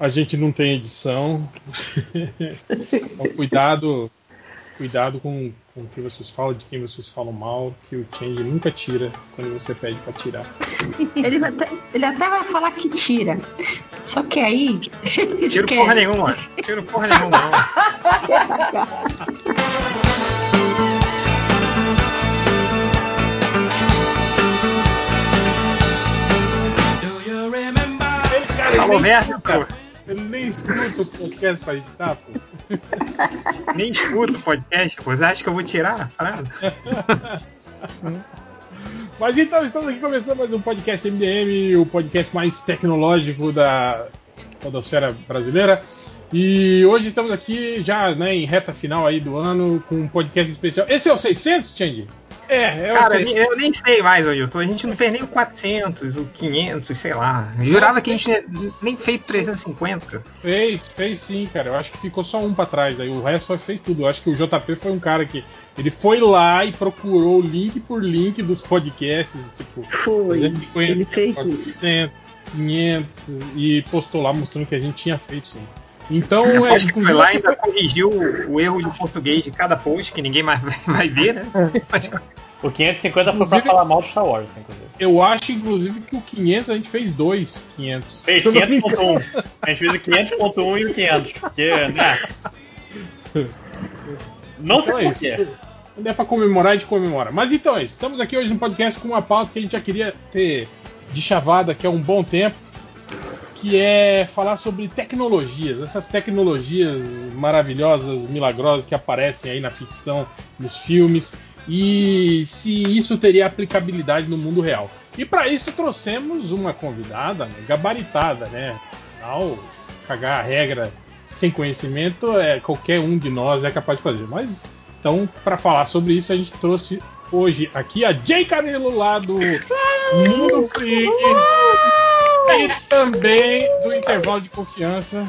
A gente não tem edição. então, cuidado, cuidado com, com o que vocês falam, de quem vocês falam mal, que o Change nunca tira quando você pede para tirar. Ele até, ele até vai falar que tira. Só que aí. Tiro porra nenhuma. Tiro porra nenhuma, Alô, Verso. Ele nem escuta o podcast pra editar, pô. Nem escuta o podcast, pô. Você acha que eu vou tirar a frase? Mas então, estamos aqui começando mais um podcast MDM, o podcast mais tecnológico da podosfera brasileira. E hoje estamos aqui já né, em reta final aí do ano com um podcast especial. Esse é o 600, Change? É, é Cara, eu, eu nem sei mais, Ailton. A gente não fez nem o 400, o 500, sei lá. Eu jurava que a gente nem fez 350. Fez, fez sim, cara. Eu acho que ficou só um pra trás. Aí o resto foi, fez tudo. Eu acho que o JP foi um cara que. Ele foi lá e procurou link por link dos podcasts. Tipo, foi. Ele fez 400, isso. 500 e postou lá mostrando que a gente tinha feito sim. Então, é, acho que foi lá ainda corrigiu o erro de português de cada post, que ninguém mais vai ver, né? O 550 inclusive, foi pra falar mal de Star Wars, inclusive. Eu acho, inclusive, que o 500 a gente fez dois 500. Fez 500.1. A gente fez o 500.1 e o 500. Porque, né? Não então sei é porquê. Quando é pra comemorar, a gente comemora. Mas então é isso. Estamos aqui hoje no podcast com uma pauta que a gente já queria ter de chavada aqui há um bom tempo que é falar sobre tecnologias, essas tecnologias maravilhosas, milagrosas que aparecem aí na ficção, nos filmes, e se isso teria aplicabilidade no mundo real. E para isso trouxemos uma convidada né, gabaritada, né? Ao cagar a regra sem conhecimento, é qualquer um de nós é capaz de fazer. Mas então, para falar sobre isso, a gente trouxe hoje aqui a Jay Carilo lá do Mundo Freak. E também do intervalo de confiança.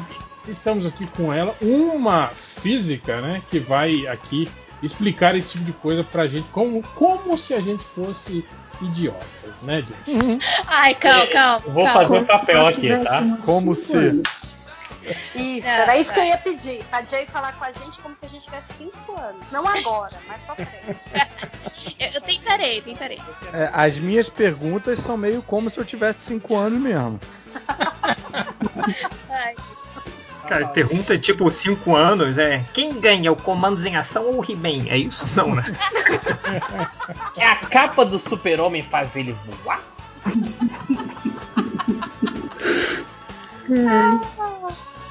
Estamos aqui com ela, uma física, né, que vai aqui explicar esse tipo de coisa pra gente, como, como se a gente fosse idiotas, né, gente? Uhum. Ai, calma, calma. Vou calma. fazer um papel aqui, tá? Como se. Anos. Isso, era isso que eu ia pedir. Pra Jay falar com a gente como se a gente tivesse 5 anos. Não agora, mas pra frente. eu, eu, tentarei, tentarei. É, as minhas perguntas são meio como se eu tivesse 5 anos mesmo. Ai. Cara, pergunta tipo 5 anos é quem ganha o comandos em ação ou o He-Man? É isso? Não, né? é a capa do super-homem faz ele voar?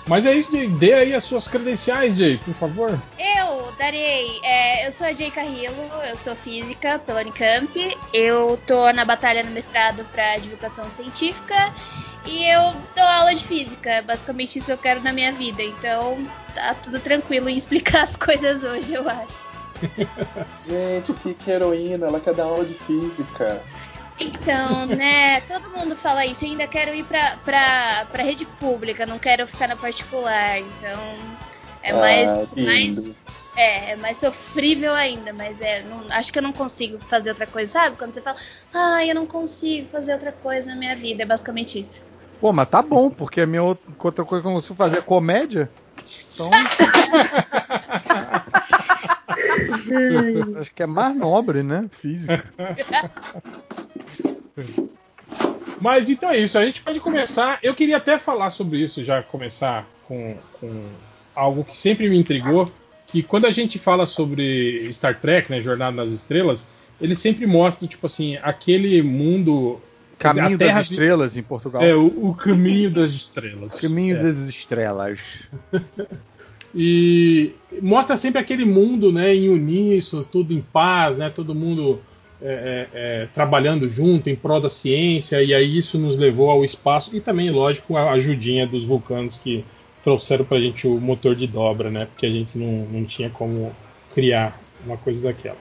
Mas aí, dê aí as suas credenciais, Jay, por favor. Eu darei. É, eu sou a Jay Carrillo, eu sou física pela Unicamp. Eu tô na batalha no mestrado para divulgação científica. E eu dou aula de física, é basicamente isso que eu quero na minha vida. Então tá tudo tranquilo em explicar as coisas hoje, eu acho. Gente, que heroína, ela quer dar aula de física. Então, né, todo mundo fala isso. Eu ainda quero ir pra, pra, pra rede pública, não quero ficar na particular. Então, é mais. Ah, mais é, é mais sofrível ainda, mas é. Não, acho que eu não consigo fazer outra coisa, sabe? Quando você fala, ah, eu não consigo fazer outra coisa na minha vida. É basicamente isso. Pô, mas tá bom, porque a minha outra coisa que eu consigo fazer é comédia. Então. Acho que é mais nobre, né? Física. Mas então é isso, a gente pode começar. Eu queria até falar sobre isso, já começar com, com algo que sempre me intrigou. Que quando a gente fala sobre Star Trek, né, Jornada nas Estrelas, ele sempre mostra, tipo assim, aquele mundo. Caminho dizer, das Estrelas em Portugal. É, o, o Caminho das Estrelas. Caminho é. das Estrelas. e mostra sempre aquele mundo, né, em uníssono, tudo em paz, né, todo mundo é, é, é, trabalhando junto em prol da ciência, e aí isso nos levou ao espaço e também, lógico, a ajudinha dos vulcanos que trouxeram para a gente o motor de dobra, né? Porque a gente não, não tinha como criar uma coisa daquela.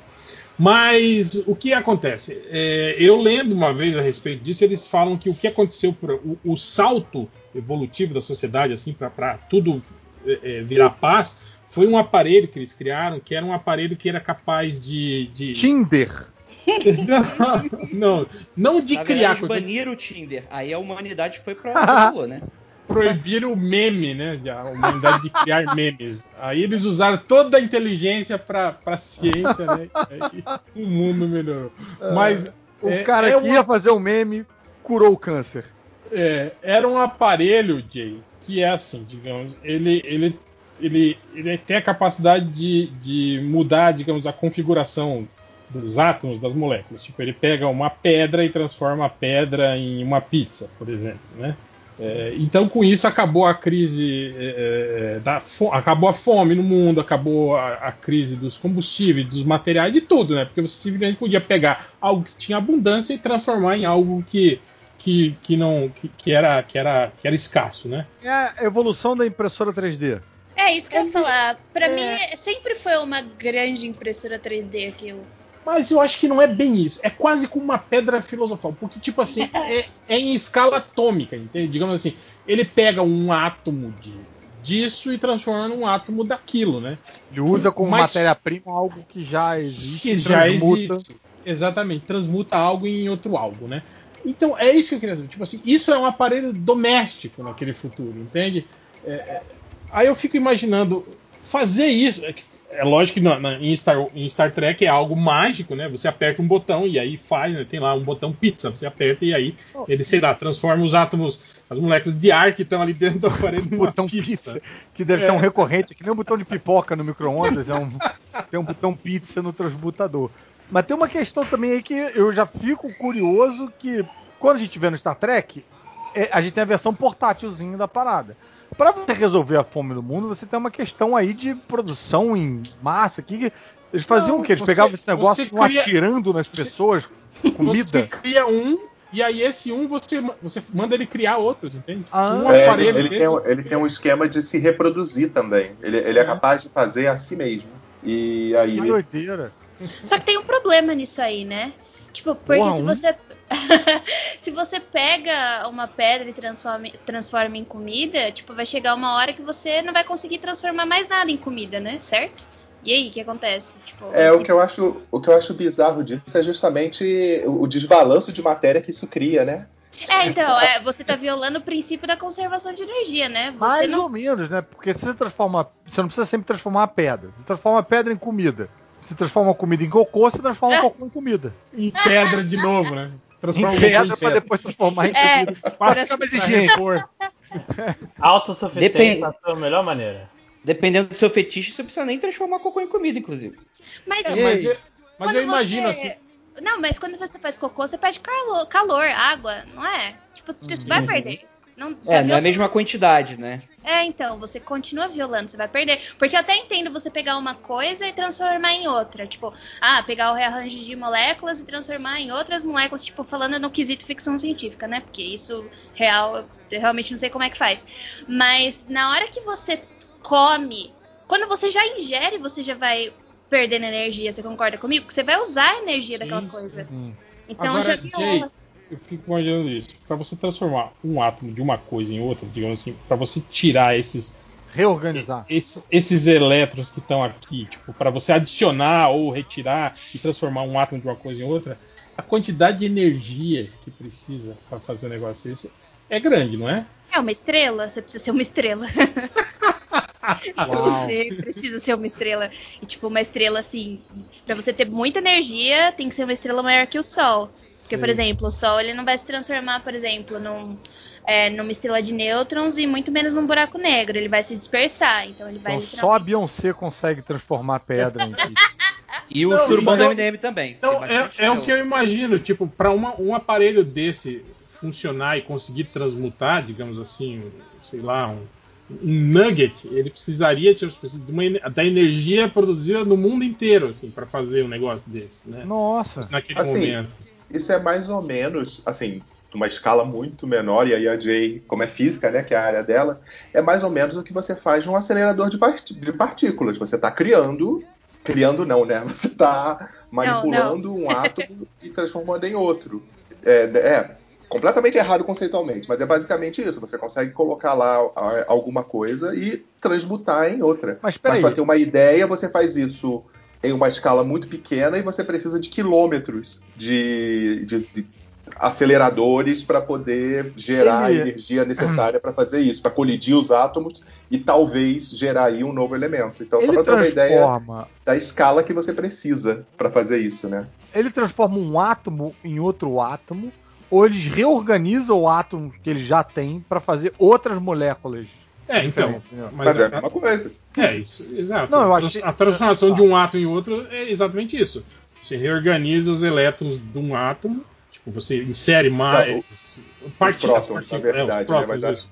Mas o que acontece? É, eu lendo uma vez a respeito disso, eles falam que o que aconteceu, o, o salto evolutivo da sociedade, assim, para tudo é, é, virar paz, foi um aparelho que eles criaram, que era um aparelho que era capaz de. de... Tinder! não, não, não de Na criar. Verdade, baniram o Tinder. Aí a humanidade foi pra lua, né? proibiram o meme, né? A humanidade de criar memes. Aí eles usaram toda a inteligência pra, pra ciência, né? Aí o mundo melhorou. Mas. O é- cara é que uma- ia fazer o meme curou o câncer. É, era um aparelho, Jay, que é assim, digamos, ele, ele, ele, ele tem a capacidade de, de mudar, digamos, a configuração dos átomos das moléculas. Tipo, ele pega uma pedra e transforma a pedra em uma pizza, por exemplo, né? É, então, com isso, acabou a crise é, é, da fo- acabou a fome no mundo, acabou a, a crise dos combustíveis, dos materiais, de tudo, né? Porque você simplesmente podia pegar algo que tinha abundância e transformar em algo que, que, que não que, que era, que, era, que era escasso, né? É a evolução da impressora 3D. É isso que eu ia falar. Pra mim, sempre foi uma grande impressora 3D aquilo. Mas eu acho que não é bem isso. É quase como uma pedra filosofal. Porque, tipo assim, é, é em escala atômica, entende? Digamos assim, ele pega um átomo de, disso e transforma num átomo daquilo, né? Ele usa como Mas- matéria-prima algo que já existe que e já transmuta. existe. Exatamente, transmuta algo em outro algo, né? Então é isso que eu queria saber. Tipo assim, isso é um aparelho doméstico naquele futuro, entende? É, é, aí eu fico imaginando fazer isso. É, é lógico que na- na- em, Star, em Star Trek é algo mágico, né? Você aperta um botão e aí faz, né? tem lá um botão pizza, você aperta e aí ele, sei lá, transforma os átomos, as moléculas de ar que estão ali dentro do aparelho numa botão pizza. pizza, que deve ser um recorrente, que nem um botão de pipoca no micro-ondas, é um, tem um botão pizza no transmutador. Mas tem uma questão também aí que eu já fico curioso que quando a gente vê no Star Trek, é, a gente tem a versão portátilzinha da parada. Para você resolver a fome no mundo, você tem uma questão aí de produção em massa. Que eles faziam Não, o quê? Eles você- pegavam esse negócio e você cria- atirando nas pessoas com Você comida. cria um e aí esse um você, você manda ele criar outros, entende? Ah. um É, aparelho ele, ele tem, um- ele tem um esquema de se reproduzir também. Ele, ele é capaz de fazer a si mesmo. E aí Que ele doideira. Só que tem um problema nisso aí, né? Tipo, porque Porra, se você. se você pega uma pedra e transforma, transforma em comida, tipo, vai chegar uma hora que você não vai conseguir transformar mais nada em comida, né? Certo? E aí, o que acontece? Tipo, É, esse- o que, eu acho, o que eu acho bizarro disso é justamente o, o desbalanço de matéria que isso cria, né? É, então, é, você tá violando o princípio da conservação de energia, né? Você Mais não. ou menos, né? Porque se você transforma. Você não precisa sempre transformar a pedra. Você transforma a pedra em comida. Se transforma a comida em cocô, você transforma É. o cocô em comida. em pedra de novo, né? Transforma Em pedra pra depois transformar em É, comida. Pra Pra ficar mais higiênico. repor. Autossuficiente Depende. na sua melhor maneira. Dependendo do seu fetiche, você precisa nem transformar cocô em comida, inclusive. Mas, É, mas eu, mas quando eu imagino você- assim. Não, mas quando você faz cocô, você perde calor, calor água, não é? Tipo, você vai perder. Não, É, não é a mesma quantidade, né? É, então, você continua violando, você vai perder. Porque eu até entendo você pegar uma coisa e transformar em outra. Tipo, ah, pegar o rearranjo de moléculas e transformar em outras moléculas, tipo, falando no quesito ficção científica, né? Porque isso, real, eu realmente não sei como é que faz. Mas na hora que você come, quando você já ingere, você já vai perdendo energia, você concorda comigo? Porque você vai usar a energia Sim, daquela coisa. Então Agora, já Jay, viola. Eu fico imaginando isso. Pra você transformar um átomo de uma coisa em outra, digamos assim, pra você tirar esses Reorganizar. esse- esses elétrons que estão aqui, tipo, para você adicionar ou retirar e transformar um átomo de uma coisa em outra, a quantidade de energia que precisa para fazer um negócio desse é grande, não é? É uma estrela, você precisa ser uma estrela. Uau. Você precisa ser uma estrela. E, tipo, uma estrela assim, pra você ter muita energia, tem que ser uma estrela maior que o Sol. Porque, por Sim. exemplo, o Sol ele não vai se transformar, por exemplo, num, é, numa estrela de nêutrons e muito menos num buraco negro. Ele vai se dispersar. Então ele vai Então só a Beyoncé consegue transformar pedra em E o Não, surubão então- do MDM também. Então é, bastante é o que eu imagino, tipo, para um aparelho desse funcionar e conseguir transmutar, digamos assim, sei lá, um, um nugget, ele precisaria tipo, de uma, da energia produzida no mundo inteiro, assim, para fazer um negócio desse, né? Nossa. Naquele Assim, momento. Isso é mais ou menos, assim, numa escala muito menor, e aí a Jay, como é física, né, que é a área dela, é mais ou menos o que você faz num acelerador de, part- de partículas. Você está criando, criando não, né? Você está manipulando um átomo e transformando em outro. É, é completamente errado conceitualmente, mas é basicamente isso. Você consegue colocar lá alguma coisa e transmutar em outra. Mas Mas peraí. para ter uma ideia, você faz isso em uma escala muito pequena e você precisa de quilômetros de, de- de aceleradores para poder gerar Ele- a energia necessária para fazer isso, para colidir os átomos e talvez gerar aí um novo elemento. Então, só Ele para ter uma ideia da escala que você precisa para fazer isso, né? ele transforma um átomo em outro átomo, ou eles reorganizam o átomo que ele já tem para fazer outras moléculas. É, então. Mas, Mas, é a mesma coisa. É isso, exato. Não, eu a, achei- trans- a transformação de um átomo em outro é exatamente isso. Você reorganiza os elétrons de um átomo, tipo, você insere mais partículas, prótons, na partículas, é, os verdade, prótons, né, isso.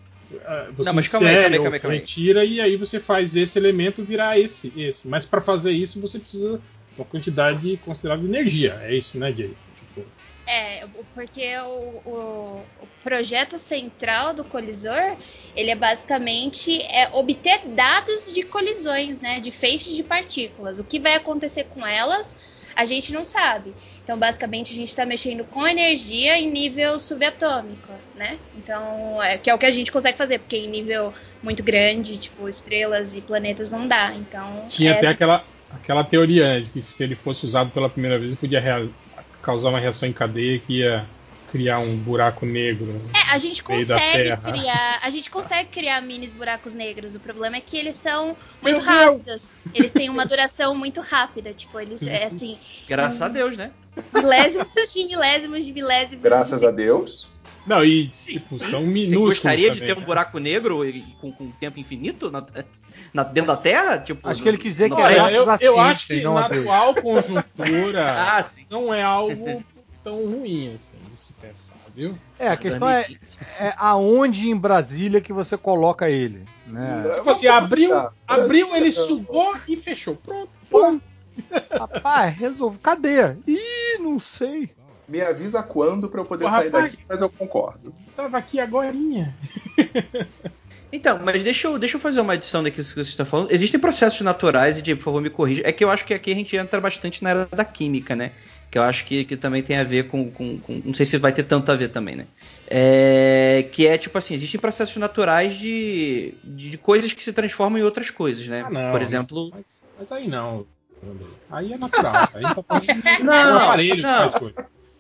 Você Não, mas calma aí, insere calma aí, ou calma aí, calma aí. retira e aí você faz esse elemento virar esse, esse. Mas para fazer isso você precisa de uma quantidade considerável de energia. É isso, né, Jay? Tipo, É, porque o, o- o projeto central do colisor, ele é basicamente é obter dados de colisões, né, de feixes de partículas. O que vai acontecer com elas, a gente não sabe. Então, basicamente, a gente está mexendo com energia em nível subatômico, né? Então, é, que é o que a gente consegue fazer, porque em nível muito grande, tipo estrelas e planetas, não dá. Então, tinha é, até aquela, aquela teoria de que se ele fosse usado pela primeira vez, ele podia causar uma reação em cadeia que ia criar um buraco negro. É, a gente consegue criar, a gente consegue criar minis buracos negros. O problema é que eles são Meu muito Deus! rápidos. Eles têm uma duração muito rápida, tipo, eles é assim, Graças a Deus, né? milésimos de milésimos de milésimos. Graças de a Deus. Não, e tipo, são Você minúsculos. gostaria de também, ter um né? buraco negro e- com, com tempo infinito na, dentro da Terra? Tipo, Acho que ele quis dizer não que é- era- eu, eu acho que não na atual conjuntura Ah, sim. não é algo tão ruim assim de se pensar, viu? É, a questão é, é aonde em Brasília que você coloca ele. Né? Tipo assim, abriu, abriu, ele sugou e fechou. Pronto. Pum! Rapaz, resolve. Cadê? Ih, não sei. Me avisa quando para eu poder Ô, sair rapaz. daqui, mas eu concordo. Tava aqui agorinha. Então, mas deixa eu, deixa eu fazer uma adição daqui que você está falando. Existem processos naturais, e Jay, por favor, me corrija. É que eu acho que aqui a gente entra bastante na era da química, né? Que eu acho que, que também tem a ver com, com- com- Não sei se vai ter tanto a ver também, né? É, que é tipo assim: existem processos naturais de, de, de coisas que se transformam em outras coisas, né? Ah, não. Por exemplo. Mas, mas aí não. Aí é natural. Aí tá falando de Não, um aparelho que não. faz coisa.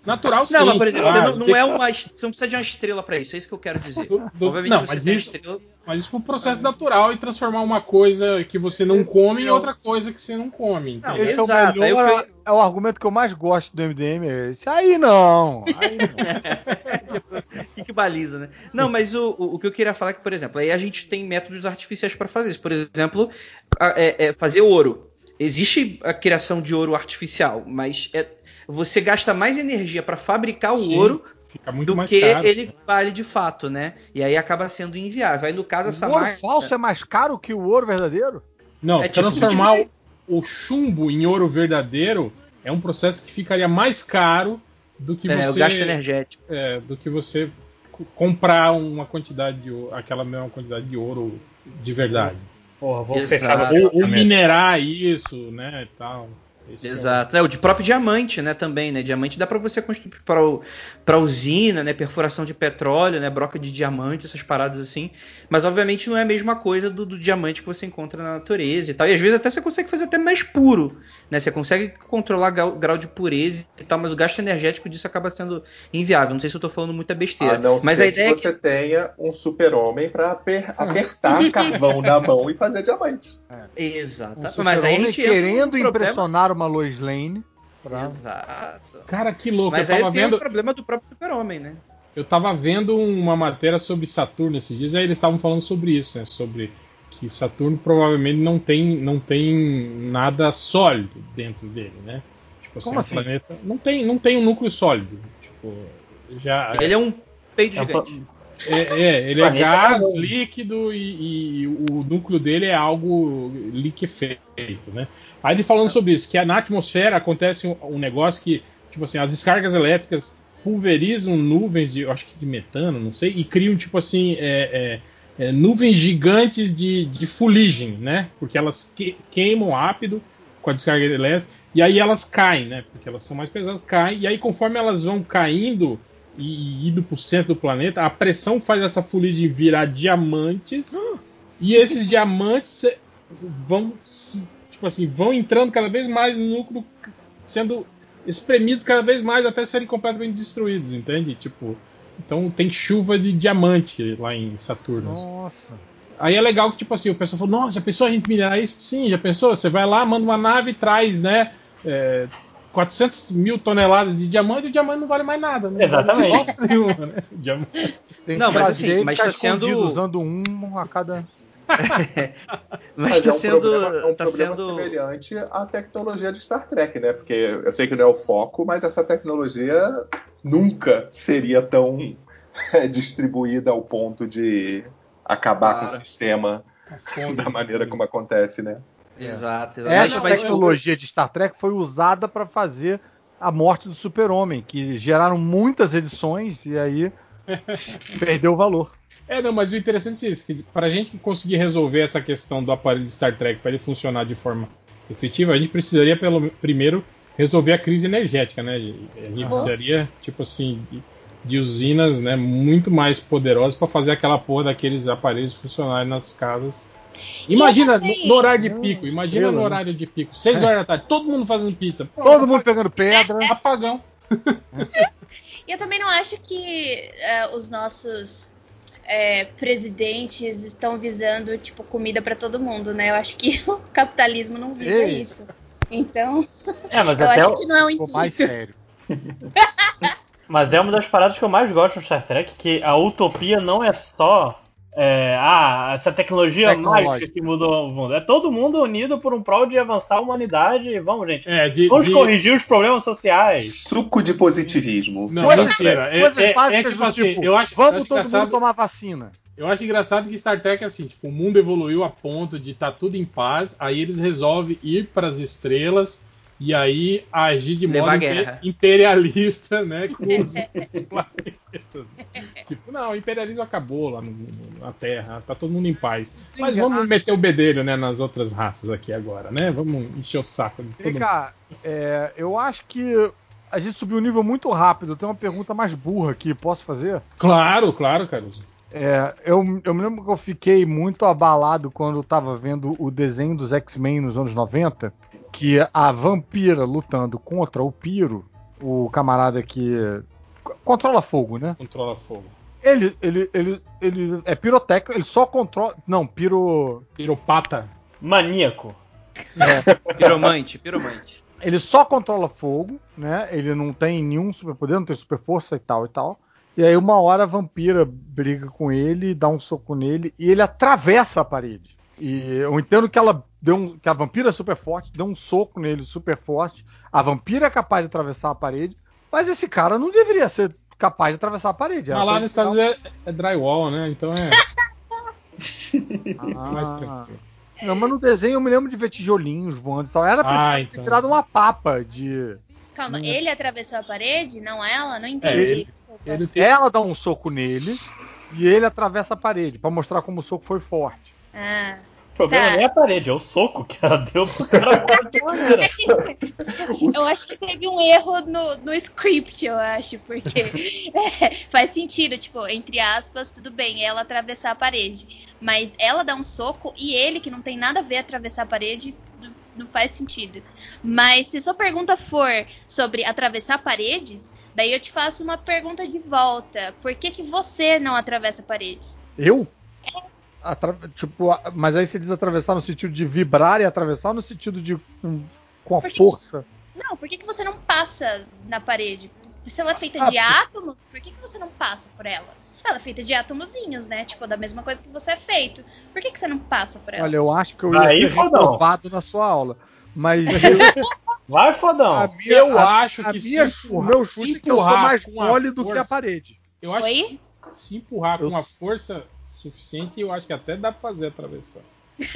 Natural sim. Não, mas por exemplo, você não, não é uma. Você não precisa de uma estrela pra isso, é isso que eu quero dizer. Do- do- Obviamente, não, você mas isso- estrela. Mas isso foi um processo natural e transformar uma coisa que você não come em outra coisa que você não come. Não, entendeu? Esse exato, é o melhor. eu É o argumento que eu mais gosto do MDM. É esse. Aí não. Aí não. tipo, que, que baliza, né? Não, mas o, o, o que eu queria falar é que, por exemplo, aí a gente tem métodos artificiais para fazer isso. Por exemplo, a- é- é fazer ouro. Existe a criação de ouro artificial, mas é- você gasta mais energia para fabricar o Sim, ouro Fica muito do mais que caro. ele vale de fato, né? E aí acaba sendo inviável. Aí no caso, essa O ouro máquina- falso é mais caro que o ouro verdadeiro? Não, É tipo transformar Bitcoin. o, o chumbo em ouro verdadeiro é um processo que ficaria mais caro do que é, você o gasto energético. é, do que você co- comprar uma quantidade de ouro, aquela mesma quantidade de ouro de verdade. Porra, vou Exato. Ou, ou minerar isso, né, e tal. Esse é o- Exato. É, o de próprio diamante, né, também, né? Diamante dá para você construir para para usina, né, perfuração de petróleo, né, broca de diamante, essas paradas assim. Mas obviamente não é a mesma coisa do, do diamante que você encontra na natureza e tal. E às vezes até você consegue fazer até mais puro, né? Você consegue controlar grau, grau de pureza e tal, mas o gasto energético disso acaba sendo inviável. Não sei se eu tô falando muita besteira. A não mas ser a ideia que é que você tenha um super-homem para apertar carvão na mão e fazer diamante. Exato. Um mas aí a gente querendo impressionar uma Lois Lane. pra- Exato. Cara, que louco. Mas eu aí tava tem vendo. o problema do próprio super-homem, né? Eu tava vendo uma matéria sobre Saturno esses dias, aí eles estavam falando sobre isso, né? Sobre que Saturno provavelmente não tem, não tem nada sólido dentro dele, né? Tipo Como o assim? planeta não tem, não tem um núcleo sólido. Tipo, já Ele é um peido É um gigante. É, é, ele é planeta gás líquido e, e o núcleo dele é algo liquefeito, né? Aí ele falando sobre isso, que na atmosfera acontece um, um negócio que, tipo assim, as descargas elétricas pulverizam nuvens de, acho que de metano, não sei, e criam, tipo assim, é, é, é, nuvens gigantes de, de fuligem, né? Porque elas que- queimam rápido com a descarga elétrica, e aí elas caem, né? Porque elas são mais pesadas, caem, e aí conforme elas vão caindo e indo para o centro do planeta, a pressão faz essa fuligem virar diamantes, e esses diamantes vão, tipo assim, vão entrando cada vez mais no núcleo, sendo espremidos cada vez mais até serem completamente destruídos, entende? Tipo, então tem chuva de diamante lá em Saturno. Nossa. Aí é legal que, tipo assim, o pessoal falou, nossa, já pensou a gente minerar isso? Sim, já pensou? Você vai lá, manda uma nave e traz, né? É, 400 mil toneladas de diamante e o diamante não vale mais nada. Né? Exatamente. Não vale nenhuma, né? Diamante. Tem Não, que mas assim, mas ficar tá sendo- escondido usando um a cada. Mas tá é um sendo. problema, é um tá problema sendo. semelhante à tecnologia de Star Trek, né? Porque eu sei que não é o foco, mas essa tecnologia nunca seria tão é, distribuída ao ponto de acabar com o sistema fonte. da maneira como acontece, né? Exato, exato. Essa Mas- mas o- tecnologia de Star Trek foi usada para fazer a morte do Super-Homem, que geraram muitas edições e aí perdeu o valor. É, não, mas o interessante é isso, que pra gente conseguir resolver essa questão do aparelho de Star Trek para ele funcionar de forma efetiva, a gente precisaria pelo primeiro resolver a crise energética, né? A gente Aham. precisaria, tipo assim, de, de usinas, né, muito mais poderosas para fazer aquela porra daqueles aparelhos funcionarem nas casas. Imagina assim, no, no horário de Hum, pico, imagina no horário de pico, 6 horas da tarde, todo mundo fazendo pizza. Pô, Todo mundo pegando pedra. apagão. E eu também não acho que é, os nossos é, presidentes estão visando tipo comida pra todo mundo, né? Eu acho que o capitalismo não visa Ei. isso. Então, É, mas eu até acho o- que não é o Ficou mais intuito. sério. Mas é uma das paradas que eu mais gosto no Star Trek, que a utopia não é só é, ah, essa tecnologia mágica que mudou o mundo. É todo mundo unido por um prol de avançar a humanidade. e Vamos, gente. É, de, Vamos de- corrigir os problemas sociais. Suco de positivismo. Não, Coisas- mentira. É, Coisas é, é, básicas tipo assim, tipo, eu acho, eu vamos acho todo engraçado- mundo tomar vacina. Eu acho engraçado que Star Trek é assim, tipo, o mundo evoluiu a ponto de estar tudo em paz, aí eles resolvem ir para as estrelas e aí agir de Levar modo imperialista, né, com os, os planetas. Tipo, não, o imperialismo acabou lá no- na Terra, tá todo mundo em paz. Mas vamos meter o bedelho, né, nas outras raças aqui agora, né? Vamos encher o saco de todo Vem mundo. cá, é, eu acho que a gente subiu o nível muito rápido. Tem uma pergunta mais burra aqui, posso fazer? Claro, claro, Caruso. É, eu, eu me lembro que eu fiquei muito abalado quando eu tava vendo o desenho dos X-Men nos anos 90, que a vampira lutando contra o Piro, o camarada que controla fogo, né? Controla fogo. Ele, ele, ele, ele é pirotécnico, ele só controla. Não, piro. Piropata. Maníaco. Piromante, piromante. Ele só controla fogo, né? Ele não tem nenhum superpoder, não tem super força e tal e tal. E aí uma hora a vampira briga com ele, dá um soco nele e ele atravessa a parede. E eu entendo que ela deu um, que a vampira é super forte, deu um soco nele super forte. A vampira é capaz de atravessar a parede, mas esse cara não deveria ser capaz de atravessar a parede. Mas lá nos Estados Unidos é, é drywall, né? Então é um- mais Ah. tranquilo. Não, mas no desenho eu me lembro de ver tijolinhos voando e tal. Era pra Ah, cara ter então. tirado uma papa de. Calma, Não. ele atravessou a parede, não ela? Não entendi. É, ele-. Ele tem Ela dá um soco nele e ele atravessa a parede pra mostrar como o soco foi forte. Ah. O problema Tá. nem é a parede, é o soco que ela deu pro cara. Eu acho que teve um erro no, no script, eu acho, porque é, faz sentido, tipo, entre aspas, tudo bem, ela atravessar a parede. Mas ela dá um soco e ele, que não tem nada a ver atravessar a parede, não faz sentido. Mas se sua pergunta for sobre atravessar paredes, daí eu te faço uma pergunta de volta. Por que, que você não atravessa paredes? Eu? Atra- Tipo, a- mas aí você diz atravessar no sentido de vibrar e atravessar no sentido de com, com a que- força. Não, por que, que você não passa na parede? Se ela é feita Ah, de átomos, por que, que você não passa por ela? Ela é feita de átomozinhos, né? Tipo, da mesma coisa que você é feito. Por que, que você não passa por ela? Olha, eu acho que eu ia Aí, ser reprovado na sua aula. Mas Vai, fodão. a minha, Eu a- acho a que se minha, empurrar- o meu se chute é que eu sou empurrar mais a mole do que a parede. Eu acho Oi? que se, se empurrar Eu- com uma força suficiente, eu acho que até dá pra fazer atravessar.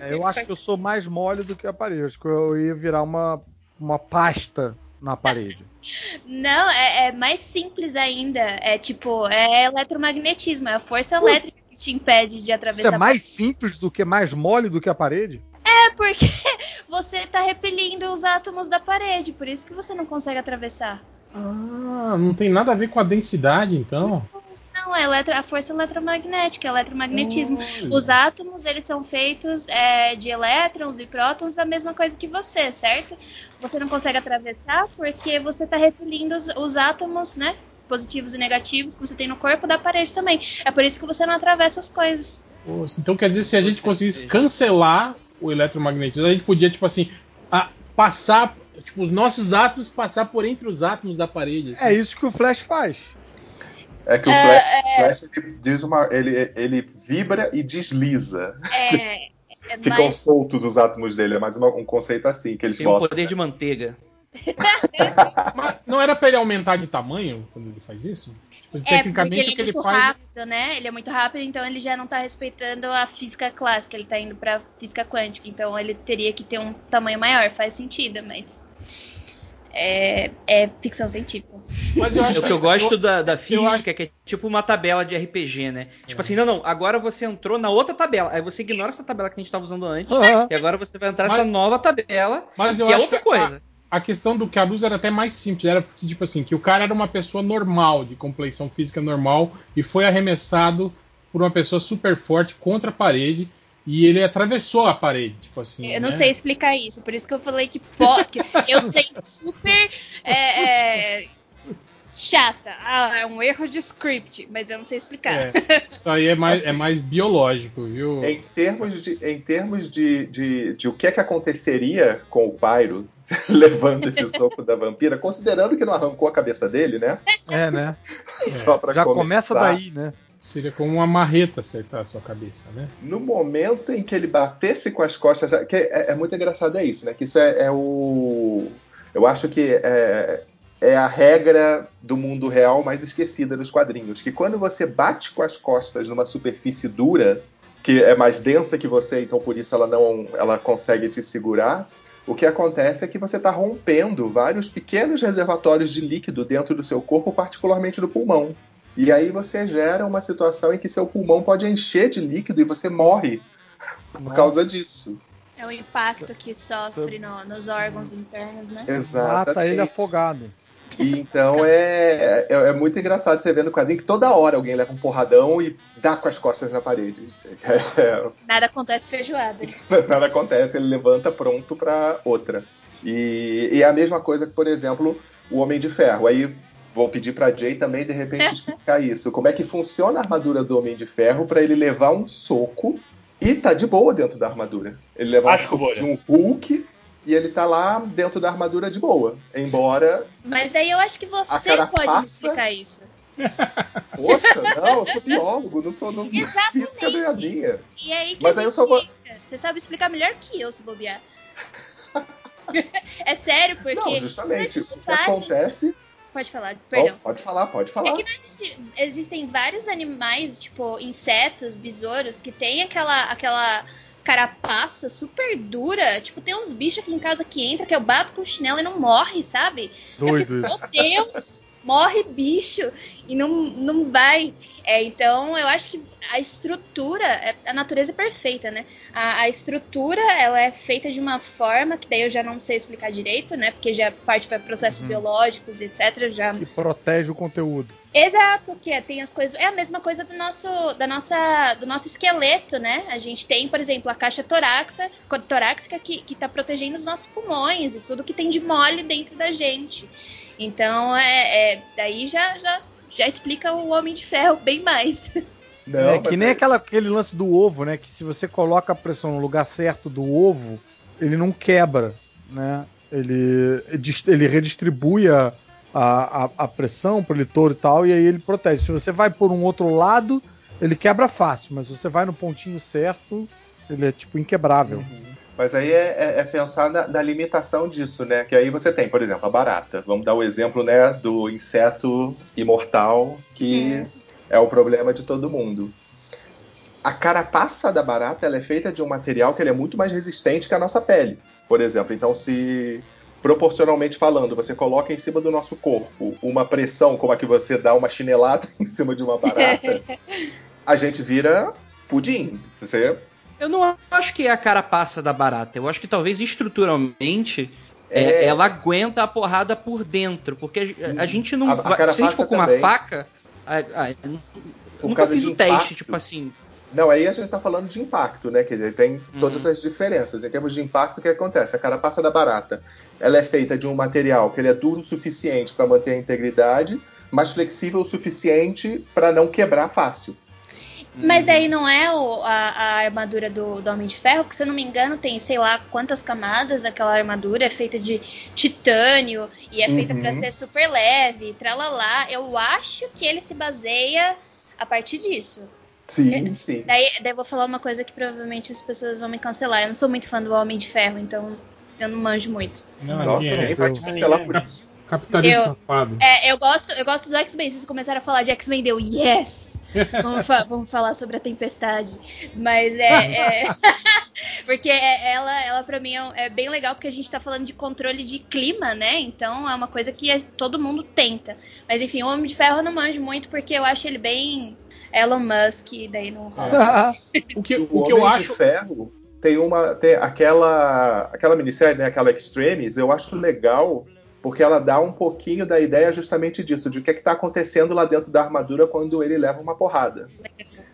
É, eu acho que eu sou mais mole do que a parede. Acho que eu ia virar uma, uma pasta na parede. Não, é, é mais simples ainda. É tipo, é eletromagnetismo, é a força elétrica que te impede de Isso atravessar. é mais simples do que mais mole do que a parede? É porque você tá repelindo os átomos da parede, por isso que você não consegue atravessar. Ah, não tem nada a ver com a densidade, então. Não, é eletro, a força eletromagnética, eletromagnetismo. Olha. Os átomos, eles são feitos é, de elétrons e prótons, a mesma coisa que você, certo? Você não consegue atravessar porque você está repelindo os, os átomos, né? Positivos e negativos que você tem no corpo da parede também. É por isso que você não atravessa as coisas. Poxa, Então quer dizer, se a gente conseguisse cancelar o eletromagnetismo, a gente podia, tipo assim, a- passar, tipo, os nossos átomos passar por entre os átomos da parede. assim. É isso que o Flash faz. É que o Flash, Flash, ele, diz uma, ele, ele vibra e desliza. É, é Ficam mais. soltos os átomos dele. É mais uma- um conceito assim que eles Tem o botam. poder de manteiga. Mas não era pra ele aumentar de tamanho quando ele faz isso? Tipo, É, tecnicamente ele o que é ele muito faz. rápido, né? Ele é muito rápido, então ele já não tá respeitando a física clássica, ele tá indo pra física quântica, então ele teria que ter um tamanho maior, faz sentido, mas é, é ficção científica. Mas eu É acho o que eu gosto da, da acho- física, que é tipo uma tabela de RPG, né? Tipo assim, não, não, agora você entrou na outra tabela. Aí você ignora essa tabela que a gente tava usando antes. Aham. E agora você vai entrar Mas- nessa nova tabela, Mas eu que é acho outra que coisa. A, a questão do Carlos era até mais simples, era porque, tipo assim, que o cara era uma pessoa normal, de complexão física normal, e foi arremessado por uma pessoa super forte contra a parede, e ele atravessou a parede, tipo assim. Eu não né? sei explicar isso, por isso que eu falei que pode. eu sei super é, é, chata. Ah, é um erro de script, mas eu não sei explicar. É, isso aí é mais, Assim, é mais biológico, viu? Em termos, de, em termos de, de, de o que é que aconteceria com o Pyro levando esse soco da vampira, considerando que não arrancou a cabeça dele, né? É, né? Só pra Já começar. começa daí, né? Seria como uma marreta acertar a sua cabeça, né? No momento em que ele batesse com as costas, que é, é muito engraçado é isso, né? Que isso é, é o, eu acho que é, é a regra do mundo real mais esquecida nos quadrinhos, que quando você bate com as costas numa superfície dura, que é mais densa que você, então por isso ela não, ela consegue te segurar. O que acontece é que você está rompendo vários pequenos reservatórios de líquido dentro do seu corpo, particularmente do pulmão. E aí você gera uma situação em que seu pulmão pode encher de líquido e você morre por causa disso. É o impacto que sofre no- nos órgãos internos, né? Exatamente. Mata ele afogado. E então é, é, é muito engraçado você ver no quadrinho que toda hora alguém leva um porradão e dá com as costas na parede. É, Nada acontece feijoada. nada acontece, ele levanta pronto para outra. E, e é a mesma coisa que, por exemplo, o Homem de Ferro. Aí vou pedir para Jay também de repente explicar isso. Como é que funciona a armadura do Homem de Ferro para ele levar um soco e tá de boa dentro da armadura. Ele leva um Acho soco boa, de um Hulk e ele tá lá dentro da armadura de boa. Embora Mas aí eu acho que você pode explicar isso. Poxa, não, eu sou biólogo, não sou não, Exatamente. física não é minha. E aí que Mas aí eu só vou-. Você sabe explicar melhor que eu, se bobear. é sério, porque. Não, justamente, existe o que acontece. Pode falar, perdão. Pode, pode falar, pode É falar. que não existe- existem vários animais, tipo insetos, besouros, que tem aquela, aquela carapaça super dura. Tipo, tem uns bichos aqui em casa que entra, que eu bato com o chinelo e não morre, sabe? Doido eu isso. fico, meu Deus, morre bicho e não, não vai. É, então, eu acho que a estrutura, é- a natureza é perfeita, né? A, a estrutura, ela é feita de uma forma que daí eu já não sei explicar direito, né? Porque já parte para processos Uhum. biológicos, etc. Já Que protege o conteúdo. Exato, que é, tem as coisas. É a mesma coisa do nosso, da nossa, do nosso esqueleto, né? A gente tem, por exemplo, a caixa torácica, torácica que, que tá protegendo os nossos pulmões e tudo que tem de mole dentro da gente. Então, é, é- daí já, já, já explica o Homem de Ferro bem mais. Não, é que nem aquela, aquele lance do ovo, né? Que se você coloca a pressão no lugar certo do ovo, ele não quebra, né? Ele, ele redistribui a, a, a- pressão pro leitor e tal, e aí ele protege. Se você vai por um outro lado, ele quebra fácil, mas se você vai no pontinho certo, ele é tipo inquebrável. Mas aí é, é- é pensar na, na limitação disso, né? Que aí você tem, por exemplo, a barata. Vamos dar o exemplo, né, do inseto imortal, que é o problema de todo mundo. A carapaça da barata ela é feita de um material que é muito mais resistente que a nossa pele, por exemplo. Então, se proporcionalmente falando, você coloca em cima do nosso corpo uma pressão como a que você dá uma chinelada em cima de uma barata, a gente vira pudim. Você Eu não acho que é a carapaça da barata. Eu acho que talvez estruturalmente é, É. ela aguenta a porrada por dentro. Porque a, a gente não. A- a se a gente for com uma também. faca, Ah, ah, Por nunca fiz de o teste, impacto. tipo assim. Não, aí a gente tá falando de impacto, né? Dizer, tem Uhum. todas as diferenças. Em termos de impacto, o que acontece? A carapaça da barata, ela é feita de um material que ele é duro o suficiente para manter a integridade, mas flexível o suficiente para não quebrar fácil. Mas daí não é o- a, a armadura do, do Homem de Ferro, que se eu não me engano tem sei lá quantas camadas aquela armadura, é feita de titânio e é feita Uhum. pra ser super leve, tralalá. Eu acho que ele se baseia a partir disso. Sim, sim. Daí, daí eu vou falar uma coisa que provavelmente as pessoas vão me cancelar. Eu não sou muito fã do Homem de Ferro, então eu não manjo muito. Não, Nossa, ninguém ninguém é. vai te cancelar por isso. Capitalista Eu- safado. É, eu gosto, eu gosto do X-Men. Vocês começaram a falar de X-Men, deu yes! Vamos, fa- vamos falar sobre a tempestade. Mas é. é- porque é- ela, ela pra mim é, é bem legal, porque a gente tá falando de controle de clima, né? Então é uma coisa que é- todo mundo tenta. Mas enfim, o Homem de Ferro eu não manjo muito, porque eu acho ele bem Elon Musk, daí não rola. O que, O, o que eu Homem acho. de Ferro tem uma. Tem aquela. Aquela minissérie, né? Aquela Extremes, eu acho legal. Porque ela dá um pouquinho da ideia justamente disso, de o que é está acontecendo lá dentro da armadura quando ele leva uma porrada.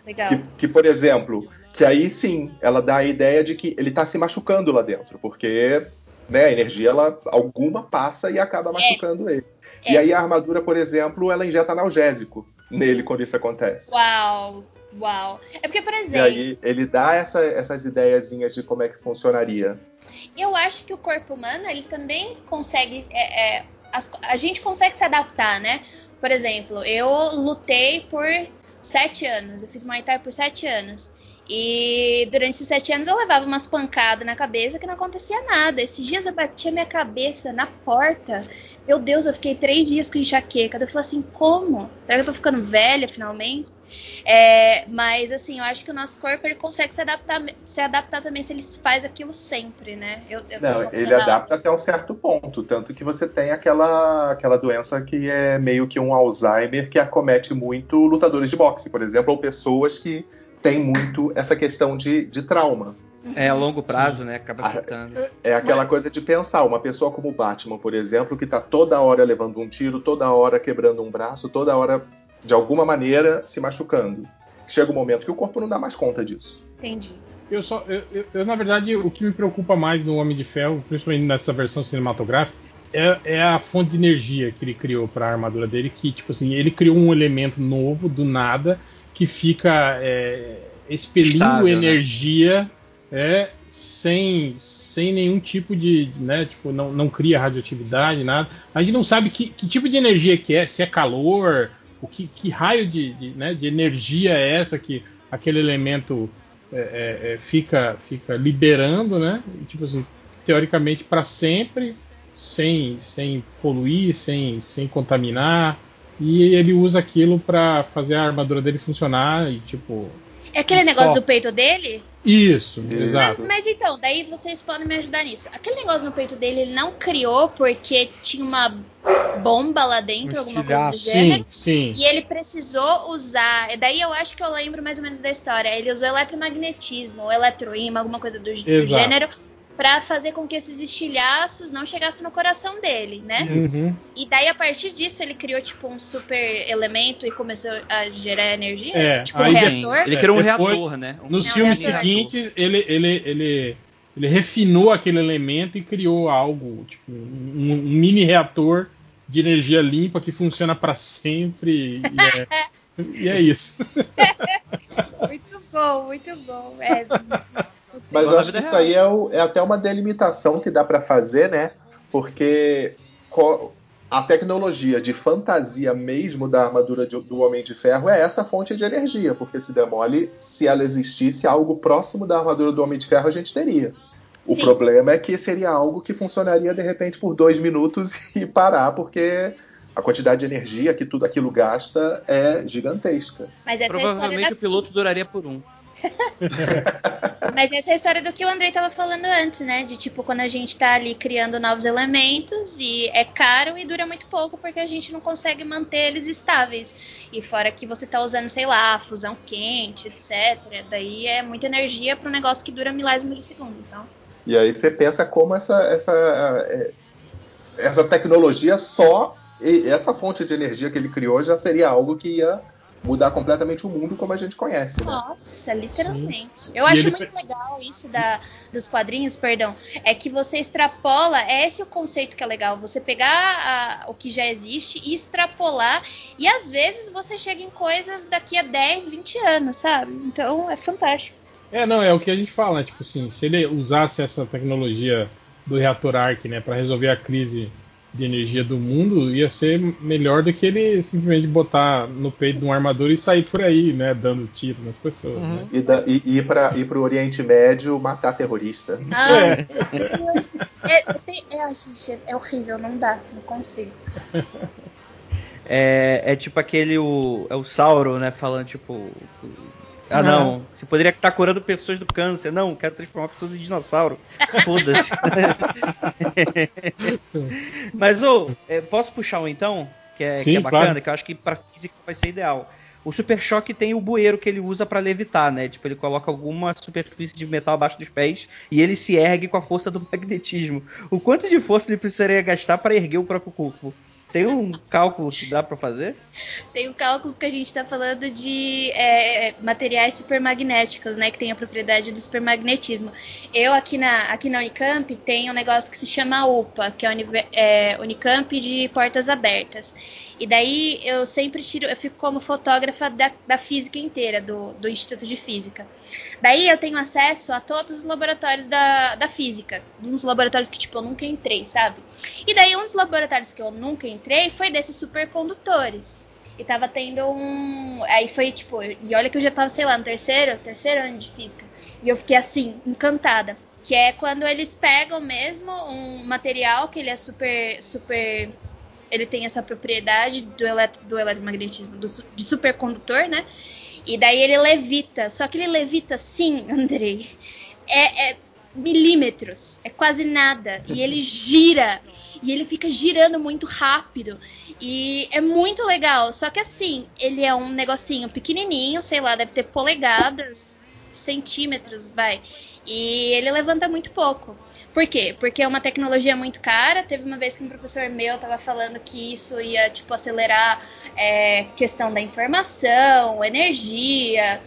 Legal. Que, que, por exemplo, que aí sim, ela dá a ideia de que ele tá se machucando lá dentro, porque né, a energia ela, alguma passa e acaba machucando ele. É. E aí a armadura, por exemplo, ela injeta analgésico nele quando isso acontece. Uau, uau. É porque, por E exemplo, aí ele dá essa- essas ideiazinhas de como é que funcionaria. Eu acho que o corpo humano, ele também consegue. é, é, as- a gente consegue se adaptar, né? Por exemplo, eu lutei por sete anos. Eu fiz Muay Thai por sete anos. E durante esses sete anos eu levava umas pancadas na cabeça que não acontecia nada. Esses dias eu bati a minha cabeça na porta. Meu Deus, eu fiquei três dias com enxaqueca. Eu falei assim, como? Será que eu tô ficando velha finalmente? É, mas assim, eu acho que o nosso corpo ele consegue se adaptar, se adaptar também se ele faz aquilo sempre, né? Eu, eu Não, ele adapta até um certo ponto, tanto que você tem aquela, aquela doença que é meio que um Alzheimer que acomete muito lutadores de boxe, por exemplo, ou pessoas que têm muito essa questão de, de trauma. É a longo prazo, né? Acaba afetando. É aquela coisa de pensar, uma pessoa como o Batman, por exemplo, que tá toda hora levando um tiro, toda hora quebrando um braço, toda hora, de alguma maneira, se machucando. Chega um momento que o corpo não dá mais conta disso. Entendi. Eu só, eu, eu- eu, na verdade, o que me preocupa mais no Homem de Ferro, principalmente nessa versão cinematográfica, é, é a fonte de energia que ele criou para a armadura dele, que tipo assim, ele criou um elemento novo do nada que fica é, expelindo Estável, né? É, sem, sem nenhum tipo de, né, tipo, não, não cria radioatividade, nada. A gente não sabe que, que tipo de energia que é, se é calor, o que, que raio de, de, né, de energia é essa que aquele elemento é, é, é, fica, fica liberando, né? Tipo assim, teoricamente para sempre, sem, sem poluir, sem, sem contaminar. E ele usa aquilo para fazer a armadura dele funcionar e tipo. É aquele negócio do peito dele? Isso, Isso. exato. Mas então, daí vocês podem me ajudar nisso. Aquele negócio no peito dele, ele não criou porque tinha uma bomba lá dentro, Um alguma coisa do estilhaço. gênero. Sim, sim. E ele precisou usar. Daí eu acho que eu lembro mais ou menos da história. Ele usou eletromagnetismo, ou eletroímã, alguma coisa do, do Exato. gênero, pra fazer com que esses estilhaços não chegassem no coração dele, né? Uhum. E daí a partir disso ele criou tipo um super elemento e começou a gerar energia. É, tipo um reator. Ele criou um Depois- reator, né? Um- Nos É um filmes reator. seguintes, ele, ele, ele, ele refinou aquele elemento e criou algo, tipo, um, um mini reator de energia limpa que funciona para sempre. E é, e é isso. Muito bom, muito bom. É, Mas eu acho que isso aí é, o- é até uma delimitação que dá pra fazer, né? Porque a tecnologia de fantasia mesmo da armadura de- do Homem de Ferro é essa fonte de energia, porque se demole, se ela existisse, algo próximo da armadura do Homem de Ferro a gente teria. O Sim. problema é que seria algo que funcionaria de repente por dois minutos e parar, porque a quantidade de energia que tudo aquilo gasta é gigantesca. mas essa é a história Provavelmente da o piloto duraria por um. Mas essa é a história do que o Andrei tava falando antes, né? De tipo, quando a gente tá ali criando novos elementos e é caro e dura muito pouco porque a gente não consegue manter eles estáveis. E fora que você tá usando, sei lá, fusão quente, etc. Daí é muita energia para um negócio que dura milésimos de segundo. Então, E aí você pensa como essa, essa, é, essa tecnologia só essa fonte de energia que ele criou já seria algo que ia mudar completamente o mundo como a gente conhece, né? Nossa, literalmente. Eu acho muito legal isso da, dos quadrinhos, perdão. É que você extrapola, é esse o conceito que é legal. Você pegar a, o que já existe e extrapolar. E às vezes você chega em coisas daqui a 10, 20 anos, sabe? Então é fantástico. É, não, é o que a gente fala, né? Tipo assim, se ele usasse essa tecnologia do reator Arc, né, para resolver a crise de energia do mundo, ia ser melhor do que ele simplesmente botar no peito de um armadura e sair por aí, né, dando tiro nas pessoas. Uhum. Né? E, da, e, e ir para ir o Oriente Médio matar terrorista. Ah, é. Deus. É, é, gente, é horrível, não dá, não consigo. É, é tipo aquele o, é o Sauro, né, falando tipo ah, não. Você poderia estar curando pessoas do câncer. Não, quero transformar pessoas em dinossauro. Foda-se. Mas, ô, oh, posso puxar um então? Que é, Sim, que é bacana, claro. que eu acho que pra física vai ser ideal. O Super Choque tem o bueiro que ele usa para levitar, né? Tipo, ele coloca alguma superfície de metal abaixo dos pés e ele se ergue com a força do magnetismo. O quanto de força ele precisaria gastar para erguer o próprio corpo? Tem um cálculo que dá para fazer? Tem um cálculo que a gente está falando de é, materiais supermagnéticos, né? Que tem a propriedade do supermagnetismo. Eu aqui na, aqui na Unicamp tenho um negócio que se chama UPA, que é, é Unicamp de Portas Abertas. E daí eu sempre tiro, eu fico como fotógrafa da, da física inteira, do, do Instituto de Física. Daí eu tenho acesso a todos os laboratórios da, da física. Uns laboratórios que, tipo, eu nunca entrei, sabe? E daí um dos laboratórios que eu nunca entrei foi desses supercondutores. E tava tendo um. Aí foi tipo. E olha que eu já tava, sei lá, no terceiro, terceiro ano de física. E eu fiquei assim, encantada. Que é quando eles pegam mesmo um material que ele é super. super ele tem essa propriedade do, eletro, do eletromagnetismo, do, de supercondutor, né? E daí ele levita. Só que ele levita sim, Andrei. É, é milímetros, é quase nada. E ele gira. E ele fica girando muito rápido. E é muito legal. Só que assim, ele é um negocinho pequenininho, sei lá, deve ter polegadas, centímetros, vai. E ele levanta muito pouco. Por quê? Porque é uma tecnologia muito cara. Teve uma vez que um professor meu estava falando que isso ia tipo acelerar é, questão da informação, energia.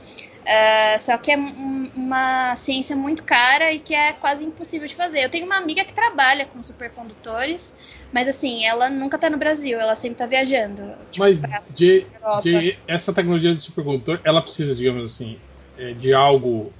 Uh, só que é uma ciência muito cara e que é quase impossível de fazer. Eu tenho uma amiga que trabalha com supercondutores, mas assim, ela nunca está no Brasil, ela sempre está viajando. Tipo, mas de, de, essa tecnologia de supercondutor, ela precisa, digamos assim, é, de algo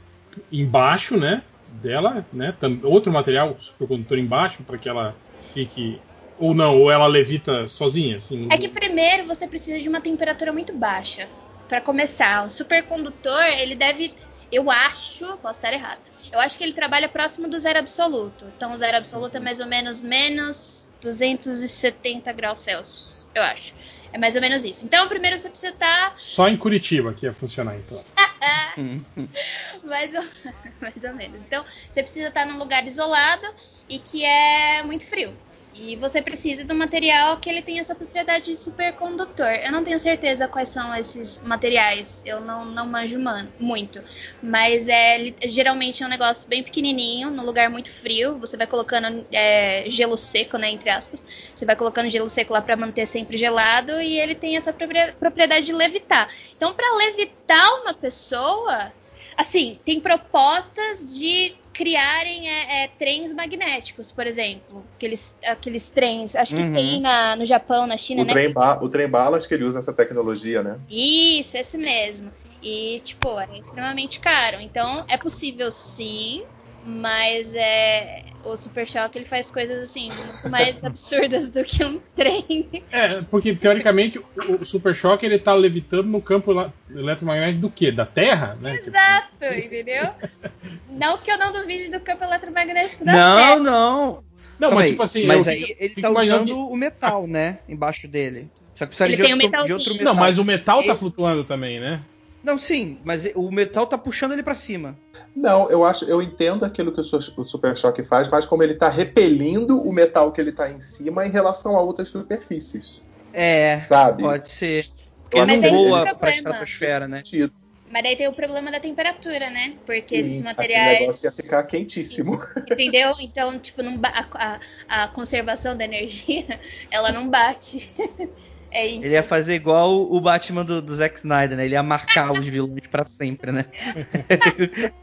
embaixo, né? Dela, né? Outro material supercondutor embaixo para que ela fique ou não, ou ela levita sozinha, assim. É que primeiro você precisa de uma temperatura muito baixa para começar. O supercondutor, ele deve, eu acho, posso estar errado. Eu acho que ele trabalha próximo do zero absoluto. Então o zero absoluto é mais ou menos menos 270 graus Celsius, eu acho. É mais ou menos isso. Então, primeiro você precisa estar. Tá Só em Curitiba que ia funcionar, então. mais, ou, mais ou menos. Então, você precisa estar tá num lugar isolado e que é muito frio. E você precisa um material que ele tenha essa propriedade de supercondutor. Eu não tenho certeza quais são esses materiais, eu não, não manjo muito. Mas é geralmente é um negócio bem pequenininho, num lugar muito frio. Você vai colocando é, gelo seco, né, entre aspas. Você vai colocando gelo seco lá para manter sempre gelado e ele tem essa propriedade de levitar. Então, para levitar uma pessoa, assim, tem propostas de criarem é, é, trens magnéticos, por exemplo. Aqueles, aqueles trens, acho que uhum. tem na, no Japão, na China, o né? Trem o trem balas que ele usa essa tecnologia, né? Isso, esse mesmo. E, tipo, é extremamente caro. Então, é possível sim mas é, o Super Choque ele faz coisas assim muito mais absurdas do que um trem. É, porque teoricamente o, Super Choque ele tá levitando no campo eletromagnético do quê? Da Terra, né? Exato, entendeu? não que eu não duvide do campo eletromagnético da não, Terra. Não, não. Não, mas tipo assim, mas aí fico, ele fico tá usando o metal, né, embaixo dele. Só que precisaria de, outro, de outro metal. Não, mas o metal tá flutuando também, né? Não, sim, mas o metal tá puxando ele para cima. Não, eu acho, eu entendo aquilo que o Super Choque faz, mas como ele tá repelindo o metal que ele tá em cima em relação a outras superfícies. É, sabe? Pode ser. Porque ele não voa pra estratosfera, né? Mas daí tem o problema da temperatura, né? Porque esses Sim, materiais. Aquele negócio ia ficar quentíssimo. Entendeu? Então, tipo, não ba- a, a- a conservação da energia, ela não bate. É isso. Ele ia fazer igual o Batman do, do Zack Snyder, né? Ele ia marcar os vilões pra sempre, né?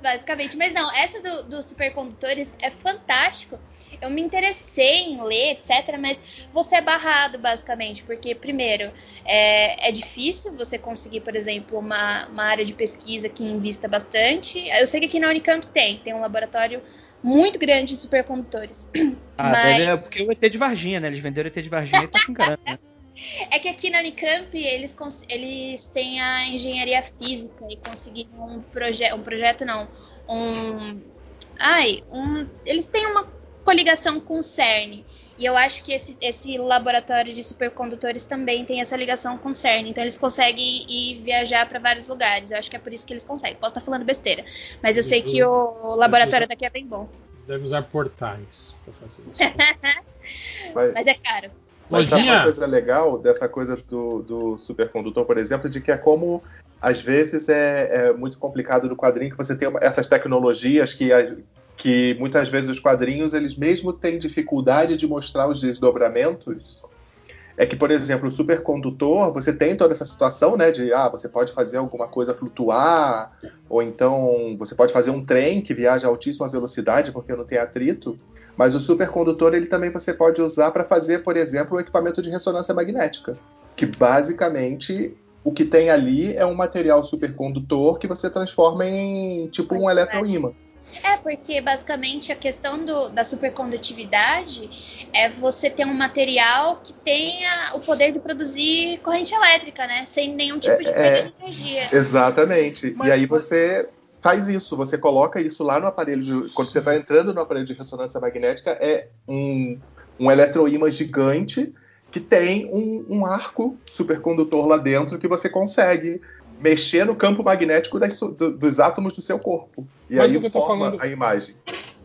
Basicamente. Mas não, essa do- dos supercondutores é fantástico. Eu me interessei em ler, etc. Mas você é barrado, basicamente. Porque, primeiro, é, é difícil você conseguir, por exemplo, uma, uma área de pesquisa que invista bastante. Eu sei que aqui na Unicamp tem, tem um laboratório muito grande de supercondutores. Ah, Mas- é porque o ET de Varginha, né? Eles venderam o ET de Varginha e tá com caramba, né? É que aqui na Unicamp eles, eles têm a engenharia física e conseguiram um, proje um projeto, não, um. Ai, um. Eles têm uma coligação com o CERN. E eu acho que esse, esse laboratório de supercondutores também tem essa ligação com o CERN. Então eles conseguem ir viajar para vários lugares. Eu acho que é por isso que eles conseguem. Posso estar falando besteira. Mas eu sei que o laboratório daqui é bem bom. Deve usar portais pra fazer isso. Mas, Mas é caro. mas sabe uma coisa legal dessa coisa do, do supercondutor, por exemplo, de que é como às vezes é, é muito complicado no quadrinho que você tem uma- essas tecnologias que, que muitas vezes os quadrinhos eles mesmo têm dificuldade de mostrar os desdobramentos. É que, por exemplo, o supercondutor, você tem toda essa situação, né, de ah, você pode fazer alguma coisa flutuar, ou então você pode fazer um trem que viaja a altíssima velocidade porque não tem atrito. Mas o supercondutor ele também você pode usar para fazer, por exemplo, um equipamento de ressonância magnética, que basicamente o que tem ali é um material supercondutor que você transforma em tipo um eletroímã. É, porque basicamente a questão do- da supercondutividade é você ter um material que tenha o poder de produzir corrente elétrica, né? Sem nenhum tipo de É, perda é. de energia. Exatamente. Mas- e aí você faz isso, você coloca isso lá no aparelho de, quando você está entrando no aparelho de ressonância magnética é um, um eletroímã gigante que tem um, um arco supercondutor lá dentro que você consegue mexer no campo magnético das do- dos átomos do seu corpo. E Mas aí que eu forma falando- a imagem.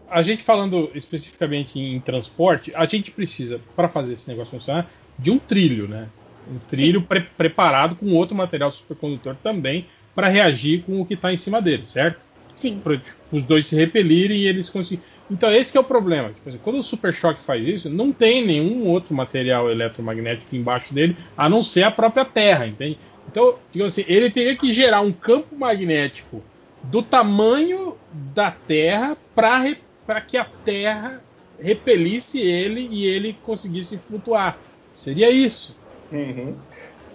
A gente falando especificamente em transporte, a gente precisa, para fazer esse negócio funcionar, de um trilho, né? Um trilho pre- preparado com outro material supercondutor também para reagir com o que está em cima dele, certo? Sim. Pra os dois se repelirem e eles conseguirem. Então esse que é o problema. Tipo assim, quando o Super Choque faz isso, não tem nenhum outro material eletromagnético embaixo dele, a não ser a própria Terra, entende? Então, digamos assim, ele teria que gerar um campo magnético do tamanho da Terra para que a Terra repelisse ele e ele conseguisse flutuar. Seria isso. Uhum.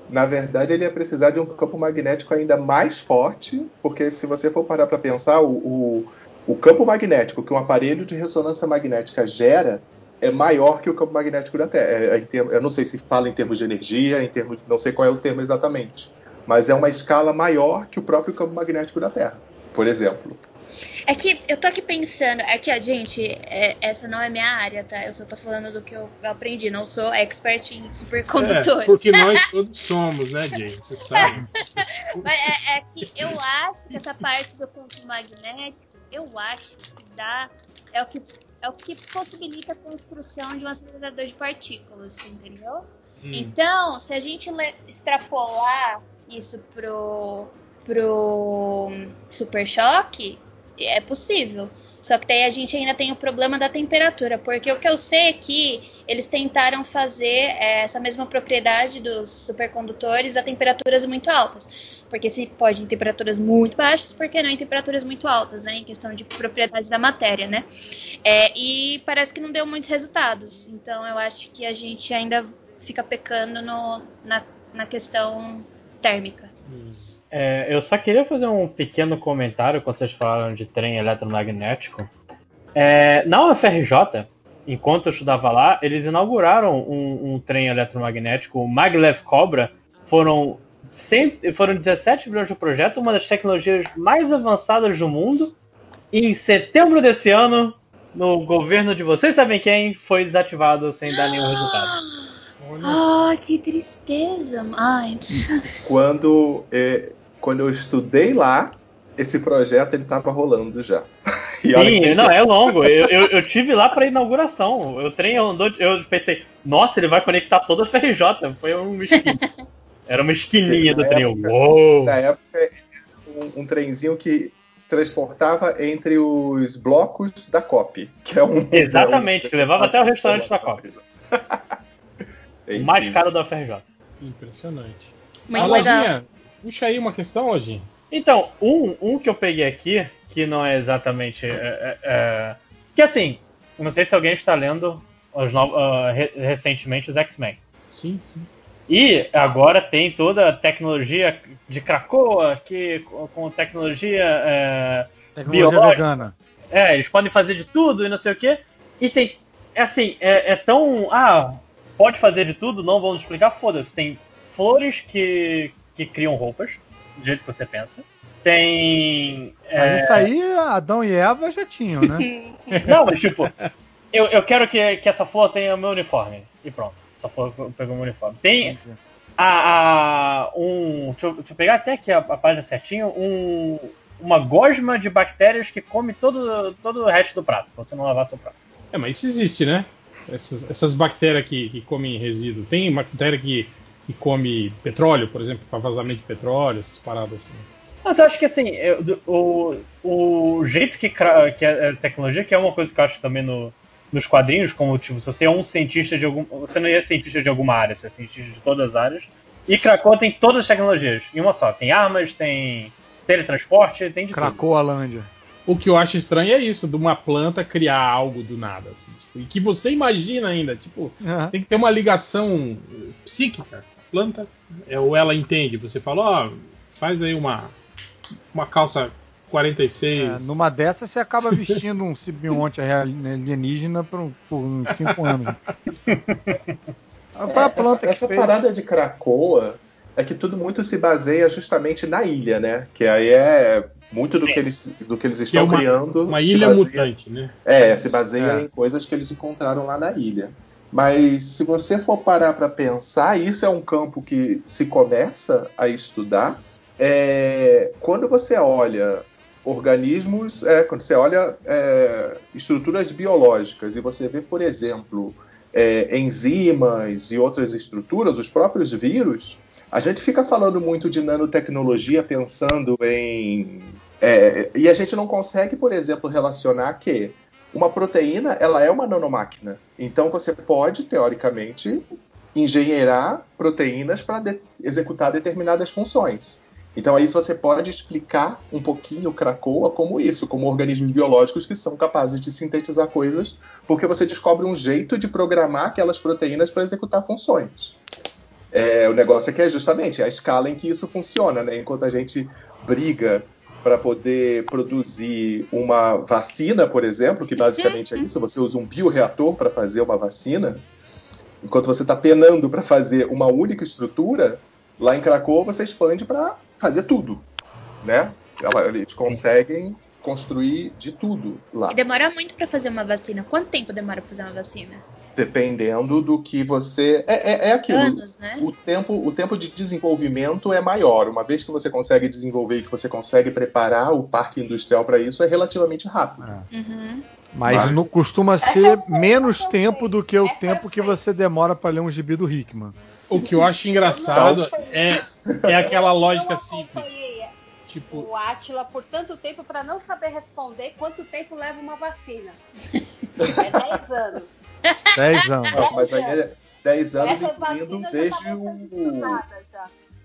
Na verdade, ele ia precisar de um campo magnético ainda mais forte, porque se você for parar para pensar, o, o, o campo magnético que um aparelho de ressonância magnética gera é maior que o campo magnético da Terra. É, é em termos- eu não sei se fala em termos de energia, em termos, não sei qual é o termo exatamente, mas é uma escala maior que o próprio campo magnético da Terra, por exemplo. É que eu tô aqui pensando, é que, ó, gente, é- essa não é minha área, tá? Eu só tô falando do que eu aprendi, não sou expert em supercondutores. É, porque nós todos somos, né, Jay? Você sabe. Mas é, é que eu acho que essa parte do campo magnético, eu acho que dá. É o que, é o que possibilita a construção de um acelerador de partículas, entendeu? Hum. Então, se a gente extrapolar isso pro, pro Super Choque, é possível. Só que daí a gente ainda tem o problema da temperatura, porque o que eu sei é que eles tentaram fazer é, essa mesma propriedade dos supercondutores a temperaturas muito altas. Porque se pode em temperaturas muito baixas, por que não em temperaturas muito altas, né? Em questão de propriedade da matéria, né? É, e parece que não deu muitos resultados. Então eu acho que a gente ainda fica pecando no- na, na questão térmica. É, eu só queria fazer um pequeno comentário quando vocês falaram de trem eletromagnético. É, na UFRJ, enquanto eu estudava lá, eles inauguraram um, um trem eletromagnético, o Maglev Cobra. Foram, 100, foram 17 bilhões de projeto, uma das tecnologias mais avançadas do mundo. E em setembro desse ano, no governo de vocês sabem quem, foi desativado sem dar nenhum resultado. Olha, Ah, que tristeza. Ai. Quando, é, quando eu estudei lá, esse projeto ele estava rolando já. E Sim, que- não, é longo. Eu, eu, eu tive lá pra inauguração. O trem andou. Eu pensei, nossa, ele vai conectar toda a FRJ. Foi um esquema. Era uma esquininha do trem. época- Uou! Na época, um, um trenzinho que transportava entre os blocos da COP, que é um Exatamente, é um- que levava até o restaurante da COP. O mais caro da FRJ. Impressionante. Muito a. Lojinha, puxa aí uma questão, Lojinha. Então, um, um que eu peguei aqui, que não é exatamente. é, é, é, que assim, não sei se alguém está lendo os novos, ah, re- recentemente os X-Men. Sim, sim. E agora tem toda a tecnologia de Krakoa, que com- tecnologia. é, Tecnologia Biológico. vegana. É, eles podem fazer de tudo e não sei o quê. E tem. É assim, é, é tão. Ah, pode fazer de tudo, não vamos explicar, foda-se. Tem flores que, que criam roupas, do jeito que você pensa. Tem. Mas é, isso aí, Adão e Eva já tinham, né? Não, mas tipo, eu, eu quero que, que essa flor tenha o meu uniforme. E pronto. Essa flor pegou o uniforme. Tem a, a- um. Deixa eu, deixa eu pegar até aqui a, a página certinho. Um, uma gosma de bactérias que come todo, todo o resto do prato, pra você não lavar seu prato. É, mas isso existe, né? Essas, essas bactérias que, que comem resíduo. Tem bactéria que, que come petróleo, por exemplo, para vazamento de petróleo, essas paradas assim. Mas eu acho que assim, eu- o, o jeito que, que a a tecnologia, que é uma coisa que eu acho também no, nos quadrinhos, como tipo, se você é um cientista de algum. Você não é cientista de alguma área, você é cientista de todas as áreas. E Krakoa tem todas as tecnologias, em uma só. Tem armas, tem teletransporte, tem de tudo. Cracoalândia. O que eu acho estranho é isso, de uma planta criar algo do nada, assim, tipo, e que você imagina ainda, tipo, tem que ter uma ligação eh, psíquica. Planta, é, ou ela entende, você fala, ó, faz aí uma, uma calça 46. É, numa dessas você acaba vestindo um simbionte alienígena por, um- por uns 5 anos. Ah, Foi a planta essa, que essa fez. parada de Cracoa é que tudo muito se baseia justamente na ilha, né? Que aí é muito do que eles, do que eles que é estão uma, criando. uma ilha baseia- mutante, né? É, se baseia É. em coisas que eles encontraram lá na ilha. Mas se você for parar para pensar, isso é um campo que se começa a estudar. É, quando você olha organismos, é, quando você olha é, estruturas biológicas e você vê, por exemplo, é, enzimas e outras estruturas, os próprios vírus, a gente fica falando muito de nanotecnologia pensando em. é, e a gente não consegue, por exemplo, relacionar que uma proteína ela é uma nanomáquina. Então você pode, teoricamente, engenheirar proteínas para de- executar determinadas funções. Então aí você pode explicar um pouquinho Krakoa como isso, como organismos biológicos que são capazes de sintetizar coisas, porque você descobre um jeito de programar aquelas proteínas para executar funções. É, o negócio é que é justamente a escala em que isso funciona, né? Enquanto a gente briga para poder produzir uma vacina, por exemplo, que basicamente é isso, você usa um bioreator para fazer uma vacina, enquanto você está penando para fazer uma única estrutura, lá em Krakow você expande para fazer tudo, né? Eles conseguem construir de tudo lá, E demora muito pra fazer uma vacina. Quanto tempo demora pra fazer uma vacina? dependendo do que você é, é, é aquilo. Anos, né? O tempo, o tempo de desenvolvimento é maior. Uma vez que você consegue desenvolver e que você consegue preparar o parque industrial para isso, é relativamente rápido. Uhum. Mas Mas- não costuma ser menos tempo do que o tempo que você demora para ler um gibi do Hickman. O que eu acho engraçado é, é aquela lógica eu simples. Tipo, o Átila por tanto tempo para não saber responder quanto tempo leva uma vacina. É 10 anos. 10 anos. Não, mas aí é 10 anos, Essas incluindo desde o,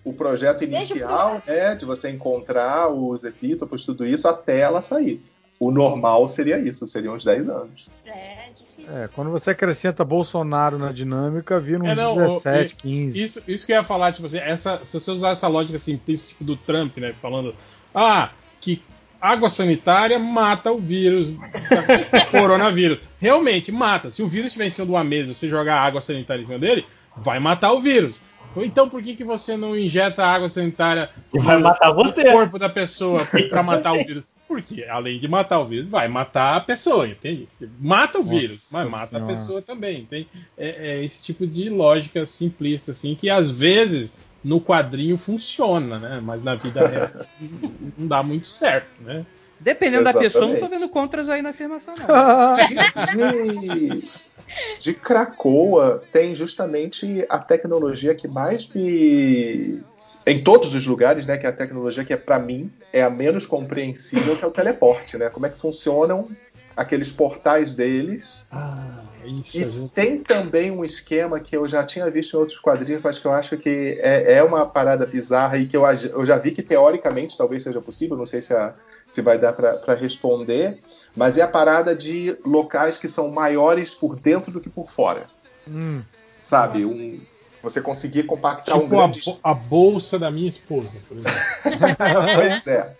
o projeto inicial, né, de você encontrar os epítopos, tudo isso, até ela sair. O normal seria isso, seriam uns 10 anos. É. É, quando você acrescenta Bolsonaro na dinâmica, vira uns É, não, 17, o- 15. Isso, isso que eu ia falar, tipo assim, essa, se você usar essa lógica simplista tipo, do Trump, né? Falando, ah, que água sanitária mata o vírus, da- coronavírus. Realmente, mata. Se o vírus estiver em cima de uma mesa e você jogar água sanitária em cima dele, vai matar o vírus. Então por que, que você não injeta água sanitária você. no corpo da pessoa para matar o vírus? Porque além de matar o vírus, vai matar a pessoa, entende? Mata o Nossa vírus, mas mata Senhora. a pessoa também, entende? É, é esse tipo de lógica simplista, assim, que às vezes no quadrinho funciona, né? Mas na vida real não dá muito certo, né? Dependendo da pessoa, não tô Exatamente. vendo contras aí na afirmação, não. E, de Cracoa tem justamente a tecnologia que mais me em todos os lugares, né, que é a tecnologia que é para mim é a menos compreensível que é o teleporte, né? Como é que funcionam aqueles portais deles? Ah, isso. E gente... tem também um esquema que eu já tinha visto em outros quadrinhos, mas que eu acho que é, é uma parada bizarra e que eu, eu, já vi que teoricamente talvez seja possível, não sei se, a, se vai dar para responder, mas é a parada de locais que são maiores por dentro do que por fora. Hum. Sabe? Um, você conseguir compactar tipo um grande. A, a, bolsa da minha esposa, por exemplo. pois é.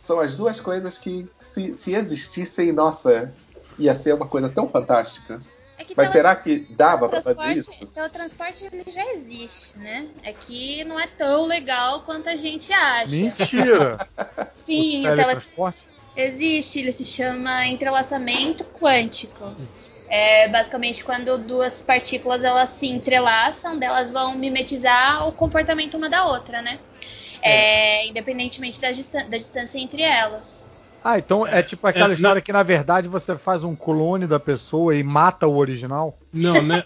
São as duas coisas que, se, se existissem, nossa, ia ser uma coisa tão fantástica. É Mas será que dava para fazer isso? Então, o transporte ele já existe, né? É que não é tão legal quanto a gente acha. Mentira! Sim, o teletransporte? Existe, ele se chama entrelaçamento quântico. É basicamente quando duas partículas elas se entrelaçam, elas vão mimetizar o comportamento uma da outra, né? É. É, independentemente da, distan da, distância entre elas. Ah, então é tipo aquela é, história que na verdade você faz um clone da pessoa e mata o original? Não, né?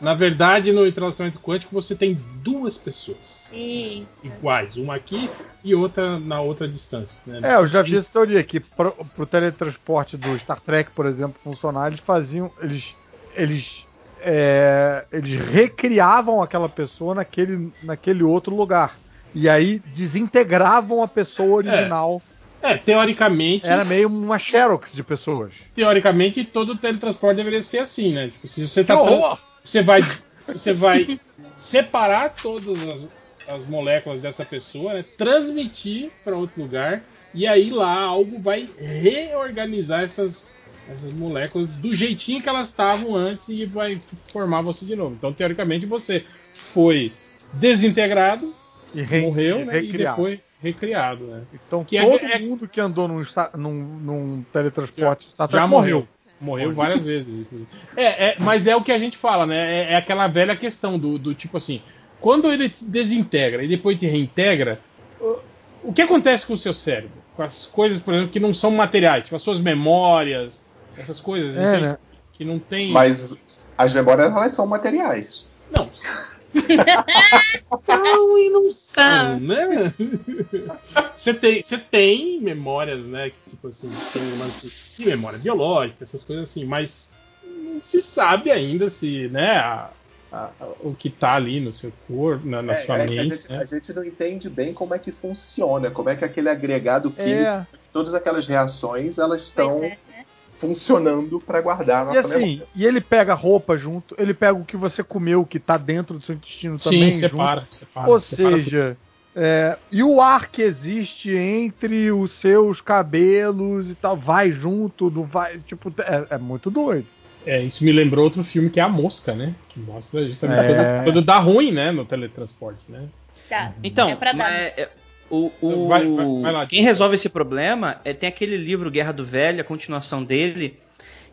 Na verdade, no entrelaçamento quântico você tem duas pessoas Isso. iguais, uma aqui e outra na outra distância. Né? É, eu já vi essa teoria que pro, pro teletransporte do Star Trek, por exemplo, funcionar, eles faziam, eles, eles, é, eles recriavam aquela pessoa naquele, naquele outro lugar e aí desintegravam a pessoa original. É. É, teoricamente. Era meio uma Xerox de pessoas. Teoricamente, todo teletransporte deveria ser assim, né? Tipo, se você tá. Você vai, você vai separar todas as, as moléculas dessa pessoa, né, transmitir para outro lugar e aí lá algo vai reorganizar essas, essas moléculas do jeitinho que elas estavam antes e vai formar você de novo. Então, teoricamente, você foi desintegrado, e re, morreu né, e depois recriado. Né? Então, que é todo é, mundo que andou num, num, num teletransporte já, já morreu. Morreu várias vezes. É, é, mas é o que a gente fala, né? É, é aquela velha questão do, do, tipo assim: quando ele te desintegra e depois te reintegra, o, o que acontece com o seu cérebro? Com as coisas, por exemplo, que não são materiais, tipo as suas memórias, essas coisas é, né? que não tem. Mas as memórias elas são materiais. Não. São e não são, né? Você tem, você tem memórias, né? Que, tipo assim, tem um de memória biológica, essas coisas assim, mas não se sabe ainda se, né? A, a, o que está ali no seu corpo, na, na é, sua é mente. A gente, né? a gente, não entende bem como é que funciona, como é que aquele agregado químico, é. todas aquelas reações, elas estão é? Funcionando para guardar a nossa e assim, memória. E ele pega roupa junto, ele pega o que você comeu, que tá dentro do seu intestino também. Sim, separa, separa. Ou separa seja, é, e o ar que existe entre os seus cabelos e tal, vai junto, não vai. Tipo, é, é muito doido. É, isso me lembrou outro filme que é A Mosca, né? Que mostra justamente é... quando, quando dá ruim, né, no teletransporte, né? Tá. Então, é pra dar. É, o, o, vai, vai, vai lá, quem resolve esse problema é tem aquele livro Guerra do Velho, a continuação dele,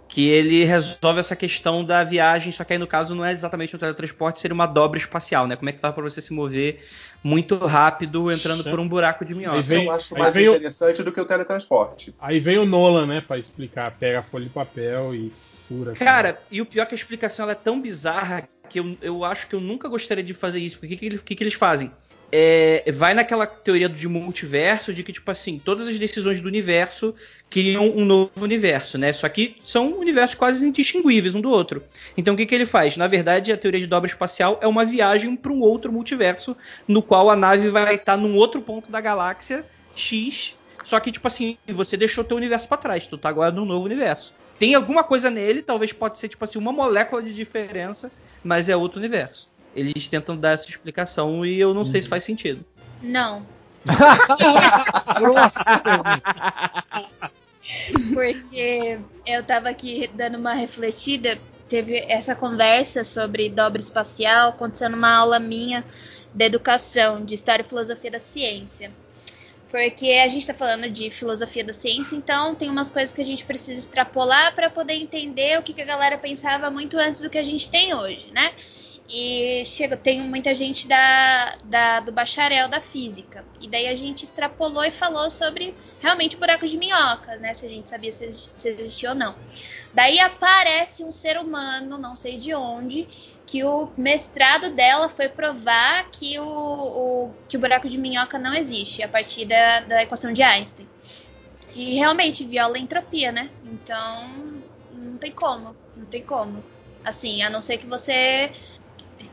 que ele resolve essa questão da viagem, só que aí no caso não é exatamente um teletransporte, seria uma dobra espacial, né? Como é que dá para você se mover muito rápido entrando por um buraco de minhoca? Vem, eu acho mais interessante o... do que o teletransporte. Aí vem o Nolan, né, para explicar, pega a folha de papel e fura. Cara, e o pior é que a explicação é tão bizarra que eu, eu acho que eu nunca gostaria de fazer isso. Porque o que, que, que eles fazem? É, vai naquela teoria de multiverso de que, tipo assim, todas as decisões do universo criam um novo universo, né? Só que são universos quase indistinguíveis um do outro. Então o que, que ele faz? Na verdade, a teoria de dobra espacial é uma viagem para um outro multiverso, no qual a nave vai estar num outro ponto da galáxia X. Só que, tipo assim, você deixou teu universo para trás, tu tá agora num novo universo. Tem alguma coisa nele, talvez pode ser, tipo assim, uma molécula de diferença, mas é outro universo. Eles tentam dar essa explicação e eu não sei se faz sentido. Não. Porque eu tava aqui dando uma refletida, teve essa conversa sobre dobra espacial, acontecendo numa aula minha de educação, de história e filosofia da ciência. Porque a gente está falando de filosofia da ciência, então tem umas coisas que a gente precisa extrapolar para poder entender o que, que a galera pensava muito antes do que a gente tem hoje, né? E chega, tem muita gente da, da, do bacharel da física. E daí a gente extrapolou e falou sobre realmente buracos de minhoca, né? Se a gente sabia se, se existia ou não. Daí aparece um ser humano, não sei de onde, que o mestrado dela foi provar que o, o, que o buraco de minhoca não existe a partir da, da equação de Einstein. E realmente viola a entropia, né? Então não tem como, não tem como. Assim, a não ser que você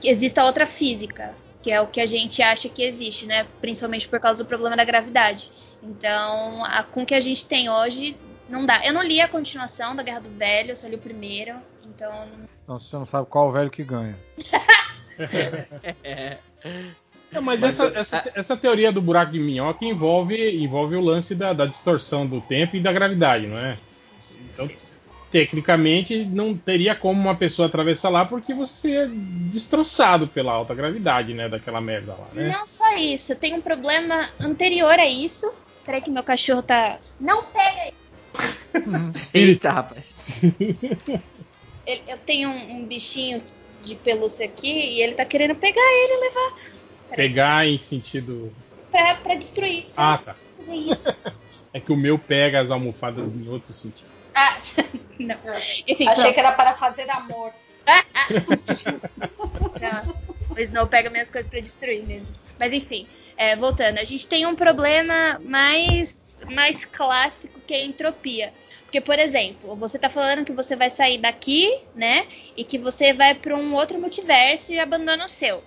exista outra física, que é o que a gente acha que existe, né? Principalmente por causa do problema da gravidade. Então, a, com o que a gente tem hoje, não dá. Eu não li a continuação da Guerra do Velho, eu só li o primeiro, então. Então você não sabe qual o velho que ganha. É, mas, mas essa, essa, essa, teoria do buraco de minhoca envolve, envolve o lance da, da, distorção do tempo e da gravidade, não é? Então, tecnicamente, não teria como uma pessoa atravessar lá porque você seria destroçado pela alta gravidade, né? Daquela merda lá, né? Não só isso, tem um problema anterior a isso. Peraí que meu cachorro tá. Não pega Eita, rapaz. eu tenho um, um, bichinho de pelúcia aqui e ele tá querendo pegar ele e levar. Peraí. Pegar em sentido. Pra, pra destruir. Ah, tá. Fazer isso. é que o meu pega as almofadas em outro sentido. Ah, não. Enfim, Achei que era para fazer amor. não, o Snow pega minhas coisas para destruir mesmo. Mas enfim, é, voltando, a gente tem um problema mais, mais clássico que é a entropia. Porque, por exemplo, você está falando que você vai sair daqui, né? E que você vai para um outro multiverso e abandona o seu.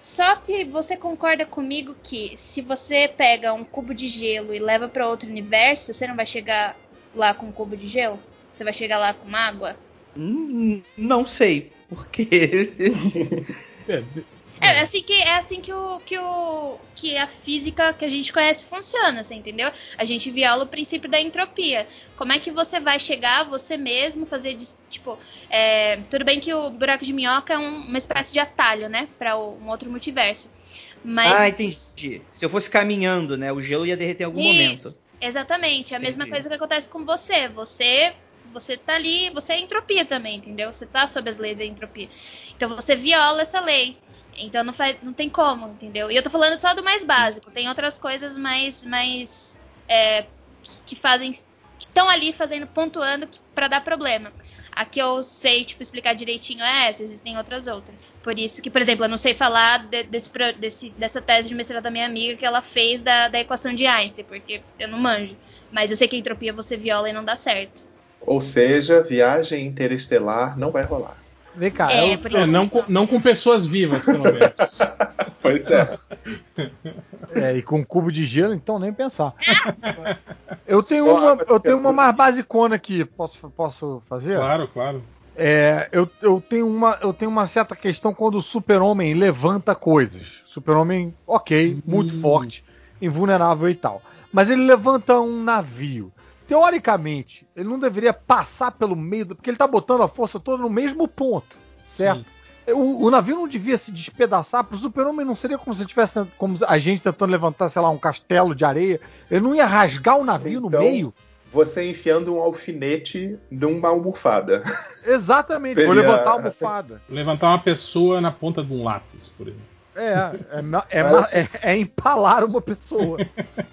Só que você concorda comigo que se você pega um cubo de gelo e leva para outro universo, você não vai chegar lá com um cubo de gelo? Você vai chegar lá com água? Hum, não sei, porque é, é assim que é assim que o, que o que a física que a gente conhece funciona, você entendeu? A gente viola o princípio da entropia. Como é que você vai chegar você mesmo fazer tipo é, tudo bem que o buraco de minhoca é um, uma espécie de atalho, né, para um outro multiverso. Mas ah, entendi. Se eu fosse caminhando, né, o gelo ia derreter em algum Isso, momento. Exatamente, é a entendi. mesma coisa que acontece com você. Você você tá ali, você é entropia também, entendeu? Você tá sob as leis da entropia. Então você viola essa lei. Então não, faz, não tem como, entendeu? E eu tô falando só do mais básico. Tem outras coisas mais, mais é, que fazem, que estão ali fazendo, pontuando para dar problema. Aqui eu sei, tipo, explicar direitinho é essa, existem outras outras. Por isso que, por exemplo, eu não sei falar de, desse, desse, dessa tese de mestrado da minha amiga que ela fez da, da equação de Einstein, porque eu não manjo. Mas eu sei que a entropia você viola e não dá certo. Ou seja, viagem interestelar não vai rolar. Vem cá, é, eu... é, não, com, não com pessoas vivas, pelo menos. pois é. É, e com um cubo de gelo, então nem pensar. Eu tenho, uma, eu tenho uma mais basicona aqui. Posso, posso fazer? Claro, claro. É, eu, eu, tenho uma, eu tenho uma certa questão quando o super-homem levanta coisas. Super-homem, ok, muito hum. forte, invulnerável e tal. Mas ele levanta um navio teoricamente, ele não deveria passar pelo meio, porque ele tá botando a força toda no mesmo ponto, certo? O, o, navio não devia se despedaçar, pro super-homem não seria como se tivesse como a gente tentando levantar, sei lá, um castelo de areia. Ele não ia rasgar o navio então, no meio. Você enfiando um alfinete numa almofada. Exatamente, Seria... vou levantar a almofada. Levantar uma pessoa na ponta de um lápis, por exemplo. É, é, é, é, é, empalar uma pessoa.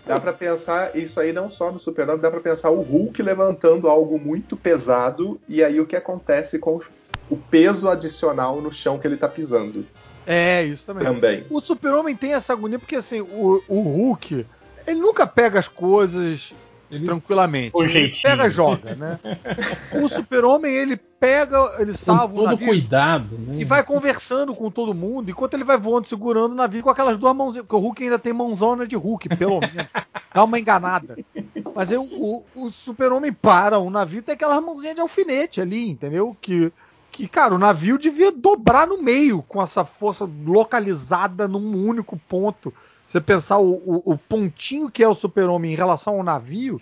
Dá para pensar isso aí não só no Super-Homem, dá para pensar o Hulk levantando algo muito pesado e aí o que acontece com o peso adicional no chão que ele tá pisando. É, isso também. Também. O Super-Homem tem essa agonia porque assim, o, o Hulk, ele nunca pega as coisas ele, tranquilamente. O ele pega joga, né? o super-homem, ele pega, ele salva com todo navio, cuidado, né? E vai conversando com todo mundo, enquanto ele vai voando, segurando o navio com aquelas duas mãozinhas. Porque o Hulk ainda tem mãozona de Hulk, pelo menos. Dá uma enganada. Mas eu, o, o super-homem para o navio, tem aquelas mãozinhas de alfinete ali, entendeu? Que que, cara, o navio devia dobrar no meio com essa força localizada num único ponto. Você pensar o, o, o pontinho que é o super-homem em relação ao navio,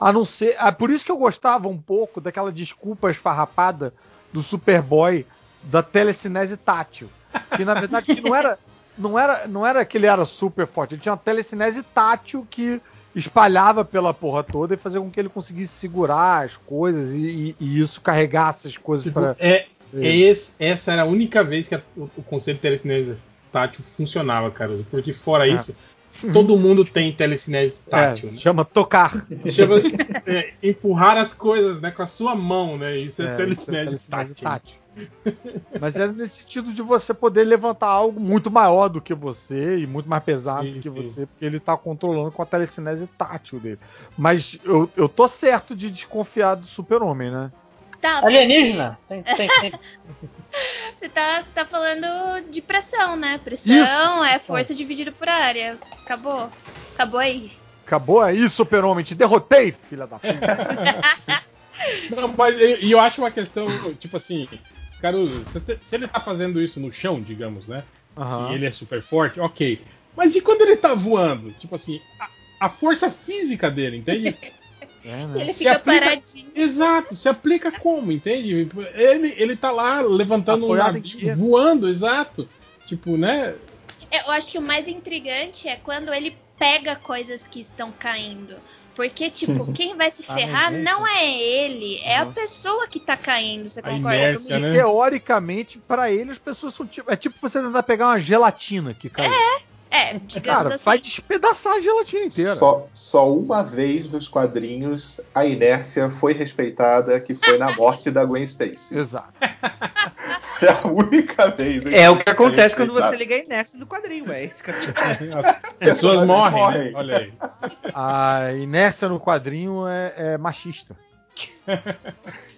a não ser. É por isso que eu gostava um pouco daquela desculpa esfarrapada do Superboy da telecinese tátil. Que na verdade não era, não era, não era que ele era super forte, ele tinha uma telecinese tátil que espalhava pela porra toda e fazia com que ele conseguisse segurar as coisas e, e, e isso carregasse as coisas tipo, para é esse, essa era a única vez que a, o, o, conceito de telecinese tátil funcionava, cara. Porque fora é. isso, todo mundo tem telecinese tátil. É, né? Chama tocar. Chama é, empurrar as coisas né, com a sua mão, né? Isso é, telecinese, isso é telecinese tátil. tátil. Mas é nesse sentido de você poder levantar algo muito maior do que você e muito mais pesado sim, do que sim. você, porque ele tá controlando com a telecinese tátil dele. Mas eu, eu tô certo de desconfiar do super-homem, né? Tá, Alienígena? Tem, tem, tem. você, tá, você tá falando de pressão, né? Pressão Isso, é força dividida por área. Acabou. Acabou aí. Acabou aí, super-homem. Te derrotei, filha da puta. Não, mas e eu acho uma questão, tipo assim, Caruso, se ele tá fazendo isso no chão, digamos, né? Uhum. E ele é super forte, ok. Mas e quando ele tá voando? Tipo assim, a, a força física dele, entende? É, né? Ele se fica aplica... paradinho. Exato, se aplica como, entende? Ele, ele tá lá levantando Apoiado um navio, voando, exato. Tipo, né? Eu acho que o mais intrigante é quando ele pega coisas que estão caindo. Porque, tipo, quem vai se ah, ferrar não é ele, é a pessoa que tá caindo. Você concorda inércia, comigo? Né? Teoricamente, para ele, as pessoas são tipo. É tipo você tentar pegar uma gelatina que caiu. É. É, digamos Cara, assim. vai despedaçar a gelatina inteira. Só, só uma vez nos quadrinhos a inércia foi respeitada, que foi na morte da Gwen Stacy. Exato. É a única vez. É o que acontece quando você liga a inércia do quadrinho, velho. As pessoas morrem, morrem. Né? Olha aí. A inércia no quadrinho é, é machista.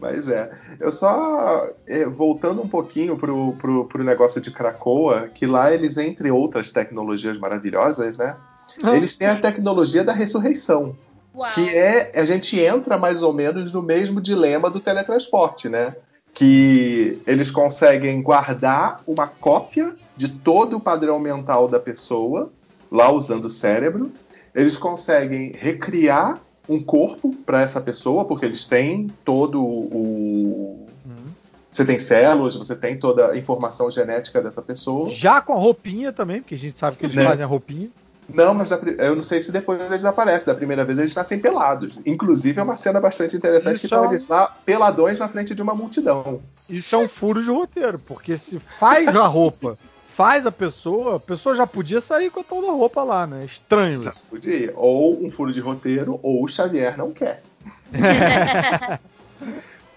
Mas é. Eu só. É, voltando um pouquinho pro, pro, pro negócio de Krakoa, que lá eles, entre outras tecnologias maravilhosas, né? Ah. Eles têm a tecnologia da ressurreição. Uau. Que é. A gente entra mais ou menos no mesmo dilema do teletransporte, né? Que eles conseguem guardar uma cópia de todo o padrão mental da pessoa, lá usando o cérebro. Eles conseguem recriar um corpo para essa pessoa, porque eles têm todo o. Uhum. Você tem células, você tem toda a informação genética dessa pessoa. Já com a roupinha também, porque a gente sabe que eles né? fazem a roupinha. Não, mas eu não sei se depois eles aparecem. Da primeira vez eles nascem pelados. Inclusive é uma cena bastante interessante Isso que é um... eles lá peladões na frente de uma multidão. Isso é um furo de roteiro, porque se faz a roupa faz a pessoa, a pessoa já podia sair com toda a roupa lá, né? Estranho. Já podia. Ou um furo de roteiro, ou o Xavier não quer.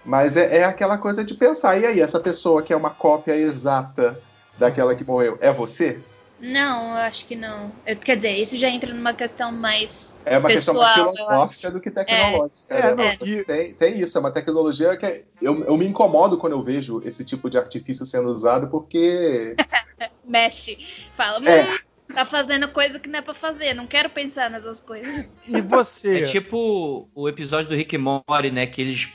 Mas é, é, aquela coisa de pensar, e aí, essa pessoa que é uma cópia exata daquela que morreu, é você? Não, eu acho que não. Eu, quer dizer, isso já entra numa questão mais. É uma pessoal, questão mais filosófica do que tecnológica. É, é, né? é. Tem, tem, isso, é uma tecnologia que é, eu, eu me incomodo quando eu vejo esse tipo de artifício sendo usado, porque. Mexe. Fala, é. hum, tá fazendo coisa que não é pra fazer, não quero pensar nessas coisas. E você? É tipo o episódio do Rick e Morty, né? Que eles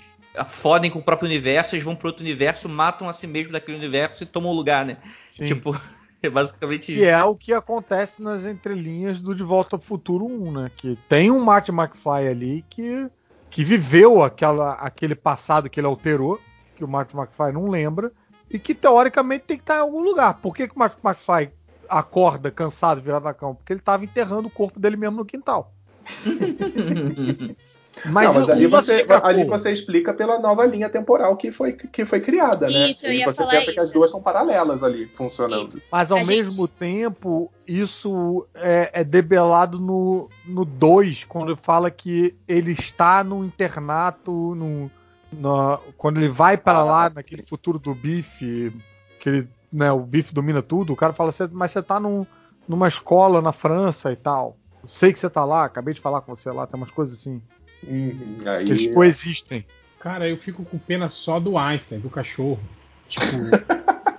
fodem com o próprio universo, eles vão pro outro universo, matam a si mesmo daquele universo e tomam o lugar, né? Sim. Tipo. É basicamente isso. Que é o que acontece nas entrelinhas do De Volta ao Futuro 1, né? Que tem um Marty McFly ali que, que viveu aquela, aquele passado que ele alterou, que o Marty McFly não lembra, e que teoricamente tem que estar em algum lugar. Por que, que o Marty McFly acorda cansado, virado na cama? Porque ele estava enterrando o corpo dele mesmo no quintal. Mas, não, mas ali, você, ali você explica pela nova linha temporal que foi, que foi criada, né? Isso, eu ia você falar pensa isso. que as duas são paralelas ali, funcionando. Isso. Mas ao A mesmo gente... tempo, isso é, é debelado no 2, quando fala que ele está no internato, no, no quando ele vai para ah, lá, naquele futuro do Bife, que ele, né, o Bife domina tudo, o cara fala assim, mas você está num, numa escola na França e tal. Eu sei que você está lá, acabei de falar com você lá, tem umas coisas assim. Uhum, aí... Que eles coexistem. Cara, eu fico com pena só do Einstein, do cachorro. Tipo.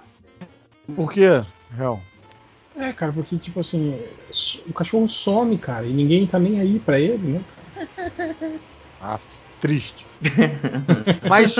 Por quê, Real? É, cara, porque, tipo assim, o cachorro some, cara, e ninguém tá nem aí pra ele, né? Ah, triste. Mas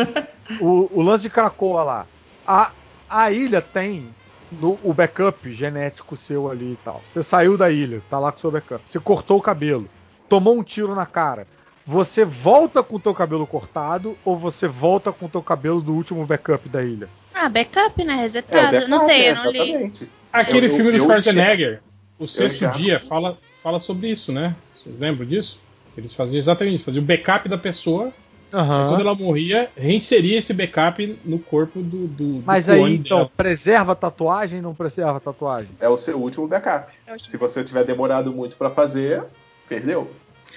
o, o, lance de Cracoa lá. A, a ilha tem no, o backup genético seu ali e tal. Você saiu da ilha, tá lá com o seu backup. Você cortou o cabelo, tomou um tiro na cara você volta com o teu cabelo cortado ou você volta com o teu cabelo do último backup da ilha? Ah, backup, né? Resetado. É, backup, não sei, eu não li. Aquele eu, filme eu, do Schwarzenegger, O Sexto Dia, fala, fala sobre isso, né? Vocês lembram disso? Eles faziam exatamente isso, faziam o backup da pessoa Aham. Quando ela morria, reinseria esse backup no corpo do, do, do Mas aí, clone então, dela. preserva a tatuagem não preserva a tatuagem? É o seu último backup. Se você tiver demorado muito pra fazer, perdeu.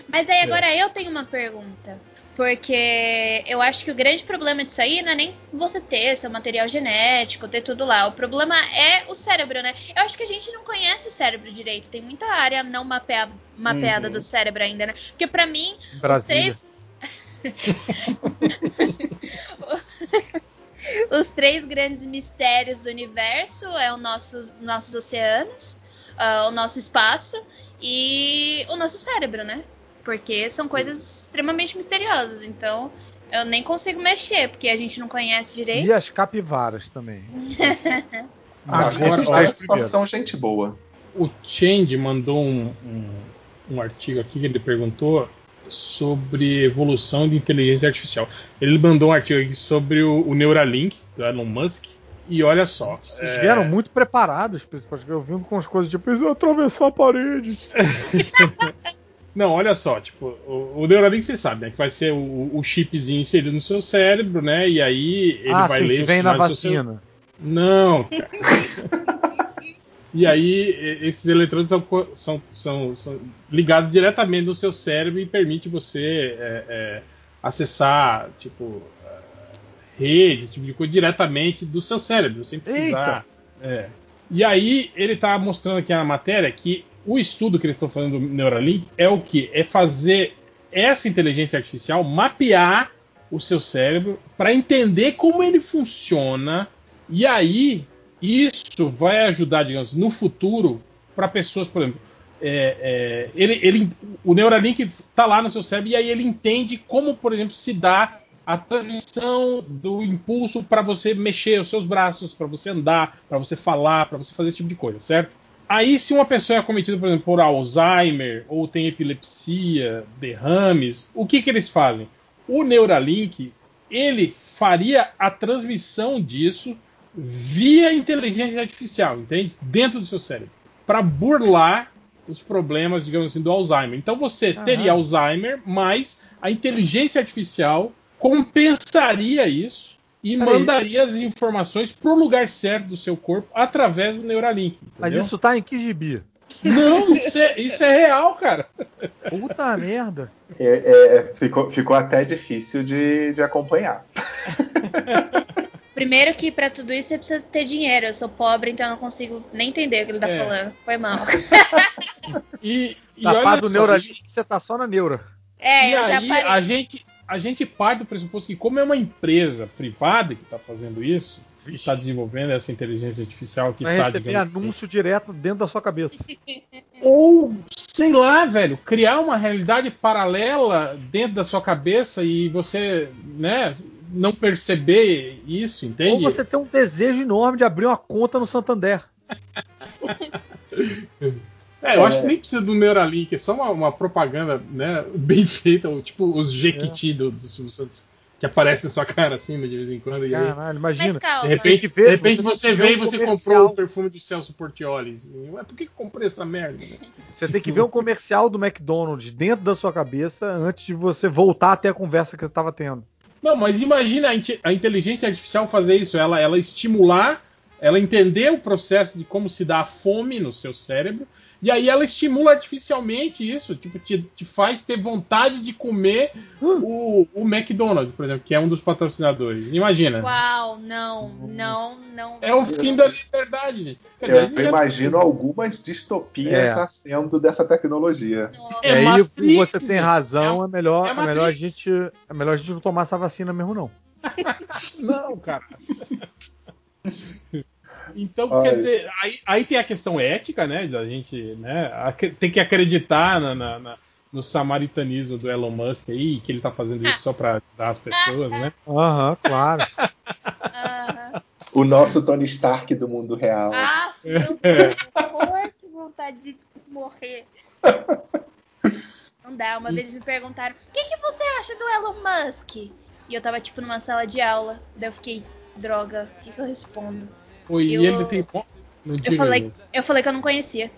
Mas aí agora eu tenho uma pergunta. Porque eu acho que o grande problema disso aí não é nem você ter seu material genético, ter tudo lá. O problema é o cérebro, né? Eu acho que a gente não conhece o cérebro direito. Tem muita área não mapeada, mapeada Uhum. do cérebro ainda, né? Porque pra mim, os Brasília. três. Os três grandes mistérios do universo é o nossos, nossos oceanos, ah, o nosso espaço e o nosso cérebro, né? Porque são coisas extremamente misteriosas. Então, eu nem consigo mexer, porque a gente não conhece direito. E as capivaras também. Agora, só primeiros. são gente boa. O Change mandou um, um, um artigo aqui que ele perguntou sobre evolução de inteligência artificial. Ele mandou um artigo aqui sobre o, o Neuralink do Elon Musk. E olha só. Vocês é, vieram muito preparados, principalmente eu vim com as coisas de precisa atravessar a parede. Não, olha só, tipo, o, o Neuralink você sabe, né? Que vai ser o, o chipzinho inserido no seu cérebro, né? E aí ele ah, vai sim, ler que vem na do seu vacina. Não. cara. e aí, esses eletrônicos são, são, são, são ligados diretamente no seu cérebro e permite você é, é, acessar, tipo, é, redes, tipo de coisa, diretamente do seu cérebro, sem precisar. É. E aí, ele tá mostrando aqui na matéria que o estudo que eles estão fazendo do Neuralink é o que? É fazer essa inteligência artificial mapear o seu cérebro para entender como ele funciona e aí isso vai ajudar, digamos, no futuro para pessoas, por exemplo, é, é, ele, ele- o Neuralink está lá no seu cérebro e aí ele entende como, por exemplo, se dá a transmissão do impulso para você mexer os seus braços, para você andar, para você falar, para você fazer esse tipo de coisa, certo? Aí, se uma pessoa é acometida, por exemplo, por Alzheimer ou tem epilepsia, derrames, o que, que eles fazem? O Neuralink ele faria a transmissão disso via inteligência artificial, entende? Dentro do seu cérebro, para burlar os problemas, digamos assim, do Alzheimer. Então você Aham. teria Alzheimer, mas a inteligência artificial compensaria isso e Peraí. mandaria as informações para o lugar certo do seu corpo através do Neuralink. Mas entendeu? isso tá em que gibi? Não, isso é, isso é real, cara. Puta merda. É, é, ficou, ficou até difícil de, de acompanhar. Primeiro que pra tudo isso você precisa ter dinheiro. Eu sou pobre, então eu não consigo nem entender o que ele tá É. falando. Foi mal. E, e Da olha parte do só, Neuralink, você tá só na neura. É, e eu já aí parei. a gente, a gente parte do pressuposto que, como é uma empresa privada que está fazendo isso, que está desenvolvendo essa inteligência artificial que Vai está, receber digamos assim, anúncio direto dentro da sua cabeça. ou sei lá, velho, criar uma realidade paralela dentro da sua cabeça e você, né, não perceber isso, entende? Ou você tem um desejo enorme de abrir uma conta no Santander. É, eu É. acho que nem precisa do Neuralink, é só uma, uma propaganda, né, bem feita, tipo os Jequiti do, do Silvio Santos, que aparece na sua cara assim, de vez em quando, e aí, Caralho, imagina. De repente, ver, de repente você você, vê e você comercial. comprou o perfume do Celso Portioli. Assim, Ué, por que eu comprei essa merda? né? Você tem que ver um comercial do McDonald's dentro da sua cabeça antes de você voltar até a conversa que você tava tendo. Não, mas imagina a, a inteligência artificial fazer isso, ela, ela estimular, ela entender o processo de como se dá a fome no seu cérebro, e aí ela estimula artificialmente isso, tipo, te, te faz ter vontade de comer o, o McDonald's, por exemplo, que é um dos patrocinadores. Imagina. Uau, não, não, não. É o fim da liberdade, gente. Quer dizer, Eu já- imagino algumas distopias É. nascendo dessa tecnologia. Nossa. É e aí Matrix, você tem razão, é, melhor, É é, melhor a gente, é melhor a gente não tomar essa vacina mesmo não. Não, cara. Então, Ai. quer dizer, aí, aí tem a questão ética, né? Da gente né, tem que acreditar na, na- na- no samaritanismo do Elon Musk aí, que ele tá fazendo isso só pra ajudar as pessoas, né? Aham, claro. Aham. O nosso Tony Stark do mundo real. Ah, meu Deus, que vontade de morrer. Não dá. Uma vez me perguntaram: o que, que você acha do Elon Musk? E eu tava, tipo, numa sala de aula. Daí eu fiquei, droga, o que, que eu respondo? Pô, e Eu- ele tem. Eu falei, eu falei que eu não conhecia.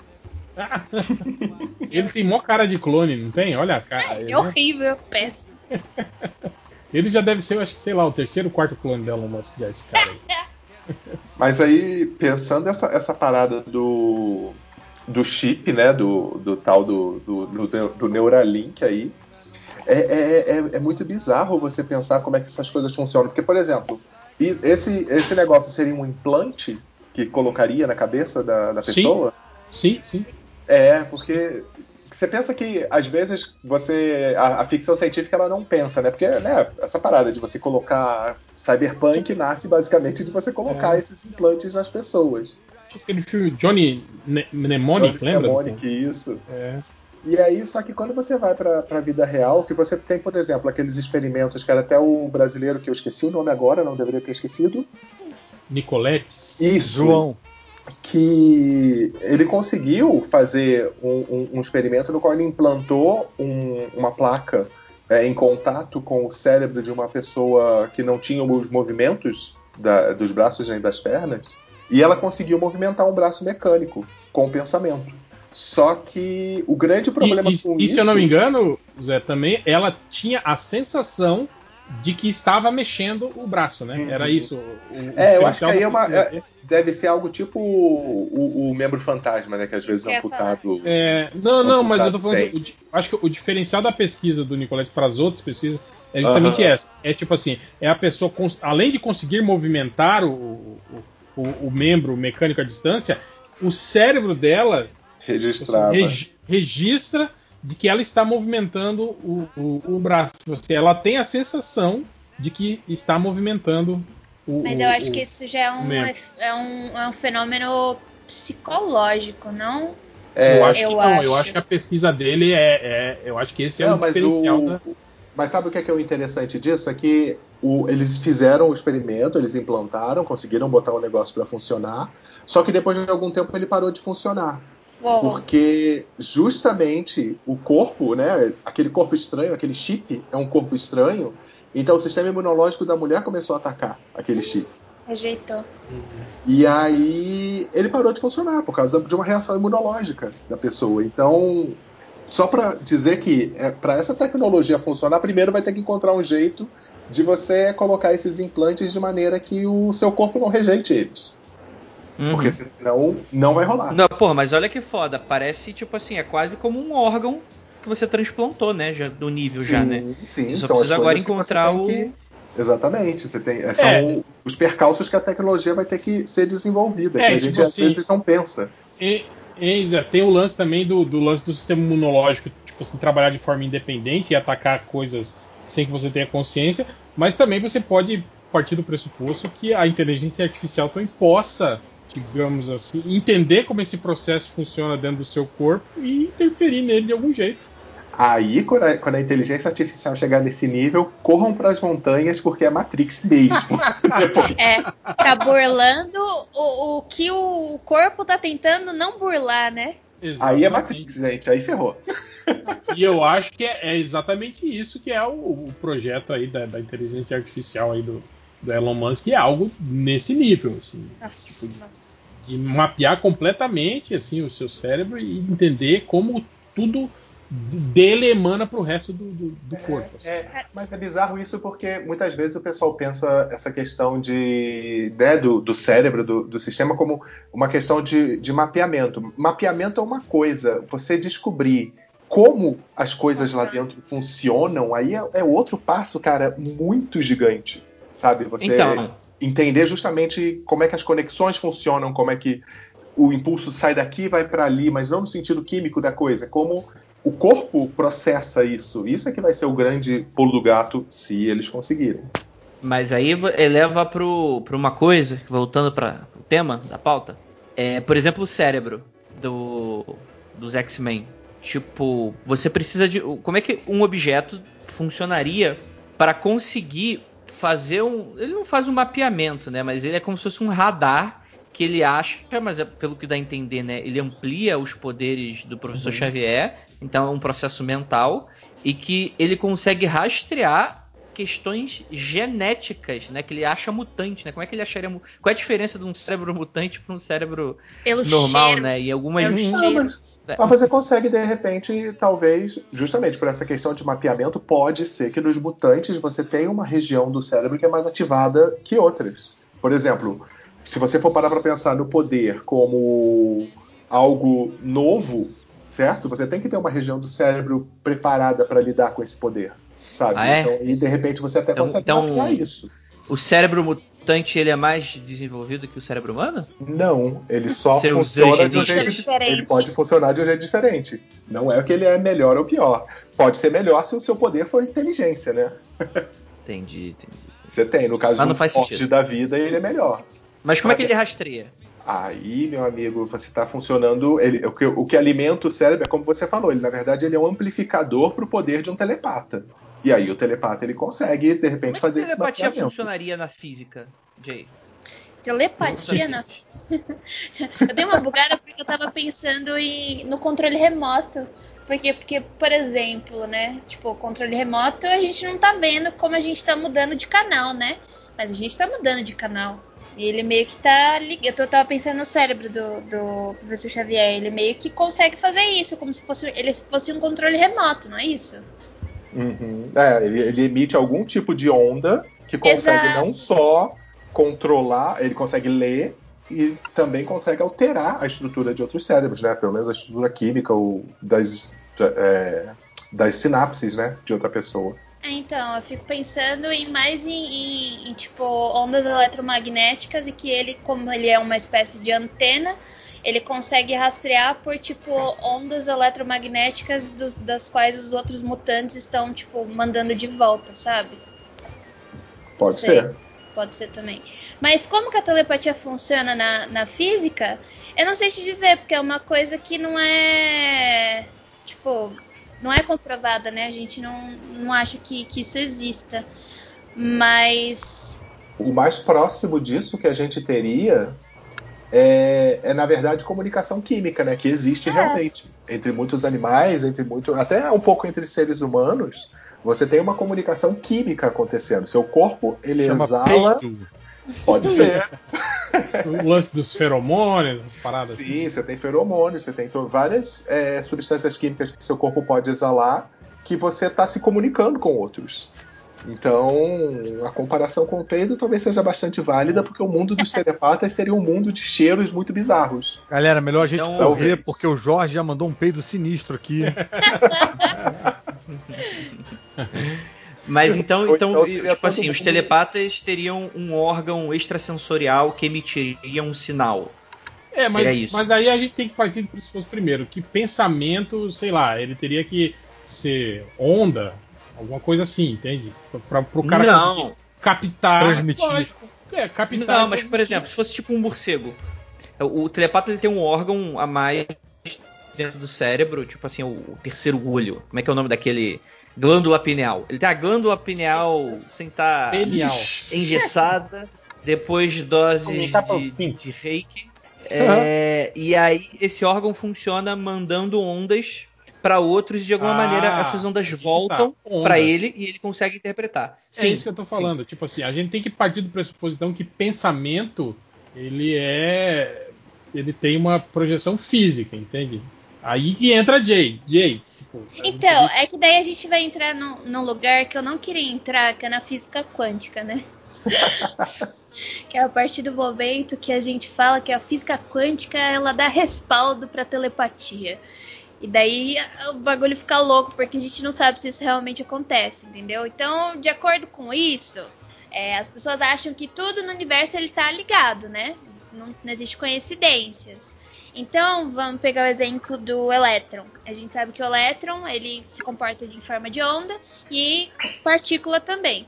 Ele tem mó cara de clone, não tem? Olha a cara. É horrível, péssimo. Ele já deve ser, eu acho que, sei lá, o terceiro, quarto clone dela, Musk, já esse cara aí. Mas aí, pensando essa, essa parada do, do chip, né? Do, do tal do, do, do, do Neuralink aí. É, é, é, é, muito bizarro você pensar como é que essas coisas funcionam. Porque, por exemplo, esse, esse negócio seria um implante que colocaria na cabeça da, da pessoa? Sim, sim. sim. É, porque você pensa que às vezes você a, a, ficção científica ela não pensa, né? Porque né, essa parada de você colocar cyberpunk nasce basicamente de você colocar é. esses implantes nas pessoas. Aquele filme Johnny Mnemonic, Johnny lembra? Mnemonic, isso. É. E aí, só que quando você vai para a vida real, que você tem, por exemplo, aqueles experimentos que era até o brasileiro que eu esqueci o nome agora, não deveria ter esquecido. Nicoletes. Isso. João. Que ele conseguiu fazer um, um, um experimento no qual ele implantou um, uma placa é, em contato com o cérebro de uma pessoa que não tinha os movimentos da, dos braços nem das pernas, e ela conseguiu movimentar um braço mecânico com o pensamento. Só que o grande problema e, com e, isso. E se eu não me engano, Zé, também ela tinha a sensação de que estava mexendo o braço, né? Uhum. Era isso. O, é, eu acho que aí é uma, é, deve ser algo tipo o, o, membro fantasma, né? Que às vezes é amputado. É, não, não, mas eu tô falando. O, acho que o diferencial da pesquisa do Nicolette para as outras pesquisas é justamente uhum. essa. É tipo assim, é a pessoa, além de conseguir movimentar o, o, o membro mecânico à distância, o cérebro dela Registrava. Reg, registra de que ela está movimentando o, o, o braço. Você, ela tem a sensação de que está movimentando o. Mas eu acho que isso já é um, é um, é um fenômeno psicológico, não? É, eu acho eu que não. Acho. Eu acho que a pesquisa dele é. é eu acho que esse não, é o diferencial o, da. Mas sabe o que é, que é o interessante disso? É que o, eles fizeram o experimento, eles implantaram, conseguiram botar o negócio para funcionar, só que depois de algum tempo ele parou de funcionar. Uou. Porque justamente o corpo, né, aquele corpo estranho, aquele chip é um corpo estranho, então o sistema imunológico da mulher começou a atacar aquele chip. Rejeitou. E aí ele parou de funcionar por causa de uma reação imunológica da pessoa. Então, só para dizer que é, para essa tecnologia funcionar, primeiro vai ter que encontrar um jeito de você colocar esses implantes de maneira que o seu corpo não rejeite eles. Uhum. Porque senão não vai rolar. Não, pô, mas olha que foda. Parece, tipo assim, é quase como um órgão que você transplantou, né? Já, do nível sim, já, né? Sim, você só precisa agora encontrar o. Que... Exatamente. Você tem, é. São os percalços que a tecnologia vai ter que ser desenvolvida. É, que a gente tipo às assim, vezes não pensa. E, e, tem o lance também do, do lance do sistema imunológico, tipo assim, trabalhar de forma independente e atacar coisas sem que você tenha consciência, mas também você pode partir do pressuposto que a inteligência artificial também possa digamos assim, entender como esse processo funciona dentro do seu corpo e interferir nele de algum jeito. Aí, quando a, quando a inteligência artificial chegar nesse nível, corram para as montanhas porque é Matrix mesmo. é, tá burlando o, o que o corpo tá tentando não burlar, né? Exatamente. Aí é Matrix, gente, aí ferrou. E eu acho que é, é exatamente isso que é o, o projeto aí da, da inteligência artificial aí do, do Elon Musk é algo nesse nível, assim. Nossa, tipo, nossa. De mapear completamente assim o seu cérebro e entender como tudo dele emana para o resto do, do, do é, corpo. Assim. É, mas é bizarro isso porque muitas vezes o pessoal pensa essa questão de né, do, do, cérebro, do, do, sistema, como uma questão de, de mapeamento. Mapeamento é uma coisa, você descobrir como as coisas lá dentro funcionam, aí é, é outro passo, cara, muito gigante sabe? Você então, entender justamente como é que as conexões funcionam, como é que o impulso sai daqui e vai para ali, mas não no sentido químico da coisa, como o corpo processa isso. Isso é que vai ser o grande pulo do gato se eles conseguirem. Mas aí eleva para uma coisa, voltando para o tema da pauta, é, por exemplo, o cérebro do, dos X-Men. Tipo, você precisa de. Como é que um objeto funcionaria para conseguir fazer um. Ele não faz um mapeamento, né? Mas ele é como se fosse um radar que ele acha, mas é, pelo que dá a entender, né? Ele amplia os poderes do professor uhum. Xavier, então é um processo mental, e que ele consegue rastrear questões genéticas, né? Que ele acha mutante, né? Como é que ele acharia. Qual é a diferença de um cérebro mutante para um cérebro Pelo normal, cheiro. né? E algumas. Pelo. Mas, mas você consegue, de repente, talvez, justamente por essa questão de mapeamento, pode ser que nos mutantes você tenha uma região do cérebro que é mais ativada que outras. Por exemplo, se você for parar para pensar no poder como algo novo, certo? Você tem que ter uma região do cérebro preparada para lidar com esse poder, sabe? Ah, é? então, e de repente você até Então- consegue então- mapear isso. O cérebro mutante ele é mais desenvolvido que o cérebro humano? Não, ele só Seus funciona de um jeito Diferente. Ele pode funcionar de um jeito diferente. Não é que ele é melhor ou pior. Pode ser melhor se o seu poder for inteligência, né? Entendi, entendi. Você tem, no caso Mas não do faz forte sentido. da vida, ele é melhor. Mas como é que ele rastreia? Aí, meu amigo, você está funcionando. Ele, o, que, o que alimenta o cérebro é como você falou. Ele, na verdade, ele é um amplificador para o poder de um telepata. E aí o telepata ele consegue, de repente, Como é fazer a esse telepatia funcionaria na física, Jay? Telepatia na. eu dei uma bugada porque eu tava pensando em, no controle remoto. Porque, porque, por exemplo, né? Tipo, o controle remoto a gente não tá vendo como a gente tá mudando de canal, né? Mas a gente tá mudando de canal. E ele meio que tá ligado. Eu tava pensando no cérebro do, do professor Xavier. Ele meio que consegue fazer isso, como se fosse ele fosse um controle remoto, não é isso? Uhum. É, ele, ele emite algum tipo de onda que consegue Exato. não só controlar, ele consegue ler e também consegue alterar a estrutura de outros cérebros, né? Pelo menos a estrutura química ou das, é, das sinapses, né? De outra pessoa. É, então, eu fico pensando em mais em, em- em, tipo ondas eletromagnéticas e que ele, como ele é uma espécie de antena, ele consegue rastrear por tipo ondas eletromagnéticas dos- das quais os outros mutantes estão tipo mandando de volta, sabe? Pode Sei. ser. Pode ser também. Mas como que a telepatia funciona na, na física, eu não sei te dizer, porque é uma coisa que não é. Tipo, não é comprovada, né? A gente não, não acha que, que isso exista. Mas. O mais próximo disso que a gente teria é, é, na verdade, comunicação química, né? Que existe É. realmente. Entre muitos animais, entre muito. Até um pouco entre seres humanos, você tem uma comunicação química acontecendo. Seu corpo, ele Chama exala. peido. Pode ser. O lance dos feromônios, as paradas assim. Sim, você tem feromônios, você tem várias é, substâncias químicas que seu corpo pode exalar que você está se comunicando com outros. Então, a comparação com o peido talvez seja bastante válida, porque o mundo dos telepatas seria um mundo de cheiros muito bizarros. Galera, melhor a gente Então, correr, talvez. porque o Jorge já mandou um peido sinistro aqui. Mas então, então, então tipo assim, os telepatas teriam um órgão extrasensorial que emitiria um sinal. É, mas, Seria isso. mas aí a gente tem que partir do pressuposto primeiro, que pensamento, sei lá, ele teria que ser onda, alguma coisa assim, entende? Pra, pro cara não, captar. Transmitir. Lógico. É, captar. não, mas por exemplo, se fosse tipo um morcego, o, o telepata ele tem um órgão a mais dentro do cérebro, tipo assim, o, o terceiro olho. Como é que é o nome daquele glândula pineal? Ele tem a glândula pineal Jesus. sem estar Penial. engessada depois de doses pelo de, de, de reiki. É, e aí esse órgão funciona mandando ondas para outros e de alguma Ah, maneira essas ondas que tá. voltam Onda. para ele e ele consegue interpretar. É isso que eu tô falando. Tipo assim, a gente tem que partir do pressuposto que pensamento ele é. Ele tem uma projeção física, entende? Aí que entra Jay. Jay. Tipo, gente Então, é que daí a gente vai entrar num, num lugar que eu não queria entrar, que é na física quântica, né? que é a partir do momento que a gente fala que a física quântica ela dá respaldo para telepatia. E daí o bagulho fica louco, porque a gente não sabe se isso realmente acontece, entendeu? Então, de acordo com isso, é, as pessoas acham que tudo no universo ele tá ligado, né? Não, não existe coincidências. Então, vamos pegar o exemplo do elétron. A gente sabe que o elétron ele se comporta em forma de onda e partícula também.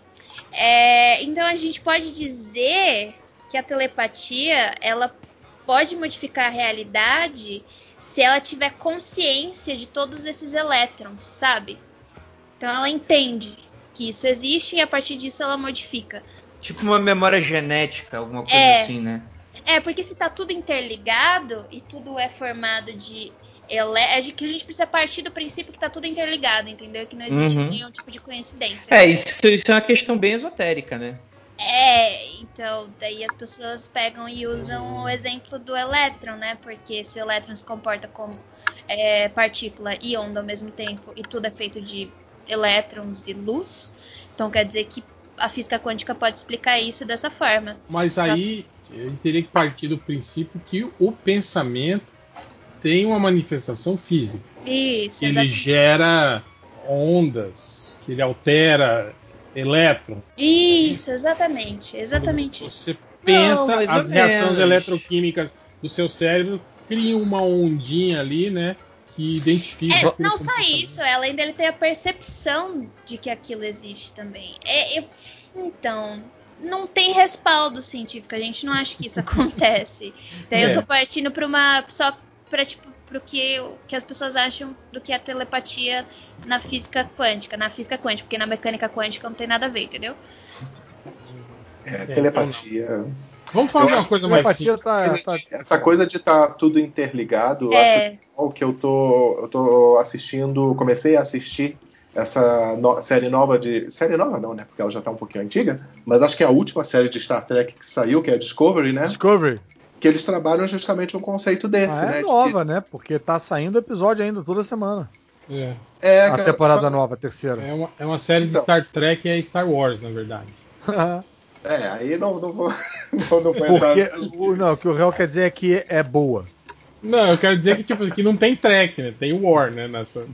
É, então, a gente pode dizer que a telepatia ela pode modificar a realidade se ela tiver consciência de todos esses elétrons, sabe? Então, ela entende que isso existe e a partir disso ela modifica. Tipo uma memória genética, alguma coisa É. assim, né? É, porque se tá tudo interligado e tudo é formado de ele, é que a gente precisa partir do princípio que tá tudo interligado, entendeu? Que não existe Uhum. nenhum tipo de coincidência. É, isso, isso é uma questão bem esotérica, né? É, então, daí as pessoas pegam e usam o exemplo do elétron, né? Porque se o elétron se comporta como é, partícula e onda ao mesmo tempo, e tudo é feito de elétrons e luz, então quer dizer que a física quântica pode explicar isso dessa forma. Mas Só- aí eu teria que partir do princípio que o pensamento tem uma manifestação física. Isso, ele exatamente. gera ondas, que ele altera elétrons. Isso, exatamente, exatamente isso. Você pensa, ou as reações menos. eletroquímicas do seu cérebro criam uma ondinha ali, né? Que identifica. É, não só isso, além dele ter a percepção de que aquilo existe também. É, eu- então, não tem respaldo científico, a gente não acha que isso acontece. Daí É. eu tô partindo pra uma. só pra tipo. Que, o- que as pessoas acham do que é telepatia na física quântica. Na física quântica, porque na mecânica quântica não tem nada a ver, entendeu? É, telepatia. Vamos falar Eu de uma coisa mais simples. tá, Coisa tá- de- essa coisa de estar tudo interligado, eu É. acho legal que eu tô, eu tô assistindo, comecei a assistir essa no- série nova de. Série nova não, né? Porque ela já tá um pouquinho antiga, mas acho que é a última série de Star Trek que saiu, que é a Discovery, né? Discovery. Que eles trabalham justamente um conceito desse, Ah, né? é de- nova, né? Porque tá saindo episódio ainda toda semana. É, É, A temporada nova, a terceira. é uma, é uma série de Então. Star Trek e é Star Wars, na verdade. É, aí não, não vou, não, não vou Porque o, não, o que o real quer dizer é que é boa. Não, eu quero dizer que, tipo, que não tem Trek, né? Tem War, né? Nessa.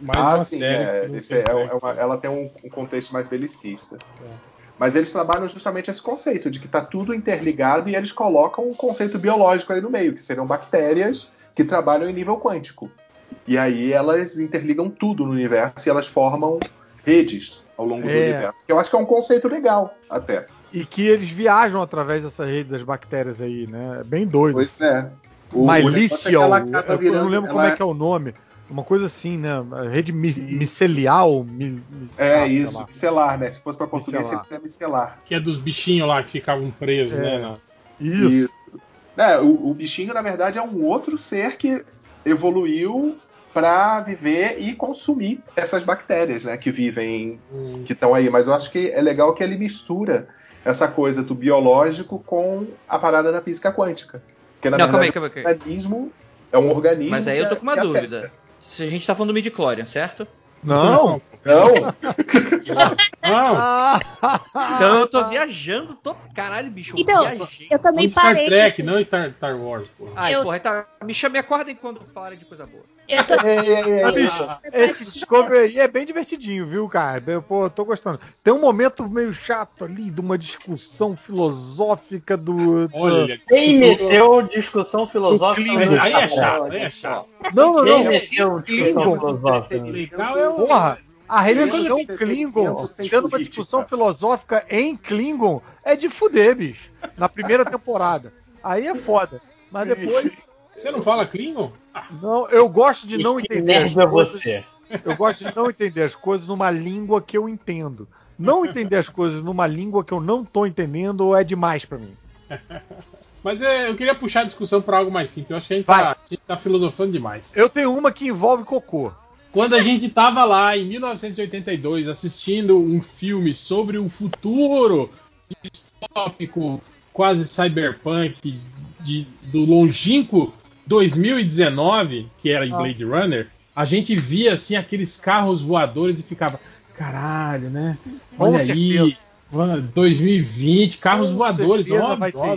Mais Ah, uma sim, série. é, tem é- é uma- ela tem um, um contexto mais belicista. Mas eles trabalham justamente esse conceito de que está tudo interligado e eles colocam um conceito biológico aí no meio, que seriam bactérias que trabalham em nível quântico. E aí elas interligam tudo no universo e elas formam redes ao longo do É. universo. Que eu acho que é um conceito legal, até. E que eles viajam através dessa rede das bactérias aí, né? É bem doido. Pois é. O- negócio é eu, não lembro como ela- é que é o nome. Uma coisa assim, né? A Rede mi micelial. mi- É ah, isso, lá. micelar, né? Se fosse para português, Micelar. seria micelar. Que é dos bichinhos lá que ficavam presos, É. né? na- Isso. É, o, o bichinho, na verdade, é um outro ser que evoluiu para viver e consumir essas bactérias, né? Que vivem, Hum. que estão aí. Mas eu acho que é legal que ele mistura essa coisa do biológico com a parada da física quântica. Porque, na Não, calma aí, verdade, calma aí. o organismo é um organismo. Mas aí que eu tô é- com uma que afeta. Se a gente tá falando do midi-chlorian, certo? Não! Não, Não, Então eu tô viajando, tô... Caralho, bicho, eu Então, viajei. Eu também Star parei. Trek, não Star, Star Wars, porra. Ai, eu- porra, tá... me chame acordem quando falarem de coisa boa. Eu tô, Ei, ei, ei, Ah, ei. bicho, esse Discovery aí é bem divertidinho, viu, cara? Eu, pô, tô gostando. Tem um momento meio chato ali de uma discussão filosófica do. do- Olha, Quem meteu discussão filosófica Klingon. no Aí é Trek? chato, aí é chato. Não, não, Quem não. meteu discussão filosófica? É. Porra, a religião Klingon, tendo uma discussão filosófica em Klingon, é de fuder, bicho. Na primeira temporada. Aí é foda. Mas depois. Você não fala Klingon? Não, eu gosto de não Que entender as é coisas. você? Eu gosto de não entender as coisas numa língua que eu entendo. Não entender as coisas numa língua que eu não tô entendendo é demais pra mim. Mas é, eu queria puxar a discussão para algo mais simples. Eu acho que a gente, tá, a gente tá filosofando demais. Eu tenho uma que envolve cocô. Quando a gente tava lá em 1982 assistindo um filme sobre o futuro distópico, quase cyberpunk, de- do longínquo 2019, que era em Ah. Blade Runner, a gente via assim aqueles carros voadores e ficava, caralho, né? Com Olha aí, certeza. mano, 2020, carros Com voadores,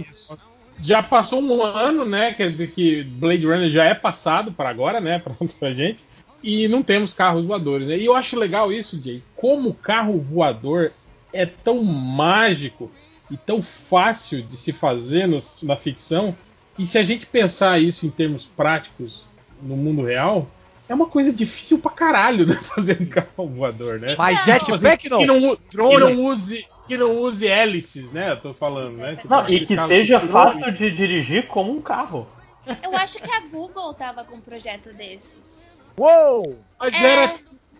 isso. Já passou um ano, né? Quer dizer que Blade Runner já é passado para agora, né? Pra, pra gente. E não temos carros voadores, né? E eu acho legal isso, Jay. Como o carro voador é tão mágico e tão fácil de se fazer no- na ficção. E se a gente pensar isso em termos práticos no mundo real, é uma coisa difícil pra caralho, né? Fazer um carro voador, né? Mas Não. jetpack não. Que não, que não use que não use hélices, né? Eu tô falando, né? Tipo, Não, e que seja de fácil de dirigir como um carro. eu acho que a Google tava com um projeto desses. Uou! Mas É. era,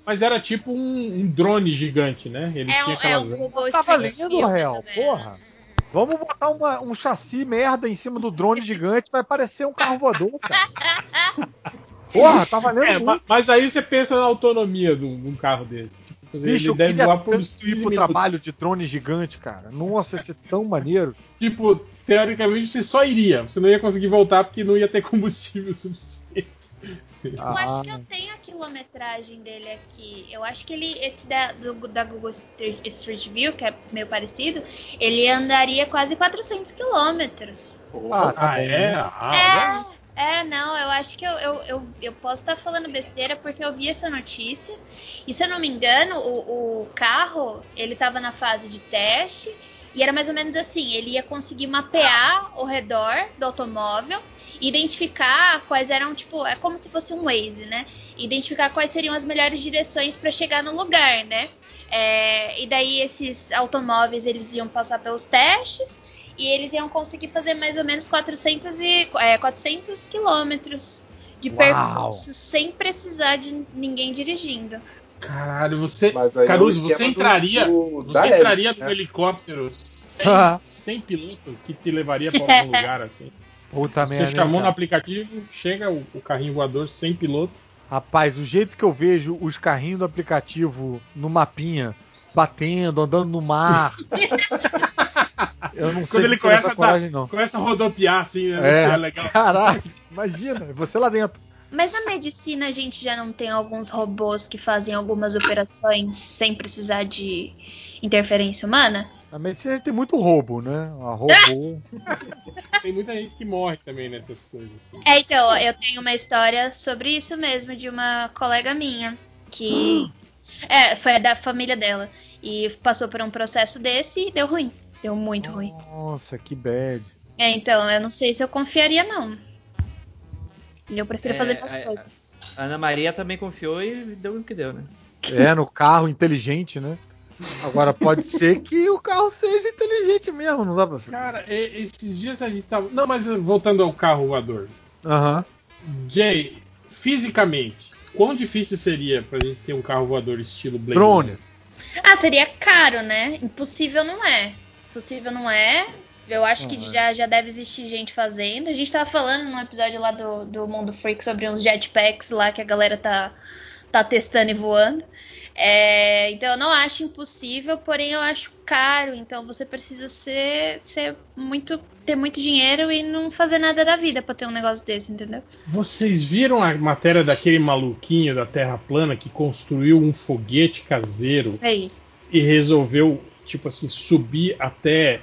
mas era tipo um, um drone gigante, né? Ele É tinha um, é aquelas. um Google Tá valendo, View, mais real, porra. menos. Vamos botar uma- um chassi merda em cima do drone gigante, vai parecer um carro voador, cara. Porra, tá valendo É, muito. ma- mas aí você pensa na autonomia de um, carro desse. Tipo, Bicho, ele deve voar por uns ir 15 pro minutos. trabalho de drone gigante, cara. Nossa, ia ser tão maneiro. Tipo, teoricamente você só iria. Você não ia conseguir voltar porque não ia ter combustível suficiente. Eu acho que eu tenho a quilometragem dele aqui. Eu acho que ele, esse da, do- da Google Street, Street View, que é meio parecido, ele andaria quase 400 quilômetros. Ah, tá Ah, é? Ah, É, é, não, eu acho que eu, eu, eu, eu posso estar falando besteira porque eu vi essa notícia. E se eu não me engano, o, o carro, ele tava na fase de teste. E era mais ou menos assim, ele ia conseguir mapear o redor do automóvel, identificar quais eram, tipo, é como se fosse um Waze, né? Identificar quais seriam as melhores direções para chegar no lugar, né? É, e daí esses automóveis eles iam passar pelos testes e eles iam conseguir fazer mais ou menos 400, e, é, 400 quilômetros de Uau. percurso sem precisar de ninguém dirigindo. Caralho, você. É Caruso, você esquema do- entraria. do- você entraria hélice, no né? helicóptero sem, sem piloto que te levaria pra algum lugar assim. Puta Você chamou no aplicativo, chega o, o carrinho voador sem piloto. Rapaz, o jeito que eu vejo os carrinhos do aplicativo no mapinha, batendo, andando no mar. eu não sei Quando ele se teria começa coragem, não. Começa a rodopiar assim, né? É. É legal. Caralho, imagina, você lá dentro. Mas na medicina a gente já não tem alguns robôs que fazem algumas operações sem precisar de interferência humana? Na medicina tem muito roubo, né? A robô. Tem muita gente que morre também nessas coisas. Assim. É, então, eu tenho uma história sobre isso mesmo, de uma colega minha, que. É, foi da família dela. E passou por um processo desse e deu ruim. Deu muito ruim. Nossa, que bad. É, então, eu não sei se eu confiaria, não. Eu prefiro É, fazer minhas é, coisas. A Ana Maria também confiou e deu o que deu, né? É, no carro inteligente, né? Agora pode ser que o carro seja inteligente mesmo, não dá pra ser. Cara, e- esses dias a gente tava. Não, mas voltando ao carro voador. Aham. Jay, fisicamente, quão difícil seria pra gente ter um carro voador estilo Blade Drone. Runner? Ah, seria caro, né? Impossível não é. Impossível não é. Eu acho que Não é. já, já deve existir gente fazendo. A gente tava falando num episódio lá do, do Mundo Freak sobre uns jetpacks lá que a galera tá, tá testando e voando. É, então eu não acho impossível, porém eu acho caro. Então você precisa ser, ser muito. ter muito dinheiro e não fazer nada da vida pra ter um negócio desse, entendeu? Vocês viram a matéria daquele maluquinho da Terra plana que construiu um foguete caseiro É e resolveu, tipo assim, subir até,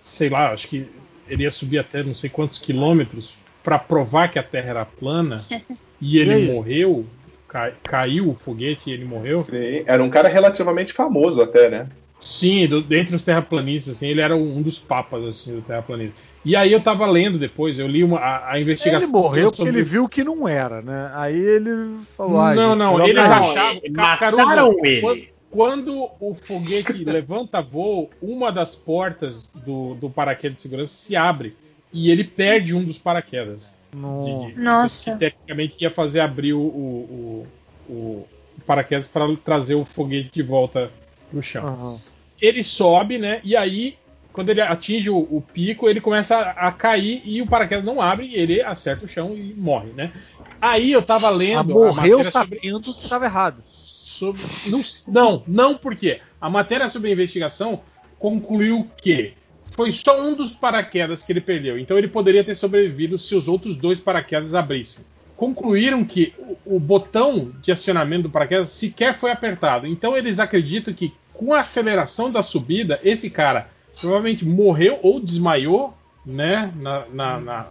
sei lá, acho que ele ia subir até não sei quantos quilômetros para provar que a Terra era plana e ele E morreu, cai- caiu o foguete e ele morreu. Sim, era um cara relativamente famoso até, né? Sim, do, dentre os terraplanistas, assim, ele era um dos papas assim, do terraplanismo. E aí eu tava lendo depois, eu li uma, a, a investigação. Ele morreu porque sobre- ele viu que não era, né? Aí ele falou. ah, Não, gente, não, eles pra- achavam. ele- Ca- Caruso, mataram ele. Quando, quando o foguete levanta voo, uma das portas do, do paraquedas de segurança se abre e ele perde um dos paraquedas. Não. De- de- Nossa. Que tecnicamente ia fazer abrir o, o, o- o paraquedas para trazer o foguete de volta pro chão. Aham. Ele sobe, né? E aí, quando ele atinge o, o pico, ele começa a, a cair e o paraquedas não abre e ele acerta o chão e morre, né? Aí eu tava lendo. Ah, a morreu matéria sobre- sabendo que estava errado. sobre. Não, não, não porque a matéria sobre a investigação concluiu que foi só um dos paraquedas que ele perdeu. Então ele poderia ter sobrevivido se os outros dois paraquedas abrissem. Concluíram que o, o botão de acionamento do paraquedas sequer foi apertado. Então eles acreditam que com a aceleração da subida, esse cara provavelmente morreu ou desmaiou, né? Na, na, na,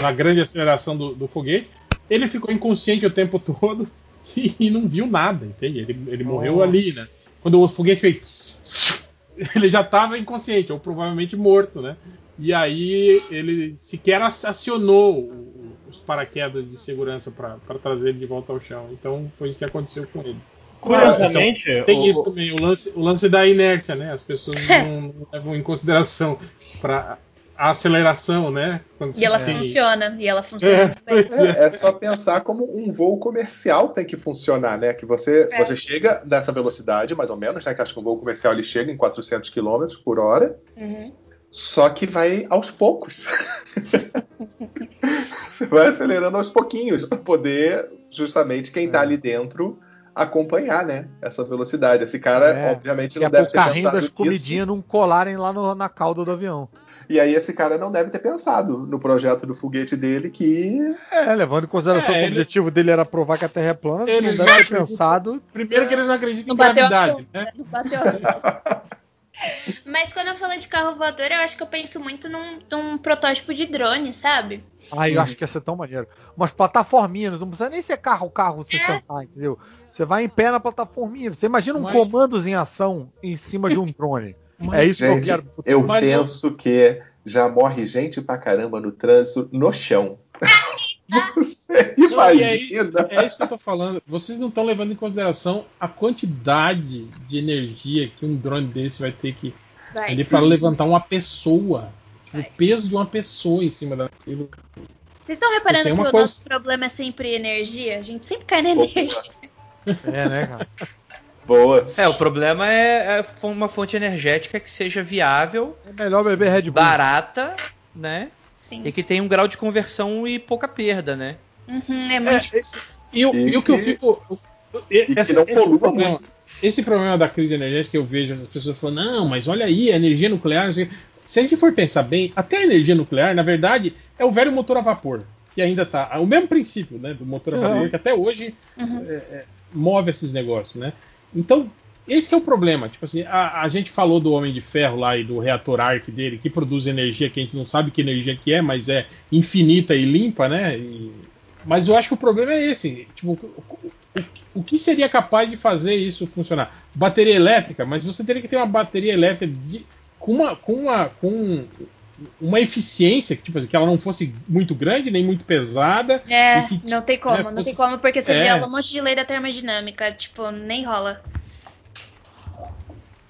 na- grande aceleração do, do foguete. Ele ficou inconsciente o tempo todo e, e não viu nada, entende? Ele, ele morreu ali, né? Quando o foguete fez. Ele já estava inconsciente, ou provavelmente morto, né? E aí ele sequer acionou os paraquedas de segurança para trazer ele de volta ao chão. Então foi isso que aconteceu com ele. Curiosamente, Tem o- isso também, o lance, o lance da inércia, né? As pessoas não, não levam em consideração para a aceleração, né? Quando E ela tem- funciona. E ela funciona É, pois é. É, é só pensar como um voo comercial tem que funcionar, né? Que você, É. você chega nessa velocidade, mais ou menos, né? Que acho que um voo comercial ele chega em 400 km por hora, Uhum. só que vai aos poucos. você vai acelerando aos pouquinhos para poder justamente quem está ali dentro acompanhar, né? Essa velocidade. Esse cara, É. obviamente, não é deve ter carrinho pensado das nisso. comidinhas não colarem lá no- na cauda do avião. E aí esse cara não deve ter pensado no projeto do foguete dele que É, levando em consideração É, que o ele- objetivo dele era provar que a Terra é plana, Ele não deve ter acredita. pensado. Primeiro que eles não acreditam Não em bateu a gravidade, conta, né? não bateu a Mas quando eu falo de carro voador, eu acho que eu penso muito num, num protótipo de drone, sabe? Ah, eu acho que ia ser tão maneiro. Umas plataforminhas, não precisa nem ser carro, carro você É. sentar, entendeu? Você vai em pé na plataforminha. Você imagina um Mas- comandos em ação em cima de um drone. Mas- é isso que eu Gente, quero. eu Mas eu- penso que já morre gente pra caramba no trânsito no chão. Você Não, e é, isso, imagina? é isso que eu tô falando. Vocês não estão levando em consideração a quantidade de energia que um drone desse vai ter que Vai. ter para levantar uma pessoa. Vai. O peso de uma pessoa em cima daquilo. Vocês estão reparando é que o coisa- nosso problema é sempre energia? A gente sempre cai na energia. É, né, cara? Boa. É, o problema é, é uma fonte energética que seja viável, É melhor beber Red Bull. barata, né? Sim. E que tenha um grau de conversão e pouca perda, né? Uhum, é muito É, difícil. E, o- E e o que eu que- fico. e que esse, não esse problema, esse problema da crise energética eu vejo as pessoas falando, não, mas olha aí, a energia nuclear. não sei o quê." Se a gente for pensar bem, até a energia nuclear, na verdade, é o velho motor a vapor. Que ainda tá. É o mesmo princípio, né? Do motor a Uhum. vapor, que até hoje Uhum. é, é, move esses negócios, né? Então, esse é o problema. Tipo assim, a, a gente falou do Homem de Ferro lá e do reator arc dele, que produz energia que a gente não sabe que energia que é, mas é infinita e limpa, né? E- mas eu acho que o problema é esse. Tipo, o, o- o que seria capaz de fazer isso funcionar? Bateria elétrica, mas você teria que ter uma bateria elétrica de- com, uma, com, uma, com uma eficiência que, tipo assim, que ela não fosse muito grande nem muito pesada. É, que- não tem como, né, não fosse- tem como, porque você É. viola um monte de lei da termodinâmica. Tipo, nem rola.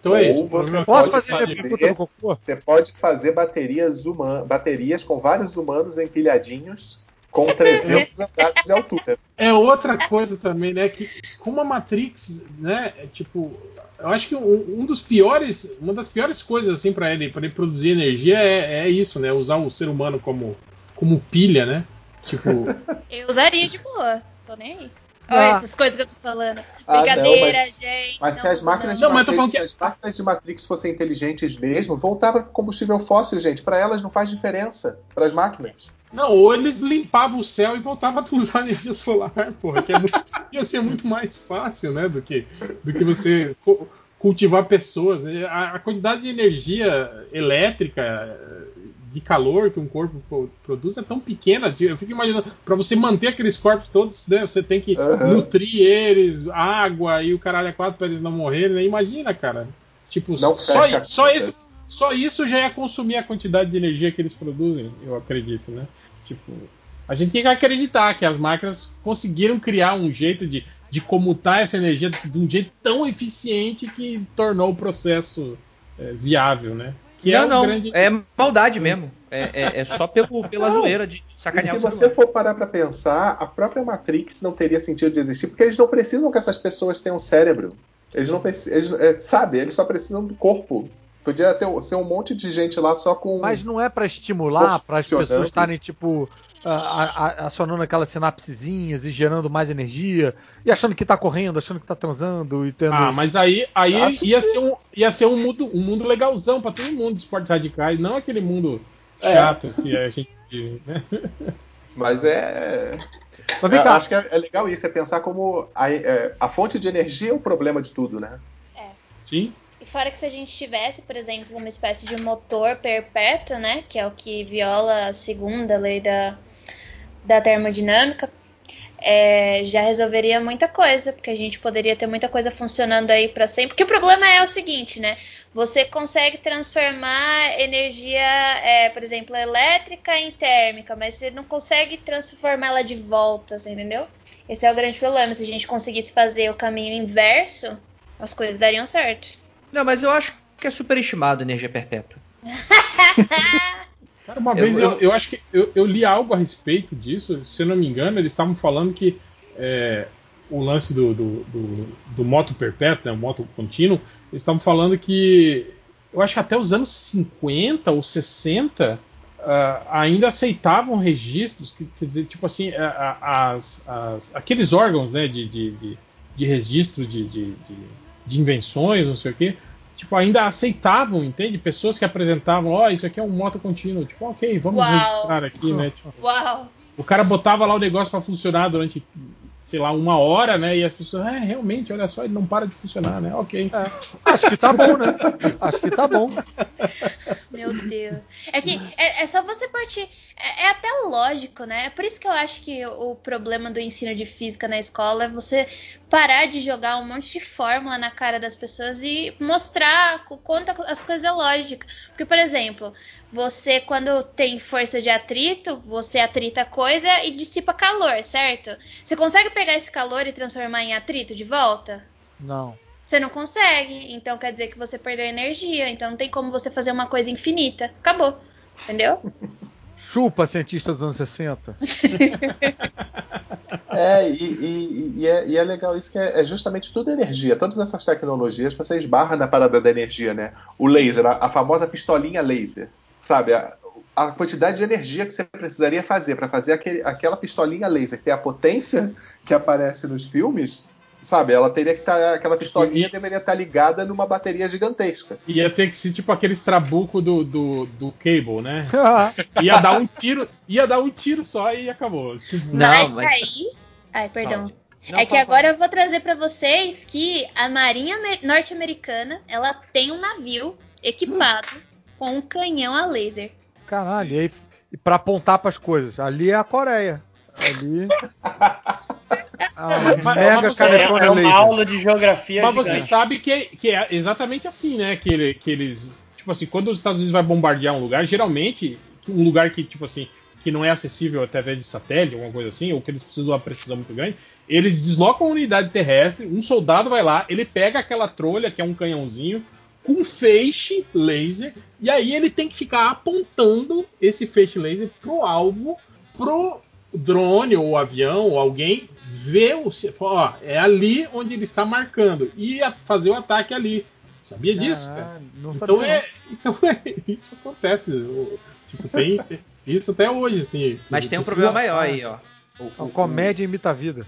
Então é isso. você Pode fazer minha fazer. pergunta do cocô? Você pode fazer baterias, baterias com vários humanos empilhadinhos com 300 andares de altura. É outra coisa também, né? Que como a Matrix, né? é tipo, eu acho que um, um dos piores, uma das piores coisas assim para ele, para ele produzir energia é, é isso, né? Usar o ser humano como como pilha, né? Tipo, Eu usaria de boa, tô nem aí. Ah. Olha essas coisas que eu tô falando. Ah, não, Brincadeira, mas- gente. Mas não se as máquinas Não, que- as máquinas de Matrix fossem inteligentes mesmo, voltar para combustível fóssil, gente. Para elas não faz diferença. Para as máquinas. Não, ou eles limpavam o céu e voltavam a usar energia solar, porra, que é muito- ia ser muito mais fácil, né? Do que do que você cu- cultivar pessoas. né? A, a quantidade de energia elétrica de calor que um corpo po- produz é tão pequena. Eu fico imaginando, para você manter aqueles corpos todos, né, você tem que Aham. nutrir eles, água e o caralho é quatro para eles não morrerem. né? Imagina, cara. Tipo, Não só, só, esse, só isso já ia consumir a quantidade de energia que eles produzem, eu acredito, né? Tipo, a gente tem que acreditar que as máquinas conseguiram criar um jeito de, de comutar essa energia de um jeito tão eficiente que tornou o processo é, viável, né? Que não, é o não. grande. É maldade mesmo. É, é- é só pelo, pela Não. zoeira de E sacanear se o você for parar para pensar, a própria Matrix não teria sentido de existir, porque eles não precisam que essas pessoas tenham cérebro. Eles não precisam. é, sabe, eles só precisam do corpo. Podia ter, ser um monte de gente lá só com. Mas não é pra estimular, para as pessoas estarem, tipo, a- a- acionando aquelas sinapsezinhas e gerando mais energia, e achando que tá correndo, achando que tá transando e tendo. Ah, mas aí, aí Acho ia, ser um, ia ser um mundo, um mundo legalzão pra todo mundo de esportes radicais, não aquele mundo É. chato que a gente. Né? Mas é. Mas vem eu cá, acho que é, é legal isso, é pensar como a, é, a fonte de energia é o problema de tudo, né? Sim. Fora que se a gente tivesse, por exemplo, uma espécie de motor perpétuo, né? Que é o que viola a segunda lei da, da termodinâmica, é, já resolveria muita coisa, porque a gente poderia ter muita coisa funcionando aí para sempre. Porque o problema é o seguinte, né? Você consegue transformar energia, é, por exemplo, elétrica em térmica, mas você não consegue transformá-la de volta, você entendeu? Esse é o grande problema. Se a gente conseguisse fazer o caminho inverso, as coisas dariam certo. Não, mas eu acho que é superestimado a energia perpétua. Cara, uma Eu- vez eu, eu- eu acho que eu, eu li algo a respeito disso, se eu não me engano, eles estavam falando que é, o lance do, do, do, do moto perpétuo, né, o moto contínuo, eles estavam falando que eu acho que até os anos 50 ou 60 uh, ainda aceitavam registros, que, quer dizer, tipo assim, as, as, aqueles órgãos né, de, de, de, de registro de, de, de, invenções, não sei o quê, tipo, ainda aceitavam, entende? Pessoas que apresentavam, ó, oh, isso aqui é um moto contínuo, tipo, ok, vamos Uau. registrar aqui, né? Tipo, Uau! o cara botava lá o negócio para funcionar durante sei lá, uma hora, né? E as pessoas, é, realmente, olha só, ele não para de funcionar, né? Ok. É, acho que tá bom, né? Acho que tá bom. Meu Deus. É que é, é só você partir. É, é, até lógico, né? É por isso que eu acho que o problema do ensino de física na escola é você parar de jogar um monte de fórmula na cara das pessoas e mostrar quanto as coisas é lógica. Porque, por exemplo, você, quando tem força de atrito, você atrita coisa e dissipa calor, certo? Você consegue pegar esse calor e transformar em atrito de volta? Não. Você não consegue. Então quer dizer que você perdeu energia. Então não tem como você fazer uma coisa infinita. Acabou. Entendeu? Chupa, cientista dos anos 60. é, e, e, e, é, e, é, legal isso que é, é, justamente tudo energia. Todas essas tecnologias você esbarra na parada da energia, né? O laser, a, a famosa pistolinha laser. Sabe? A, a quantidade de energia que você precisaria fazer para fazer aquele, aquela pistolinha laser, que tem a potência que aparece nos filmes, sabe? Ela teria que estar. Tá, aquela pistolinha e... deveria estar tá ligada numa bateria gigantesca. Ia ter que ser tipo aquele trabuco do, do, do Cable, né? ia dar um tiro, ia dar um tiro só e acabou. Não, mas, mas... aí. Ai, perdão. Não, é que agora eu vou trazer para vocês que a Marinha norte-americana ela tem um navio equipado com um canhão a laser. Caralho, e aí e para apontar para as coisas, ali é a Coreia. Ali. Ah, mega mas é, é uma aula de geografia. Mas gigante. você sabe que, que é exatamente assim, né? Que, ele, que eles. Tipo assim, quando os Estados Unidos vai bombardear um lugar, geralmente, um lugar que, tipo assim, que não é acessível através de satélite, alguma coisa assim, ou que eles precisam de uma precisão muito grande, eles deslocam a unidade terrestre, um soldado vai lá, ele pega aquela trolha, que é um canhãozinho, com feixe laser, e aí ele tem que ficar apontando esse feixe laser pro alvo, pro drone ou avião ou alguém ver o ó, é ali onde ele está marcando e fazer o ataque ali. Sabia disso? Ah, então, sabia. É, então é, isso acontece. Tipo, tem isso até hoje, assim. Mas tem um problema maior aí, ó. O, o, comédia o, imita a vida.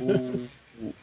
O,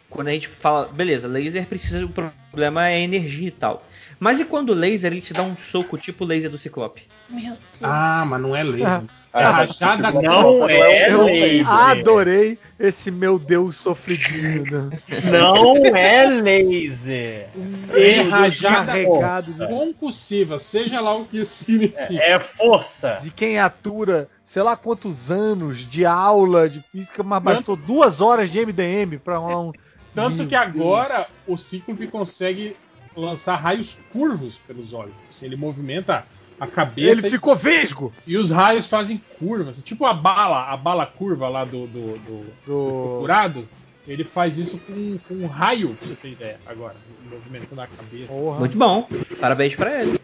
quando a gente fala, beleza, laser precisa, o problema é energia e tal. Mas e quando o laser ele te dá um soco tipo o laser do Ciclope? Meu Deus. Ah, mas não é laser. É rajada não é laser. Adorei esse meu Deus sofridinho. Né? Não é laser. É rajada carregado de concussiva, seja lá o que significa. É força. De quem atura, sei lá quantos anos de aula de física, mas bastou duas horas de MDM para um. Tanto que agora o Cíclope consegue lançar raios curvos pelos olhos. Assim, ele movimenta a cabeça. Ele ficou vesgo! E os raios fazem curvas. Tipo a bala, a bala curva lá do, do, do, do... curado. Ele faz isso com, com um raio, pra você ter ideia, agora. Movimentando a cabeça. Porra. Muito bom. Parabéns pra ele.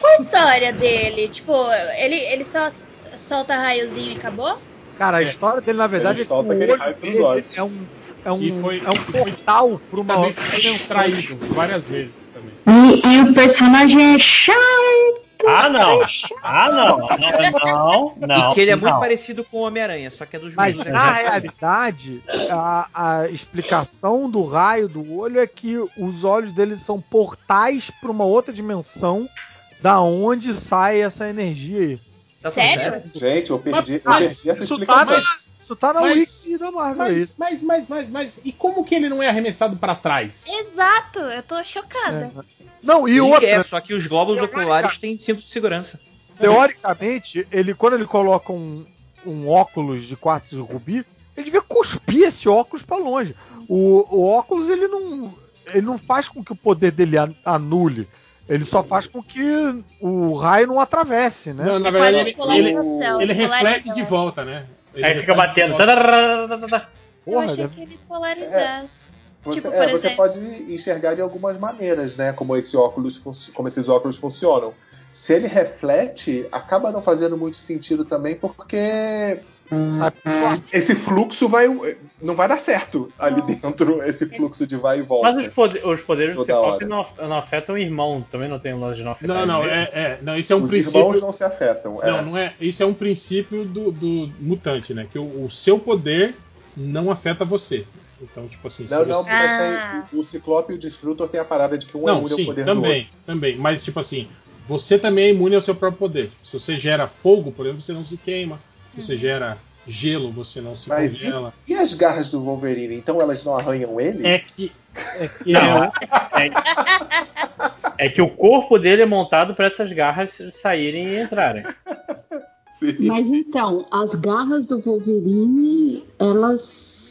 Qual a história dele? Tipo, ele, ele só solta raiozinho e acabou? Cara, a é. história dele, na verdade, ele é solta aquele raio pros olhos. É um é um, foi, é um portal para uma também foi traído várias vezes também. E, e, o personagem é chato. Ah, não. Ah, não. Não, não. E que ele é não. muito parecido com o Homem-Aranha, só que é dos Mas mesmos. na realidade, a, a, explicação do raio do olho é que os olhos dele são portais para uma outra dimensão da onde sai essa energia aí. Tá Sério? Gente, eu perdi, mas, eu perdi essa explicação. Tá, mas, isso tá na mas, wiki da Marvel. Mas, mas, mas, mas, mas, e como que ele não é arremessado para trás? Exato, eu tô chocada. É. Não, e outra. É, só que os glóbulos oculares têm cinto de segurança. Teoricamente, ele quando ele coloca um, um óculos de quartzo de rubi, ele devia cuspir esse óculos para longe. O, o óculos ele não, ele não faz com que o poder dele anule. Ele só faz com que o raio não atravesse, né? Não, na verdade, ele, ele, ele reflete de volta, né? Ele Aí fica batendo. Eu achei deve... que ele polarizasse. É. Você, tipo, é, você pode enxergar de algumas maneiras, né? Como esse óculos como esses óculos funcionam. se ele reflete, acaba não fazendo muito sentido também, porque esse fluxo vai não vai dar certo ali dentro, esse fluxo de vai e volta. Mas os, poder, os poderes do Ciclope não, não afetam o irmão, também não tem lance de não afetar Não, não, é, é, não, isso é um Os princípio. irmãos não se afetam. é. Não, não é. Isso é um princípio do, do mutante, né? Que o, o seu poder não afeta você. Então, tipo assim, se Não, não, você- mas Ah. tem- o Ciclope e o Destrutor tem a parada de que um é Não, imune ao sim, poder do também, outro. também. Mas, tipo assim, você também é imune ao seu próprio poder. Se você gera fogo, por exemplo, você não se queima. Você gera gelo, você não se Mas e, congela. e as garras do Wolverine? Então elas não arranham ele? É que. É que Não, é- é, é que o corpo dele é montado para essas garras saírem e entrarem. Sim. Mas então, as garras do Wolverine, elas.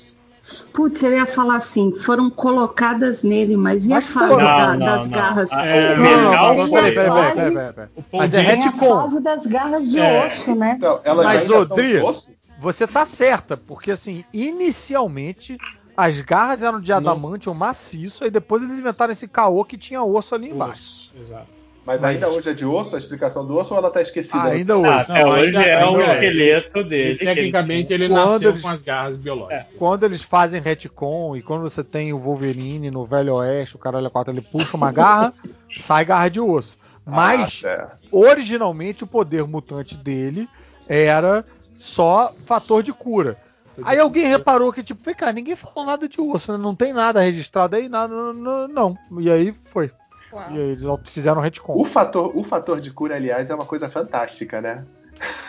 Putz, eu ia falar assim, foram colocadas nele, mas e a fase foram. da- Não, não, das não. garras? Ah, é, Não, não, não, peraí, a peraí, fase- peraí, peraí, peraí. o Mas é a retcon. fase das garras de É. osso, né? Então, Mas, ainda ô, são Dri, de osso? Você tá certa, porque assim, inicialmente as garras eram de adamante ou maciço, aí depois eles inventaram esse caô que tinha osso ali embaixo. Osso, Exato. Mas, Mas- ainda hoje é de osso a explicação do osso ou ela tá esquecida? Ainda Ah, hoje. até Não, hoje ainda- é o ainda é. esqueleto E, dele. que tecnicamente ele Quando nasceu eles- com as garras biológicas. Quando eles fazem retcon e quando você tem o Wolverine no Velho Oeste, o caralho 4, ele puxa uma garra, sai garra de osso. Mas, Ah, é. originalmente, o poder mutante dele era só fator de cura. Aí alguém reparou que, tipo, vem cá, ninguém falou nada de osso, né? Não tem nada registrado aí, nada, não, não- não. E aí foi. Uau. E eles fizeram retcon. O fator, o fator de cura, aliás, é uma coisa fantástica, né?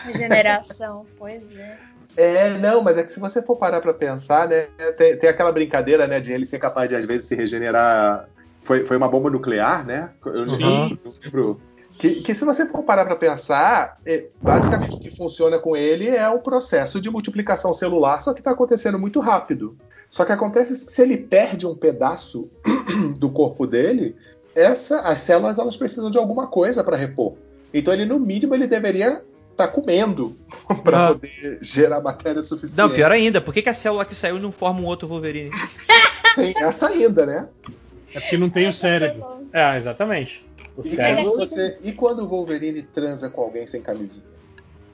Regeneração, pois é. É, não, mas é que se você for parar pra pensar, né, tem, tem aquela brincadeira, né, de ele ser capaz de às vezes se regenerar. Foi, foi uma bomba nuclear, né? Eu não, Sim. não lembro. Que, que se você for parar pra pensar, é, basicamente o que funciona com ele é um processo de multiplicação celular, só que tá acontecendo muito rápido. Só que acontece que se ele perde um pedaço do corpo dele, essa, as células elas precisam de alguma coisa para repor. Então ele no mínimo ele deveria estar comendo para Ah. poder gerar matéria suficiente. Não, pior ainda, por que, que a célula que saiu não forma um outro Wolverine? Tem essa ainda, né? É porque não tem o cérebro. É, exatamente. O E cérebro. quando, você- e quando o Wolverine transa com alguém sem camisinha?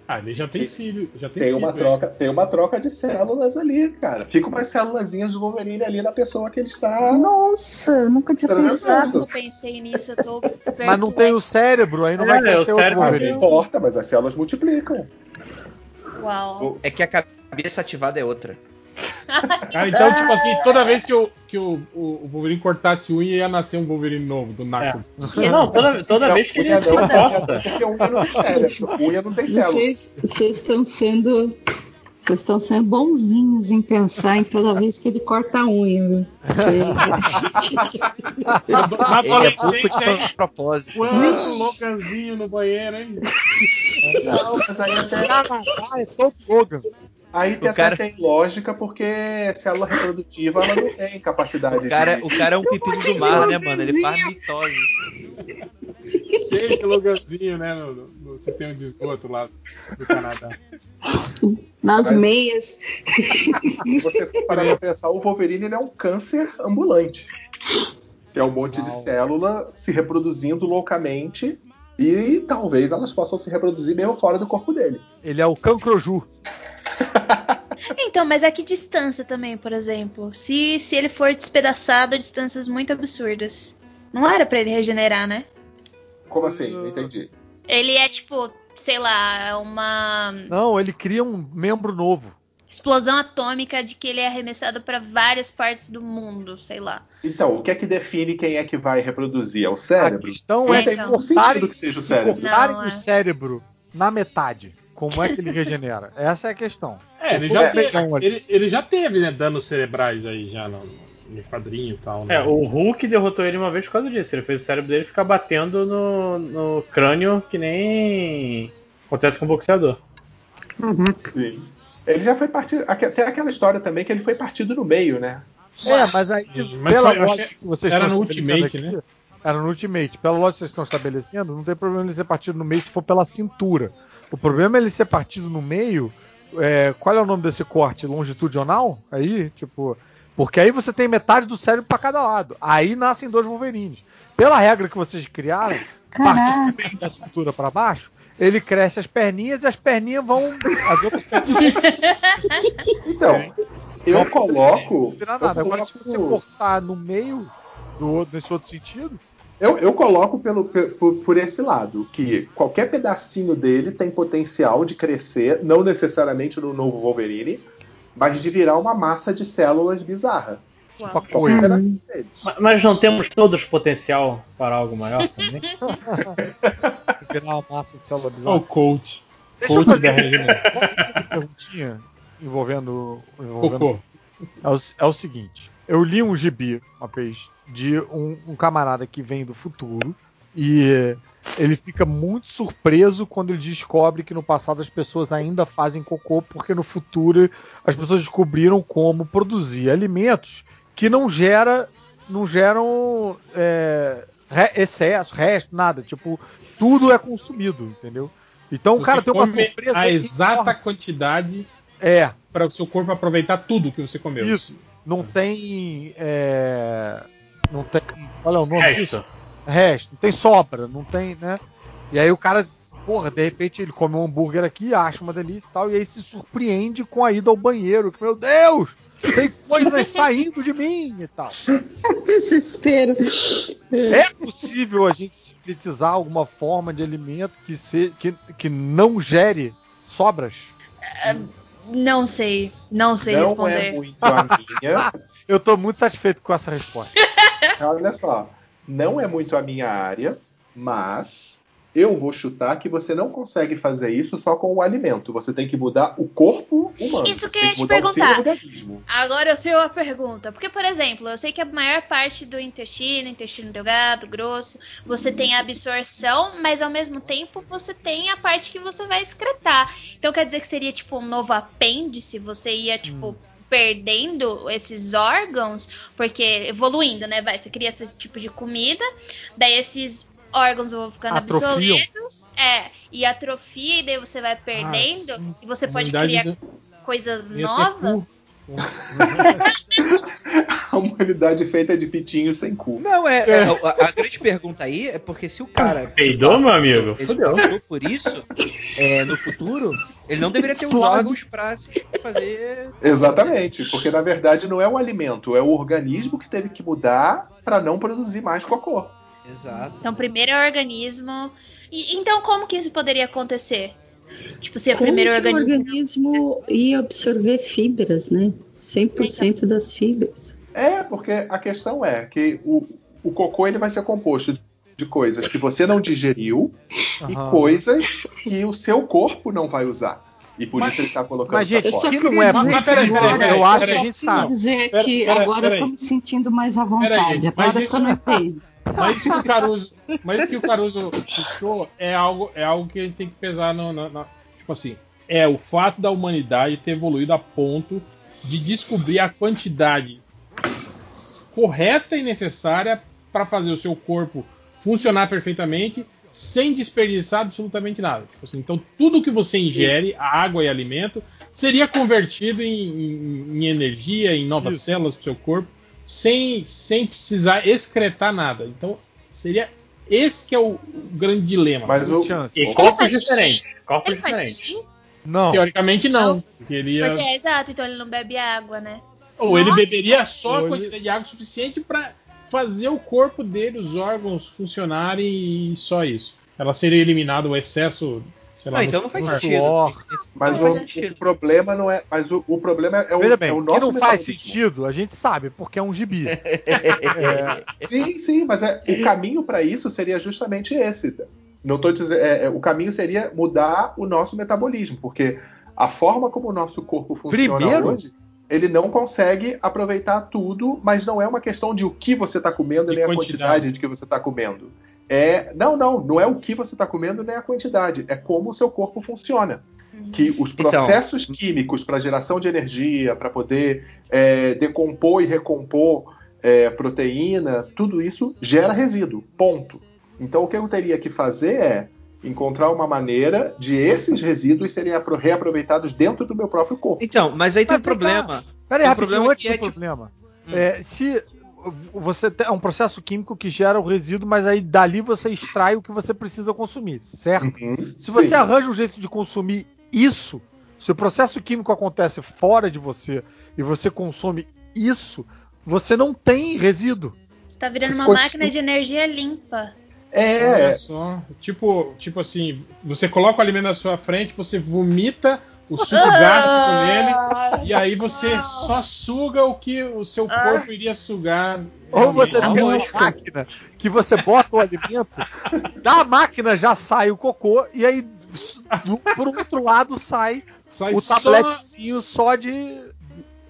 Ah, ele já tem Tem- filho. Já tem, Tem filho, uma hein? troca, tem uma troca de células ali, cara. Fica umas célulazinhas do Wolverine ali na pessoa que ele está. Nossa, eu nunca tinha Transando. pensado. Eu pensei nisso, eu tô Mas não tem o cérebro, aí não É, vai é, o crescer outro cérebro Não Wolverine. importa, mas as células multiplicam. Uau. É que a cabeça ativada é outra. Ah, então, tipo assim, toda vez que, o, que o, o Wolverine cortasse unha, ia nascer um Wolverine novo, do Naco. Não, toda, toda vez que ele se não, encosta. porque unha não tem cérebro. Unha não tem. Vocês, vocês estão sendo. Vocês estão sendo bonzinhos em pensar em toda vez que ele corta a unha, viu? Na Ele é adolescência, hein? de propósito. Quanto loucanzinho no banheiro, hein? Não, mas aí até, Ah, é todo Logan. Aí O até cara- tem lógica, porque célula reprodutiva ela não tem capacidade O cara, de. o cara é um pepino do mar, né, mano? Ele faz mitose. Cheio de Loganzinho, né? No, no- sistema de esgoto lá do Canadá. Nas Mas- meias. Se você pra pensar, o Wolverine ele é um câncer ambulante. Que é um monte de célula se reproduzindo loucamente. E talvez elas possam se reproduzir mesmo fora do corpo dele. Ele é o Cancroju. Então, mas a que distância também, por exemplo? Se, se ele for despedaçado a distâncias muito absurdas. Não era pra ele regenerar, né? Como assim? Não entendi. Ele é tipo, sei lá, uma Não, ele cria um membro novo. explosão atômica de que ele é arremessado pra várias partes do mundo, sei lá. Então, o que é que define quem é que vai reproduzir? É o A cérebro? questão Não é É, se tem então. sentido cortarem, que seja o se cérebro. cortarem Não, o é. cérebro na metade. Como é que ele regenera? Essa é a questão. É, ele já, É, teve, ele, ele já teve né, danos cerebrais aí já no, no quadrinho e tal. Né? É, o Hulk derrotou ele uma vez por causa disso. Ele fez o cérebro dele ficar batendo no, no crânio que nem acontece com o boxeador. Caraca. Sim. Ele já foi partido. Tem aquela história também que ele foi partido no meio, né? É, mas aí, mas pela foi- lógica que vocês era no Ultimate, aqui, Era no Ultimate. Pela lógica que vocês estão estabelecendo, não tem problema ele ser partido no meio se for pela cintura. O problema é ele ser partido no meio. é, qual é o nome desse corte? Longitudinal? Aí, tipo. Porque aí você tem metade do cérebro pra cada lado. Aí nascem dois Wolverines. Pela regra que vocês criaram, partir bem da cintura para baixo, ele cresce as perninhas e as perninhas vão. As outras perninhas Então, eu Não coloco. não nada. eu Agora, se você coloco- cortar no meio, do, outro- nesse outro sentido, Eu, eu coloco pelo, pe- por, por esse lado, que qualquer pedacinho dele tem potencial de crescer, não necessariamente no novo Wolverine, mas de virar uma massa de células bizarra. tipo Mas não temos todos potencial para algo maior também? virar uma massa de célula Ó, o bizarra. coach. Deixa eu Coach fazer da regeneração. posso fazer uma perguntinha envolvendo. envolvendo. É o, é o seguinte: eu li um gibi uma vez de um, um camarada que vem do futuro e ele fica muito surpreso quando ele descobre que no passado as pessoas ainda fazem cocô, porque no futuro as pessoas descobriram como produzir alimentos que não gera, não geram é, excesso, resto, nada. Tipo, tudo é consumido, entendeu? Então o Você cara tem uma surpresa a exata enorme. quantidade É, para o seu corpo aproveitar tudo que você comeu. Isso. Não tem. é, Não tem. Qual é o nome Resto. disso? Resto. Não tem sobra, não tem, né? E aí o cara, porra, de repente ele come um hambúrguer aqui, acha uma delícia e tal, e aí se surpreende com a ida ao banheiro. Que, meu Deus! Tem coisas saindo de mim e tal. Desespero. É possível a gente sintetizar alguma forma de alimento que, se, que, que não gere sobras? Não sei. Não sei Não é responder. muito a minha. Eu tô muito satisfeito com essa resposta. Olha só, não é muito a minha área, mas eu vou chutar que você não consegue fazer isso só com o alimento. Você tem que mudar o corpo humano. Isso que eu ia te perguntar. Agora eu tenho uma pergunta. Porque, por exemplo, eu sei que a maior parte do intestino, intestino delgado, grosso, você tem a absorção, mas ao mesmo tempo você tem a parte que você vai excretar. Então quer dizer que seria tipo um novo apêndice? Você ia, tipo. Perdendo esses órgãos, porque evoluindo, né? Vai, você cria esse tipo de comida, daí esses órgãos vão ficando Atrofiam. obsoletos, é, e atrofia, e daí você vai perdendo, e você pode criar do- coisas Ia ter novas. A humanidade feita de pitinho sem cu. Não, é, é, a, a grande pergunta aí é porque se o cara. Peidou, meu amigo? Ele passou por isso, é, no futuro, ele não deveria ter os Explode. órgãos pra fazer. Exatamente, porque na verdade não é o alimento, é o organismo que teve que mudar para não produzir mais cocô. Exato. Então, primeiro é o organismo. E, então, como que isso poderia acontecer? Tipo, se o Como primeiro que o organismo. organismo ia absorver fibras, né? 100% das fibras. É, porque a questão é que o, o cocô ele vai ser composto de coisas que você não digeriu e Aham. coisas que o seu corpo não vai usar. E por Mas- isso ele tá colocando Mas, gente, que não é dizer Mas peraí, peraí, peraí, eu acho que a gente sabe. dizer Pera- que pera- agora eu tô me sentindo mais à vontade. mas agora isso eu tô não- no EPI. Mas isso que o Caruso, mas isso que o Caruso puxou é algo, é algo que a gente tem que pesar no, na- na- tipo assim, é o fato da humanidade ter evoluído a ponto de descobrir a quantidade correta e necessária para fazer o seu corpo funcionar perfeitamente sem desperdiçar absolutamente nada. Tipo assim, então tudo que você ingere, água e alimento, seria convertido em, em- em energia, em novas Isso. células para o seu corpo, sem, sem precisar excretar nada. Então seria esse que é o, o grande dilema. Mas o, Chance. E o- corpos faz xixi? diferentes. Corpos Ele faz diferentes. xixi? Não. Teoricamente não. Não. porque ele ia- Porque é exato, então ele não bebe água, né? ou ele Nossa. beberia só a Ou ele- quantidade de água suficiente para fazer o corpo dele, os órgãos funcionarem e só isso. Ela seria eliminado o excesso, sei lá, no então não faz suor. sentido. suor. mas Não o, sentido. o problema não é. Mas o, o problema é o, Veja é bem, o que nosso não faz sentido, a gente sabe, porque é um gibi. É, Sim, sim, mas é, o caminho para isso seria justamente esse. Não tô dizendo, é, é, o caminho seria mudar o nosso metabolismo, porque a forma como o nosso corpo funciona Primeiro- hoje, ele não consegue aproveitar tudo, mas não é uma questão de o que você está comendo De nem a quantidade. quantidade de que você está comendo. É, não, não, não é o que você está comendo nem a quantidade, é como o seu corpo funciona. Que os Então- processos químicos para geração de energia, para poder é, decompor e recompor é, proteína, tudo isso gera resíduo. Ponto. Então o que eu teria que fazer é encontrar uma maneira de esses resíduos serem apro- reaproveitados dentro do meu próprio corpo. Então, mas aí tem um Mas problema. Pera aí, Tem um rapidinho, problema antes que do é, tipo- problema. Hum. É, se você tem, é um processo químico que gera o resíduo, mas aí dali você extrai o que você precisa consumir, certo? Uhum, Se você sim. arranja um jeito de consumir isso, se o processo químico acontece fora de você e você consome isso, você não tem resíduo. Você tá virando Mas uma continua- máquina de energia limpa. É, Olha só. Tipo, tipo assim, você coloca o alimento na sua frente, você vomita o suco gástrico nele, e aí você só suga o que o seu corpo iria sugar. Ou você realmente. tem uma máquina que você bota o alimento, da máquina já sai o cocô, e aí do, por outro lado sai Sai o só. tabletezinho só de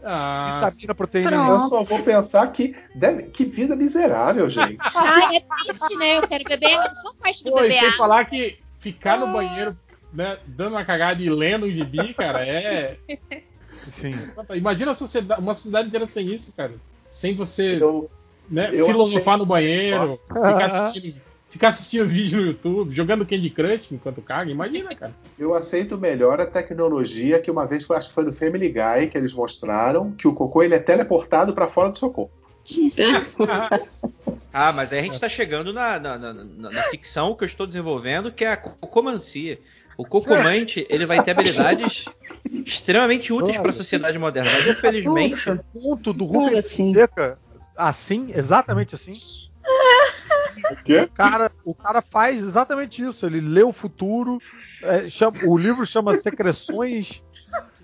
Ah, vitamina, proteína. Pronto. eu só vou pensar que deve, que vida miserável, gente. Ai, é triste, né? Eu quero beber só parte do pô, e bebê sem falar que ficar no banheiro, né, dando uma cagada e lendo um gibi, cara, é. Sim. Imagina a sociedade, uma sociedade inteira sem isso, cara. Sem você Eu, né, eu filosofar achei- no banheiro, ficar assistindo, ficar assistindo vídeo no YouTube, jogando Candy Crush enquanto caga. Imagina, cara. eu aceito melhor a tecnologia que uma vez foi, acho que foi no Family Guy que eles mostraram que o cocô ele é teleportado para fora do seu corpo. Ah, mas aí a gente tá chegando na, na, na- na- na ficção que eu estou desenvolvendo, que é a cocomancia. O cocomante, ele vai ter habilidades extremamente úteis para a sociedade moderna. Mas infelizmente, Puxa, O ponto do Rubens assim? Fonseca, assim, exatamente assim, O quê? o cara, o cara faz exatamente isso. Ele lê o futuro, é, chama- o livro chama Secreções,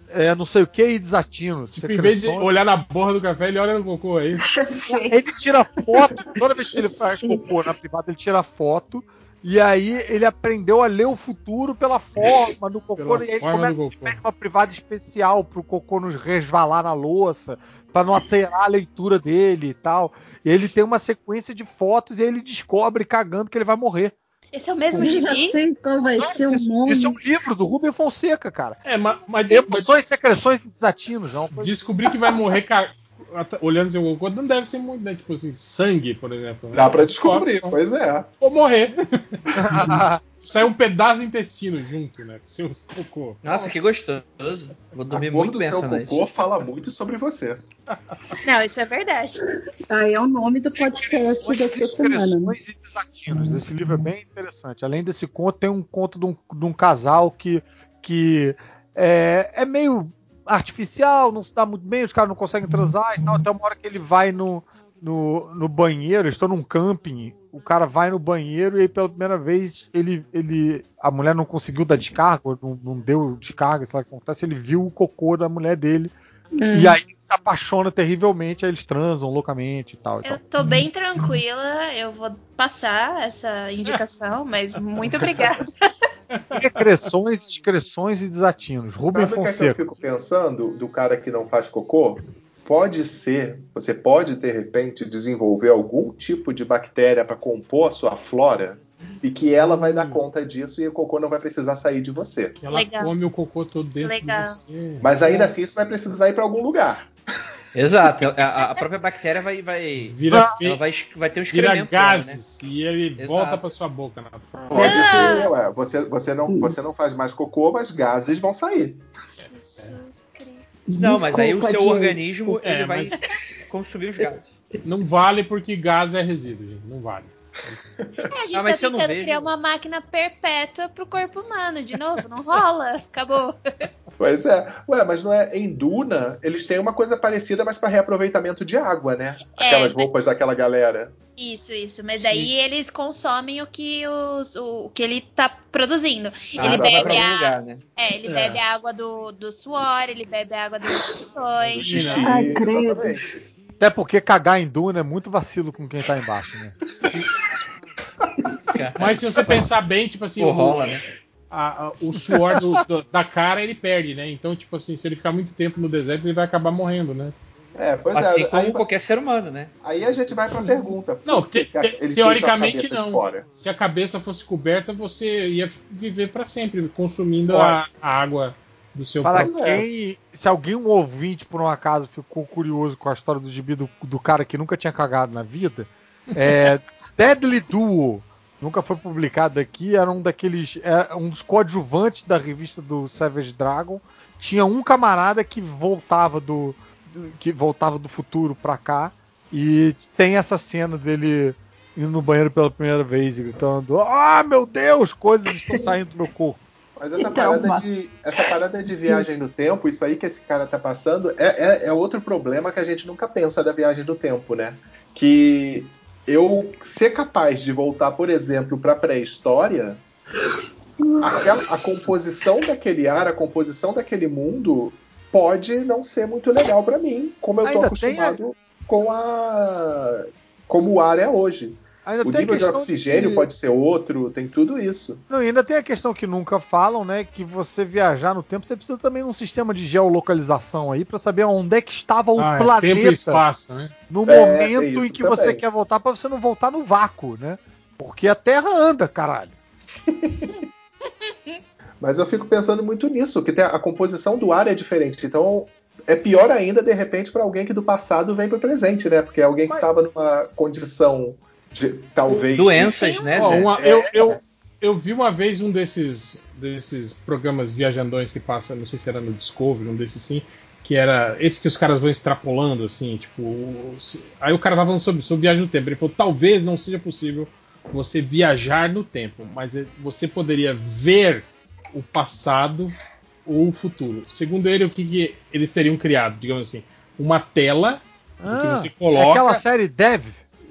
é, não sei o que, e desatinos. Tipo, em vez de Secreções. olhar na borra do café, ele olha no cocô aí. Ele tira foto, toda vez que ele faz cocô na privada, ele tira foto. E aí ele aprendeu a ler o futuro pela forma do cocô. Pela e aí começa do a cocô. uma privada especial pro cocô não resvalar na louça, pra não alterar a leitura dele e tal. E ele tem uma sequência de fotos e aí ele descobre cagando que ele vai morrer. Esse é o mesmo Eu já gibi? sei qual vai ser o nome. Isso é um livro do Rubem Fonseca, cara. É, mas, mas, mas Emoções, secreções e desatinos. É coisa... descobrir que vai morrer ca- olhando seu cocô não deve ser muito, né? Tipo assim, sangue, por exemplo. né? Dá pra descobrir, pois é. Ou morrer. Sai um pedaço do intestino junto, né? Com seu cocô. nossa, que gostoso. Vou A dormir cor muito do bem seu essa noite. cocô fala muito sobre você. Não, isso é verdade. Aí é o nome do podcast dessa semana. né? E desatinos. Esse livro é bem interessante. Além desse conto, tem um conto de um, de um casal que, que é, é meio artificial, não se dá muito bem, os caras não conseguem transar e tal. Até uma hora que ele vai no, no, no banheiro, eles estão num camping, o cara vai no banheiro e aí pela primeira vez ele, ele a mulher não conseguiu dar descarga, não, não deu descarga, sei lá o que acontece, ele viu o cocô da mulher dele. E aí se apaixona terrivelmente, aí eles transam loucamente e tal. e tal. Eu tô bem tranquila, eu vou passar essa indicação, mas muito obrigada. Regressões, discreções e desatinos. Rubem Sabe o que, é que eu Fonseca. fico pensando do cara que não faz cocô? Pode ser, você pode de repente desenvolver algum tipo de bactéria para compor a sua flora e que ela vai dar conta disso e o cocô não vai precisar sair de você. Que ela Legal. come o cocô todo dentro Legal. de você. Mas ainda assim isso vai precisar ir para algum lugar. Exato. A, a própria bactéria vai, vai, Vira, Ah, fe- vai, vai ter um vira excremento dela, né? gases e ele Exato. volta pra sua boca. Né? Pode ser, ué, você, você, não, você não faz mais cocô, mas gases vão sair. Jesus Cristo. Não, mas aí o seu gente. organismo É, ele vai mas- consumir os gases. Não vale porque gás é resíduo, gente. Não vale. É, a gente Ah, mas tá tentando vejo- criar uma máquina perpétua pro corpo humano. De novo, não rola. Acabou. Pois é. Ué, mas não é em Duna, eles têm uma coisa parecida, mas para reaproveitamento de água, né? É, Aquelas mas- roupas daquela galera. Isso, isso. Mas daí eles consomem o que, os, o, o que ele tá produzindo. Ah, ele bebe a, lugar, né? é, ele É. bebe a água do, do suor, ele bebe a água das emoções. Do xixi. Ai, credo. exatamente. Até porque cagar em Duna é muito vacilo com quem tá embaixo, né? Mas se você pensar bem, tipo assim, o, rola, né? a- a- o suor do- do- da cara ele perde, né? Então, tipo assim, se ele ficar muito tempo no deserto, ele vai acabar morrendo, né? É, pois Assim é. como Aí, qualquer ser humano, né? aí a gente vai pra pergunta. por Não, te- a- te- a teoricamente não. Se a cabeça fosse coberta, você ia viver pra sempre, consumindo a, a água do seu Para próprio. É. quem. Se alguém, um ouvinte, por um acaso, ficou curioso com a história do gibi do, do cara que nunca tinha cagado na vida, é. Deadly Duo. Nunca foi publicado aqui, era um daqueles. É um dos coadjuvantes da revista do Savage Dragon. Tinha um camarada que voltava do. que voltava do futuro pra cá. E tem essa cena dele indo no banheiro pela primeira vez e gritando: Ah, meu Deus, coisas estão saindo do meu corpo. Mas essa, então, parada de, essa parada de viagem no tempo, isso aí que esse cara tá passando, é, é, é outro problema que a gente nunca pensa da viagem do tempo, né? Que eu ser capaz de voltar, por exemplo, para pré-história, a composição daquele ar, a composição daquele mundo pode não ser muito legal para mim, como eu tô Ainda acostumado a... com a como o ar é hoje. Ainda o nível de oxigênio de... pode ser outro, tem tudo isso. Não, e ainda tem a questão que nunca falam, né? Que você viajar no tempo, você precisa também de um sistema de geolocalização aí para saber onde é que estava o ah, planeta. É, tempo e espaço, né? No é, momento em que também. você quer voltar para você não voltar no vácuo, né? Porque a Terra anda, caralho. Mas eu fico pensando muito nisso, que a composição do ar é diferente. Então, é pior ainda, de repente, para alguém que do passado vem para o presente, né? Porque é alguém que estava numa condição de, talvez. Doenças, né? uma, é, eu, eu, eu vi uma vez um desses, desses programas viajandões que passa, não sei se era no Discovery, um desses sim, que era esse que os caras vão extrapolando, assim, tipo. Aí o cara tava falando sobre, sobre viagem no tempo. Ele falou: talvez não seja possível você viajar no tempo, mas é, você poderia ver o passado ou o futuro. Segundo ele, o que, que eles teriam criado? Digamos assim, uma tela ah, que você coloca. É aquela série Dev?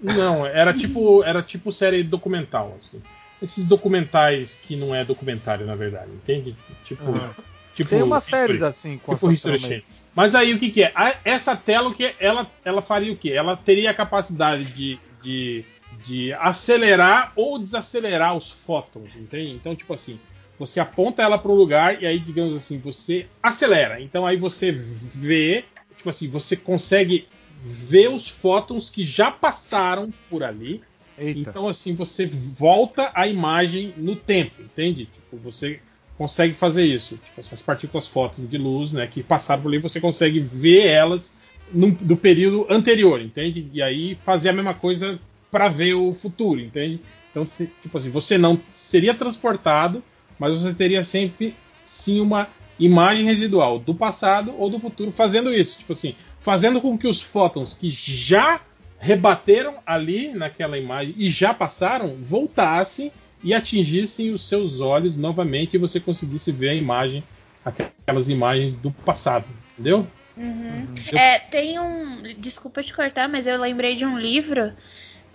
Não, era tipo, era tipo série documental, assim. Esses documentais que não é documentário, na verdade, entende? Tipo, uhum. tipo tem uma série assim, com tipo History Channel. Mas aí o que, que é? A, essa tela o que ela ela faria o que? Ela teria a capacidade de, de, de acelerar ou desacelerar os fótons, entende? Então, tipo assim, você aponta ela para um lugar e aí, digamos assim, você acelera. Então aí você vê, tipo assim, você consegue ver os fótons que já passaram por ali. Eita. Então, assim, você volta a imagem no tempo, entende? Tipo, você consegue fazer isso. Tipo, as partículas fótons de luz, né, que passaram por ali, você consegue ver elas no, do período anterior, entende? E aí fazer a mesma coisa para ver o futuro, entende? Então, tipo assim, você não seria transportado, mas você teria sempre sim uma imagem residual do passado ou do futuro fazendo isso. Tipo assim, fazendo com que os fótons que já rebateram ali naquela imagem e já passaram voltassem e atingissem os seus olhos novamente e você conseguisse ver a imagem, aquelas imagens do passado, entendeu? Uhum. É, tem um. Desculpa te cortar, mas eu lembrei de um livro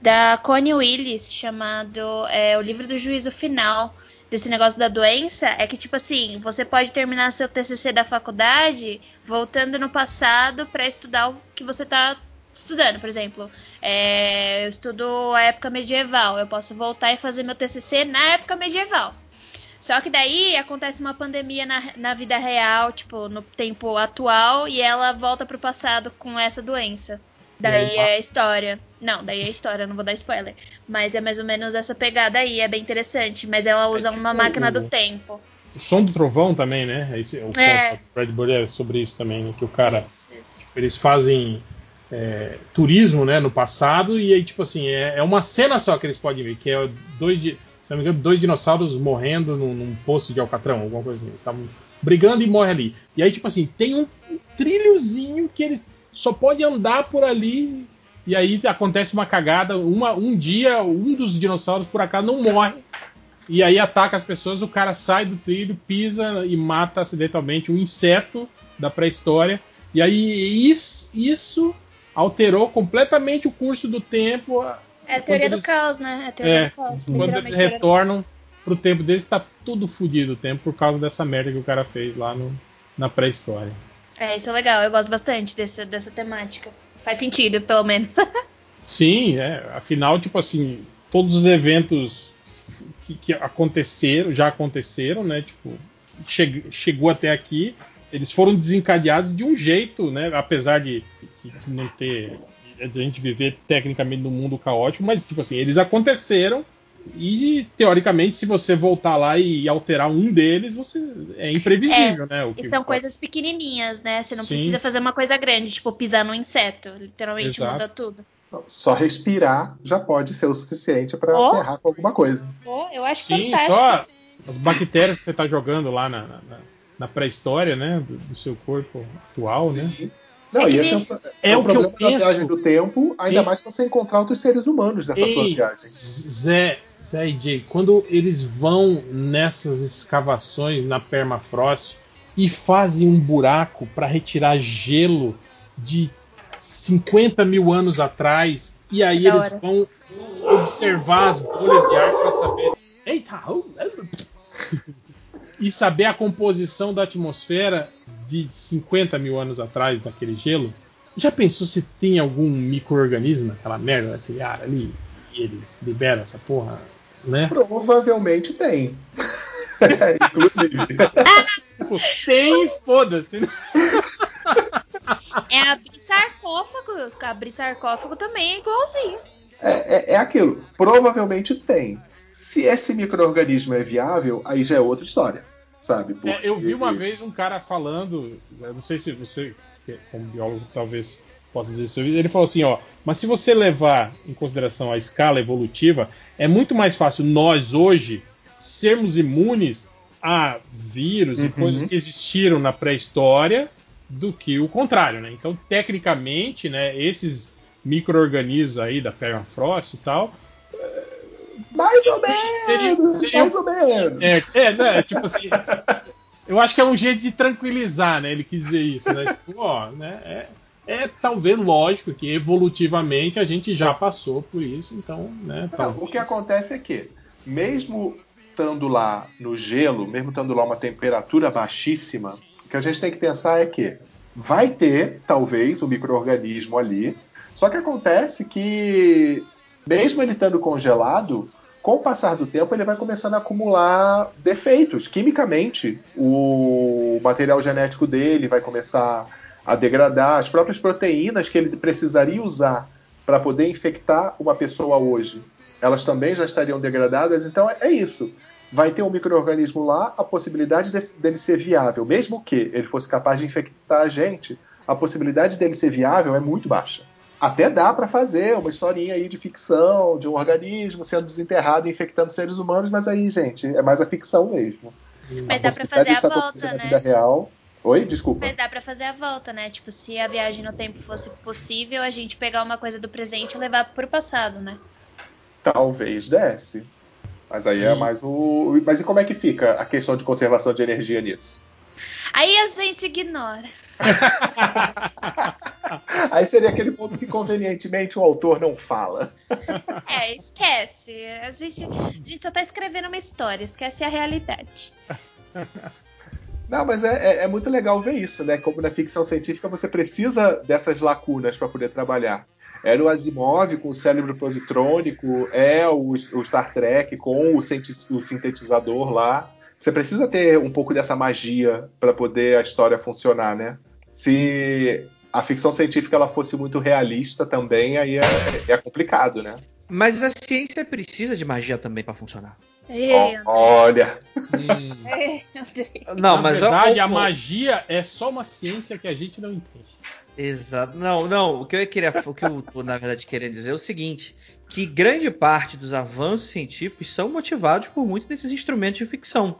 da Connie Willis chamado é, O Livro do Juízo Final desse negócio da doença é que, tipo assim, você pode terminar seu TCC da faculdade voltando no passado para estudar o que você está estudando. Por exemplo, é, eu estudo a época medieval, eu posso voltar e fazer meu TCC na época medieval. Só que daí acontece uma pandemia na, na vida real, tipo, no tempo atual, e ela volta pro passado com essa doença. Daí é a história. Não, daí é a história, não vou dar spoiler. Mas é mais ou menos essa pegada aí, é bem interessante. Mas ela usa é tipo uma máquina o, do tempo. O som do trovão também, né? Esse, o é. Red Bull é sobre isso também, né? Que o cara. Isso, isso. Eles fazem é, turismo, né, no passado, e aí, tipo assim, é, é, uma cena só que eles podem ver, que é dois, se não me engano, dois dinossauros morrendo num, num poço de alcatrão, alguma coisa assim. Eles estavam brigando e morre ali. E aí, tipo assim, tem um, um trilhozinho que eles só pode andar por ali e aí acontece uma cagada. Uma, um dia, um dos dinossauros por acaso não morre. E aí ataca as pessoas, o cara sai do trilho, pisa e mata acidentalmente um inseto da pré-história. E aí isso, isso, alterou completamente o curso do tempo. É a teoria eles, do caos, né? É a teoria é, do caos. Quando eles retornam pro tempo deles, tá tudo fodido o tempo por causa dessa merda que o cara fez lá no, na pré-história. É, isso é legal. Eu gosto bastante dessa, dessa temática. Faz sentido, pelo menos. Sim, é. Afinal, tipo assim, todos os eventos que, que aconteceram, já aconteceram, né? Tipo, che chegou até aqui, eles foram desencadeados de um jeito, né? Apesar de, de, de não ter. de a gente viver tecnicamente num mundo caótico, mas, tipo assim, eles aconteceram e, teoricamente, se você voltar lá e alterar um deles, você é imprevisível, é, né? e são coisas pequenininhas, né? Você não Sim. precisa fazer uma coisa grande, tipo pisar no inseto. Literalmente Exato. muda tudo. Só respirar já pode ser o suficiente para oh. ferrar com alguma coisa. Oh, eu acho Sim, fantástico. só as bactérias que você está jogando lá na, na, na pré-história, né? Do, do, seu corpo atual, né? Sim. né? Não, É que e esse é, um, É é o um que eu problema da penso. viagem do tempo, ainda Ei. mais pra você encontrar outros seres humanos nessa sua Ei, viagem. Zé, Jay, quando eles vão nessas escavações na permafrost e fazem um buraco para retirar gelo de 50 mil anos atrás, e aí eles hora. vão observar as bolhas de ar para saber. Eita! oh, e saber a composição da atmosfera de 50 mil anos atrás daquele gelo. Já pensou se tem algum micro-organismo naquela merda daquele ar ali? E eles liberam essa porra, né? Provavelmente tem. Inclusive. Tipo, tem, foda-se. né? É abrir sarcófago. Abrir sarcófago também é igualzinho. É, é, é aquilo. Provavelmente tem. Se esse micro-organismo é viável, aí já é outra história. Sabe? É, eu vi uma Porque- vez um cara falando, não sei se você, como biólogo, talvez possa dizer isso, ele falou assim, ó, mas se você levar em consideração a escala evolutiva, é muito mais fácil nós hoje sermos imunes a vírus e Uhum. coisas que existiram na pré-história do que o contrário, né? Então, tecnicamente, né, esses micro-organismos aí da permafrost e tal, Mais ou Seria- menos! seria- Mais ou menos! É, é, né? Tipo assim. Eu acho que é um jeito de tranquilizar, né? Ele quis dizer isso, né? Tipo, ó, né? É, é talvez lógico que evolutivamente a gente já passou por isso, então, né? Não, o que acontece é que, mesmo estando lá no gelo, mesmo estando lá uma temperatura baixíssima, o que a gente tem que pensar é que vai ter, talvez, um micro-organismo ali, só que acontece que, mesmo ele estando congelado, com o passar do tempo ele vai começando a acumular defeitos. Quimicamente, o material genético dele vai começar a degradar, as próprias proteínas que ele precisaria usar para poder infectar uma pessoa hoje, elas também já estariam degradadas. Então é isso. Vai ter um microorganismo lá, a possibilidade dele ser viável, mesmo que ele fosse capaz de infectar a gente, a possibilidade dele ser viável é muito baixa. Até dá para fazer uma historinha aí de ficção, de um organismo sendo desenterrado e infectando seres humanos, mas aí, gente, é mais a ficção mesmo. Mas a dá possibilidade fazer a volta, na vida né? real. Oi, desculpa. Mas dá pra fazer a volta, né? Tipo, se a viagem no tempo fosse possível, a gente pegar uma coisa do presente e levar pro passado, né? Talvez desse. Mas aí é mais o. Mas e como é que fica a questão de conservação de energia nisso? Aí a gente ignora. Aí seria aquele ponto que convenientemente o autor não fala. É, esquece. A gente, a gente só tá escrevendo uma história, esquece a realidade. Não, mas é, é- é muito legal ver isso, né? Como na ficção científica você precisa dessas lacunas para poder trabalhar. Era o Asimov com o cérebro positrônico, é o, o Star Trek com o, o sintetizador lá. Você precisa ter um pouco dessa magia para poder a história funcionar, né? Se a ficção científica ela fosse muito realista também, aí é, é complicado, né? Mas a ciência precisa de magia também pra funcionar. Ei, olha, Hum. Ei, André. Não, Na mas verdade, a magia é só uma ciência que a gente não entende. Exato. Não, não. O que eu queria, o que eu tô, na verdade queria dizer é o seguinte: que grande parte dos avanços científicos são motivados por muitos desses instrumentos de ficção,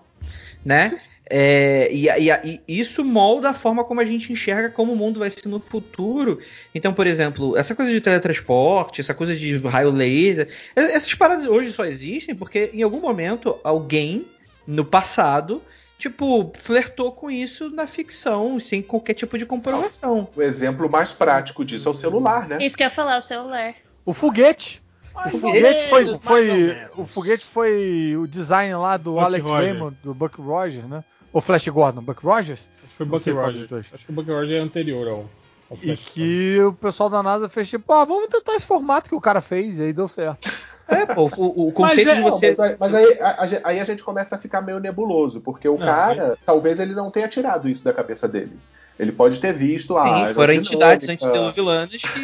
né? É, e, e- e isso molda a forma como a gente enxerga como o mundo vai ser no futuro. Então, por exemplo, essa coisa de teletransporte, essa coisa de raio laser, essas paradas hoje só existem porque em algum momento alguém no passado tipo, flertou com isso na ficção, sem qualquer tipo de comprovação. o exemplo mais prático disso é o celular, né? Isso que eu ia falar, o celular. O foguete. Mais O foguete foi, foi- o foguete foi o design lá do Buck Alex Rogers. Raymond, do Buck Rogers, né? Ou Flash Gordon, Buck Rogers? Acho que foi qual Rogers. Acho que o Bucky Rogers é anterior ao, ao E Flash. que o pessoal da NASA fez tipo, ah, vamos tentar esse formato que o cara fez, e aí deu certo. É, pô, o, o conceito é- de você. mas aí, mas aí a, aí a gente começa a ficar meio nebuloso, porque o Não, cara, talvez ele não tenha tirado isso da cabeça dele. Ele pode ter visto a Sim, foram entidades antediluvianas que.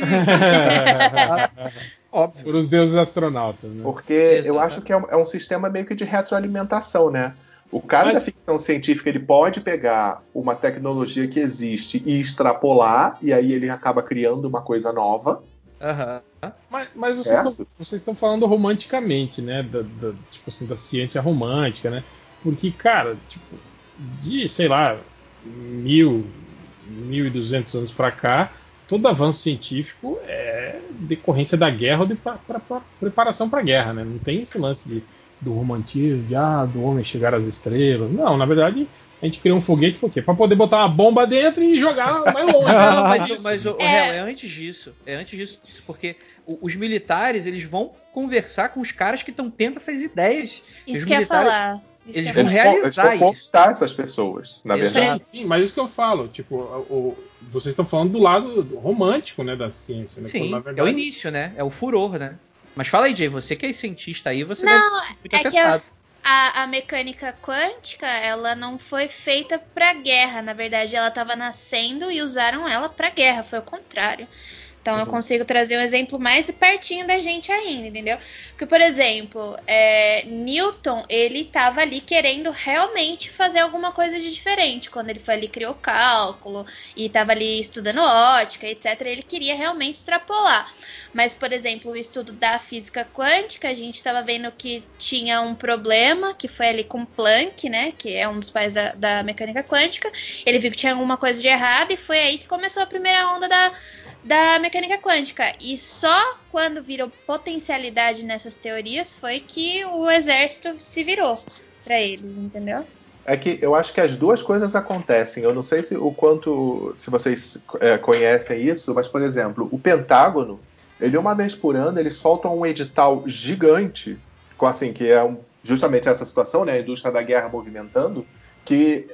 Óbvio. Por os deuses astronautas, né? Porque Exato. eu acho que é um, é um sistema meio que de retroalimentação, né? O cara Mas- da ficção científica ele pode pegar uma tecnologia que existe e extrapolar, e aí ele acaba criando uma coisa nova. Aham. Mas, mas vocês, estão, vocês estão falando romanticamente, né? Da, da- tipo assim, da ciência romântica, né? Porque, cara, tipo, de, sei lá, mil, 1.200 anos para cá, todo avanço científico é decorrência da guerra ou de pra, pra, pra preparação para a guerra, né? Não tem esse lance de, do romantismo, de ah, do homem chegar às estrelas. Não, na verdade, a gente criou um foguete por quê? Para poder botar uma bomba dentro e jogar mais longe. Não, mas, mas o, o é... é antes disso. É antes disso, porque os militares eles vão conversar com os caras que estão tendo essas ideias. Isso que ia falar. Isso eles vão realizar eles vão essas pessoas, na verdade. Sim, mas isso que eu falo, tipo, o, vocês estão falando do lado romântico, né, da ciência, né? Sim, verdade... é o início, né? É o furor, né? Mas fala aí, Jay, você que é cientista aí, você não, deve muito é afetado. Que a, a, mecânica quântica, ela não foi feita para guerra, na verdade, ela estava nascendo e usaram ela para guerra, foi o contrário. Então uhum. eu consigo trazer um exemplo mais pertinho da gente ainda, entendeu? Porque, por exemplo, é, Newton, ele estava ali querendo realmente fazer alguma coisa de diferente. Quando ele foi ali, criou cálculo e estava ali estudando ótica, etc. Ele queria realmente extrapolar. Mas, por exemplo, o estudo da física quântica, a gente estava vendo que tinha um problema, que foi ali com Planck, né? Que é um dos pais da, da mecânica quântica. Ele viu que tinha alguma coisa de errado e foi aí que começou a primeira onda da, da mecânica quântica. E só quando virou potencialidade nessas teorias foi que o exército se virou para eles, entendeu? É que eu acho que as duas coisas acontecem. Eu não sei se o quanto se vocês é, conhecem isso, mas por exemplo, o Pentágono, ele uma vez por ano ele solta um edital gigante, com assim que é um, justamente essa situação, né, a indústria da guerra movimentando, que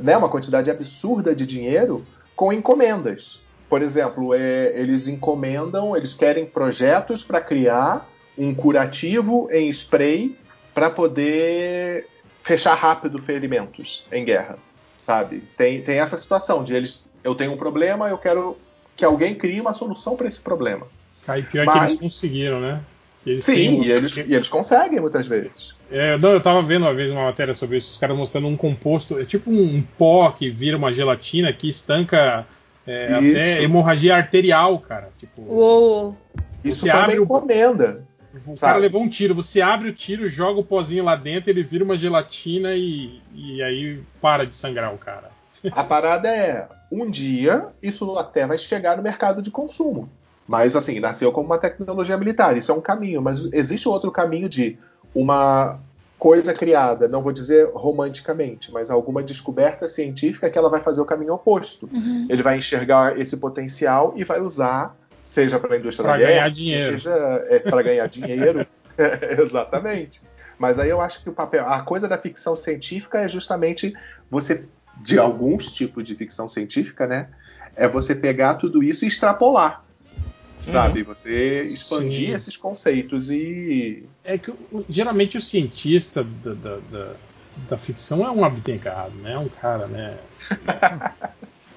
né, uma quantidade absurda de dinheiro com encomendas por exemplo, é, eles encomendam, eles querem projetos para criar um curativo em spray para poder fechar rápido ferimentos em guerra, sabe? Tem, tem essa situação de eles, eu tenho um problema, eu quero que alguém crie uma solução para esse problema. Aí pior Mas, que eles conseguiram, né? Eles sim, e, eles, e eles conseguem muitas vezes. É, não, eu tava vendo uma vez uma matéria sobre isso, os caras mostrando um composto, é tipo um pó que vira uma gelatina que estanca é, até hemorragia arterial, cara. Tipo, Uou. Isso abre uma encomenda. O, cara levou um tiro, você abre o tiro, joga o pozinho lá dentro, ele vira uma gelatina e, e aí para de sangrar o cara. A parada é, um dia isso até vai chegar no mercado de consumo. Mas assim, nasceu como uma tecnologia militar, isso é um caminho, mas existe outro caminho de uma coisa criada, não vou dizer romanticamente, mas alguma descoberta científica que ela vai fazer o caminho oposto. Uhum. Ele vai enxergar esse potencial e vai usar, seja para a indústria pra da guerra, dinheiro. seja é, para ganhar dinheiro. exatamente. Mas aí eu acho que o papel, a coisa da ficção científica é justamente você, de alguns tipos de ficção científica, né? É você pegar tudo isso e extrapolar sabe? Uhum. Você expandir Sim. esses conceitos e. É que geralmente o cientista da, da, da, da ficção é um abnegado, né? É um cara, né?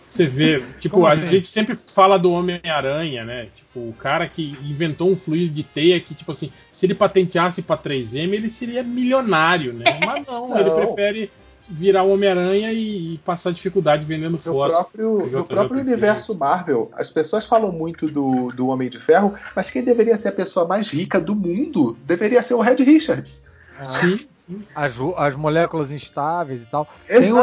Você vê, tipo, Como a assim? gente sempre fala do Homem-Aranha, né? Tipo, o cara que inventou um fluido de teia que, tipo assim, se ele patenteasse para 3M, ele seria milionário, né? Mas não, não. ele prefere virar o Homem-Aranha e, e, passar dificuldade vendendo no fotos. Próprio, no próprio universo Marvel, as pessoas falam muito do, do Homem de Ferro, mas quem deveria ser a pessoa mais rica do mundo deveria ser o Red Richards. Ah, Sim. As, as moléculas instáveis e tal.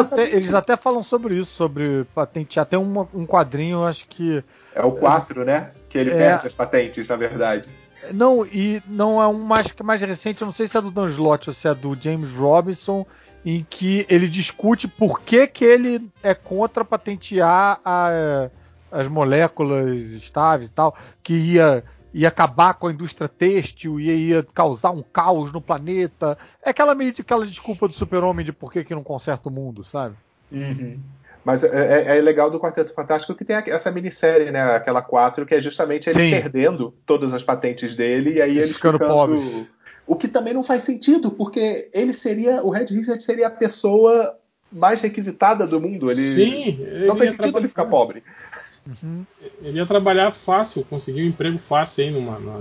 Até, eles até falam sobre isso, sobre patentear. Tem um, um quadrinho, acho que. É o 4, né? Que ele é... perde as patentes, na verdade. Não, e não é um mais, mais recente, eu não sei se é do Dan Slott ou se é do James Robinson, em que ele discute por que, que ele é contra patentear a, as moléculas estáveis e tal, que ia, ia acabar com a indústria têxtil, ia, ia causar um caos no planeta. É aquela meio de aquela desculpa do super-homem de por que, que não conserta o mundo, sabe? Uhum. Mas é, é, é, legal do Quarteto Fantástico que tem essa minissérie, né? Aquela 4, que é justamente ele Sim. perdendo todas as patentes dele e aí ele ficando, ficando pobre. O que também não faz sentido, porque ele seria. O Red Richard seria a pessoa mais requisitada do mundo. Ele, Sim, não tem sentido ele ficar pobre. Uhum. Ele ia trabalhar fácil, conseguir um emprego fácil aí numa. Na...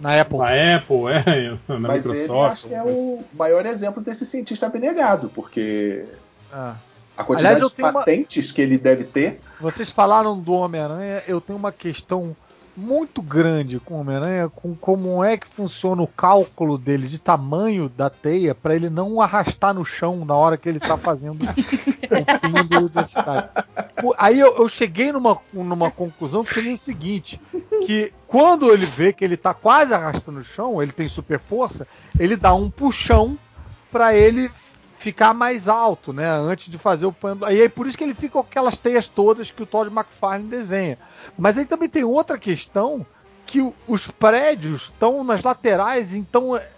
Na Apple. Na Apple, é, na Mas Microsoft. Ele acho que é o maior exemplo desse cientista abnegado, porque ah. a quantidade Aliás, de patentes uma... que ele deve ter. Vocês falaram do Homem-Aranha, eu tenho uma questão muito grande com o Homem-Aranha, com como é que funciona o cálculo dele de tamanho da teia para ele não arrastar no chão na hora que ele tá fazendo o pêndulo da cidade. aí eu, eu, cheguei numa, numa conclusão que seria o seguinte: que quando ele vê que ele tá quase arrastando o chão, ele tem super força, ele dá um puxão para ele ficar mais alto, né? Antes de fazer o pano. Aí é por isso que ele fica com aquelas teias todas que o Todd McFarlane desenha. Mas aí também tem outra questão que os prédios estão nas laterais, então é,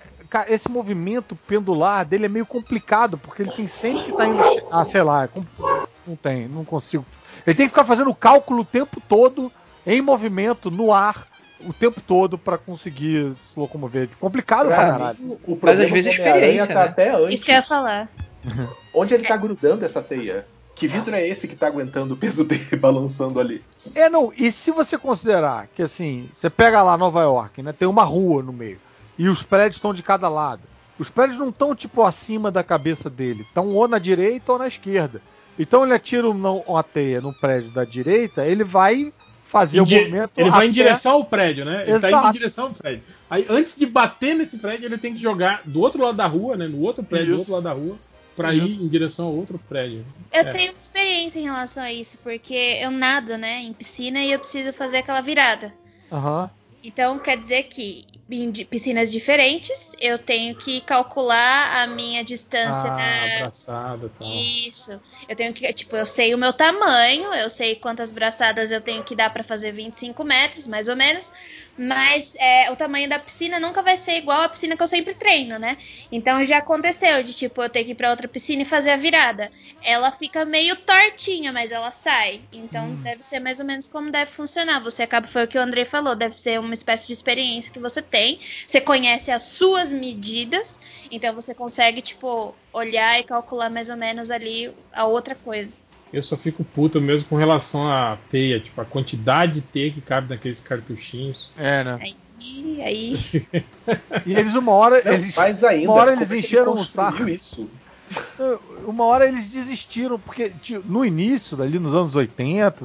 esse movimento pendular dele é meio complicado, porque ele tem sempre que tá indo. Ah, sei lá, é não tem, não consigo. Ele tem que ficar fazendo cálculo o tempo todo, em movimento, no ar, o tempo todo para conseguir se locomover. Complicado pra, pra caralho. O, Mas às vezes experiência, tá né? até antes. Isso que eu ia falar. Onde ele tá grudando essa teia? Que vidro é esse que tá aguentando o peso dele balançando ali? É, não, e se você considerar que assim, você pega lá Nova York, né? Tem uma rua no meio. E os prédios estão de cada lado. Os prédios não estão, tipo, acima da cabeça dele. Estão ou na direita ou na esquerda. Então ele atira uma teia no prédio da direita, ele vai fazer o movimento. Ele vai em direção ao prédio, né? Ele Exato. tá indo em direção ao prédio. Aí, antes de bater nesse prédio, ele tem que jogar do outro lado da rua, né? No outro prédio, isso. do outro lado da rua, para ir em direção ao outro prédio. Eu é. tenho experiência em relação a isso, porque eu nado, né, em piscina e eu preciso fazer aquela virada. Aham. Uhum. Então quer dizer que em piscinas diferentes eu tenho que calcular a minha distância ah, da braçada, tá. Isso. Eu tenho que, tipo, eu sei o meu tamanho, eu sei quantas braçadas eu tenho que dar para fazer 25 metros, mais ou menos mas é, o tamanho da piscina nunca vai ser igual à piscina que eu sempre treino, né? Então já aconteceu de tipo eu ter que ir para outra piscina e fazer a virada. Ela fica meio tortinha, mas ela sai. Então hum. deve ser mais ou menos como deve funcionar. Você acaba foi o que o André falou, deve ser uma espécie de experiência que você tem. Você conhece as suas medidas, então você consegue tipo olhar e calcular mais ou menos ali a outra coisa. Eu só fico puto mesmo com relação à teia, tipo, a quantidade de teia que cabe naqueles cartuchinhos. É, né? Aí, aí. e eles uma hora. Não, eles, mais ainda, uma hora eles é encheram o saco. Isso? Uma hora eles desistiram, porque no início, ali nos anos 80,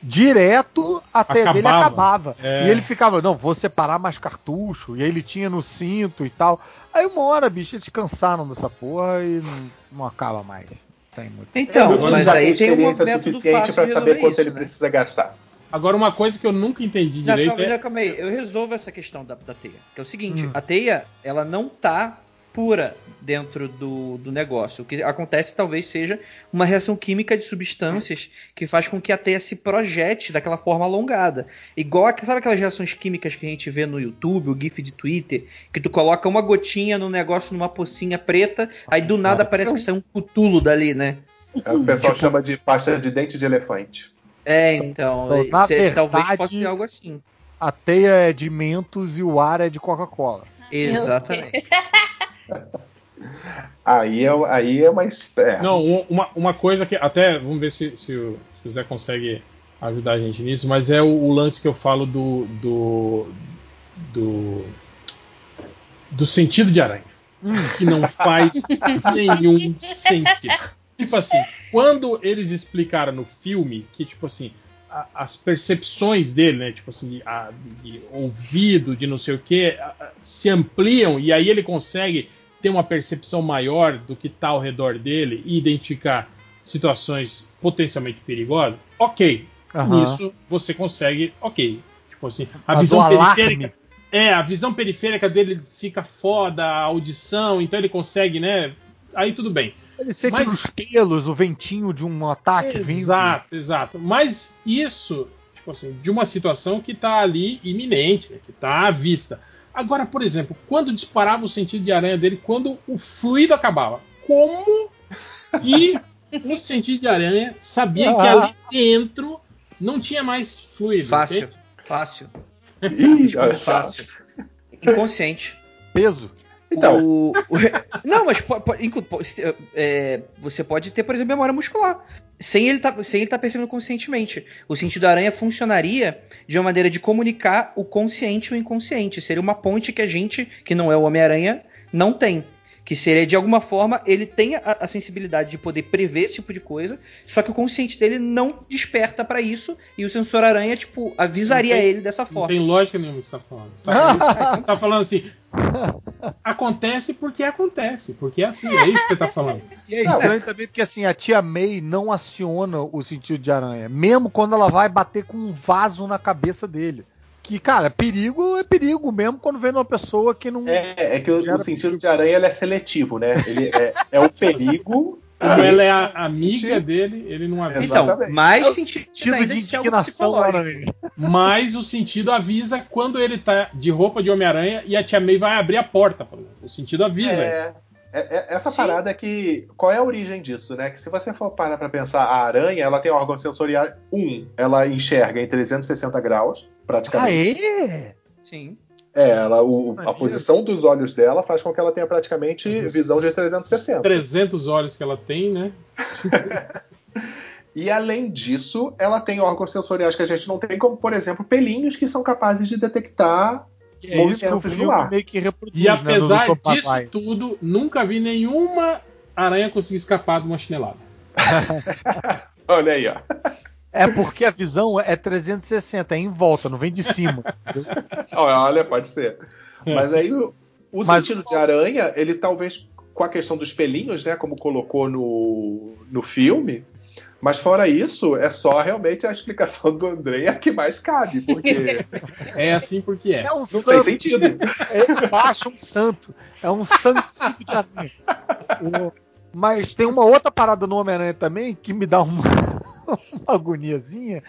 direto a teia acabava. dele acabava. É. E ele ficava, não, vou separar mais cartucho. E aí ele tinha no cinto e tal. Aí uma hora, bicho, eles cansaram dessa porra e não, não acaba mais. Muito. Então, é, mas aí tem uma suficiente para saber quanto isso, ele né? precisa gastar. Agora, uma coisa que eu nunca entendi não, direito calma, é... calma aí, eu resolvo essa questão da, da teia. Que é o seguinte, hum. a teia, ela não tá pura dentro do, do negócio. O que acontece talvez seja uma reação química de substâncias que faz com que a teia se projete daquela forma alongada. Igual, a, sabe aquelas reações químicas que a gente vê no YouTube, o GIF de Twitter, que tu coloca uma gotinha no negócio numa pocinha preta, aí do nada parece que sai um cutulo dali, né? É, o pessoal tipo... chama de pasta de dente de elefante. É, então, então na verdade, talvez possa ser algo assim. A teia é de Mentos e o ar é de Coca-Cola. Exatamente. aí, é, aí é mais. É. Não, uma, uma coisa que. Até vamos ver se, se, o, se o Zé consegue ajudar a gente nisso, mas é o, o lance que eu falo do. do. do, do sentido de aranha. Que não faz nenhum sentido. Tipo assim, quando eles explicaram no filme que, tipo assim, a, as percepções dele, né? Tipo assim, a, de, de ouvido, de não sei o que, se ampliam e aí ele consegue ter uma percepção maior do que está ao redor dele e identificar situações potencialmente perigosas, ok. Uhum. Nisso você consegue, ok. Tipo assim, a Mas visão periférica. É, a visão periférica dele fica foda, a audição, então ele consegue, né? Aí tudo bem. Ele sente Mas... nos pelos o ventinho de um ataque Exato, vindo. exato. Mas isso, tipo assim, de uma situação que está ali iminente, né, que está à vista. Agora, por exemplo, quando disparava o sentido de aranha dele, quando o fluido acabava, como que o sentido de aranha sabia ah. que ali dentro não tinha mais fluido? Fácil, entende? fácil. Ih, fácil. Inconsciente. Peso. Então. O, o, não, mas é, você pode ter, por exemplo, memória muscular. Sem ele tá, estar tá percebendo conscientemente. O sentido aranha funcionaria de uma maneira de comunicar o consciente e o inconsciente. Seria uma ponte que a gente, que não é o Homem-Aranha, não tem. Que seria, de alguma forma, ele tem a, a, sensibilidade de poder prever esse tipo de coisa, só que o consciente dele não desperta para isso, e o sensor aranha, tipo, avisaria tem, ele dessa forma. Não tem lógica nenhuma que você tá falando. Você tá falando, você tá falando assim. Acontece porque acontece, porque é assim, é isso que você tá falando. E é estranho também porque assim, a tia May não aciona o sentido de aranha, mesmo quando ela vai bater com um vaso na cabeça dele que, cara, perigo é perigo mesmo quando vem uma pessoa que não. É, é que o, o sentido perigo. de aranha é seletivo, né? Ele é, é o perigo. Como ela é a amiga dele, ele não avisa. Então, mais é sentido, sentido de indignação aranha. Mas o sentido avisa quando ele tá de roupa de Homem-Aranha e a Tia May vai abrir a porta. O sentido avisa. É. É, é, essa Sim. parada é que. Qual é a origem disso, né? Que se você for parar pra pensar, a aranha ela tem órgão sensorial. Um, ela enxerga em 360 graus, praticamente. Ah, é? Sim. É, ela, o, a posição dos olhos dela faz com que ela tenha praticamente visão de 360. 300 olhos que ela tem, né? e além disso, ela tem órgãos sensoriais que a gente não tem, como por exemplo pelinhos que são capazes de detectar é movimentos no ar. Meio que reproduz, e né, apesar né, disso tudo, nunca vi nenhuma aranha conseguir escapar de uma chinelada. Olha aí, ó. É porque a visão é 360, é em volta, não vem de cima. Olha, pode ser. É. Mas aí o, o Mas, sentido de aranha, ele talvez com a questão dos pelinhos, né, como colocou no, no filme, mas fora isso, é só realmente a explicação do André a que mais cabe, porque. é assim porque é. É um Não santo. tem sentido. É embaixo um santo. É um santo de aranha. Mas tem uma outra parada no Homem-Aranha também que me dá uma, uma agoniazinha.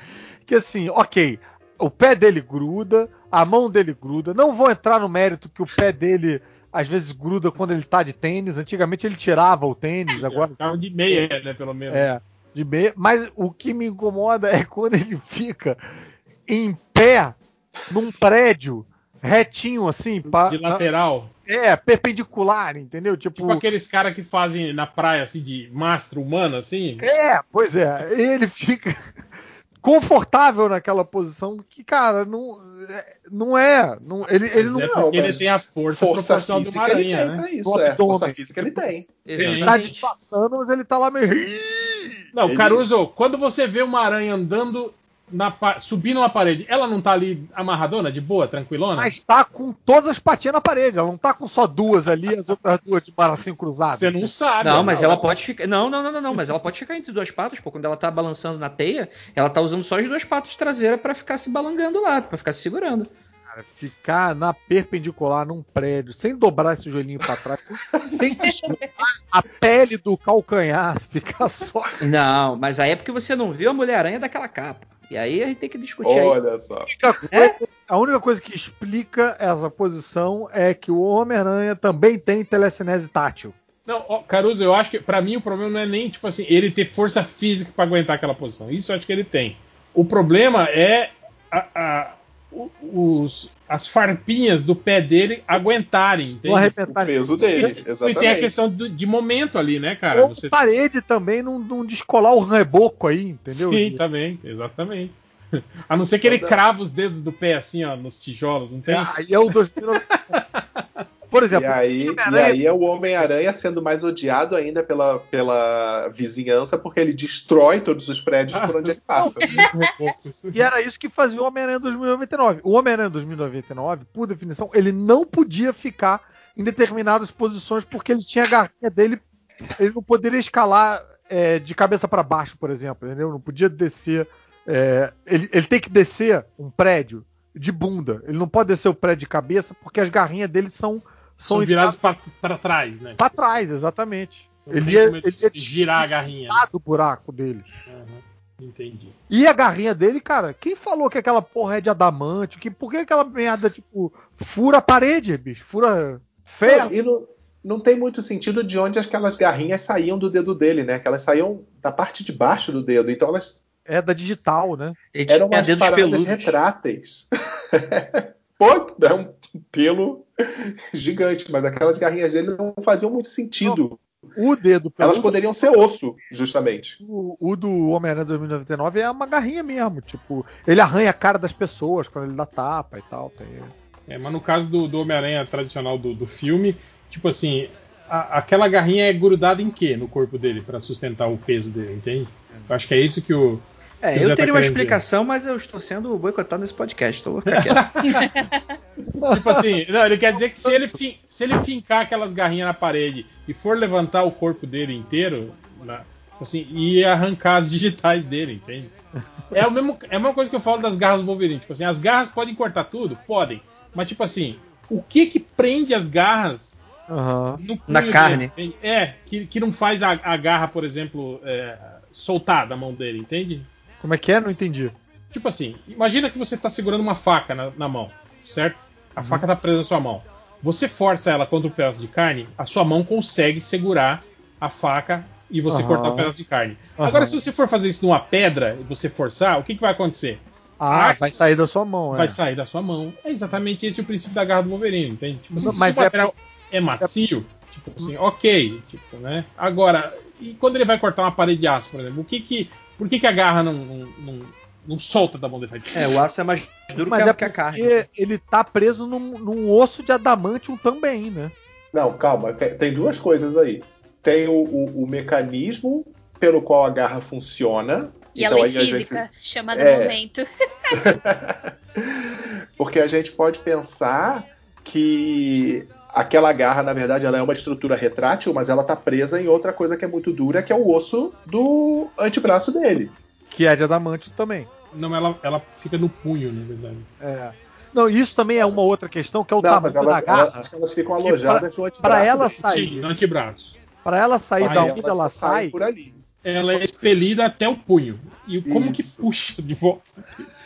Que assim, ok, o pé dele gruda, a mão dele gruda. Não vou entrar no mérito que o pé dele às vezes gruda quando ele tá de tênis. Antigamente ele tirava o tênis, agora. Tava de meia, né, pelo menos. É de meia, mas o que me incomoda é quando ele fica em pé num prédio retinho assim, pra, de lateral. É, perpendicular, entendeu? Tipo, tipo aqueles caras que fazem na praia assim de mastro humano assim. É, pois é, ele fica confortável naquela posição que, cara, não, é, não é. Não, ele, ele não, é porque ele tem a força, força proporcional de uma aranha, né? Isso, é, força física ele tem. Ele tá disfarçando, mas ele tá lá meio. Não, ele... Caruso, quando você vê uma aranha andando na, subindo uma parede, ela não tá ali amarradona, de boa, tranquilona? Mas tá com todas as patinhas na parede, ela não tá com só duas ali, as outras duas de bracinho cruzado. Você não sabe. Não, mas ela, ela pode ficar. Não, não, não, não, não, mas ela pode ficar entre duas patas, pô. Quando ela tá balançando na teia, ela tá usando só as duas patas traseiras para ficar se balangando lá, para ficar se segurando. Cara, ficar na perpendicular num prédio, sem dobrar esse joelhinho para trás, sem a pele do calcanhar, ficar só. Não, mas aí é porque você não viu a Mulher-Aranha daquela capa. E aí a gente tem que discutir Olha aí. só. É? A única coisa que explica essa posição é que o Homem-Aranha também tem telecinese tátil. Não, ó, Caruso, eu acho que para mim o problema não é nem tipo assim, ele ter força física para aguentar aquela posição. Isso eu acho que ele tem. O problema é a, a, os, as farpinhas do pé dele aguentarem. O peso dele, exatamente. E tem a questão do, de momento ali, né, cara? Ou Você... parede também não, não descolar o reboco aí, entendeu? Sim, também, exatamente. A não ser que ele crava os dedos do pé assim, ó, nos tijolos, não tem? É, aí é o 2000... Por exemplo, e aí, e aí é o Homem-Aranha sendo mais odiado ainda pela, pela vizinhança, porque ele destrói todos os prédios por onde ele passa. e era isso que fazia o Homem-Aranha 2099. O Homem-Aranha 2099, por definição, ele não podia ficar em determinadas posições porque ele tinha a garrinha dele, ele não poderia escalar é, de cabeça para baixo, por exemplo, entendeu? Não podia descer. É, ele, ele tem que descer um prédio de bunda. Ele não pode descer o prédio de cabeça porque as garrinhas dele são são virados para trás, né? Para trás, exatamente. Não ele ia, ele ia girar a garrinha. do buraco dele. Uhum, entendi. E a garrinha dele, cara, quem falou que aquela porra é de adamante? Que, por que aquela merda, tipo, fura a parede, bicho? Fura ferro? e não, não tem muito sentido de onde aquelas garrinhas saíam do dedo dele, né? Que elas saíam da parte de baixo do dedo. Então elas. É da digital, né? Eram umas paradas retráteis. Pô, é um pelo gigante, mas aquelas garrinhas dele não faziam muito sentido. O dedo Elas poderiam ser osso, justamente. O, o do Homem-Aranha 2099 é uma garrinha mesmo. Tipo, ele arranha a cara das pessoas quando ele dá tapa e tal. Tem... É, mas no caso do, do Homem-Aranha tradicional do, do filme, tipo assim, a- aquela garrinha é grudada em quê no corpo dele para sustentar o peso dele, entende? Eu acho que é isso que o. É, eu tá teria uma querendo dizer. explicação, mas eu estou sendo boicotado nesse podcast. Então ficar quieto. Tipo assim, não, ele quer dizer que se ele, fin- se ele fincar aquelas garrinhas na parede e for levantar o corpo dele inteiro, na- assim, e arrancar as digitais dele, entende? É, o mesmo, é a mesma coisa que eu falo das garras do Wolverine. Tipo assim, as garras podem cortar tudo? Podem. Mas, tipo assim, o que que prende as garras Aham. no punho Na dele, carne. entende? É, que, que não faz a, a garra, por exemplo, é, soltar da mão dele, entende? Como é que é? Não entendi. Tipo assim, imagina que você tá segurando uma faca na, na mão, certo? A faca tá presa na sua mão. Você força ela contra um pedaço de carne, a sua mão consegue segurar a faca e você Aham. cortar o pedaço de carne. Aham. Agora, se você for fazer isso numa pedra e você forçar, o que, que vai acontecer? Ah, vai sair da sua mão, Vai é. sair da sua mão. É exatamente esse o princípio da garra do Wolverine, entende? Tipo, Não, se mas o é material é, macio, tipo assim, ok, tipo, né? Agora, e quando ele vai cortar uma parede de aço, por exemplo, o que que, por que, que a garra não, não, não, não solta da mão dele? É, o aço é mais duro Mas que, é a, que a carne. porque ele tá preso num, num osso de adamantium também, né? Não, calma, tem, tem duas coisas aí. Tem o, o- o mecanismo pelo qual a garra funciona. E a Então, lei aí a gente- física, chamada É. momento. Porque a gente pode pensar que aquela garra, na verdade, ela é uma estrutura retrátil, mas ela tá presa em outra coisa que é muito dura, que é o osso do antebraço dele. Que é de adamantium também. Não, ela, ela fica no punho, na verdade. É. Não, isso também é uma outra questão, que é o Não, mas tamanho ela, da garra. ela- acho que elas ficam que alojadas no antebraço. Pra ela dele. sair, Sim, no antebraço. pra ela sair Aí da ela onde ela sai, por ali. Ela é expelida até o punho. E como que Isso. puxa de volta?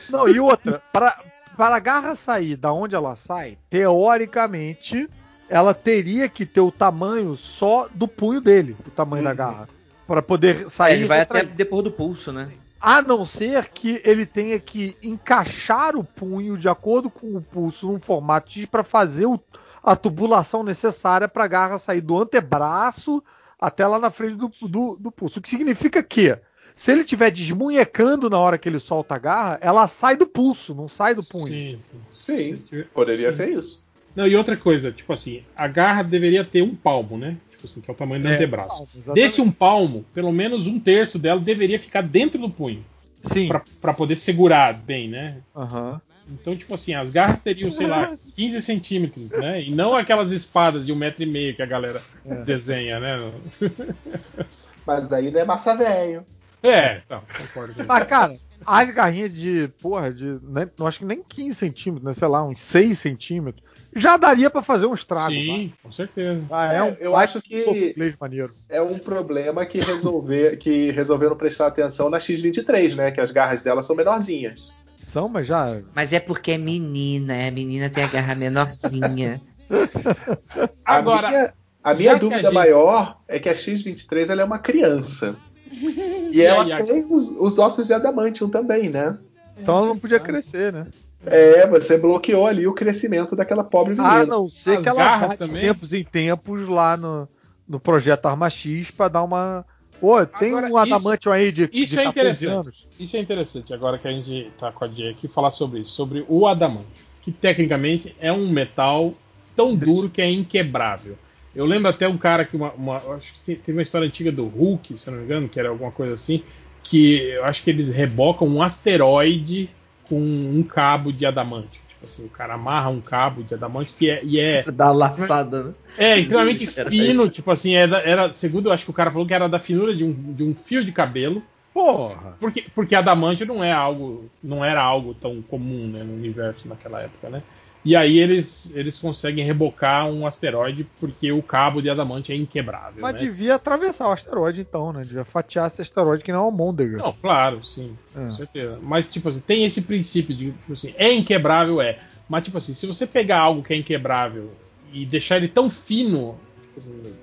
Não, e outra, para, para a garra sair da onde ela sai, teoricamente, ela teria que ter o tamanho só do punho dele, o tamanho da Uhum. garra. Para poder É, sair. ele e vai até retrair. depois do pulso, né? A não ser que ele tenha que encaixar o punho de acordo com o pulso num formato X para fazer o- a tubulação necessária para a garra sair do antebraço até lá na frente do, do, do pulso. O que significa que, se ele estiver desmunhecando na hora que ele solta a garra, ela sai do pulso, não sai do punho. Sim, Sim, sim. poderia Sim. ser isso. Não, e outra coisa, tipo assim, a garra deveria ter um palmo, né? Tipo assim, que é o tamanho do É, antebraço. palmo. Desse um palmo, pelo menos um terço dela deveria ficar dentro do punho. Sim. Pra, pra poder segurar bem, né? Aham. Então, tipo assim, as garras teriam, sei lá, 15 centímetros, né? E não aquelas espadas de um metro e meio que a galera desenha, né? Mas aí não é massa velho. É, tá, concordo com isso. Mas, cara, as garrinhas de, porra, de. né, não acho que nem 15 centímetros, né? Sei lá, uns 6 centímetros. Já daria pra fazer um estrago. Sim, com certeza. tá? Ah, é, É, um eu acho que- maneiro. É um problema que, resolver, que resolveram prestar atenção na X23, né? Que as garras dela são menorzinhas. São, mas já. Mas é porque é menina, a menina tem a garra menorzinha. Agora, a minha, a minha que a dúvida gente- maior é que a X23 ela é uma criança. E, E ela aí, a- tem os, os ossos de adamantium também, né? Então ela não podia crescer, né? É, você bloqueou ali o crescimento daquela pobre menina. A não ser As que ela vá de também? tempos em tempos lá no, no projeto Arma X pra dar uma. Pô, tem Agora, um adamantium aí de, isso de é 14 interessante. anos. Isso é interessante, agora que a gente tá com a Jay aqui, falar sobre isso, sobre o adamantio, que tecnicamente é um metal tão duro que é inquebrável. Eu lembro até um cara que uma, uma- acho que tem- teve uma história antiga do Hulk, se não me engano, que era alguma coisa assim, que eu acho que eles rebocam um asteroide com um cabo de adamantio. Tipo assim, o cara amarra um cabo de adamantio que é, e é Dá laçada, né? é, extremamente Era fino, tipo assim, era, era- segundo eu acho que o cara falou que era da finura de um, de um fio de cabelo. Porra! Porque, porque adamantio não é algo, não era algo tão comum né, no universo naquela época, né? E aí eles, eles conseguem rebocar um asteroide porque o cabo de adamantio é inquebrável, Mas né? devia atravessar o asteroide então, né? Devia fatiar esse asteroide que não é o Môndega. Não, claro, sim, É. com certeza. Mas, tipo assim, tem esse princípio de, tipo assim, é inquebrável, é. Mas, tipo assim, se você pegar algo que é inquebrável e deixar ele tão fino, tipo assim,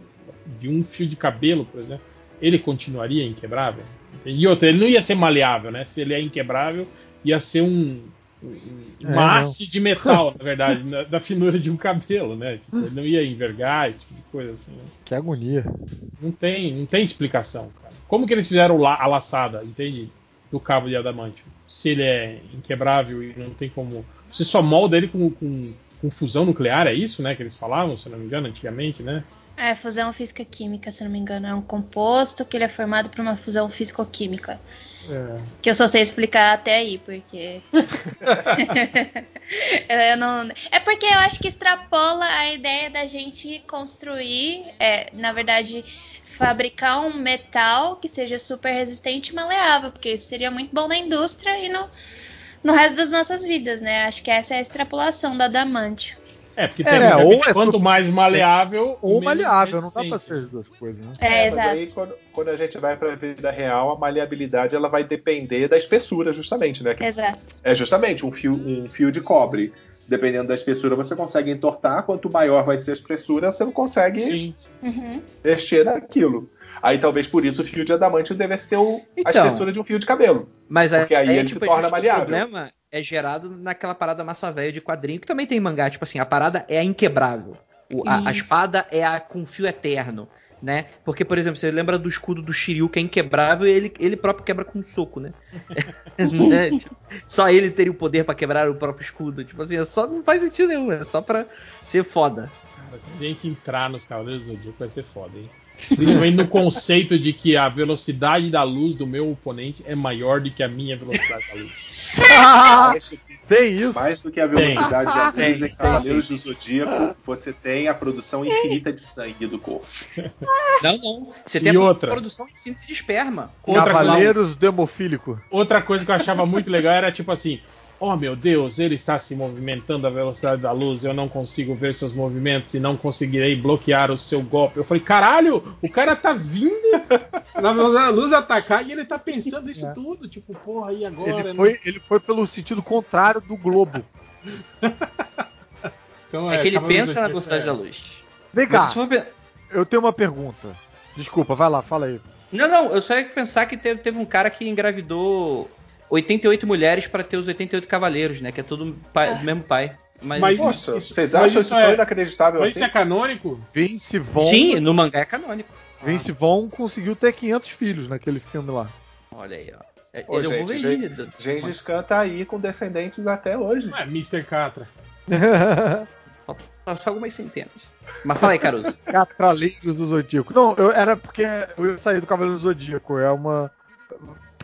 de um fio de cabelo, por exemplo, ele continuaria inquebrável? E outra, ele não ia ser maleável, né? Se ele é inquebrável, ia ser um, É, não. haste de metal, na verdade, na- da finura de um cabelo, né? Tipo, ele não ia envergar, esse tipo de coisa assim. né? Que agonia. Não tem, não tem explicação, cara. Como que eles fizeram la- a laçada, entende? Do cabo de adamantio. Se ele é inquebrável e não tem como. Você só molda ele com, com, com fusão nuclear, é isso, né? Que eles falavam, se não me engano, antigamente, né? É, fusão física-química, se não me engano. É um composto que ele é formado por uma fusão físico-química. É. Que eu só sei explicar até aí, porque. não... É porque eu acho que extrapola a ideia da gente construir, é, na verdade, fabricar um metal que seja super resistente e maleável, porque isso seria muito bom na indústria e no, no resto das nossas vidas, né? Acho que essa é a extrapolação da Damante. É, porque é, ou é quanto mais maleável. Ou maleável, não dá pra ser as duas coisas, né? É, é exato. aí, quando, quando, a gente vai pra vida real, a maleabilidade ela vai depender da espessura, justamente, né? Exato. É justamente um fio, um fio de cobre. Dependendo da espessura, você consegue entortar. Quanto maior vai ser a espessura, você não consegue uhum. mexer naquilo. Aí talvez por isso o fio de adamante devesse ter o, então, a espessura de um fio de cabelo. Mas porque aí, aí ele tipo, se torna maleável. O problema é gerado naquela parada massa velha de quadrinho, que também tem mangá, tipo assim, a parada é a inquebrável. O, a, a, espada é a com fio eterno, né? Porque, por exemplo, você lembra do escudo do Shiryu, que é inquebrável, e ele, ele próprio quebra com um soco, né? né? Tipo, só ele teria o poder para quebrar o próprio escudo. Tipo assim, é só não faz sentido nenhum, é só pra ser foda. Cara, se a gente entrar nos Cavaleiros do Zodíaco vai ser foda, hein? Principalmente no conceito de que a velocidade da luz do meu oponente é maior do que a minha velocidade da luz. tem isso. Mais do que a velocidade da luz em Cavaleiros do Zodíaco, você tem a produção infinita de sangue do corpo. Não, não. Você tem e a outra? produção infinita de esperma. Outra Cavaleiros demofílico. Outra coisa que eu achava muito legal era tipo assim: Oh meu Deus, ele está se movimentando à velocidade da luz, eu não consigo ver seus movimentos e não conseguirei bloquear o seu golpe. Eu falei, caralho, o cara tá vindo na velocidade da luz atacar e ele tá pensando isso é. tudo. Tipo, porra, aí agora. Ele né? foi, ele foi pelo sentido contrário do globo. então, é, é, que ele pensa na velocidade é. da luz. Vem cá, for... eu tenho uma pergunta. Desculpa, vai lá, fala aí. Não, não, eu só ia pensar que teve, teve um cara que engravidou 88 mulheres para ter os 88 cavaleiros, né? Que é tudo pai, ah. do mesmo pai. Mas, mas Poxa, isso, vocês acham isso, é, inacreditável mas assim? isso é canônico? Vince Vaughn. Sim, no mangá é canônico. Vince ah. Vaughn conseguiu ter 500 filhos naquele filme lá. Olha aí, ó. É, Ô, ele gente, é o Gengis Khan tá aí com descendentes até hoje. É, Mr. Catra. Faltam só algumas centenas. Mas fala aí, Caruso. Catraleiros do Zodíaco. Não, eu, era porque eu ia sair do Cavaleiro do Zodíaco. É uma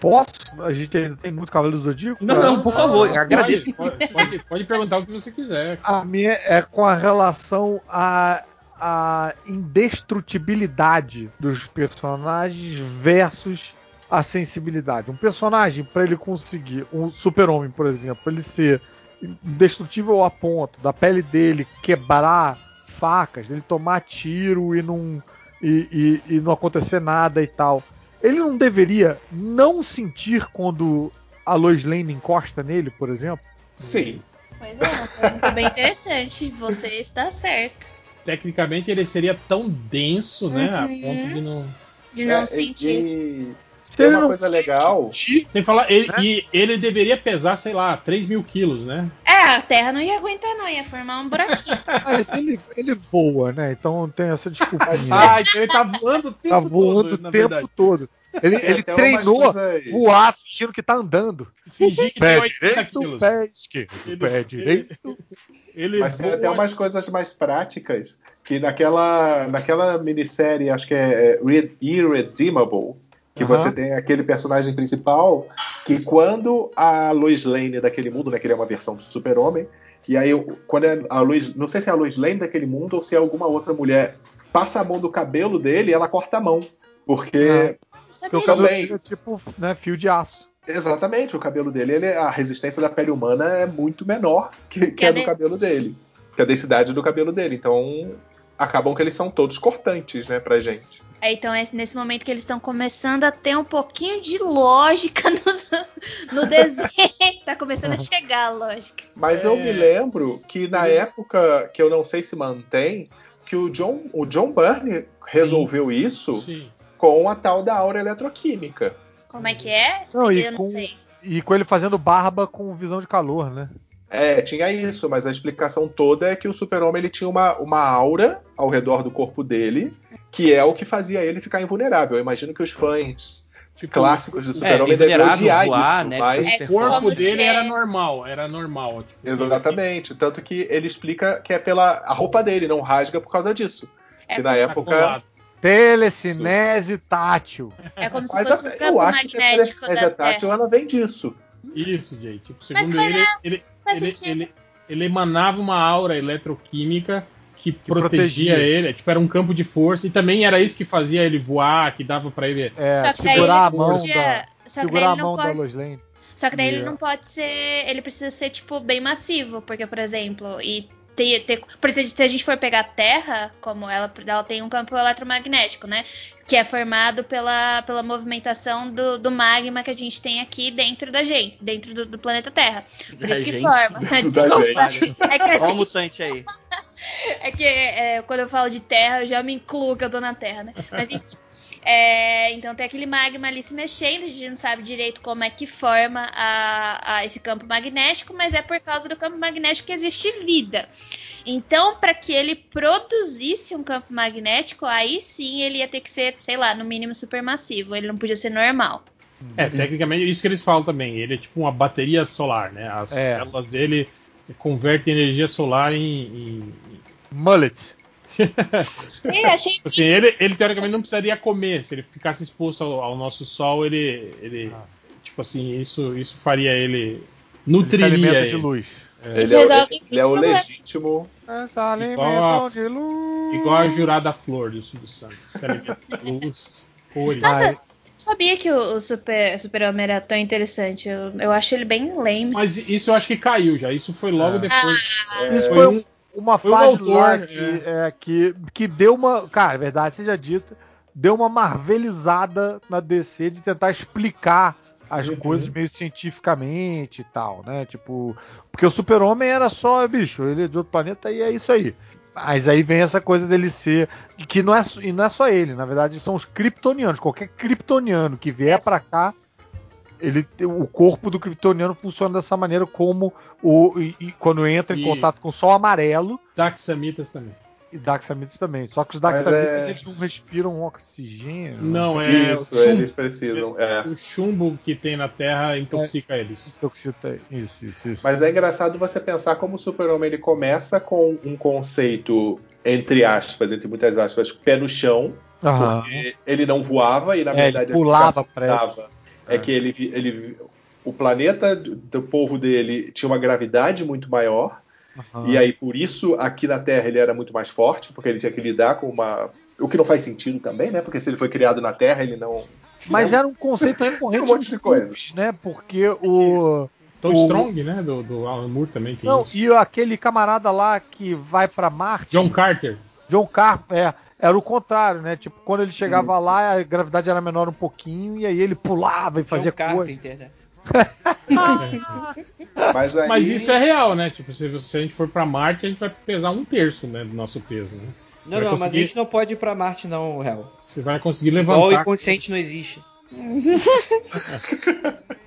Posso? A gente ainda tem muito Cavaleiro do Zodíaco? Não, não, por favor, agradeço. Pode, pode, pode, perguntar o que você quiser. A minha é com a relação à, à indestrutibilidade dos personagens versus a sensibilidade. Um personagem, para ele conseguir, um super-homem, por exemplo, ele ser indestrutível a ponto da pele dele quebrar facas, ele tomar tiro e não, e, e, e não acontecer nada e tal ele não deveria não sentir quando a Lois Lane encosta nele, por exemplo? Sim. Pois é, uma pergunta bem interessante. Você está certo. Tecnicamente ele seria tão denso, né? A uhum. ponto de não. De não é, sentir. E, tem uma coisa legal. Sem falar, ele, né? e ele deveria pesar, sei lá, 3 mil quilos, né? É, a Terra não ia aguentar, não, ia formar um buraquinho. Mas ele, ele voa, né? Então tem essa desculpa. ah, então ele tá voando o tempo tá voando todo, o tempo verdade. todo. Ele, ele treinou voar fingindo que tá andando. Fingir que pé tem 80 direito, quilos. Pé esquerdo, ele, pé direito. Ele, Mas tem até umas coisas mais práticas que naquela, naquela minissérie, acho que é Irredeemable, que uhum. você tem aquele personagem principal que quando a Lois Lane daquele mundo, né, que ele é uma versão do super-homem, e aí quando é a Lois, não sei se é a Lois Lane daquele mundo ou se é alguma outra mulher, passa a mão do cabelo dele e ela corta a mão. Porque, uhum. porque o cabelo dele é tipo né, fio de aço. Exatamente, o cabelo dele, ele, a resistência da pele humana é muito menor que, que a do cabelo dele. Que a densidade do cabelo dele. Então, acabam que eles são todos cortantes, né, pra gente. É, então é nesse momento que eles estão começando a ter um pouquinho de lógica no, no desenho. tá começando a chegar a lógica. Mas é... eu me lembro que na época, que eu não sei se mantém, que o John, o John Byrne resolveu Sim. isso Sim. com a tal da aura eletroquímica. Como é que é? Não, e, com, não e com ele fazendo barba com visão de calor, né? É, tinha isso, mas a explicação toda é que o super-homem ele tinha uma, uma aura ao redor do corpo dele, que é o que fazia ele ficar invulnerável. Eu imagino que os fãs Tipo, clássicos do É, Super-Homem devem invulnerável, odiar voar, isso, né, mas... É o corpo dele era normal, era normal. Tipo, Exatamente. Tanto que ele explica que é pela a roupa dele, não rasga por causa disso. É que na época. sacolado. Telecinese tátil. é como se Mas fosse um eu campo acho que a telecinese tátil ela vem disso. Isso, Jay. Tipo, Mas segundo ele, ele, ele, ele, ele emanava uma aura eletroquímica que, protegia. protegia, ele. Tipo, era um campo de força. E também era isso que fazia ele voar, que dava pra ele. É, que segurar a ele mão podia- da. Que Segurar a ele não mão da pode. Lois Lane. Só que daí ele Yeah. não pode ser. Ele precisa ser, tipo, bem massivo. Porque, por exemplo, e ter, ter, por exemplo, se a gente for pegar a Terra, como ela, ela tem um campo eletromagnético, né? Que é formado pela, pela movimentação do, do magma que a gente tem aqui dentro da gente, dentro do, do planeta Terra. Por Da isso que gente. forma. Dentro da Desculpa. gente. É que, Olha o assim, mutante aí. é que é, quando eu falo de terra, eu já me incluo que eu tô na terra, né? Mas enfim. É, então tem aquele magma ali se mexendo, a gente não sabe direito como é que forma a, a esse campo magnético, mas é por causa do campo magnético que existe vida. Então, para que ele produzisse um campo magnético, aí sim ele ia ter que ser, sei lá, no mínimo supermassivo. Ele não podia ser normal. É, tecnicamente, isso que eles falam também. Ele é tipo uma bateria solar, né? As É. células dele convertem energia solar em. em- Mullet. E achei Assim, ele, ele teoricamente não precisaria comer. Se ele ficasse exposto ao, ao nosso sol, ele. ele Ah. Tipo assim, isso, isso faria ele. Ele se Nutriria ele. de luz. Ele é, o, resolve ele é o muito legítimo. Igual a- de luz. Igual a jurada flor do Silvio Santos. Se alimenta de luz, cores. Nossa, sabia que o, o Super, Super-Homem era tão interessante. Eu, eu acho ele bem lame. Mas isso eu acho que caiu já. Isso foi logo É. depois. É, Isso Foi um- uma foi um fase autor, lá que, é, que, que deu uma. Cara, é verdade seja dita, deu uma marvelizada na DC de tentar explicar as Uhum. coisas meio cientificamente e tal, né? Tipo, porque o Super-Homem era só, bicho, ele é de outro planeta e é isso aí. Mas aí vem essa coisa dele ser. Que não é, e não é só ele, na verdade, são os kryptonianos. Qualquer kryptoniano que vier pra cá, ele, o corpo do kryptoniano funciona dessa maneira como o, e- e quando entra em E- contato com o sol amarelo Daxamitas também. E Daxamitas também. Só que os Mas Daxamitas é- eles não respiram oxigênio. Não, é Isso, o, chumbo, eles precisam. É. o chumbo que tem na Terra intoxica eles. Toxita, isso, isso, isso. Mas é engraçado você pensar como o Super-Homem ele começa com um conceito, entre aspas, entre muitas aspas, pé no chão. Aham. porque Ele não voava e, na É, ele verdade, pulava a explicação que prédio. dava é que ele, ele, o planeta do povo dele tinha uma gravidade muito maior. Aham. E aí, por isso, aqui na Terra ele era muito mais forte, porque ele tinha que lidar com uma. O que não faz sentido também, né? Porque se ele foi criado na Terra, ele não. Mas era um conceito recorrente Um monte de nos coisa. filmes, né? Porque o. Tão O- Strong, né? Do, do Alan Moore também tem Não, isso. e aquele camarada lá que vai pra Marte, John Carter. John Carter, é, era o contrário, né? Tipo, quando ele chegava lá, a gravidade era menor um pouquinho, e aí ele pulava e fazia John coisa. Carpenter, né? Mas, aí, Mas isso é real, né? Tipo, se, se a gente for pra Marte, a gente vai pesar um terço né, do nosso peso, né? Você Não, não, mas a conseguir- gente não pode ir pra Marte, não, Hel. Você vai conseguir Igual o levantar. inconsciente não existe.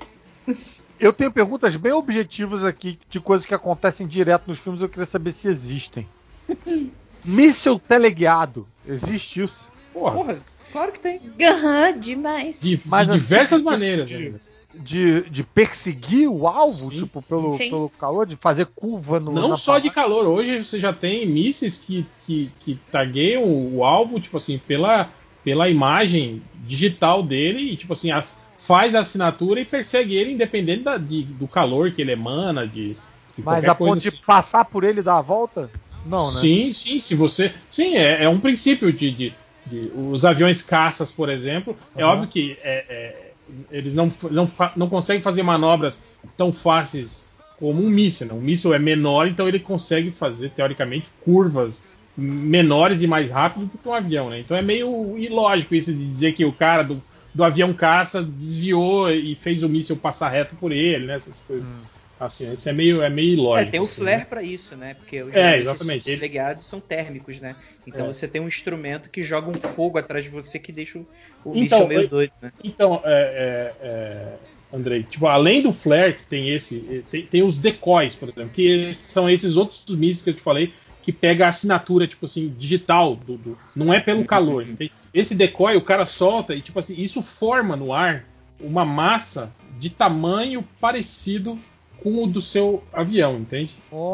Eu tenho perguntas bem objetivas aqui de coisas que acontecem direto nos filmes. Eu queria saber se existem. Míssel teleguiado. Existe isso? Porra, Porra, claro que tem. Aham, demais. de, de assim, diversas de- maneiras. de- ainda. De, de perseguir o alvo, Sim. tipo, pelo, Sim. pelo calor, de fazer curva no. Não só de calor, hoje você já tem mísseis que, que, que tagueiam o alvo, tipo assim, pela, pela imagem digital dele, e tipo assim, as- faz a assinatura e persegue ele independente da- de- do calor que ele emana, de, de Mas qualquer a ponto coisa de assim. passar por ele e dar a volta? Não, né? Sim, sim, se você. Sim, é, é um princípio de, de- de- Os aviões caças, por exemplo, é Aham. óbvio que é, é, eles não, não, não conseguem fazer manobras tão fáceis como um míssil. Né? Um míssil é menor, então ele consegue fazer, teoricamente, curvas menores e mais rápido do que um avião. Né? Então é meio ilógico isso de dizer que o cara do, do avião caça desviou e fez o míssil passar reto por ele, né? Essas coisas. Assim, isso é meio, é meio É, ilógico. tem o assim, flare né? pra isso, né? Porque os É, esses exatamente. Ele- legados são térmicos, né? Então É. você tem um instrumento que joga um fogo atrás de você que deixa o, o Então, meio doido, né? Então, é, é, é, Andrei, tipo, além do flare que tem esse, tem, tem os decoys, por exemplo, que são esses outros mísseis que eu te falei que pega a assinatura, tipo assim, digital. Do, do não é pelo calor. Entende? Esse decoy o cara solta e, tipo assim, isso forma no ar uma massa de tamanho parecido com o do seu avião, entende?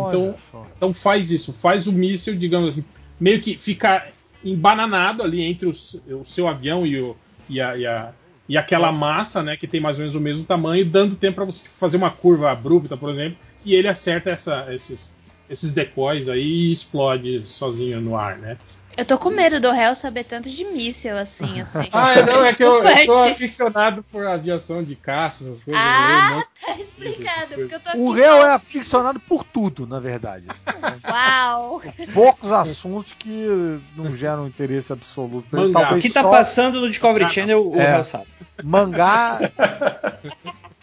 Então, então faz isso, faz o míssil, digamos assim, meio que ficar embananado ali entre os, o seu avião e, o, e, a, e, a, e aquela massa, né, que tem mais ou menos o mesmo tamanho, dando tempo para você fazer uma curva abrupta, por exemplo, e ele acerta essa, esses, esses decoys aí e explode sozinho no ar, né? Eu tô com medo do réu saber tanto de míssil, assim, assim. ah, não, é que eu, eu sou aficionado por aviação de caça, essas coisas. Ah, tá explicado, porque eu tô aqui O réu é aficionado por tudo, na verdade. Assim. Uau! Poucos assuntos que não geram interesse absoluto. Mangá. O que tá só... passando no Discovery Channel, o é, réu sabe. Mangá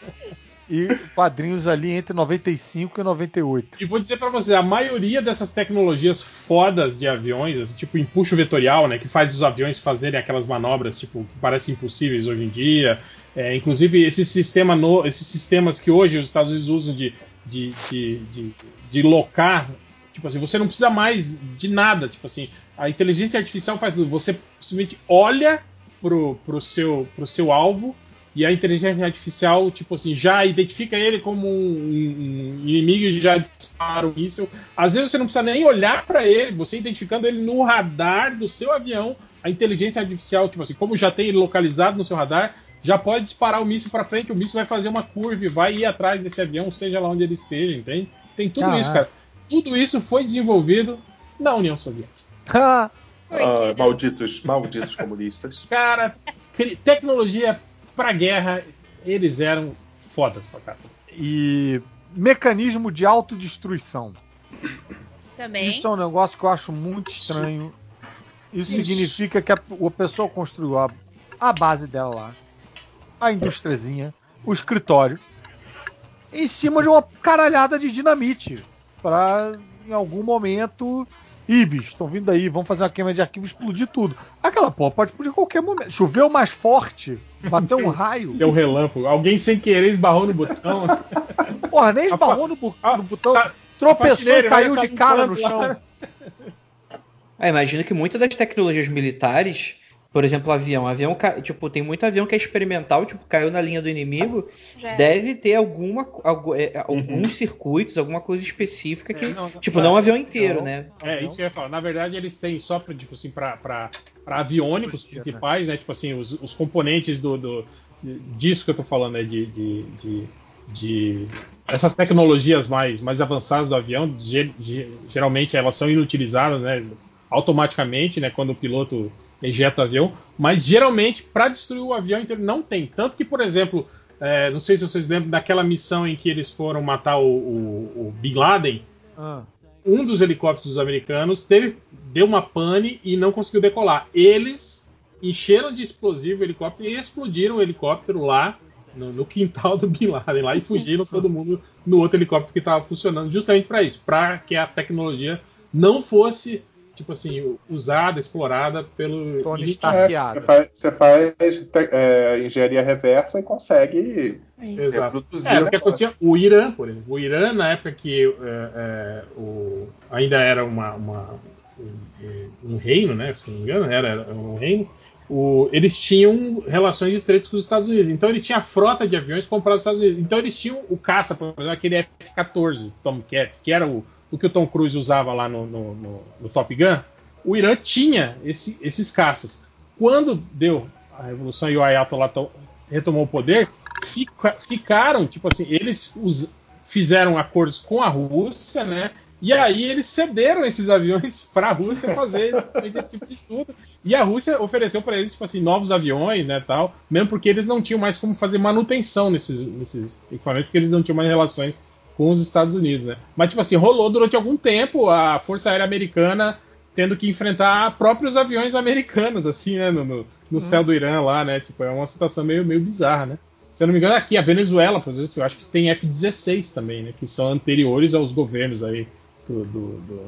e quadrinhos ali entre 95 e 98. E vou dizer para você, a maioria dessas tecnologias fodas de aviões, assim, tipo empuxo vetorial, né, que faz os aviões fazerem aquelas manobras tipo que parecem impossíveis hoje em dia, é, inclusive esse sistema no, esses sistemas que hoje os Estados Unidos usam de, de, de, de, de locar, tipo assim, você não precisa mais de nada, tipo assim, a inteligência artificial faz tudo, você simplesmente olha pro, pro, seu, pro seu alvo e a inteligência artificial, tipo assim, já identifica ele como um, um inimigo e já dispara o míssil. Às vezes você não precisa nem olhar para ele, você identificando ele no radar do seu avião, a inteligência artificial, tipo assim, como já tem ele localizado no seu radar, já pode disparar o míssil para frente, o míssil vai fazer uma curva e vai ir atrás desse avião, seja lá onde ele esteja, entende? Tem tudo Caraca. isso, cara. Tudo isso foi desenvolvido na União Soviética. ah, malditos, malditos comunistas. Cara, tecnologia pra guerra, eles eram fodas pra cá. E mecanismo de autodestruição. Também. Isso é um negócio que eu acho muito estranho. Isso Ixi. significa que a, a pessoa construiu a, a base dela lá, a indústriazinha, o escritório, em cima de uma caralhada de dinamite. Pra em algum momento Ibis, estão vindo aí, vamos fazer uma queima de arquivo explodir tudo. Aquela porra pode explodir em qualquer momento. Choveu mais forte, bateu um raio. Deu um relâmpago. Alguém sem querer esbarrou no botão. Porra, nem esbarrou no, bu no botão. Tá, tropeçou e caiu de cara no chão. É, imagino que muitas das tecnologias militares por exemplo, avião. Avião, tipo, tem muito avião que é experimental, tipo, caiu na linha do inimigo. É. Deve ter alguma, algum, é, alguns uhum. circuitos, alguma coisa específica que. É, não, tipo, não, não o avião inteiro, não, né? É, isso que eu ia falar. Na verdade, eles têm só pra, tipo assim, pra, pra, pra aviônicos principais, né? Tipo assim, os, os componentes do, do, disso que eu tô falando, né? de, de, de de essas tecnologias mais, mais avançadas do avião, geralmente elas são inutilizadas né, automaticamente, né, quando o piloto ejeta o avião, mas geralmente para destruir o avião inteiro não tem. Tanto que, por exemplo, é, não sei se vocês lembram daquela missão em que eles foram matar o, o, o Bin Laden. Ah. Um dos helicópteros americanos teve, deu uma pane e não conseguiu decolar. Eles encheram de explosivo o helicóptero e explodiram o helicóptero lá no, no quintal do Bin Laden lá e fugiram todo mundo no outro helicóptero que estava funcionando justamente para isso, para que a tecnologia não fosse tipo assim, usada, explorada pelo. Tony Starkado. É, você faz, faz é, engenharia reversa e consegue reproduzir. É, o que acontecia, o Irã, por exemplo. O Irã, na época que é, é, o, ainda era uma, uma um, um, reino, né? Se não me engano, era, era um reino. O, eles tinham relações estreitas com os Estados Unidos. Então ele tinha frota de aviões comprados nos Estados Unidos. Então eles tinham o caça, por exemplo, aquele F-14 Tomcat, que era o, o que o Tom Cruise usava lá no, no, no, no Top Gun, o Irã tinha esse, esses caças. Quando deu a revolução e o Ayatollah retomou o poder, fica, ficaram, tipo assim, eles os, fizeram acordos com a Rússia, né? E aí eles cederam esses aviões para a Rússia fazer esse tipo de estudo. E a Rússia ofereceu para eles, tipo assim, novos aviões, né, tal, mesmo porque eles não tinham mais como fazer manutenção nesses, nesses equipamentos, porque eles não tinham mais relações com os Estados Unidos, né? Mas, tipo assim, rolou durante algum tempo a Força Aérea Americana tendo que enfrentar próprios aviões americanos, assim, né? No, no, no hum. céu do Irã lá, né? Tipo, é uma situação meio, meio bizarra, né? Se eu não me engano, aqui, a Venezuela, por exemplo, eu acho que tem F-16 também, né? Que são anteriores aos governos aí, do, do, do,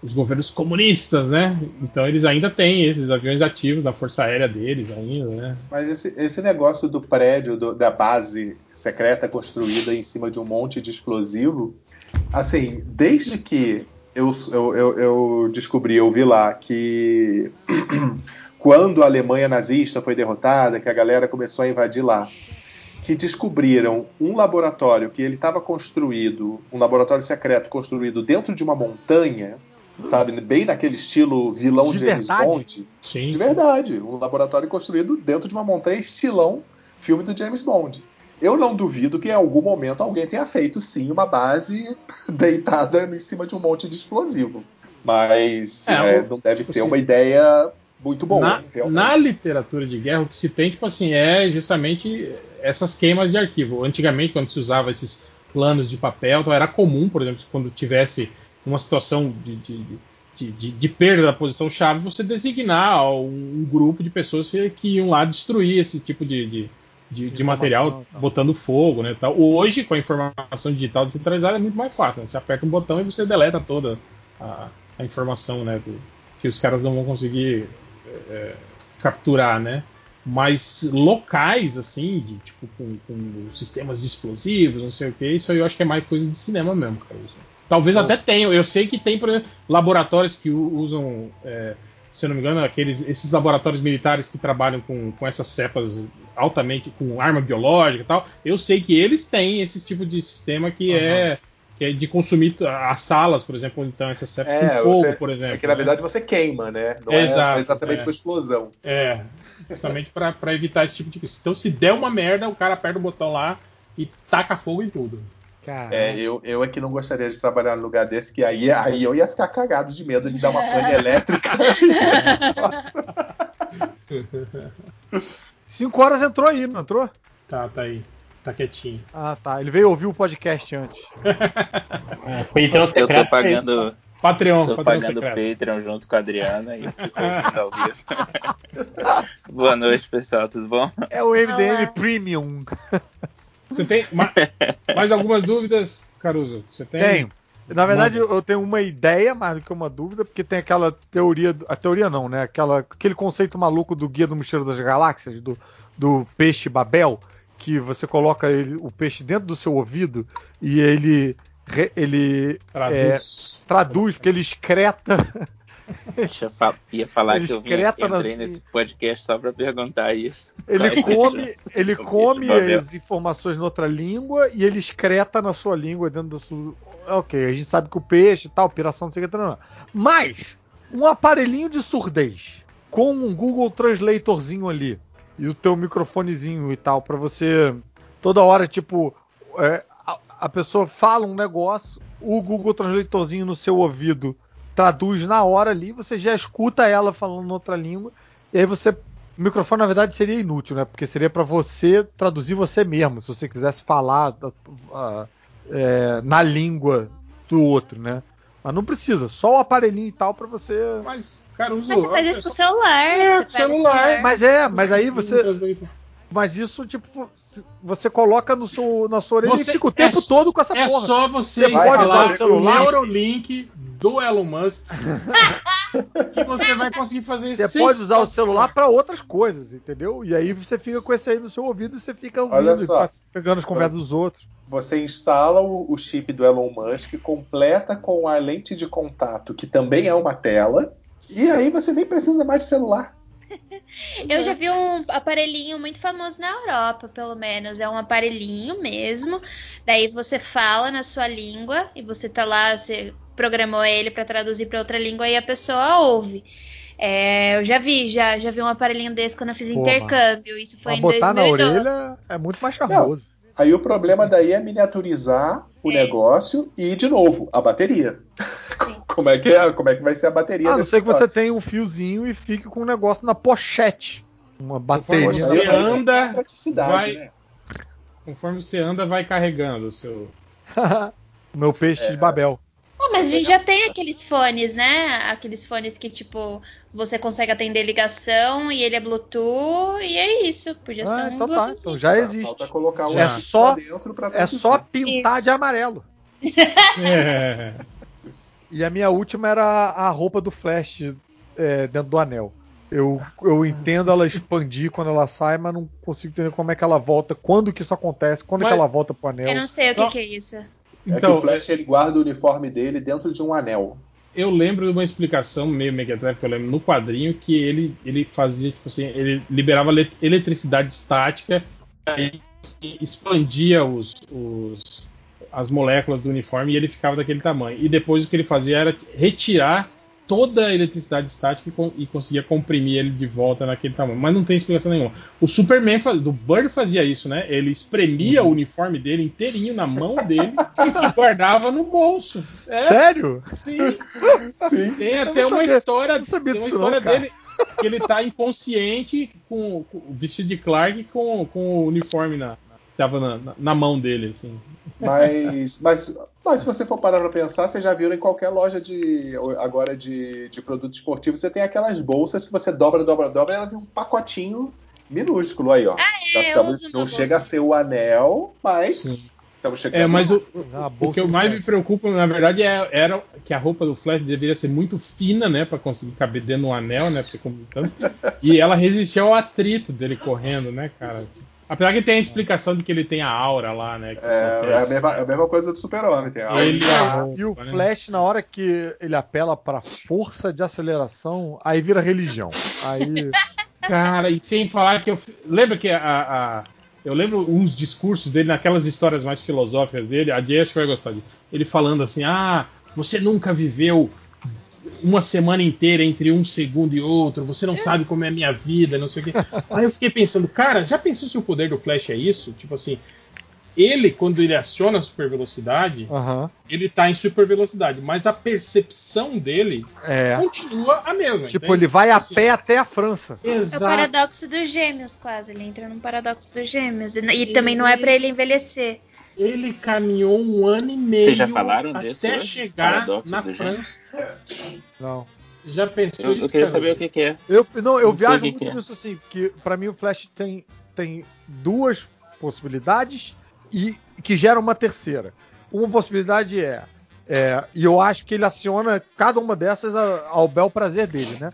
os governos comunistas, né? Então eles ainda têm esses aviões ativos da Força Aérea deles ainda, né? Mas esse, esse negócio do prédio, do, da base secreta construída em cima de um monte de explosivo. Assim, desde que Eu, eu, eu, descobri, eu vi lá que quando a Alemanha nazista foi derrotada, que a galera começou a invadir lá, que descobriram um laboratório que ele estava construído, um laboratório secreto construído dentro de uma montanha, sabe, bem naquele estilo vilão De James verdade? Bond. Sim. De verdade, um laboratório construído dentro de uma montanha estilão filme do James Bond. Eu não duvido que em algum momento alguém tenha feito sim uma base deitada em cima de um monte de explosivo. Mas É, é, não deve tipo ser assim, uma ideia muito boa. na, na literatura de guerra, o que se tem, tipo assim, é justamente essas queimas de arquivo. Antigamente, quando se usava esses planos de papel, então era comum, por exemplo, quando tivesse uma situação de, de, de, de- de perda da posição chave, você designar um, um grupo de pessoas que, que iam lá destruir esse tipo de, de, de, material, tá. botando fogo, né? Tal. Hoje, com a informação digital descentralizada, é muito mais fácil. né? Você aperta um botão e você deleta toda a, a informação, né? do- que os caras não vão conseguir é, capturar, né? Mas locais, assim, de, tipo, com, com sistemas de explosivos, não sei o que, isso aí eu acho que é mais coisa de cinema mesmo, cara. Talvez até tenham. Eu sei que tem, por exemplo, laboratórios que usam, é, se não me engano, aqueles, esses laboratórios militares que trabalham com, com essas cepas altamente, com arma biológica e tal. Eu sei que eles têm esse tipo de sistema que é que é de consumir as salas, por exemplo, então essas cepas É, com fogo, você- por exemplo. É que na né? verdade você queima, né? Não Exato, é exatamente é. uma explosão. É, justamente pra evitar esse tipo de coisa. Então, se der uma merda, o cara aperta o botão lá e taca fogo em tudo. Cara, É, eu, eu é que não gostaria de trabalhar num lugar desse, que aí, aí eu ia ficar cagado de medo de dar uma pane elétrica. Nossa. 5 horas entrou aí, não entrou? Tá, tá aí. Tá quietinho. Ah, tá. Ele veio ouvir o podcast antes. É, Patreon Eu tô pagando, Patreon, tô Patreon pagando secreto. Patreon junto com a Adriana e. Boa noite, pessoal, tudo bom? É o MDM Olá. Premium. Você tem ma- mais algumas dúvidas, Caruso? Você tem? Tenho. Na verdade, Manda. eu tenho uma ideia mais do que uma dúvida, porque tem aquela teoria. A teoria não, né? Aquela, aquele conceito maluco do Guia do Mochileiro das Galáxias, do, do peixe Babel, que você coloca ele, o peixe dentro do seu ouvido e ele, re- ele Traduz. traduz, porque ele excreta. Deixa eu ia falar que eu vim, excreta nas- entrei nesse podcast só pra perguntar isso. Ele come, ele come as informações noutra língua e ele excreta na sua língua dentro da sua. Ok, a gente sabe que o peixe e tal, piração, não sei o que, tal, mas um aparelhinho de surdez com um Google Translatorzinho ali e o teu microfonezinho e tal pra você toda hora tipo é, a, a pessoa fala um negócio, o Google Translatorzinho no seu ouvido traduz na hora ali, você já escuta ela falando outra língua e aí você o microfone, na verdade, seria inútil, né? Porque seria para você traduzir você mesmo, se você quisesse falar ah, é, na língua do outro, né? Mas não precisa, só o aparelhinho e tal para você. Mas, Caruso. Mas você faz isso com o celular. É, com o celular. Mas é, mas aí você. Você, Mas isso, tipo, você coloca no seu, na sua orelha Você- e fica o tempo é- todo com essa é porra. só você, Você pode instalar usar o celular? Neurolink do Elon Musk que você vai conseguir fazer Você sem- pode usar o celular para outras coisas, entendeu? E aí você fica com esse aí no seu ouvido e você fica Olha ouvindo, só. passa- pegando as conversas dos outros. Você instala o, o chip do Elon Musk, completa com a lente de contato, que também é uma tela, e aí você nem precisa mais de celular. Eu já vi um aparelhinho muito famoso na Europa, pelo menos. É um aparelhinho mesmo. Daí você fala na sua língua e você tá lá, você programou ele para traduzir para outra língua e a pessoa ouve. É, eu já vi, já, já vi um aparelhinho desse quando eu fiz Pô, intercâmbio. Isso foi em botar na 2012. orelha é muito mais charmoso. Aí o problema daí é miniaturizar o É. negócio e, de novo, a bateria. Sim. Como é que, é, como é que vai ser a bateria A não ser que você tenha um fiozinho e fique com um negócio na pochete. Uma Conforme bateria. você Aí vai ter anda, vai- né? Conforme você anda, vai carregando o seu. Meu peixe É. de Babel. Pô, mas a gente já tem aqueles fones, né? Aqueles fones que, tipo, você consegue atender ligação e ele é Bluetooth e é isso. Podia ser Ah, um então tá, Bluetooth. então já existe. Falta colocar um É só- dentro pra É só pintar Isso. de amarelo. É. E a minha última era a roupa do Flash é, dentro do anel. Eu, eu entendo ela expandir quando ela sai, mas não consigo entender como é que ela volta, quando que isso acontece, quando Mas- que ela volta pro anel. Eu não sei o Só- que, que é isso. é que o Flash ele guarda o uniforme dele dentro de um anel. Eu lembro de uma explicação meio Mega Drive que eu lembro no quadrinho que ele, ele fazia, tipo assim, ele liberava eletricidade estática e expandia os, os, as moléculas do uniforme e ele ficava daquele tamanho. E depois o que ele fazia era retirar toda a eletricidade estática e, e, conseguia comprimir ele de volta naquele tamanho. Mas não tem explicação nenhuma. O Superman faz, do Bird fazia isso, né? Ele espremia uhum. o uniforme dele inteirinho na mão dele e guardava no bolso. É, Sério? Sim. sim. Tem até uma sabia, história, tem uma história não, dele que ele tá inconsciente com, com vestido de Clark com, com o uniforme na, estava na, na, na, mão dele, assim. Mas, mas, mas se você for parar para pensar, você já viu em qualquer loja de agora de, de produtos esportivos, você tem aquelas bolsas que você dobra, dobra, dobra, e ela tem um pacotinho minúsculo aí, ó. Ah, é, tá, não chega a ser o anel, mas Sim. estamos chegando. É, mas o, o que eu mais me preocupa, na verdade, é, era que a roupa do Flash deveria ser muito fina, né, para conseguir caber dentro do anel, né, pra você tanto. E ela resistiu ao atrito dele correndo, né, cara? Apesar que tem a explicação de que ele tem a aura lá, né? É, é, a mesma, é a mesma coisa do Super-Homem. Ele, a, e o Flash, na hora que ele apela pra força de aceleração, aí vira religião. Aí. Cara, e sem falar que eu. Lembra que a, a. eu lembro uns discursos dele naquelas histórias mais filosóficas dele. A Jay acho que vai gostar disso. Ele falando assim: ah, você nunca viveu uma semana inteira entre um segundo e outro, você não sabe como é a minha vida, não sei o quê. Aí eu fiquei pensando, cara, já pensou se o poder do Flash é isso? Tipo assim, ele, quando ele aciona a super velocidade, uhum. ele tá em super velocidade, mas a percepção dele é. continua a mesma. Tipo, entende? ele vai a assim, pé até a França. Exato. É o paradoxo dos gêmeos, quase. Ele entra num paradoxo dos gêmeos. E, e também não é para ele envelhecer. Ele caminhou um ano e meio Vocês já falaram até disso, chegar na França. Não. Você já pensou eu, isso? Eu queria cara? saber o que, que, é. Eu, não, eu não viajo muito é. nisso assim, porque para mim o Flash tem, tem duas possibilidades e que geram uma terceira. Uma possibilidade é, é, e eu acho que ele aciona cada uma dessas ao bel prazer dele, né?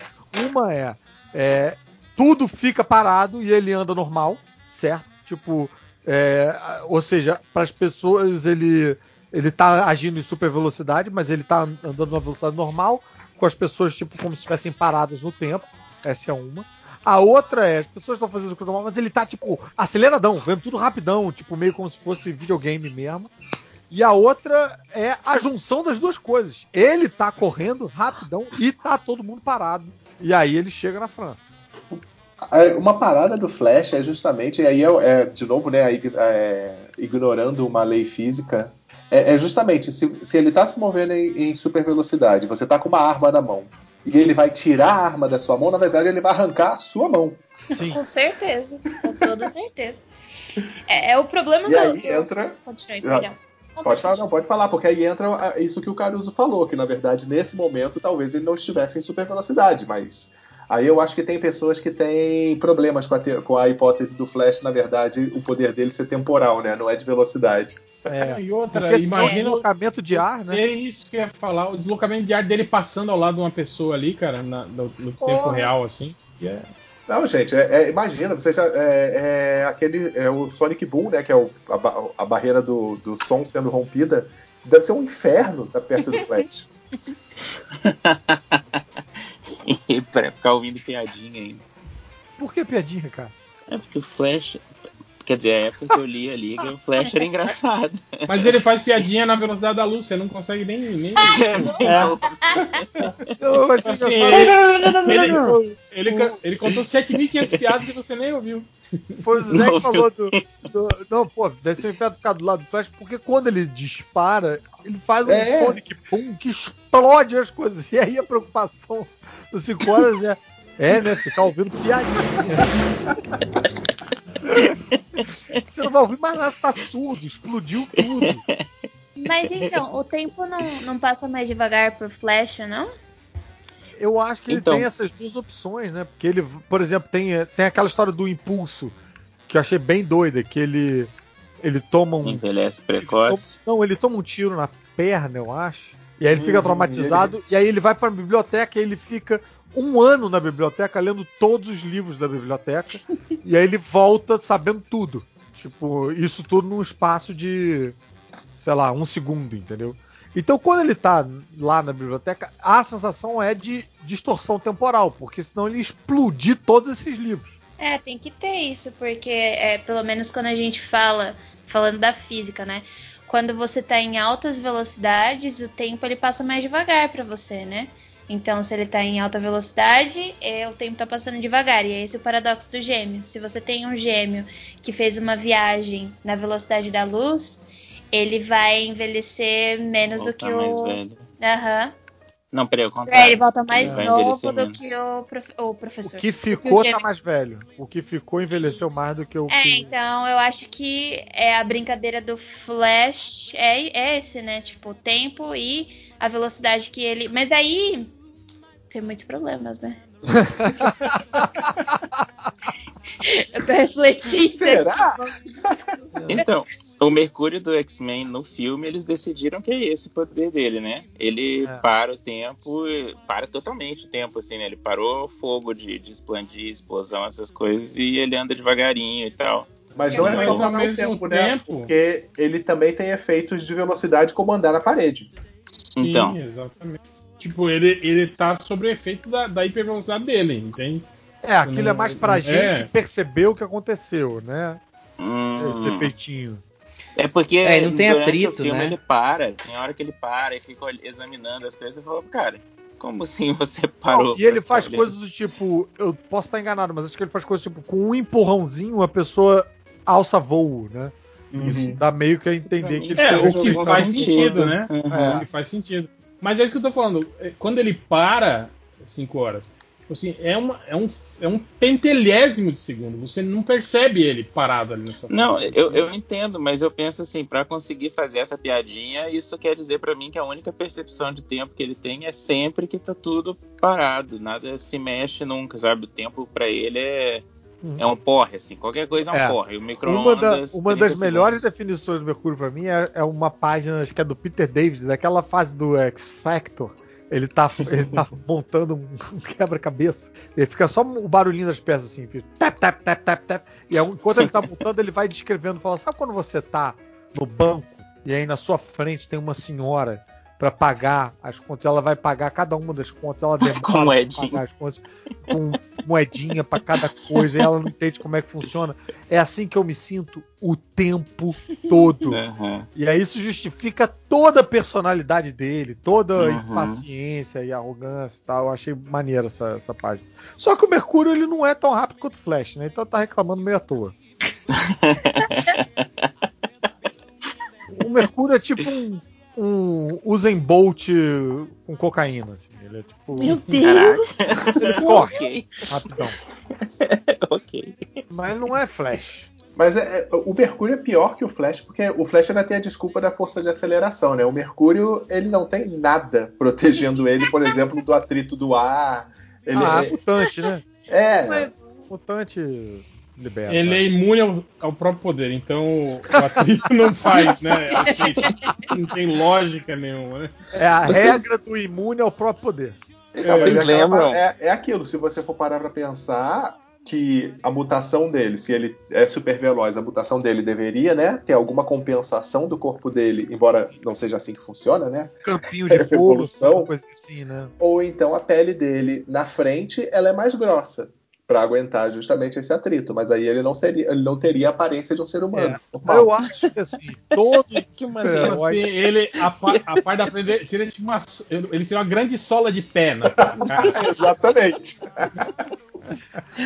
Uma é, é tudo fica parado e ele anda normal, certo? Tipo, é, ou seja, para as pessoas ele ele tá agindo em super velocidade, mas ele tá andando numa velocidade normal, com as pessoas tipo como se estivessem paradas no tempo. Essa é uma. A outra é, as pessoas estão fazendo coisa normal, mas ele tá tipo aceleradão, vendo tudo rapidão, tipo meio como se fosse videogame mesmo. E a outra é a junção das duas coisas. Ele tá correndo rapidão e tá todo mundo parado. E aí ele chega na França. Uma parada do Flash é justamente, e aí é, é de novo, né, é, ignorando uma lei física, é, é justamente se, se, ele está se movendo em, em, super velocidade, você está com uma arma na mão, e ele vai tirar a arma da sua mão, na verdade ele vai arrancar a sua mão. Sim. Com certeza, com toda certeza. É, é o problema e do. Aí entra... Continue, perdão. Pode falar, não, pode falar, porque aí entra isso que o Caruso falou, que na verdade nesse momento talvez ele não estivesse em super velocidade, mas Aí eu acho que tem pessoas que têm problemas com a, te... com a hipótese do Flash, na verdade, o poder dele ser temporal, né? Não é de velocidade. É, e outra, imagina o deslocamento de ar, né? É isso que eu ia falar, o deslocamento de ar dele passando ao lado de uma pessoa ali, cara, na, no, no tempo real, assim. Yeah. É não, gente, é, é, imagina, você já. É, é, aquele. É o Sonic Boom, né? Que é o, a, a, barreira do, do som sendo rompida. Deve ser um inferno estar perto do Flash. pra ficar ouvindo piadinha ainda. Por que piadinha, cara? É porque o Flash. Quer dizer, a época que eu li a Liga, o Flash era engraçado. Mas ele faz piadinha na velocidade da luz, você não consegue nem. nem... É. Assim, ele, ele, ele, ele contou 7.500 piadas e você nem ouviu. Foi o Zé que falou do, do, Não, pô, deve ser um inferno ficar do lado do Flash, porque quando ele dispara, ele faz um é. Sonic Boom que explode as coisas. E aí a preocupação dos 5 horas é. É, né? Ficar ouvindo piadinha. Você não vai ouvir mais nada, tá surdo, explodiu tudo. Mas então, o tempo não, não passa mais devagar pro Flash, não? Eu acho que ele então. tem essas duas opções, né? Porque ele, por exemplo, tem, tem aquela história do impulso, que eu achei bem doida, que ele ele toma um. Envelhece precoce. Ele toma, não, ele toma um tiro na perna, eu acho. E aí ele fica hum, traumatizado. Ele... E aí ele vai pra biblioteca e ele fica um ano na biblioteca lendo todos os livros da biblioteca. e aí ele volta sabendo tudo. Tipo, isso tudo num espaço de. sei lá, um segundo, entendeu? Então, quando ele tá lá na biblioteca, a sensação é de distorção temporal, porque senão ele explodir todos esses livros. É, tem que ter isso, porque é, pelo menos quando a gente fala, falando da física, né? Quando você tá em altas velocidades, o tempo ele passa mais devagar para você, né? Então, se ele está em alta velocidade, é, o tempo está passando devagar. E é esse o paradoxo do gêmeo. Se você tem um gêmeo que fez uma viagem na velocidade da luz, ele vai envelhecer menos do que o. Aham. Uhum. Não, peraí, o contrário. É, ele volta mais novo do que o, prof... o, professor. O que ficou tá mais velho. O que ficou envelheceu Isso. mais do que o. É, que... então eu acho que é a brincadeira do Flash é, é esse, né? Tipo, o tempo e a velocidade que ele. Mas aí tem muitos problemas, né? Eu tô refletindo. Será? Então, o Mercúrio do X-Men no filme, eles decidiram que é esse o poder dele, né? Ele é. para o tempo, para totalmente o tempo, assim, né? Ele parou o fogo de, de expandir, explosão, essas coisas, e ele anda devagarinho e tal. Mas não é só ao mesmo tempo, né? tempo, né? Porque ele também tem efeitos de velocidade como andar na parede. Então. Sim, exatamente. Tipo, ele, ele tá sobre o efeito da, da hipervelocidade dele, entende? É, aquilo não, é mais pra é. gente perceber o que aconteceu, né? Hum. Esse efeitinho. É porque é, não tem atrito, o filme né? ele para, tem hora que ele para e fica examinando as coisas e fala, cara, como assim você parou? Não, e ele faz coisas do tipo, eu posso estar enganado, mas acho que ele faz coisas tipo, com um empurrãozinho a pessoa alça voo, né? Uhum. Isso dá meio que a entender que ele É, o que faz sentido, né? Uhum. É. O que faz sentido. Mas é isso que eu tô falando. É, quando ele para 5 horas, tipo assim, é, uma, é, um, é um pentelésimo de segundo. Você não percebe ele parado ali nessa Não, eu, eu entendo, mas eu penso assim, para conseguir fazer essa piadinha, isso quer dizer para mim que a única percepção de tempo que ele tem é sempre que tá tudo parado, nada se mexe nunca, sabe? O tempo para ele é é um porre, assim. Qualquer coisa é um é. porre. O uma, da, uma das melhores definições do Mercúrio para mim é, é, uma página, acho que é do Peter David, daquela fase do X Factor. Ele tá, ele tá montando um quebra-cabeça. Ele fica só o barulhinho das peças assim, tap, tap, tap, tap, tap. E enquanto ele tá montando, ele vai descrevendo, fala, sabe quando você tá no banco e aí na sua frente tem uma senhora para pagar as contas. Ela vai pagar cada uma das contas, ela demora com moedinha. pagar as contas com moedinha para cada coisa, e ela não entende como é que funciona. É assim que eu me sinto o tempo todo. Uhum. E aí isso justifica toda a personalidade dele, toda a uhum. impaciência e arrogância e tal. Eu achei maneira essa, essa página. Só que o Mercúrio ele não é tão rápido quanto o Flash, né? Então tá reclamando meio à toa. o Mercúrio é tipo um um Usain Bolt com cocaína. Assim. Ele é tipo. Meu Deus! Ele corre rapidão. ok. Mas não é Flash. Mas é, é, o Mercúrio é pior que o Flash, porque o Flash ainda tem a desculpa da força de aceleração, né? O Mercúrio, ele não tem nada protegendo ele, por exemplo, do atrito do ar. Ele ah, é mutante, né? É. Mutante liberta. Ele é imune ao, ao, próprio poder, então o atrito não faz, né? não tem lógica nenhuma, né? É a Vocês... regra do imune ao próprio poder. Vocês é, lembram? É, é aquilo, se você for parar pra pensar que a mutação dele, se ele é super veloz, a mutação dele deveria, né, ter alguma compensação do corpo dele, embora não seja assim que funciona, né? Campinho de força, coisa assim, né? Ou então a pele dele na frente, ela é mais grossa para aguentar justamente esse atrito, mas aí ele não seria, ele não teria a aparência de um ser humano. É. Eu acho que assim, todo que maneiro, assim, ele a, a parte da frente seria tipo uma ele seria uma grande sola de pé, né? Exatamente.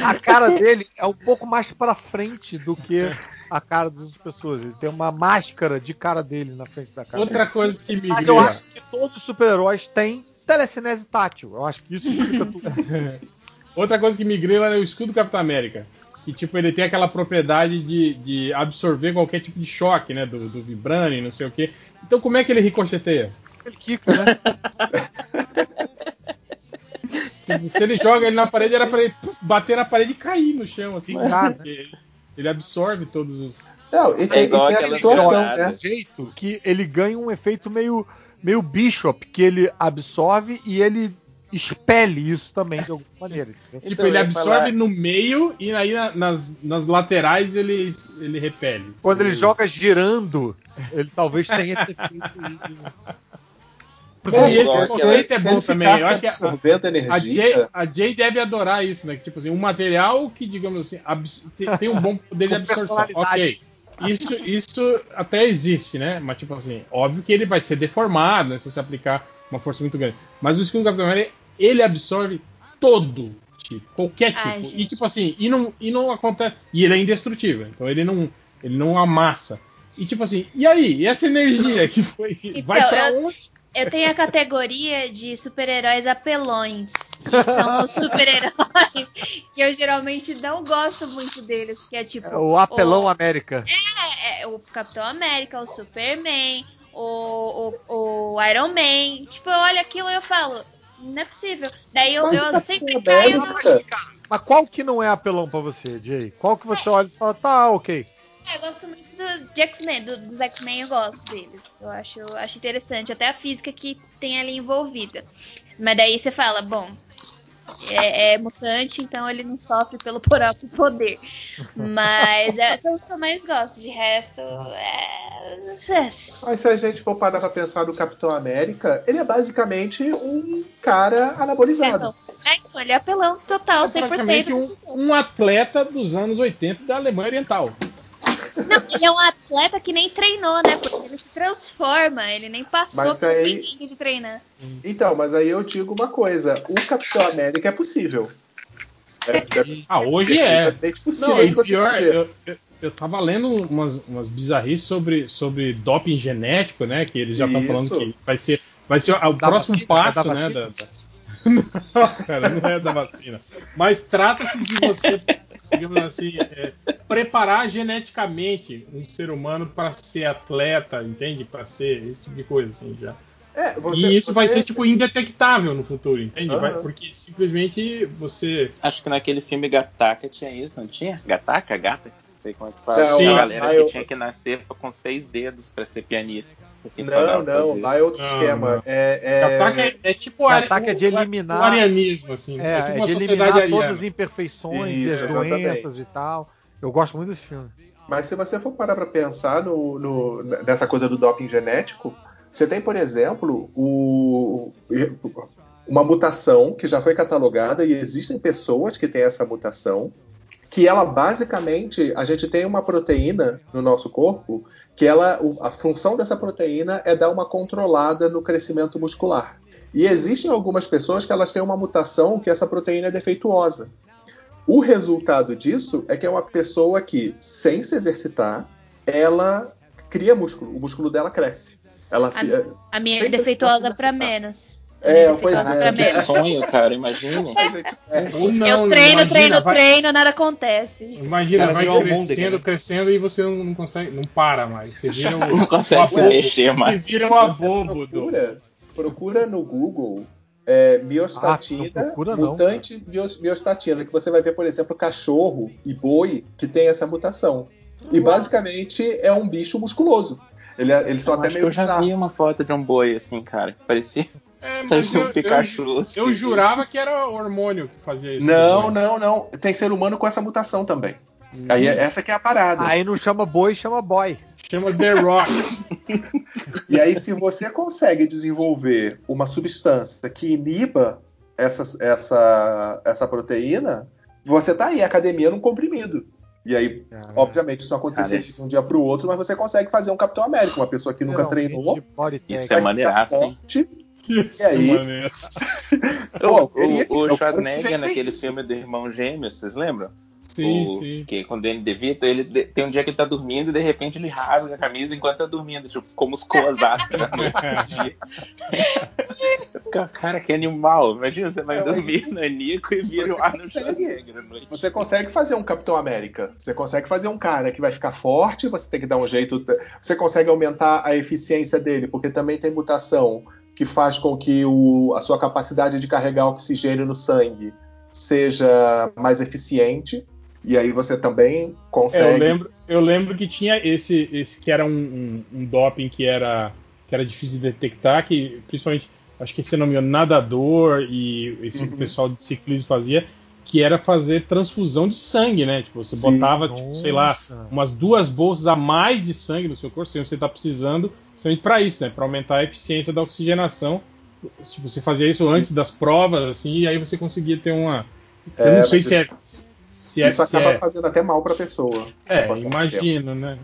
A cara dele é um pouco mais para frente do que a cara das outras pessoas. Ele tem uma máscara de cara dele na frente da cara. Outra coisa que me Mas eu acho que todos os super-heróis têm telecinese tátil. Eu acho que isso explica tudo. Outra coisa que me grila é o escudo do Capitão América. Que, tipo, ele tem aquela propriedade de, de absorver qualquer tipo de choque, né? Do, do vibrânio, não sei o quê. Então, como é que ele ricocheteia? Ele quica, né? tipo, se ele joga ele na parede, era pra ele bater na parede e cair no chão, assim. Ele, ele absorve todos os. Não, e tem, é igual e tem a situação, né? jeito que ele ganha um efeito meio, meio Bishop, que ele absorve e ele expele isso também de alguma maneira. Tipo, Então, ele eu ia absorve falar- no meio e aí na- nas, nas laterais ele, ele repele. Quando ele joga girando, ele talvez tenha esse efeito aí de- Bom, e esse Se ele- conceito é bom ele também. Eu acho que a, a. Jay, a Jay deve adorar isso, né? Que, tipo assim, um material que, digamos assim, abs- tem, tem um bom poder de absorção. Ok. Isso, isso até existe, né? Mas, tipo assim, óbvio que ele vai ser deformado, né? Se você aplicar uma força muito grande. Mas o escudo do Capitão América, ele absorve todo tipo, qualquer tipo. Ai, e, tipo assim, e não, e não acontece. E ele é indestrutível, então ele não, ele não amassa. E tipo assim, e aí? E essa energia que foi. vai Então, pra eu- onde? Eu tenho a categoria de super-heróis apelões. Que são os super-heróis que eu geralmente não gosto muito deles. Que é tipo. É o apelão o- América. É, é, o Capitão América, o Superman, o, o, o Iron Man. Tipo, eu olho aquilo e eu falo, não é possível. Daí eu, eu Capitão sempre caio no. Mas qual que não é apelão pra você, Jay? Qual que você olha e fala, tá, ok. É, eu gosto muito do, de X-Men, do- dos X-Men eu gosto deles. Eu acho, acho interessante, até a física que tem ali envolvida. Mas daí você fala, bom, é, é mutante, então ele não sofre pelo próprio poder. Mas é, são os que eu mais gosto. De resto, é. Mas se a gente for parar pra pensar no Capitão América, ele é basicamente um cara anabolizado. É, então, ele é apelão total, É 100%. praticamente um, um atleta dos anos 80 da Alemanha Oriental. Não, ele é um atleta que nem treinou, né? Porque ele se transforma, ele nem passou Mas pelo aí- perrengue de treinar. Então, mas aí eu digo uma coisa: o Capitão América é possível. É, é Ah, hoje é. possível Não, de e pior, eu, eu, eu tava lendo umas, umas bizarrices sobre, sobre doping genético, né? Que eles já estão falando que vai ser, vai ser o Da próximo vacina, é passo, né? Da, da- Não, cara, não é da vacina. Mas trata-se de você, digamos assim, é, preparar geneticamente um ser humano para ser atleta, entende? Para ser esse tipo de coisa, assim, já. É, você- e isso vai você- ser, tipo, indetectável no futuro, entende? Vai- Aham. porque simplesmente você. Acho que naquele filme Gataca tinha isso, não tinha? Gataca? Gata? Não sei como é que fala. Não, Tinha a sim. galera que eu- tinha que nascer com seis dedos pra ser pianista. Não, não, fazer. lá é outro Não, esquema. não. É, é- Ataque é, é tipo ari- ataque é de o- o- eliminar- o arianismo, assim. É, tipo é de sociedade eliminar ariana. todas as imperfeições e Isso, as exatamente. doenças e tal. Eu gosto muito desse filme. Mas se você for parar para pensar no, no- nessa coisa do doping genético, você tem, por exemplo, o- uma mutação que já foi catalogada e existem pessoas que têm essa mutação, que ela basicamente, a gente tem uma proteína no nosso corpo que ela, a função dessa proteína é dar uma controlada no crescimento muscular. E existem algumas pessoas que elas têm uma mutação que essa proteína é defeituosa. O resultado disso é que é uma pessoa que, sem se exercitar, ela cria músculo. O músculo dela cresce. Ela A- fi- A minha é defeituosa exercitar. menos. A É, pois é. Que sonho, cara, imagine. a gente é. Não, eu treino, imagina, treino, vai- treino, nada acontece. Imagina, Cara, vai um mundo, crescendo, crescendo e você não, não consegue, não para mais. Você vira um, Não consegue se mexer Você mais. vira um Você abobo do. procura, procura no Google é, Ah, miostatina, não procura não, mutante mios- miostatina, que você vai ver, por exemplo, cachorro e boi que tem essa mutação. E basicamente é um bicho musculoso. Ele, é- eles são Eu até meio eu já bizarros. vi uma foto de um boi assim, cara. Parecia, É, mas parecia eu, um Pikachu. assim. eu, eu jurava que era hormônio que fazia isso. Não, não, não. Tem ser humano com essa mutação também. Aí é- essa que é a parada. Aí não chama boi, chama boy. Chama The Rock. E aí, se você consegue desenvolver uma substância que iniba essa, essa, essa proteína, você tá aí, academia num comprimido. E aí, obviamente, isso não aconteceria Cara, de um dia para o outro, mas você consegue fazer um Capitão América, uma pessoa que nunca treinou. Body Isso é maneiraço, hein? Isso E aí? é maneiro. Pô, O, ele- o, o eu- Schwarzenegger naquele filme do Irmão Gêmeos, vocês lembram? Sim, o, sim. Que com o Danny DeVito, ele tem um dia que ele tá dormindo e de repente ele rasga a camisa enquanto tá dormindo. Tipo, ficou musculosaço na noite do dia. Cara, que animal. Imagina, você vai É, dormir na Nico e vira você o Arnold. Schwarzenegger à noite. Você consegue fazer um Capitão América. Você consegue fazer um cara que vai ficar forte, você tem que dar um jeito. Você consegue aumentar a eficiência dele, porque também tem mutação que faz com que o- a sua capacidade de carregar oxigênio no sangue seja mais eficiente. E aí você também É, consegue. eu lembro, eu lembro que tinha esse, esse que era um, um, um doping que era, que era difícil de detectar, que principalmente acho que se não me engano, nadador e esse Uhum. pessoal de ciclismo fazia, que era fazer transfusão de sangue, né? Tipo, você Sim. botava, tipo, sei lá, umas duas bolsas a mais de sangue no seu corpo, sem você tá precisando, justamente para isso, né? Para aumentar a eficiência da oxigenação. Tipo, você fazia isso antes das provas, assim, e aí você conseguia ter uma. Eu É, não sei se é. Se é, Isso se acaba é, fazendo até mal pra pessoa. é, imagino, né?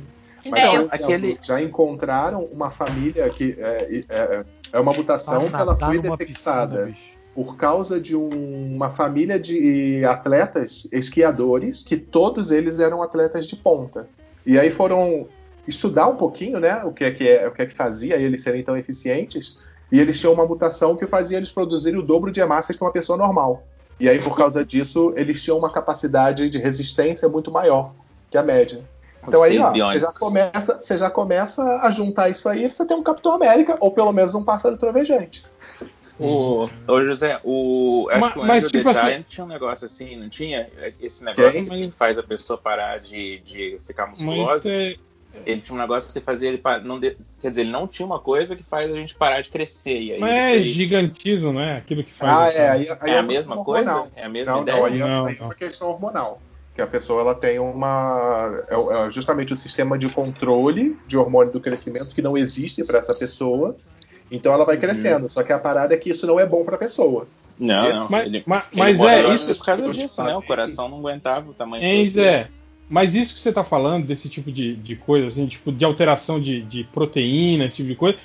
Mas, Então, por exemplo, aquele- já encontraram uma família que é, é, é uma mutação que ela foi detectada piscina, bicho. Por causa de um- uma família de atletas esquiadores que todos eles eram atletas de ponta. E aí foram estudar um pouquinho, né, o que é que, é, o que, é que fazia eles serem tão eficientes, e eles tinham uma mutação que fazia eles produzirem o dobro de hemácias que uma pessoa normal. E aí, por causa disso, eles tinham uma capacidade de resistência muito maior que a média. Então aí, ó, você já, começa, você já começa a juntar isso aí, você tem um Capitão América, ou pelo menos um pássaro trovejante. O, ô José, o. Acho Ma- que o mas, tipo assim- tinha um negócio assim, não tinha? Esse negócio que faz a pessoa parar de, de ficar Mas musculosa. é, Ele tinha um negócio que fazia ele parar. Não de- Quer dizer, ele não tinha uma coisa que faz a gente parar de crescer. E aí Mas é fez- gigantismo, não é? Aquilo que faz. Ah, é, aí, aí É a uma mesma coisa? hormonal. É a mesma Não, ideia? não, aí, é- Não, aí é uma questão hormonal. Que a pessoa ela tem uma. É, o- é justamente o sistema de controle de hormônio do crescimento que não existe para essa pessoa. Então ela vai Uhum. crescendo. Só que a parada é que isso não é bom para a pessoa. Não, Esse- não. Mas, ele, mas, ele mas é isso. por causa disso, né? O coração não aguentava o tamanho Hein, todo. Zé? Mas isso que você tá falando, desse tipo de, de coisa, assim, tipo, de alteração de, de proteína, esse tipo de coisa,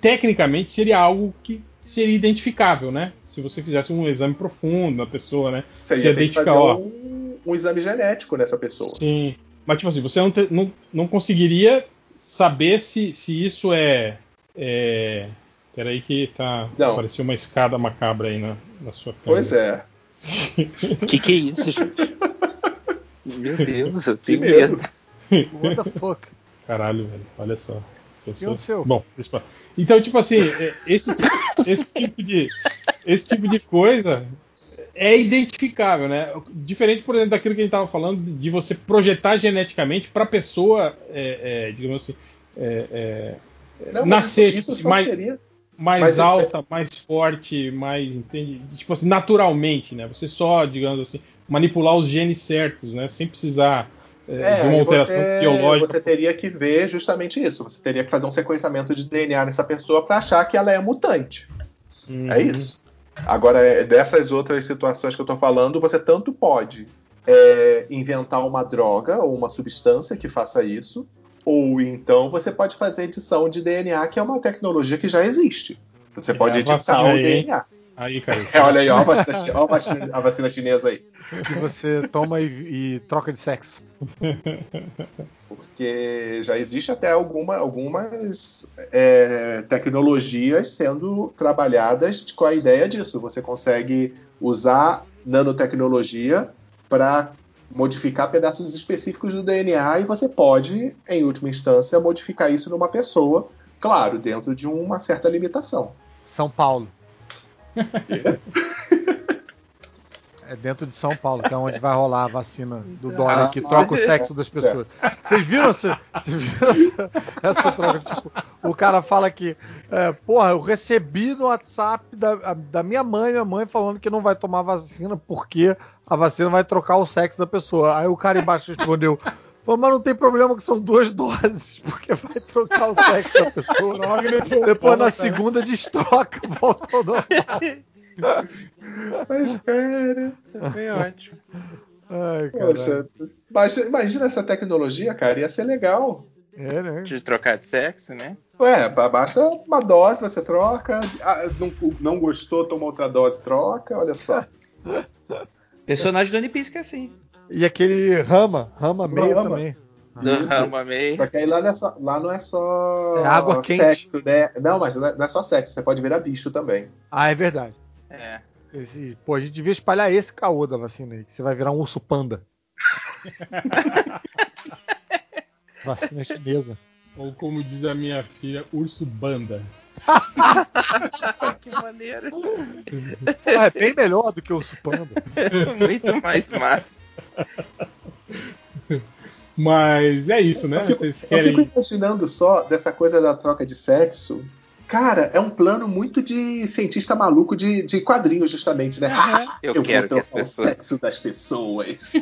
tecnicamente seria algo que seria identificável, né? Se você fizesse um exame profundo na pessoa, né? Você Você ia ter que identifica, fazer ó. um, um exame genético nessa pessoa. Sim. Mas, tipo assim, você não, te- não, não conseguiria saber se, se isso é. é... Peraí que tá. Não. Apareceu uma escada macabra aí na, na sua câmera. Pois é. Que que é isso, gente? Meu Deus, eu Que tenho medo. medo. What the fuck? Caralho, velho. Olha só. O seu? Bom, deixa eu falar. Então, tipo assim, é, esse, esse, tipo de, esse tipo de coisa é identificável, né? Diferente, por exemplo, daquilo que a gente estava falando, de você projetar geneticamente para a pessoa, é, é, digamos assim, é, é, Não, mas nascer isso tipo, só mais, seria. Mais mas- alta, mais forte, mais, entende? Tipo assim, naturalmente, né? Você só, digamos assim, manipular os genes certos, né? Sem precisar é, É, de uma alteração você, biológica. você teria que ver justamente isso. Você teria que fazer um sequenciamento de DNA nessa pessoa para achar que ela é mutante. Uhum. É isso. Agora, é, dessas outras situações que eu tô falando, você tanto pode é, inventar uma droga ou uma substância que faça isso, ou então você pode fazer edição de DNA, que é uma tecnologia que já existe. Você pode a editar o aí, hein? DNA. Aí, cara. É, olha aí, ó, a vacina, chi- ó a vacina- a vacina chinesa aí. Que você toma e, e troca de sexo. Porque já existe até alguma, algumas é, tecnologias sendo trabalhadas com a ideia disso. Você consegue usar nanotecnologia para modificar pedaços específicos do DNA e você pode, em última instância, modificar isso numa pessoa, claro, dentro de uma certa limitação. São Paulo. É dentro de São Paulo, que é onde vai rolar a vacina do Dória, que troca o sexo das pessoas. Vocês viram essa, vocês viram essa, essa troca? Tipo, o cara fala que, é, porra, eu recebi no WhatsApp da, da minha mãe, minha mãe falando que não vai tomar vacina porque a vacina vai trocar o sexo da pessoa. Aí o cara embaixo respondeu. "Pô, Mas não tem problema que são duas doses, porque vai trocar o sexo da pessoa. Depois na segunda destroca, volta ao normal. Mas, cara, Isso foi ótimo. Ai, cara. poxa, imagina essa tecnologia, cara, ia ser legal. É, né? De trocar de sexo, né? Ué, ba- basta uma dose, você troca. Ah, não, não gostou, toma outra dose, troca. Olha só. Personagem do One Piece que é assim. E aquele Rama, Rama meio Rama. também. Isso. Rama May. Só que aí lá não é só, lá não é só É água quente. sexo, né? Não, mas não é, não é só sexo, você pode virar bicho também. Ah, é verdade. É. Esse, pô, a gente devia espalhar esse caô da vacina aí, que você vai virar um urso panda. vacina chinesa. Ou como diz a minha filha, urso banda. que maneiro. Pô, é bem melhor do que o urso panda. Muito mais massa. Mas é isso, né? Vocês Eu querem. fico imaginando só dessa coisa da troca de sexo. Cara, é um plano muito de cientista maluco de, de quadrinhos, justamente, né? Uhum. Eu, eu quero que as pessoas... o sexo das pessoas.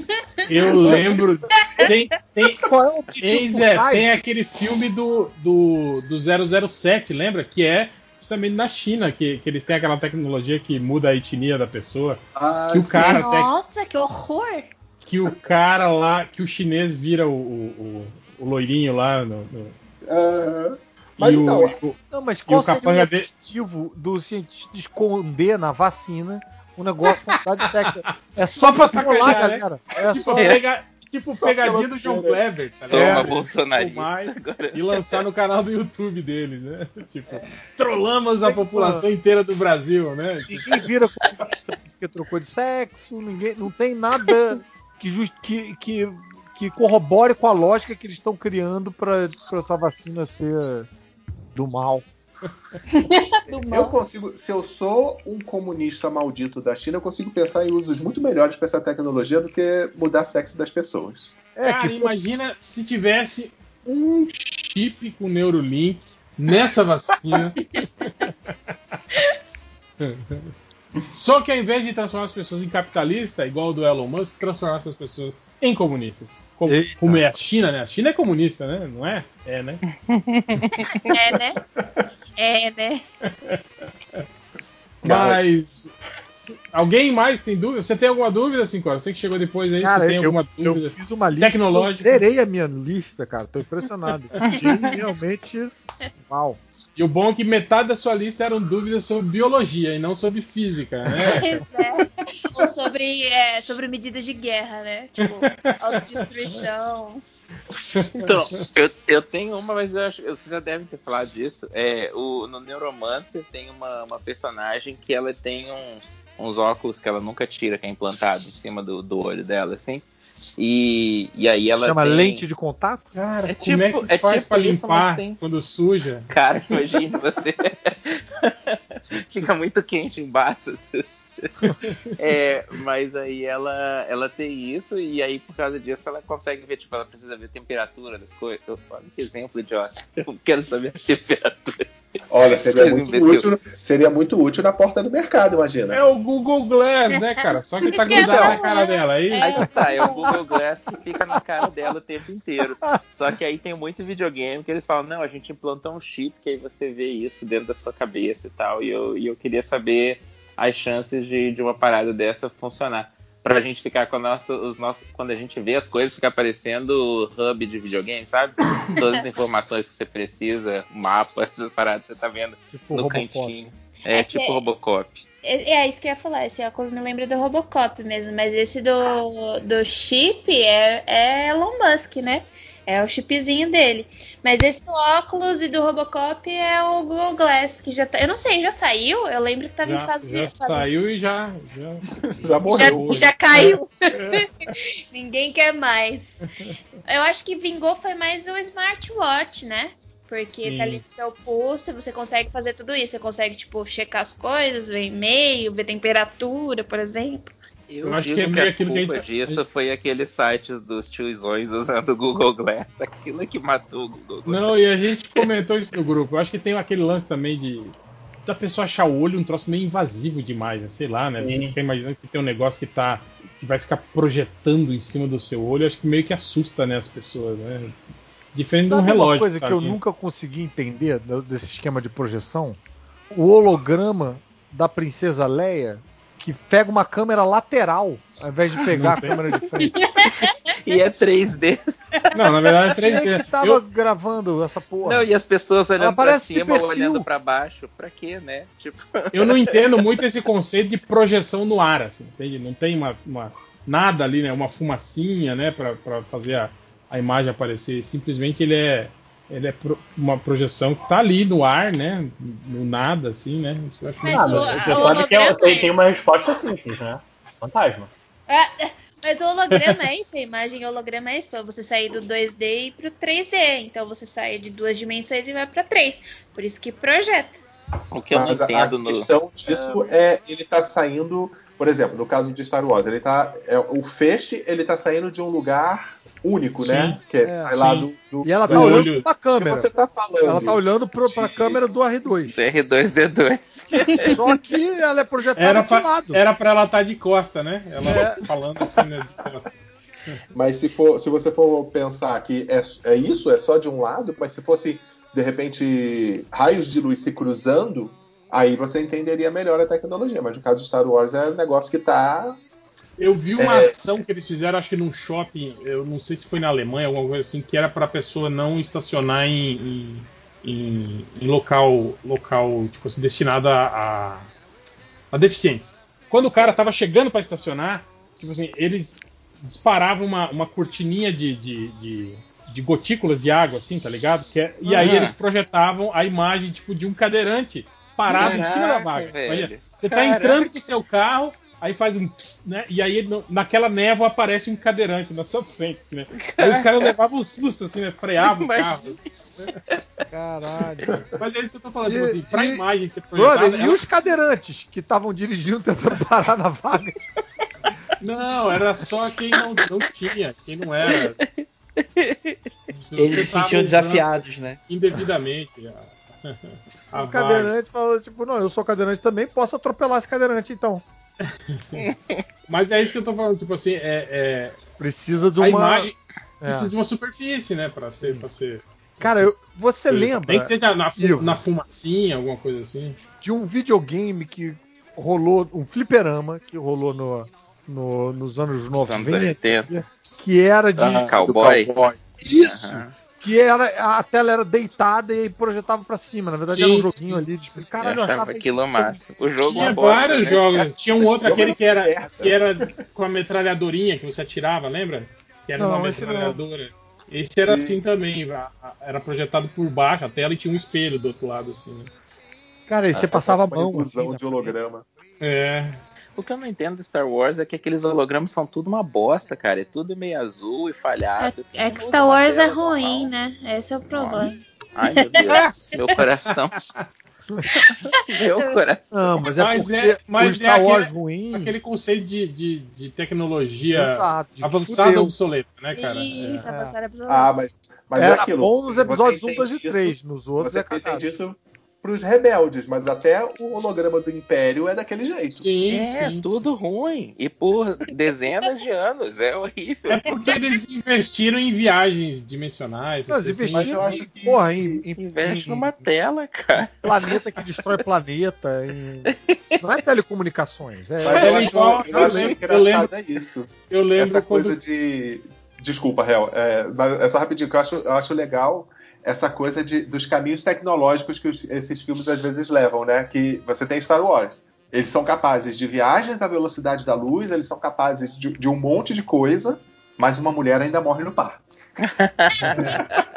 Eu lembro. Tem, tem, Qual é o tem, Zé, tem aquele filme do, do, do 007, lembra? Que é justamente na China, que, que eles têm aquela tecnologia que muda a etnia da pessoa. Ah, que o cara Nossa, que horror! Que o cara lá, que o chinês vira o, o, o, o loirinho lá no. no... Uh... Mas e então, o, não, mas qual seria o objetivo de... do cientista esconder na vacina um negócio com de sexo? É só, pra sacanear, galera. Né? É tipo, só... Pega, tipo só pegadinha do João Kleber, tá ligado? Toma, bolsonarista. Agora. E lançar no canal do YouTube dele, né? Tipo, trollamos a população inteira do Brasil, né? Ninguém vira porque trocou de sexo, ninguém, não tem nada que, just, que, que, que corrobore com a lógica que eles estão criando para essa vacina ser do mal. do mal. Eu consigo, se eu sou um comunista maldito da China, eu consigo pensar em usos muito melhores para essa tecnologia do que mudar sexo das pessoas. É, Cara, que imagina se tivesse um chip com Neurolink nessa vacina. Só que ao invés de transformar as pessoas em capitalistas, igual o do Elon Musk, transformar as pessoas em comunistas. Como, como, é a China, né? A China é comunista, né? Não é? É, né? é, né? É, né? Mas. Alguém mais tem dúvida? Você tem alguma dúvida, Cinco Você que chegou depois aí, cara, você tem eu, alguma dúvida? Eu fiz uma lista. Tecnológica. Eu zerei a minha lista, cara. Tô impressionado. realmente. Uau. E o bom é que metade da sua lista eram dúvidas sobre biologia e não sobre física, né? Pois é. Ou sobre, é, sobre medidas de guerra, né? Tipo, autodestruição. Então, eu, eu tenho uma, mas eu acho vocês já devem ter falado disso. É, o, no Neuromancer tem uma, uma personagem que ela tem uns, uns óculos que ela nunca tira, que é implantado em cima do, do olho dela, assim. E, e aí ela chama tem... lente de contato? Cara, é como é tipo, é que é faz tipo pra limpar tem... quando suja? Cara, imagina você fica muito quente embaixo. é, mas aí ela, ela tem isso e aí por causa disso ela consegue ver, tipo, ela precisa ver a temperatura das coisas. Olha que exemplo idiota. Eu quero saber a temperatura. Olha, seria muito, útil, seria muito útil na porta do mercado, imagina. É o Google Glass, né, cara? Só que tá grudado na cara dela. Aí... aí tá, é o Google Glass que fica na cara dela o tempo inteiro. Só que aí tem muito videogame que eles falam, não, a gente implantou um chip que aí você vê isso dentro da sua cabeça e tal. E eu, e eu queria saber as chances de, de uma parada dessa funcionar. Pra gente ficar com nosso, os nossos. Quando a gente vê as coisas, fica aparecendo hub de videogame, sabe? Todas as informações que você precisa, mapas, essas paradas você tá vendo tipo no Robocop. cantinho. É, é tipo que... Robocop. É, é, isso que eu ia falar, esse óculos me lembra do Robocop mesmo, mas esse do, do chip é, é Elon Musk, né? É o chipzinho dele. Mas esse do óculos e do Robocop é o Google Glass, que já tá. Eu não sei, já saiu? Eu lembro que tava já, em fase. Já saiu e já. Já, já morreu. Já, já caiu. É. Ninguém quer mais. Eu acho que vingou foi mais o smartwatch, né? Porque Sim. tá ali no seu pulso, você consegue fazer tudo isso. Você consegue, tipo, checar as coisas, ver e-mail, ver temperatura, por exemplo. Eu, eu acho que, é que a culpa que gente... disso foi aqueles sites dos tiozões usando o Google Glass. Aquilo que matou o Google Glass. Não, e a gente comentou isso no grupo. Eu acho que tem aquele lance também de da pessoa achar o olho um troço meio invasivo demais, né? Sei lá, né? Sim. Você fica imaginando que tem um negócio que tá. que vai ficar projetando em cima do seu olho, acho que meio que assusta, né, as pessoas, né? Diferente Sabe de um relógio. Uma coisa que eu nunca consegui entender desse esquema de projeção? O holograma da princesa Leia que pega uma câmera lateral ao invés de pegar a câmera de frente. e é 3D. Não, na verdade é 3D. Quem é que tava eu... gravando essa porra? Não, e as pessoas olhando pra cima ou olhando pra baixo. Pra quê, né? Tipo... Eu não entendo muito esse conceito de projeção no ar, assim, entende? Não tem uma, uma nada ali, né? Uma fumacinha, né? Pra, pra fazer a, a imagem aparecer. Simplesmente ele é ele é pro, uma projeção que tá ali no ar, né? No nada, assim, né? Isso eu acho mas muito o, Você sabe que é, tem, tem, uma resposta simples, né? Fantasma. É, mas o holograma é isso, a imagem holograma é isso, pra você sair do 2D e pro 3D. Então você sai de duas dimensões e vai para três. Por isso que projeta. O que eu mas não entendo a questão no... disso é ele tá saindo, por exemplo, no caso de Star Wars, ele tá. É, o feixe ele tá saindo de um lugar único, Sim. né? Que é, É, sai lá do, do E ela do tá olho. olhando pra que câmera. você tá falando. Ela tá olhando pro, pra de- câmera do R2. Do R2D2. Só que ela é projetada Era de pra, lado. era pra ela estar de costa, né? Ela É. falando assim, né, de costa. Mas se, for, se você for pensar que é, é isso, é só de um lado, mas se fosse, de repente, raios de luz se cruzando, aí você entenderia melhor a tecnologia. Mas no caso de Star Wars é um negócio que tá. Eu vi uma É. ação que eles fizeram, acho que num shopping, eu não sei se foi na Alemanha, alguma coisa assim, que era pra pessoa não estacionar em, em, em- em local, local tipo assim, destinado a, a, a deficientes. Quando o cara tava chegando pra estacionar, tipo assim, eles disparavam uma, uma cortininha de, de, de, de gotículas de água, assim, tá ligado? Que é- e aí eles projetavam a imagem tipo de um cadeirante parado em cima da Caraca, vaga. velho. Você tá Caraca. entrando com o seu carro, aí faz um pss, né? E aí naquela névoa aparece um cadeirante na sua frente, assim, né? Aí os caras levavam um susto, assim, né? Freavam o carro. assim. Caralho. Mas é isso que eu tô falando, E- tipo assim, pra e- imagem ser projetada. Brother, e os cadeirantes que estavam dirigindo tentando parar na vaga? Não, era só quem não, não tinha, quem não era. Eles se sentiam desafiados, né? indevidamente. A, a O vaga. cadeirante falou, tipo, não, eu sou cadeirante também, posso atropelar esse cadeirante então. Mas é isso que eu tô falando, tipo assim, é, é- Precisa de uma. imagem É. precisa de uma superfície, né, pra ser. Pra ser Cara, eu- você lembra que seja na, Ivo. na fumacinha, alguma coisa assim. de um videogame que rolou, um fliperama que rolou no, no- nos anos Nos 90, anos 80. que era de. Ah, Cowboy. do cowboy. Isso! Aham. Que era, a tela era deitada e aí projetava pra cima. Na verdade, Sim, era um joguinho sim. ali de. Caralho, eu achava aquilo isso- massa. O jogo Tinha bosta, vários né? jogos. Tinha um outro, aquele que era, que era com a metralhadorinha que você atirava, lembra? Que era Não, uma esse não. metralhadora. Esse era Sim. assim também. Era projetado por baixo a tela e tinha um espelho do outro lado, assim. né? Cara, e você passava a mão. Assim, de holograma. É. O que eu não entendo do Star Wars é que aqueles hologramas são tudo uma bosta, cara. É tudo meio azul e É, falhado. assim, é que Star Wars é ruim, normal. né? Esse é o problema. Ai, meu Deus. meu coração. meu coração. Não, mas é Mas porque é- mas o é Star Wars aquele- ruim. Aquele conceito de, de, de tecnologia Exato, de avançada obsoleta, né, cara? Isso, É. avançar absoluto. Ah, mas, mas é Era aquilo. bom nos episódios 1, entende 2 e isso- 3. Nos outros Você é cagado. entende isso pros rebeldes, mas até o holograma do Império é daquele jeito. Sim, É, sim. tudo ruim. E por dezenas de anos. É horrível. É porque eles investiram em viagens dimensionais. Não, coisas. Mas eu investiram, acho que- porra, em, em- Investe em numa tela, cara. planeta que destrói planeta. em- Não é telecomunicações. É, Mas É eu acho, igual- eu eu acho lembro- engraçado eu lembro- é isso. Eu lembro essa quando. coisa de. Desculpa, Réu. É, é só rapidinho, que eu acho, eu acho legal essa coisa de, dos caminhos tecnológicos que os- esses filmes às vezes levam, né? Que você tem Star Wars. Eles são capazes de viagens à velocidade da luz, eles são capazes de, de um monte de coisa, mas uma mulher ainda morre no parto.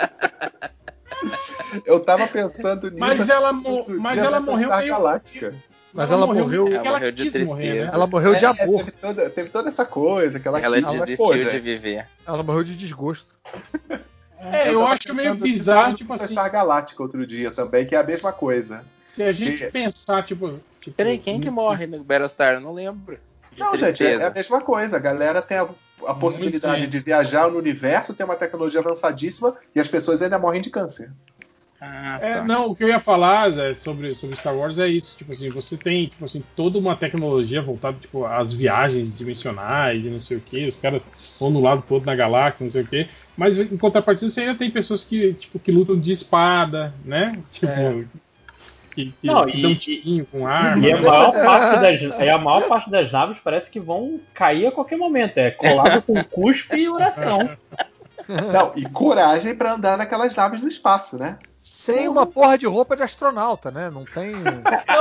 Eu tava pensando nisso. Mas ela, mo- mas ela morreu Star meio. Galáctica. Mas ela morreu- porque Ela ela morreu de quis morrer, né? tristeza. Ela morreu de É, amor. Teve toda, teve toda essa coisa que ela, Ela quis, mas, desistiu pô, de viver. Ela morreu de desgosto. É, eu tava acho meio bizarro, tipo assim, Star Galáctica outro dia também, que é a mesma coisa. se a gente pensar, tipo. tipo Peraí, quem que morre no Battlestar? Eu não lembro. Não, gente, é, é a mesma coisa. A galera tem a, a possibilidade de viajar no universo, tem uma tecnologia avançadíssima e as pessoas ainda morrem de câncer. Ah, É, só. não, o que eu ia falar Zé, sobre, sobre Star Wars é isso, tipo assim, você tem, tipo assim, toda uma tecnologia voltada, tipo, às viagens dimensionais e não sei o que, os caras vão de um lado pro outro na galáxia, não sei o que, mas em contrapartida você ainda tem pessoas que, tipo, que lutam de espada, né? Tipo, que, que, Não, que e- dão tirinho com arma. E a né? maior, parte das, e a maior parte das naves parece que vão cair a qualquer momento. É colado com cuspe e oração. Não, e coragem pra andar naquelas naves no espaço, né? Sem uma porra de roupa de astronauta, né? Não tem.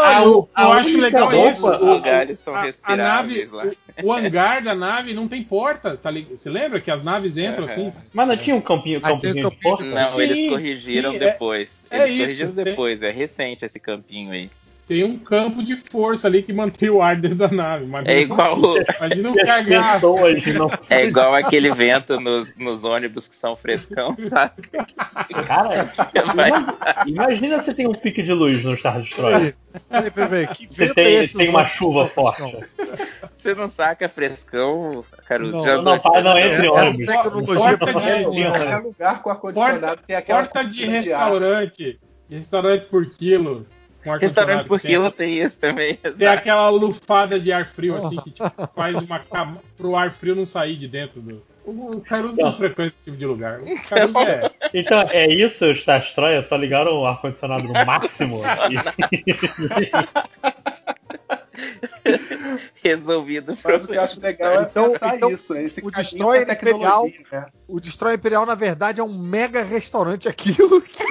Ah, eu, a eu acho legal roupa- isso. Os lugares são a, a nave, lá. o, o hangar da nave não tem porta, tá ligado? Você lembra que as naves entram Aham. assim? Mas não tinha um campinho, campinho de campinho porta? Não, Sim, eles corrigiram sim, é- depois. é Eles isso, corrigiram tem- depois. É recente esse campinho aí. Tem um campo de força ali que mantém o ar dentro da nave. Imagina, É igual o- Imagina as cagaço. não- É igual aquele vento nos, nos ônibus que são frescão, sabe? Cara, imagina, imagina se tem um pique de luz no Star Destroyer. Peraí, peraí, peraí, que Você vento tem, é esse? tem uma chuva forte. Você não saca frescão, Caruso? Não, Não, não aqui? entre ônibus. tecnologia Porta de- Qualquer lugar com ar-condicionado tem aquela Porta de restaurante. Restaurante por quilo. Com Restaurante por tem- quilo tem isso também. Tem exato. aquela lufada de ar frio, assim, que tipo, faz uma cama pro ar frio não sair de dentro do. O Caruso não Não. frequenta esse tipo de lugar. O Caruso é. Então, é isso, os Star Destroyer só ligaram o ar-condicionado no máximo. Resolvido. Mas o que eu acho legal é Então- pensar então, isso. Esse o da tecnologia, né? O Destroyer Imperial, na verdade, é um mega restaurante aquilo. que-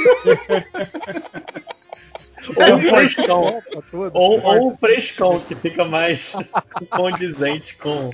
ou um frescão. Ou, ou um frescão que fica mais condizente com.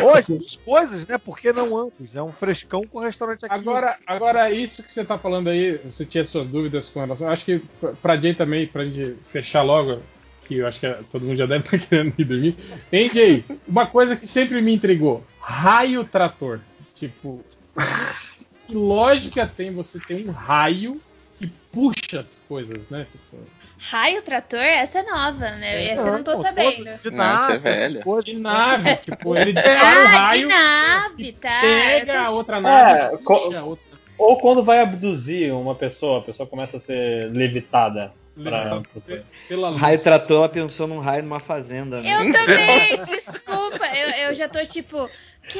Ou as coisas, né? Porque não ambos. É um frescão com restaurante aquilo. Agora, agora, isso que você tá falando aí, você tinha suas dúvidas com relação. Acho que pra- Jay também, pra gente fechar logo, que eu acho que todo mundo já deve estar querendo ir dormir. Hein, Jay? Uma coisa que sempre me intrigou: raio trator. Tipo, que lógica tem você ter um raio que puxa as coisas, né? Tipo, Raio trator, essa é nova, né? Essa eu não tô pô, sabendo. De Não, nada, você é coisas. de nave, tipo, ele dispara um Ah, raio, de nave, tá? pega tô- outra nave, É, puxa a outra. Ou quando vai abduzir uma pessoa, a pessoa começa a ser levitada. Pra, pela luz. Raio trator, ela pensou num raio numa fazenda. Né? Eu também, desculpa. Eu, eu já tô tipo, que?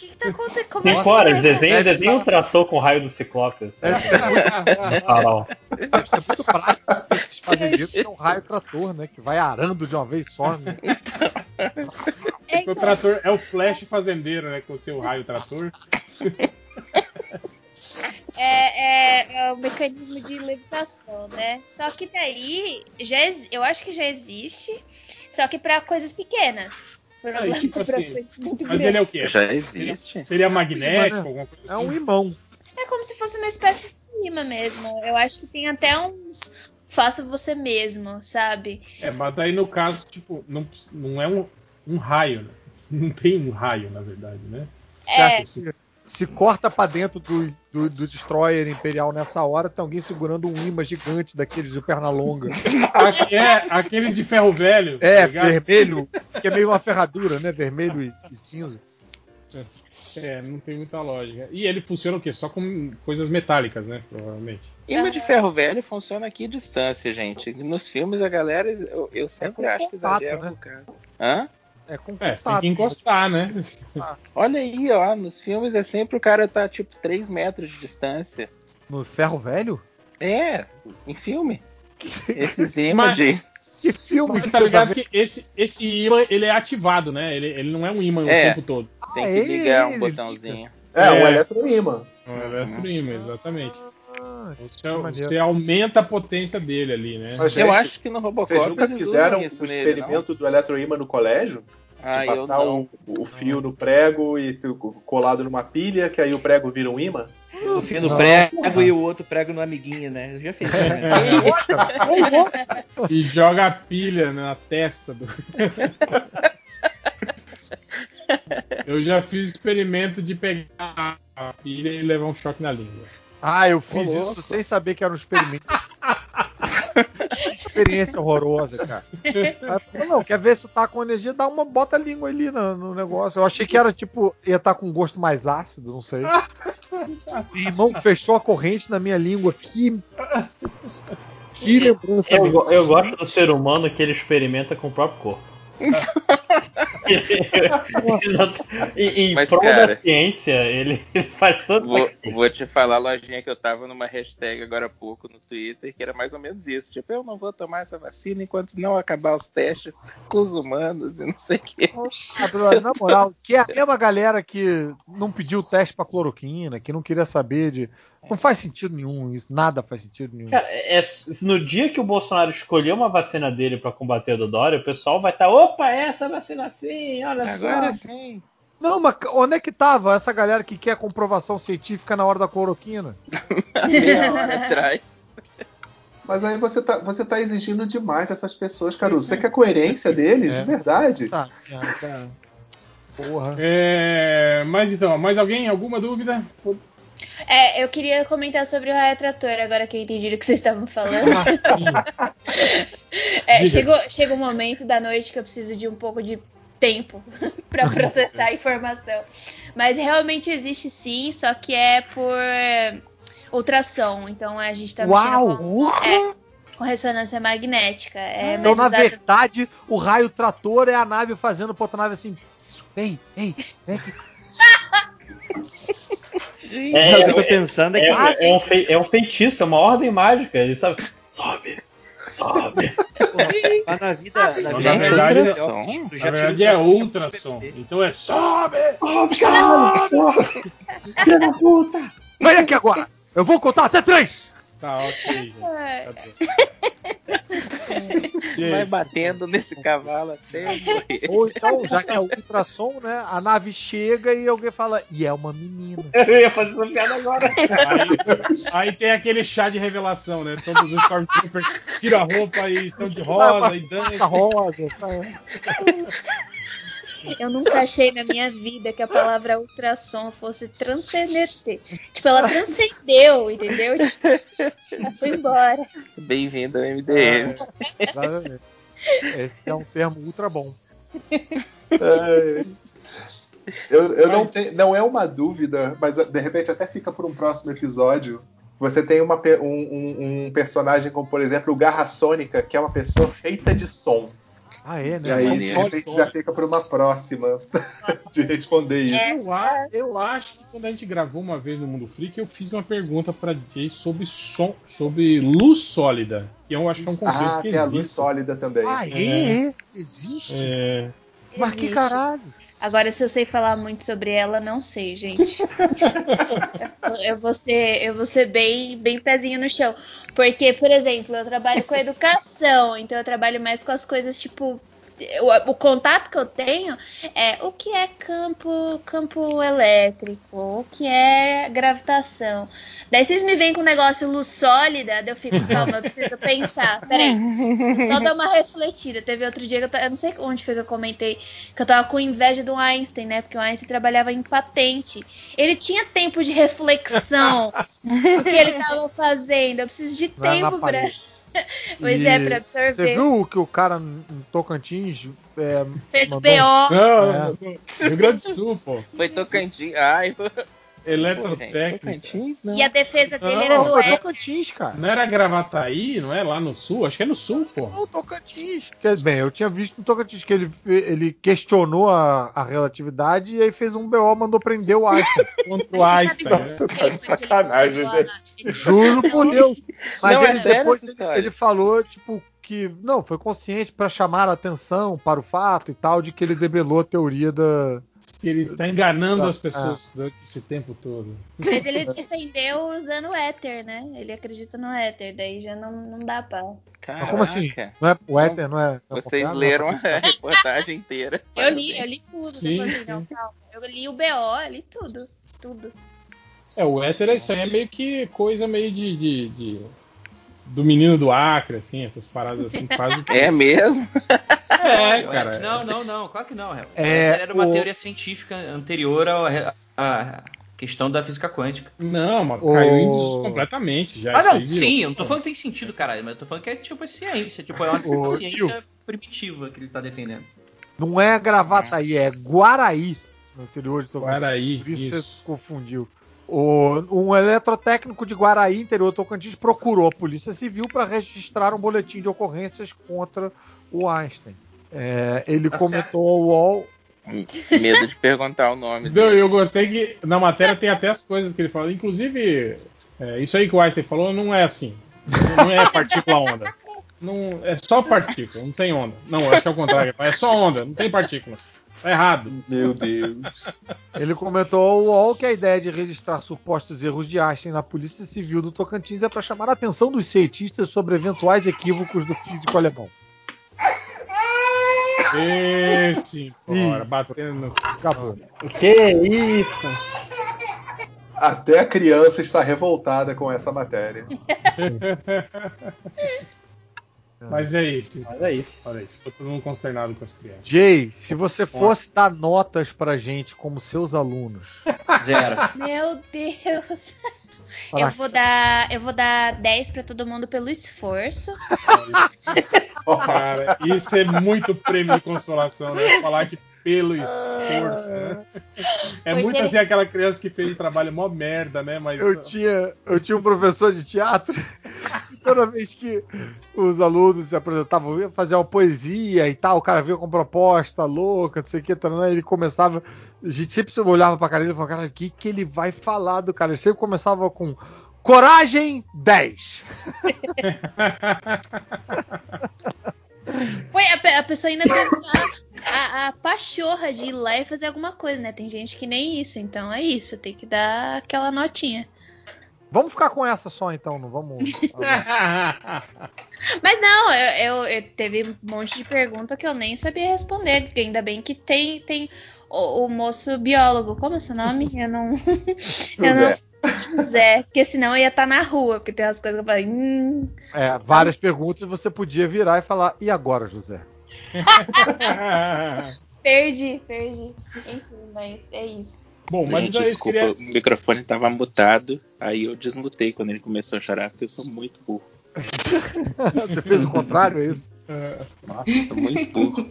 O que, que tá acontecendo? Como Cinco assim? horas, desenha, Deve desenha um trator com raio do Ciclope. Deve ser muito, Um farol. deve ser muito prático esses fazendeiros têm um raio trator, né? Que vai arando de uma vez só. Né? É, O trator é o flash fazendeiro, né? Com o seu raio trator. é, é, é o mecanismo de levitação, né? Só que daí, já eu acho que já existe, só que pra coisas pequenas. Ah, e tipo assim, Mas ele é o quê? Já existe. Seria magnético, né? alguma coisa É assim? um imão. É como se fosse uma espécie de imã mesmo. Eu acho que tem até uns. Faça você mesmo, sabe? É, mas daí no caso, tipo, não, não é um, um raio, né? Não tem um raio, na verdade, né? Você É. acha assim? Se corta pra dentro do, do, do Destroyer Imperial nessa hora, tem alguém segurando um imã gigante daqueles de perna longa. Aqui é aqueles de ferro velho. É, tá vermelho, que é meio uma ferradura, né? Vermelho e, e cinza. É, não tem muita lógica. E ele funciona o quê? Só com coisas metálicas, né? Provavelmente. Imã de ferro velho funciona aqui à distância, gente. Nos filmes a galera, eu, eu sempre com acho que exagera né? um bocado. Hã? É com É, tem que encostar, né? Olha aí, ó, nos filmes é sempre o cara tá tipo 3 metros de distância. No ferro velho? É, em filme. Esses imãs Mas- de. Que filme Mas que tá você ligado tá que esse, esse imã, ele é ativado, né? Ele, ele não é um imã É. o tempo todo. Tem Ah, que ligar um botãozinho. É, um É. eletroímã. É um eletroímã, exatamente. Ah, Você, você aumenta a potência dele ali, né? Mas, eu gente, acho que no Robocop Vocês nunca eles fizeram o nele, experimento do eletroímã no colégio? Não? Ah, de eu passar não. o, o fio no prego e tu- colado numa pilha, que aí o prego vira um imã? O fio no Não. prego e o outro prego no amiguinho, né? Eu já fiz isso. né? E joga a pilha na testa do. Eu já fiz experimento de pegar a pilha e levar um choque na língua. Ah, eu fiz Ô, louco. isso sem saber que era um experimento. Experiência horrorosa, cara. Aí falei, não, quer ver se tá com energia? Dá uma bota a língua ali no, no negócio. Eu achei que era tipo, ia estar com um gosto mais ácido, não sei. Meu irmão fechou a corrente na minha língua. Que. Que lembrança. Eu, eu gosto do ser humano que ele experimenta com o próprio corpo. Em em Mas, prol cara, da ciência, ele, ele faz todo Vou, vou te falar, lojinha, que eu tava numa hashtag agora há pouco no Twitter, que era mais ou menos isso. Tipo, eu não vou tomar essa vacina enquanto não acabar os testes com os humanos e não sei o quê. Ah, brother, na moral, que é a mesma galera que não pediu teste pra cloroquina, que não queria saber de. Não faz sentido nenhum isso, nada faz sentido nenhum. Cara, é- é- no dia que o Bolsonaro escolher uma vacina dele pra combater a do Dória, o pessoal vai estar, opa, essa vacina sim, olha Agora só. sim. Não, mas onde é que tava essa galera que quer comprovação científica na hora da cloroquina? Meia hora atrás. Mas aí você tá, você tá exigindo demais dessas pessoas, Caruso. Você quer coerência deles, É. de verdade? Tá, cara, cara. Porra. É, mas então, mais alguém? Alguma dúvida? É, eu queria comentar sobre o raio trator, agora que eu entendi o que vocês estavam falando. Ah, É, chegou, chega um momento da noite que eu preciso de um pouco de tempo para processar a informação. Mas realmente existe sim, só que é por ultrassom. Então a gente tá Uau! com, é, com ressonância magnética. É Então, na usado- verdade, o raio trator é a nave fazendo pra outra nave assim. Ei, ei, vem aqui. É, o que eu tô pensando é que. É, é um fei- é um feitiço, é uma ordem mágica. Ele sabe. Sobe, sobe. Porra, na vida. Na vida na verdade, é ultrassom. Na verdade é ultrassom, Então é sobe! Vem aqui agora! Eu vou contar até três! Tá, ok. gente. É, Tá. Vai batendo nesse cavalo até morrer. Ou então, já que é ultrassom, né? A nave chega e alguém fala, e é uma menina. Eu ia fazer essa piada agora. Aí, aí tem aquele chá de revelação, né? Todos os Stormtroopers tiram a roupa e estão de rosa e Essa dançam. rosa, sabe? Eu nunca achei na minha vida que a palavra ultrassom fosse transcendente. Tipo, ela transcendeu, entendeu? Tipo, ela foi embora. Bem-vindo ao MDM. Exatamente. Esse é um termo ultra bom. É. Eu, eu não tenho. Não é uma dúvida, mas de repente até fica por um próximo episódio. Você tem uma um, um- um personagem como, por exemplo, o Garra Sônica, que é uma pessoa feita de som. Ah, é, né? E aí, repente, som. já fica por uma próxima de responder isso. Eu, a- eu acho que quando a gente gravou uma vez no Mundo Freak, eu fiz uma pergunta pra Jay sobre som, sobre luz sólida. Que eu acho que é um conceito Ah, que tem a luz sólida também. Ah, é? Existe? É, Mas que Existe. caralho? Agora, se eu sei falar muito sobre ela, não sei, gente. eu vou ser, eu vou ser bem, bem pezinho no chão. Porque, por exemplo, eu trabalho com educação, então eu trabalho mais com as coisas tipo. O, o contato que eu tenho é o que é campo, campo elétrico, o que é gravitação. Daí vocês me vêm com um negócio luz sólida, eu fico, calma, eu preciso pensar. Peraí, só dar uma refletida. Teve outro dia que eu, eu não sei onde foi que eu comentei que eu tava com inveja do Einstein, né? Porque o Einstein trabalhava em patente. Ele tinha tempo de reflexão do que ele tava fazendo. Eu preciso de tempo pra. Pois E é, pra Você absorver. viu que o cara em Tocantins é, Fez mandou- BO. Não, É. Rio Grande do Sul, pô. Foi Tocantins. Ai, Eletrotécnica. Tocantins? Não. E a defesa dele era Não, do Foi Éter. Tocantins, cara. Não era Gravataí, não é? Lá no sul? Acho que é no sul, pô. Não, Tocantins. Quer dizer, bem, eu tinha visto no Tocantins que ele, ele questionou a, a relatividade e aí fez um BO, mandou prender o Einstein. Contra o Einstein. né? Tá de que sacanagem, gente. a- Juro por Deus. Mas Não, é ele, sério depois ele, ele falou, tipo, que não, foi consciente pra chamar a atenção para o fato e tal, de que ele debelou a teoria da. Que ele está enganando Ah. as pessoas durante esse tempo todo. Mas ele defendeu usando o éter, né? Ele acredita no éter, daí já não, não dá pra. Mas como assim? Não é, o éter não é. não é Vocês confiável? leram Não é a reportagem inteira. Eu li, eu li tudo. Sim, depois, sim. não, calma. Eu li o BO, eu li tudo. Tudo. É, o éter, isso aí é meio que coisa meio de. de- de- do menino do Acre, assim, essas paradas assim, quase. É mesmo? É, cara. Não, não, não, claro que não. Hel. É, Era uma o- teoria científica anterior à questão da física quântica. Não, mas O- caiu em desuso completamente já. Ah, não, aí sim, eu não tô falando que tem sentido, caralho, mas eu tô falando que é tipo ciência, tipo, é uma Ô, ciência primitiva que ele tá defendendo. Não é Gravataí, é Guaraí, no interior de. Guaraí, Por isso, isso. você confundiu. O, um eletrotécnico de Guaraí, interior Tocantins, procurou a Polícia Civil para registrar um boletim de ocorrências contra o Einstein. É, ele Tá comentou ao UOL. Medo de perguntar o nome Não, dele. eu gostei que na matéria tem até as coisas que ele fala. Inclusive, é, isso aí que o Einstein falou não é assim. Não, não é partícula onda. Não, é só partícula, não tem onda. Não, acho que é o contrário. É só onda, não tem partícula. Tá errado. Meu Deus. Ele comentou ao UOL que a ideia de registrar supostos erros de Einstein na Polícia Civil do Tocantins é para chamar a atenção dos cientistas sobre eventuais equívocos do físico alemão. Esse, Ih. bora, batendo no. Acabou. Que isso? Até a criança está revoltada com essa matéria. Mas é isso. Mas é isso. Olha aí, ficou todo mundo consternado com as crianças. Jay, se você fosse dar notas pra gente como seus alunos. Zero. Meu Deus. Eu vou dar, eu vou dar 10 pra todo mundo pelo esforço. Cara, isso é muito prêmio de consolação, né? Falar que pelo esforço, né? É Pois muito ele- assim aquela criança que fez um trabalho mó merda, né? Mas Eu tinha, eu tinha um professor de teatro. Toda vez que os alunos se apresentavam, ia fazer uma poesia e tal, o cara veio com proposta louca, não sei o que, taranã, ele começava. A gente sempre olhava pra cara dele e falava, cara, o que, que ele vai falar do cara? Ele sempre começava com Coragem 10. Foi, a, a pessoa ainda teve a, a, a pachorra de ir lá e fazer alguma coisa, né? Tem gente que nem isso, então é isso, tem que dar aquela notinha. Vamos ficar com essa só então, não vamos. Mas não, eu, eu- eu- teve um monte de pergunta que eu nem sabia responder. Ainda bem que tem, tem o, o moço biólogo. Como é seu nome? Eu não. eu não José. José, porque senão eu ia estar na rua, porque tem umas coisas que eu falei. Hum, É, várias perguntas você podia virar e falar, e agora, José? perdi, perdi. Enfim, mas é isso. Bom, mas Gente, é desculpa, queria... o microfone tava mutado, aí eu desmutei quando ele começou a chorar, porque eu sou muito burro. Você fez o contrário, é isso? Nossa, sou muito burro.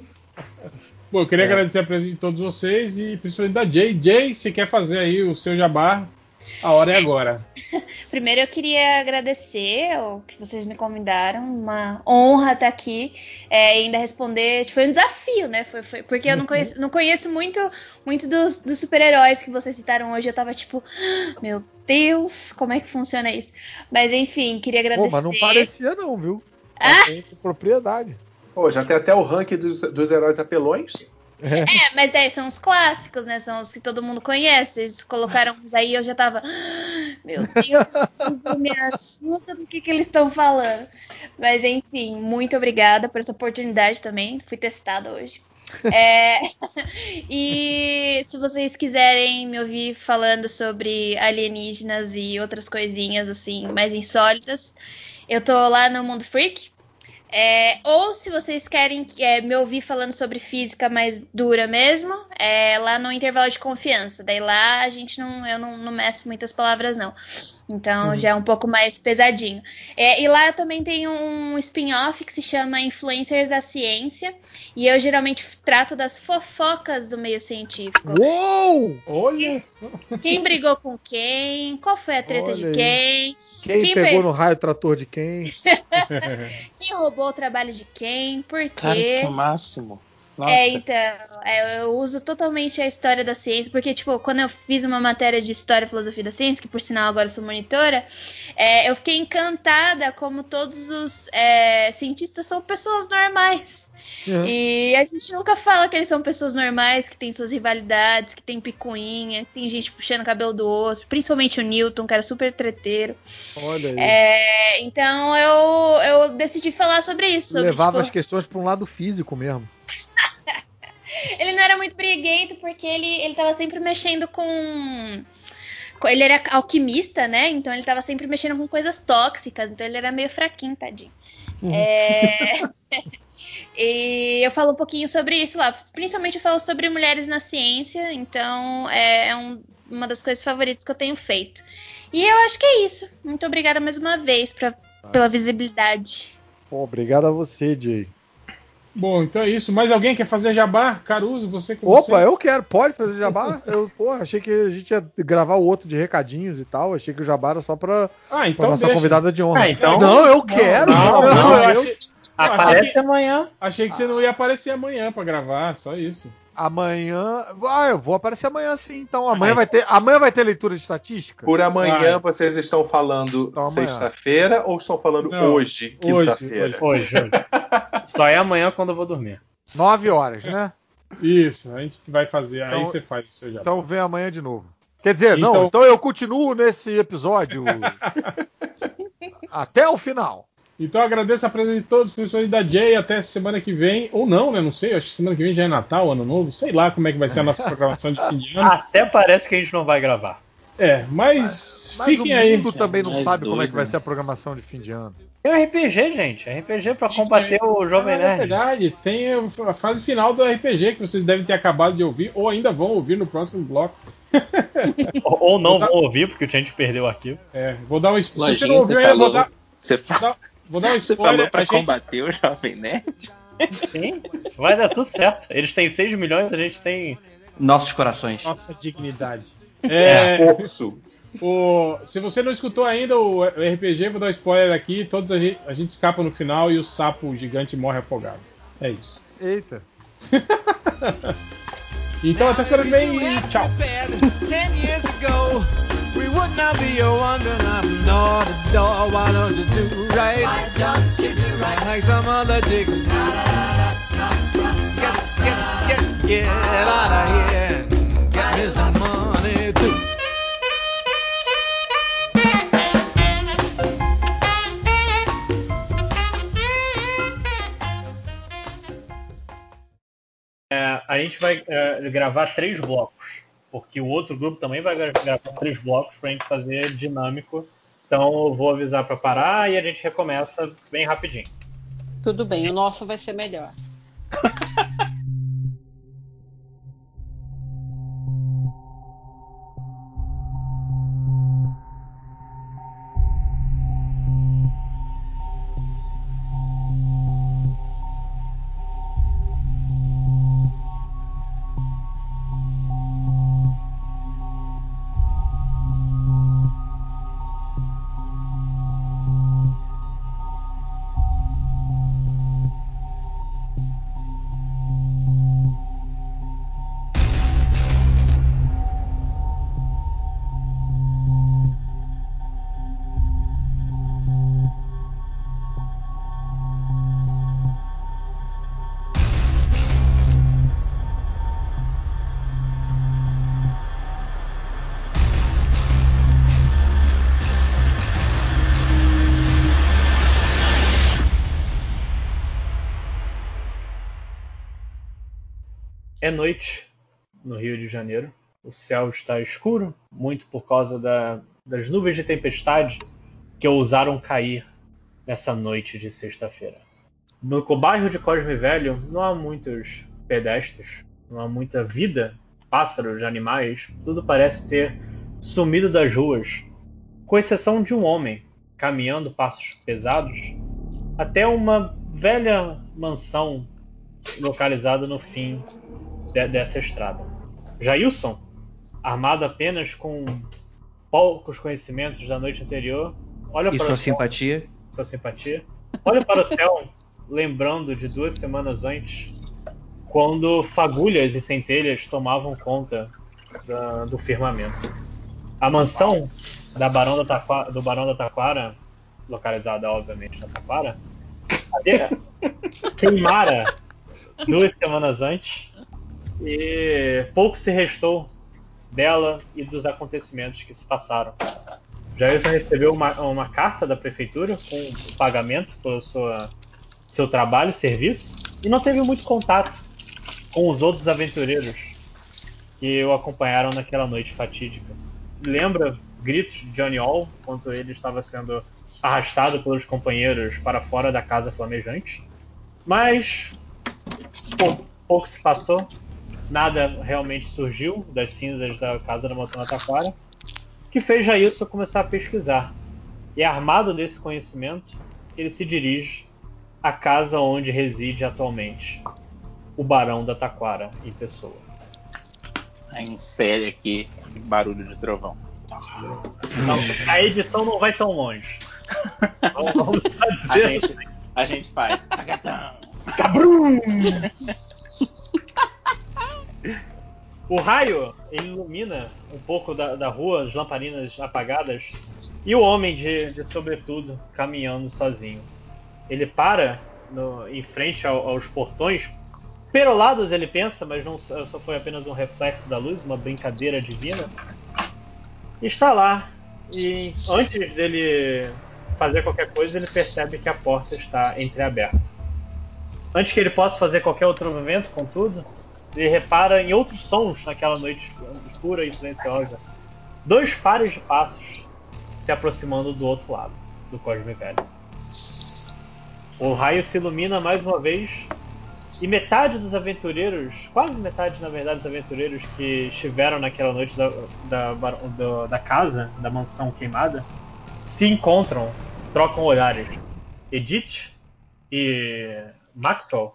Bom, eu queria agradecer a presença de todos vocês e principalmente da Jay. Jay, se quer fazer aí o seu jabá, a hora é agora. Primeiro eu queria agradecer o que vocês me convidaram, uma honra estar aqui é, e ainda responder. Foi um desafio, né? Foi, foi- porque eu não conheço, não conheço muito, muito dos, dos super-heróis que vocês citaram hoje. Eu tava tipo, "Ah, meu Deus, como é que funciona isso? Mas enfim, queria agradecer. Pô, mas não parecia não, viu? Ah! Propriedade. Pô, já tem até o ranking dos, dos heróis apelões. É. É, mas daí são os clássicos, né? São os que todo mundo conhece. Eles colocaram uns aí eu já tava. "Ah, Meu Deus, me ajuda do que, que eles estão falando. Mas enfim, muito obrigada por essa oportunidade também. Fui testada hoje. É, e se vocês quiserem me ouvir falando sobre alienígenas e outras coisinhas assim mais insólitas, eu tô lá no Mundo Freak. É, ou se vocês querem é, me ouvir falando sobre física mais dura mesmo, é lá no intervalo de confiança. Daí lá a gente não, eu não, não meço muitas palavras não. Então já é um pouco mais pesadinho. É, e lá eu também tenho um spin-off que se chama Influencers da Ciência. E eu geralmente trato das fofocas do meio científico. Uou! Olha só. Quem brigou com quem? Qual foi a treta Olha de quem? Quem, Quem pegou no raio trator de quem? Quem roubou o trabalho de quem? Por quê? Cara, que máximo. Nossa, É, então, é, eu uso totalmente a história da ciência, porque, tipo, quando eu fiz uma matéria de História e Filosofia da Ciência, que por sinal agora eu sou monitora, é, eu fiquei encantada como todos os é, cientistas são pessoas normais. Uhum. E a gente nunca fala que eles são pessoas normais, que têm suas rivalidades, que tem picuinha, que tem gente puxando o cabelo do outro, principalmente o Newton, que era super treteiro. Olha aí. É, então eu, eu decidi falar sobre isso. Sobre, Levava tipo, as questões para um lado físico mesmo. Ele não era muito briguento porque ele, ele tava sempre mexendo com. Ele era alquimista, né? Então ele tava sempre mexendo com coisas tóxicas. Então ele era meio fraquinho, tadinho. É, e eu falo um pouquinho sobre isso lá. Principalmente eu falo sobre mulheres na ciência. Então é, é um- uma das coisas favoritas que eu tenho feito. E eu acho que é isso. Muito obrigada mais uma vez pra, pela visibilidade. Pô, obrigado a você, Jay. Bom, então é isso. Mais alguém quer fazer jabá? Caruso, você com Opa, você? eu quero. Pode fazer jabá? Eu, porra, achei que a gente ia gravar o outro de recadinhos e tal. Achei que o jabá era só pra, Ah, pra então nossa deixa. convidada de honra. Ah, então- Não, eu quero. não, não, de eu achei, Aparece que- amanhã. achei que você não ia aparecer amanhã pra gravar, só isso. Amanhã. Ah, eu vou aparecer amanhã sim. Então amanhã vai ter. Amanhã vai ter leitura de estatística? Por amanhã, Vai. vocês estão falando Então, sexta-feira ou estão falando Não, hoje, hoje, quinta-feira? Hoje, hoje. Só é amanhã quando eu vou dormir. Nove horas, né? Isso, a gente vai fazer. aí Então- você faz o seu jabá. Então vem amanhã de novo. Quer dizer, não, Então- então eu continuo nesse episódio até o final. Então agradeço a presença de todos, principalmente da Jay, até semana que vem. Ou não, né? Não sei, acho que semana que vem já é Natal, Ano Novo. Sei lá como é que vai ser a nossa programação de fim de ano. Até parece que a gente não vai gravar. É, mas, Mas fiquem o aí. mundo também não Mais sabe como é que vai né? ser a programação de fim de ano. Tem o RPG, gente. RPG pra combater o Jovem Ah, É Nerd. verdade, tem a fase final do RPG que vocês devem ter acabado de ouvir ou ainda vão ouvir no próximo bloco. Ou, ou não vão ouvir, porque o gente perdeu o arquivo. É, vou dar um spoiler. Se você não ouviu você ainda, vou dar, Você, fa- dar- vou dar um você spoiler. falou pra a gente- combater o Jovem Nerd? Sim, vai dar tudo certo. Eles têm 6 milhões, a gente tem. Nossos corações. Nossa dignidade. É, Esforço. o, se você não escutou ainda o RPG, vou dar um spoiler aqui. Todos a gente, a gente escapa no final e o sapo gigante morre afogado. É isso. Eita. Então até semana que vem e tchau. We would not be a wandering from door to door. Why don't you do right? Why don't you do right? Like some other chicks. Get, get, get, get out of here. and Get me some money too. É, a gente vai é, gravar três blocos. Porque o outro grupo também vai gra- gravar três blocos pra gente fazer dinâmico. Então eu vou avisar pra parar e a gente recomeça bem rapidinho. Tudo bem, o nosso vai ser melhor. É noite no Rio de Janeiro. O céu está escuro, muito por causa da- das nuvens de tempestade que ousaram cair nessa noite de sexta-feira. No bairro de Cosme Velho não há muitos pedestres, não há muita vida, pássaros, animais, tudo parece ter sumido das ruas, com exceção de um homem caminhando passos pesados até uma velha mansão localizada no fim de- dessa estrada. Jailson, armado apenas com poucos conhecimentos da noite anterior, olha E para sua o céu, simpatia? sua simpatia, olha para o céu, lembrando de duas semanas antes, quando fagulhas e centelhas tomavam conta da- do firmamento. A mansão da Barão da Taquara, do Barão da Taquara, localizada obviamente na Taquara, havia- queimara duas semanas antes e pouco se restou dela e dos acontecimentos que se passaram. Jailson recebeu uma, uma carta da prefeitura com pagamento pelo sua, seu trabalho, serviço, e não teve muito contato com os outros aventureiros que o acompanharam naquela noite fatídica. Lembra gritos de Johnny All quando ele estava sendo arrastado pelos companheiros para fora da casa flamejante? Mas pouco se passou, nada realmente surgiu das cinzas da casa da Mansão Taquara, que fez Jailson começar a pesquisar. E armado desse conhecimento, ele se dirige à casa onde reside atualmente o Barão da Taquara em pessoa. Aí insere aqui barulho de trovão. Não, a edição não vai tão longe. Vamos só A gente, a gente faz. Cabrum! O raio ilumina um pouco da, da rua, as lamparinas apagadas, e o homem de, de sobretudo caminhando sozinho. Ele para no- em frente ao- aos portões, perolados ele pensa, mas não só foi apenas um reflexo da luz, uma brincadeira divina. Está lá e antes dele fazer qualquer coisa, ele percebe que a porta está entreaberta. Antes que ele possa fazer qualquer outro movimento, contudo, ele repara em outros sons naquela noite escura e silenciosa. dois pares de passos se aproximando do outro lado do Cosme Velho. O raio se ilumina mais uma vez e metade dos aventureiros, quase metade na verdade dos aventureiros que estiveram naquela noite da, da, da, da casa, da mansão queimada, se encontram, trocam olhares. Edith e Maxwell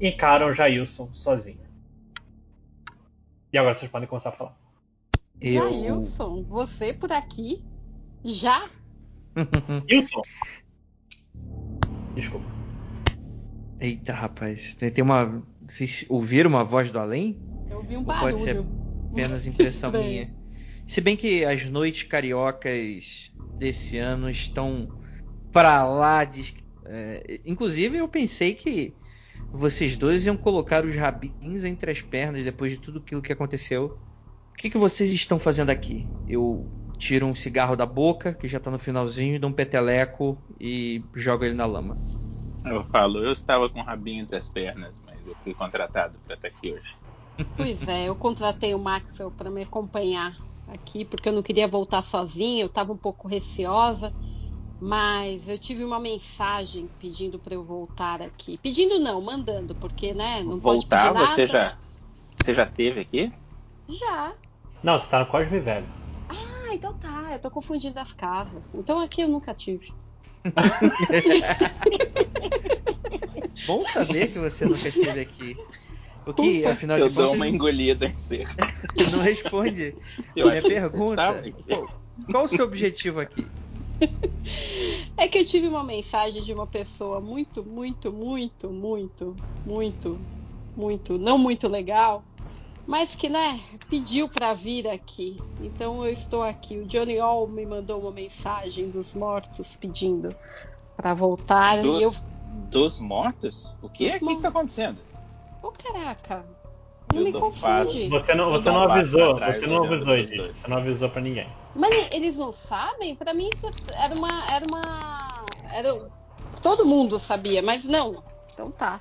encaram Jailson sozinho. E agora vocês podem começar a falar. Eu... Jailson, você por aqui? Já? Wilson! Desculpa. Eita, rapaz. Tem, tem uma. Vocês ouviram uma voz do além? Eu ouvi um Ou barulho. pode ser apenas impressão minha? Se bem que as noites cariocas desse ano estão pra lá de. é, inclusive, eu pensei que vocês dois iam colocar os rabinhos entre as pernas depois de tudo aquilo que aconteceu. O que, que vocês estão fazendo aqui? Eu tiro um cigarro da boca, que já tá no finalzinho, dou um peteleco e jogo ele na lama. Eu falo, eu estava com o rabinho entre as pernas, mas eu fui contratado para estar aqui hoje. Pois é, eu contratei o Maxwell para me acompanhar aqui, porque eu não queria voltar sozinha, eu estava um pouco receosa, mas eu tive uma mensagem pedindo para eu voltar aqui. Pedindo não, mandando, porque, né, não Voltar, pode pedir nada. você já, você já teve aqui? Já. Não, você tá no Cosme Velho. Ah, então tá, eu tô confundindo as casas. Então aqui eu nunca tive. Bom saber que você nunca esteve aqui. O que, Ufa, afinal eu de dou contas, uma engolida em seco. não responde Eu minha você pergunta. Pô, Qual o seu objetivo aqui? É que eu tive uma mensagem de uma pessoa muito, muito, muito, muito, muito, muito, não muito legal, mas que, né, pediu para vir aqui. Então eu estou aqui. O Johnny All me mandou uma mensagem dos mortos pedindo para voltar Dos, e eu. dos mortos? O que? Dos O que está acontecendo? Ô, caraca! Não Eu me confunde. Você não, você não avisou, você não avisou, dois. Você não avisou pra ninguém. Mas eles não sabem? Pra mim era uma. Era uma. Era... Todo mundo sabia, mas não. Então tá.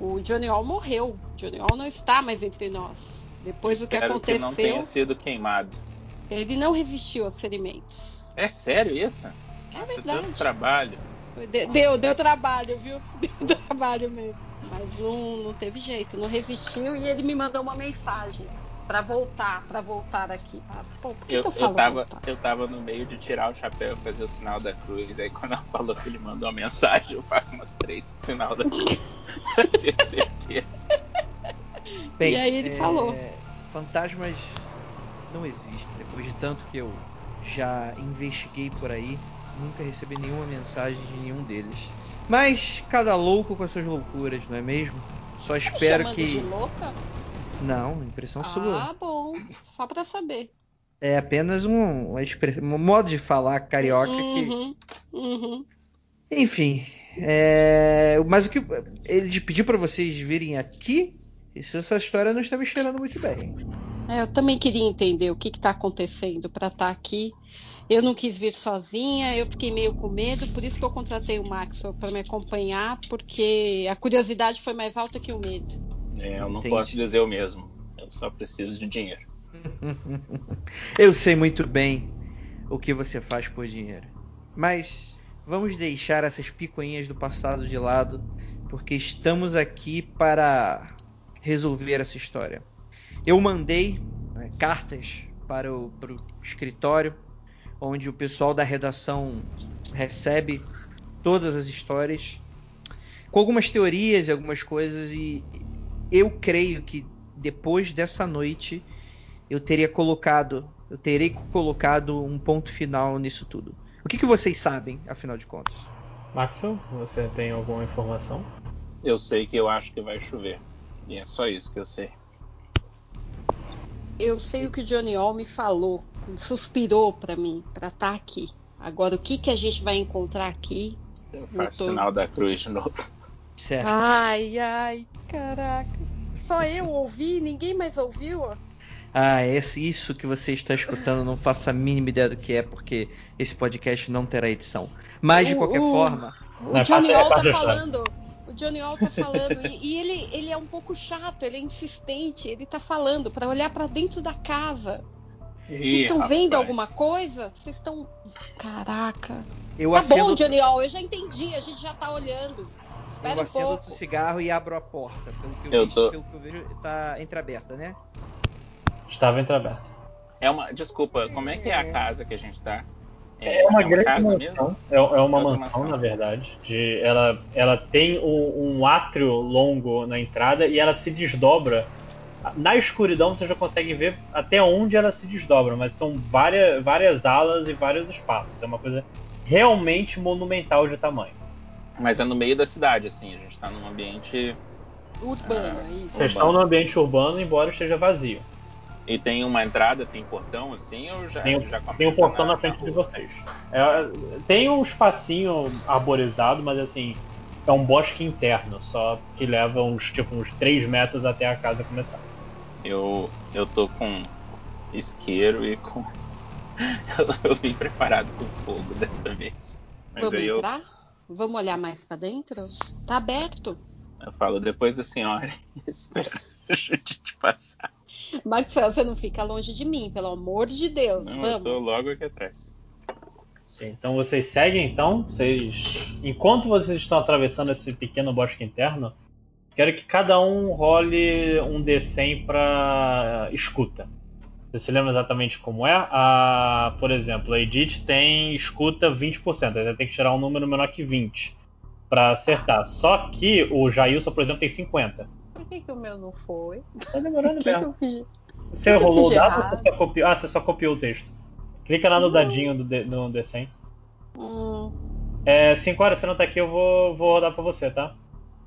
O Johnny All morreu. Johnny All não está mais entre nós. Depois do que Espero que não aconteceu, tenha sido queimado. ele não resistiu aos ferimentos. É sério isso? É Nossa, verdade. tanto trabalho. De- Deu, deu trabalho, viu? Deu trabalho mesmo. Mas não, não teve jeito, não resistiu e ele me mandou uma mensagem pra voltar, pra voltar aqui. Ah, pô, por que, Eu, que eu eu, falo tava, voltar? eu tava no meio de tirar o chapéu e fazer o sinal da cruz. Aí quando ela falou que ele mandou uma mensagem, eu faço umas três sinal da cruz. certeza. Bem, E aí ele é, falou. Fantasmas não existem. Depois de tanto que eu já investiguei por aí, nunca recebi nenhuma mensagem de nenhum deles. Mas cada louco com as suas loucuras, não é mesmo? Só Tá me espero chamando que. de louca? Não, impressão sua. Ah, bom. Só pra saber. É apenas um, uma expressão, um modo de falar carioca que. Uhum, uhum. Enfim. é, Mas o que. Ele pediu pra vocês virem aqui. Isso, essa história não está me cheirando muito bem. É, eu também queria entender o que está acontecendo para estar aqui. Eu não quis vir sozinha, eu fiquei meio com medo, por isso que eu contratei o Maxwell para me acompanhar, porque a curiosidade foi mais alta que o medo. É, eu não Entendi. posso dizer o mesmo. Eu só preciso de dinheiro. Eu sei muito bem o que você faz por dinheiro. Mas vamos deixar essas picuinhas do passado de lado, porque estamos aqui para resolver essa história. Eu mandei né, cartas para o, para o escritório, onde o pessoal da redação recebe todas as histórias, com algumas teorias e algumas coisas, e eu creio que depois dessa noite eu teria colocado, eu terei colocado um ponto final nisso tudo. O que, que vocês sabem, afinal de contas? Maxwell, você tem alguma informação? Eu sei que eu acho que vai chover. E é só isso que eu sei. Eu sei o que o Johnny All me falou, suspirou para mim, para estar aqui. Agora, o que, que a gente vai encontrar aqui? Eu faço tô- sinal da cruz de novo. Certo. Ai, ai, caraca. Só eu ouvi, ninguém mais ouviu? Ah, esse, isso que você está escutando, não faço a mínima ideia do que é, porque esse podcast não terá edição. Mas de O- qualquer o- forma, O é Johnny é All tá achar. falando. O Johnny All tá falando. e e ele, ele é um pouco chato, ele é insistente, ele tá falando para olhar para dentro da casa. Vocês estão vendo alguma coisa? Vocês estão. Caraca. Eu tá acendo, bom, Johnny All, eu já entendi, a gente já tá olhando. Espera eu um acendo pouco. outro cigarro e abro a porta. Pelo que eu, Eu vejo, tô- pelo que eu vejo, tá entreaberta, né? Estava entreaberto. É uma. Desculpa, como é que é a casa que a gente tá? É uma grande casa mansão. mesmo? É, é uma É mansão, mansão. na verdade. De, ela, ela tem um, um átrio longo na entrada e ela se desdobra. Na escuridão você já consegue ver até onde ela se desdobra, mas são várias, várias alas e vários espaços. É uma coisa realmente monumental de tamanho. Mas é no meio da cidade, assim. A gente tá num ambiente. Urbano, Ah, é isso. Vocês estão no ambiente urbano, embora esteja vazio. E tem uma entrada, tem portão, assim, ou já, Tem, um- já tem um portão na, na frente de rua? vocês. É, tem um espacinho arborizado, mas assim, é um bosque interno, só que leva uns, tipo, uns 3 metros até a casa começar. Eu, eu tô com isqueiro e com. eu, eu vim preparado com fogo dessa vez. Mas Vamos aí eu, entrar? Vamos olhar mais pra dentro? Tá aberto. eu falo depois da senhora. Espero a gente passar. Maxwell, você não fica longe de mim, pelo amor de Deus. Não, eu Vamos. tô logo aqui atrás. Então vocês seguem, então, vocês. Enquanto vocês estão atravessando esse pequeno bosque interno, quero que cada um role um D100 para escuta. Você se lembra exatamente como é? A, por exemplo, a Edith tem escuta 20%, ainda tem que tirar um número menor que 20 para acertar. Só que o Jailson, por exemplo, tem 50. Por que, que o meu não foi? Tá demorando que, que mesmo. eu fiz? Você que que eu rolou o dado ou você só copiou? Ah, você só copiou o texto. Clica lá no dadinho do, D, do D100. Hum, É, 5 horas, você não tá aqui, eu vou, vou rodar pra você, tá?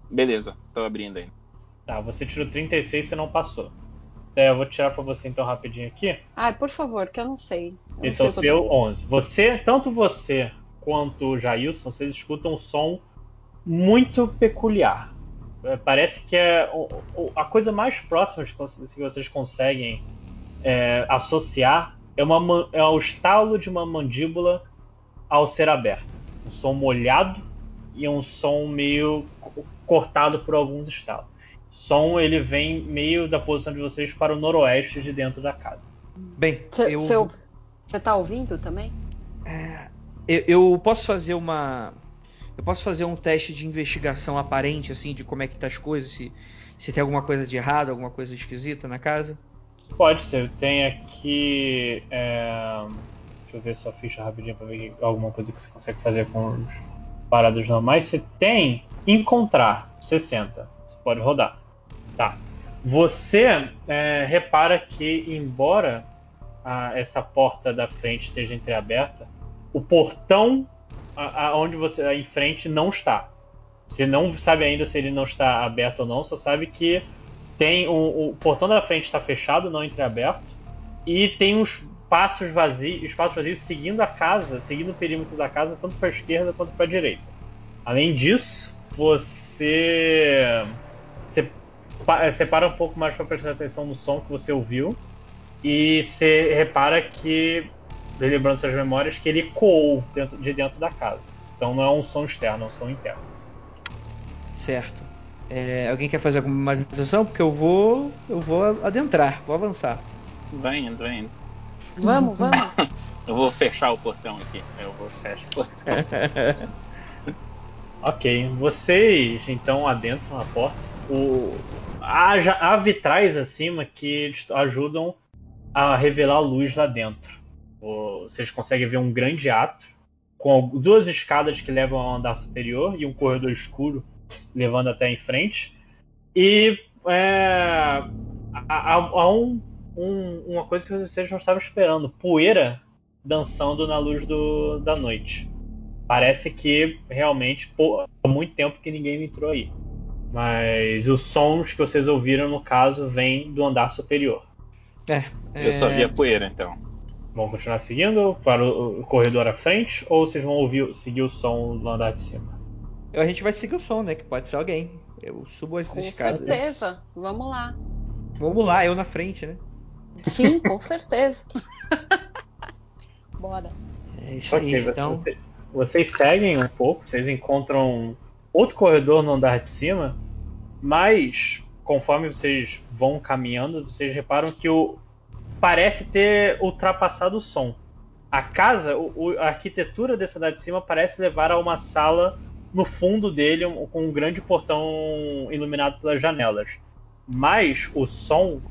Beleza, tô abrindo aí. Tá, você tirou 36 e você não passou. É, eu vou tirar pra você então rapidinho aqui. Ai, por favor, que eu não sei. Eu Esse é não o sei que eu seu tô- 11. Você, tanto você quanto o Jailson, vocês escutam um som muito peculiar. É, Parece que é o- o- a coisa mais próxima que vocês conseguem é, associar é, uma, é o estalo de uma mandíbula ao ser aberta. Um som molhado e um som meio co- cortado por alguns estalos. O som ele vem meio da posição de vocês para o noroeste de dentro da casa. Bem, Você eu, você- você tá ouvindo também? eu, eu posso fazer uma. Eu posso fazer um teste de investigação aparente, assim, de como é que tá as coisas, se, se tem alguma coisa de errado, alguma coisa esquisita na casa? Pode ser. Tem aqui. é, Deixa eu ver sua ficha rapidinho pra ver alguma coisa que você consegue fazer com os paradas normais. Você tem encontrar 60. Você pode rodar. Tá. Você é, repara que, embora a- essa porta da frente esteja entreaberta, o portão a- aonde você em frente não está. Você não sabe ainda se ele não está aberto ou não, só sabe que tem o, o portão da frente está fechado, não entreaberto, e tem uns passos vazios, espaços vazios seguindo a casa, seguindo o perímetro da casa, tanto para a esquerda quanto para a direita. Além disso, você eh, separa um pouco mais para prestar atenção no som que você ouviu e você repara que, lembrando suas memórias, que ele ecoou dentro, de dentro da casa. Então não é um som externo, é um som interno. Certo. É, alguém quer fazer alguma mais ação? Porque eu vou. Eu vou adentrar, vou avançar. Vai indo, vai indo. Vamos, vamos. Eu vou fechar o portão aqui. Eu vou fechar o portão. Ok, vocês então adentram a porta. O, há, há vitrais acima que ajudam a revelar a luz lá dentro. Vocês conseguem ver um grande ato com duas escadas que levam ao andar superior e um corredor escuro levando até em frente. E é, há- há um- um- uma coisa que vocês não estavam esperando: poeira dançando na luz do- da noite. Parece que realmente pô, há muito tempo que ninguém entrou aí. Mas os sons que vocês ouviram, no caso, vêm do andar superior. É, Eu só é, vi a poeira, então. Vão continuar seguindo para o corredor à frente ou vocês vão ouvir, seguir o som do andar de cima? A gente vai seguir o som, né? Que pode ser alguém. Eu subo essas Com escadas. certeza. Vamos lá. Vamos lá, eu na frente, né? Sim, com certeza. Bora. É isso aí, Ok, então. você- vocês seguem um pouco, vocês encontram outro corredor no andar de cima, mas conforme vocês vão caminhando, vocês reparam que o, parece ter ultrapassado o som. A casa, o- o- a arquitetura desse andar de cima parece levar a uma sala no fundo dele um- com um grande portão iluminado pelas janelas. Mas o som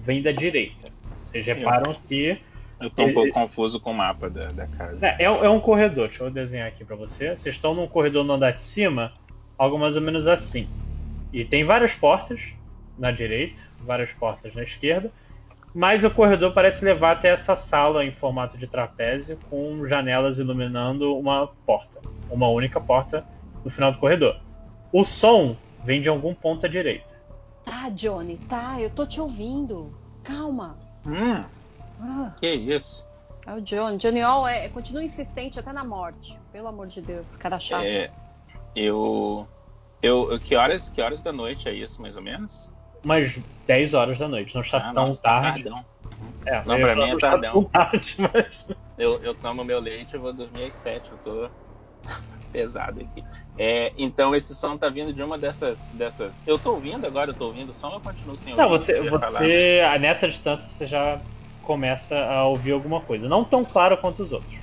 vem da direita. Vocês reparam que Eu tô um pouco confuso com o mapa da, da casa. é, é um- é um corredor, deixa eu desenhar aqui pra você. Vocês estão num corredor no andar de cima, algo mais ou menos assim. E tem várias portas na direita, várias portas na esquerda, mas o corredor parece levar até essa sala em formato de trapézio, com janelas iluminando uma porta, uma única porta no final do corredor. O som vem de algum ponto à direita. Tá, Johnny, tá, eu tô te ouvindo. Calma. Hum, Ah, que isso? é o Johnny. Johnny All é, continua insistente até na morte. Pelo amor de Deus, cara chato. É, eu, eu, eu- que horas, que horas da noite é isso, mais ou menos? Umas 10 horas da noite, não está Ah, tão nossa, tarde. tardão. É, Não, pra mim é tardão. tão tarde, mas- Eu, eu tomo meu leite e vou dormir às 7. Eu tô pesado aqui. É, então esse som tá vindo de uma dessas, dessas. Eu tô ouvindo agora, eu tô ouvindo o som, eu continuo sem ouvir. Não, você, ia falar, você nessa distância você já começa a ouvir alguma coisa. Não tão claro quanto os outros.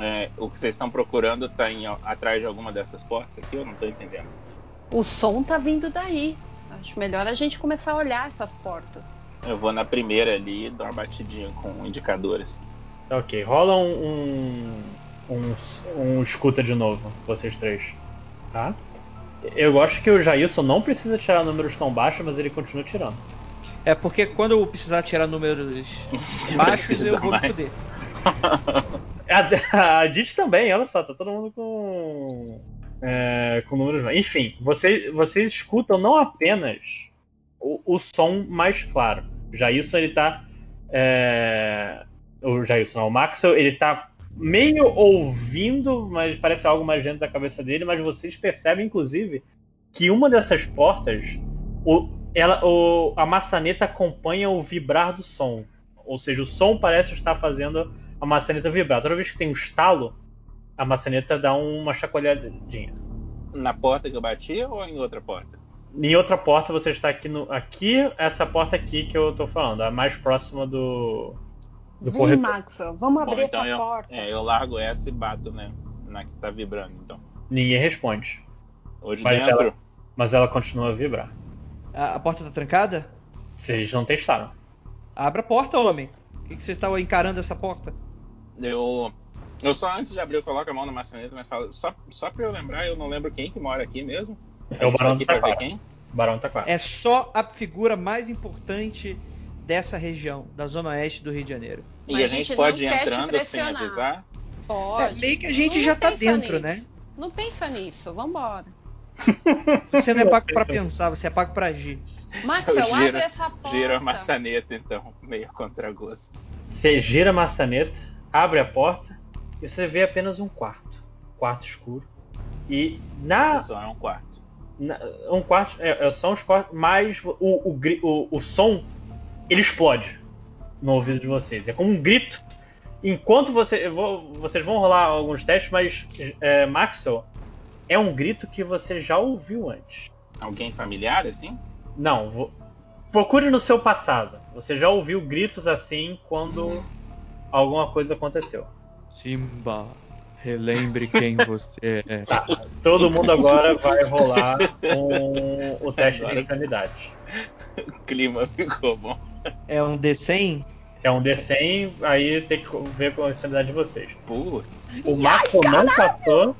é, o que vocês estão procurando tá em- atrás de alguma dessas portas aqui? Eu não tô entendendo. O som tá vindo daí. Acho melhor a gente começar a olhar essas portas. Eu vou na primeira ali e dou uma batidinha com o indicador assim. Tá, Ok, rola um, um, um, um escuta de novo, vocês três. Tá? Eu gosto que o Jailson não precisa tirar números tão baixos, mas ele continua tirando. É porque quando eu precisar tirar números baixos, eu vou me mais. fuder. A, a Dit também, olha só, tá todo mundo com. é, com números. Enfim, vocês, vocês escutam não apenas o, o som mais claro. Jailson, ele tá. É, o Jailson, não, o Maxwell, ele tá meio ouvindo, mas parece algo mais dentro da cabeça dele, mas vocês percebem, inclusive, que uma dessas portas, o, ela, o, a maçaneta acompanha o vibrar do som. Ou seja, o som parece estar fazendo a maçaneta vibrar. Toda vez que tem um estalo, a maçaneta dá uma chacoalhadinha. Na porta que eu bati ou em outra porta? Em outra porta você está aqui no. Aqui, essa porta aqui que eu tô falando, a mais próxima do. Do Vem, corredor. Maxwell, vamos Bom, abrir então essa eu, porta. é, eu largo essa e bato né, na que tá vibrando, então. Ninguém responde. Hoje Mas dentro. ela, mas ela continua a vibrar. A, a porta tá trancada? Vocês não testaram. Abra a porta, homem. Por que, que você tá encarando essa porta? Eu. Eu só antes de abrir, eu coloco a mão na maçaneta, mas falo. Só, só pra eu lembrar, eu não lembro quem que mora aqui mesmo. É o tá Barão aqui do pra ver Taquara. quem? O Barão tá claro. É só a figura mais importante dessa região, da zona oeste do Rio de Janeiro. E Mas a a gente gente pode ir não quer te entrando sem avisar. Pode. É, meio que a gente Não já tá pensa dentro, nisso. né? Não pensa nisso, vambora. Você não é pago pra pensar, você é pago pra agir. Maxwell, giro- abre essa porta. Gira a maçaneta, então, meio contra gosto. Você gira a maçaneta, abre a porta e você vê apenas um quarto. Quarto escuro. E na Só é um quarto. Na- um quarto é, é, são os quartos, mas o, o, o, o som ele explode no ouvido de vocês. É como um grito. Enquanto você, eu vou- vocês vão rolar alguns testes, mas é, Maxwell é um grito que você já ouviu antes. Alguém familiar, assim? Não, vo- procure no seu passado. Você já ouviu gritos assim quando alguma coisa aconteceu. Simba, relembre quem você é. Tá, todo mundo agora vai rolar um- o teste de Agora- insanidade. O clima ficou bom. É um D100? É um D100, aí tem que ver com a insanidade de vocês. Putz. O Marco não passou.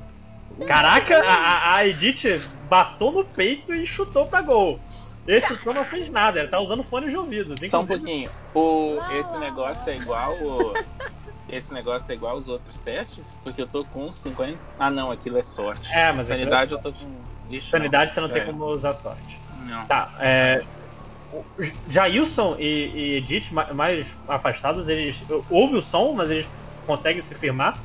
Caraca, a, a- Edith bateu no peito e chutou pra gol. Esse som não fez nada, ele tá usando fone de ouvido. Só um inclusive- pouquinho. O, esse negócio é igual. o- esse negócio é igual aos outros testes? Porque eu tô com 50. Ah, não, aquilo é sorte. É, mas Sanidade eu tô com. Ixi, Sanidade você não tem é. como usar sorte. Não. Tá, é. Jailson e, e Edith, ma- mais afastados, eles ouvem o som, mas eles conseguem se firmar.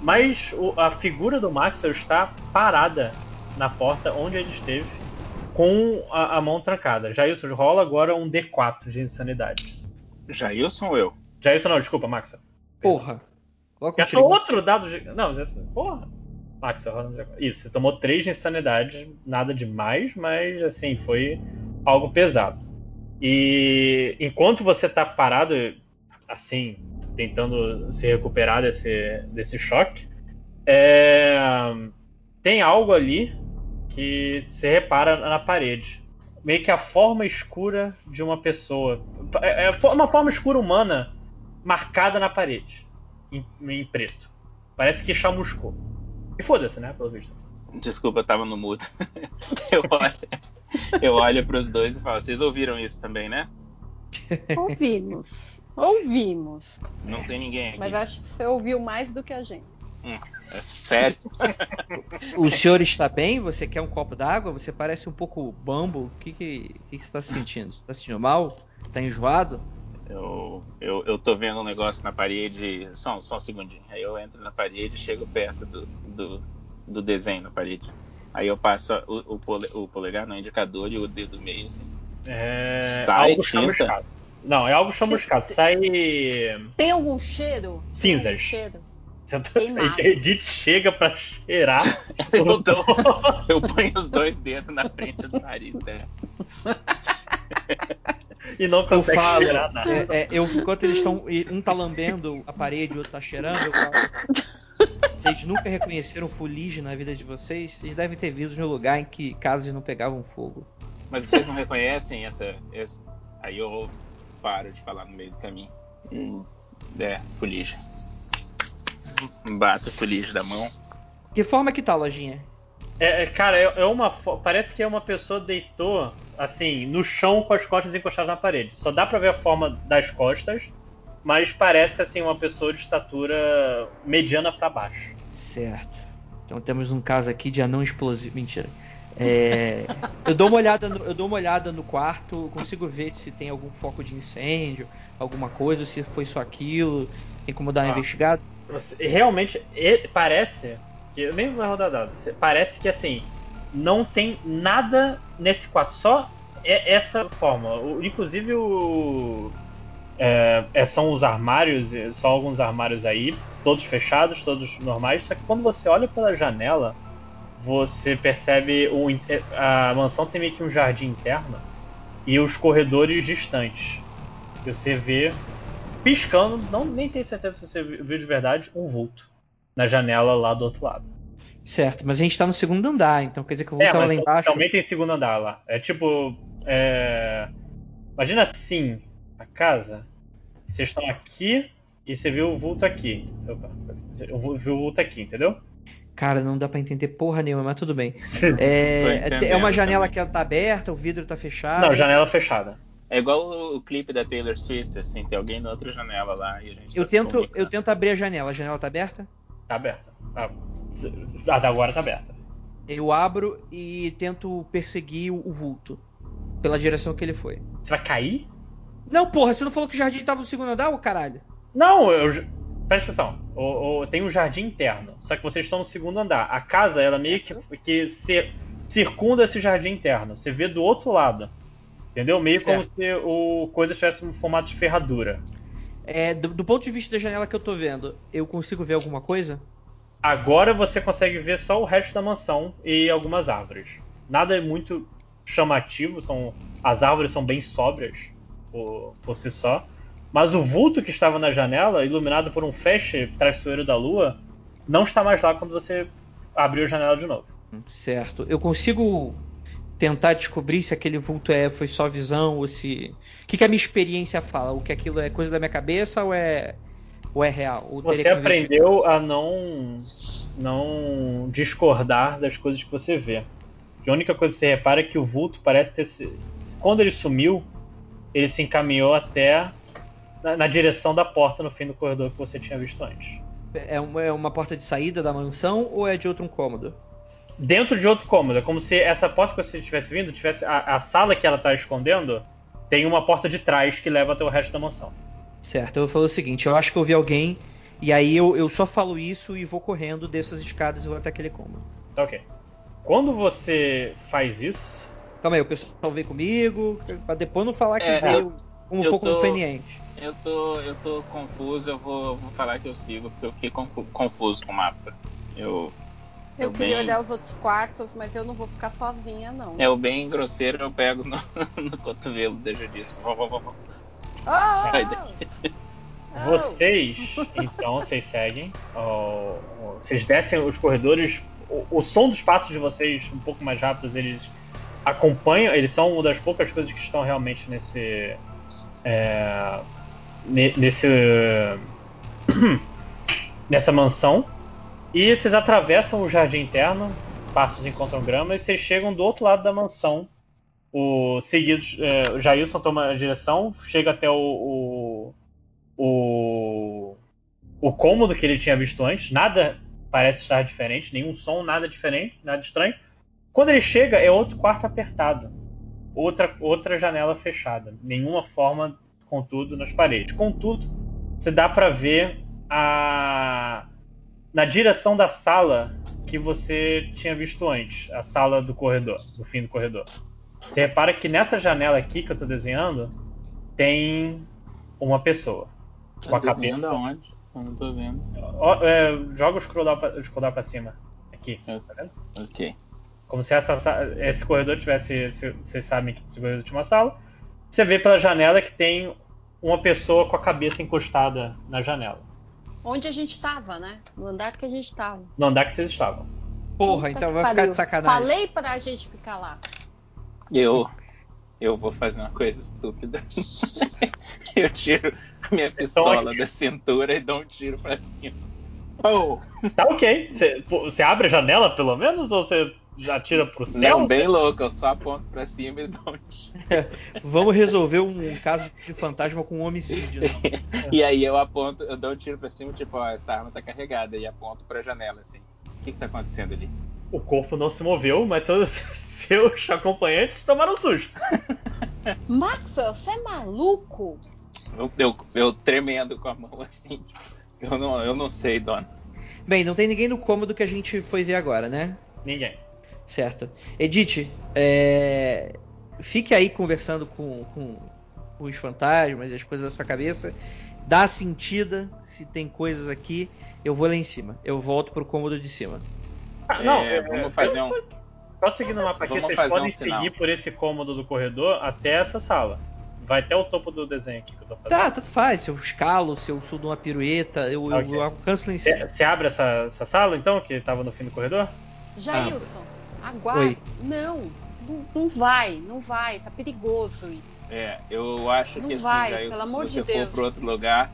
Mas o- a figura do Maxwell está parada na porta onde ele esteve, com a, a mão trancada. Jailson, rola agora um D4 de insanidade. Jailson ou eu? Jailson, não, desculpa, Maxwell. Porra. Tô outro dado de. Não, esse- porra. Maxwell, rola um D4. Isso, você tomou 3 de insanidade, nada demais, mas assim, foi algo pesado. E enquanto você tá parado, assim, tentando se recuperar desse, desse choque. É, tem algo ali que se repara na parede. Meio que a forma escura de uma pessoa. É é uma forma escura humana marcada na parede. Em, em preto. Parece que chamuscou. E foda-se, né? Pelo visto. Desculpa, eu tava no mudo. eu olho, eu olho pros dois e falo, vocês ouviram isso também, né? Ouvimos. Ouvimos. Não tem ninguém aqui. Mas acho que você ouviu mais do que a gente. Hum, é sério? O senhor está bem? Você quer um copo d'água? Você parece um pouco bambo. O que, que, que, que você está sentindo? Você está sentindo mal? Está enjoado? Eu, eu, eu tô vendo um negócio na parede. Só, só um segundinho. Aí eu entro na parede e chego perto do, do, do desenho na parede. Aí eu passo o, o, pole, o polegar no indicador e o dedo meio assim. É. Sai algo tinta? chamuscado. Não, é algo chamuscado. Sai. Tem algum cheiro? Cinzas. algum cheiro? Queimado. Edith chega pra cheirar. Eu, dou- eu ponho os dois dedos na frente do nariz dela. e não Eu consegue falo, cheirar nada. é, é, eu, enquanto eles estão. Um tá lambendo a parede e o outro tá cheirando, eu falo. Vocês nunca reconheceram fuligem na vida de vocês? Vocês devem ter vindo de um lugar em que casas não pegavam fogo. Mas vocês não reconhecem essa, essa- Aí eu paro de falar no meio do caminho. Hum, É, fuligem. Bato o fuligem da mão. Que forma que tá, lojinha? É, é, cara, é, é uma. fo- Parece que é uma pessoa deitou, assim, no chão com as costas encostadas na parede. Só dá pra ver a forma das costas, mas parece, assim, uma pessoa de estatura mediana pra baixo. Certo. Então temos um caso aqui de anão explosivo. Mentira. É, eu dou uma olhada no, eu dou uma olhada no quarto, consigo ver se tem algum foco de incêndio, alguma coisa, se foi só aquilo. Tem como dar uma Ah. investigada? Você- realmente, parece. que Eu nem vou rodar dados. Parece que, assim, não tem nada nesse quarto. Só é essa forma. Inclusive, o. é, é, são os armários, é, são alguns armários aí, todos fechados, todos normais. Só que quando você olha pela janela, você percebe o, é, a mansão tem meio que um jardim interno e os corredores distantes. Você vê piscando, não nem tenho certeza se você viu de verdade, um vulto na janela lá do outro lado. Certo, mas a gente tá no segundo andar, então quer dizer que eu vou É, estar mas lá embaixo. também tem segundo andar lá. É tipo. é, Imagina assim, a casa. Vocês estão aqui e você viu o vulto aqui. Opa, Eu viu o vulto aqui, entendeu? Cara, não dá pra entender porra nenhuma, mas tudo bem. É, é uma janela também. que ela tá aberta, o vidro tá fechado. Não, janela fechada. É igual o, clipe da Taylor Swift, assim, tem alguém na outra janela lá e a gente Eu tá tento, eu comunicando. tento abrir a janela. A janela tá aberta? Tá aberta. Ah, até agora tá aberta. Eu abro e tento perseguir o, o vulto pela direção que ele foi. Você vai cair? Não, porra, você não falou que o jardim tava no segundo andar, ô caralho? Não, eu. Presta atenção. O, o- tem um jardim interno. Só que vocês estão no segundo andar. A casa, ela meio que, que se- circunda esse jardim interno. Você vê do outro lado. Entendeu? Meio Certo. como se o coisa tivesse um formato de ferradura. É, do, do ponto de vista da janela que eu tô vendo, eu consigo ver alguma coisa? Agora você consegue ver só o resto da mansão e algumas árvores. Nada é muito chamativo, são as árvores são bem sóbrias por, por si só. Mas o vulto que estava na janela, iluminado por um feixe traiçoeiro da lua, não está mais lá quando você abriu a janela de novo. Certo. Eu consigo tentar descobrir se aquele vulto é foi só visão ou se. O que, que a minha experiência fala? O que aquilo é coisa da minha cabeça ou é ou é real? Ou Você aprendeu a não não discordar das coisas que você vê. A única coisa que você repara é que o vulto parece ter se... quando ele sumiu, ele se encaminhou até na, na direção da porta no fim do corredor que você tinha visto antes. É uma, é uma porta de saída da mansão ou é de outro cômodo? Dentro de outro cômodo, é como se essa porta que você estivesse vindo, tivesse a, a sala que ela está escondendo, tem uma porta de trás que leva até o resto da mansão. Certo, eu vou falar o seguinte, eu acho que eu vi alguém, e aí eu, eu só falo isso e vou correndo, desço as escadas e vou até aquele cômodo. Tá ok. Quando você faz isso, Calma aí, o pessoal veio comigo, pra depois não falar que É, veio como eu for tô- conveniente. Eu tô, eu tô confuso, eu vou, vou falar que eu sigo, porque eu fiquei confu- confuso com o mapa. Eu, Eu Eu queria bem- olhar os outros quartos, mas eu não vou ficar sozinha, não. eu bem grosseiro, eu pego no, no cotovelo, deixa disso. Vou, vou, vou. Ah! Sai daqui. Vocês, então, vocês seguem. vocês descem os corredores. O, o som dos passos de vocês, um pouco mais rápidos, eles acompanham. Eles são uma das poucas coisas que estão realmente nesse. é, ne- nesse. nessa mansão. E vocês atravessam o jardim interno, passos encontram grama, e vocês chegam do outro lado da mansão. O seguidos, é, o Jailson toma a direção, chega até o, o, o, o cômodo que ele tinha visto antes. Nada parece estar diferente, nenhum som, nada diferente, nada estranho. Quando ele chega, é outro quarto apertado, outra, outra janela fechada, nenhuma forma, contudo, nas paredes. Contudo, você dá para ver a na direção da sala que você tinha visto antes, a sala do corredor, do fim do corredor. Você repara que nessa janela aqui que eu tô desenhando tem uma pessoa. Com a Tá cabeça. aonde? Eu não tô vendo. É, joga o scroll pra, scroll down pra cima. Aqui, tá vendo? Ok. Como se essa, sa- esse corredor tivesse. se- Vocês sabem que esse corredor tinha uma sala. Você vê pela janela que tem uma pessoa com a cabeça encostada na janela. Onde a gente tava, né? No andar que a gente tava. No andar que vocês estavam. Porra, Puta então vai ficar de sacanagem. Falei pra gente ficar lá. Eu. Eu vou fazer uma coisa estúpida. eu tiro a minha pistola da cintura e dou um tiro pra cima. Oh! Tá ok. Você abre a janela pelo menos ou você já tira pro céu? Não, bem louco, eu só aponto pra cima e dou um tiro. Vamos resolver um caso de fantasma com um homicídio. Né? E aí eu aponto, eu dou um tiro pra cima, tipo, ó, essa arma tá carregada, e aponto pra janela, assim. O que que tá acontecendo ali? O corpo não se moveu, mas seus, seus acompanhantes tomaram susto. Max, você é maluco? Eu, eu, eu tremendo com a mão assim. Eu não, eu não sei, dona. Bem, não tem ninguém no cômodo que a gente foi ver agora, né? Ninguém. Certo. Edith, é, fique aí conversando com, com os fantasmas e as coisas da sua cabeça. Dá sentida se tem coisas aqui. Eu vou lá em cima. Eu volto pro cômodo de cima. Ah, não, É, vamos fazer eu- um. Só seguindo o mapa aqui, Vamos vocês fazer podem um seguir por esse cômodo do corredor até essa sala. Vai até o topo do desenho aqui que eu tô fazendo. Tá, tanto faz. Se eu escalo, se eu de uma pirueta, eu, eu- Ok. eu alcanço lá em cima. Você você abre essa, essa sala então, que tava no fim do corredor? Jailson, aguarda. Oi. Não, não, não vai, não vai, tá perigoso. É, eu acho Não que assim, vai, Jailson, pelo amor se de você Deus. for pro outro lugar,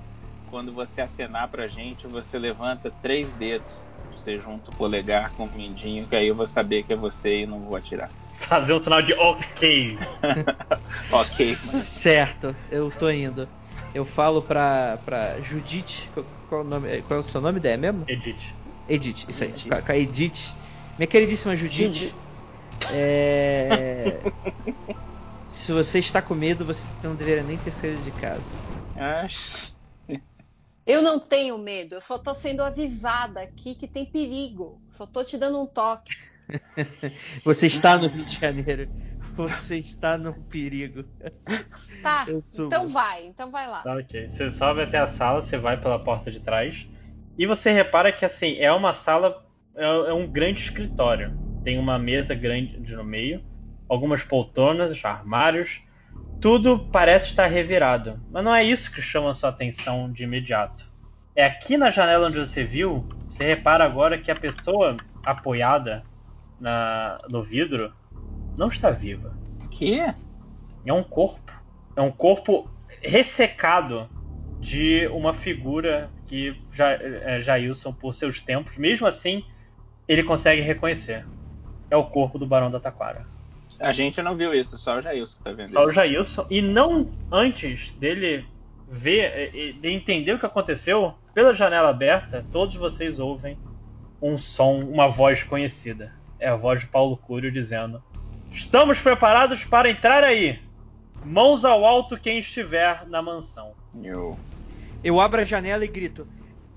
quando você acenar pra gente, você levanta três dedos. Você junta o polegar com o mindinho, que aí eu vou saber que é você e não vou atirar. Fazer um sinal de ok. Ok, mas Certo, eu tô indo. Eu falo pra, pra Judite. Qual, qual, o nome, qual é o seu nome dela mesmo? Edith. Edith, isso aí. Edith. Com a Edith. Minha queridíssima Judite. É... Se você está com medo, você não deveria nem ter saído de casa. Eu não tenho medo, eu só tô sendo avisada aqui que tem perigo. Só tô te dando um toque. Você está no Rio de Janeiro. Você está num perigo. Tá, então vai, então vai lá. Tá ok. Você sobe até a sala, você vai pela porta de trás. E você repara que assim, é uma sala. É, é um grande escritório. Tem uma mesa grande no meio, algumas poltronas, armários. Tudo parece estar revirado. Mas não é isso que chama sua atenção de imediato. É aqui na janela onde você viu, você repara agora que a pessoa apoiada na, no vidro não está viva. que? É um corpo. É um corpo ressecado de uma figura que ja, é, Jailson, por seus tempos, mesmo assim, ele consegue reconhecer. É o corpo do Barão da Taquara. A gente não viu isso, só o Jailson tá vendo Só o isso. Jailson. E não antes dele ver, eh, de entender o que aconteceu, pela janela aberta, todos vocês ouvem um som, uma voz conhecida. É a voz de Paulo Cúrio dizendo: Estamos preparados para entrar aí. Mãos ao alto quem estiver na mansão. Eu, Eu abro a janela e grito: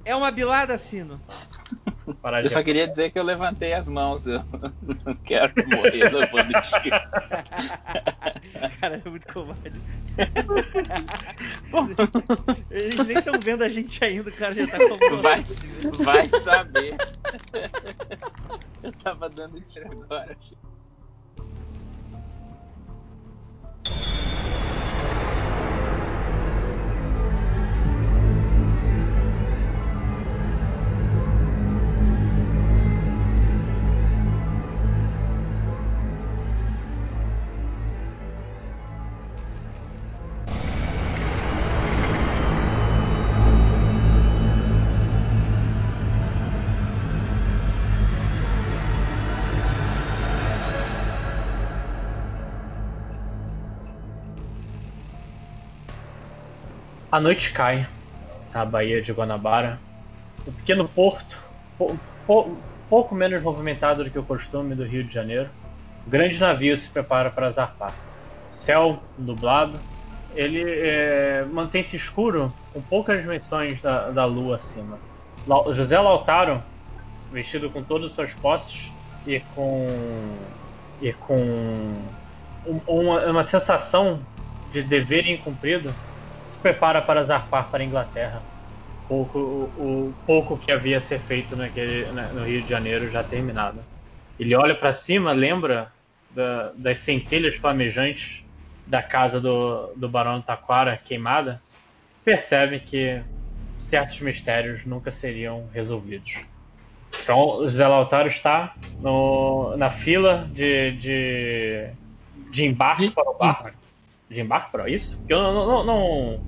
É uma bilada, Sino. Parar eu só queria dizer que eu levantei as mãos, eu não quero morrer levando tiro. Cara, é muito covarde. Eles nem estão vendo a gente ainda, o cara já tá com Vai, vai saber. Eu tava dando tiro agora. A noite cai na Baía de Guanabara. O pequeno porto, pou- pou- pouco menos movimentado do que o costume do Rio de Janeiro. O grande navio se prepara para zarpar. Céu nublado. Ele é, mantém-se escuro com poucas dimensões da, da lua acima. Lau- José Lautaro, vestido com todas as suas posses e com e com um- uma, uma sensação de dever incumprido, prepara para zarpar para a Inglaterra. Pouco, o, o pouco que havia a ser feito naquele, na- no Rio de Janeiro já terminado. Ele olha para cima, lembra da- das centelhas flamejantes da casa do, do Barão Taquara queimada, percebe que certos mistérios nunca seriam resolvidos. Então, o José Lautaro está no- na fila de, de, de embarque para o barco. De embarque para isso? Porque eu não, não, não,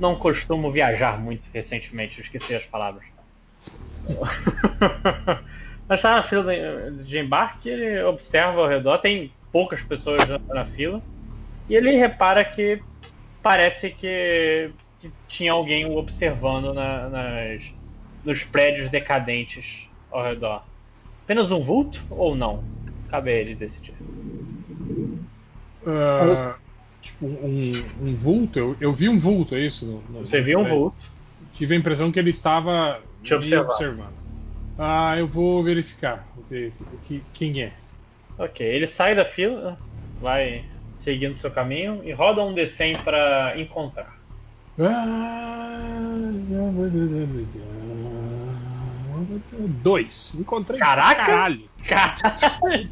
não costumo viajar muito recentemente, eu esqueci as palavras. Mas está na fila de, embarque, ele observa ao redor, tem poucas pessoas na, fila, e ele repara que parece que, que tinha alguém o observando na- nas, nos prédios decadentes ao redor. Apenas um vulto ou não? Cabe a ele decidir. Ah, tipo, um, um vulto? Eu, eu vi um vulto, é isso? No- no- Você viu um vulto? Tive a impressão que ele estava Te me observando. observando. Ah, eu vou verificar. Ver que- quem é. Ok, ele sai da fila, vai seguindo seu caminho e roda um D100 para encontrar. Ah, Dois. Encontrei. Caraca! Caralho. Caralho!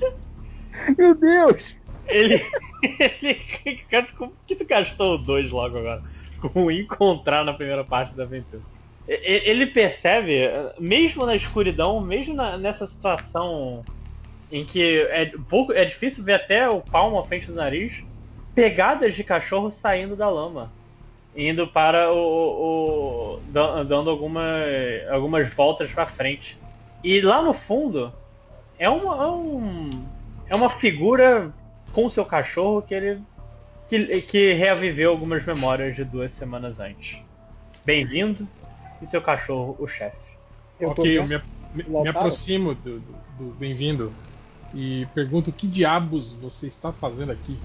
Meu Deus! Ele. ele que tu gastou dois logo agora? Com encontrar na primeira parte da aventura. Ele percebe, mesmo na escuridão, mesmo na- nessa situação em que é, pouco, é difícil ver até o palmo à frente do nariz, pegadas de cachorro saindo da lama. Indo para o. o- o- dan- dando alguma, algumas voltas para frente. E lá no fundo é uma, é um- é uma figura com seu cachorro que ele que, que reaviveu algumas memórias de duas semanas antes. Bem-vindo e seu cachorro, o chefe. Eu ok, eu me, me- me aproximo do, do- do bem-vindo e pergunto que diabos você está fazendo aqui?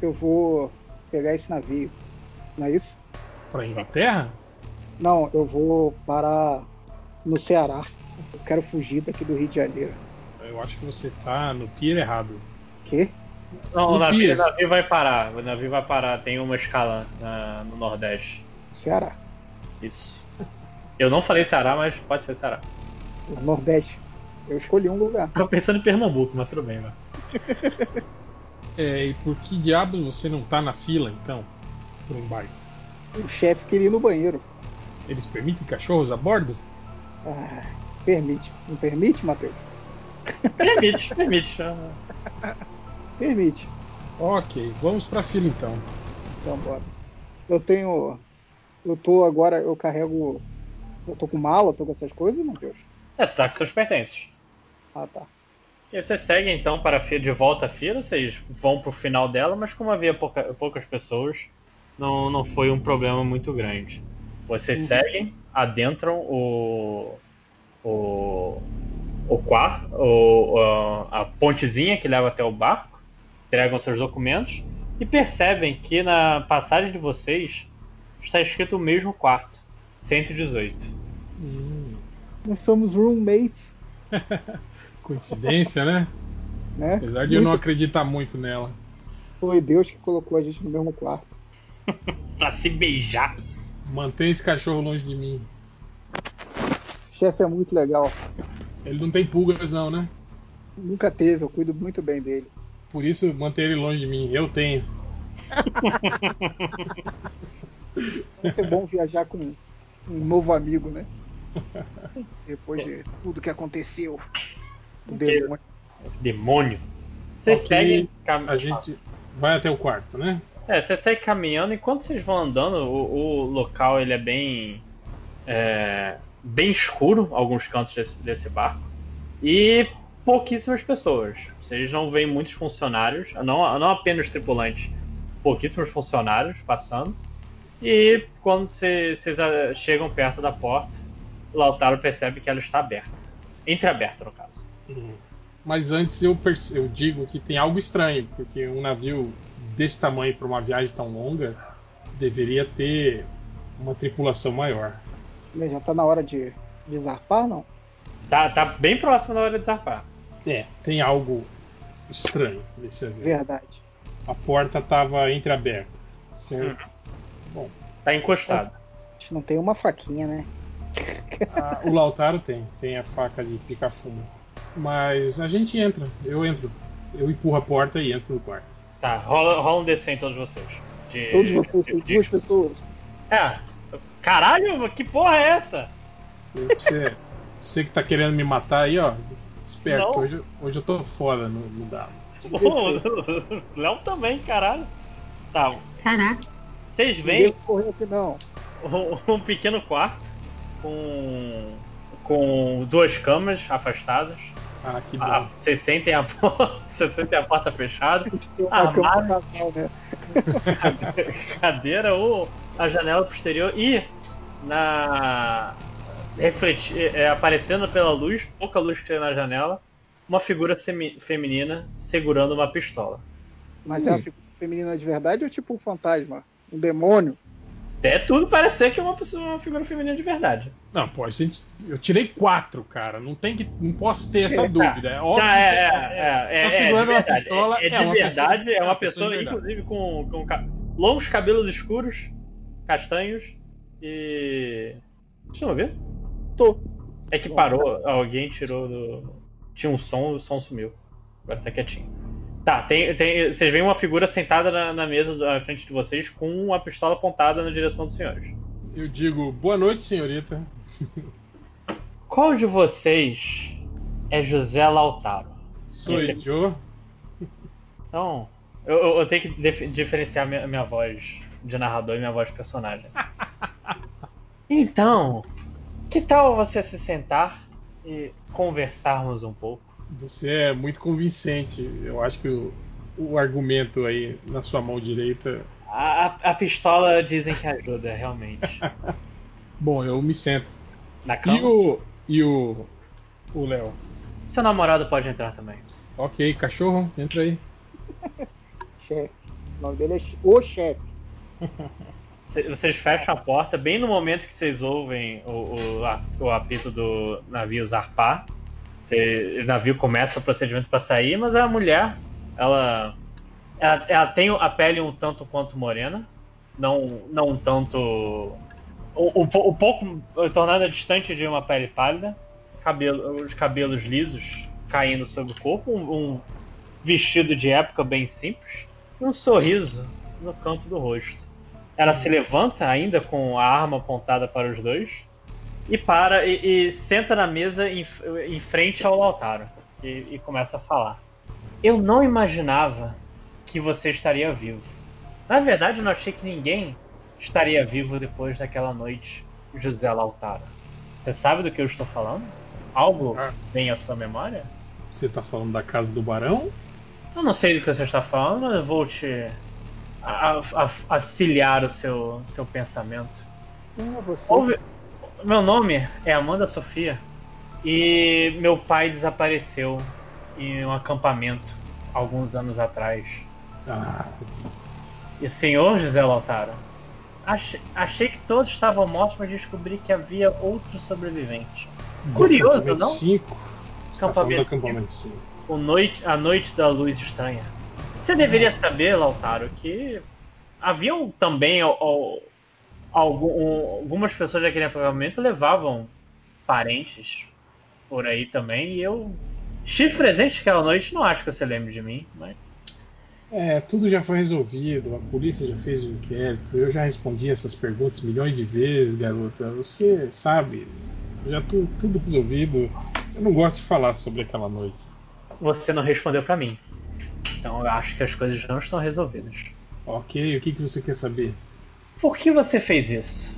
Eu vou pegar esse navio. Não é isso? Para Inglaterra? Não, eu vou parar no Ceará. Eu quero fugir daqui do Rio de Janeiro. Eu acho que você tá no pier errado. Quê? Não, No o navio, o navio vai parar. O navio vai parar. Tem uma escala na- no Nordeste. Ceará. Isso. Eu não falei Ceará, mas pode ser Ceará. O Nordeste. Eu escolhi um lugar. Tava pensando em Pernambuco, mas tudo bem, mano. É, e por que diabos você não tá na fila então? Por embarque? O chefe queria ir no banheiro. Eles permitem cachorros a bordo? Ah, permite. Não permite, Matheus? Permite, permite. Permite. Ok, vamos pra fila então. Então bora. Eu tenho. Eu tô agora, eu carrego. Eu tô com mala, tô com essas coisas, Matheus? É, você tá com seus pertences. Ah tá. E você segue então para a fila de volta à fila, vocês vão pro final dela, mas como havia pouca- poucas pessoas, não, não foi um problema muito grande. Vocês Uhum. seguem, adentram o. o. o quarto, o, a, a pontezinha que leva até o barco, entregam seus documentos e percebem que na passagem de vocês está escrito o mesmo quarto, 118. Hum, Nós somos roommates, coincidência, né? né? Apesar de eu não Muito- acreditar muito nela. Foi Deus que colocou a gente no mesmo quarto. Pra se beijar. Mantenha esse cachorro longe de mim. O chefe é muito legal. Ele não tem pulgas não, né? Nunca teve, eu cuido muito bem dele. Por isso manter ele longe de mim. Eu tenho. Vai ser bom viajar com um novo amigo, né? Depois de tudo que aconteceu. O demônio. Demônio. Vocês Ok, seguem cam- A gente vai até o quarto, né? É, você segue caminhando, enquanto vocês vão andando, o, o local ele é bem. é, bem escuro, alguns cantos desse, desse barco. E pouquíssimas pessoas. Vocês não veem muitos funcionários, não, não apenas tripulantes, pouquíssimos funcionários passando. E quando cê- vocês ah, chegam perto da porta, o Lautaro percebe que ela está aberta. Entreaberta, no caso. Hum. Mas antes eu, eu digo que tem algo estranho, porque um navio desse tamanho para uma viagem tão longa deveria ter uma tripulação maior. Já tá na hora de, de zarpar, não? Tá, tá bem próximo da hora de zarpar. É, tem algo estranho nesse avião. Verdade. A porta estava entreaberta, certo? Bom, Tá encostado. A gente não tem uma faquinha, né? a- o Lautaro tem, tem a faca de picar fumo. Mas a gente entra, eu entro. Eu empurro a porta e entro no quarto. Tá, rola, rola um DC em todos vocês. De- Todos vocês têm de- duas pessoas. É. Caralho, que porra é essa? Você, você, você que tá querendo me matar aí, ó, esperto, Não. que hoje, hoje eu tô fora no, no dado. Pô, Léo também, caralho. Tá, Caraca. vocês veem não. um, pequeno quarto com, com duas camas afastadas. Ah, que bom. Ah, Vocês sentem a porta, vocês sentem a porta fechada, Armário. pra casal, né? cadeira ou a janela posterior e na refleti, é, aparecendo pela luz, pouca luz que tem na janela, uma figura semi- feminina segurando uma pistola. Mas é uma figura feminina de verdade ou tipo um fantasma? Um demônio? É tudo parecer que é uma, pessoa, uma figura feminina de verdade. Não, pô, a gente, eu tirei quatro, cara. Não tem que, não posso ter essa Tá. dúvida. É óbvio Tá, é, que é, é, é, é, tá é segurando de uma verdade. pistola. É, é de uma verdade, pessoa- é uma pessoa, inclusive, com, com ca- longos cabelos escuros, castanhos e. Deixa eu ver. Tô. É que parou, alguém tirou do. Tinha um som e o som sumiu. Agora tá quietinho. Tá, tem, tem, vocês veem uma figura sentada na, na mesa à frente de vocês com a pistola apontada na direção dos senhores. Eu digo, boa noite, senhorita. Qual de vocês é José Lautaro? Sou Esse- eu. Então, eu, eu- eu tenho que dif- diferenciar minha, minha voz de narrador e minha voz de personagem. Então, que tal você se sentar e conversarmos um pouco? Você é muito convincente. Eu acho que o, o argumento aí na sua mão direita. A, a- a pistola dizem que ajuda, realmente. Bom, eu me sento. Na E cama. o. E o. O Léo. Seu namorado pode entrar também. Ok, cachorro, entra aí. Chefe. O nome dele é o chefe. Cê- Vocês fecham a porta bem no momento que vocês ouvem o, o, o apito do navio zarpar. O navio começa o procedimento para sair, mas a mulher, ela, ela, ela tem a pele um tanto quanto morena, não, não tanto. Um pouco tornada distante de uma pele pálida, cabelo, os cabelos lisos caindo sobre o corpo, um, um vestido de época bem simples, e um sorriso no canto do rosto. Ela se levanta ainda com a arma apontada para os dois e para e, e senta na mesa em, em frente ao Lautaro e, e começa a falar. Eu não imaginava que você estaria vivo. Na verdade, eu não achei que ninguém estaria vivo depois daquela noite, José Lautaro. Você sabe do que eu estou falando? Algo Ah. vem à sua memória? Você tá falando da casa do barão? Eu não sei do que você está falando, mas eu vou te a- auxiliar o seu, seu pensamento. Quem é você? Houve- Meu nome é Amanda Sofia e meu pai desapareceu em um acampamento alguns anos atrás. Ah, E o senhor José Lautaro? Achei, achei que todos estavam mortos, mas descobri que havia outro sobrevivente. Curioso, acampamento não? cinco. Você tá falando do Acampamento acampamento 5. O noite, a noite da luz estranha. Você deveria saber, Lautaro, que haviam também al- al- algum- algumas pessoas daquele acampamento levavam parentes por aí também. E eu estive presente aquela noite. Não acho que você lembre de mim, mas É, tudo já foi resolvido, a polícia já fez o inquérito, eu já respondi essas perguntas milhões de vezes, garota. Você sabe, já tu, tudo resolvido. Eu não gosto de falar sobre aquela noite. você não respondeu pra mim. Então eu acho que as coisas não estão resolvidas. Ok, o que, que você quer saber? Por que você fez isso?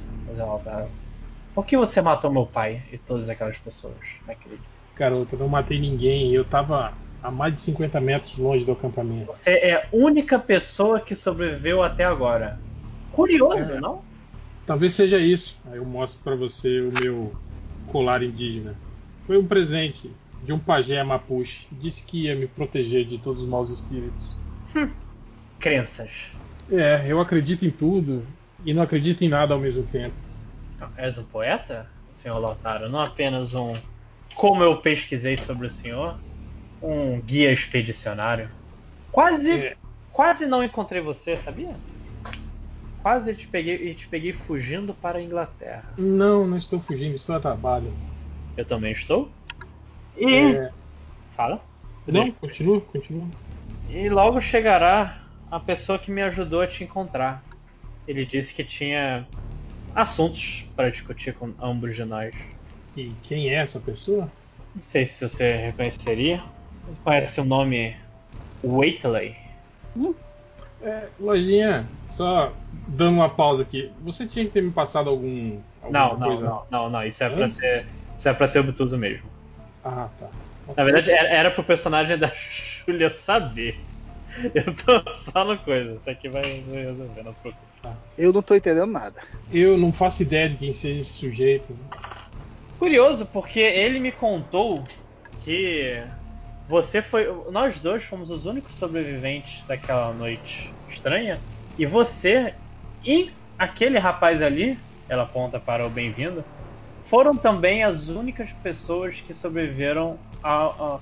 Por que você matou meu pai e todas aquelas pessoas naquele dia? Garota, eu não matei ninguém, eu tava a mais de 50 metros longe do acampamento. Você é a única pessoa que sobreviveu até agora. Curioso, É. não? Talvez seja isso. Aí eu mostro para você o meu colar indígena. Foi um presente de um pajé mapuche. Disse que ia me proteger de todos os maus espíritos. Crenças. É, eu acredito em tudo e não acredito em nada ao mesmo tempo. Então, és um poeta, senhor Lautaro? Não apenas um. Como eu pesquisei sobre o senhor, um guia expedicionário. Quase. É. Quase não encontrei você, sabia? Quase te peguei e te peguei fugindo para a Inglaterra. Não, não estou fugindo, estou a trabalho. Eu também estou. E. É, Fala. Não, continua, continua. E logo chegará a pessoa que me ajudou a te encontrar. Ele disse que tinha assuntos para discutir com ambos de nós. E quem é essa pessoa? Não sei se você reconheceria. Conhece o nome Waitley? É, Lojinha, só dando uma pausa aqui. Você tinha que ter me passado algum. alguma Não, não, coisa não, não, não. Isso é pra antes? ser. Isso é pra ser obtuso mesmo. Ah, tá. Na verdade, era, era pro personagem da Julia saber. Eu tô no coisa. Isso aqui vai resolver, não se preocupe. Eu não tô entendendo nada. Eu não faço ideia de quem seja esse sujeito. Curioso, porque ele me contou que você foi. Nós dois fomos os únicos sobreviventes daquela noite estranha. E você e aquele rapaz ali, ela aponta para o bem-vindo, foram também as únicas pessoas que sobreviveram a. a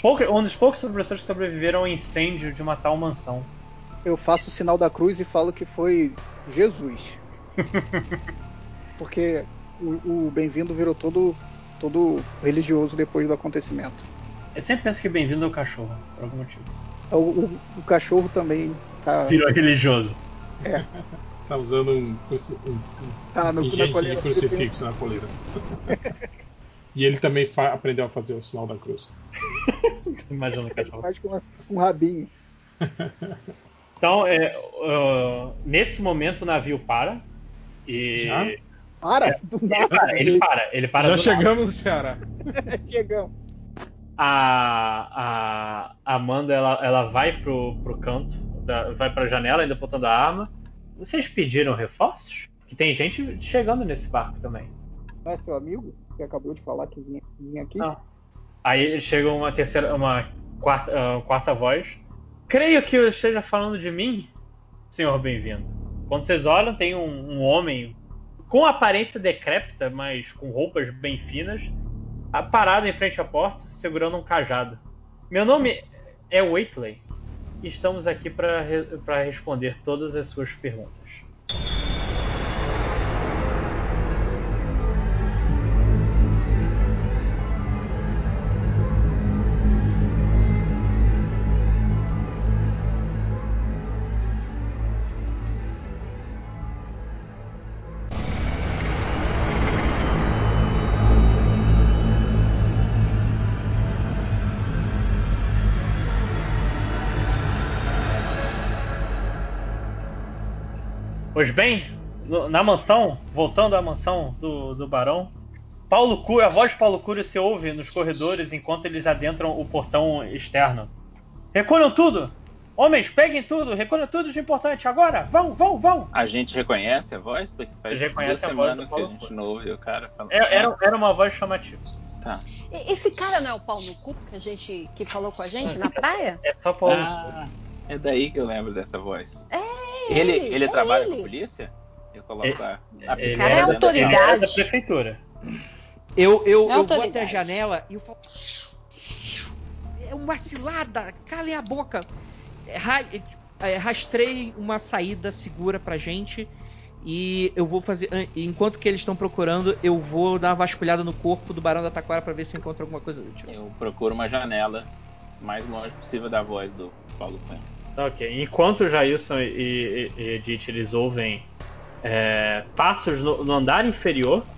pouca- um dos poucos pessoas que sobreviveram ao incêndio de uma tal mansão. Eu faço o sinal da cruz e falo que foi Jesus. Porque o, o bem-vindo virou todo, todo religioso depois do acontecimento. Eu sempre penso que bem-vindo é o cachorro, por algum motivo. O, o- o cachorro também tá. Virou religioso. É, Tá usando um, um, um tá no, na pingente de coleira. crucifixo na coleira. e ele também aprendeu a fazer o sinal da cruz. Imagina o cachorro. Faz com um rabinho. Então, é, uh, nesse momento o navio para. E. Já? Para! Do Ele nada. para, ele para, ele para Já do chegamos no Ceará. Chegamos. a, a Amanda ela, ela vai pro, pro canto, da- vai pra janela, ainda apontando a arma. Vocês pediram reforços? Que tem gente chegando nesse barco também. Não é seu amigo? Você acabou de falar que vinha, vinha aqui? Não. Aí chega uma terceira, uma quarta, ah, quarta voz. Creio que eu esteja falando de mim, senhor bem-vindo. Quando vocês olham, tem um, um homem com aparência decrépita, mas com roupas bem finas, parado em frente à porta, segurando um cajado. Meu nome é Waitley e estamos aqui para responder todas as suas perguntas. Pois bem, na mansão, voltando à mansão do, do barão, Paulo Cury, a voz de Paulo Cury se ouve nos corredores enquanto eles adentram o portão externo. Recolham tudo! Homens, peguem tudo! Recolham tudo de importante! Agora! Vão, vão, vão! A gente reconhece a voz? Porque faz duas a voz semanas do que a Paulo gente não ouve o cara falando. É- Era, era uma voz chamativa. Tá. Esse cara não é o pau no cu que a gente que falou com a gente na praia? É só Paulo Ah, é daí que eu lembro dessa voz. É Ele, ele, ele é trabalha ele. com polícia? Eu coloco Ele- a, a Ele cara é da- autoridade. da prefeitura. Eu, eu, É eu vou até a janela e eu falo. É uma cilada! Calem a boca! É, ra- é, rastrei uma saída segura pra gente. E eu vou fazer. an- Enquanto que eles estão procurando, eu vou dar uma vasculhada no corpo do Barão da Taquara pra ver se encontro alguma coisa útil. Eu procuro uma janela mais longe possível da voz do Paulo Cunha. Ok. Enquanto o Jailson e, e, e Edith eles ouvem é, passos no, no andar inferior,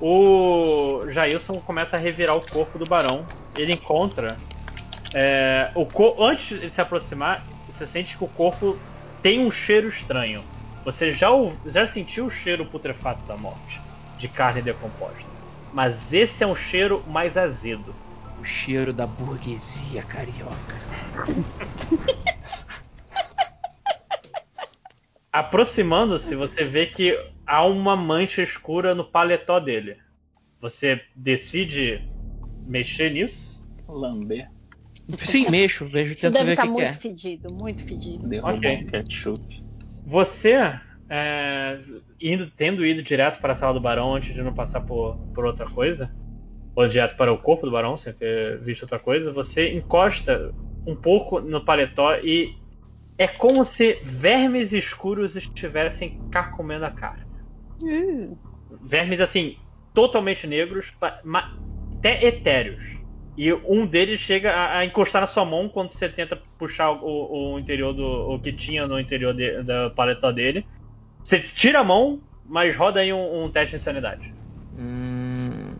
o Jailson começa a revirar o corpo do barão. Ele encontra. é, o co- antes de se aproximar, você sente que o corpo tem um cheiro estranho. Você já, já sentiu o cheiro putrefato da morte, de carne decomposta. Mas esse é um cheiro mais azedo. O cheiro da burguesia carioca. Aproximando-se, você vê que há uma mancha escura no paletó dele. Você decide mexer nisso? Lamber. Sim, mexo, vejo, tento deve ver o estar que, que muito é. fedido, muito fedido. Derrubou Ok. um ketchup. Você, é, indo, tendo ido direto para a sala do barão antes de não passar por, por outra coisa, ou direto para o corpo do barão sem ter visto outra coisa, você encosta um pouco no paletó e é como se vermes escuros estivessem carcomendo a carne. Vermes assim, totalmente negros, até etéreos. E um deles chega a, a encostar na sua mão quando você tenta puxar o, o interior do. o que tinha no interior de- da paletó dele. Você tira a mão, mas roda aí um, um teste de sanidade. Hum.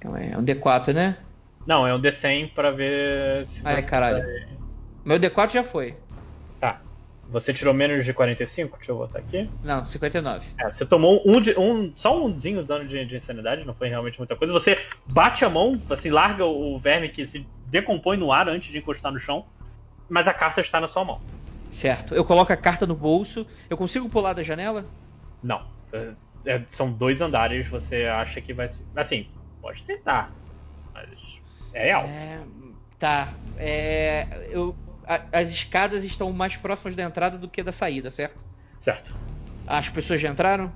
Calma aí, é um D4, né? Não, é um D100 pra ver se Ai, você caralho. vai- Meu D4 já foi. Você tirou menos de 45? Deixa eu botar aqui. Não, 59. É, você tomou um, de- um só umzinho dano de, de insanidade, não foi realmente muita coisa. Você bate a mão, assim, larga o, verme que se decompõe no ar antes de encostar no chão, mas a carta está na sua mão. Certo. Eu coloco a carta no bolso. Eu consigo pular da janela? Não. É- é- são dois andares, você acha que vai. Assim, pode tentar. Mas é alto. É, tá. É, eu, a- as escadas estão mais próximas da entrada do que da saída, certo? Certo. As pessoas já entraram?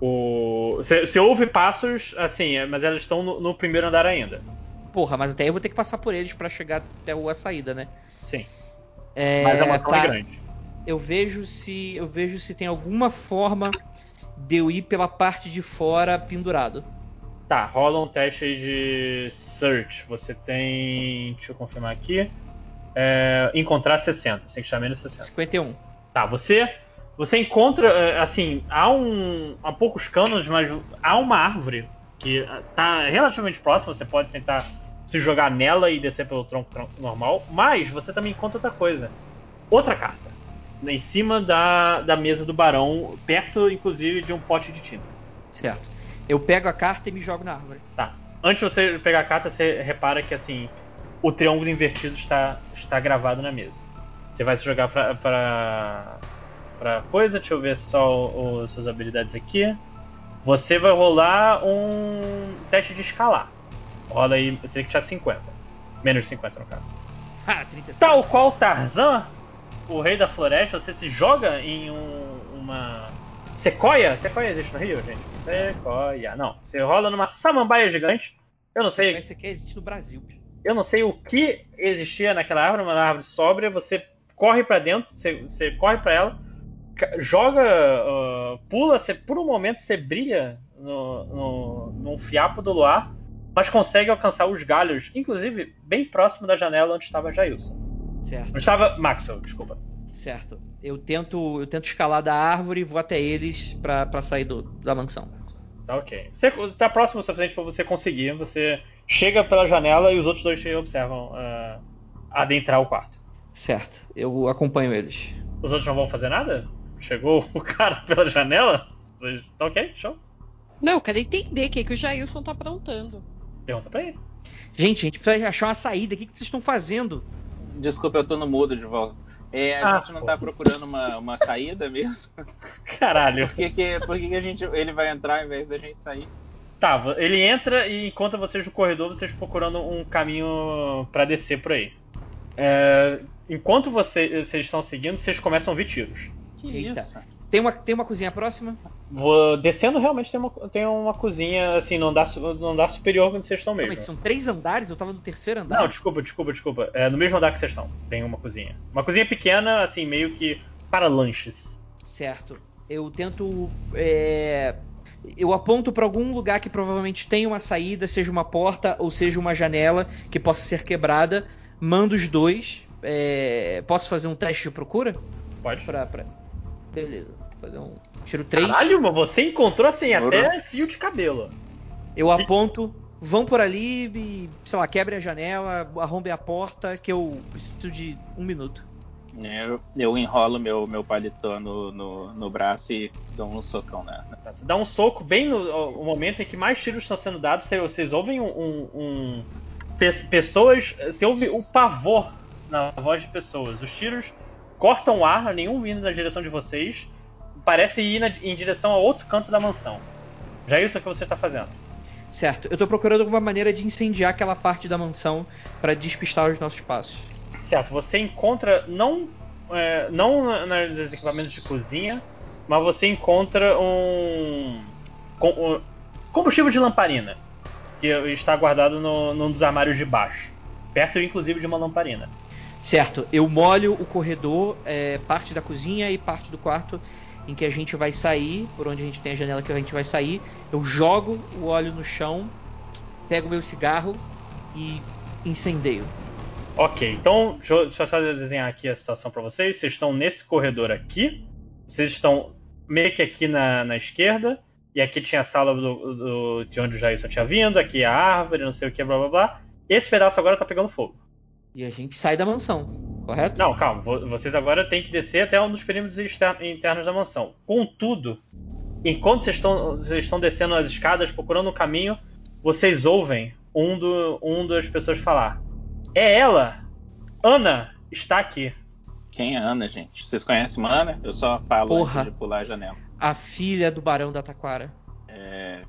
O... Você você ouve passos, assim, é, mas elas estão no, no primeiro andar ainda. Porra, mas até eu vou ter que passar por eles pra chegar até a saída, né? Sim. É, Mas é uma tá. grande. Eu vejo se eu vejo se tem alguma forma de eu ir pela parte de fora pendurado. Tá, rola um teste aí de search. Você tem. Deixa eu confirmar aqui. É, encontrar 60. Você tem que chamar menos 60. 51. Tá, você. Você encontra. é, Assim, há um. Há poucos canos, mas há uma árvore que ah, tá relativamente próxima. Você pode tentar se jogar nela e descer pelo tronco, tronco normal. Mas você também encontra outra coisa. Outra carta. Em cima da, da mesa do barão, perto, inclusive, de um pote de tinta. Certo. Eu pego a carta e me jogo na árvore. Tá. Antes de você pegar a carta, você repara que assim o triângulo invertido está, está gravado na mesa. Você vai se jogar pra, pra, pra coisa, deixa eu ver só os suas habilidades aqui. Você vai rolar um teste de escalar. Rola aí, você tem que tirar 50. Menos de 50 no caso. Ah, 36. Tal qual Tarzan, o rei da floresta, você se joga em um- uma sequoia. Sequoia existe no Rio, gente? Sequoia. Não, você rola numa samambaia gigante. Eu não sei, Esse aqui existe no Brasil. Eu não sei o que existia naquela árvore, uma árvore sóbria. Você corre pra dentro, você, você corre pra ela, joga, ah, pula. Você, por um momento você brilha no, no, num fiapo do luar, mas consegue alcançar os galhos, inclusive bem próximo da janela onde estava Jailson. Certo. Onde estava Maxwell, desculpa. Certo. Eu tento, eu tento escalar da árvore e vou até eles pra, pra sair do- da mansão. Tá ok. Você tá próximo o suficiente pra você conseguir. Você chega pela janela e os outros dois observam ah, adentrar o quarto. Certo. Eu acompanho eles. Os outros não vão fazer nada? Chegou o cara pela janela? Vocês- Tá ok, show. Não, eu quero entender o que, que o Jailson tá aprontando. Pergunta pra ele. Gente, a gente precisa achar uma saída. O que, que vocês estão fazendo? Desculpa, eu tô no mudo de volta. É, a Ah, gente não pô. tá procurando uma, uma saída mesmo? Caralho. Por que, que, por que, que a gente, ele vai entrar ao invés da gente sair? Tá, ele entra e encontra vocês no corredor, vocês procurando um caminho pra descer por aí. É, enquanto você- vocês estão seguindo, vocês começam a ouvir tiros. Que Eita. isso? Tem uma, tem uma cozinha próxima? Vou- descendo realmente tem uma, tem uma cozinha, assim, no andar, no andar superior onde vocês estão Não, mesmo. mas são três andares? Eu tava no terceiro andar. Não, desculpa, desculpa, desculpa. É no mesmo andar que vocês estão. Tem uma cozinha. Uma cozinha pequena, assim, meio que para lanches. Certo. Eu tento. é, Eu aponto pra algum lugar que provavelmente tem uma saída, seja uma porta ou seja uma janela que possa ser quebrada. Mando os dois. é, Posso fazer um teste de procura? Pode. Pra, pra... Beleza. Vou fazer um. Tiro 3. Caralho, mas você encontrou, assim, Ora. até fio de cabelo. Eu aponto. Vão por ali e, sei lá, quebrem a janela, arrombem a porta, que eu preciso de um minuto. É, Eu, eu enrolo meu, meu paletó no, no, no braço e dou um socão Tá, Você dá um soco bem no, no momento em que mais tiros estão sendo dados. Vocês, ouvem um. um- um- pe- pessoas. Você ouve o pavor na voz de pessoas. Os tiros cortam o ar, nenhum vindo na direção de vocês. parece ir na- em direção a outro canto da mansão. Já é isso que você tá fazendo. Certo. Eu tô procurando alguma maneira de incendiar aquela parte da mansão pra despistar os nossos passos. Certo, você encontra não é, não nos equipamentos de cozinha, mas você encontra um, um combustível de lamparina que está guardado no, num dos armários de baixo, perto inclusive de uma lamparina. Certo. Eu molho o corredor, é, parte da cozinha e parte do quarto em que a gente vai sair, por onde a gente tem a janela que a gente vai sair. Eu jogo o óleo no chão, pego meu cigarro e incendeio. Ok, então deixa eu, deixa eu só desenhar aqui a situação para vocês. Vocês estão nesse corredor aqui, vocês estão meio que aqui na, na esquerda, e aqui tinha a sala do, do- de onde o Jair só tinha vindo, aqui a árvore, não sei o que, blá blá blá. Esse pedaço agora tá pegando fogo. E a gente sai da mansão, correto? Não, calma, vo- vocês agora têm que descer até um dos perímetros internos da mansão. Contudo, enquanto vocês estão, vocês estão descendo as escadas, procurando um caminho, vocês ouvem um, do, um das pessoas falar: É ela! Ana está aqui. Quem é Ana, gente? Vocês conhecem uma Ana? Eu só falo Porra. antes de pular a janela. A filha do Barão da Taquara. É,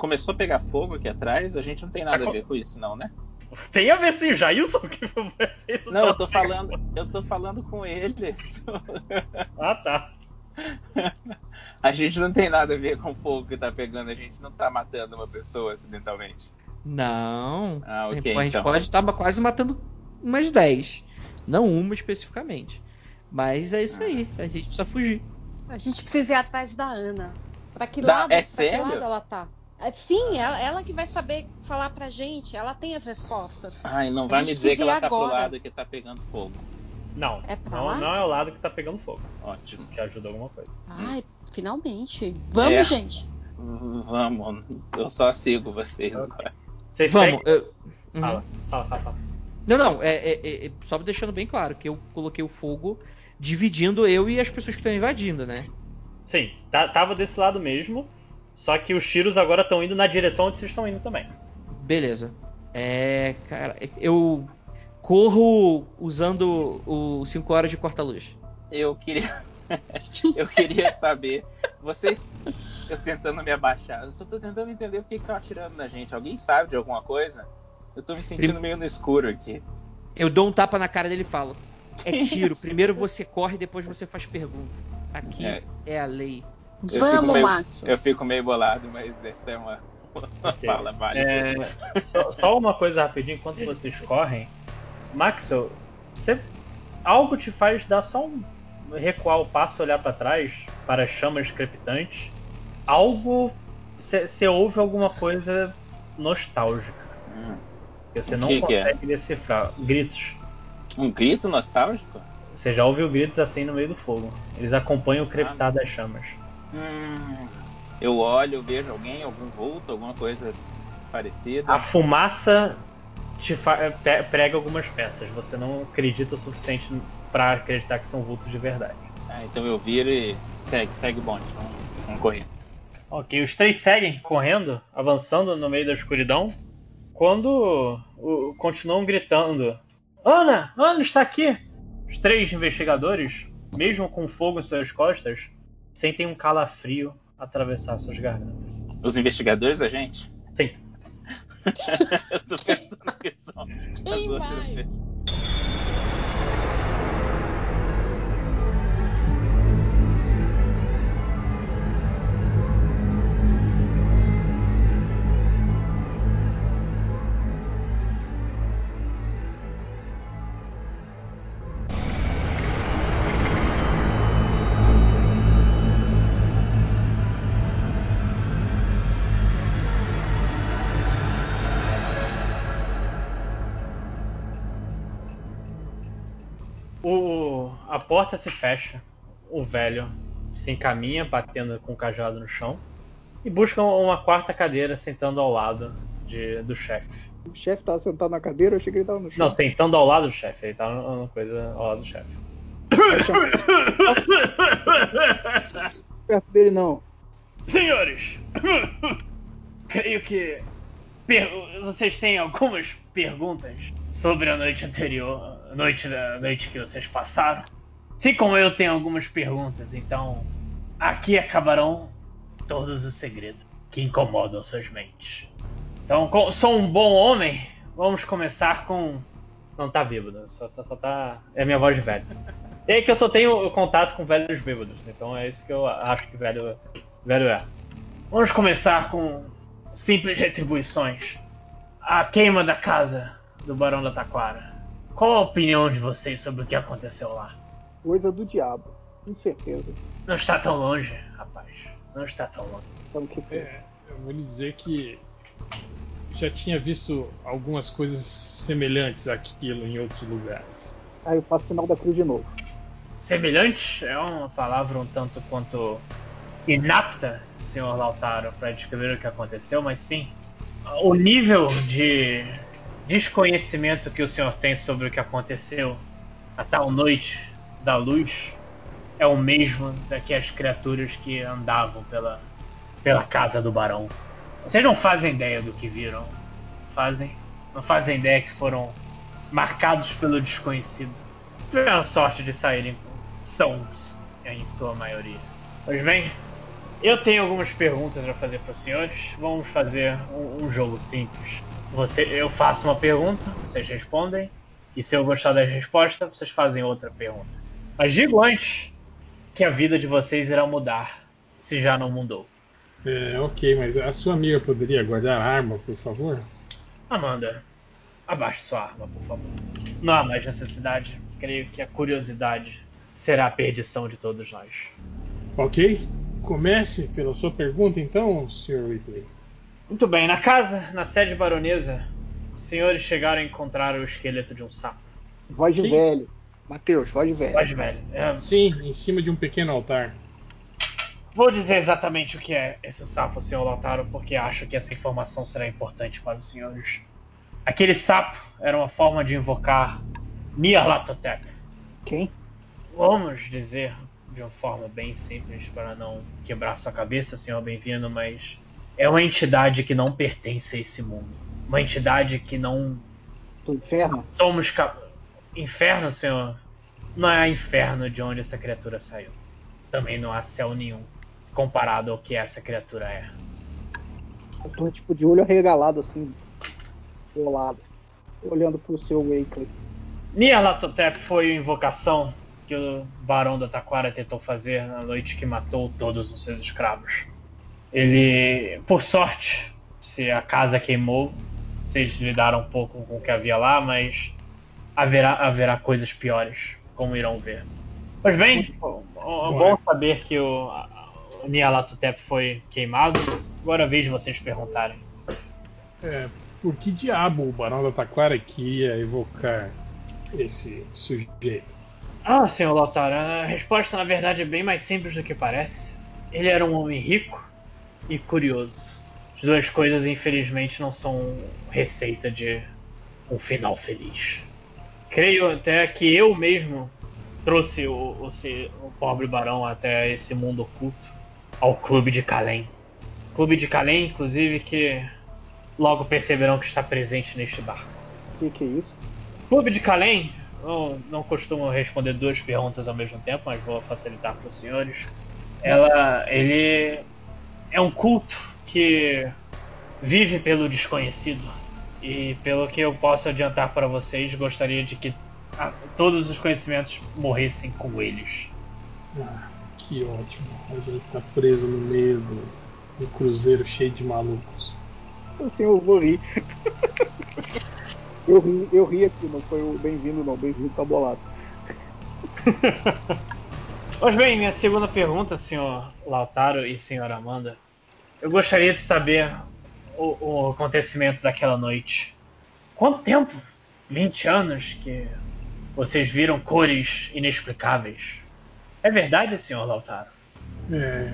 Começou a pegar fogo aqui atrás, a gente não tem nada a ver com isso, não, né? Tem a ver sim, Jailson que. Não, eu tô falando, eu tô falando com eles. Ah, tá. A gente não tem nada a ver com o fogo que tá pegando, a gente não tá matando uma pessoa acidentalmente. Não. Ah, ok, a gente então. pode estar quase matando umas 10. Não uma especificamente. Mas é isso aí. A gente precisa fugir. A gente precisa ir atrás da Ana. Pra que Da- lado, é pra que lado ela tá? É, Sim, ela, ela que vai saber falar pra gente. Ela tem as respostas. Ai, não vai me dizer que ela tá pro agora. lado que tá pegando fogo. Não, É pra não, lá? não é o lado que tá pegando fogo. Ótimo. Que ajuda alguma coisa. Ai, finalmente. Vamos, É. gente. Vamos, eu só sigo vocês agora. Vocês Vamos. seguem? eu- Uhum. Fala, fala, fala, fala. Não, não. É, é- é- é só deixando bem claro que eu coloquei o fogo dividindo eu e as pessoas que estão invadindo, né? Sim, tá- tava desse lado mesmo. Só que os tiros agora estão indo na direção onde vocês estão indo também. Beleza. É. Cara, eu corro usando o 5 horas de corta-luz. Eu queria. eu queria saber. Vocês. Eu tentando me abaixar. Eu só tô tentando entender por que estão atirando na gente. Alguém sabe de alguma coisa? Eu tô me sentindo meio no escuro aqui. Eu dou um tapa na cara dele e falo: É tiro. Primeiro você corre, depois você faz pergunta. Aqui É. é, a lei. Eu Vamos, meio- Max. Eu fico meio bolado, mas essa é uma, uma Ok. fala válida. É, só, só uma coisa rapidinho enquanto vocês correm. Maxwell, você, algo te faz dar só um recuar o passo, olhar pra trás para as chamas crepitantes. Algo. Você ouve alguma coisa nostálgica. Hum. Que você não que que é? consegue decifrar. Gritos. Um grito nostálgico? Você já ouviu gritos assim no meio do fogo. Eles acompanham o crepitar das chamas. Hum. Eu olho, vejo alguém, algum vulto, alguma coisa parecida. A fumaça te pe- prega algumas peças. Você não acredita o suficiente pra acreditar que são vultos de verdade. Ah, então eu viro e segue, segue o bonde. Vamos, vamos correr. Ok, os três seguem correndo, avançando no meio da escuridão, quando o- continuam gritando: Ana! Ana está aqui! Os três investigadores, mesmo com fogo em suas costas, sentem um calafrio atravessar suas gargantas. Os investigadores, a gente? Sim. eu tô pensando que são as outras pessoas. Porta se fecha. O velho se encaminha, batendo com o cajado no chão. E busca uma quarta cadeira, sentando ao lado de- do chefe. O chefe tava sentado na cadeira, eu achei que ele tava no chão. Não, sentando ao lado do chefe. Ele tá numa coisa ao lado do chefe. Perto dele não. Senhores, creio que vocês têm algumas perguntas sobre a noite anterior, a noite da noite que vocês passaram. Assim como eu tenho algumas perguntas, então aqui acabarão todos os segredos que incomodam suas mentes. Então, sou um bom homem. Vamos começar com. Não tá bêbado, só, só, só tá. É minha voz de aí que eu só tenho contato com velhos bêbados, então é isso que eu acho que velho, velho é. Vamos começar com simples retribuições. A queima da casa do Barão da Taquara. Qual a opinião de vocês sobre o que aconteceu lá? Coisa do diabo, com certeza. Não está tão longe, rapaz. Não está tão longe. Então, que foi? É, eu vou lhe dizer que já tinha visto algumas coisas semelhantes àquilo em outros lugares. Aí eu faço sinal da cruz de novo. Semelhante é uma palavra um tanto quanto inapta, senhor Lautaro, para descrever o que aconteceu, mas sim, o nível de desconhecimento que o senhor tem sobre o que aconteceu a tal noite da luz é o mesmo da que as criaturas que andavam pela, pela casa do barão. Vocês não fazem ideia do que viram. Fazem? Não fazem ideia que foram marcados pelo desconhecido. Tiveram sorte de saírem sãos, em sua maioria. Pois bem, eu tenho algumas perguntas a fazer para os senhores. Vamos fazer um, um jogo simples. Você, eu faço uma pergunta, vocês respondem. E se eu gostar da resposta, vocês fazem outra pergunta. Mas digo antes que a vida de vocês irá mudar, se já não mudou. É, ok, mas a sua amiga poderia guardar a arma, por favor? Amanda, abaixe sua arma, por favor. Não há mais necessidade. Creio que a curiosidade será a perdição de todos nós. Ok? Comece pela sua pergunta, então, Sr. Whitley. Muito bem, na casa, na sede baronesa, os senhores chegaram a encontrar o esqueleto de um sapo. Voz de velho. Matheus, voz de velho. Pode, velho. É, Sim, em cima de um pequeno altar. vou dizer exatamente o que é esse sapo, senhor Lautaro, porque acho que essa informação será importante para os senhores. Aquele sapo era uma forma de invocar Nyarlathotep. Quem? Vamos dizer de uma forma bem simples para não quebrar sua cabeça, senhor bem-vindo, mas é uma entidade que não pertence a esse mundo. Uma entidade que não Do inferno? somos cap... inferno, senhor. Não é inferno de onde essa criatura saiu. Também não há céu nenhum comparado ao que essa criatura é. Eu tô tipo de olho arregalado assim, do lado, olhando pro seu Wakely. Nyarlathotep foi a invocação que o Barão da Taquara tentou fazer na noite que matou todos os seus escravos. Ele, por sorte, se a casa queimou, vocês lidaram um pouco com o que havia lá, mas haverá, haverá coisas piores, como irão ver. Pois bem, é bom saber que o, o Nyarlathotep foi queimado. Agora de vocês perguntarem. É, por que diabo o Barão da Taquara queria evocar esse sujeito? Ah, senhor Lautaro, a resposta na verdade é bem mais simples do que parece. Ele era um homem rico e curioso. As duas coisas, infelizmente, não são receita de um final feliz. Creio até que eu mesmo trouxe o, o, o pobre barão até esse mundo oculto, ao Clube de Calém. Clube de Calém, inclusive, que logo perceberão que está presente neste barco. O que, que é isso? Clube de Calém, eu não costumo responder duas perguntas ao mesmo tempo, mas vou facilitar para os senhores. Ela, ele é um culto que vive pelo desconhecido e pelo que eu posso adiantar para vocês, gostaria de que ah, todos os conhecimentos morressem com eles. Ah, que ótimo. A gente tá preso no meio do, do cruzeiro cheio de malucos. Assim eu vou rir. Eu ri, eu ri aqui, não foi o bem-vindo não, bem-vindo tá bolado. Pois bem, minha segunda pergunta, senhor Lautaro e senhora Amanda. Eu gostaria de saber o, o acontecimento daquela noite. Quanto tempo? 20 anos que vocês viram cores inexplicáveis. É verdade, senhor Lautaro? É,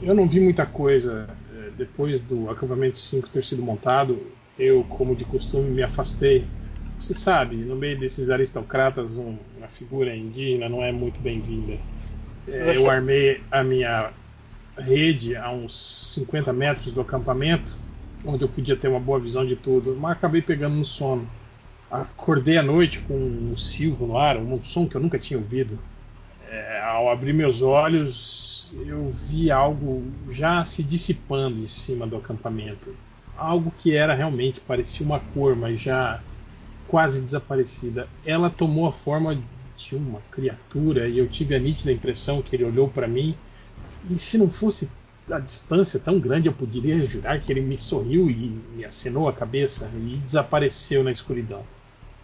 eu não vi muita coisa é, depois do acampamento 5 ter sido montado. Eu, como de costume, me afastei. Você sabe, no meio desses aristocratas, um- uma figura indígena não é muito bem-vinda. É, eu armei a minha rede a uns 50 metros do acampamento, onde eu podia ter uma boa visão de tudo, mas acabei pegando no sono. Acordei à noite com um silvo no ar, um som que eu nunca tinha ouvido. É, ao abrir meus olhos, eu vi algo já se dissipando em cima do acampamento. Algo que era realmente, parecia uma cor, mas já quase desaparecida. Ela tomou a forma de uma criatura e eu tive a nítida impressão que ele olhou para mim e se não fosse a distância tão grande, eu poderia jurar que ele me sorriu e me acenou a cabeça e desapareceu na escuridão.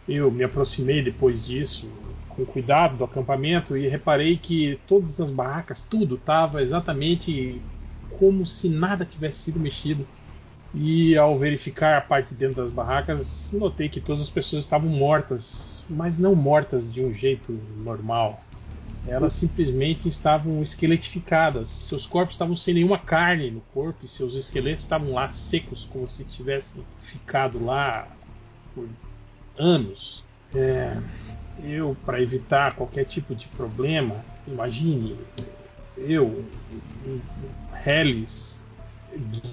Eu me aproximei depois disso, com cuidado do acampamento, e reparei que todas as barracas, tudo estava exatamente como se nada tivesse sido mexido. E ao verificar a parte de dentro das barracas, notei que todas as pessoas estavam mortas, mas não mortas de um jeito normal. Elas simplesmente estavam esqueletificadas. Seus corpos estavam sem nenhuma carne no corpo e seus esqueletos estavam lá secos, como se tivessem ficado lá por anos. É, eu, para evitar qualquer tipo de problema, imagine, eu, um Hellis,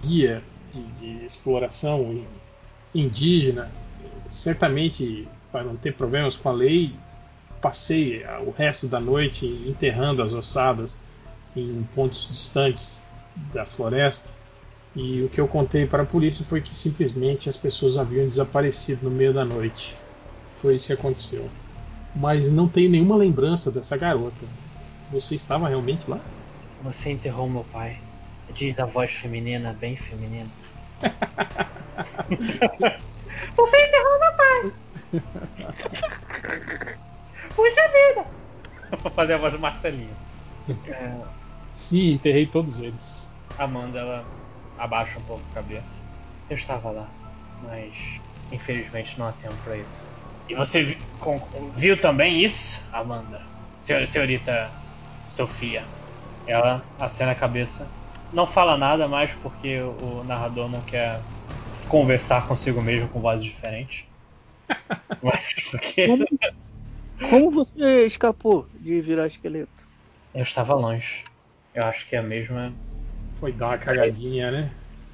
guia de, de exploração indígena, certamente para não ter problemas com a lei, passei o resto da noite enterrando as ossadas em pontos distantes da floresta. E o que eu contei para a polícia foi que simplesmente as pessoas haviam desaparecido no meio da noite. Foi isso que aconteceu. Mas não tenho nenhuma lembrança dessa garota. Você estava realmente lá? Você enterrou meu pai. Diz a voz feminina, bem feminina. Você enterrou meu pai! Puxa vida! Vou fazer a voz do Marcelinho. É, Sim, enterrei todos eles. Amanda, ela abaixa um pouco a cabeça. Eu estava lá, mas infelizmente não há tempo para isso. E você viu também isso, Amanda? Senhor- senhorita Sofia. Ela acena a cabeça. Não fala nada mais porque o narrador não quer conversar consigo mesmo com vozes diferentes. Mas porque Como, você escapou de virar esqueleto? eu estava longe. Eu acho que é a mesma. Foi dar uma cagadinha, né?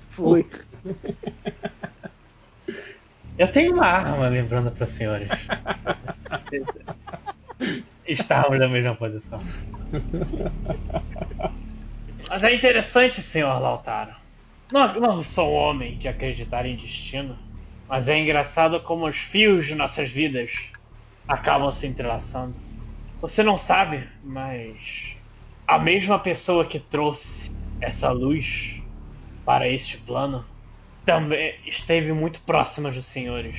Foi. Eu tenho uma arma, lembrando para os senhores. Estávamos na mesma posição. Mas é interessante, senhor Lautaro. Não, não sou um homem de acreditar em destino, mas é engraçado como os fios de nossas vidas acabam se entrelaçando. Você não sabe, mas a mesma pessoa que trouxe essa luz para este plano também esteve muito próxima dos senhores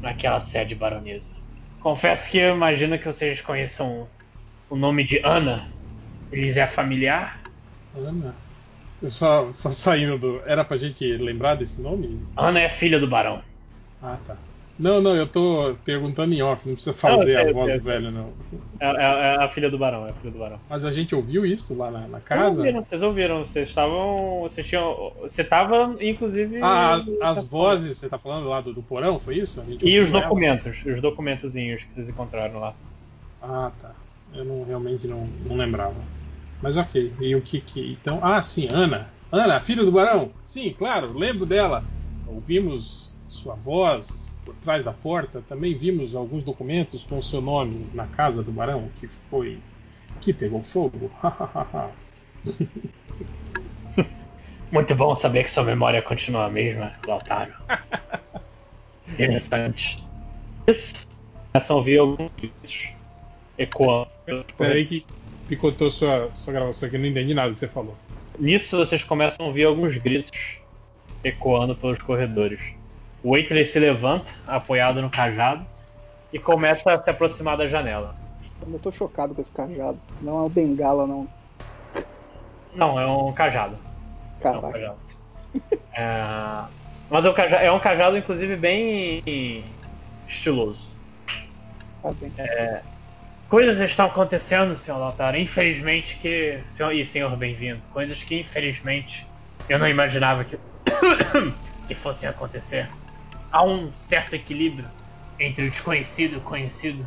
naquela sede baronesa. Confesso que eu imagino que vocês conheçam o nome de Ana. Eles é familiar? Ana. Eu só, só saindo do. Era pra gente lembrar desse nome? Ana é filha do barão. Ah, tá. Não, não, eu tô perguntando em off, não precisa fazer Não, sei, a voz eu do sei. velho, não. É, é- é a filha do barão, é a filha do barão. Mas a gente ouviu isso lá na, na casa? ouviram, vocês ouviram, vocês estavam. Vocês tinham. Você tava, inclusive. Ah, as, as vozes, você tá falando lá do, do porão, foi isso? E os ela? documentos, os documentozinhos que vocês encontraram lá. Ah, tá. Eu não, realmente não, não lembrava. Mas ok. E o que que. Então. Ah, sim, Ana. Ana, filha do barão? Sim, claro, lembro dela. Ouvimos sua voz por trás da porta. Também vimos alguns documentos com o seu nome na casa do barão, que foi. que pegou fogo. Muito bom saber que sua memória continua a mesma, Lautaro. Interessante. Isso. Começam a ouvir alguns gritos ecoando. Peraí que picotou sua, sua gravação aqui, não entendi nada do que você falou. Nisso vocês começam a ouvir alguns gritos ecoando pelos corredores. O Waitley se levanta, apoiado no cajado, e começa a se aproximar da janela. Eu tô chocado com esse cajado. Não é o bengala, não. Não, é um cajado. É um Caraca. cajado. É, Mas é um cajado, é um cajado, inclusive, bem estiloso. Tá bem. É, Coisas estão acontecendo, senhor Lautaro. Infelizmente que. Senhor, e senhor bem-vindo. Coisas que infelizmente eu não imaginava que, que fossem acontecer. Há um certo equilíbrio entre o desconhecido e o conhecido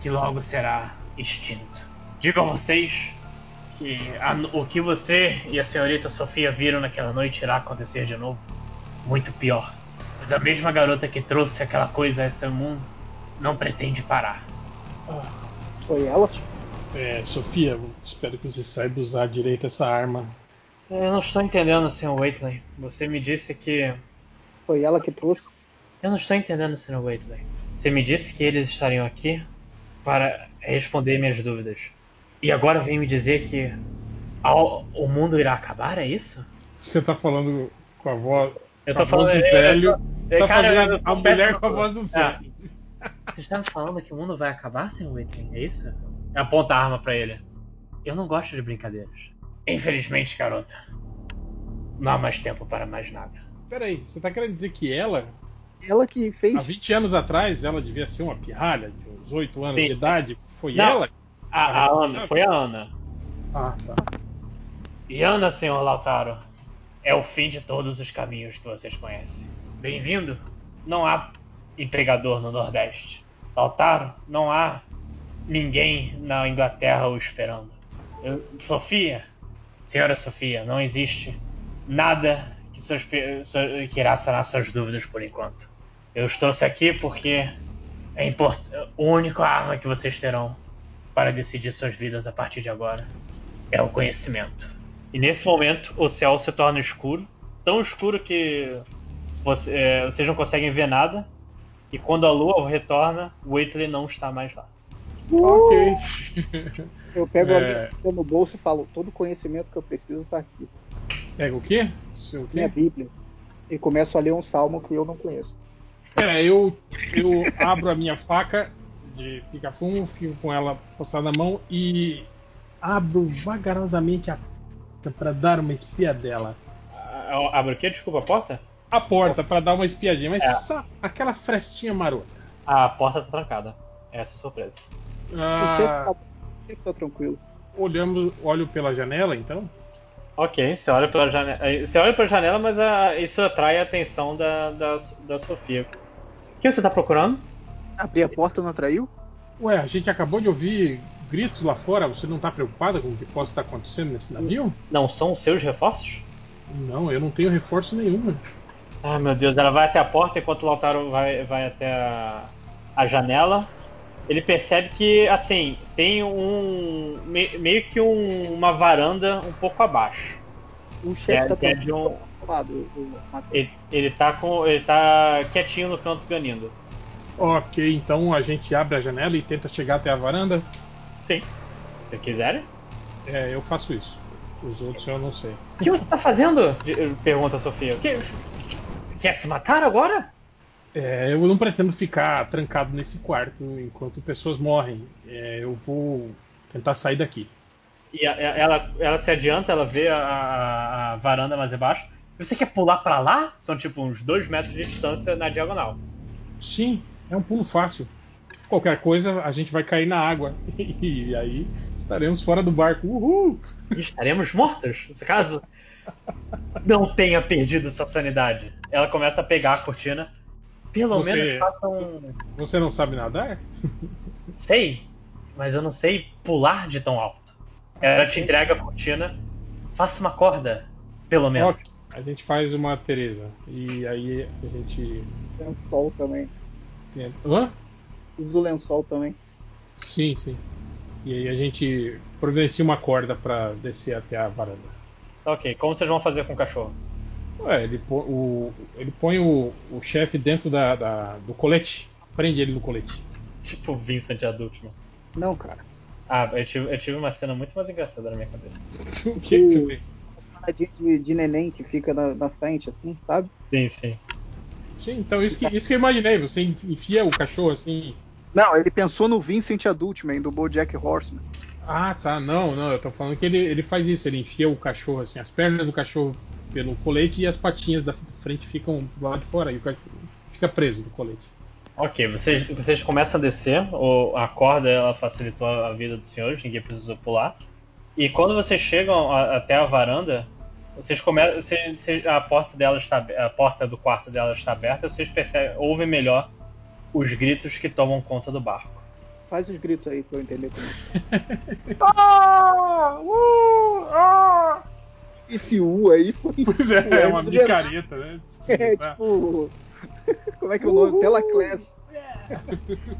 que logo será extinto. Digo a vocês que a- o que você e a senhorita Sofia viram naquela noite irá acontecer de novo. Muito pior. Pois a mesma garota que trouxe aquela coisa a esse mundo não pretende parar. Foi ela? É, Sofia, espero que você saiba usar direito essa arma. Eu não estou entendendo, Sr. Waitley. Você me disse que. Foi ela que trouxe. Eu não estou entendendo, Sr. Waitley. Você me disse que eles estariam aqui para responder minhas dúvidas. E agora vem me dizer que ao- o mundo irá acabar, é isso? Você tá falando com a voz, Eu tô falando- do velho. tô- tá cara, fazendo a mulher com a voz do É. velho. Você está me falando que o mundo vai acabar, Sr. Waitley? É isso? Aponta a arma pra ele. Eu não gosto de brincadeiras. Infelizmente, garota. Não há mais tempo para mais nada. Peraí, você tá querendo dizer que ela, Ela que fez. há 20 anos atrás, ela devia ser uma pirralha de uns 8 anos Sim. de idade? Foi Não. ela? A, a? Ana, foi a Ana. Ah, tá. E Ana, senhor Lautaro, é o fim de todos os caminhos que vocês conhecem. Bem-vindo. Não há empregador no Nordeste. Lautaro, não há ninguém na Inglaterra o esperando. Eu- Sofia, senhora Sofia, não existe nada que, seus pe- so- que irá sanar suas dúvidas por enquanto. Eu estou aqui porque é import... o único arma que vocês terão para decidir suas vidas a partir de agora é o conhecimento. E nesse momento o céu se torna escuro, tão escuro que você- é, vocês não conseguem ver nada. E quando a lua retorna, o Waitley não está mais lá. Ok. Eu pego É. a minha Bíblia no bolso e falo: todo o conhecimento que eu preciso tá aqui. Pega o quê? Seu Minha quê? Bíblia. E começo a ler um salmo que eu não conheço. É, eu, eu abro a minha faca de pica-fumo, fico com ela postada na mão e abro vagarosamente a porta para dar uma espiadela. Ah, Abre o quê? Desculpa, a porta? A porta para dar uma espiadinha, mas É. só aquela frestinha marota. A porta tá trancada. Essa é a surpresa. O chefe Ah, tá, o chefe tá tranquilo. olhando, olho pela janela, então. Ok, você olha pela janela. Você olha pela janela, mas a- isso atrai a atenção da, da, da Sofia. O que você tá procurando? Abrir a porta não atraiu? Ué, a gente acabou de ouvir gritos lá fora. Você não tá preocupada com o que possa estar acontecendo nesse navio? Não são os seus reforços? Não, eu não tenho reforço nenhum. Ah, meu Deus, ela vai até a porta enquanto o Lautaro vai, vai até a, a janela. Ele percebe que, assim, tem um. me- meio que um- uma varanda um pouco abaixo. O chefe É, tá é de um- do- do Matheus. Ele, ele tá com. ele tá quietinho no canto ganindo. Ok, então a gente abre a janela e tenta chegar até a varanda. Sim. Se quiserem. É, eu faço isso. Os outros eu não sei. O que você tá fazendo? Pergunta a Sofia. O que- Quer se matar agora? É, eu não pretendo ficar trancado nesse quarto enquanto pessoas morrem. É, eu vou tentar sair daqui. E a- ela, ela se adianta, ela vê a, a- varanda mais embaixo. Você quer pular pra lá? São tipo uns dois metros de distância na diagonal. Sim, é um pulo fácil. Qualquer coisa, a gente vai cair na água. E aí estaremos fora do barco. Uhul! Estaremos mortos, nesse caso. Não tenha perdido sua sanidade. Ela começa a pegar a cortina. Pelo Você- menos faça um. Você não sabe nadar? Sei, mas eu não sei pular de tão alto. Ela te entrega a cortina. Faça uma corda, pelo menos. Ok, A gente faz uma Teresa. E aí a gente. Lençol também. tenta- Hã? Usa o lençol também. Sim, sim. E aí a gente providencia uma corda pra descer até a varanda. Ok, como vocês vão fazer com o cachorro? Ué, ele, pô- o, ele põe o, o chefe dentro da, da- do colete. Prende ele no colete. Tipo Vincent adulto, mano. Não, cara. Ah, eu tive, eu tive uma cena muito mais engraçada na minha cabeça. o que, que você fez? Paradinha de, de neném que fica na, na frente, assim, sabe? Sim, sim. Sim, então isso que, isso que eu imaginei. Você enfia o cachorro assim. Não, ele pensou no Vincent Adultman, do BoJack Horseman. Ah, tá. Não, não. Eu tô falando que ele, ele faz isso. Ele enfia o cachorro assim, as pernas do cachorro pelo colete e as patinhas da frente ficam do lado de fora. E o cachorro fica preso no colete. Ok, vocês, vocês começam a descer, o, a corda ela facilitou a vida dos senhores, ninguém precisou pular. E quando vocês chegam a- até a varanda, vocês começam, vocês- vocês- a porta dela está, a porta do quarto dela está aberta, vocês percebem, ouvem melhor os gritos que tomam conta do barco. Faz os gritos aí pra eu entender como. Esse U aí foi. Pois é, é uma Hermes Renato. micareta, né? É, tipo. Como é que é o nome? Tela Class.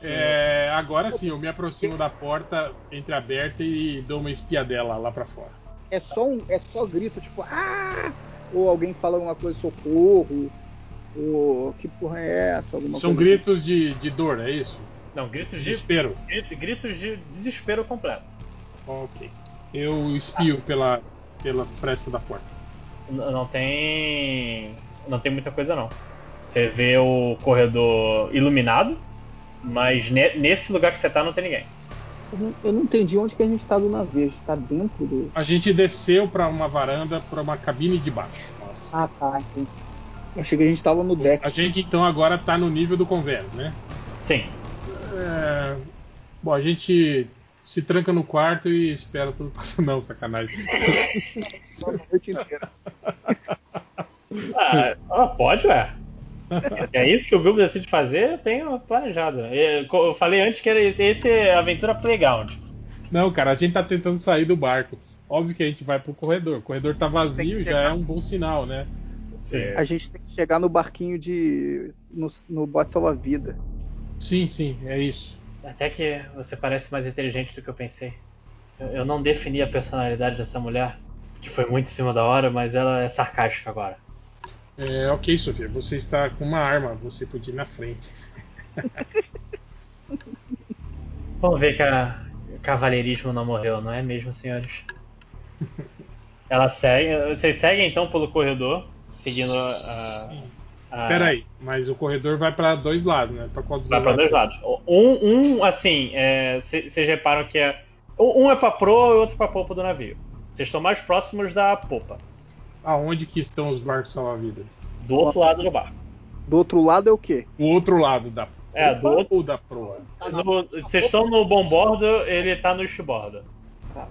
É, agora sim, eu me aproximo da porta entreaberta e dou uma espiadela lá pra fora. É só um, é só grito, tipo, ah! Ou alguém fala alguma coisa, socorro, ou que porra é essa? Alguma São gritos de, de dor, é isso? Não, gritos de, Desespero. grit- gritos de desespero completo. Ok. Eu espio pela, pela fresta da porta. N- Não tem. Não tem muita coisa não. Você vê o corredor iluminado, mas ne- nesse lugar que você tá não tem ninguém. Eu não, eu não entendi onde que a gente tá do navio. A gente tá dentro do. A gente desceu pra uma varanda, pra uma cabine de baixo. Nossa. Ah, tá. entendi. Eu achei que a gente tava no deck. A gente então agora tá no nível do convés, né? Sim. É, Bom, a gente se tranca no quarto e espera tudo passar. Não, sacanagem. A noite inteira. Ah, ah, pode, ué. É isso que o grupo decide fazer, eu tenho planejado. Eu falei antes que era esse, é Aventura Playground. Não, cara, a gente tá tentando sair do barco. Óbvio que a gente vai pro corredor. O corredor tá vazio, já é um bom sinal, né? A gente tem que chegar no barquinho de. no, no bote salva-vida. Sim, sim, é isso. Até que você parece mais inteligente do que eu pensei. Eu, eu não defini a personalidade dessa mulher, que foi muito em cima da hora, mas ela é sarcástica agora. É, ok, Sofia, você está com uma arma, você podia ir na frente. Vamos ver que a o cavalheirismo não morreu, não é mesmo, senhores? Ela segue. Vocês seguem então pelo corredor, seguindo a. a Pera aí, mas o corredor vai pra dois lados, né? Pra qual dos Vai para dois lados. Um, um assim, vocês reparam que é. Um é pra proa e outro pra popa do navio. Vocês estão mais próximos da popa, Aonde que estão os barcos salva-vidas? do outro lado do barco. Do outro lado é o quê? O outro lado da É, do outro- ou da proa? No- Vocês estão no bombordo, ele tá no estibordo. Tá.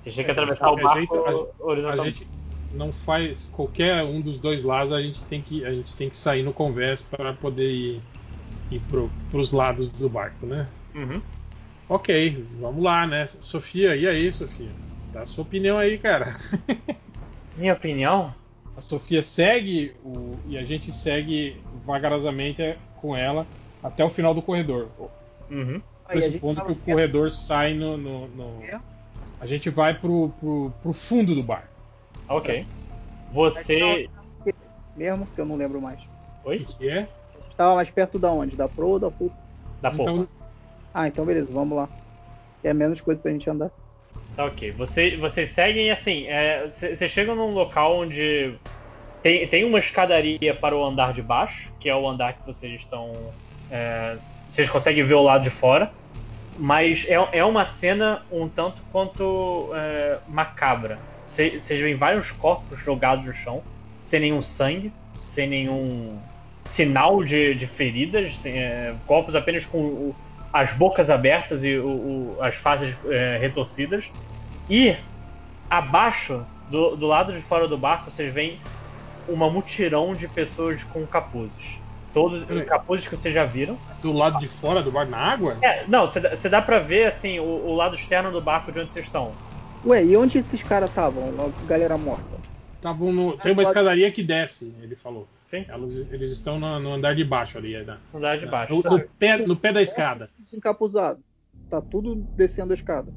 Vocês têm que atravessar o A barco gente- a- A horizontalmente. gente não faz qualquer um dos dois lados, a gente tem que, a gente tem que sair no convés para poder ir, ir pro, pros lados do barco, né? Uhum. Ok, vamos lá, né? Sofia, e aí, Sofia? Dá a sua opinião aí, cara. Minha opinião? A Sofia segue o, e a gente segue vagarosamente com ela até o final do corredor. Uhum. Aí a gente Pressupondo que o corredor sai no. no- no- A gente vai pro, pro, pro fundo do barco. Ok. Você. Mesmo, que eu não lembro mais. Oi? O que é? A gente tava mais perto da onde? Da proa ou da popa? Da popa. Então, Ah, então beleza, vamos lá. É menos coisa pra gente andar. Tá ok. Você, vocês seguem assim. Vocês chegam num local onde tem, tem uma escadaria para o andar de baixo, que é o andar que vocês estão. é, vocês conseguem ver o lado de fora. Mas é, é uma cena um tanto quanto é, macabra. Vocês veem vários corpos jogados no chão, sem nenhum sangue, sem nenhum sinal de, de feridas, sem, é, corpos apenas com o- as bocas abertas e o- o- as faces é, retorcidas. E abaixo, do, do lado de fora do barco, vocês veem uma mutirão de pessoas com capuzes. Todos os capuzes que vocês já viram. do lado de fora do barco, na água? É, não, você dá- pra ver assim o, o lado externo do barco de onde vocês estão. Ué, e onde esses caras estavam? A galera morta. Tavam no, tem uma escadaria que desce, ele falou. Sim. Elas- eles estão no, no andar de baixo ali. né? No andar de baixo. No, no pé, no pé da escada. Desencapuzado. Tá tudo descendo a escada.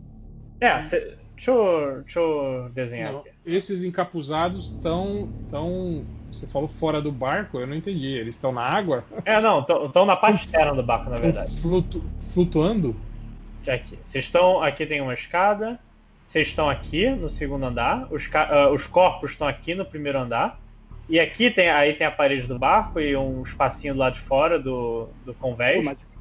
É, cê- deixa, eu, deixa eu desenhar Não, aqui. esses encapuzados estão. Tão, você falou fora do barco? Eu não entendi. Eles estão na água? É, não, estão na parte externa do barco, na verdade. Flutu- flutuando? Aqui. Vocês estão. Aqui tem uma escada. Vocês estão aqui no segundo andar. Os, ah, os corpos estão aqui no primeiro andar. E aqui tem, aí tem a parede do barco e um espacinho do lado de fora do, do convés. Pô, mas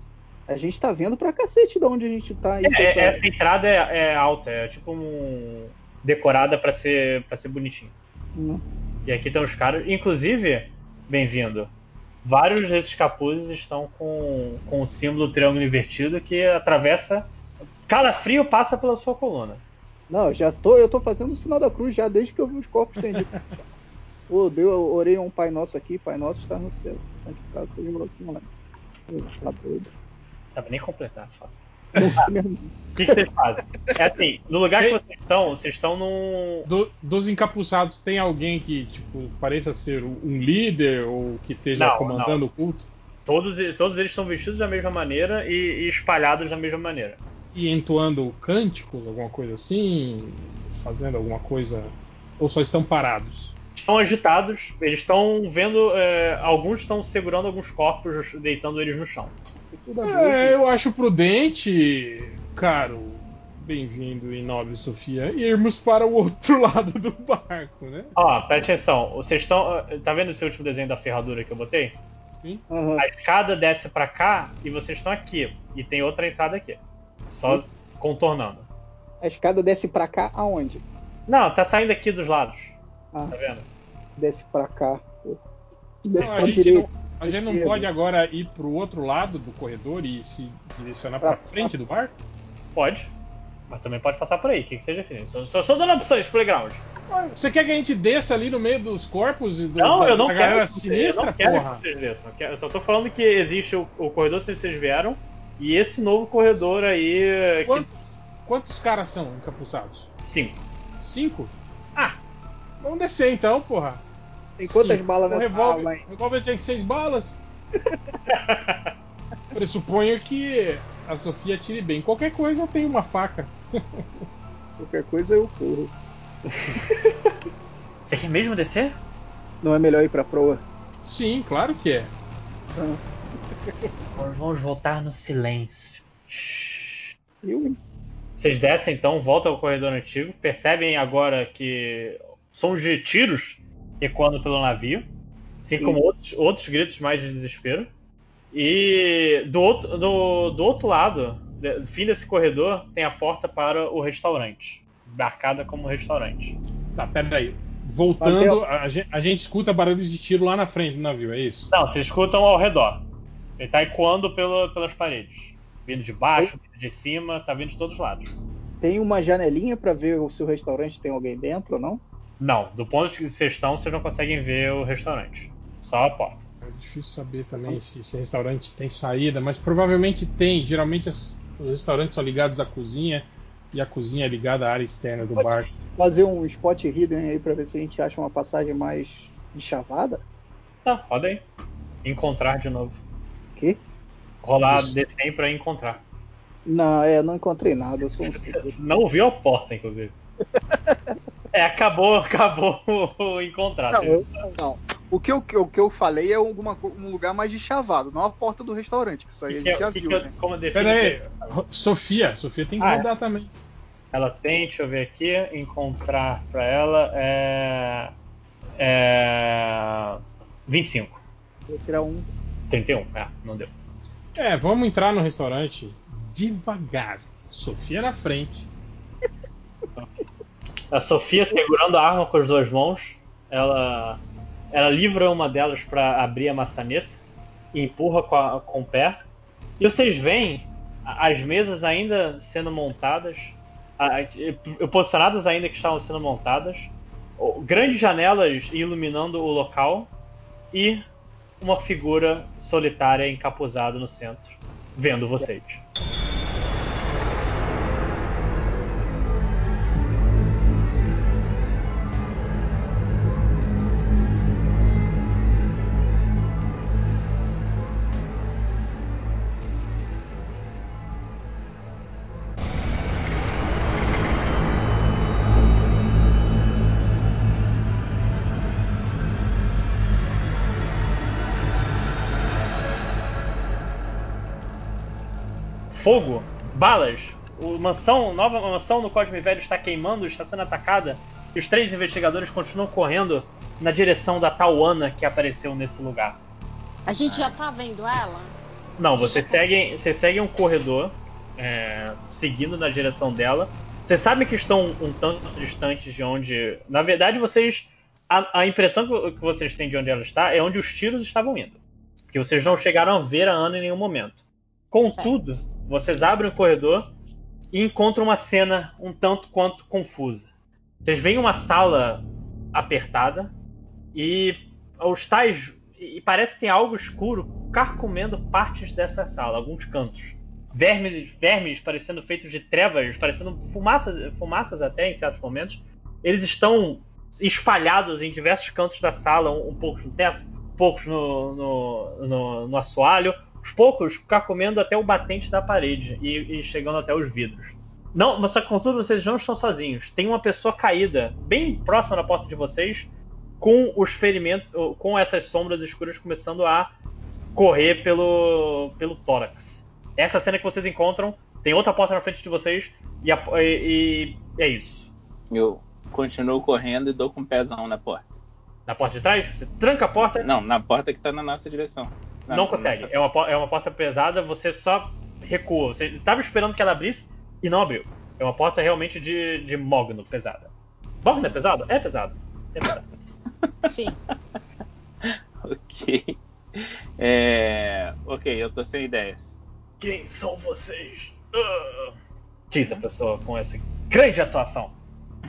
a gente tá vendo pra cacete de onde a gente tá aí. É, pessoal. essa entrada é, é alta, é tipo um. decorada pra ser, pra ser bonitinho. Hum. E aqui estão os caras. Inclusive, bem-vindo. Vários desses capuzes estão com, com o símbolo triângulo invertido que atravessa. Cada frio passa pela sua coluna. Não, eu já tô, eu tô fazendo o sinal da cruz já desde que eu vi os corpos estendidos. Pô, deu, eu orei um Pai Nosso aqui, Pai Nosso está no céu. Santificado seja o nome. Pô, Tá doido. Sabe nem completar, mesmo. O que, que vocês fazem? É assim, no lugar que vocês estão, vocês estão num. Do- dos encapuçados, tem alguém que tipo, pareça ser um líder ou que esteja Não, comandando não. o culto? Todos, todos eles são vestidos da mesma maneira e, e espalhados da mesma maneira. E entoando cânticos, alguma coisa assim? Fazendo alguma coisa. Ou só estão parados? Estão agitados, eles estão vendo. é, alguns estão segurando alguns corpos, deitando eles no chão. É, eu acho prudente, caro, bem-vindo e nobre Sofia, irmos para o outro lado do barco, né? Ó, presta atenção. Vocês estão. Tá vendo esse último desenho da ferradura que eu botei? Sim. Aham. A escada desce pra cá e vocês estão aqui. E tem outra entrada aqui. Só contornando. A escada desce pra cá aonde? Não, tá saindo aqui dos lados. Ah. Tá vendo? Desce pra cá. Desce Não, pra a, gente direita. não, a gente não pode agora ir pro outro lado do corredor e se direcionar pra frente do barco? Pode. Mas também pode passar por aí. O que, que seja definido? Só, só, só dando opções, playground. Você quer que a gente desça ali no meio dos corpos e do, Não, da, eu não da quero. galera que sinistra, eu não quero porra? que vocês desçam. Eu só tô falando que existe o, o corredor que vocês vieram e esse novo corredor aí. que- Quantos, quantos caras são encapuçados? Cinco. Cinco? Ah, vamos descer então, porra. Tem quantas Cinco. balas O nessa revólver, o revólver tem seis balas. Pressuponho que a Sofia tire bem. Qualquer coisa eu tenho uma faca. Qualquer coisa eu corro. Você quer mesmo descer? Não é melhor ir pra proa? Sim, claro que é. Então, Nós vamos voltar no silêncio. eu? Vocês descem então, voltam ao corredor antigo, percebem agora que sons de tiros ecoando pelo navio, assim Sim. como outros, outros gritos mais de desespero. E do outro, do, do outro lado, do fim desse corredor, tem a porta para o restaurante, marcada como restaurante. Tá, pera aí. Voltando, a, gen- a gente escuta barulhos de tiro lá na frente do navio, é isso? Não, vocês escutam ao redor. Ele tá ecoando pelo, pelas paredes. Vindo de baixo, vindo de cima, tá vindo de todos os lados. Tem uma janelinha pra ver se o restaurante tem alguém dentro ou não? Não, do ponto que vocês estão, vocês não conseguem ver o restaurante. Só a porta. É difícil saber também se esse restaurante tem saída, mas provavelmente tem. Geralmente as- os restaurantes são ligados à cozinha e a cozinha é ligada à área externa do barco. Fazer um spot hidden aí pra ver se a gente acha uma passagem mais de chavada? Tá, pode aí. Encontrar de novo. Quê? Rolar Isso. D100 pra encontrar. Não, é, não encontrei nada, eu sou um. Não viu a porta, inclusive. É, acabou, acabou o encontrar. Não, eu- não. O que, eu, o que eu falei é alguma, um lugar mais de chavado, não a porta do restaurante, que isso aí a Que gente que- já que viu, que eu- né? como define Pera aí, Ro- Sofia, Sofia tem que Ah, é. também. Ela tem, deixa eu ver aqui, encontrar pra ela é. É. 25. Vou tirar um. 31, é, não deu. É, vamos entrar no restaurante devagar. Sofia na frente. A Sofia segurando a arma com as duas mãos, ela, ela livra uma delas pra abrir a maçaneta e empurra com, a- com o pé. E vocês veem as mesas ainda sendo montadas, posicionadas ainda que estavam sendo montadas, grandes janelas iluminando o local e uma figura solitária encapuzada no centro, vendo vocês. Fogo, balas. O mansão, nova mansão no Cosme Velho está queimando, está sendo atacada. E os três investigadores continuam correndo na direção da Tauana que apareceu nesse lugar. A gente já tá vendo ela? Não, vocês seguem, vocês seguem um corredor, é, seguindo na direção dela. Vocês sabem que estão um tanto distantes de onde. Na verdade, vocês. A, a impressão que, que vocês têm de onde ela está é onde os tiros estavam indo. Que vocês não chegaram a ver a Ana em nenhum momento. Contudo, vocês abrem o corredor e encontram uma cena um tanto quanto confusa. Vocês veem uma sala apertada e os tais. E parece que tem algo escuro carcomendo partes dessa sala, alguns cantos. Vermes, vermes parecendo feitos de trevas, parecendo fumaças, fumaças até em certos momentos. Eles estão espalhados em diversos cantos da sala, um, um pouco no teto, poucos no, no, no, no assoalho, os poucos ficar comendo até o batente da parede e, e chegando até os vidros. Não, mas só que contudo vocês não estão sozinhos. Tem uma pessoa caída bem próxima da porta de vocês, com os ferimentos, com essas sombras escuras começando a correr pelo, pelo tórax. Essa cena que vocês encontram, tem outra porta na frente de vocês e, a, e, e é isso. Eu continuo correndo e dou com o pezão na porta. Na porta de trás? Você tranca a porta? Não, na porta que tá na nossa direção. Na, não consegue. É, uma, é uma porta pesada, você só recua. Você estava esperando que ela abrisse e não abriu. É uma porta realmente de, de mogno pesada. Mogno é pesado? É pesado. É pesado. Sim. ok. É... Ok, eu tô sem ideias. Quem são vocês? Uh... Diz a pessoa com essa grande atuação.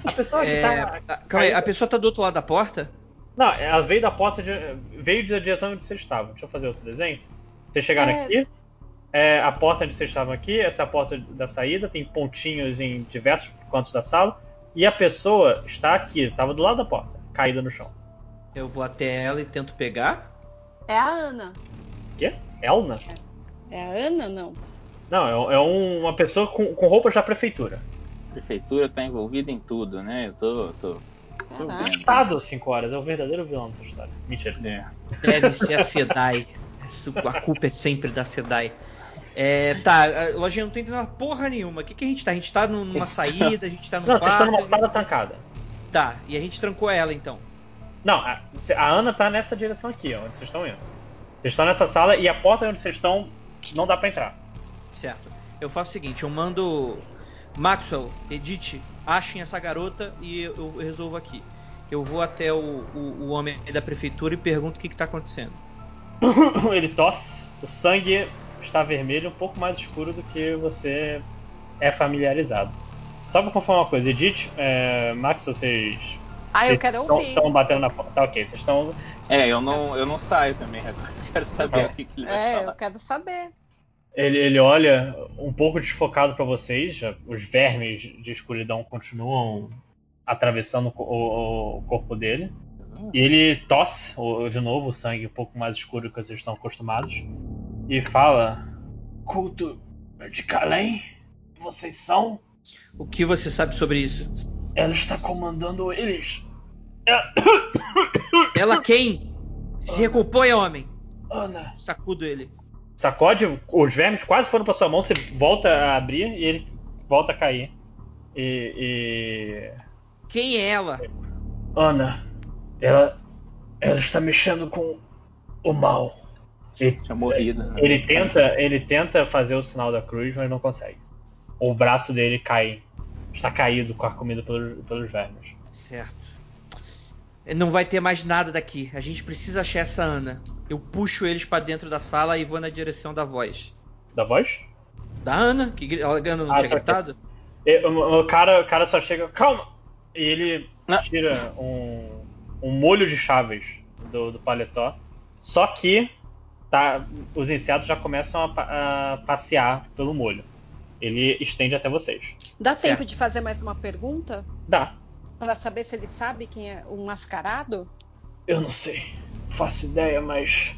A pessoa é... tá. Calma aí, a pessoa tá do outro lado da porta? Não, ela veio da porta de. veio da direção onde vocês estavam. Deixa eu fazer outro desenho. Vocês chegaram é... aqui. É a porta onde vocês estavam aqui, essa é a porta da saída, tem pontinhos em diversos cantos da sala. E a pessoa está aqui, estava do lado da porta, caída no chão. Eu vou até ela e tento pegar. É a Ana. Quê? Elna? É, é a Ana, não? Não, é, é um, uma pessoa com, com roupas da prefeitura. A prefeitura está envolvida em tudo, né? Eu tô. tô... Estado 5 horas, é o verdadeiro vilão dessa história. Mentira. É. Deve ser a SEDAI. A culpa é sempre da SEDAI. É, tá, a lojinha não tem entendendo porra nenhuma. O que, que a gente tá? A gente tá numa saída, a gente tá no Não, quarto. vocês estão numa sala trancada. Tá, e a gente trancou ela então. Não, a, a, Ana tá nessa direção aqui, ó, onde vocês estão indo. Vocês estão nessa sala e a porta onde vocês estão não dá para entrar. Certo. Eu faço o seguinte, eu mando Maxwell, Edith, achem essa garota e eu, resolvo aqui. Eu vou até o, o, o homem da prefeitura e pergunto o que, que tá acontecendo. Ele tosse, o sangue está vermelho, um pouco mais escuro do que você é familiarizado. Só pra confirmar uma coisa, Edith, é, Max, vocês. Ah, eu quero ouvir. Estão batendo na porta. Tá ok, vocês estão. É, eu não, eu não saio também agora. Quero saber o que, que ele vai É, falar. eu quero saber. Ele, ele olha um pouco desfocado para vocês. Os vermes de escuridão continuam atravessando o, o- corpo dele. E ele tosse de novo, o sangue um pouco mais escuro que vocês estão acostumados. E fala: Culto de Kalém? Vocês são? O que você sabe sobre isso? Ela está comandando eles. Ela quem? Se recompõe, homem. Ana. Sacudo ele. Sacode, os vermes quase foram para sua mão, você volta a abrir e ele volta a cair. E. e... Quem é ela? Ana, ela. Ela está mexendo com o mal. Ele, Tinha morrido. né? ele tenta, ele tenta fazer o sinal da cruz, mas não consegue. O braço dele cai. Está caído, comido pelos, pelos vermes. Certo. Não vai ter mais nada daqui. A gente precisa achar essa Ana. Eu puxo eles pra dentro da sala e vou na direção da voz. Da voz? Da Ana? Que gri- a Ana não Ah, tinha tá, gritado? E, o, o cara, o cara só chega, calma! E ele tira um, um molho de chaves do, do paletó. Só que tá, os insetos já começam a, a passear pelo molho. Ele estende até vocês. Dá tempo de fazer mais uma pergunta? Dá. Pra saber se ele sabe quem é o mascarado? Eu não sei. Faço ideia, mas.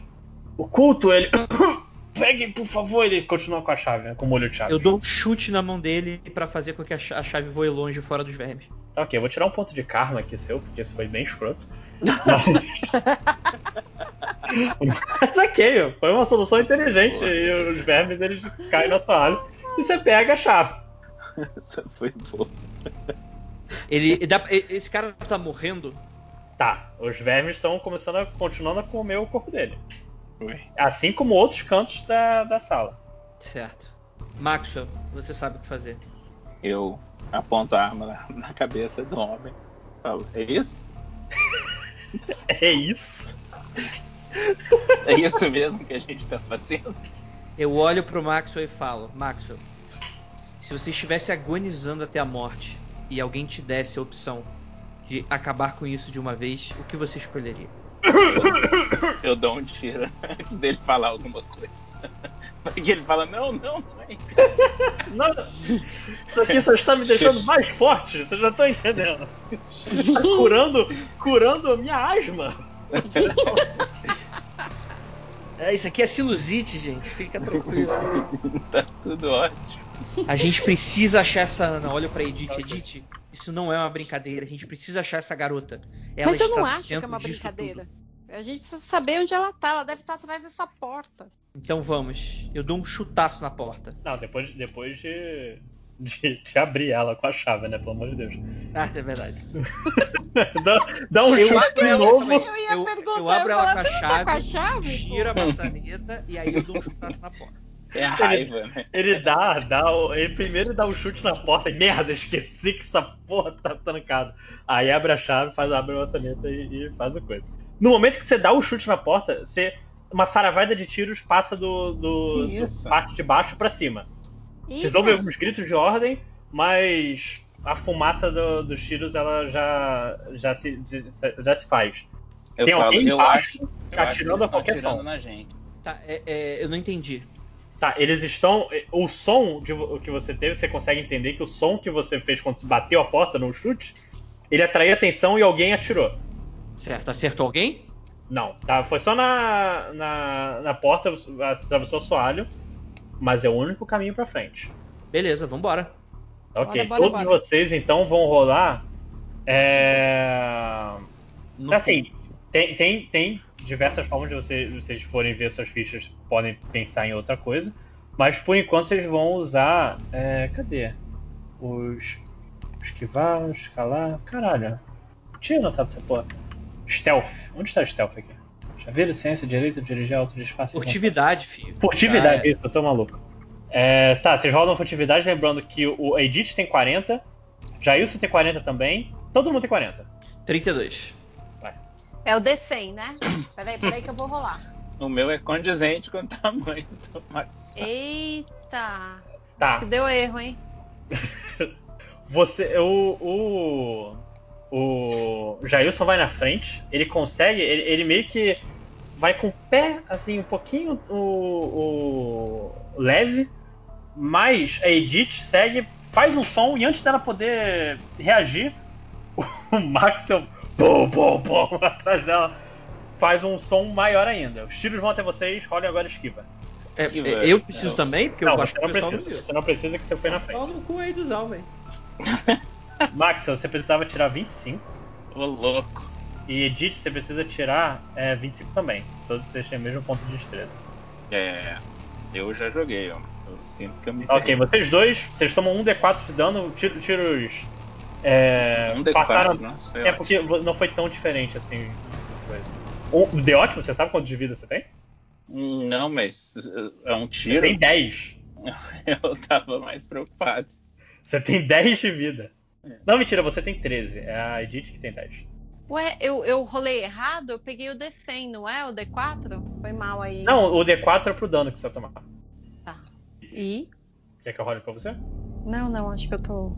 O culto, ele. Peguem, por favor, ele continua com a chave, né? Com o molho de chave. Eu dou um chute na mão dele pra fazer com que a cha- a chave voe longe fora dos vermes. Tá, ok, eu vou tirar um ponto de karma aqui seu, porque isso foi bem escroto. Mas ok, foi uma solução inteligente. E os vermes eles caem na sua área e você pega a chave. Essa foi boa. Ele, dá- esse cara tá morrendo? Tá, os vermes estão começando a continuando a comer o corpo dele. Assim como outros cantos da, da sala. Certo. Maxwell, você sabe o que fazer. Eu aponto a arma na, na cabeça do homem. Falo, é isso? É isso? É isso mesmo que a gente tá fazendo? Eu olho pro Maxwell e falo: Maxwell, se você estivesse agonizando até a morte e alguém te desse a opção de acabar com isso de uma vez, o que você escolheria? Eu dou um tiro antes dele falar alguma coisa. Porque ele fala, não, não, não é isso. Não, isso aqui só está me deixando mais forte, vocês já estão entendendo. Está curando, curando a minha asma. É, isso aqui é sinusite, gente. Fica tranquilo. tá tudo ótimo. A gente precisa achar essa Ana. Olha pra Edith. Edith, isso não é uma brincadeira. A gente precisa achar essa garota. Ela Mas eu não acho que é uma brincadeira. A gente precisa saber onde ela tá. Ela deve estar atrás dessa porta. tudo. Então vamos. Eu dou um chutaço na porta. Não, depois, depois de, de, de abrir ela com a chave, né? Pelo amor de Deus. Ah, é verdade. dá, dá um Eu chute de novo. Eu ia Eu, perguntar, eu abro ela ia com a falar, "Você não tá chave, com a chave, giro a pô?" maçaneta e aí eu dou um chutaço na porta. É a raiva, né? Ele dá, dá o- ele primeiro dá um chute na porta e merda, esqueci que essa porra tá trancada. Aí abre a chave, faz abre a maçaneta e, e faz a coisa. No momento que você dá o chute na porta, você uma saravada de tiros passa do, do, do isso? parte de baixo pra cima. Vocês Eita. ouvem alguns gritos de ordem, mas a fumaça do- dos tiros ela já já se, já se faz. Eu Tem falo, alguém eu embaixo acho, eu acho que atirando eles a estão qualquer som. na gente. Tá, é- é, eu não entendi. Tá, eles estão. O som de, vo- que você teve, você consegue entender que o som que você fez quando se bateu a porta no chute, ele atraiu atenção e alguém atirou. Certo, acertou alguém? Não, tá? Foi só na, na, na porta, atravessou o soalho, mas é o único caminho pra frente. Beleza, vambora. Ok, Bora, bora, todos bora. vocês então vão rolar. É... No Assim, tem, tem, tem diversas formas de vocês, vocês forem ver suas fichas, podem pensar em outra coisa. Mas por enquanto vocês vão usar. é, cadê? Os. Esquivar, escalar. Caralho. Tinha anotado essa porra. Stealth. Onde está o stealth aqui? Chaveiro, ciência, direito, dirigir, alto, disfarce. Furtividade, filho. Furtividade, Ah, é. isso, eu tô maluco. É, tá, vocês rolam furtividade, lembrando que o Edith tem 40, Jailson tem 40 também, todo mundo tem 40. 32. É o D100, né? Peraí, peraí que eu vou rolar. O meu é condizente com o tamanho do Max. Eita. Tá, Que deu erro, hein? você. O. O. O Jailson vai na frente, ele consegue, ele, ele meio que vai com o pé, assim, um pouquinho o, o leve, mas a Edith segue, faz um som e antes dela poder reagir, o Maxwell, pum, pum, pum, atrás dela, faz um som maior ainda. Os tiros vão até vocês, rolem agora esquiva. É, é, eu preciso Não. também? Porque não, eu acho você que não o pessoal precisa, não viu. você não precisa que você foi na frente. Pau no cu aí do Zal, velho. Maxwell, você precisava tirar 25. Ô, louco. E Edith, você precisa tirar é, 25 também. Todos vocês têm o mesmo ponto de destreza. É. Eu já joguei, ó. Eu sinto que eu me Ok, ferrei. vocês dois, vocês tomam um D4 de dano, tiro- tiros. É, Um D4, passaram. nossa, É ótimo. porque não foi tão diferente assim. coisa. O D ótimo, você sabe quanto de vida você tem? Não, mas é um Você tiro. tem 10. Eu tava mais preocupado. Você tem 10 de vida. É. Não, mentira, você tem 13. É a Edith que tem 10. Ué, eu, eu rolei errado? Eu peguei o D100, não é? O D4? Foi mal aí. Não, o D4 é pro dano que você vai tomar. Tá. E? Quer que eu role pra você? Não, não, acho que eu tô.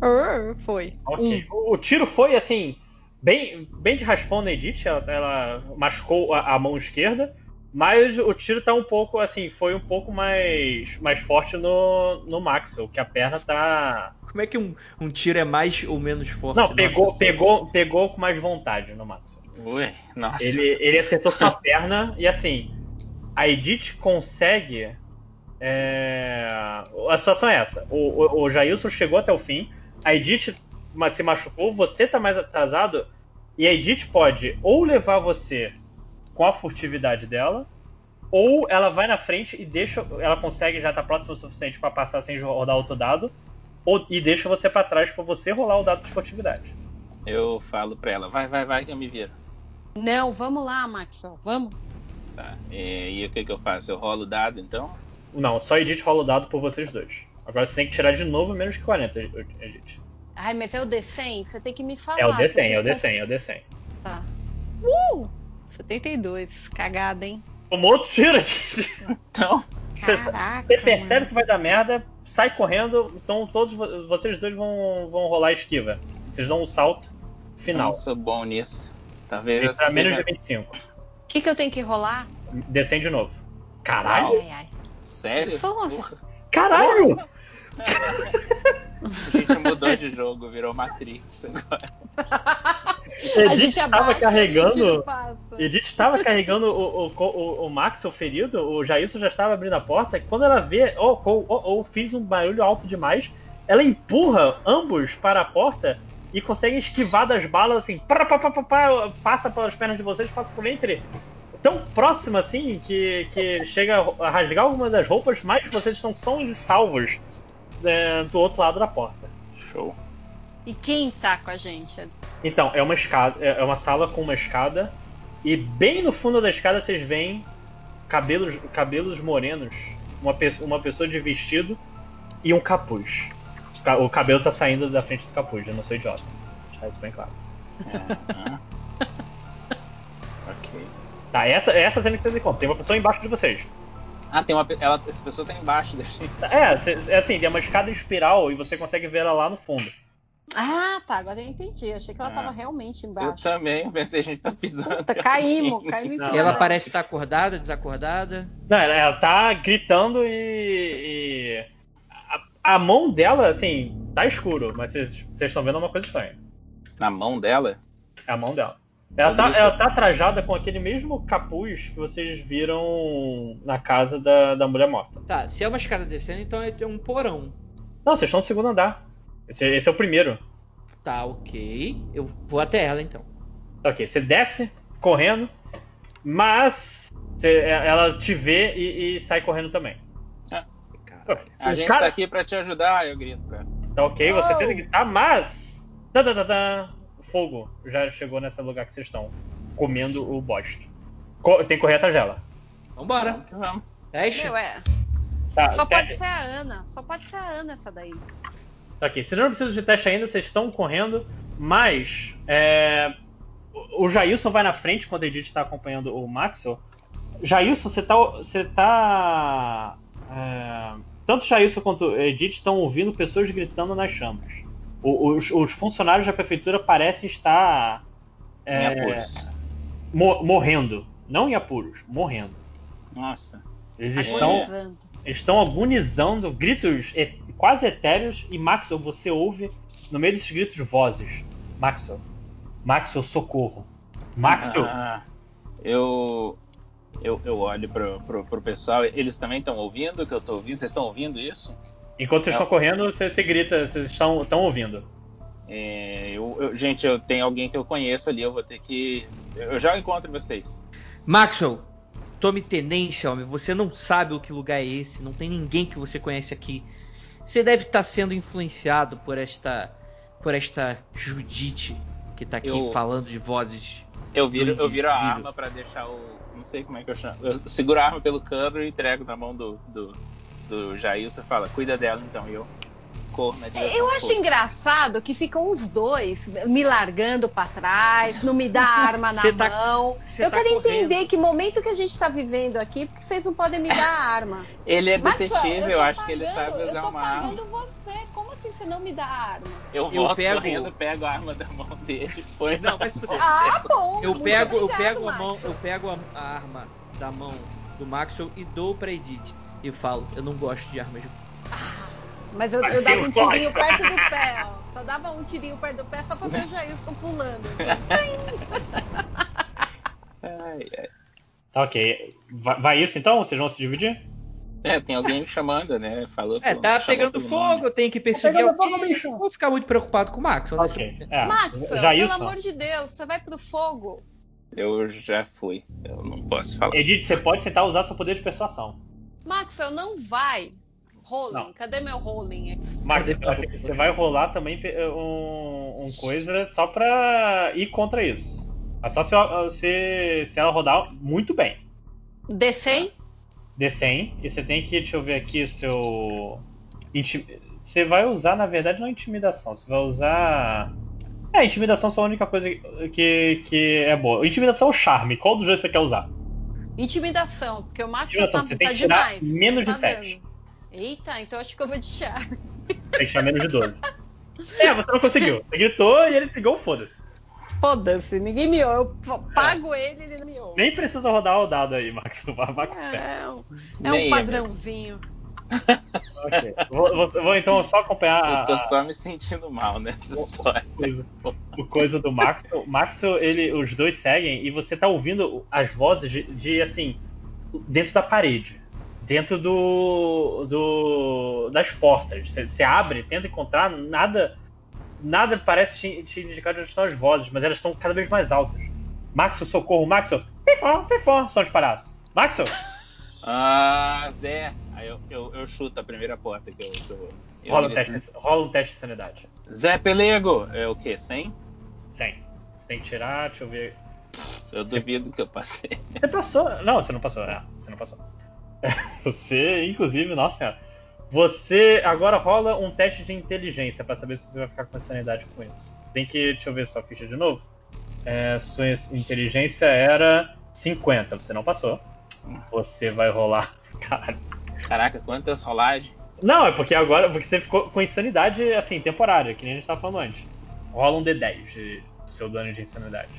Ah, Foi. Ok. O, o tiro foi assim, bem, bem de raspão na Edith, ela, ela machucou a, a mão esquerda, mas o tiro tá um pouco assim, foi um pouco mais, mais forte no, no Maxwell, que a perna tá. Como é que um, um tiro é mais ou menos forte? Não, pegou, pegou, pegou com mais vontade no Maxwell. Ui, nossa. Ele, ele acertou sua perna e assim, a Edith consegue. é, A situação é essa: o, o, o Jailson chegou até o fim, a Edith se machucou, você tá mais atrasado, e a Edith pode ou levar você com a furtividade dela, ou ela vai na frente e deixa. Ela consegue já estar próximo o suficiente pra passar sem rodar outro dado, ou, e deixa você pra trás pra você rolar o dado de furtividade. Eu falo pra ela, vai, vai, vai que eu me viro. Não, vamos lá, Maxwell, vamos. Tá. E, e o que que eu faço? Eu rolo o dado então? Não, só a Edith rola o dado por vocês dois. Agora você tem que tirar de novo menos que 40, Edith. Ai, mas é o D100? Você tem que me falar. É o D100, porque é o eu- D100, é o D100. Tá. Uh! 72. Cagada, hein? Tomou outro tiro, Edith. Então, Caraca. Você percebe mano. que vai dar merda, sai correndo, então todos vo- vocês dois vão, vão rolar esquiva. Vocês dão um salto eu final. não sou bom nisso. Talvez pra seja- menos de 25. O que, que eu tenho que rolar? Descende de novo. Caralho! Ai, ai. Sério? Nossa. Porra, Caralho! A gente mudou de jogo, virou Matrix agora. A gente Edith estava abaixa, carregando. a gente passa. Edith estava carregando o, o, o, o Max, o ferido, o Jailson já estava abrindo a porta, e quando ela vê, ou oh, oh, oh, fiz um barulho alto demais, ela empurra ambos para a porta e consegue esquivar das balas assim, pá, pá, pá, pá, pá, passa pelas pernas de vocês, passa por entre. Tão próximo assim que, que chega a rasgar algumas das roupas, mas vocês estão sãos e salvos é, do outro lado da porta. Show. E quem tá com a gente? Então, é uma escada, é é uma sala com uma escada e bem no fundo da escada vocês veem cabelos, cabelos morenos, uma, pe- uma pessoa de vestido e um capuz. O ca- O cabelo tá saindo da frente do capuz, eu não sou idiota. Deixar isso bem claro. Aham. ok. Tá, essa, essa cena que vocês encontram. Tem uma pessoa embaixo de vocês. Ah, tem uma. Ela, essa pessoa tá embaixo da gente. É, cê- é assim, tem uma escada em espiral e você consegue ver ela lá no fundo. Ah, tá, agora eu entendi. Eu achei que ela Ah. tava realmente Eu embaixo. também, eu pensei, a gente tá pisando. Puta, caímos, caímos em. E ela dela. parece estar acordada, desacordada. Não, ela, ela tá gritando e. e- A, a mão dela, assim, tá escuro, mas vocês vocês estão vendo uma coisa estranha. Na mão dela? É a mão dela. Ela tá, ela tá trajada com aquele mesmo capuz que vocês viram na casa da, da mulher morta. Tá, se é uma escada descendo, então é um porão. Não, vocês estão no segundo andar. Esse, esse é o primeiro. Tá, ok. Eu vou até ela então. Ok, você desce correndo, mas você- ela te vê e, e sai correndo também. A O gente cara- tá aqui pra te ajudar, eu grito ela. Tá ok, você Oh! tenta gritar, mas. Tá, tá, tá, tá. Fogo já chegou nesse lugar que vocês estão. Comendo o bosta. Co- tem que correr atrás dela. Vambora. Vamos. Teste. Meu, é. Tá, Só te- pode ser a Ana. Só pode ser a Ana essa daí. Tá ok, você não precisa de teste ainda, vocês estão correndo, mas. É, o Jailson vai na frente quando a Edith está acompanhando o Maxwell. Jailson, você tá. Você tá. é, tanto o Jailson quanto a Edith estão ouvindo pessoas gritando nas chamas. Os, os funcionários da prefeitura parecem estar. Em é, apuros. mo- morrendo. Não em apuros, morrendo. Nossa. Eles É. estão, Agonizando. estão agonizando, gritos e- quase etéreos, e Maxwell, você ouve no meio desses gritos vozes. Maxwell, Maxwell, socorro. Maxwell, Ah, eu, eu. Eu olho pro, pro, pro pessoal. Eles também estão ouvindo o que eu tô ouvindo? Vocês estão ouvindo isso? Enquanto vocês Não. estão correndo, você, você grita, vocês estão, estão ouvindo. É, eu, eu- gente, eu tenho alguém que eu conheço ali, eu vou ter que. Eu já encontro vocês. Maxwell, tome tenência, homem. Você não sabe o que lugar é esse. Não tem ninguém que você conhece aqui. Você deve estar sendo influenciado por esta. por esta Judite que tá aqui Eu- falando de vozes. Eu viro, eu viro a arma pra deixar o. Não sei como é que eu chamo. Eu seguro a arma pelo cano e entrego na mão do, do, do Jailson fala, cuida dela então. E eu corro na direção Eu acho engraçado que ficam os dois me largando pra trás, não me dá arma na tá- mão. Eu tá quero correndo. entender que momento que a gente tá vivendo aqui, porque vocês não podem me dar arma. Ele é Maxwell, detetive, eu, tô acho que ele pagando- sabe Eu usar tô uma arma. pagando você. Como assim você não me dá arma? Eu Eu volto pego- correndo, pego a arma da mão dele, põe Não, fuder. Ah, bom. Eu pego, eu obrigado, pego a mão, eu pego a, a arma da mão do Maxwell e dou pra Edith. E falo, eu não gosto de armas de fogo. Mas eu, Mas eu dava um tirinho perto do pé, ó. Só dava um tirinho perto do pé só pra ver o Jailson pulando. Ai, ai. Tá ok. Vai, vai isso então? Vocês vão se dividir? É, tem alguém me chamando, né? Falou. É, tá pegando fogo, tenho que perseguir fogo, bicho. Eu vou ficar muito preocupado com o Maxwell. nesse Ok. momento. É, Maxwell, pelo amor de Deus, você vai pro fogo. Eu já fui. Eu não posso falar. Edith, você pode tentar usar seu poder de persuasão. Maxwell, não vai. Rolling, Não. cadê meu rolling aqui? Max, você vai, rolar também pe- um, um coisa só pra ir contra isso. É só se, se, se ela rodar muito bem. D100? D100, e você tem que, deixa eu ver aqui o seu. Você vai usar, na verdade, não intimidação, você vai usar. É, intimidação é a única coisa que, que é boa. Intimidação ou charme? Qual dos dois você quer usar? Intimidação, porque o Maxwell Intimidação, tá, você tem tá que tirar demais. menos não de tá 7. dando. Eita, então acho que eu vou de charme. Tem que tirar menos de 12. É, você não conseguiu. Você gritou e ele pegou, foda-se. Foda-se, ninguém me ouve. Eu pago ele, ele não me ouve. Nem precisa rodar o dado aí, Max. Vai, vai com. Não, é um padrãozinho. Ok. Vou, vou- vou então só acompanhar Eu tô a- só me sentindo mal nessa história. coisa, o coisa do Max. O Max, ele, os dois seguem e você tá ouvindo as vozes de, de, assim, dentro da parede, dentro do, do das portas. Você, você abre, tenta encontrar, nada, nada parece te, te indicar de onde estão as vozes, mas elas estão cada vez mais altas. Max, socorro, Max, fifó, fifó, são disparados. Max, Ah, Zé. Aí eu, eu, eu chuto a primeira porta que eu. Que eu, eu rola um, teste, rola um teste de sanidade. Zé Pelego! É o quê? 100? 100. Você tem que tirar, deixa eu ver. Eu duvido que eu passei. Você passou. Não, você não passou, é. Você não passou. Você, inclusive, nossa senhora. Você agora rola um teste de inteligência pra saber se você vai ficar com sanidade com isso. Tem que. Deixa eu ver sua ficha de novo. É, sua inteligência era 50, você não passou. Você vai rolar. Caralho. Caraca, quantas rolagens? Não, é porque agora. Porque você ficou com insanidade assim, temporária, que nem a gente tava falando antes. Rola um D10 de, seu dano de insanidade.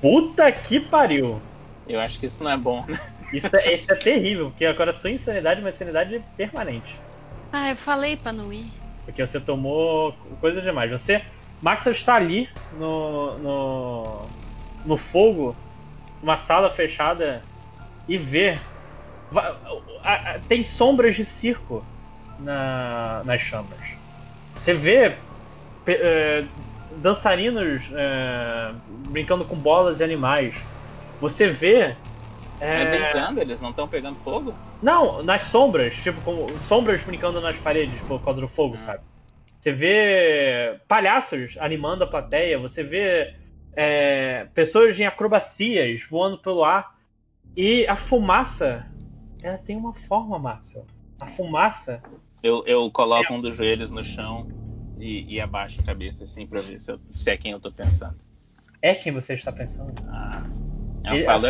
Puta que pariu! Eu acho que isso não é bom, né? Isso é, isso é terrível, porque agora sua insanidade é uma insanidade permanente. Ah, eu falei pra não ir. Porque você tomou coisa demais. Você. Max está ali no, no. no fogo, numa sala fechada, e vê. Tem sombras de circo na, nas chamas. Você vê eh, dançarinos eh, brincando com bolas e animais. Você vê. É eh, brincando, eles não estão pegando fogo? não, nas sombras, tipo, como sombras brincando nas paredes por causa do fogo, sabe? Você vê palhaços animando a plateia, você vê é, pessoas em acrobacias voando pelo ar. E a fumaça, ela tem uma forma, Maxwell. A fumaça. Eu, eu coloco um dos joelhos no chão e, e abaixo a cabeça, assim, pra ver se, eu- se é quem eu tô pensando. É quem você está pensando. Ah. Eu Ele- falo,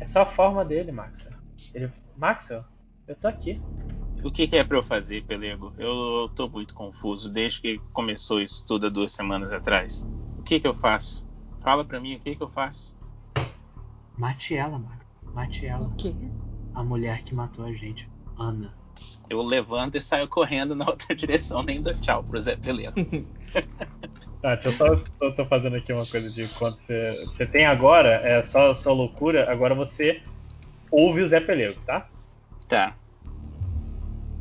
É só a forma dele, Maxwell. Ele, Maxwell, eu tô aqui. o que, que é pra eu fazer, Pelego? Eu tô muito confuso desde que começou isso tudo há duas semanas atrás. O que que eu faço? Fala pra mim o que que eu faço. Mate ela, Maxwell. Mate ela. O quê? A mulher que matou a gente. Ana. Eu levanto e saio correndo na outra direção, nem dou tchau pro Zé Pelego. Tá, deixa eu só. Eu tô fazendo aqui uma coisa de quanto você, você tem agora, é só sua loucura, agora você ouve o Zé Pelego, tá? Tá.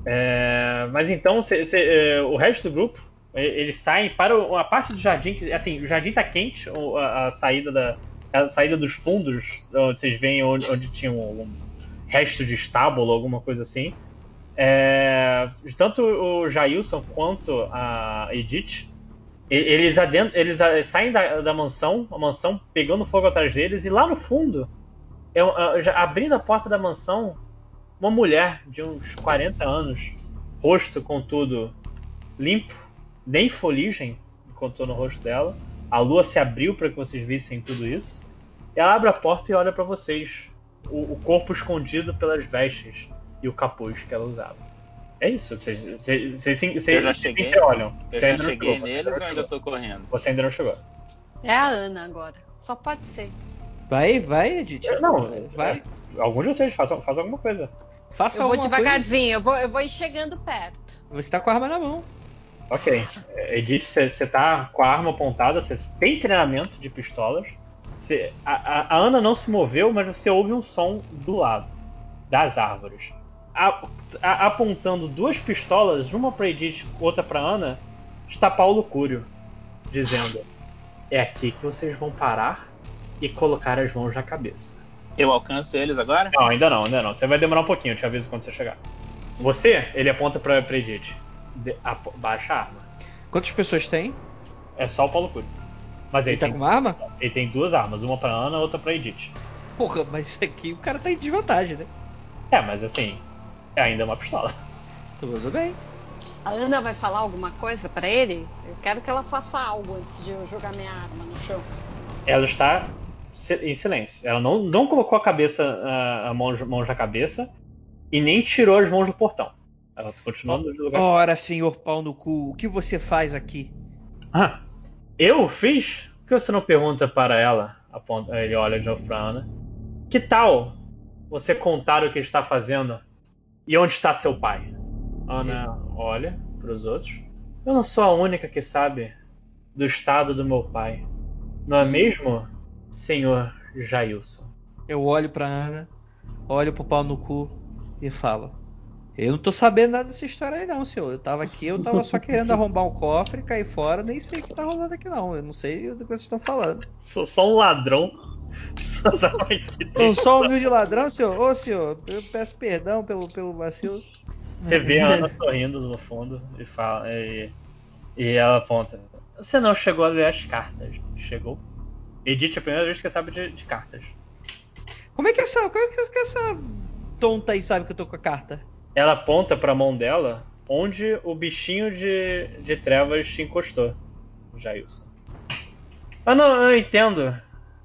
É, mas então você- você, é, o resto do grupo e- eles saem para o- a parte do jardim, que, assim, o jardim tá quente, a, a saída da a saída dos fundos, onde vocês veem onde, onde tinha um, um resto de estábulo, alguma coisa assim. É, tanto o Jailson quanto a Edith, eles, adentro, eles saem da, da mansão, a mansão pegando fogo atrás deles, e lá no fundo, é um- é, abrindo a porta da mansão, uma mulher de uns 40 anos, rosto contudo limpo, nem foligem encontrou no rosto dela. A lua se abriu para que vocês vissem tudo isso. Ela abre a porta e olha para vocês, o, o corpo escondido pelas vestes e o capuz que ela usava. É isso, vocês, vocês, vocês, Eu já cheguei. olham. Eu Você já ainda não cheguei chegou, você neles ainda ou não ainda chegou. tô correndo? Você ainda não chegou. É a Ana agora. Só pode ser. Vai, vai, Edith. Não, vai. Algum de vocês façam, façam alguma coisa. Faça eu vou alguma coisa. devagarzinho, eu vou, eu vou ir chegando perto. Você tá com a arma na mão. Ok. É, Edith, você tá com a arma apontada, você tem treinamento de pistolas. Cê- a, a- a Ana não se moveu, mas você ouve um som do lado das árvores. A- a- apontando duas pistolas, uma pra Edith, outra pra Ana, está Paulo Cúrio, dizendo: É aqui que vocês vão parar e colocar as mãos na cabeça. Eu alcanço eles agora? Não, ainda não, ainda não. Você vai demorar um pouquinho, eu te aviso quando você chegar. Você, ele aponta pra, pra Edith. De- apo- baixa a arma. Quantas pessoas tem? É só o Paulo Cúrio. Mas ele, Ele tá tem, com uma arma? ele tem duas armas, uma pra Ana, outra pra Edith. Porra, mas isso aqui o cara tá em desvantagem, né? É, mas assim, é ainda uma pistola. Tudo bem. A Ana vai falar alguma coisa pra ele? Eu quero que ela faça algo antes de eu jogar minha arma no chão. Ela está em silêncio. Ela não, não colocou a cabeça, a, a mão, mãos na cabeça e nem tirou as mãos do portão. Ela continua no lugar. Ora, senhor pau no cu, o que você faz aqui? Ah, eu fiz? Por que você não pergunta para ela? Ele olha de novo pra Ana. Que tal você contar o que está fazendo e onde está seu pai? Ana olha para os outros. Eu não sou a única que sabe do estado do meu pai. Não é mesmo, senhor Jailson? Eu olho pra Ana, olho pro pau no cu e falo: Eu não tô sabendo nada dessa história aí, não, senhor. Eu tava aqui, eu tava só querendo arrombar um cofre, cair fora, nem sei o que tá rolando aqui, não. Eu não sei do que vocês estão falando. Sou só um ladrão. Sou só um humilde ladrão, senhor? Ô, senhor, eu peço perdão pelo, pelo vacilo. Você vê a Ana sorrindo no fundo e fala. E, e ela aponta. Você não chegou a ler as cartas. Chegou? Edith é a primeira vez que sabe de, de cartas. Como é que essa. Como é que essa tonta aí sabe que eu tô com a carta? Ela aponta pra mão dela onde o bichinho de, de trevas te encostou, Jailson. Ah não, eu entendo,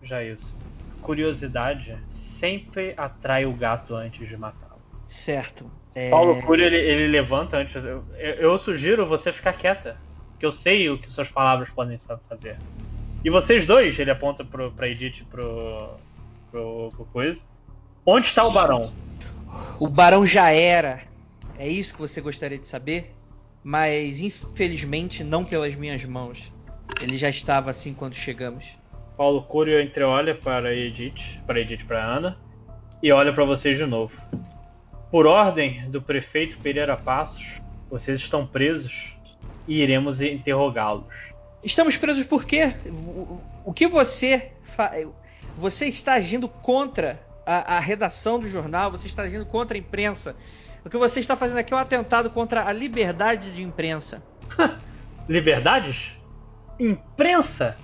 Jailson. Curiosidade sempre atrai o gato antes de matá-lo. Certo. É... Paulo Curio ele, ele levanta antes. Eu, eu, eu sugiro você ficar quieta. Que eu sei o que suas palavras podem fazer. E vocês dois, ele aponta pro, pra Edith e pro, pro, pro coisa. Onde está o barão? O barão já era. É isso que você gostaria de saber? Mas infelizmente não pelas minhas mãos. Ele já estava assim quando chegamos. Paulo Curio entreolha para Edith, para Edith para Ana e olha para vocês de novo. Por ordem do prefeito Pereira Passos, vocês estão presos e iremos interrogá-los. Estamos presos por quê? O que você fa... você está agindo contra a, a, redação do jornal? Você está agindo contra a imprensa? O que você está fazendo aqui é um atentado contra a liberdade de imprensa. Liberdades? Imprensa?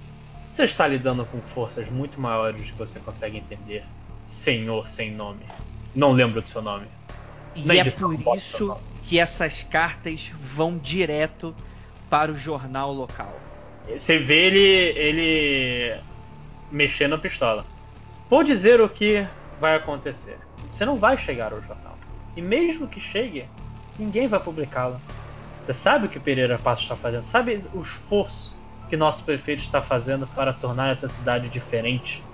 Você está lidando com forças muito maiores do que você consegue entender. Senhor sem nome. Não lembro do seu nome. E Nem é por isso que essas cartas vão direto para o jornal local. Você vê ele, ele mexendo a pistola. Vou dizer o que vai acontecer. Você não vai chegar ao jornal. E mesmo que chegue, ninguém vai publicá-lo. Você sabe o que Pereira Passos está fazendo? Sabe o esforço que nosso prefeito está fazendo para tornar essa cidade diferente?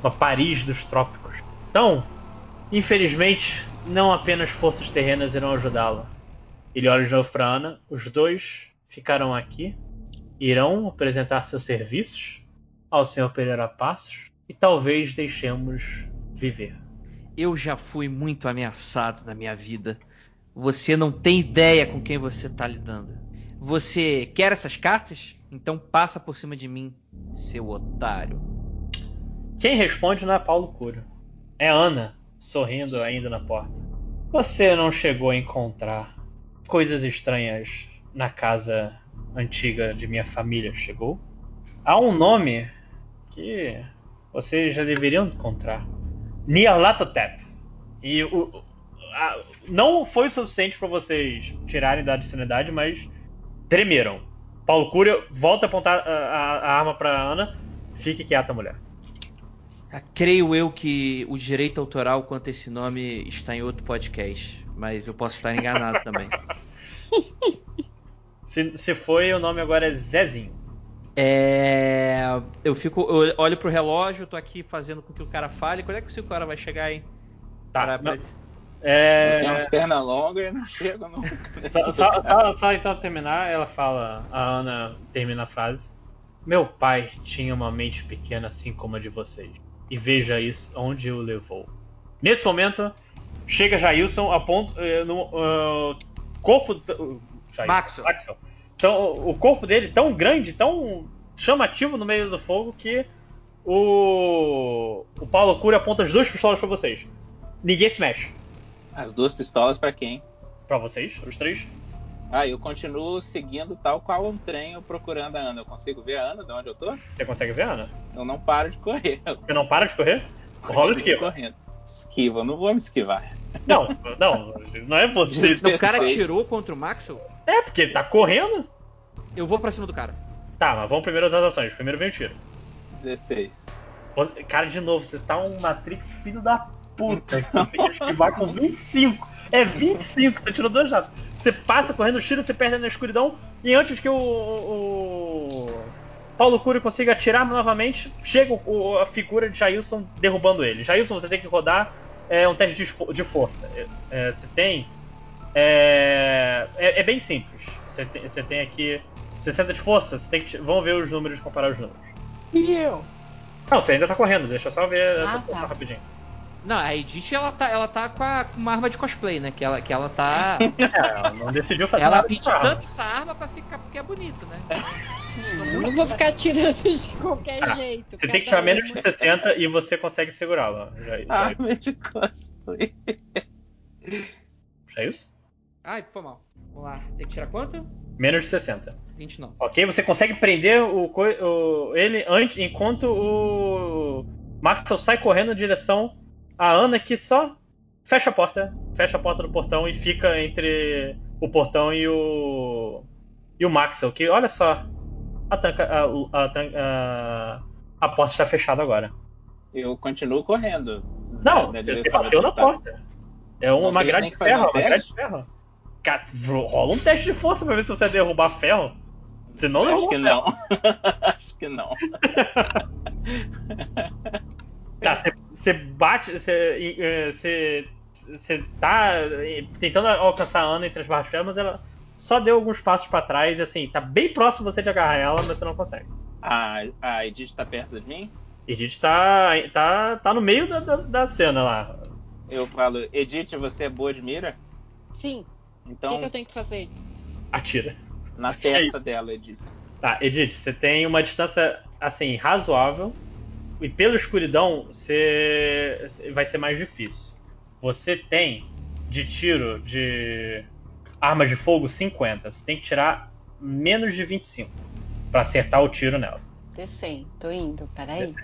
Uma Paris dos trópicos. Então, infelizmente, não apenas forças terrenas irão ajudá-lo. Ele olha de novo para Ana. Os dois ficarão aqui, irão apresentar seus serviços ao Sr. Pereira Passos e talvez deixemos viver. Eu já fui muito ameaçado na minha vida. Você não tem ideia com quem você está lidando. Você quer essas cartas? Então passa por cima de mim, seu otário. Quem responde não é Paulo Curo. É Ana, sorrindo ainda na porta. Você não chegou a encontrar coisas estranhas na casa antiga de minha família, chegou? Há um nome que vocês já deveriam encontrar. Nyarlathotep. E o, a, não foi o suficiente para vocês tirarem da sanidade, mas tremeram. Paulo Cúria volta a apontar a, a, a arma para Ana. Fique quieta, mulher. Ah, creio eu que o direito autoral quanto a esse nome está em outro podcast, mas eu posso estar enganado também. se, se foi, o nome agora é Zezinho. É, eu fico, eu olho pro relógio, tô aqui fazendo com que o cara fale. Quando é que o cara vai chegar aí? Tá. Pra, não, é... Tem umas pernas longas e não chega nunca. Só, só, só, só, então terminar, ela fala, a Ana termina a frase. Meu pai tinha uma mente pequena assim como a de vocês. E veja isso onde o levou. Nesse momento, chega Jailson a ponto. Uh, no uh, corpo. Uh, Maxwell. Maxwell. Então, o corpo dele tão grande, tão chamativo no meio do fogo que o, o Paulo Cury aponta as duas pistolas para vocês. Ninguém se mexe. As duas pistolas para quem? Para vocês, os três. Ah, eu continuo seguindo tal qual um trem procurando a Ana. Eu consigo ver a Ana de onde eu tô? Você consegue ver a Ana? Eu não paro de correr. Você não para de correr? Rola esquiva. correndo. Esquiva, eu não vou me esquivar. Não, não, não é você. O cara tirou contra o Maxwell? É, porque ele tá correndo. Eu vou pra cima do cara. Tá, mas vamos primeiro as ações. Primeiro vem o tiro. 16. Cara, de novo, você tá um Matrix filho da puta. Você conseguiu esquivar com 25. É 25, você tirou dois dados. Você passa correndo, tira, você perde na escuridão. E antes que o, o Paulo Cury consiga atirar novamente, chega o, a figura de Jailson derrubando ele. Jailson, você tem que rodar é, um teste de, de força. É, você tem É, é, é bem simples. Você tem, você tem aqui 60 de força, você tem que. Vamos ver os números, comparar os números. E eu? Não, você ainda tá correndo, deixa eu só ver Ah, essa tá. força rapidinho. Não, a Edith, ela tá, ela tá com, a- com uma arma de cosplay, né? Que ela, que ela tá. É, ela não decidiu fazer ela pediu arma. tanto essa arma pra ficar porque é bonito, né? Eu não vou ficar tirando de qualquer Ah, jeito. Você tem que tirar menos uma. de 60 e você consegue segurá-la. Arma de cosplay. já é isso? Ai, foi mal. Vamos lá. Tem que tirar quanto? Menos de 60. 29. Ok? Você consegue prender o, co- o- ele antes, enquanto o Maxwell sai correndo em direção a Ana, que só fecha a porta, fecha a porta do portão e fica entre o portão e o e o Maxwell. Que olha só, a, tranca, a, a, a, porta está fechada agora. Eu continuo correndo. Não, na você bateu na porta. É uma tem grade nem de ferro, um uma grade de ferro. Rola um teste de força pra ver se você vai derrubar ferro. Você não Acho que não. Acho que não. Tá, você- bate, você, eh, você, você tá tentando alcançar a Ana entre as barras de ferro, mas ela só deu alguns passos pra trás e assim, tá bem próximo você de agarrar ela, mas você não consegue. A, a Edith tá perto de mim? Edith tá, tá, tá no meio da, da, da cena lá. Eu falo, Edith, você é boa de mira? Sim. O Então, que, que eu tenho que fazer? Atira. na testa dela, Edith. Tá, Edith, você tem uma distância assim, razoável. E pela escuridão, você vai ser mais difícil. Você tem de tiro de armas de fogo 50. Você tem que tirar menos de 25 pra acertar o tiro nela. D100. Tô indo. Peraí.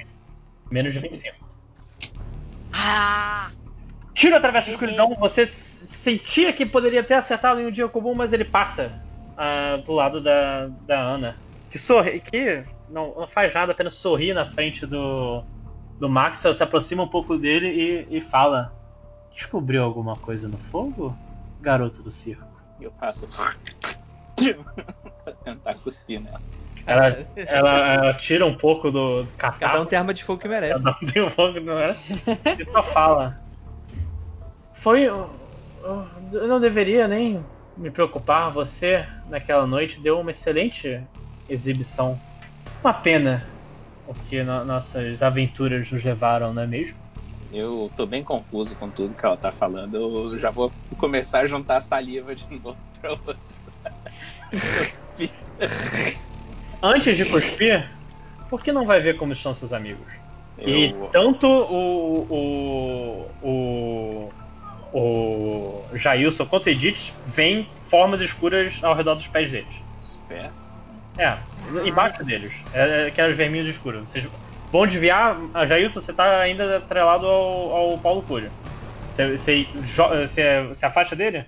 Menos de 25. Ah! Tiro atravessa a Errei. escuridão. Você sentia que poderia ter acertado em um dia comum, mas ele passa ah, do lado da, da Ana. Que sorri, que não, não faz nada, apenas sorri na frente do, do Maxwell, se aproxima um pouco dele e, e fala: Descobriu alguma coisa no fogo, garoto do circo? Eu faço. pra tentar cuspir nela. Ela, ela, ela tira um pouco do, do Cada um catarro. tem arma de fogo que merece. Ela não tem um pouco, não é? E só fala. Foi. Eu não deveria nem me preocupar. Você, naquela noite, deu uma excelente exibição. Uma pena o que no- nossas aventuras nos levaram, não é mesmo? Eu tô bem confuso com tudo que ela tá falando. Eu já vou começar a juntar saliva de novo pra outro. Antes de cuspir, por que não vai ver como estão seus amigos? E Eu- tanto o, o, o, o Jailson quanto o Edith veem formas escuras ao redor dos pés deles. Os pés. É, embaixo deles. É aquelas vermelhas escuras. Vocês vão desviar. A Jailson, você tá ainda atrelado ao, ao Paulo Cury. Você, você, você se afasta dele?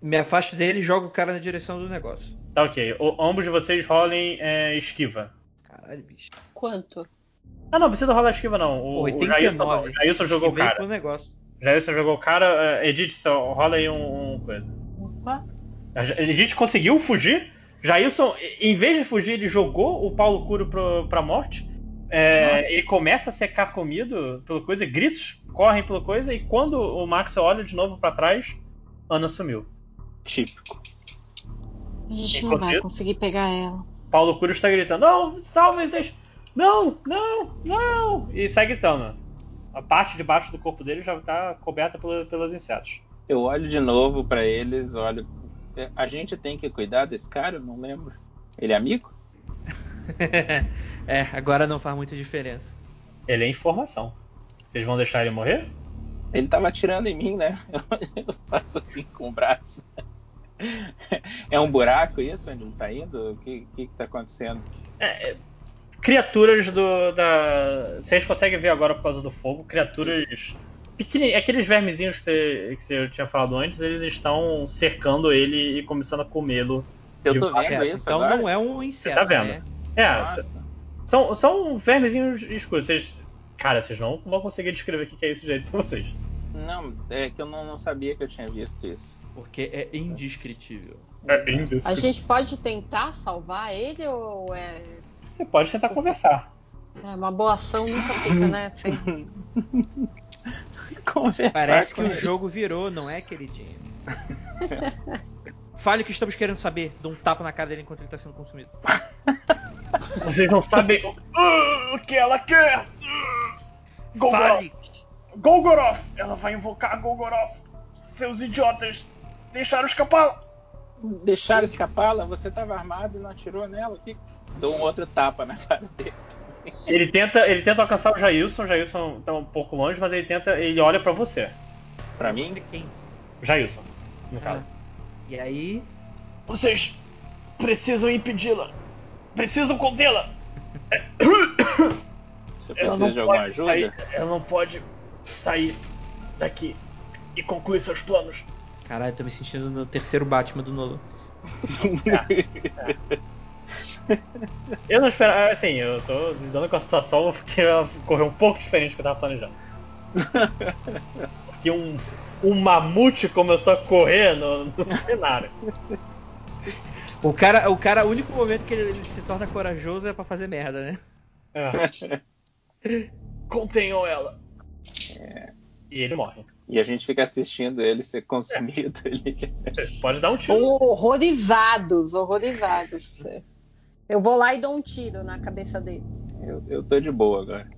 Me afasto dele e jogo o cara na direção do negócio. Tá ok. O, ambos de vocês rolem é, esquiva. Caralho, bicho. Quanto? Ah, não, precisa rolar esquiva não. O, o 89. Jailson, não. O Jailson jogou o cara. pro negócio. Jailson jogou o cara. é, Edith, só rola aí um, um coisa. Opa. A Edith conseguiu fugir. Jailson, em vez de fugir, ele jogou o Paulo Curo pra morte. É, ele começa a ser carcomido pela coisa, gritos correm pela coisa, e quando o Max olha de novo pra trás, Ana sumiu. Típico. A gente não Enquanto vai isso- conseguir pegar ela. Paulo Curo está gritando: Não, salve vocês! Não, não, não! E sai gritando. A parte de baixo do corpo dele já está coberta pela- pelos insetos. Eu olho de novo pra eles, olho. A gente tem que cuidar desse cara? Eu não lembro. Ele é amigo? é, agora não faz muita diferença. Ele é informação. Vocês vão deixar ele morrer? Ele tava atirando em mim, né? Eu faço assim com o braço. É um buraco isso onde ele tá indo? O que, que, que tá acontecendo? criaturas do da vocês conseguem ver agora por causa do fogo criaturas aqueles vermezinhos que você, que você tinha falado antes eles estão cercando ele e começando a comê-lo Eu tô vendo É, isso então agora? não é um inseto, tá vendo? né? é Nossa. são, são vermezinhos escuros vocês cara vocês não vão conseguir descrever o que é isso direito pra vocês Não, é que eu não, não sabia que eu tinha visto isso. Porque é indescritível. é bem indescritível. A gente pode tentar salvar ele ou é, você pode tentar conversar é uma boa ação nunca fica, né? Conversar Parece que com o ele. jogo virou, não é, queridinho? Fale o que estamos querendo saber. Dou um tapa na cara dele enquanto ele tá sendo consumido. Vocês não sabem o, o que ela quer. Golgoroth. Fale! Golgoroth. Ela vai invocar Golgoroth. Seus idiotas deixaram escapar. Deixaram escapá-la? Você tava armado e não atirou nela? Que... Dou um outro tapa na cara dele. Ele tenta, ele tenta alcançar o Jailson. O Jailson tá um pouco longe, mas ele tenta, ele olha pra você. Pra mim? Você quem? Jailson, no Ah. caso. E aí? Vocês precisam impedi-la. Precisam contê-la. Você Ela precisa não de alguma pode ajuda? sair- ela não pode sair daqui e concluir seus planos. Caralho, tô me sentindo no terceiro Batman do Nolan. Eu não esperava, assim, eu tô lidando com a situação porque ela correu um pouco diferente do que eu tava planejando. Porque um, um mamute começou a correr no, no cenário. O cara, o cara, o único momento que ele, ele se torna corajoso é pra fazer merda, né? É. Contenham ela. E ele morre. E a gente fica assistindo ele ser consumido. Ele... Pode dar um tiro. Horrorizados, horrorizados. Eu vou lá e dou um tiro na cabeça dele. Eu, eu tô de boa agora.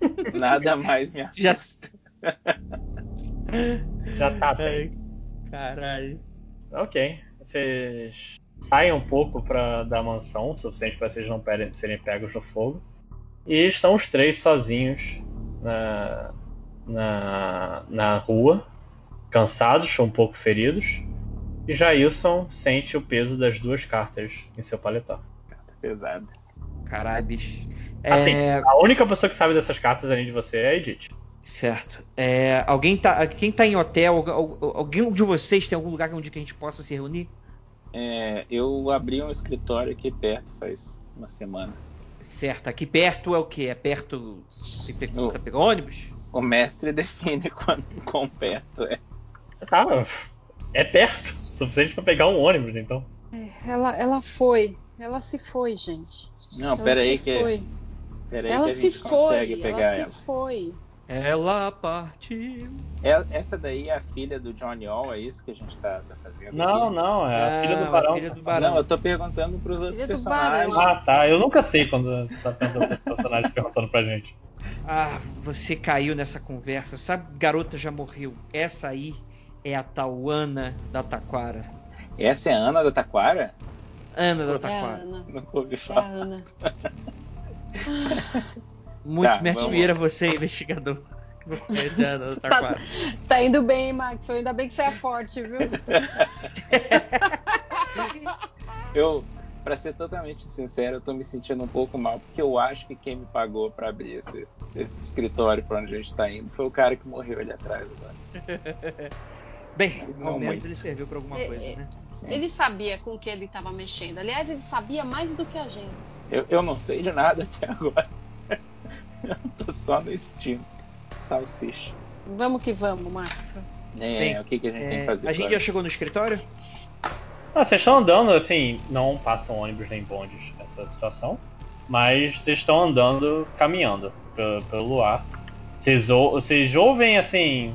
Nada mais me Já- assusta. Já tá bem. Caralho. Ok. Vocês saem um pouco pra, da mansão, o suficiente para vocês não perem- serem pegos no fogo. E estão os três sozinhos na, na, na rua, cansados, um pouco feridos. E Jailson sente o peso das duas cartas em seu paletó. Pesado. Caralho, bicho. Assim, É, a única pessoa que sabe dessas cartas além de você é a Edith. certo. É, alguém tá, quem tá em hotel, algu- al- alguém de vocês tem algum lugar onde a gente possa se reunir? É, eu abri um escritório aqui perto faz uma semana. Certo. Aqui perto é o quê? É perto. Você pega, você pega ônibus? O mestre define quão, quão perto é. Tá, é perto. Suficiente pra pegar um ônibus, então. Ela, ela foi. Ela se foi, gente. Não, ela pera aí se que, foi. pera aí Ela que a se gente consegue foi. pegar Ela ela. se foi. Ela partiu. É- Essa daí é a filha do Johnny All, é isso que a gente tá, tá fazendo? Não, aqui? não, é a filha do Barão. filha do Barão. Não, eu tô perguntando pros outros Filha do personagens. Ah, tá. Eu nunca sei quando você tá pensando personagem perguntando pra gente. Ah, você caiu nessa conversa. Sabe, garota já morreu. Essa aí é a Tauana da Taquara. Essa é a Ana da Taquara? Ana da É Taquara. Nunca ouvi É a falar. Ana. Muito Tá, Vieira, você, investigador. Não conhece a Ana da Taquara. Tá indo bem, Max. Ainda bem que você é forte, viu? Eu, pra ser totalmente sincero, eu tô me sentindo um pouco mal, porque eu acho que quem me pagou pra abrir esse, esse escritório pra onde a gente tá indo foi o cara que morreu ali atrás agora. Bem, Não ao menos ele serviu pra alguma É, coisa, é. né? Ele sabia com que ele estava mexendo. Aliás, ele sabia mais do que a gente. Eu, eu não sei de nada até agora. Eu tô só no instinto. Salsicha. Vamos que vamos, Max. É, Bem, o que, que a gente tem que É, fazer? a gente agora? já chegou no escritório? Ah, vocês estão andando, assim, não passam ônibus nem bondes nessa situação, mas vocês estão andando, caminhando pelo, pelo luar. Vocês, ou- vocês ouvem, assim,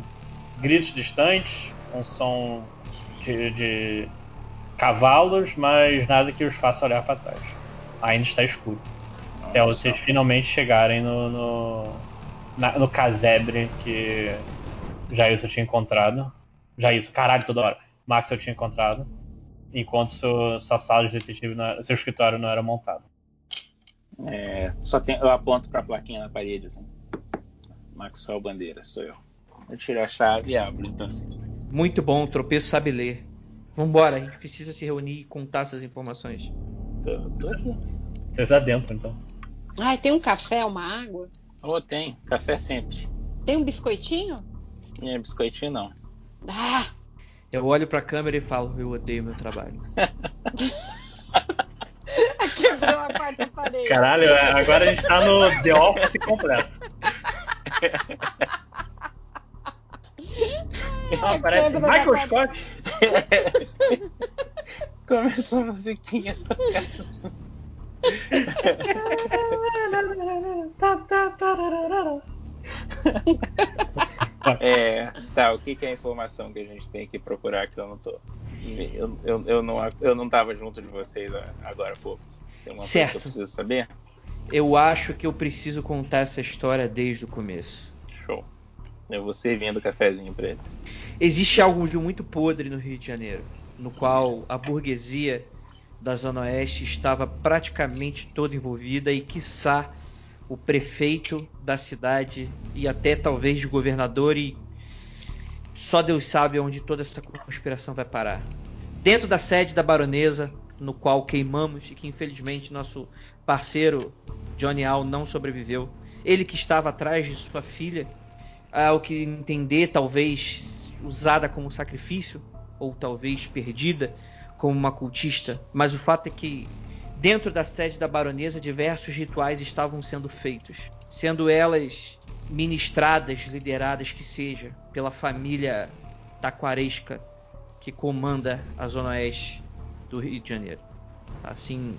gritos distantes, um som de, de cavalos, mas nada que os faça olhar para trás. Ainda está escuro. Até vocês finalmente chegarem no, no, na- no casebre que Jailson tinha encontrado. Jailson, caralho, toda hora. Max eu tinha encontrado. Enquanto seu, sua sala de detetive, não seu escritório não era montado. É, só tem, eu aponto pra plaquinha na parede, assim. Maxwell Bandeira, sou eu. Eu tiro a chave e abro, então assim. Muito bom, o tropeço sabe ler. Vambora, a gente precisa se reunir e contar essas informações. Tô, tô aqui. Vocês adentram, então. Ai, tem um café, uma água? Ô, tem. Café sempre. Tem um biscoitinho? E biscoitinho não. Ah, Eu olho pra câmera e falo, eu odeio meu trabalho. quebrou a quarta parede. Caralho, agora a gente tá no The Office completo. Não, parece quebra da Michael Scott. Começou a musiquinha tocando. É, tá, o que, que é a informação que a gente tem que procurar que eu não tô. Eu, eu, eu, não, eu não tava junto de vocês agora há pouco. Tem uma Certo. coisa que eu preciso saber? Eu acho que eu preciso contar essa história desde o começo. Show. Eu vou servindo o cafezinho pra eles. Existe algo de muito podre no Rio de Janeiro, no qual a burguesia da Zona Oeste estava praticamente toda envolvida e, quiçá, o prefeito da cidade e até talvez o governador e só Deus sabe onde toda essa conspiração vai parar. Dentro da sede da baronesa, no qual queimamos e que infelizmente nosso parceiro Johnny Al não sobreviveu, ele que estava atrás de sua filha, ao que entender talvez usada como sacrifício ou talvez perdida como uma cultista, mas o fato é que dentro da sede da baronesa diversos rituais estavam sendo feitos, sendo elas ministradas, lideradas que seja pela família taquaresca que comanda a zona oeste do Rio de Janeiro. Assim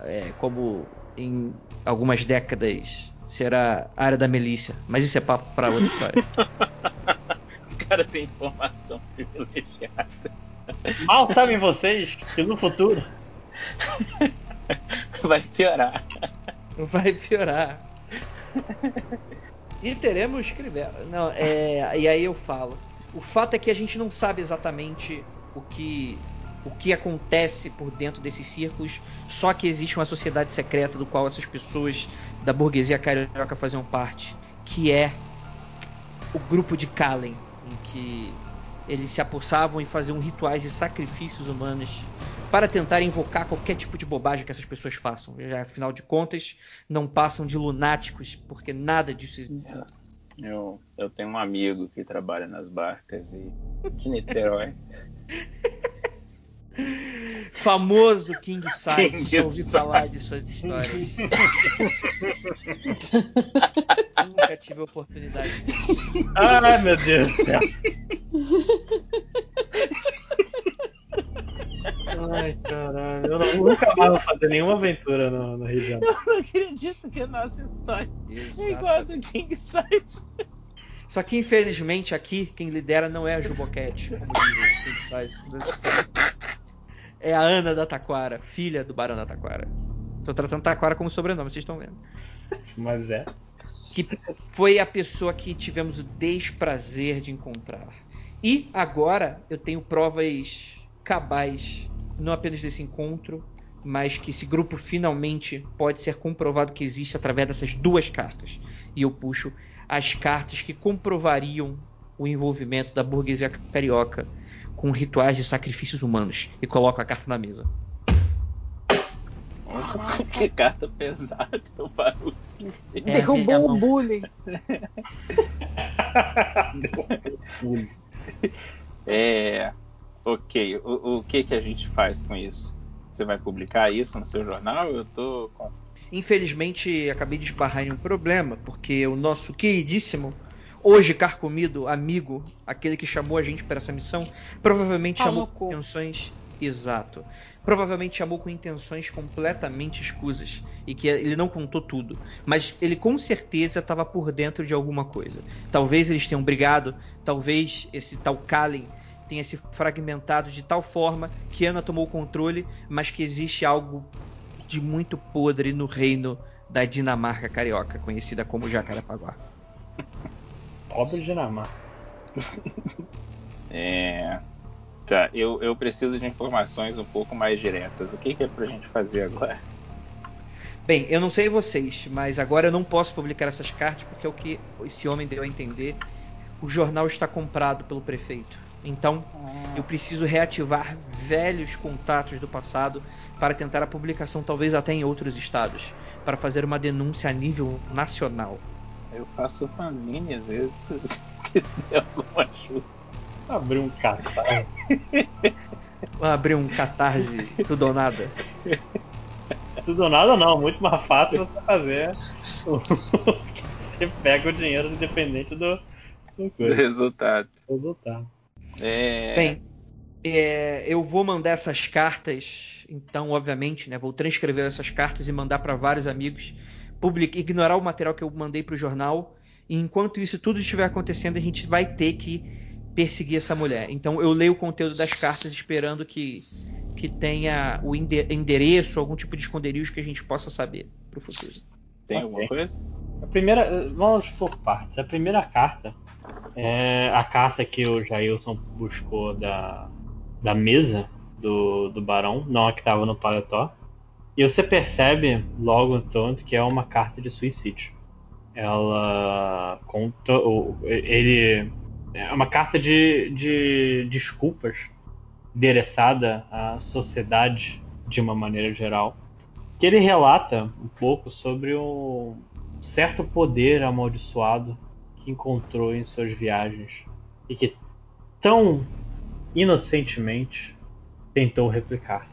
é, como em algumas décadas será a área da milícia, mas isso é papo para outra história. o cara tem informação privilegiada. Mal sabem vocês que no futuro vai piorar. Vai piorar. E teremos Crivella. Não, é, e aí eu falo. O fato é que a gente não sabe exatamente o que o que acontece por dentro desses círculos, só que existe uma sociedade secreta do qual essas pessoas da burguesia carioca faziam parte, que é o grupo de Kallen, em que eles se apossavam e faziam rituais de sacrifícios humanos para tentar invocar qualquer tipo de bobagem que essas pessoas façam. Já, afinal de contas, não passam de lunáticos, porque nada disso existe. Eu, eu tenho um amigo que trabalha nas barcas e de Niterói. Famoso King Size, King já ouvi falar de suas histórias. Nunca tive a oportunidade. Ai, meu Deus do céu. Ai, caralho. Eu não, nunca mais vou fazer nenhuma aventura no, no Rio de Janeiro. Eu não acredito que a nossa história é igual a do King Size. Só que infelizmente aqui quem lidera não é a Juboquete, como diz o King Size. É a Ana da Taquara, filha do Barão da Taquara. Tô tratando Taquara como sobrenome, vocês estão vendo. Mas é. Que foi a pessoa que tivemos o desprazer de encontrar. E agora eu tenho provas cabais, não apenas desse encontro, mas que esse grupo finalmente pode ser comprovado que existe através dessas duas cartas. E eu puxo as cartas que comprovariam o envolvimento da burguesia carioca com rituais de sacrifícios humanos e coloco a carta na mesa. que carta pesada o barulho. É, Derrubou o bullying. é. Ok. O, o que que a gente faz com isso? Você vai publicar isso no seu jornal? Eu tô. Infelizmente, acabei de esbarrar em um problema, porque o nosso queridíssimo, hoje carcomido amigo, aquele que chamou a gente para essa missão, provavelmente Pau chamou com intenções. Exato. Provavelmente chamou com intenções completamente escusas e que ele não contou tudo, mas ele com certeza estava por dentro de alguma coisa. Talvez eles tenham brigado, talvez esse tal Kallen tenha se fragmentado de tal forma que Ana tomou o controle, mas que existe algo de muito podre no reino da Dinamarca carioca, conhecida como Jacarepaguá. Pobre Dinamarca. É. Tá, eu, eu preciso de informações um pouco mais diretas. O que, que é pra gente fazer agora? Bem, eu não sei vocês, mas agora eu não posso publicar essas cartas porque é o que esse homem deu a entender. O jornal está comprado pelo prefeito. Então, eu preciso reativar velhos contatos do passado para tentar a publicação, talvez até em outros estados, para fazer uma denúncia a nível nacional. Eu faço fanzine às vezes, se quiser alguma ajuda. Abrir um catarse. Vou abrir um catarse tudo ou nada. Tudo ou nada não, muito mais fácil você fazer. você pega o dinheiro independente do, do, Do resultado. do resultado. É. Bem, é, eu vou mandar essas cartas, então, obviamente, né, vou transcrever essas cartas e mandar para vários amigos, public, ignorar o material que eu mandei para o jornal E enquanto isso tudo estiver acontecendo, a gente vai ter que perseguir essa mulher. Então eu leio o conteúdo das cartas esperando que, que tenha o ende- endereço, algum tipo de esconderijo que a gente possa saber pro futuro. Tem alguma coisa? A primeira, vamos por partes. A primeira carta é a carta que o Jailson buscou da, da mesa do, do Barão, não a que estava no paletó. E você percebe logo tanto que é uma carta de suicídio. Ela conta. Ele. É uma carta de, de desculpas endereçada à sociedade de uma maneira geral. Que ele relata um pouco sobre um certo poder amaldiçoado que encontrou em suas viagens e que tão inocentemente tentou replicar.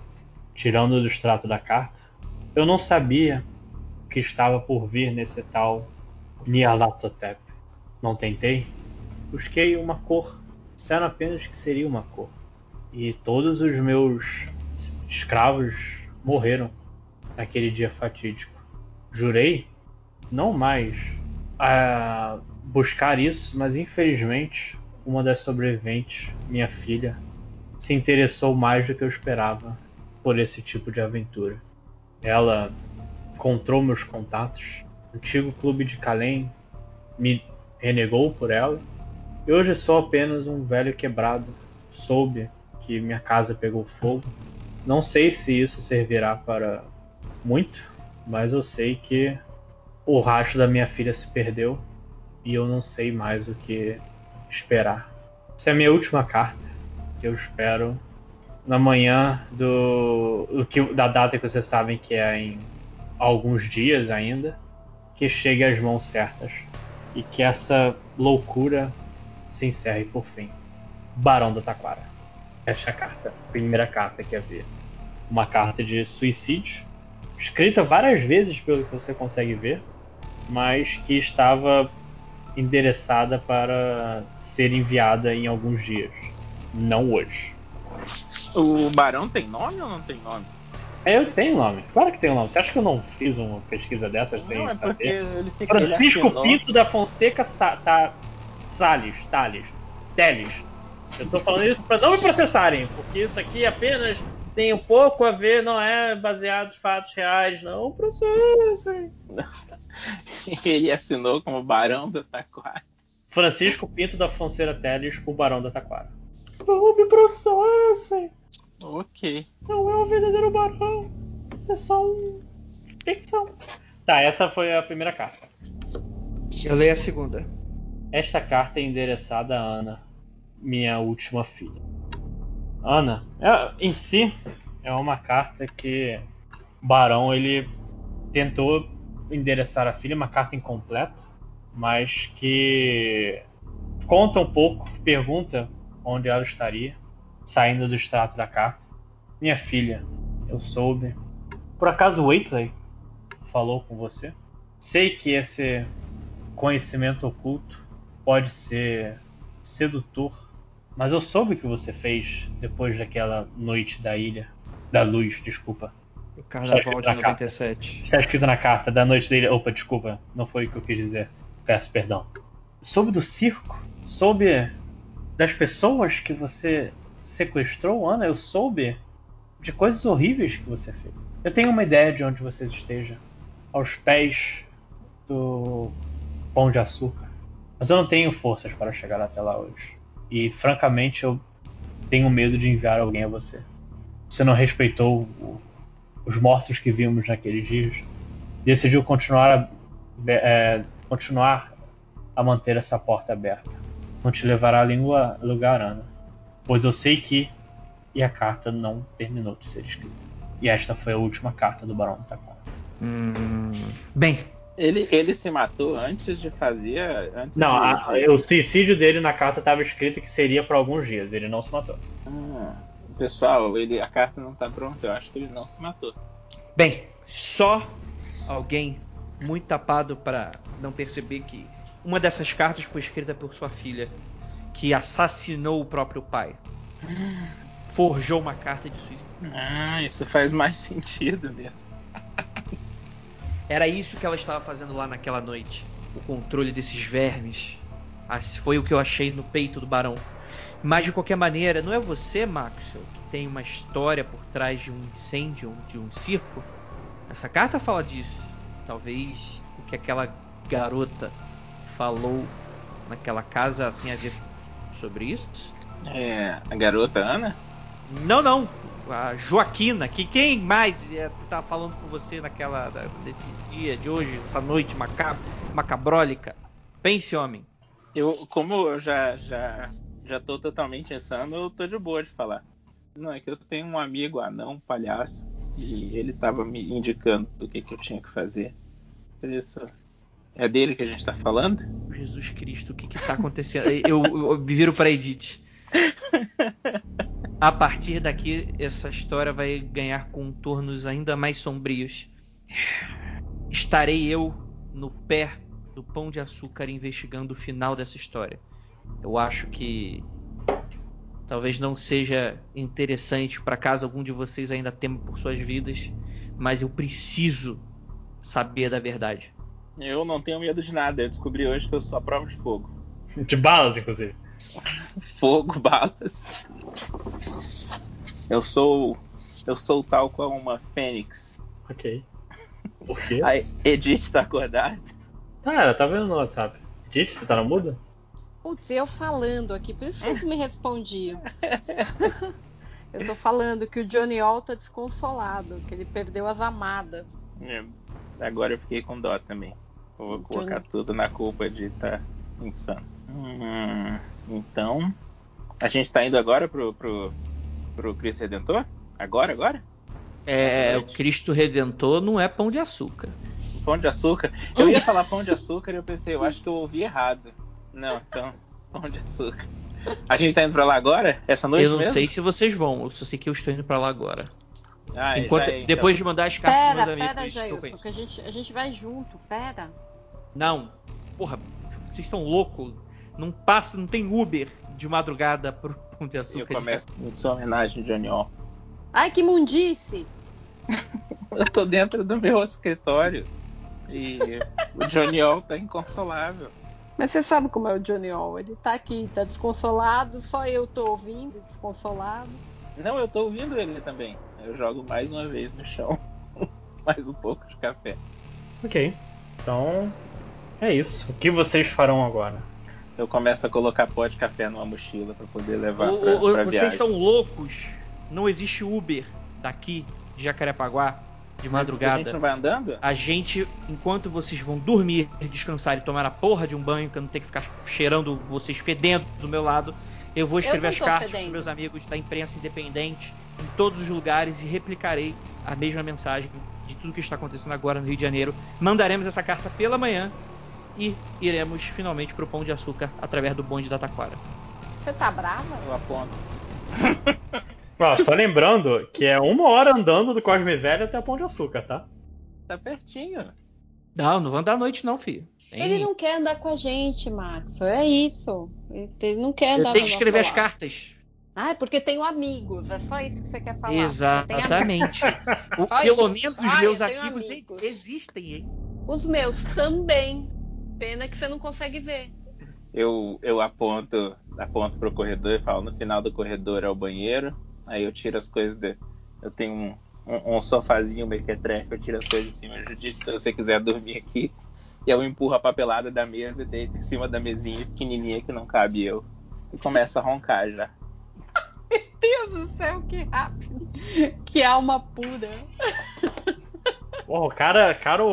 Tirando do extrato da carta, eu não sabia o que estava por vir nesse tal Nyarlathotep. Não tentei. Busquei uma cor, disseram apenas que seria uma cor. E todos os meus escravos morreram naquele dia fatídico. Jurei não mais a buscar isso, mas infelizmente uma das sobreviventes, minha filha, se interessou mais do que eu esperava por esse tipo de aventura. Ela encontrou meus contatos, o antigo clube de Calém me renegou por ela, e hoje sou apenas um velho quebrado. Soube que minha casa pegou fogo. Não sei se isso servirá para muito, mas eu sei que o rastro da minha filha se perdeu e eu não sei mais o que esperar. Essa é a minha última carta. Eu espero na manhã do, do que, da data que vocês sabem que é em alguns dias ainda, que chegue às mãos certas e que essa loucura se encerre por fim. Barão da Taquara. Esta é carta, primeira carta que havia. Uma carta de suicídio, escrita várias vezes pelo que você consegue ver, mas que estava endereçada para ser enviada em alguns dias, não hoje. O Barão tem nome ou não tem nome? É, Eu tenho nome, claro que tem um nome. Você acha que eu não fiz uma pesquisa dessas sem Não, é saber? fica. Francisco. Pinto da Fonseca Sa tá, Salles, Tales, Teles. Eu tô falando isso para não me processarem, porque isso aqui apenas tem um pouco a ver, não é baseado em fatos reais, não processem. Ele assinou como Barão da Taquara. Francisco Pinto da Fonseca Teles, o Barão da Taquara. Não me processem! Ok. Não é o verdadeiro barão. É só um. ficção. Tá, essa foi a primeira carta. Eu leio a segunda. Esta carta é endereçada a Ana, minha última filha. Ana, é- em si, é uma carta que o Barão ele tentou endereçar a filha, uma carta incompleta, mas que conta um pouco, pergunta onde ela estaria, saindo do extrato da carta. Minha filha, eu soube. Por acaso Waitley falou com você? Sei que esse conhecimento oculto pode ser sedutor, mas eu soube o que você fez depois daquela noite da ilha, da luz, desculpa. O Carnaval de escrito na carta. 97. Está escrito na carta da noite da ilha. Opa, desculpa, não foi o que eu quis dizer. Peço perdão. Soube do circo? Soube das pessoas que você sequestrou, Ana? Eu soube de coisas horríveis que você fez. Eu tenho uma ideia de onde você esteja. Aos pés do Pão de Açúcar. Mas eu não tenho forças para chegar até lá hoje. E francamente eu tenho medo de enviar alguém a você. Você não respeitou o- os mortos que vimos naqueles dias. Decidiu continuar a, é, continuar a manter essa porta aberta. Não te levará a língua lugar, Ana. Pois eu sei que. E a carta não terminou de ser escrita. E esta foi a última carta do Barão Taquara. Hum, bem, Ele, ele se matou antes de fazer. Antes Não, de, a- o suicídio dele na carta estava escrito que seria por alguns dias. Ele não se matou. Ah, pessoal, ele, a carta não tá pronta. Eu acho que ele não se matou. bem, só alguém muito tapado para não perceber que uma dessas cartas foi escrita por sua filha, que assassinou o próprio pai. Forjou uma carta de suicídio. Ah, isso faz mais sentido mesmo. Era isso que ela estava fazendo lá naquela noite. o controle desses vermes. Foi o que eu achei no peito do barão. Mas de qualquer maneira, não é você, Maxwell, que tem uma história por trás de um incêndio, de um circo? Essa carta fala disso. Talvez o que aquela garota falou naquela casa tenha a ver sobre isso? É, a garota Ana? Não, não. A Joaquina, que quem mais ia tá falando com você naquela nesse dia de hoje, essa noite macab macabrólica? Pense, homem. Eu, como eu já já já tô totalmente insano, eu tô de boa de falar. Não, é que eu tenho um amigo anão, um palhaço, e ele tava me indicando o que, que eu tinha que fazer. Por isso. É dele que a gente tá falando? Jesus Cristo, o que que tá acontecendo? eu, eu, eu viro pra Edith. A partir daqui, essa história vai ganhar contornos ainda mais sombrios. Estarei eu no pé do Pão de Açúcar investigando o final dessa história. Eu acho que talvez não seja interessante para caso algum de vocês ainda tema por suas vidas, mas eu preciso saber da verdade. Eu não tenho medo de nada. Eu descobri hoje que eu sou a prova de fogo. De balas, inclusive. Fogo, balas. Eu sou. Eu sou tal qual uma fênix. Ok. Por quê? A Edith tá acordada. Ah, ela tá vendo no WhatsApp. Edith, você tá na muda? Putz, eu falando aqui, por isso vocês me respondiam. eu tô falando que o Johnny All tá desconsolado, que ele perdeu as amadas. É, agora eu fiquei com dó também. Vou colocar tudo na culpa de estar tá insano. Hum, então, a gente tá indo agora pro, pro, pro Cristo Redentor? Agora, agora? É, o Cristo Redentor não é pão de açúcar. Pão de açúcar? Eu ia falar pão de açúcar e eu pensei, eu acho que eu ouvi errado. Não, então, pão de açúcar. A gente tá indo pra lá agora? Essa noite Eu não mesmo? sei se vocês vão, eu só sei que eu estou indo pra lá agora. Ah, Enquanto, é, então. depois de mandar as cartas Pera, pros meus amigos. pera, Jailson, que a gente, a gente vai junto, pera. Não, porra, vocês são loucos. Não passa, não tem Uber de madrugada pro Pão de Eu Açúcar. começo em sua homenagem, Johnny. Ai, que mundice! Eu tô dentro do meu escritório e o Johnny All tá inconsolável. Mas você sabe como é o Johnny All? Ele tá aqui, tá desconsolado, só eu tô ouvindo, desconsolado. Não, eu tô ouvindo ele também. Eu jogo mais uma vez no chão. mais um pouco de café. Ok. Então, é isso. O que vocês farão agora? Eu começo a colocar pó de café numa mochila pra poder levar ô, pra vocês viagem. são loucos. Não existe Uber daqui de Jacarepaguá de Mas madrugada. A gente não vai andando? A gente, enquanto vocês vão dormir, descansar e tomar a porra de um banho, que eu não tenho que ficar cheirando vocês fedendo do meu lado, eu vou escrever não as cartas fedendo. para meus amigos da imprensa independente em todos os lugares e replicarei a mesma mensagem de tudo que está acontecendo agora no Rio de Janeiro. Mandaremos essa carta pela manhã e iremos finalmente pro Pão de Açúcar através do bonde da Taquara. Você tá brava? Eu aponto. Ó, só lembrando que é uma hora andando do Cosme Velho até o Pão de Açúcar, tá? Tá pertinho. Não, não vou andar à noite não, filho. Tem- Ele não quer andar com a gente, Max. É isso. Ele não quer Eu andar tenho no que escrever as cartas. Ah, é porque tenho amigos. É só isso que você quer falar. Tem. Exatamente. Pelo menos os meus amigos. existem, hein? Os meus também. Pena que você não consegue ver. Eu, eu aponto, aponto pro corredor e falo, no final do corredor é o banheiro. Aí eu tiro as coisas de. Eu tenho um, um, um sofazinho mequetrefe, eu tiro as coisas em cima. Judite, se você quiser dormir aqui. E eu empurro a papelada da mesa e deito em cima da mesinha pequenininha que não cabe eu. E começo a roncar já. Deus do céu, que rápido. Que alma pura. Porra, o cara, cara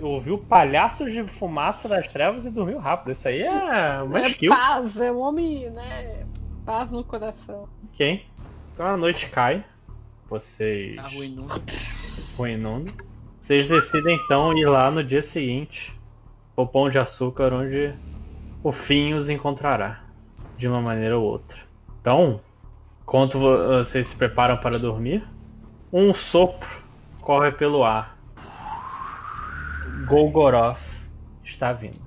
ouviu Palhaços de Fumaça das Trevas e dormiu rápido. Isso aí é uma É skill. paz, é um homem, né? Paz no coração. Ok. Então a noite cai. Vocês. Arruinando. Ruinando. Vocês decidem então ir lá no dia seguinte. O Pão de Açúcar, onde o fim os encontrará. De uma maneira ou outra. Então, enquanto vo- vocês se preparam para dormir, um sopro corre pelo ar. Golgoroth está vindo.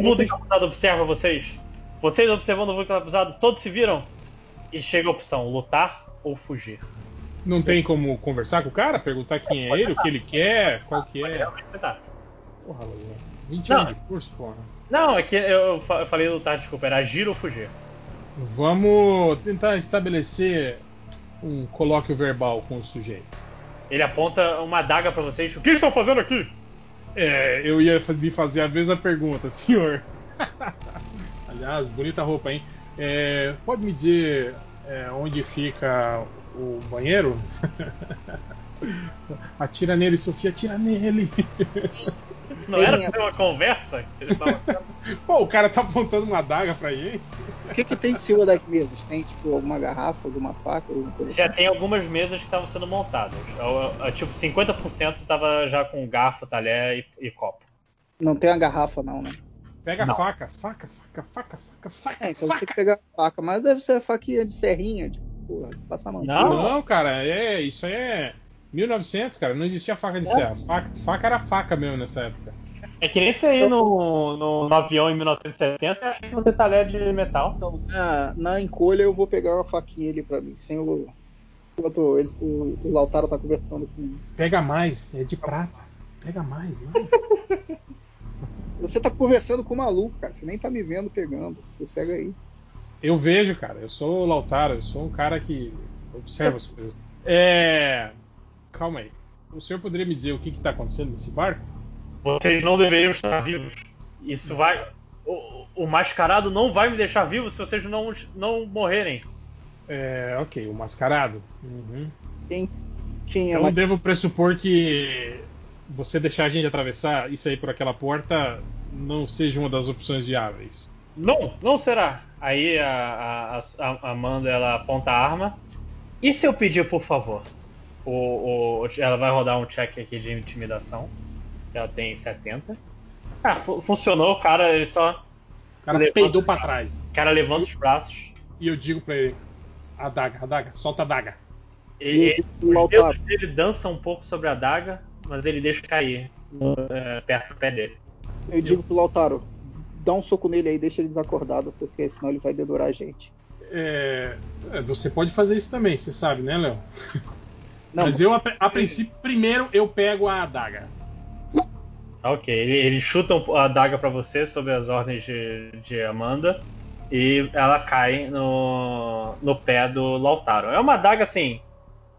Vulto encapuzado observa vocês. Vocês observando o vulto encapuzado, todos se viram? E chega a opção: lutar ou fugir. Não tem como conversar com o cara? Perguntar quem é ele, o que ele quer, qual que é. Tá. Porra, 20 Não. anos de curso, porra. Não, é que eu, eu falei lutar, desculpa, era agir ou fugir. Vamos tentar estabelecer um colóquio verbal com o sujeito. Ele aponta uma adaga pra vocês. O que estão fazendo aqui? É, eu ia lhe fazer a mesma pergunta, senhor. Aliás, bonita roupa, hein? É, pode me dizer é, onde fica o banheiro? atira nele, Sofia, atira nele. Não era pra ter uma conversa? tendo? Pô, o cara tá apontando uma adaga pra gente. O que, que tem em cima das mesas? Tem tipo alguma garrafa, alguma faca, alguma coisa Já assim? tem algumas mesas que estavam sendo montadas. Tipo, 50% tava já com garfo, talher e, e copo. Não tem uma garrafa, não, né? Pega Não. a faca, faca, faca, faca, faca, faca, É, então tem que faca. pegar a faca, mas deve ser faquinha de serrinha, de porra, passar manteiga. Não, cara, é, isso aí é 1900, cara, não existia faca de serra. Faca, faca era faca mesmo nessa época. É que nem você ir no, no, no avião em 1970 e achar que não tem talher de metal. Então, na, na encolha eu vou pegar uma faquinha ali pra mim, sem o. Enquanto ele- o, o Lautaro tá conversando com. Pega mais, é de prata. Pega mais, mais. Você tá conversando com o maluco, cara. Você nem tá me vendo pegando. Sossega aí. Eu vejo, cara, eu sou o Lautaro, eu sou um cara que observa as coisas. É. Calma aí. O senhor poderia me dizer o que, que tá acontecendo nesse barco? Vocês não deveriam estar vivos. Isso vai. O, o mascarado não vai me deixar vivo se vocês não, não morrerem. É, ok, o mascarado. Uhum. Quem, quem é Então devo pressupor que você deixar a gente atravessar isso aí por aquela porta não seja uma das opções viáveis. Não, não será. Aí a, a- a- a Amanda ela aponta a arma. E se eu pedir, por favor? O, o- ela vai rodar um check aqui de intimidação. Ela tem 70. Ah, fu- funcionou, o cara, ele só. O cara Levanta- peidou pra trás. O cara levanta os braços. E eu digo pra ele: adaga, adaga, solta a adaga. E, o os Lautaro. dedos dele dançam um pouco sobre a adaga, mas ele deixa cair no- é, perto do pé dele. Eu digo pro Lautaro, dá um soco nele aí, deixa ele desacordado, porque senão ele vai dedurar a gente. É, é, você pode fazer isso também, você sabe, né, Léo? Não, Mas eu, a, a princípio, primeiro eu pego a adaga. Ok, ele, ele chuta a adaga pra você sob as ordens de, de Amanda e ela cai no, no pé do Lautaro. É uma adaga assim,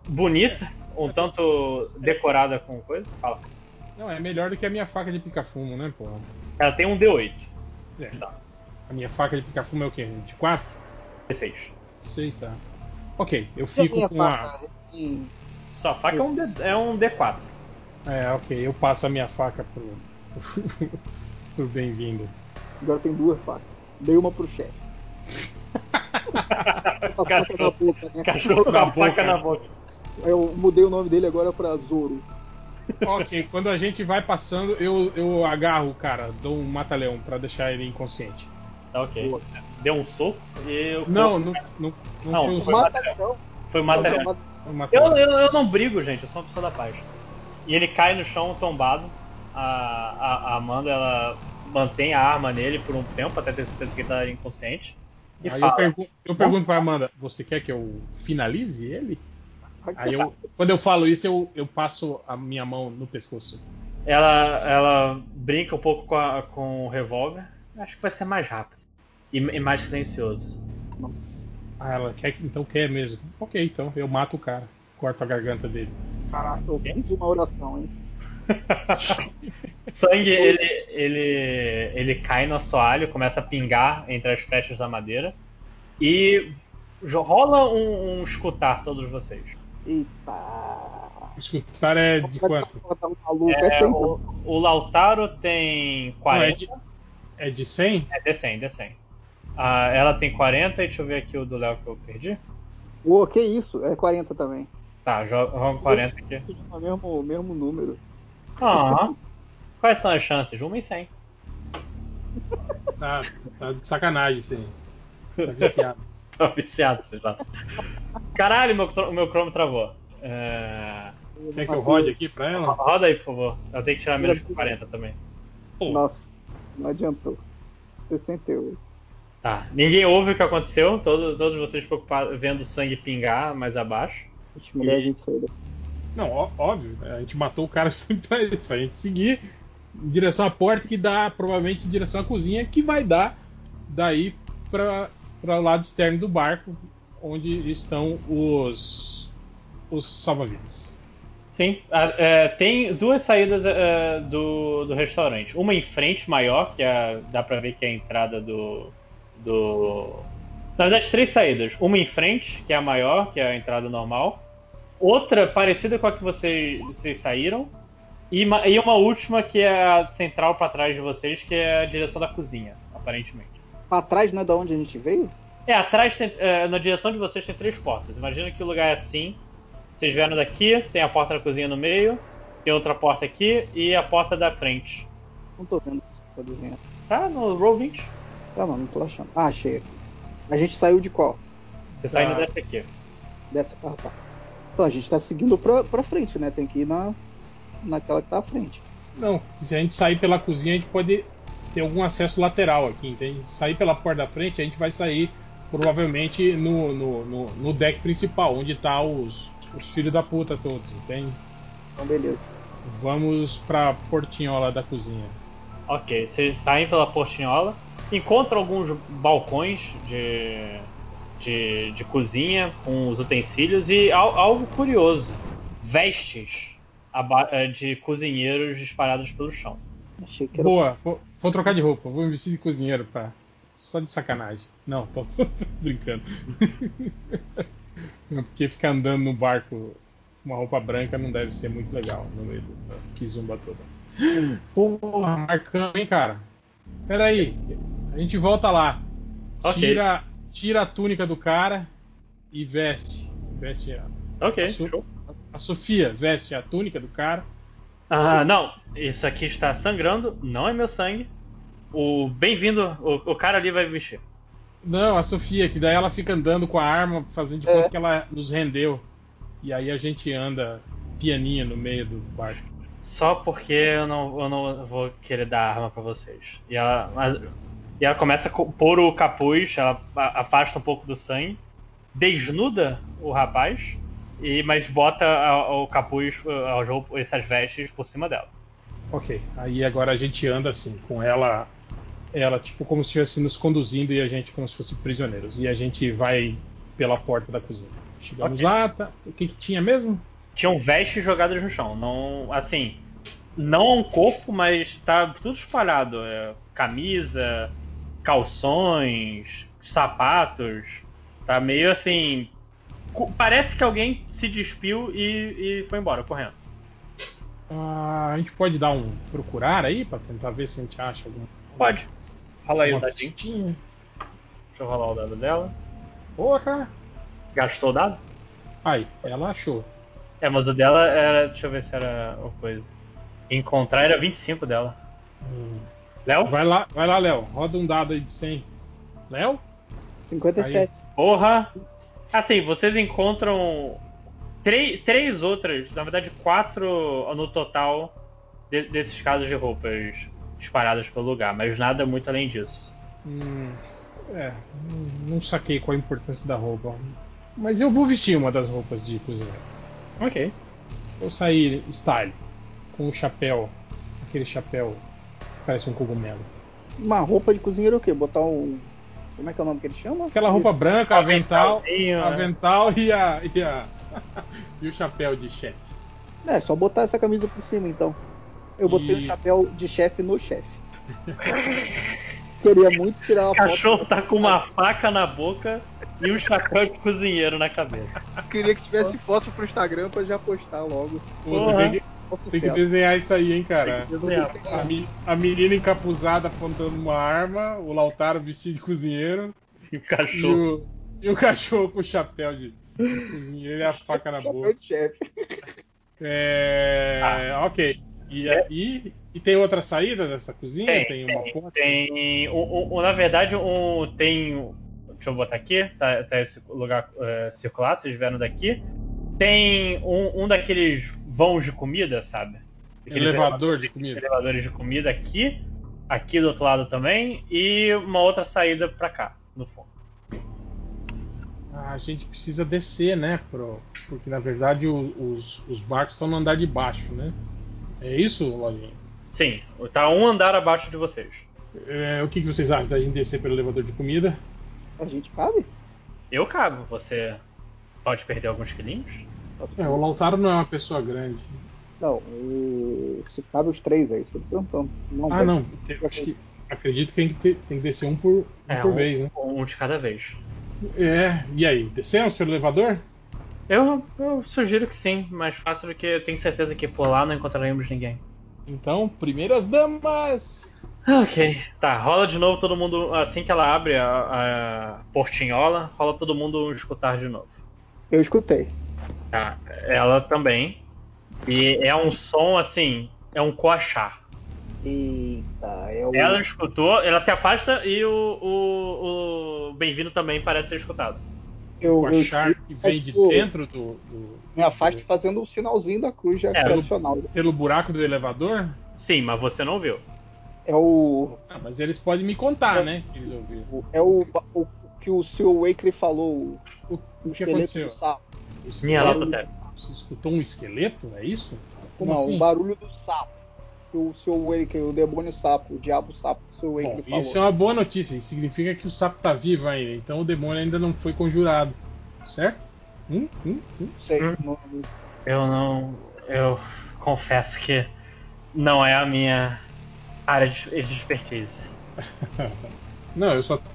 bonita, um tanto decorada com coisa. Fala. Não, é melhor do que a minha faca de pica-fumo, né, porra? Ela tem um D8. É. Tá. A minha faca de pica-fumo é o quê? De 4? D6. 6, tá. Ok, eu a fico com a. faca, assim, Sua faca é um, D, é um D4. É, ok, eu passo a minha faca pro. pro bem-vindo. agora tem duas facas. Dei uma pro chefe. A faca na boca, né? Cachorro com a faca na boca. Eu mudei o nome dele agora pra Zoro. Ok, quando a gente vai passando, eu, eu agarro o cara, dou um mata-leão pra deixar ele inconsciente. Tá ok. Deu um soco e o Não, não, não, não, Não, foi um soco, Mata não. foi uma Eu, eu, eu não brigo, gente, eu sou uma pessoa da paz. E ele cai no chão tombado. A, a, a Amanda ela mantém a arma nele por um tempo, até ter certeza que ele tá inconsciente. E Aí eu, fala, pergu eu pergunto pra Amanda, você quer que eu finalize ele? Aí eu, quando eu falo isso, eu, eu passo a minha mão no pescoço. ela, ela brinca um pouco com, a- com o revólver. Acho que vai ser mais rápido. E, e mais silencioso. Nossa. Ah, ela quer, então quer mesmo. Ok, então eu mato o cara, corto a garganta dele. Caraca, eu fiz uma oração, hein? Sangue, ele, ele, ele cai no assoalho, começa a pingar entre as flechas da madeira. E rola um, um escutar todos vocês. Eita. Escutar é de quanto? Um maluco, é, É, o, o Lautaro tem Não, é, 40. de, é de 100? É D100, D100. Ah, ela tem 40 e deixa eu ver aqui o do Léo que eu perdi. Pô, que isso? É 40 também. Tá, joga joga 40 aqui. O mesmo, mesmo número. Ah, quais são as chances? Uma em 100. Tá, tá de sacanagem isso aí. Tá viciado. Tô viciado, sei lá. Caralho, meu, o meu Chrome travou. É... Quer que eu rode aqui pra ela? Roda aí, por favor. Eu tenho que tirar menos que 40 também. Nossa, não adiantou. 68. Tá. Ninguém ouve o que aconteceu. Todos, todos vocês preocupados vendo sangue pingar mais abaixo. Acho melhor a gente daqui. Não, ó- óbvio, né? a gente matou o cara justamente pra isso, pra gente seguir em direção à porta que dá provavelmente em direção à cozinha, que vai dar daí para o lado externo do barco, onde estão os os salva-vidas. Sim. a- é, tem duas saídas é, do, do restaurante. Uma em frente, maior, que é, dá pra ver que é a entrada do. Do. Na verdade, três saídas. Uma em frente, que é a maior, que é a entrada normal. Outra parecida com a que vocês, vocês saíram. E uma, e uma última que é a central pra trás de vocês, que é a direção da cozinha, aparentemente. Pra trás não é da onde a gente veio? É, atrás, tem, é, na direção de vocês tem três portas. Imagina que o lugar é assim. Vocês vieram daqui, tem a porta da cozinha no meio, tem outra porta aqui e a porta da frente. Não tô vendo o que você tá desenhando. Tá no roll 20. Tá, mano, não tô achando. Ah, achei aqui. A gente saiu de qual? Você Tá. dessa aqui. Dessa. Ah, tá. Então a gente tá seguindo pra, pra frente, né? Tem que ir na, naquela que tá à frente. Não, se a gente sair pela cozinha, a gente pode ter algum acesso lateral aqui, entende? Sair pela porta da frente, a gente vai sair provavelmente no, no, no, no deck principal, onde tá os, os filhos da puta todos, entende? Então, beleza. Vamos pra portinhola da cozinha. Ok, vocês saem pela portinhola, encontram alguns balcões de, de, de cozinha com os utensílios e al- algo curioso: vestes eh, de cozinheiros disparados pelo chão. Achei que era. Boa, vou, vou trocar de roupa, vou me vestir de cozinheiro pra. Só de sacanagem. Não, tô, tô brincando. Porque ficar andando no barco com uma roupa branca não deve ser muito legal no meio da Kizumba toda. Porra, Marcão, hein, cara? Pera aí, a gente volta lá. Ok. Tira, tira a túnica do cara e veste. Veste a, Ok, a, So- show. a Sofia, veste a túnica do cara. Ah, não, isso aqui está sangrando, não é meu sangue. O bem-vindo, o, o cara ali vai vestir. Não, a Sofia, que daí ela fica andando com a arma, fazendo de É. conta que ela nos rendeu. E aí a gente anda pianinha no meio do barco. Só porque eu não, eu não vou querer dar arma pra vocês. E ela, mas- e ela começa a pôr o capuz, ela afasta um pouco do sangue, desnuda o rapaz, e mas bota a- o capuz, essas vestes por cima dela. Ok, aí agora a gente anda assim, com ela, ela tipo como se estivesse nos conduzindo e a gente como se fosse prisioneiros. E a gente vai pela porta da cozinha. Chegamos Ok. lá, tá, o que, que tinha mesmo? Tinham vestes jogadas no chão, não assim, não um corpo, mas tá tudo espalhado, é, camisa, calções, sapatos, tá meio assim, parece que alguém se despiu e, e foi embora correndo. Ah, a gente pode dar um procurar aí pra tentar ver se a gente acha algum. Pode. Rola aí o dadinho. Deixa eu rolar o dado dela. Porra! Gastou o dado? Aí, ela achou. É, mas o dela era. Deixa eu ver se era uma coisa. Encontrar era 25 dela. Hum. Léo? Vai lá, vai lá, Léo. Roda um dado aí de 100. Léo? 57. Porra! Assim, vocês encontram três, três outras, na verdade quatro no total de- desses casos de roupas espalhadas pelo lugar, mas nada muito além disso. Hum, é, não- não saquei qual a importância da roupa. Mas eu vou vestir uma das roupas de cozinheiro. Ok. Vou sair style, com o chapéu, aquele chapéu que parece um cogumelo. Uma roupa de cozinheiro é o quê? Botar um. Como é que é o nome que ele chama? Aquela roupa branca, avental, né? avental e a, e a e o chapéu de chefe. É, só botar essa camisa por cima então. Eu botei o E- chapéu de chefe no chefe. Queria muito tirar O uma foto. cachorro tá com uma faca na boca e um chapéu de cozinheiro na cabeça. Queria que tivesse foto pro Instagram pra já postar logo. Porra. tem que, tem desenhar isso aí, hein, cara. A, a menina encapuzada apontando uma arma, o Lautaro vestido de cozinheiro E o e cachorro. o, e o cachorro com o chapéu de, cozinheiro e a faca na boca. É, ok. E, e, e tem outra saída dessa cozinha? Tem, Tem, uma porta? Tem. um- um- na verdade, um, tem. Deixa eu botar aqui, tá, tá esse lugar é, circular, vocês vieram daqui. Tem um, um daqueles vãos de comida, sabe? Aqueles Elevador de comida. elevadores de comida aqui. aqui do outro lado também e uma outra saída pra cá, no fundo. A gente precisa descer, né? Pro, porque na verdade os, os barcos estão no andar de baixo, né? É isso, Lojinha? Sim, tá um andar abaixo de vocês. É, o que, que vocês acham da gente descer pelo elevador de comida? A gente cabe? Eu cabo, você pode perder alguns quilinhos? É, o Lautaro não é uma pessoa grande. Não, o... se cabe os três, é isso que eu tô perguntando. Não, Ah, não. acho que- acredito que tem que, ter- tem que descer um por, um É, por um, vez, né? um de cada vez. É, e aí? Descemos pelo elevador? Eu, eu sugiro que sim, mais fácil do que eu tenho certeza que por lá não encontraremos ninguém. Então, primeiras damas! Ok, tá, rola de novo todo mundo, assim que ela abre a, a portinhola, rola todo mundo escutar de novo. Eu escutei. Tá, ela também. E é um som assim, é um coachar. Eita, é o. Ela escutou, ela se afasta e o, o, o bem-vindo também parece ser escutado. Eu, O eu achar que vem de eu- dentro do, do- me afasto fazendo o sinalzinho da cruz já É, tradicional. pelo buraco do elevador? Sim, mas você não viu. É o. Ah, mas eles podem me contar, né? Que eles ouviram. o- É o, o que o Sr. Wakely falou. O, o que aconteceu? do sapo. O Minha lata. Você escutou um esqueleto? É isso? Como não, assim? o barulho do sapo. Que o Sr. Wakely, o demônio sapo, o diabo sapo, o Sr. Wakely Bom, falou. isso é uma boa notícia. Isso significa que o sapo tá vivo ainda. Então o demônio ainda não foi conjurado. Certo? Hum, hum, hum. Sei, Hum. não- Eu não. Eu confesso que não é a minha área de de expertise. Não, eu só tô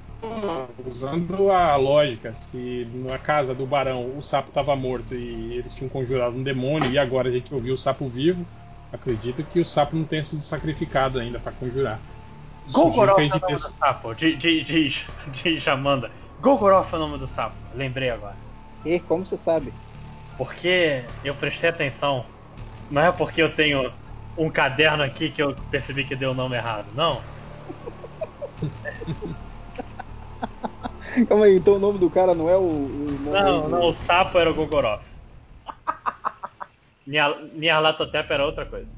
usando a lógica. Se na casa do barão o sapo estava morto e eles tinham conjurado um demônio e agora a gente ouviu o sapo vivo, acredito que o sapo não tenha sido sacrificado ainda para conjurar. Golgoroth é o nome do sapo. Di- di- Diz, diz Amanda. Golgoroth é o nome do sapo. Lembrei agora. E como você sabe? Porque eu prestei atenção. Não é porque eu tenho um caderno aqui que eu percebi que deu o nome errado, não. Calma aí, então o nome do cara não é o. o nome Não, do- não, o sapo era o Golgoroth. Nyarlathotep era outra coisa.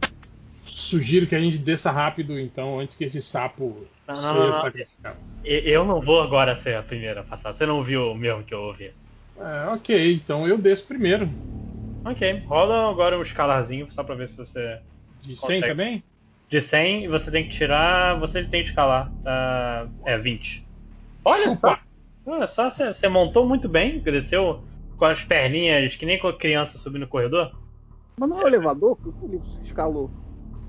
Sugiro que a gente desça rápido, então, antes que esse sapo Não, seja não, não. sacrificado. Eu não vou agora ser a primeira a passar. Você não viu o mesmo que eu ouvi. É, ok, então eu desço primeiro. Ok, rola agora um escalarzinho só pra ver se você. De 100 Consegue. também? De 100 e você tem que tirar. Você tem que escalar. Tá, é 20. Olha Chupa! só! Olha só, você, montou muito bem, cresceu com as perninhas que nem com a criança subindo no corredor. Mas não é o elevador? Por que ele escalou?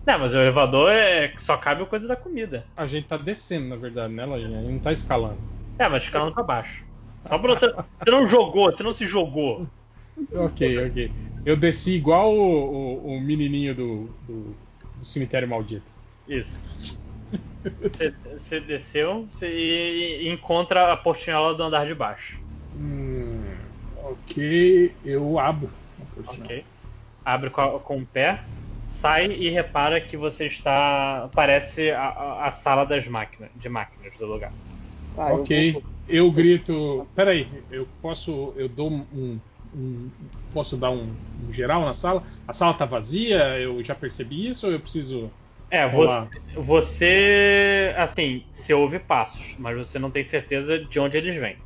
Não, mas o elevador é só cabe a coisa da comida. A gente tá descendo, na verdade, né, Lojinha? A gente não tá escalando. É, mas escalando pra baixo. Só pra você. Você não jogou, você não se jogou. Ok, ok. Eu desci igual o, o- o menininho do, do- do cemitério maldito. Isso. Você, você desceu você, e, e encontra a portinhola do andar de baixo. Hum, ok, eu abro. a portinhola. Ok. Abre com, a- com o pé, sai e repara que você está. Parece a, a- sala das máquinas, de máquinas do lugar. Ah, eu ok, vou- eu, grito. Peraí, eu posso. Eu dou um. um- posso dar um, um geral na sala? A sala tá vazia? Eu já percebi isso ou eu preciso. É, você, você. Assim, você ouve passos, mas você não tem certeza de onde eles vêm.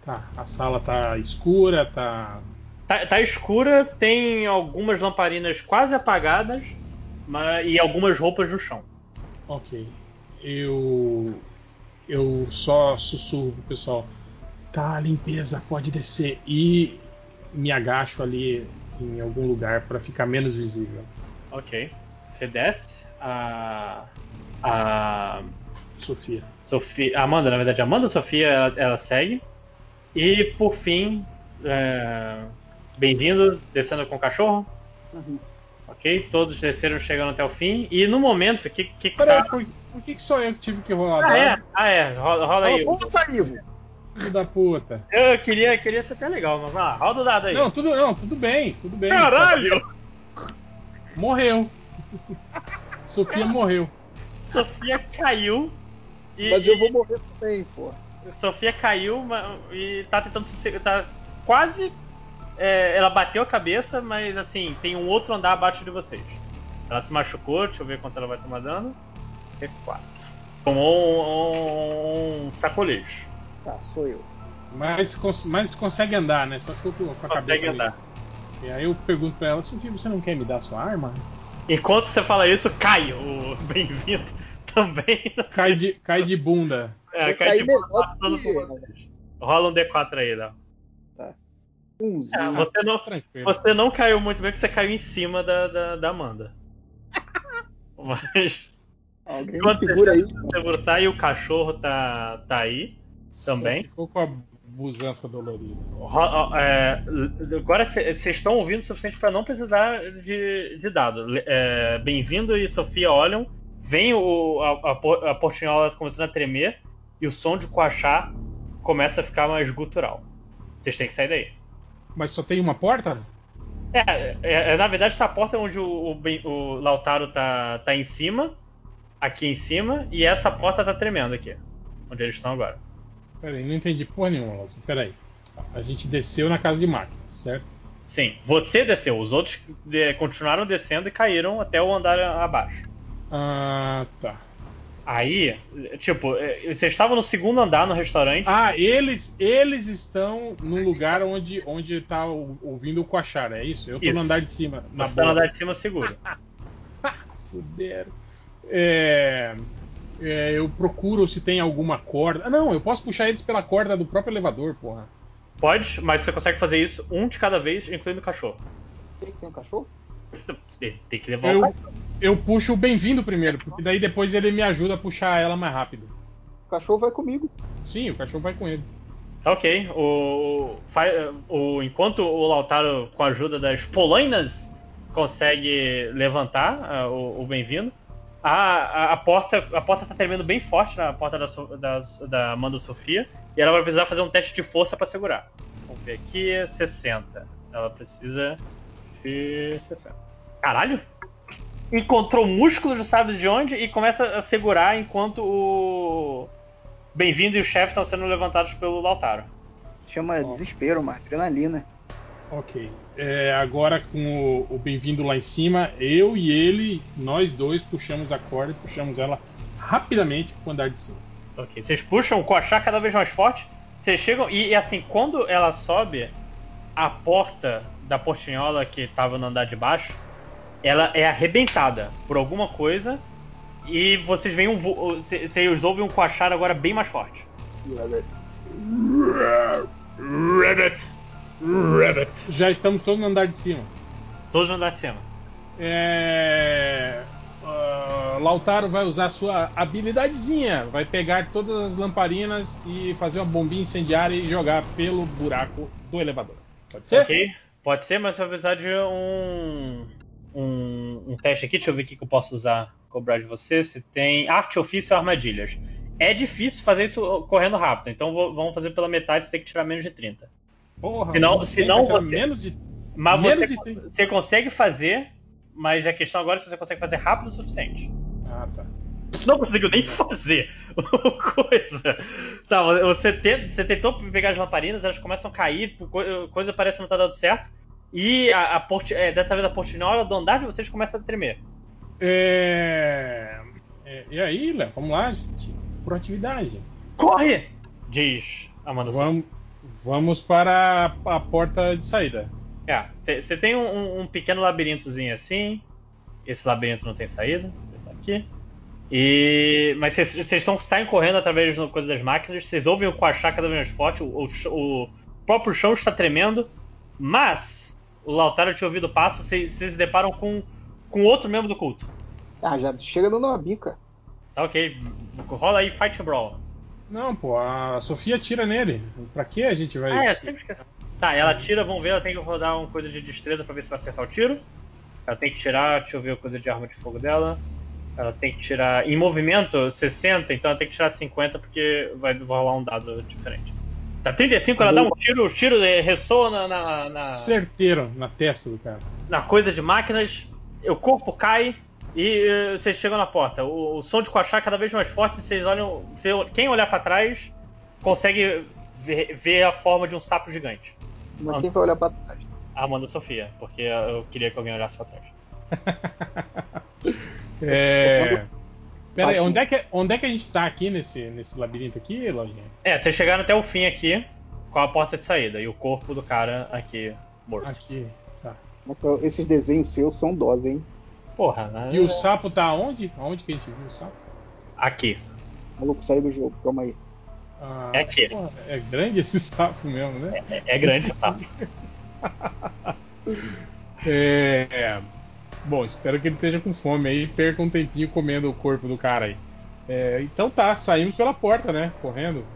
Tá, a sala tá escura, tá. Tá, tá escura, tem algumas lamparinas quase apagadas mas, e algumas roupas no chão. Ok. Eu. Eu só sussurro pro pessoal. Tá, limpeza, pode descer. E me agacho ali em algum lugar para ficar menos visível. Ok. Você desce. A. A. Sofia. Sofia. a Amanda, na verdade, a Amanda Sofia ela, ela segue. E por fim. é, Bem-vindo, descendo com o cachorro. Uhum. Ok, todos desceram chegando até o fim. E no momento que. que Peraí, tá- por, por que, que só eu que tive que rolar Ah, é? Ah, é. Rola, rola aí. Cala a boca, Ivo! Filho da puta. Eu queria, queria ser até legal, mas vai lá, roda o dado aí. Não, tudo, não, tudo bem, tudo bem. Caralho! Morreu. Sofia morreu. Sofia caiu. E, Mas eu vou morrer também, pô. Sofia caiu e tá tentando se. se- Tá quase. É, ela bateu a cabeça, mas assim, tem um outro andar abaixo de vocês. Ela se machucou, deixa eu ver quanto ela vai tomar dano. É 4. Tomou um, um sacolejo. Tá, sou eu. Mas, cons mas consegue andar, né? Só ficou com com a Consegue cabeça. ali. andar. E aí eu pergunto pra ela, Sofia, você não quer me dar sua arma? Enquanto você fala isso, cai o bem-vindo também. Cai de, cai de bunda. É, Eu cai de passando que- por. Rola um D4 aí, Léo. Umzinho. É, você, não, Tranquilo. você não caiu muito bem porque você caiu em cima da, da, da Amanda. Mas. Alguém me Enquanto segura aí. e o cachorro tá, tá aí também. Só ficou com a busanfa dolorida. É, agora vocês estão ouvindo o suficiente para não precisar de, de dado. É, Bem-vindo e Sofia olham, vem o, a, a portinhola começando a tremer e o som de coachar começa a ficar mais gutural. Vocês têm que sair daí. Mas só tem uma porta? É, é, é, na verdade tá a porta onde o, o, o Lautaro tá, tá em cima, aqui em cima, e essa porta tá tremendo aqui, onde eles estão agora. Peraí, não entendi porra nenhuma, Lázaro. Peraí. A gente desceu na casa de máquinas, certo? Sim, você desceu, os outros de- continuaram descendo e caíram até o andar abaixo. Ah, tá. Aí, tipo, eh, vocês estavam no segundo andar no restaurante. Ah, eles eles estão no lugar onde, onde tá o- ouvindo o Coachar, é isso? Eu tô Isso. no andar de cima. Na você tá no andar de cima seguro. Se fuderam. É, é, eu procuro se tem alguma corda. Ah, não, eu posso puxar eles pela corda do próprio elevador, porra. Pode, mas você consegue fazer isso um de cada vez, incluindo o cachorro. Tem, tem um cachorro? Tem, tem que levar o Eu, cachorro. Eu puxo o bem-vindo primeiro, porque daí depois ele me ajuda a puxar ela mais rápido. O cachorro vai comigo. Sim, o cachorro vai com ele. Tá ok. O, o, enquanto o Lautaro, com a ajuda das polainas, consegue levantar ah, o, o bem-vindo, a, a, a porta a porta tá tremendo bem forte na porta da, das- da Amanda Sofia e ela vai precisar fazer um teste de força pra segurar. Vamos ver aqui, 60. Ela precisa de 60. Caralho! Encontrou músculos, não sabe de onde, e começa a segurar enquanto o Bem-vindo e o chefe estão sendo levantados pelo Lautaro. Chama desespero, uma adrenalina. Ok. É, agora com o, o bem-vindo lá em cima, eu e ele, nós dois puxamos a corda e puxamos ela rapidamente pro andar de cima. Ok, vocês puxam o coachá cada vez mais forte. Vocês chegam e, e, assim, quando ela sobe, a porta da portinhola que estava no andar de baixo, ela é arrebentada por alguma coisa e vocês veem um, vocês ouvem um coachar agora bem mais forte. Rabbit, rabbit. Já estamos todos no andar de cima. Todos no andar de cima. É, ah, Lautaro vai usar sua habilidadezinha, vai pegar todas as lamparinas e fazer uma bombinha incendiária e jogar pelo buraco do elevador. Pode ser? Ok, pode ser, mas vai precisar de um, um, um teste aqui. Deixa eu ver o que eu posso usar, cobrar de você. Se tem arte, ofício ou armadilhas. É difícil fazer isso correndo rápido, então vou- vamos fazer pela metade, você tem que tirar menos de 30. Porra, Senão, não senão você, menos de mas menos você, de 30. você consegue fazer, mas a questão agora é se você consegue fazer rápido o suficiente. Ah, tá. Não conseguiu nem fazer coisa. Tá, você, te- você tentou pegar as lamparinas, elas começam a cair, co- coisa parece não estar dando certo. E a, a porti- é, dessa vez a portinhola do andar de vocês começa a tremer. É... é, E aí, Léo, vamos lá, gente. Proatividade. Corre! Diz Amanda. Vamos, vamos para a, porta de saída. É, você tem um, um- pequeno labirintozinho assim. Esse labirinto não tem saída. Tá aqui. E, mas vocês saem correndo através da coisa das máquinas. Vocês ouvem o coachar cada vez mais forte. O, o o próprio chão está tremendo. Mas o Lautaro tinha ouvido o passo. Vocês se deparam com, com outro membro do culto. Ah, já chega dando uma bica. Tá ok. Rola aí Fight Brawl. Não, pô, a Sofia tira nele. Pra que a gente vai. Ah, é, sempre esqueci. Tá, ela tira, vamos ver, ela tem que rodar uma coisa de destreza pra ver se vai acertar o tiro. Ela tem que tirar, deixa eu ver a coisa de arma de fogo dela. Ela tem que tirar em movimento 60, então ela tem que tirar 50 porque vai vai rolar um dado diferente. Tá 35, ela dá um tiro, o tiro eh, ressoa na, na, na, Certeiro na testa do cara. na coisa de máquinas, o corpo cai e eh, vocês chegam na porta. O, o som de coachar é cada vez mais forte, vocês olham. você- quem olhar pra trás consegue ver, ver a forma de um sapo gigante. Mas quem vai olhar pra trás? A Amanda Sofia, porque eu queria que alguém olhasse pra trás. É. Pera aí, onde é, que, onde é que a gente tá aqui nesse, nesse labirinto aqui, Lojinha? É, vocês chegaram até o fim aqui, com a porta de saída, e o corpo do cara aqui morto. Aqui, tá. Esses desenhos seus são dose, hein? Porra, né? E o sapo tá onde? Aonde que a gente viu o sapo? Aqui. Maluco, saiu do jogo, calma aí. Ah, É aqui. porra, é grande esse sapo mesmo, né? É, é grande esse sapo. É. Bom, espero que ele esteja com fome aí e perca um tempinho comendo o corpo do cara aí. É, então tá, saímos pela porta, né? Correndo.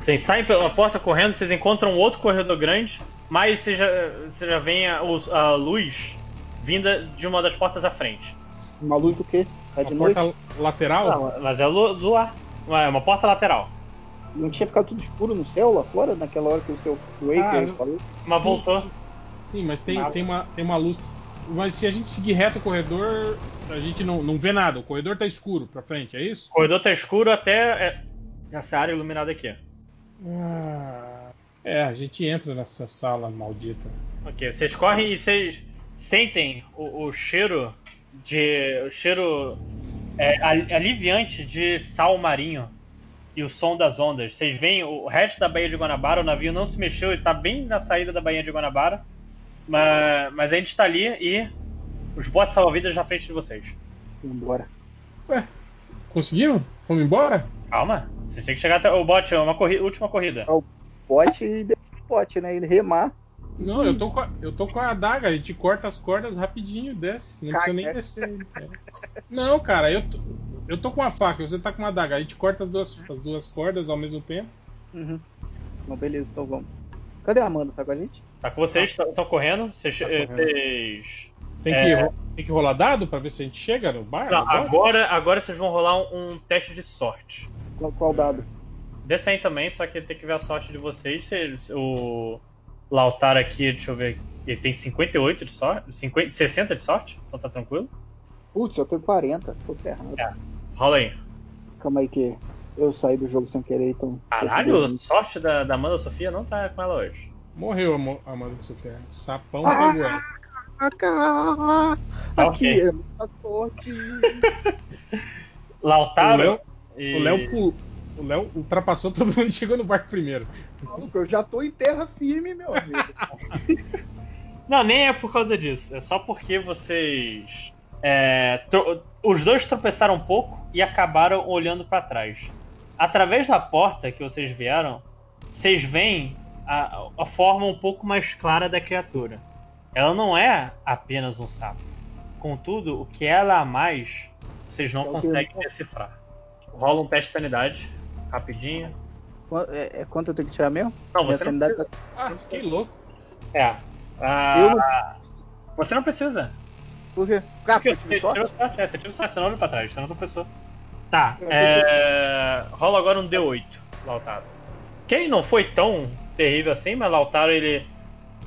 Vocês saem pela porta correndo, vocês encontram outro corredor grande, mas você já, você já vem a, os- a luz vinda de uma das portas à frente. Uma luz do quê? Tá de Uma porta noite? lateral? Não, mas é lu- luar. É uma porta lateral. Não tinha ficado tudo escuro no céu lá fora, naquela hora que o seu Waker Ah, falou? Mas Sim, voltou. Sim, mas tem, tem, uma, tem uma luz. Mas se a gente seguir reto o corredor, a gente não, não vê nada. O corredor tá escuro pra frente, é isso? O corredor tá escuro até é, essa área iluminada aqui. Ah, é, a gente entra nessa sala maldita. Ok, vocês correm e vocês sentem o, o cheiro de. o cheiro é, al- aliviante de sal marinho e o som das ondas. Vocês veem o resto da Baía de Guanabara, o navio não se mexeu, ele tá bem na saída da Baía de Guanabara. Mas, mas a gente tá ali e os botes salva-vidas na frente de vocês. Embora. Conseguimos? Fomos embora? Calma, vocês têm que chegar até o bote, é uma corri- última corrida. Bote e desce o bote, né? Ele remar. Não, eu tô, com a, eu tô com a adaga, a gente corta as cordas rapidinho, desce. Não precisa nem descer. É. Não, cara, eu tô, eu tô com a faca, você tá com uma adaga. A gente corta as duas, as duas cordas ao mesmo tempo. Uhum. Então, beleza, então vamos. Cadê a Amanda? Tá com a gente? Tá com vocês, estão correndo. Vocês. Tá correndo. vocês- Tem, É. que, ro- tem que rolar dado pra ver se a gente chega no bar? Não, no agora, agora vocês vão rolar um, um teste de sorte. Qual, qual dado? Desce aí também, só que tem que ver a sorte de vocês. Se- o Lautaro aqui, deixa eu ver, ele tem 58 de sorte, 50, 60 de sorte, então tá tranquilo. Putz, eu tenho 40. Tô ferrado. É. Rola aí. Calma aí que eu saí do jogo sem querer, então. Caralho, a sorte da, da Amanda Sofia não tá com ela hoje. Morreu a Amanda Sofia. Sapão Ah! pegou ela. Caraca! Aqui é muita sorte. Lautaro. O Léo- e- O Léo pul- O Léo ultrapassou todo mundo e chegou no barco primeiro. Maluco, eu já tô em terra firme, meu amigo. Não, nem é por causa disso. É só porque vocês. é, os dois tropeçaram um pouco e acabaram olhando pra trás. Através da porta que vocês vieram, vocês veem a, a forma um pouco mais clara da criatura. Ela não é apenas um sapo. Contudo, o que ela é a mais, vocês não É conseguem que- decifrar. Rola um teste de sanidade, rapidinho. É, é quanto eu tenho que tirar mesmo? Não, Minha você não precisa. Ah, fiquei louco. É. Ah, Eu Você não precisa. Por quê? Ah, Porque eu tive você sorte? tirou sorte, é, você tirou sorte, você não olha pra trás, você não tropeçou. Tá, Eu é... rola agora um D8, Lautaro. Quem não foi tão terrível assim, mas Lautaro, ele...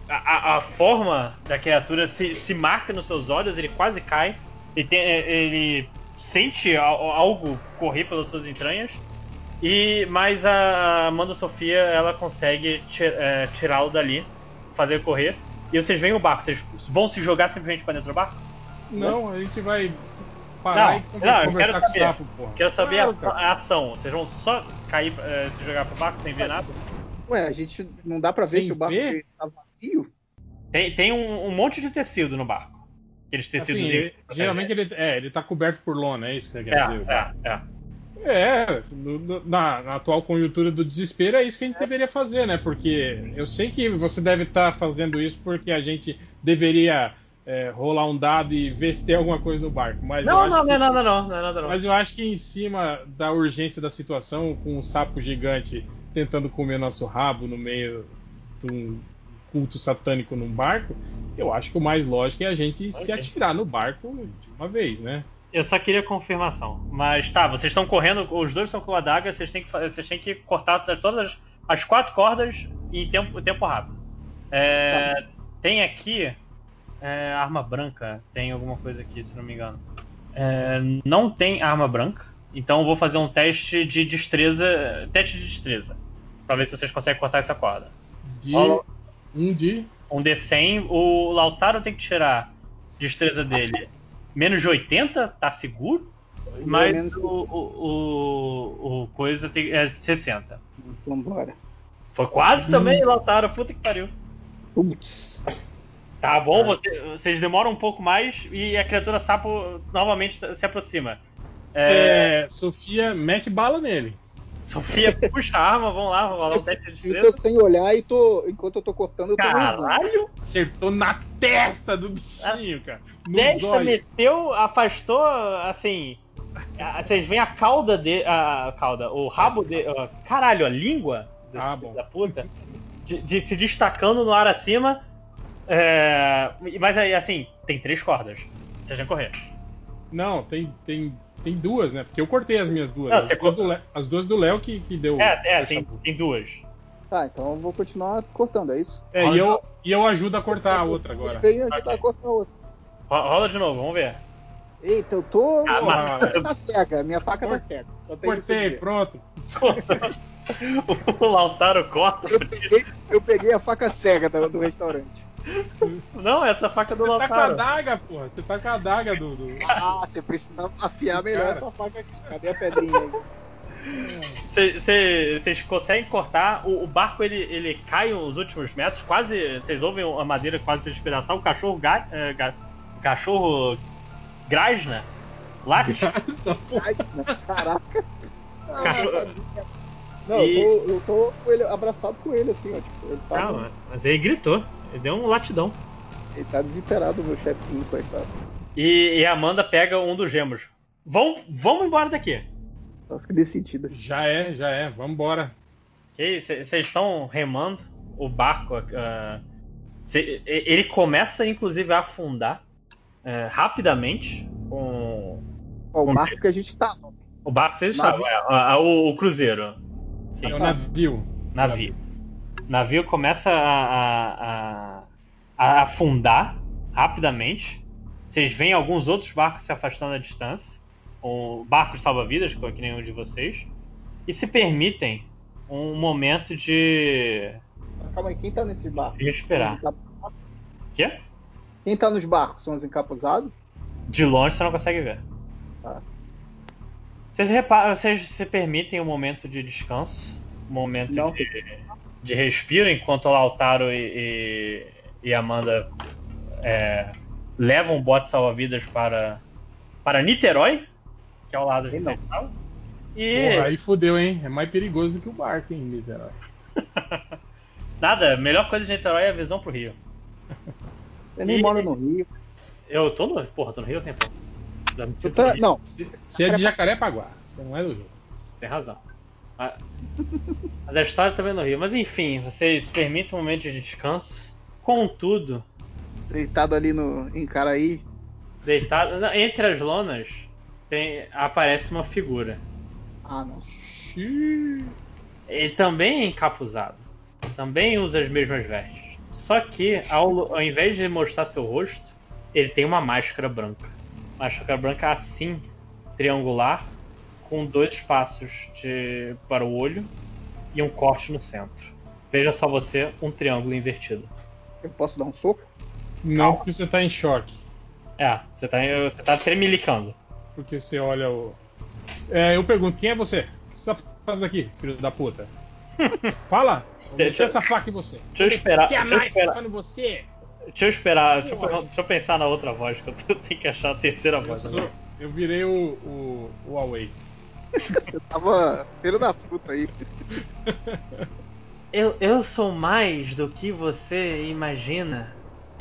A, a- a forma da criatura se, se marca nos seus olhos, ele quase cai. Ele, tem- ele sente al- algo correr pelas suas entranhas. E Mas a Amanda Sofia, ela consegue ti- é, tirá-lo dali, fazer ele correr. E vocês veem o barco, vocês vão se jogar simplesmente pra dentro do barco? Não, a gente vai parar Não, e não, eu conversar quero com o saber. sapo, porra. Quero saber Claro, a, a ação. Vocês vão só cair, eh, se jogar pro barco sem ver nada? Ué, a gente não dá pra ver Sem se o barco ver? tá vazio? Tem, tem um, um monte de tecido no barco. Aqueles tecidos. Assim, ele- geralmente ele, é, ele tá coberto por lona, é isso que você quer dizer? É, é, é. É, no- no- na, na atual conjuntura do desespero é isso que a gente deveria fazer, né? Porque eu sei que você deve estar fazendo isso porque a gente deveria é, rolar um dado e ver se tem alguma coisa no barco. Mas eu Não, acho não, não é não, não é nada não. Mas eu acho que em cima da urgência da situação, com um sapo gigante tentando comer nosso rabo no meio de um culto satânico num barco, eu acho que o mais lógico é a gente se Ok. atirar no barco de uma vez, né? Eu só queria confirmação. Mas tá, vocês estão correndo, os dois estão com a adaga, vocês têm que, vocês têm que cortar todas as, as quatro cordas em tempo, tempo rápido. É, Tem aqui é, arma branca, tem alguma coisa aqui, se não me engano. É, não tem arma branca, então eu vou fazer um teste de destreza. Teste de destreza. Pra ver se vocês conseguem cortar essa corda. De um de. um D100. O Lautaro tem que tirar destreza dele menos de 80, tá seguro? Mas menos o, o, o, o coisa tem, é 60. Vambora. Foi quase também, Lautaro. Puta que pariu. Putz. Tá bom, você- vocês demoram um pouco mais e a criatura sapo novamente se aproxima. É, É, Sofia mete bala nele. Sofia puxa a arma, vamos lá, vamos rolar teste de Eu tô sem olhar e tô. Enquanto eu tô cortando, eu tô. Caralho! Acertou na testa do bichinho, cara. Desta zóio. meteu, afastou, assim. a- Vocês veem a cauda de. A cauda, o rabo de. ah, Caralho, a língua desse Ah, da puta. De, de se destacando no ar acima. É, mas aí, assim, tem três cordas. Vocês vão correr. Não, tem, tem, tem duas, né? Porque eu cortei as minhas duas. Não, as, duas do Léo, as duas do Léo que, que deu. É, é, tem, tem duas. Tá, então eu vou continuar cortando, é isso? É, e eu, e eu ajudo a cortar a outra agora. Vem ajudar a cortar a outra. Ro- Rola de novo, vamos ver. Eita, eu tô. Ah, minha mas- faca tá cega, minha faca tá cega. A Cortei, pronto. o Lautaro corta. Eu peguei, eu peguei a faca cega do restaurante. Não, essa faca do Você tá com a adaga, porra. Você tá com a adaga do. do- Ah, você precisa afiar melhor Cara. essa faca aqui. Cadê a pedrinha aí? Vocês conseguem cortar, o, o barco ele, ele cai os últimos metros, quase. Vocês ouvem a madeira quase se despedaçar, o cachorro ga, é, ga- cachorro grasna, late. Ai, Caraca. Ah, Cachorro- tadinha. Não, E- eu tô, eu tô ele, abraçado com ele, assim, ó. Tipo, ele tá, Não, mas ele gritou, ele deu um latidão. ele tá desesperado, meu chefinho, coitado. E, e a Amanda pega um dos gemos. Vão, vamos embora daqui. Acho que sentido. Já é, já é. Vambora. Vocês estão remando o barco. ah, cê- ele começa, inclusive, a afundar eh, rapidamente com Ó, o Com- barco que a gente tá. ó. o barco. Vocês estavam, é, o, o cruzeiro. Sim, É o navio. navio. Navio começa a, a- a- afundar rapidamente. Vocês veem alguns outros barcos se afastando à distância. Um, barcos salva-vidas, que nem um de vocês. E se permitem um momento de Calma aí, quem tá nesses barcos? de respirar. Quê? Quem tá nos barcos? São os encapuzados? De longe você não consegue ver. Tá. Vocês, reparam, vocês se permitem um momento de descanso, um momento Não. de, de respiro, enquanto o Lautaro e, e, e Amanda é, levam o bote salva-vidas para, para Niterói, que é ao lado de estavam. E Porra, aí fudeu, hein? É mais perigoso do que o barco, hein, Niterói. nada, a melhor coisa de Niterói é a visão pro Rio. Você nem E- mora no Rio. Eu tô no. Porra, tô no Rio há tempo. Tá-. Não, Você é de Jacarepaguá, você não é do Rio. Tem razão. Mas a história também no Rio. Mas enfim, vocês permitem um momento de descanso. Contudo, deitado ali no, em Caraí. deitado entre as lonas, tem, aparece uma figura. Ah, não. Ele também é encapuzado. Também usa as mesmas vestes. Só que, ao, ao invés de mostrar seu rosto, ele tem uma máscara branca. Máscara branca assim, triangular, com dois espaços de, para o olho e um corte no centro. Veja só você, um triângulo invertido. Eu posso dar um soco? Não, porque você tá em choque. É, você tá, você tá tremelicando. Porque você olha o. É, eu pergunto, quem é você? O que você tá fazendo aqui, filho da puta? Fala! Eu Deixa- essa faca em você. Deixa eu esperar. Que a Deixa eu mais esperar, fazendo você? deixa eu, esperar deixa, eu, deixa eu pensar na outra voz, que eu tenho que achar a terceira Eu, voz. sou, eu virei o, o, o Huawei. Eu tava feira da fruta aí. Eu, eu sou mais do que você imagina.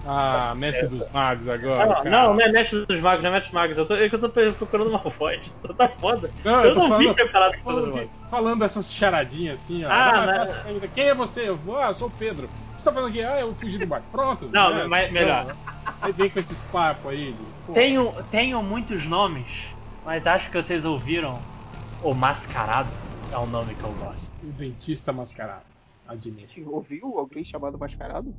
Ah, mestre dos magos agora. Não, cara. não, não é Mestre dos Magos, não é Mestre dos Magos. Eu tô, é eu tô procurando uma voz. Tá foda. Não, eu, eu não falando- vim preparado pra Falando, que- falando essas charadinhas assim, ó. Ah, perguntar, Quem é você? Eu vou, ah, eu sou o Pedro. O que você tá fazendo aqui? Ah, eu fugi do barco. Pronto. Não, né? mas melhor. Não, aí vem com esses papos aí. pô, Tenho, tenho muitos nomes, mas acho que vocês ouviram o Mascarado. É o nome que eu gosto. O dentista mascarado. Admite. Ouviu alguém chamado mascarado?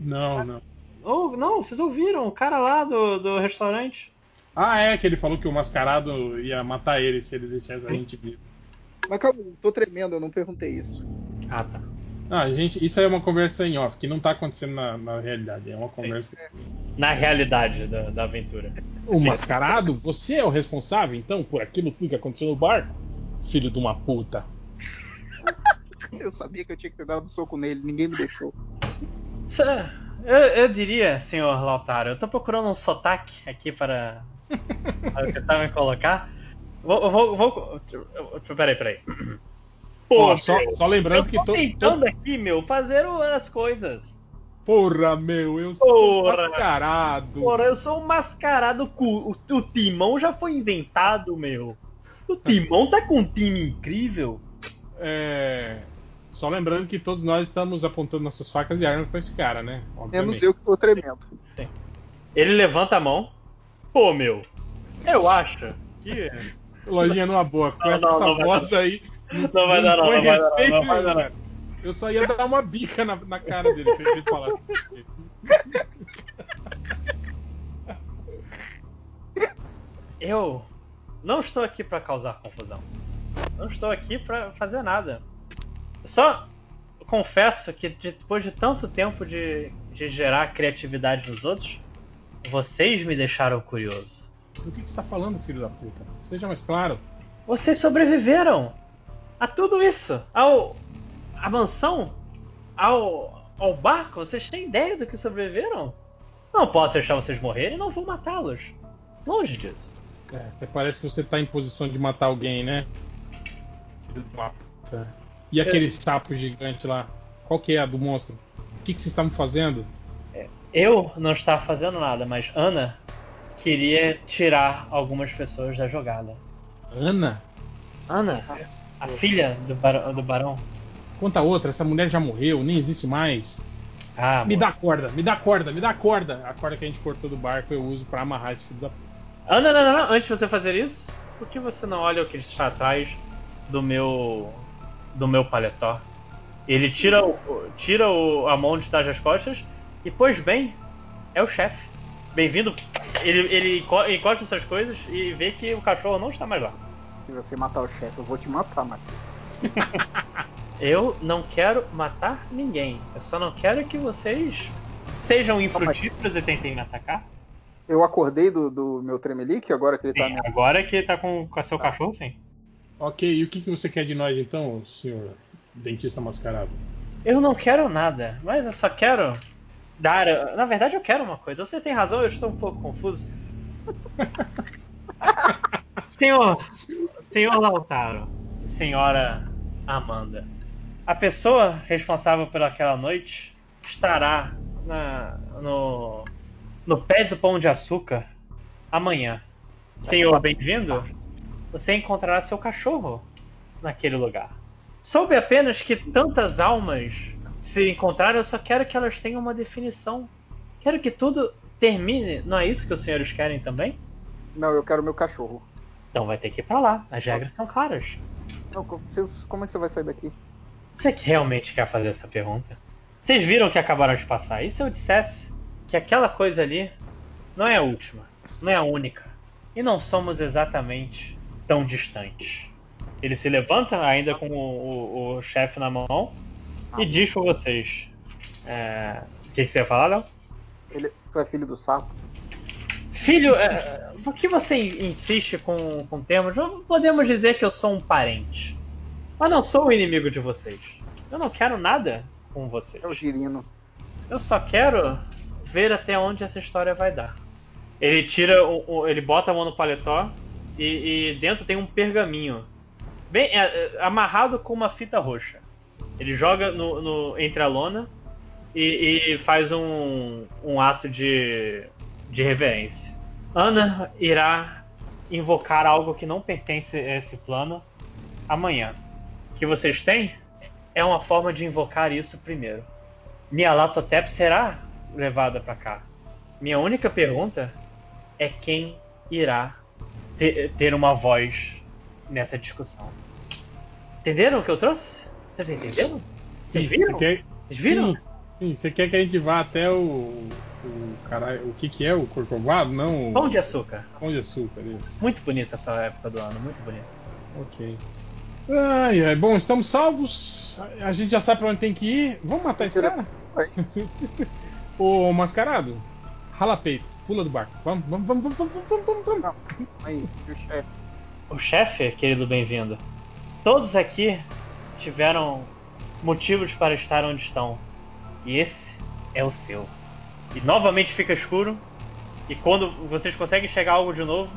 Não, não. Oh, não, vocês ouviram o cara lá do, do restaurante? Ah, é que ele falou que o mascarado ia matar ele se ele deixasse a gente vivo. Mas calma, eu tô tremendo, eu não perguntei isso. Ah, tá. Ah, gente, isso aí é uma conversa em off, que não tá acontecendo na, na realidade. É uma conversa. Na realidade da, da aventura. O mascarado? Você é o responsável, então, por aquilo tudo que aconteceu no bar? Filho de uma puta. Eu sabia que eu tinha que ter dado um soco nele, ninguém me deixou. Eu, eu diria, senhor Lautaro, eu tô procurando um sotaque aqui para, para tentar me colocar. Vou. vou, vou peraí, peraí. Ó, Pô, só, só lembrando eu que tô to, tentando to- aqui, meu, fazer as coisas. Porra, meu, eu sou Porra. mascarado. Porra, eu sou um mascarado. cu- O, o timão já foi inventado, meu. O timão tá com um time incrível. É, Só lembrando que todos nós estamos apontando nossas facas e armas pra esse cara, né? Menos Obviamente. eu que tô tremendo. Ele levanta a mão. Pô, meu, eu acho que. Lojinha numa boa, com Não, não, essa voz aí. Não vai dar, não, não vai dar, não, Eu só ia dar uma bica na, na cara dele se ele falar. Eu não estou aqui pra causar confusão. Não estou aqui pra fazer nada. Eu só confesso que de- depois de tanto tempo de, de gerar criatividade nos outros, vocês me deixaram curioso. Do que, que você tá falando, filho da puta? Seja mais claro. Vocês sobreviveram a tudo isso, ao à mansão, ao ao barco. Vocês têm ideia do que sobreviveram? Não posso deixar vocês morrerem, não vou matá-los. Longe disso. É, até parece que você tá em posição de matar alguém, né? Puta. E aquele sapo gigante lá? Qual que é a do monstro? O que, que vocês estavam fazendo? Eu não estava fazendo nada, mas Ana queria tirar algumas pessoas da jogada. Ana? Ana, a filha do, bar- do barão. Conta outra, essa mulher já morreu, nem existe mais. Ah, Me amor. dá corda, me dá corda, me dá corda. A corda que a gente cortou do barco eu uso pra amarrar esse filho da puta. Ana, não, não, não. Antes de você fazer isso, por que você não olha o que está atrás do meu do meu paletó? Ele tira, o, tira o- a mão de trás das costas e, pois bem, é o chefe. Bem-vindo. Ele, ele enco- encosta suas coisas e vê que o cachorro não está mais lá. Se você matar o chefe, eu vou te matar, Matheus. Eu não quero matar ninguém. Eu só não quero que vocês sejam infrutíferos e tentem me atacar. Eu acordei do, do meu tremelique, agora que ele tá Sim, me agora que ele tá com, com seu cachorro, sim. Ok, e o que, que você quer de nós então, senhor dentista mascarado? Eu não quero nada, mas eu só quero dar. Na verdade, eu quero uma coisa. Você tem razão, eu estou um pouco confuso. senhor, senhor Lautaro, senhora Amanda, a pessoa responsável por aquela noite estará na- no, no pé do pão de açúcar amanhã. Senhor, bem-vindo. Você encontrará seu cachorro naquele lugar. Soube apenas que tantas almas se encontraram, eu só quero que elas tenham uma definição. Quero que tudo termine. Não é isso que os senhores querem também? Não, eu quero meu cachorro. Então vai ter que ir pra lá. As regras são claras. Não, como você, como você vai sair daqui? Você que realmente quer fazer essa pergunta? Vocês viram que acabaram de passar. E se eu dissesse que aquela coisa ali não é a última, não é a única, e não somos exatamente tão distantes? Ele se levanta, ainda com o, o- o chefe na mão, e diz pra vocês: é, O que, que você ia falar, Léo? Ele, tu é filho do sapo? Filho, é, por que você insiste com, com termos? Podemos dizer que eu sou um parente. Mas não sou o inimigo de vocês. Eu não quero nada com vocês. É o girino. Eu só quero ver até onde essa história vai dar. Ele tira, o, o- ele bota a mão no paletó e, e dentro tem um pergaminho, bem é, é, amarrado com uma fita roxa. Ele joga no, no- entre a lona e, e faz um, um ato de, de reverência. Ana irá invocar algo que não pertence a esse plano amanhã. Que vocês têm é uma forma de invocar isso primeiro. Nyarlathotep será levada para cá. Minha única pergunta é quem irá ter, ter uma voz nessa discussão. Entenderam o que eu trouxe? Vocês entenderam? Vocês viram? Quer... Vocês viram? Sim, sim, você quer que a gente vá até o. o caralho, o que que é? O Corcovado? Não. Pão de açúcar. Pão de açúcar, isso. Muito bonita essa época do ano, muito bonita. Ok. Ai, ai, bom, estamos salvos. A gente já sabe pra onde tem que ir. Vamos matar esse cara? Ô, mascarado, rala peito. pula do barco. Vamos, vamos, vamos, vamos, vamos, vamos, vamos. Não, aí, o chefe. O chefe, querido bem-vindo, todos aqui tiveram motivos para estar onde estão. E esse é o seu. E novamente fica escuro. E quando vocês conseguem chegar algo de novo,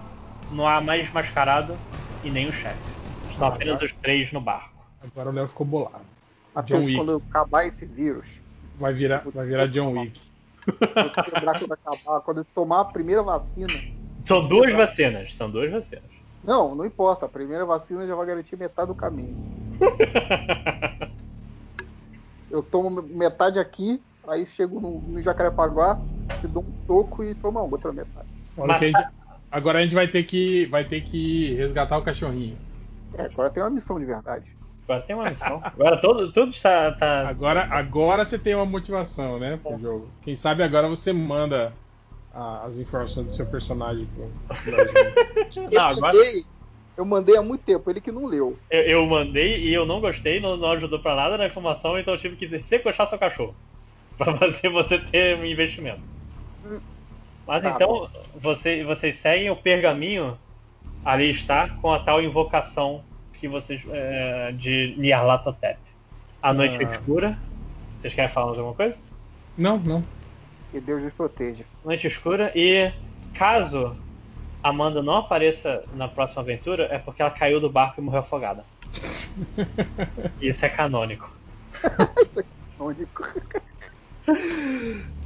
não há mais mascarado e nem o chefe. Estão Ah, apenas agora- os três no barco. Agora o Léo ficou bolado. Wick. quando acabar esse vírus, Vai virar, vai virar John Wick. lembrar quando acabar, quando eu tomar a primeira vacina. São duas vacinas, são duas vacinas. Não, não importa. A primeira vacina já vai garantir metade do caminho. Eu tomo metade aqui, aí chego no, no Jacarepaguá, te dou um soco e tomo a outra metade. Olha que a gente- agora a gente vai ter que vai ter que resgatar o cachorrinho. É, agora tem uma missão de verdade. Agora tem uma missão. Agora todo, tudo está. tá- Agora, agora você tem uma motivação, né, pro jogo. Quem sabe agora você manda a- as informações do seu personagem pro, pro Lojinha. Não, agora Mandei- eu mandei há muito tempo, ele que não leu. eu, eu mandei e eu não gostei, não, não ajudou pra nada na informação, então eu tive que sequestrar seu cachorro. Pra fazer você ter um investimento. Mas Tá então, você, vocês seguem o pergaminho, ali está, com a tal invocação que vocês. é, de Nyarlathotep. A noite é Ah. escura. Vocês querem falar mais alguma coisa? Não, não. Que Deus nos proteja. Noite escura e caso Amanda não apareça na próxima aventura é porque ela caiu do barco e morreu afogada. Isso é canônico. Único. Você você-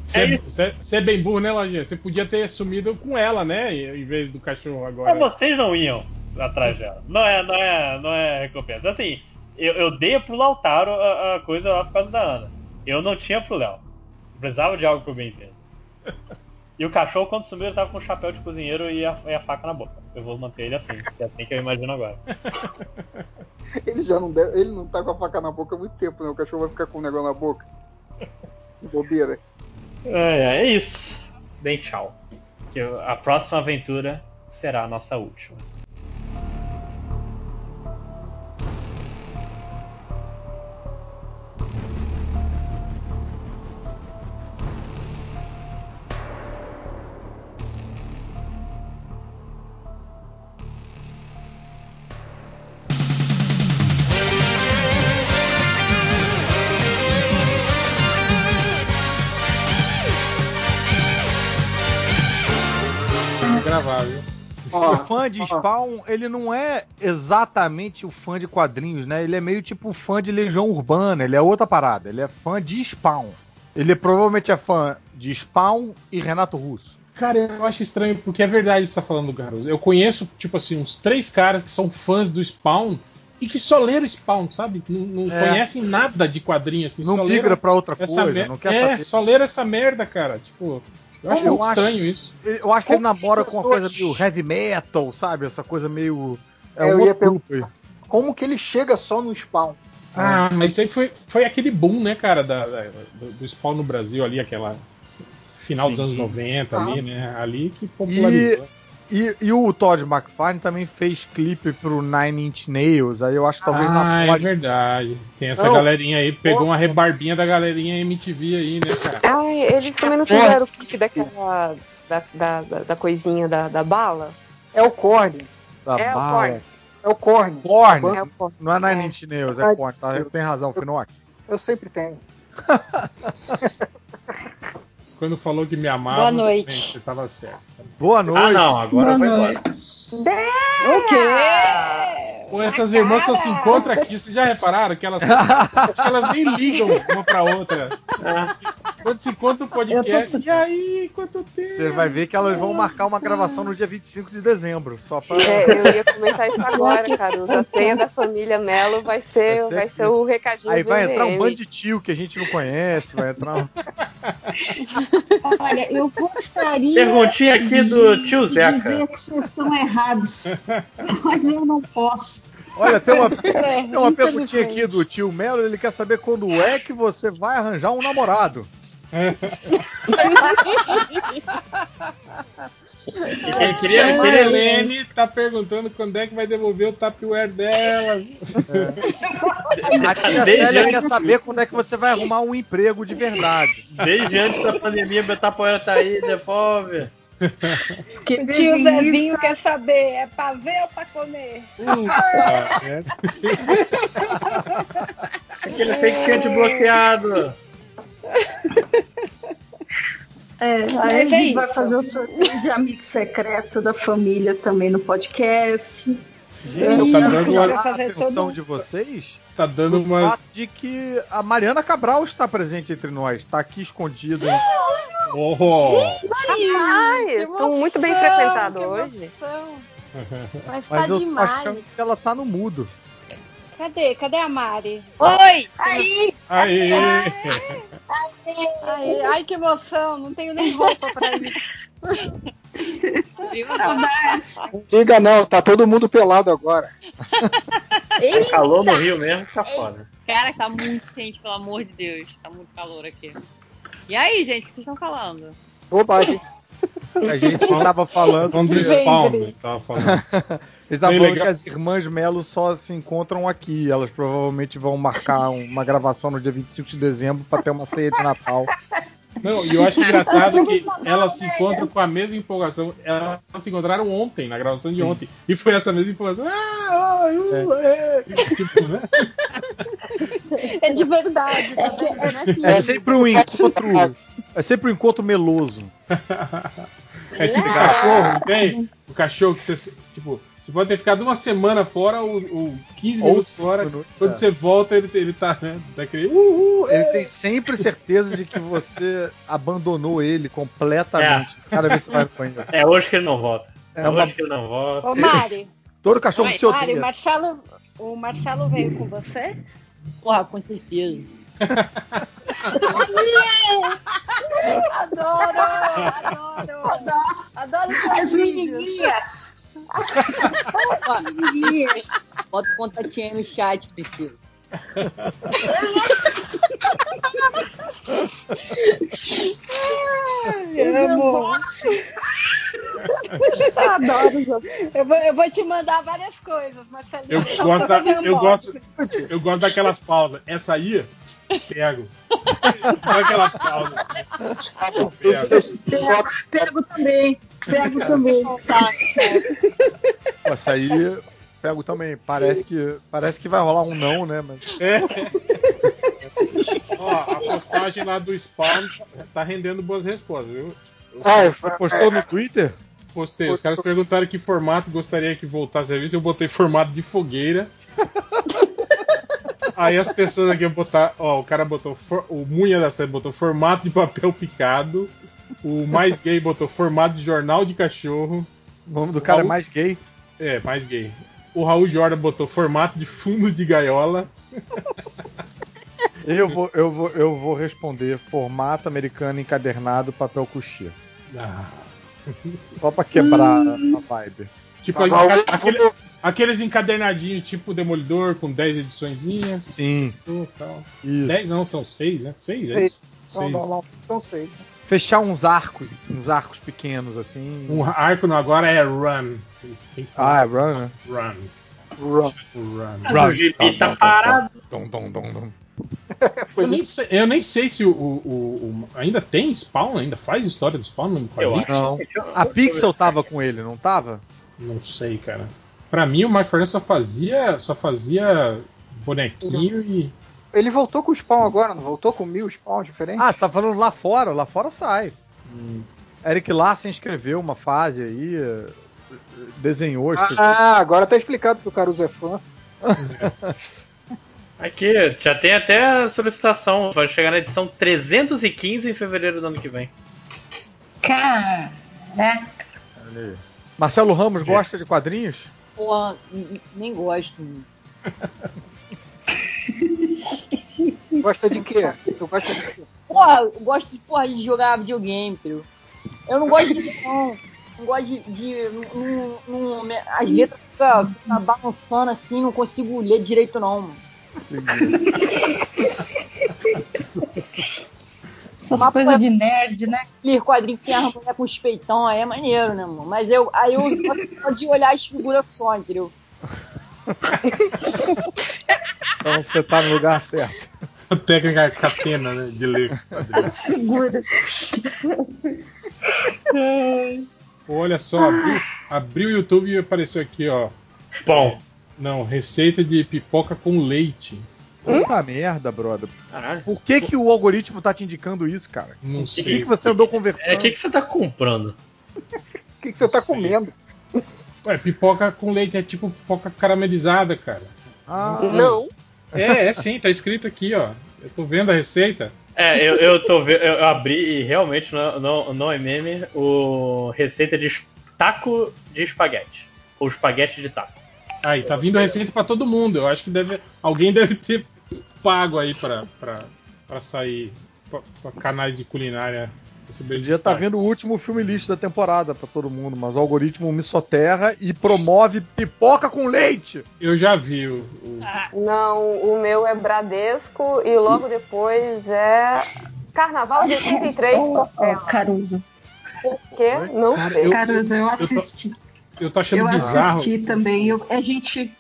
você é bem burro, né, Lojinha? Você podia ter sumido com ela, né? Em vez do cachorro agora. Mas vocês não iam atrás dela. Não é, não é, não é recompensa. Assim, eu, eu dei pro Lautaro a, a coisa lá por causa da Ana. Eu não tinha pro Léo. Precisava de algo pro bem-vindo. E o cachorro, quando sumiu, ele tava com o chapéu de cozinheiro e a, e a faca na boca. Eu vou manter ele assim, que é assim que eu imagino agora. Ele já não deve, ele não tá com a faca na boca há muito tempo, né? O cachorro vai ficar com o negócio na boca. Bobeira. É, é isso. Bem, tchau. Que a próxima aventura será a nossa última. Fã de Spawn, ele não é exatamente o fã de quadrinhos, né? Ele é meio tipo fã de Legião Urbana, ele é outra parada. Ele é fã de Spawn. Ele provavelmente é fã de Spawn e Renato Russo. Cara, eu acho estranho, porque é verdade que você tá falando do Garoto. Eu conheço, tipo assim, uns três caras que são fãs do Spawn e que só leram Spawn, sabe? Não, não É. conhecem nada de quadrinho, assim. Não migra pra outra coisa, mer- não quer É, saber. só leram essa merda, cara. Tipo, eu acho Eu muito acho- estranho isso. Eu acho que ele namora com uma coisa meio heavy metal, sabe? Essa coisa meio. É É, eu ia outro grupo aí. Como que ele chega só no spawn? Ah, mas isso aí foi, foi aquele boom, né, cara, da, da- do, do Spawn no Brasil ali, aquela final dos Sim. anos 90 ali, Ah. né? Ali que popularizou. E, e o Todd McFarlane também fez clipe pro Nine Inch Nails, aí eu acho que talvez ah, na é pode. verdade. Tem essa Não. galerinha aí, pegou Pô. uma rebarbinha da galerinha MTV aí, né, cara? Ai, eles também não fizeram o clipe daquela. Da, da, da, da coisinha da, da bala? É o Korn. Da É o bala. Korn. É o Korn. Korn. É o Korn. Não é Nine É. Inch Nails, Ah, é Korn, tá? Tem razão, Finock. Eu sempre tenho. Quando falou que me amava, Boa noite. você tava certo. Boa noite. Ah, não, agora Boa vai embora. noite. O quê? Pô, essas irmãs só se encontram aqui, vocês já repararam que elas, que elas nem ligam uma pra outra. Quando se encontra o podcast, e aí, quanto tempo? Você vai ver que elas vão marcar uma gravação no dia 25 de dezembro, só pra. É, eu ia comentar isso agora, Caruso. A senha da família Melo vai ser, Vai ser vai ser o recadinho Aí do vai entrar um bando de tio que a gente não conhece, vai entrar um. Olha, eu gostaria Perguntinha aqui do de, tio de Zeca. dizer que vocês estão errados, mas eu não posso. Olha, tem uma, É, tem uma perguntinha aqui do tio Melo, ele quer saber quando é que você vai arranjar um namorado. Queria, A queria, Marlene tá perguntando quando é que vai devolver o Tupperware dela. A tia Desde Célia antes- quer saber quando é que você vai arrumar um emprego de verdade. desde antes da pandemia, Betapoeira tá aí, devolve. Porque O tio desenhista- Zezinho quer saber, é pra ver ou pra comer? Aquele fake bloqueado. É, aí a é gente isso. vai fazer o sorteio de amigo secreto da família também no podcast. Gente, tá dando uma- atenção de vocês Tá dando uma. fato de que a Mariana Cabral está presente entre nós. Está aqui escondida. em- Oh! Ai, estou muito bem frequentado hoje. Mas, Mas tá eu tô demais. achando que ela tá no mudo. Cadê? Cadê a Mari? Oi! Aí! Aê! Ai, ai, que emoção! Não tenho nem roupa pra ir. Não liga não, tá todo mundo pelado agora. É calor no Rio mesmo, tá foda. Cara, tá muito quente, pelo amor de Deus. Tá muito calor aqui. E aí, gente, o que vocês estão falando? Bobagem. A gente tava falando. Falando do que- spawn, ele tava falando. Eles estavam falando legal. que as irmãs Melo só se encontram aqui. Elas provavelmente vão marcar uma gravação no dia 25 de dezembro para ter uma ceia de Natal. Não, e eu acho engraçado que elas se encontram com a mesma empolgação. Elas se encontraram ontem, na gravação de ontem. E foi essa mesma empolgação. Ah, ai, uh, é. Tipo, né? É de verdade, tá vendo? Não é É sempre um encontro. É sempre um encontro meloso. É tipo cachorro, não tem? O cachorro que você. Tipo, você pode ter ficado uma semana fora ou, ou 15 Ou minutos fora. minutos, quando é. você volta, ele, ele tá, né? Daquele. Uhul! Ele tem sempre certeza de que você abandonou ele completamente. Cada vez que você vai no banheiro. É hoje que ele não volta. É, É uma- hoje que ele não volta. Ô, Mari, Todo cachorro se Mari, o odeia. Marcelo, o Marcelo veio com você? Porra, com certeza. Adoro! Adoro! Adoro As seus vídeos. menininhas! As menininhas. Bota o contatinho aí no chat, Priscila. Ai, amo. Adoro eu vou, eu vou te mandar várias coisas, Marcelinho. Eu gosto, da- fazer eu, gosto, eu gosto daquelas pausas. Essa aí, pego. Dá aquela pausa. Pego. Pego, pego também. Pego também. Essa aí pego também. Parece que, parece que vai rolar um não, né? Mas É. Ó, a postagem lá do Spawn tá rendendo boas respostas, viu? Ai, Você postou no Twitter? Postei. Os caras perguntaram que formato gostaria que voltasse a serviço. Eu botei formato de fogueira. Aí as pessoas aqui botar, ó, o cara botou for- o Munha da Série botou formato de papel picado. O mais gay botou formato de jornal de cachorro. O nome do cara é Raul- mais gay. É, mais gay. O Raul Jordan botou formato de fundo de gaiola. Eu vou, eu vou, eu vou responder formato americano encadernado papel couchê. Ah. Só pra quebrar a vibe. Tipo, aquele- aqueles encadernadinhos tipo Demolidor com 10 ediçõezinhas. Sim. Tal. Isso. 10 não, são 6, né? 6, é Seis. isso? Não, Seis. não, não, não sei. Fechar uns arcos, uns arcos pequenos assim. Um arco não, agora é run. Eles têm que Ah, é run, né? run. Run. Run. O GP tá parado. Dom, dom, dom, dom. Eu nem, sei, eu nem sei se o, o- o- o- ainda tem Spawn, ainda faz história do Spawn. Não. Eu- A Pixel tava com ele, não tava? Não sei, cara. Pra mim o Mike Fernandes só fazia, só fazia bonequinho e Ele voltou com o spawn agora, não voltou com mil spawns diferentes? Ah, você tá falando lá fora? Lá fora sai. Eric Larsen escreveu uma fase aí, desenhou, escreveu. Ah, agora tá explicado que o Caruso é fã. Aqui, já tem até a solicitação. Vai chegar na edição 315 em fevereiro do ano que vem. Caraca. Marcelo Ramos gosta de quadrinhos? Porra, nem gosto. Gosta de quê? Tu gosta de quê? Porra, eu gosto de, porra, de jogar videogame, entendeu? Eu não gosto disso, não. Não gosto de. de não- as letras ficam fica balançando assim, não consigo ler direito, não, mano. Essas coisas de nerd, né? Quadrinho que tem a mulher com os peitão aí é maneiro, né, mano? Mas eu, aí eu gosto de olhar as figuras só, entendeu? Então você tá no lugar certo. a técnica catena, né, de ler quadrinhos. As figuras. Olha só, abriu, abriu o YouTube e apareceu aqui, ó. Bom. Não, receita de pipoca com leite. Puta merda, brother. Caralho. Por que, que o algoritmo tá te indicando isso, cara? Não O sei. que, que você andou conversando? É, o que, que você tá comprando? O que, que você tá Sei. comendo? Ué, pipoca com leite é tipo pipoca caramelizada, cara. Ah, Não. É, é sim, tá escrito aqui, ó. Eu tô vendo a receita. É, eu, eu tô vendo, eu eu abri e realmente não, não, não é meme o receita de taco de espaguete. Ou espaguete de taco. Aí, tá vindo a receita pra todo mundo. Eu acho que deve, alguém deve ter pago aí pra, pra, pra sair pra, pra canais de culinária. Podia estar destaque. vendo o último filme lixo da temporada pra todo mundo, mas o algoritmo me soterra e promove pipoca com leite. Eu já vi o. o- Não, o meu é Bradesco e logo depois é Carnaval de 83. Ô, ô, Caruso. Por quê? Não Cara, sei. eu- Caruso, eu tô- assisti. Eu tô achando Eu bizarro. assisti também. Eu- a gente.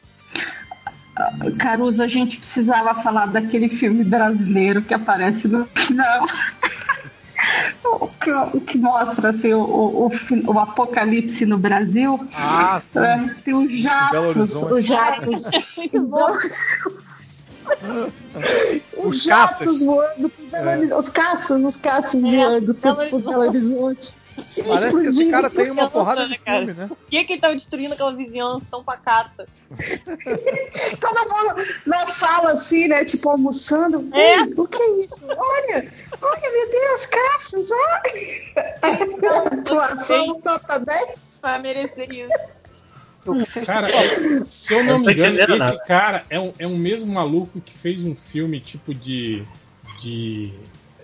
Caruso, a gente precisava falar daquele filme brasileiro que aparece no final. O que, o que mostra assim, o, o, o apocalipse no Brasil. Ah, sim. É, tem os jatos, os jatos. Muito bom. Os Os jatos voando por Belo É. Horizonte. Os caças, os caças É, voando por, por Belo Horizonte. Parece que esse cara tem uma porrada de né, filme, né? Por que, que ele tava destruindo aquela vizinhança tão pacata? Todo mundo na sala, assim, né? Tipo, almoçando. É. O que é isso? Olha, olha, meu Deus, caças. Ah. Atuação nota 10. Pra merecer isso. Cara, se eu não me engano, esse cara é um, é um mesmo maluco que fez um filme tipo de. de.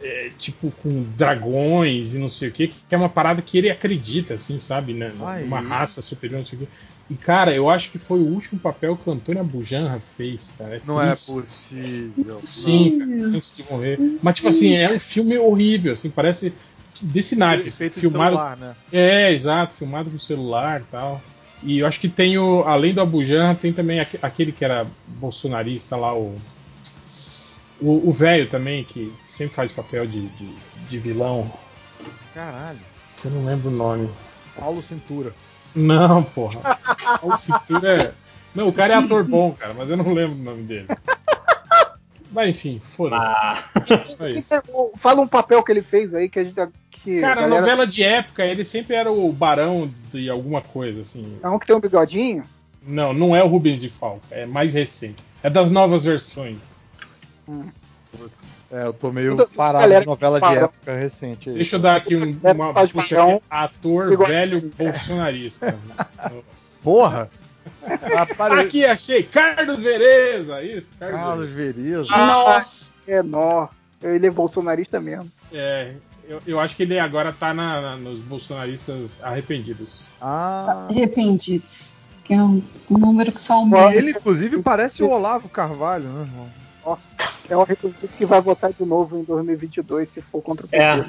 É, tipo com dragões e não sei o que, que é uma parada que ele acredita, assim, sabe? Né? Uma raça superior, não sei o quê. E, cara, eu acho que foi o último papel que o Antônio Bujanra fez, cara. É Não é triste. possível. Sim, cara, antes de morrer. Mas, tipo assim, é um filme horrível, assim, parece desse naipe. assim, filmado, celular, né? é, exato, filmado com celular e tal. E eu acho que tem o. Além do Abujan, tem também aque- aquele que era bolsonarista lá, o. O velho também, que sempre faz papel de, de, de vilão. Caralho. Que eu não lembro o nome. Paulo Cintura. Não, porra. O Cintura é. Não, o cara é ator bom, cara, mas eu não lembro o nome dele. Mas enfim, foda-se. Ah, Que que é- fala um papel que ele fez aí que a gente. Que a Cara, galera- novela de época, ele sempre era o barão de alguma coisa, assim. É um que tem um bigodinho? Não, não é o Rubens de Falca, é mais recente. É das novas versões. É, eu tô meio parado de novela de época recente. aí. Deixa eu dar aqui um, uma puxa aqui, ator Bigode. velho bolsonarista. Porra! Apare... aqui achei, Carlos Vereza, isso, Carlos, Carlos Vereza. Nossa. É, nó. Ele é bolsonarista mesmo. É, eu, eu acho que ele agora tá na- na- nos bolsonaristas arrependidos. Ah. Arrependidos. Que é um, um número que só aumenta. Ele, inclusive, parece o Olavo Carvalho, né, irmão? Nossa, é um reconhecido que vai votar de novo em 2022 se for contra o PT. É. né?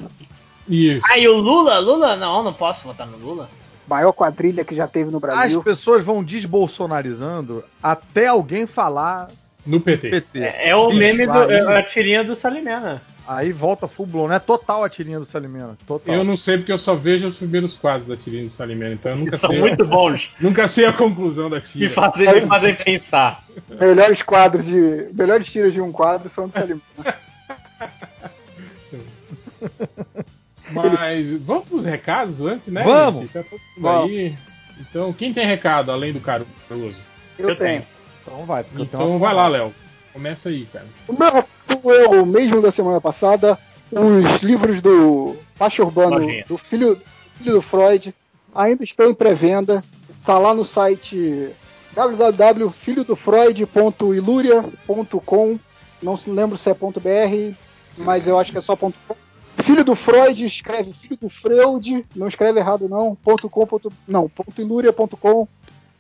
Isso. Ah, e o Lula? Lula? Não, não posso votar no Lula. Maior quadrilha que já teve no As Brasil. pessoas vão desbolsonarizando até alguém falar No PT. PT. é, é o Bicho, meme do. aí- É a tirinha do Salimena. Aí volta full blown, né? Total a tirinha do Salimena. Total. Eu não sei porque eu só vejo os primeiros quadros da tirinha de Salimena, então eu nunca São sei, muito bons. nunca sei a conclusão da tira. fazem, me fazem pensar. Melhores quadros de. Melhores tiras de um quadro são do Salimena. Mas vamos pros recados antes, né? Vamos. gente? Tá todo mundo Vamos. aí. Então, quem tem recado além do Caruso? Eu, Eu tenho. Então vai, tenho Então vai lá. Léo. Começa aí, cara. O meu é o mesmo da semana passada. Os livros do Pacho Urbano, Lojinha. do filho, filho do Freud, ainda estão em pré-venda. Está lá no site www.filhodofreud.iluria.com. Não se lembro se é .br, mas eu acho que é só .com. Filho do Freud escreve filho do Freud, não escreve errado não, ponto .com, ponto, não, ponto .iluria.com.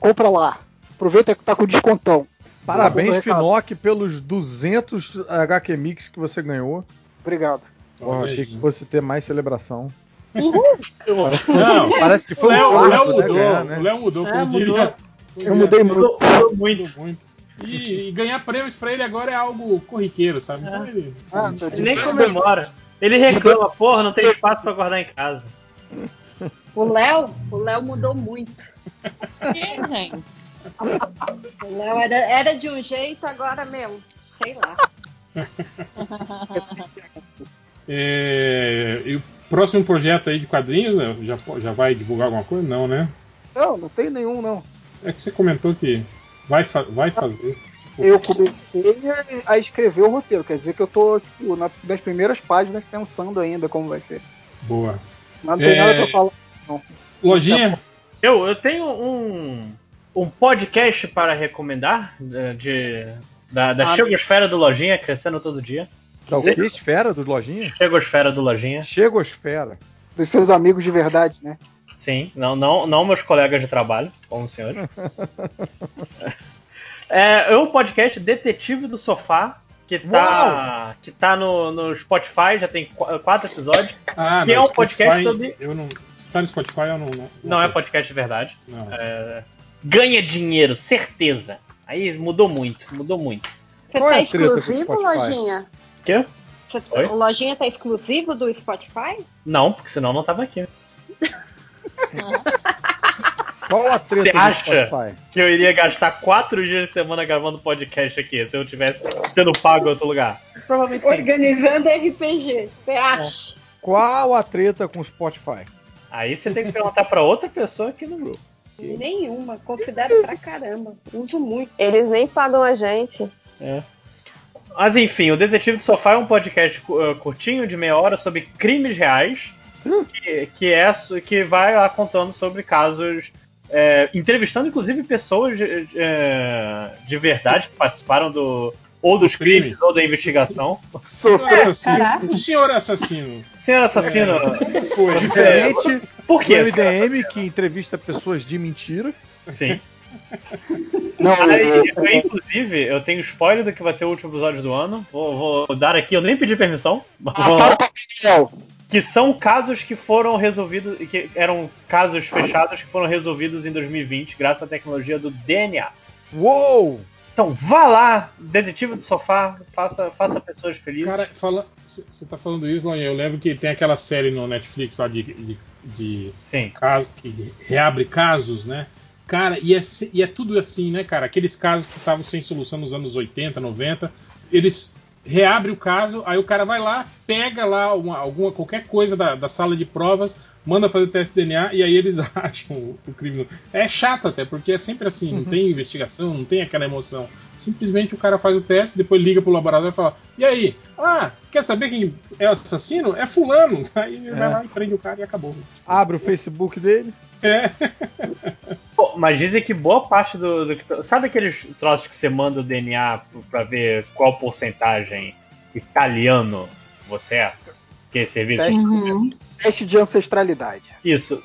Compra lá. Aproveita que tá com descontão. Parabéns. Finoc, pelos 200 HQ Mix que você ganhou. Obrigado. Porra, achei que fosse ter mais celebração. Não, Parece que o foi Léo, um o Léo parto, né, mudou, ganhar, né? o Léo mudou, É, como mudou. diria. Eu mudei muito. Mudou muito. Mudou muito. E, e ganhar prêmios pra ele agora é algo corriqueiro, sabe? Então ele- Ah, Ele nem comemora. Ele reclama, porra, não tem espaço pra guardar em casa. O Léo, o Léo mudou muito. Quem, gente? O Léo era, era de um jeito, agora, meu, sei lá. É, e o próximo projeto aí de quadrinhos, né? Já, já vai divulgar alguma coisa? Não, né? Não, não tem nenhum, não. É que você comentou que vai, fa- vai fazer. Tipo, Eu comecei a escrever o roteiro, quer dizer que eu tô tipo, na- nas primeiras páginas pensando ainda como vai ser. boa. Mas não tem É, nada pra falar. Não. Lojinha? Eu, eu tenho um, um podcast para recomendar de, da, da Ah, Chegosfera do Lojinha, crescendo todo dia. Da o que? Esfera do Lojinha? Chegosfera do Lojinha. Chegosfera. Dos seus amigos de verdade, né? Sim, não, não, não meus colegas de trabalho, como os senhores. é, é um podcast Detetive do Sofá, que tá, que tá no, no Spotify, já tem qu- quatro episódios. Ah, que é um podcast Spotify, sobre. Eu não, se tá no Spotify, eu não. Não, Não é podcast de verdade. Não. É, ganha dinheiro, certeza. Aí mudou muito, mudou muito. Você Qual é tá o exclusivo? Lojinha? Quê? Você- Oi? O Lojinha tá exclusivo do Spotify? Não, porque senão não tava aqui. Qual a treta Você do acha Spotify? que eu iria gastar quatro dias de semana gravando podcast aqui se eu tivesse sendo pago em outro lugar? Provavelmente sim. Organizando RPG. Você acha? Qual a treta com o Spotify? Aí você tem que perguntar pra outra pessoa aqui no grupo. Nenhuma. Considero pra caramba. Uso muito. Eles nem pagam a gente. É. Mas enfim, o Detetive do Sofá é um podcast uh, curtinho de meia hora sobre crimes reais, que, que é que vai lá contando sobre casos, é, entrevistando inclusive pessoas de, de- é, de verdade que participaram do ou dos crimes ou da investigação. Senhor assassino. O senhor assassino. Senhor assassino. É, foi. Diferente Por quê? do MDM que entrevista pessoas de mentira. Sim. Não, Aí, eu- eu, inclusive, eu tenho spoiler do que vai ser o último episódio do ano. Vou, vou dar aqui, eu nem pedi permissão. mas vou- que são casos que foram resolvidos, que eram casos fechados que foram resolvidos em 2020 graças à tecnologia do DNA. Uou! Então vá lá, detetive do sofá, faça, faça pessoas felizes. Cara, fala, você tá falando isso, Lonha, eu lembro que tem aquela série no Netflix lá de, de, de Sim. caso que reabre casos, né? Cara, e é, e é tudo assim, né, cara? Aqueles casos que estavam sem solução nos anos 80, 90, eles reabrem o caso, aí o cara vai lá, pega lá uma, alguma, qualquer coisa da, da sala de provas, manda fazer teste de DNA e aí eles acham o, o crime. É chato até, porque é sempre assim, não tem investigação, não tem aquela emoção. Simplesmente o cara faz o teste, depois liga pro laboratório e fala: E aí? Ah, quer saber quem é o assassino? É fulano. Aí ele vai É. lá e prende o cara e acabou. Abre o Facebook dele. É. Pô, mas dizem que boa parte do, do que- Sabe aqueles troços que você manda o DNA pra ver qual porcentagem italiano você é? Que esse serviço. Teste, teste de ancestralidade. Isso.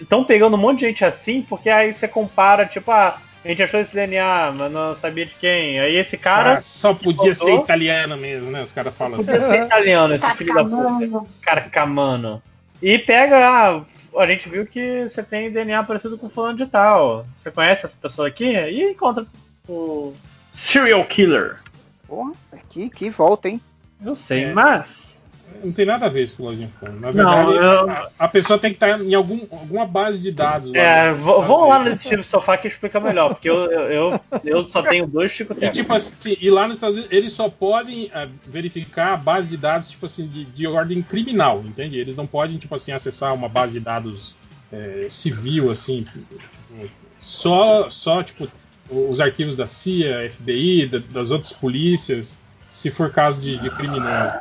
Estão pegando um monte de gente assim, porque aí você compara, tipo, ah, a gente achou esse DNA, mas não sabia de quem. Aí esse cara. Ah, só podia ser italiano mesmo, né? Os caras falam assim. Podia ser italiano, esse filho da puta. Carcamano. E pega, ah, a gente viu que você tem DNA parecido com fulano de tal. Você conhece essa pessoa aqui? E encontra o serial killer. Porra, que, que volta, hein? Eu sei, mas. Não tem nada a ver isso com o Lojinha. Na Não, verdade, eu- a, a pessoa tem que estar em algum, alguma base de dados. É, nos v- Estados vamos lá no. Detetive Sofá que explica melhor, porque eu, eu, eu, só tenho dois Chico E tipo assim, e lá nos Estados Unidos eles só podem ah, verificar a base de dados tipo assim de, de ordem criminal, entende? Eles não podem tipo assim acessar uma base de dados é, civil assim, tipo, só só tipo os arquivos da CIA, FBI, da- das outras polícias, se for caso de, de criminoso.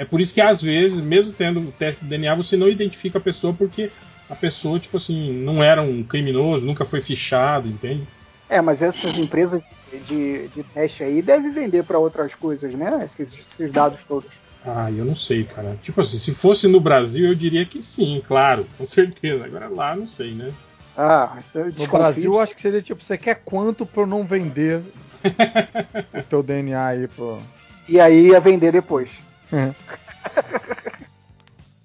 É por isso que às vezes, mesmo tendo o teste de DNA, você não identifica a pessoa porque a pessoa tipo assim não era um criminoso, nunca foi fichado, entende? É, mas essas empresas de, de teste aí devem vender para outras coisas, né? Esses, esses dados todos. Ah, eu não sei, cara. Tipo assim, se fosse no Brasil, eu diria que sim, claro, com certeza. Agora lá, não sei, né? Ah, então No. Brasil, eu acho que seria tipo, você quer quanto pra eu não vender o teu DNA aí pro. E aí ia vender depois.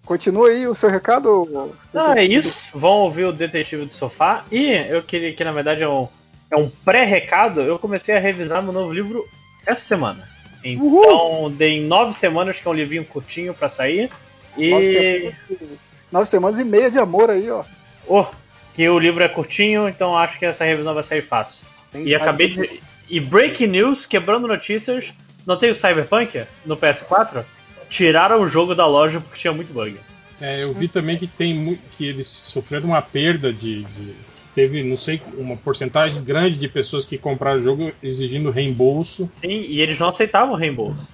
Continua aí o seu recado. Não, é isso. Vão ouvir o Detetive do Sofá. E eu queria que, na verdade, é um, é um pré-recado. Eu comecei a revisar meu novo livro essa semana. Então, dei nove semanas, que é um livrinho curtinho pra sair. Nove E. semanas. Nove semanas e meia de amor aí, ó. Oh, que o livro é curtinho, então acho que essa revisão vai sair fácil. Tem E acabei de. E breaking news, quebrando notícias. Não tem o Cyberpunk no PS4? Tiraram o jogo da loja porque tinha muito bug. É, eu vi também que tem que eles sofreram uma perda de, de- teve não sei uma porcentagem grande de pessoas que compraram o jogo exigindo reembolso. Sim, e eles não aceitavam o reembolso.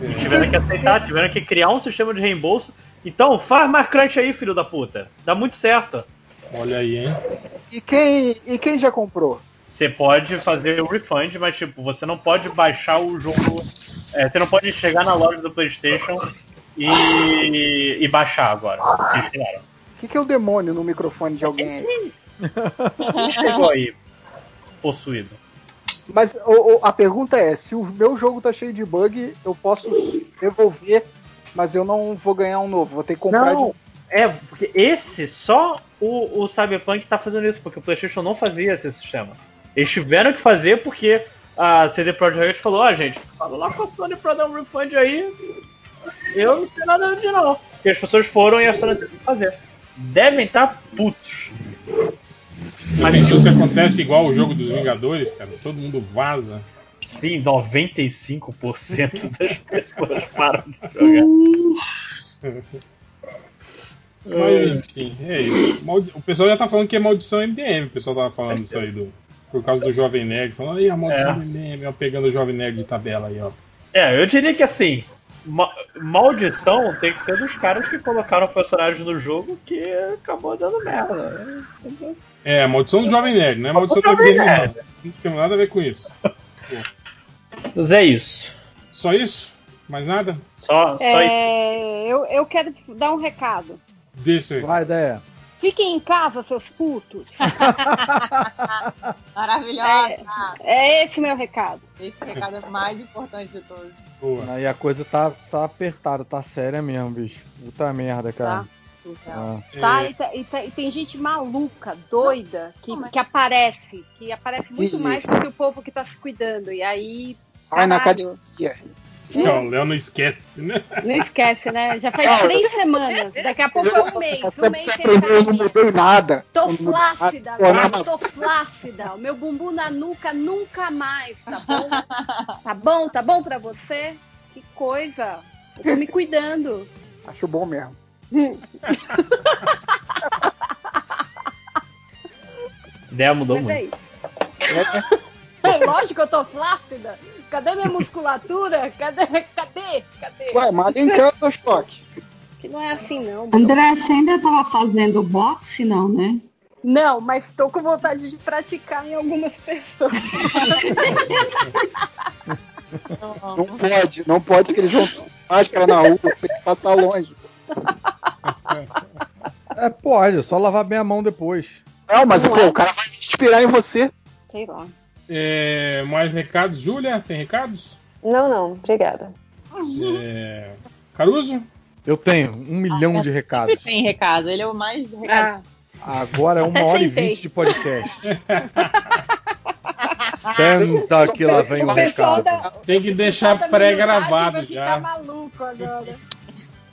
E É. tiveram que aceitar, tiveram que criar um sistema de reembolso. Então, faz crunch aí, filho da puta. Dá muito certo. Olha aí, hein? E quem, e quem já comprou? Você pode fazer o refund, mas tipo, você não pode baixar o jogo. É, você não pode chegar na loja do PlayStation e, e baixar agora. O que, que é o demônio no microfone de alguém aí? Chegou aí, possuído. Mas o- o- a pergunta é: se o meu jogo tá cheio de bug, eu posso devolver, mas eu não vou ganhar um novo. Vou ter que comprar Não, de é, porque esse, só o, o Cyberpunk tá fazendo isso, porque o PlayStation não fazia esse sistema. Eles tiveram que fazer porque a CD Projekt falou: Ó, gente, fala lá com a Sony pra dar um refund aí. Eu não sei nada de não. Porque as pessoas foram e a Sony teve que fazer. Devem estar putos. Já pensou se acontece igual o jogo dos Vingadores, cara? Todo mundo vaza. Sim, 95% das pessoas param de jogar. Mas enfim, é isso. O pessoal já tá falando que é maldição MDM. O pessoal tava falando isso aí do. Por causa do Jovem Nerd. Falando, aí a maldição É. do MDM, ó, pegando o Jovem Nerd de tabela aí, ó. É, eu diria que assim, ma- maldição tem que ser dos caras que colocaram personagens no jogo que acabou dando merda. É, a maldição do Jovem Nerd, não é a maldição do Jovem Nerd. não. Tem nada a ver com isso. Mas é isso. Só isso? Mais nada? Só, É, eu, eu quero dar um recado. Desse aí. Vai, ideia. Fiquem em casa, seus putos. Maravilhosa. É, é esse meu recado. Esse recado é o mais importante de todos. Aí a coisa tá, tá apertada, tá séria mesmo, bicho. Puta merda, cara. Tá. Ah. Tá, e, tá- e tá- e tem gente maluca, doida, que, que aparece, que aparece muito Ih. mais do que o povo que tá se cuidando. E aí. Vai na academia. Não, o Léo não esquece, né? Não esquece, né? Já faz Não, três semanas. Daqui a pouco é um mês. Um mês aprendeu, eu não mudei nada. Tô Eu flácida, agora, mas- tô flácida. O meu bumbum na nuca nunca mais, tá bom? Tá bom? Tá bom pra você? Que coisa. Eu tô me cuidando. Acho bom mesmo. Ideia mudou Mas é muito. isso. É lógico que eu tô flácida. Cadê minha musculatura? Cadê? Cadê? Cadê? Ué, malha em casa, Spock. Que não é assim, não. bro. André, você ainda tava fazendo boxe, não, né? Não, mas tô com vontade de praticar em algumas pessoas. Não pode, não pode que eles vão com máscara na rua, tem que passar longe. É, pode, é só lavar bem a mão depois. Não, mas Não pô, é? o cara vai se inspirar em você. Sei lá. É, mais recados? Júlia, tem recados? Não, não, obrigada. É, Caruso? Eu tenho um milhão de recados. Sempre tem recado. Ele é o mais recado. Ah, Agora é uma hora e vinte de podcast. Senta que lá vem o recado. da, Tem que deixar pré-gravado já. ficar maluco agora.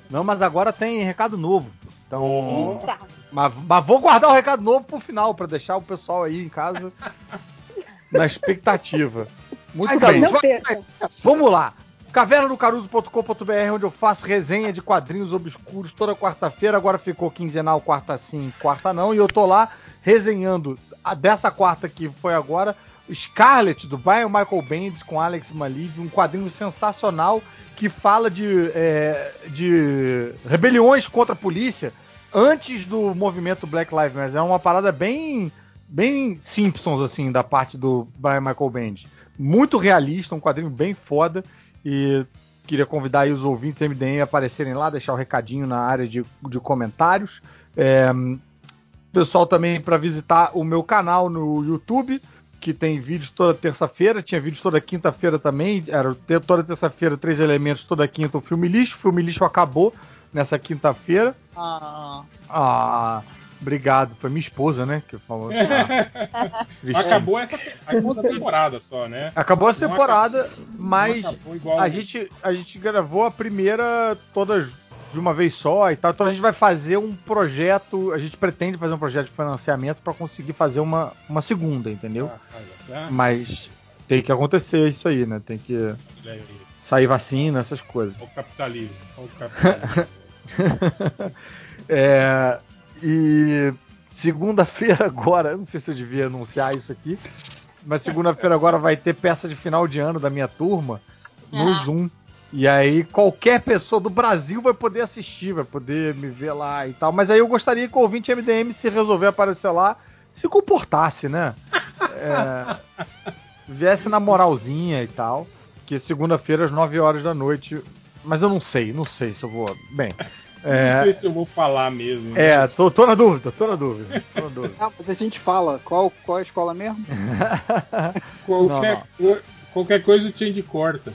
Não, mas agora tem recado novo. Então. Mas, mas vou guardar o recado novo pro final, pra deixar o pessoal aí em casa na expectativa. Muito Ai, bem. Não perca. Vamos lá. cavernadocaruso.com.br, onde eu faço resenha de quadrinhos obscuros toda quarta-feira. Agora ficou quinzenal, quarta sim, quarta não. E eu tô lá resenhando a dessa quarta que foi agora, Scarlet, do Brian Michael Bendis com Alex Maliv, um quadrinho sensacional que fala de, é, de rebeliões contra a polícia antes do movimento Black Lives Matter. É uma parada bem, bem Simpsons, assim, da parte do Brian Michael Bendis. Muito realista, um quadrinho bem foda. E queria convidar aí os ouvintes MDM a aparecerem lá, deixar o recadinho na área de, de comentários. É, pessoal também para visitar o meu canal no YouTube, que tem vídeos toda terça-feira, tinha vídeos toda quinta-feira também, era toda terça-feira três elementos, toda quinta o filme lixo, o filme lixo acabou nessa quinta-feira. Ah, Ah, obrigado, foi minha esposa, né, que falou. Ah. Acabou essa, acabou essa temporada só, né? Acabou essa temporada, acabou- mas igual- a gente, a gente gravou a primeira toda, de uma vez só e tal. Então a gente vai fazer um projeto, a gente pretende fazer um projeto de financiamento para conseguir fazer uma, uma segunda, entendeu? Ah, Mas tem que acontecer isso aí, né? Tem que sair vacina, essas coisas. O capitalismo. O capitalismo. É, e segunda-feira agora, não sei se eu devia anunciar isso aqui, mas segunda-feira agora vai ter peça de final de ano da minha turma no Ah. Zoom. E aí qualquer pessoa do Brasil vai poder assistir, vai poder me ver lá e tal. Mas aí eu gostaria que o ouvinte MDM, se resolver aparecer lá, se comportasse, né? É, viesse na moralzinha e tal. Que segunda-feira às 9 horas da noite. Mas eu não sei, não sei se eu vou. Bem. É, Não sei se eu vou falar mesmo. né? é, tô, tô na dúvida, tô na dúvida. Tô na dúvida. Ah, mas a gente fala, qual, qual é a escola mesmo? Qualquer, co- qualquer coisa o Change corta.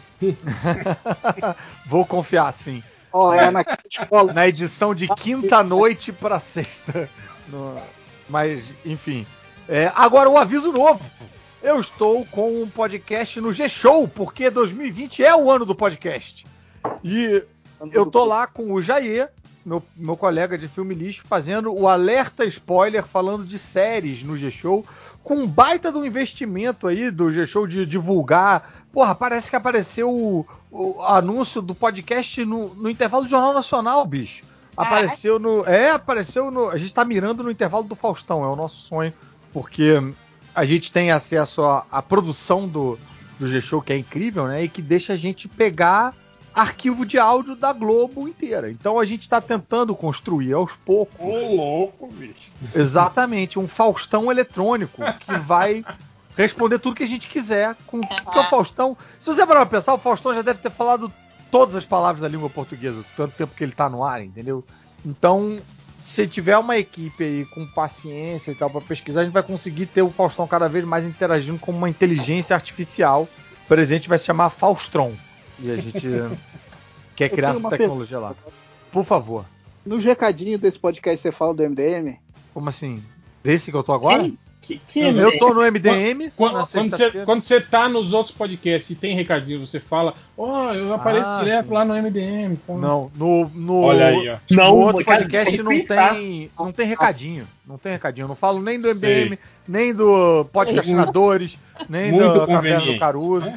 Vou confiar sim. Ó, é na escola. Na edição de quinta noite pra sexta. No- Mas, enfim. É, agora, o aviso novo. Eu estou com um podcast no G-Show, porque 2020 é o ano do podcast. E eu tô lá com o Jair, meu, meu colega de filme lixo, fazendo o alerta spoiler falando de séries no G-Show, com um baita do investimento aí do G-Show de divulgar. Porra, parece que apareceu o, o anúncio do podcast no, no intervalo do Jornal Nacional, bicho. Apareceu no. É, apareceu no. A gente tá mirando no intervalo do Faustão, é o nosso sonho, porque a gente tem acesso à, à produção do, do G-Show, que é incrível, né? E que deixa a gente pegar arquivo de áudio da Globo inteira. Então a gente tá tentando construir aos poucos. Ô, louco, bicho. Exatamente, um Faustão eletrônico que vai responder tudo que a gente quiser. Com... Porque o Faustão, se você parar pra pensar, o Faustão já deve ter falado todas as palavras da língua portuguesa, tanto tempo que ele tá no ar, entendeu? Então, se tiver uma equipe aí com paciência e tal pra pesquisar, a gente vai conseguir ter o Faustão cada vez mais interagindo com uma inteligência artificial. O presente vai se chamar Faustron. E a gente quer criar essa tecnologia lá. Por favor. Nos recadinhos desse podcast você fala do MDM? Como assim? Desse que eu tô agora? Que, eu tô no MDM. Quando, quando, você, sexta-feira. quando você tá nos outros podcasts e tem recadinho, você fala, ó, eu apareço Ah, direto sim. lá no MDM. então." Não, no, no, Olha aí, ó. no Não, outro cara, podcast tem não que tem, não tem recadinho. Não tem recadinho. Eu não falo nem do Sei. MDM, nem do Podcastinadores, nem Muito do Caverna do conveniente. Caruso.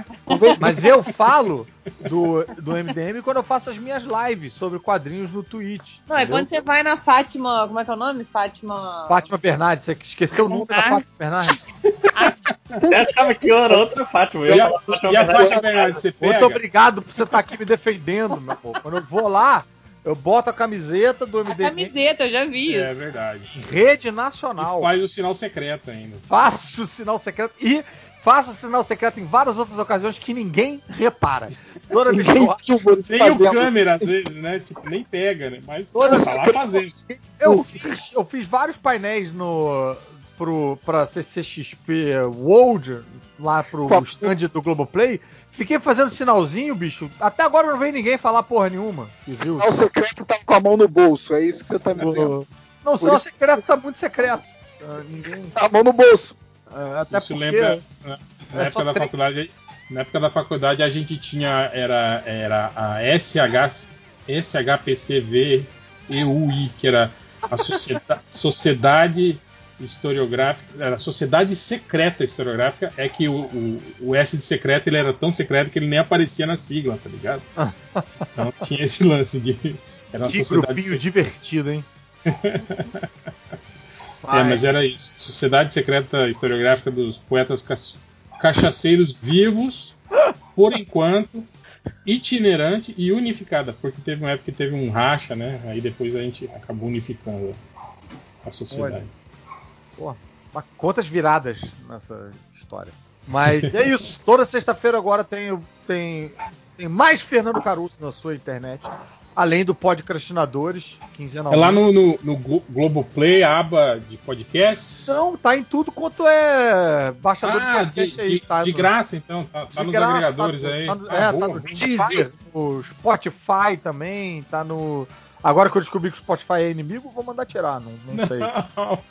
Mas eu falo do, do MDM quando eu faço as minhas lives sobre quadrinhos no Twitch. Não, é entendeu? quando você vai na Fátima. Como é que é o nome? Fátima. Fátima Bernardes, você esqueceu o nome da Fátima Bernardes? Eu achava que eu era outra Fátima. Eu E a- falar e a Fátima Fátima Bernardes, você Muito pega? obrigado por você estar aqui me defendendo, meu povo. Quando eu vou lá, eu boto a camiseta do A MDM. camiseta, eu já vi. É verdade. Rede Nacional. E faz o sinal secreto ainda. Faço o sinal secreto e faço sinal secreto em várias outras ocasiões que ninguém repara. Toda vez que eu, Nem o câmera, às vezes, né? Tipo, nem pega, né? Mas Toda tá lá fazendo. eu fiz, eu fiz vários painéis no pro pra CCXP World lá pro Qual? stand do Globoplay. Fiquei fazendo sinalzinho, bicho. Até agora não veio ninguém falar porra nenhuma. Viu? O secreto tá com a mão no bolso, é isso que você tá me dizendo. Não, o Por sinal isso- secreto tá muito secreto. Ah, ninguém. Tá a mão no bolso. Ah, até Isso porque lembra. Na, na é época da três. faculdade. Na época da faculdade a gente tinha. Era, era a SH, SHPCV EUI, que era a Sociedade, Sociedade Historiográfica. Era a Sociedade Secreta Historiográfica. É que o, o, o S de secreto ele era tão secreto que ele nem aparecia na sigla, tá ligado? Então tinha esse lance de. Era que sociedade grupinho divertido, hein? É, mas era isso. Sociedade Secreta Historiográfica dos Poetas Cachaceiros Vivos, por enquanto, itinerante e unificada, porque teve uma época que teve um racha, né? Aí depois a gente acabou unificando a sociedade. Pô, mas quantas viradas nessa história. Mas é isso. Toda sexta-feira agora tem, tem, tem mais Fernando Caruso na sua internet. Além do Podcastinadores, É quinzenalmente. lá no, no, no Glo- Globoplay, a aba de podcasts. Não, tá em tudo quanto é baixador Ah, de podcast de, aí. de- tá de no- graça, então. Tá, tá nos graça, agregadores tá aí. tá no- Ah, é, boa, tá no. Deezer, no Spotify também, tá no. Agora que eu descobri que o Spotify é inimigo, vou mandar tirar, não, não sei.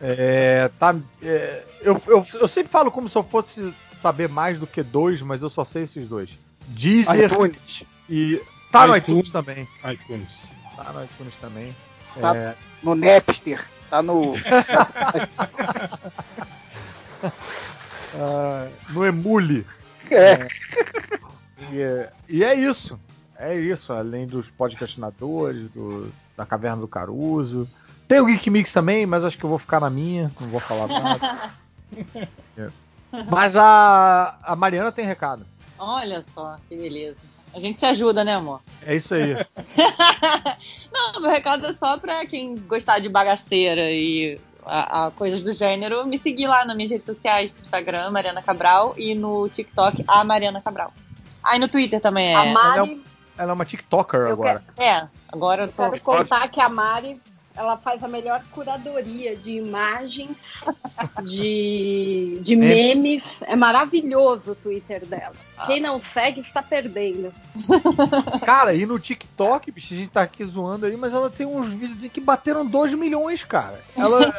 É, tá, é, eu, eu, eu sempre falo como se eu fosse saber mais do que dois, mas eu só sei esses dois. Deezer iTunes. e. Tá no iTunes. iTunes também. iTunes. Tá no iTunes também. Tá É, no Napster. Tá no. ah, no Emule. É. E, é- e é isso. É isso, além dos podcastinadores, do, da Caverna do Caruso. Tem o Geek Mix também, mas acho que eu vou ficar na minha, não vou falar nada. É. Mas a, a Mariana tem recado. Olha só, que beleza. A gente se ajuda, né, amor? É isso aí. Não, meu recado é só pra quem gostar de bagaceira e a, a coisas do gênero, me seguir lá nas minhas redes sociais, no Instagram, Mariana Cabral, e no TikTok, a Mariana Cabral. Ah, e no Twitter também é. A Mari, Ela é uma TikToker Eu agora. É, agora eu tô. quero contar que a Mari ela faz a melhor curadoria de imagens, de, de memes. É maravilhoso o Twitter dela. Quem não segue está perdendo. Cara, e no TikTok, bicho, a gente tá aqui zoando aí, mas ela tem uns vídeos que bateram 2 milhões, cara. Ela.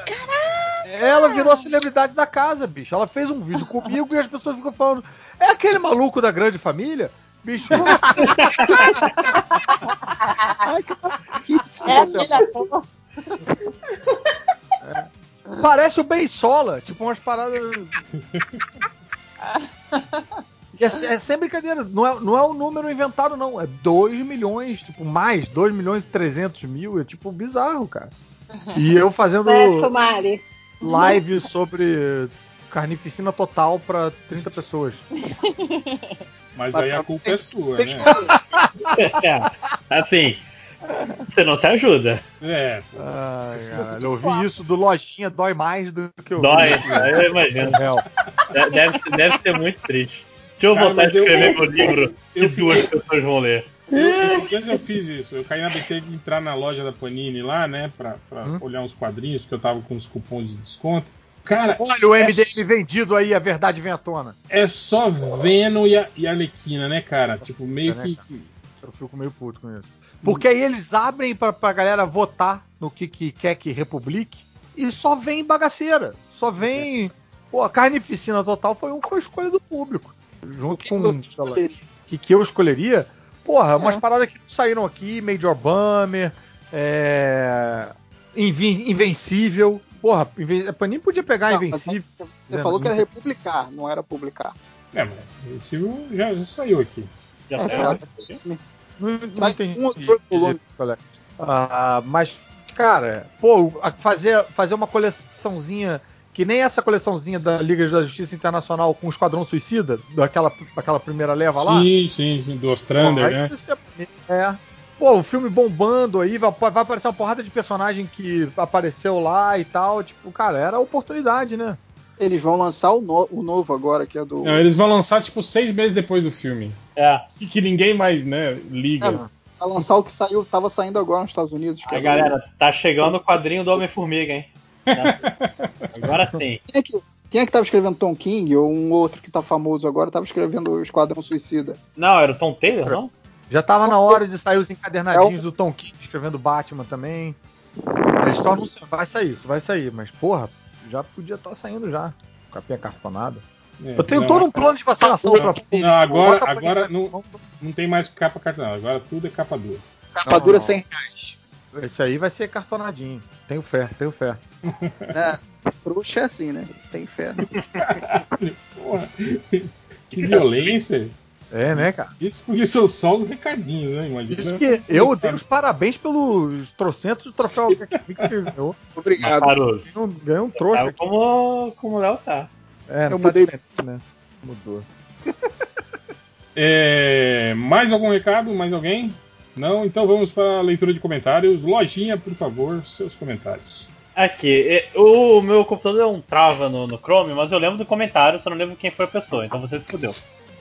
Ela virou a celebridade da casa, bicho. Ela fez um vídeo comigo e as pessoas ficam falando. É aquele maluco da grande família? Bicho. É, filha, Parece o Beisola, tipo umas paradas. É, é sem brincadeira, não é, não é um número inventado, não. É 2 milhões, tipo, mais, 2 milhões e 300 mil. É tipo bizarro, cara. E eu fazendo Mari. live sobre carnificina total pra 30 pessoas. Mas aí a culpa é sua, né? É, assim, você não se ajuda. É, Ai, caralho, eu ouvi isso do Lojinha dói mais do que eu Dói, ouvi. eu imagino. De- Deve, ser- deve ser muito triste. Deixa eu Cara, voltar a mas eu- escrever meu livro que eu duas pessoas vão ler. Eu, eu fiz isso. Eu caí na besteira de entrar na loja da Panini lá, né? Pra, pra olhar uns quadrinhos, que eu tava com uns cupons de desconto. Cara, Olha o é MDM vendido aí, a verdade vem à tona. é só Venom e, a, e Arlequina, né, cara? Tipo, meio né, que. cara? que- Eu fico meio puto com isso. Porque aí eles abrem pra, pra galera votar no que, que quer que republique e só vem bagaceira. Só vem. Pô, a carnificina total foi, um, foi escolha do público. Junto com. sei lá, que, que eu escolheria. Porra, umas paradas que saíram aqui, Major Bummer, é. Invi- Invencível. Porra, Inven- a Panini podia pegar Não, Invencível. Você falou que era republicar, não era publicar. É, mas esse já, já saiu aqui. Já É, saiu? ela- Não, um é. Ah, mas, cara, pô, fazer, fazer uma coleçãozinha que nem essa coleçãozinha da Liga da Justiça Internacional com o Esquadrão Suicida, daquela, daquela primeira leva lá. Sim, sim, sim, do Ostrander, Pô, né? você- É. Pô, o filme bombando aí, vai, vai aparecer uma porrada de personagem que apareceu lá e tal. Tipo, cara, era oportunidade, né? Eles vão lançar o, no- o novo agora, que é do. Não, eles vão lançar, tipo, seis meses depois do filme. É. Que, que ninguém mais, né, liga. É, Vai lançar o que saiu, tava saindo agora nos Estados Unidos. que Aí, é do- galera, tá chegando o quadrinho do Homem-Formiga, hein? Agora sim. Quem é, que, quem é que tava escrevendo Tom King ou um outro que tá famoso agora tava escrevendo o Esquadrão Suicida? Não, era o Tom Taylor, não? Já tava na hora de sair os encadernadinhos do Tom King escrevendo Batman também. Eles tornam vai sair, isso vai sair, mas porra, já podia estar saindo já. Capinha cartonada. É, Eu tenho não, todo um plano de vacinação não, pra não, agora, agora não, não tem mais capa cartonada, agora tudo é capa dura. Capa dura 100 reais. Esse aí vai ser cartonadinho. Tenho fé, tenho fé. É, trouxa é assim, né? Tem fé. Porra, que violência. É, né, cara? Isso porque são só os recadinhos, né? Imagina. Isso que eu dei os parabéns pelos trocentos de troféu que ganhou. Obrigado. Ganhou um- Ganhou um trouxa Tá aqui. como, como o Léo tá. É, Eu não mudei. Tá né? Mudou. É, mais algum recado? Mais alguém? Não? Então vamos para a leitura de comentários. Lojinha, por favor, seus comentários. Aqui, é, o meu computador é um trava no, no Chrome, mas eu lembro do comentário, só não lembro quem foi a pessoa, então você se fudeu.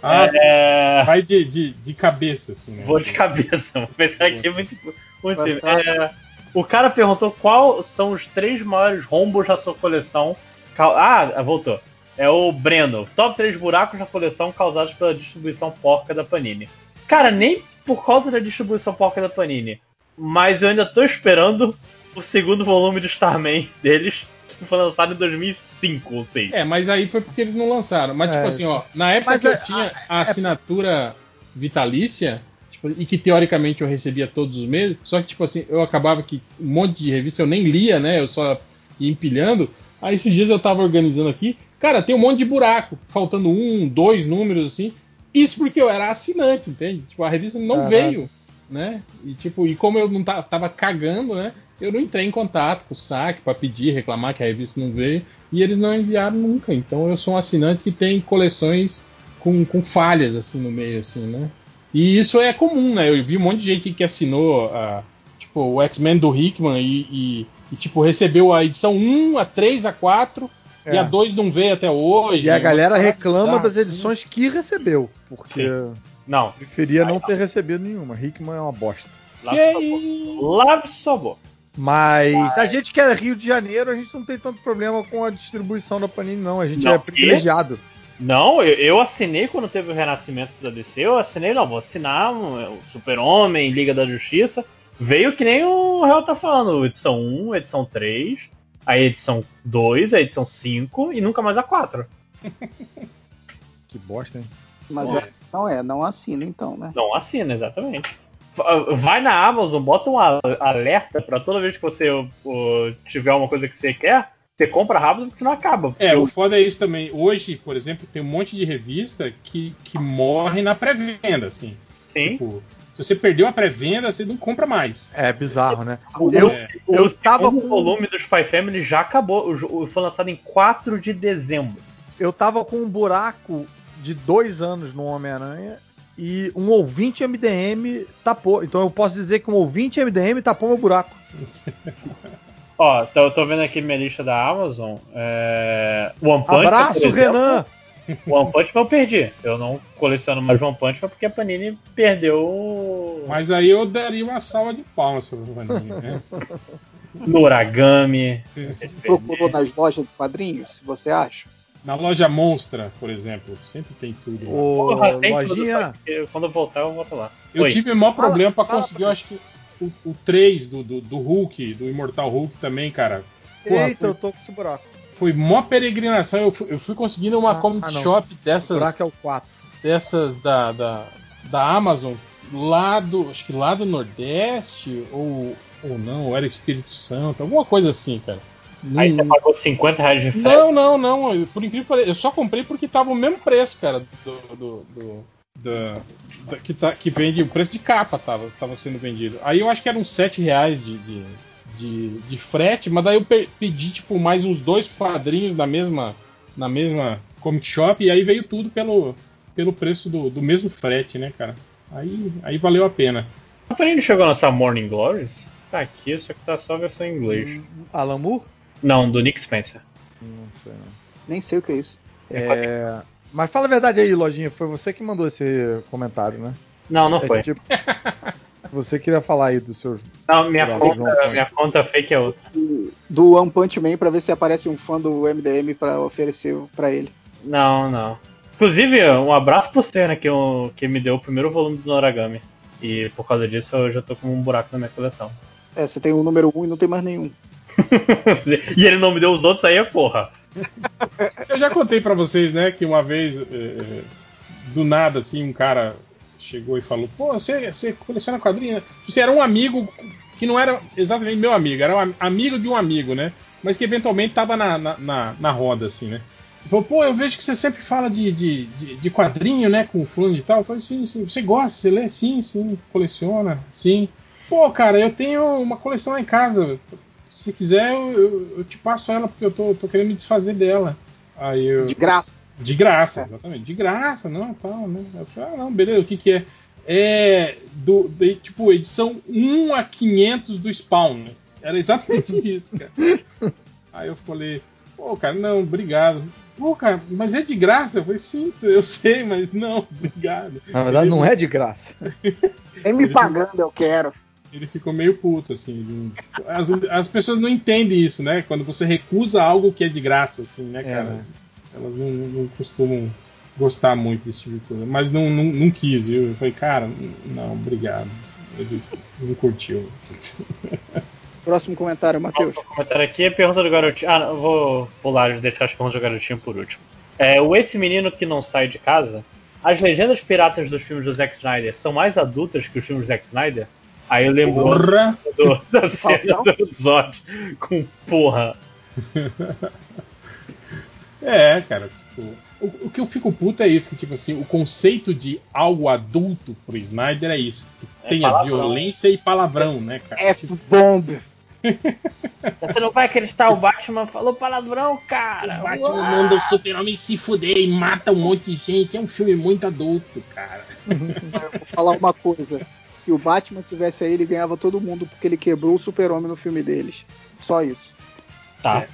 Ah, É, vai de, de, de cabeça, assim, né? Vou de cabeça, vou pensar aqui muito. muito ficar- É, o cara perguntou qual são os três maiores rombos da sua coleção. Ah, voltou. É o Breno. Top 3 buracos na coleção causados pela distribuição porca da Panini. Cara, nem por causa da distribuição porca da Panini. Mas eu ainda tô esperando o segundo volume do Starman deles, que foi lançado em 2005 ou 2006. É, mas aí foi porque eles não lançaram. Mas, É, tipo assim, ó, na época Mas que eu é- tinha a assinatura vitalícia, tipo e que teoricamente eu recebia todos os meses. Só que, tipo assim, eu acabava que um monte de revista eu nem lia, né? Eu só ia empilhando. Aí esses dias eu tava organizando aqui. Cara, tem um monte de buraco, faltando um, dois números assim. Isso porque eu era assinante, entende? Tipo, a revista não Aham. veio, né? E tipo, e como eu não ta- tava cagando, né? Eu não entrei em contato com o SAC para pedir, reclamar que a revista não veio, e eles não enviaram nunca. Então eu sou um assinante que tem coleções com, com falhas assim no meio, assim, né? E isso é comum, né? Eu vi um monte de gente que assinou a, tipo, o X-Men do Hickman e, e- e, tipo, recebeu a edição 1, a 3, a 4 e É. a 2 não veio até hoje. E a Umas galera paradas reclama das edições que recebeu, porque Não. preferia não ter recebido nenhuma. Hickman é uma bosta. Lave sua boca. Lave sua boca. Mas a gente que é Rio de Janeiro, a gente não tem tanto problema com a distribuição da Panini, não. A gente Não, é privilegiado. Não, eu, eu assinei quando teve o renascimento da DC, eu assinei, não, vou assinar um, o Super-Homem, Liga da Justiça. Veio que nem o Real tá falando, edição 1, edição 3, a edição 2, a edição 5 e nunca mais a 4. Que bosta, hein? Mas Pô. a questão é, não assina então, né? Não assina, exatamente. Va- Vai na Amazon, bota um alerta pra toda vez que você ô, tiver uma coisa que você quer, você compra rápido porque senão acaba. É, o foda é isso também. Hoje, por exemplo, tem um monte de revista que, que morre na pré-venda, assim. Sim. Tipo, se você perdeu a pré-venda, você não compra mais. É bizarro, né? O, Eu, É. eu o tava segundo com. volume do Spy Family já acabou. O, o- foi lançado em 4 de dezembro. Eu tava com um buraco de dois anos no Homem-Aranha e um ouvinte MDM tapou. Então eu posso dizer que um ouvinte MDM tapou meu buraco. Ó, tô, eu tô vendo aqui minha lista da Amazon. É... One Punch Abraço, exemplo. Renan! One Punch Man eu perdi. Eu não coleciono mais One Punch Man porque a Panini perdeu Mas aí eu daria uma salva de palmas pro Panini, né? no Origami. Procurou nas lojas de quadrinhos, se você acha? Na loja Monstra, por exemplo, sempre tem tudo. Ô, Porra, tem tudo, lojinha. que Quando eu voltar, eu volto lá. Eu Oi. tive o maior problema pra fala conseguir, pra eu acho que o, o 3 do, do, do Hulk, do Imortal Hulk também, cara. Porra, Eita, foi, eu tô com esse buraco. foi mó peregrinação. Eu fui, eu fui conseguindo uma Ah, comic ah, shop O dessas, buraco é o 4. dessas da, da, da Amazon, lá do. Acho que lá do Nordeste, ou, ou não, ou era Espírito Santo, alguma coisa assim, cara. Aí você pagou 50 reais de frete. Não, não, não. eu- Por incrível que pareça, eu só comprei porque tava o mesmo preço, cara, do. do, do- da- que, tá, que vende o preço de capa tava, tava sendo vendido. Aí eu acho que eram uns 7 reais de, de, de, de frete, mas daí eu pe- pedi tipo mais uns dois quadrinhos na mesma na mesma comic shop e aí veio tudo pelo, pelo preço do, do mesmo frete, né, cara? Aí, aí valeu a pena. A Panini chegou a lançar Morning Glories? Tá aqui, só que tá só a versão em inglês. Alan Moore? Não, do Nick Spencer. Não sei não. Nem sei o que é isso. É, Mas fala a verdade aí, Lojinha. Foi você que mandou esse comentário, né? Não, não É foi. tipo, Você queria falar aí dos seus. Não, minha conta, minha conta fake é outra. Do One Punch Man pra ver se aparece um fã do MDM pra oferecer pra ele. Não, não. Inclusive, um abraço pro Senna, que, eu- que me deu o primeiro volume do Noragami. E por causa disso eu já tô com um buraco na minha coleção. É, você tem o número 1 e não tem mais nenhum. e ele não me deu os outros aí, é porra. Eu já contei pra vocês, né, que uma vez, é, do nada, assim, um cara chegou e falou: Pô, você, você coleciona quadrinhos? né?" Você era um amigo que não era exatamente meu amigo, era um am- amigo de um amigo, né? Mas que eventualmente tava na, na, na, na roda, assim, né? Ele falou: Pô, eu vejo que você sempre fala de, de, de, de quadrinho, né, com fulano e tal. Eu falei: Sim, sim. Você gosta? Você lê? Sim, sim. Coleciona? Sim. Pô, cara, eu tenho uma coleção lá em casa. Se quiser, eu, eu- eu te passo ela porque eu tô, tô querendo me desfazer dela. Aí eu, De graça. de graça, exatamente. De graça, não, tal, né? Eu falei, ah, não, beleza, o que que é? É do, de, tipo, edição 1 a 500 do Spawn. né? Era exatamente isso, cara. Aí eu falei, pô, cara, não, obrigado. Pô, cara, mas é de graça? Eu falei, sim, eu sei, mas não, obrigado. Na verdade, não é de graça. Nem me pagando, eu quero. Ele ficou meio puto, assim. ele- As, as pessoas não entendem isso, né? Quando você recusa algo que é de graça, assim, né, cara? né? Elas não, não costumam gostar muito desse tipo de coisa. Mas não, não, não quis, viu? Eu falei, cara, não, obrigado. Ele não curtiu. Próximo comentário, Matheus. O comentário aqui é pergunta do garotinho. Ah, não, eu vou pular e deixar as perguntas do garotinho por último. É, o esse menino que não sai de casa as legendas piratas dos filmes do Zack Snyder são mais adultas que os filmes do Zack Snyder? Aí eu lembro Porra! do- da cena do Zod com porra. É, cara, tipo, o, o que eu fico puto é isso, que tipo assim, o conceito de algo adulto pro Snyder é isso, que É tenha palavrão. violência e palavrão, né, cara? F-bomb. Você não vai acreditar, o Batman falou palavrão, cara. O Batman manda o super-homem se fuder e mata um monte de gente. É um filme muito adulto, cara. Vou falar uma coisa. Se o Batman tivesse aí, ele ganhava todo mundo porque ele quebrou o super-homem no filme deles. Só isso. Tá.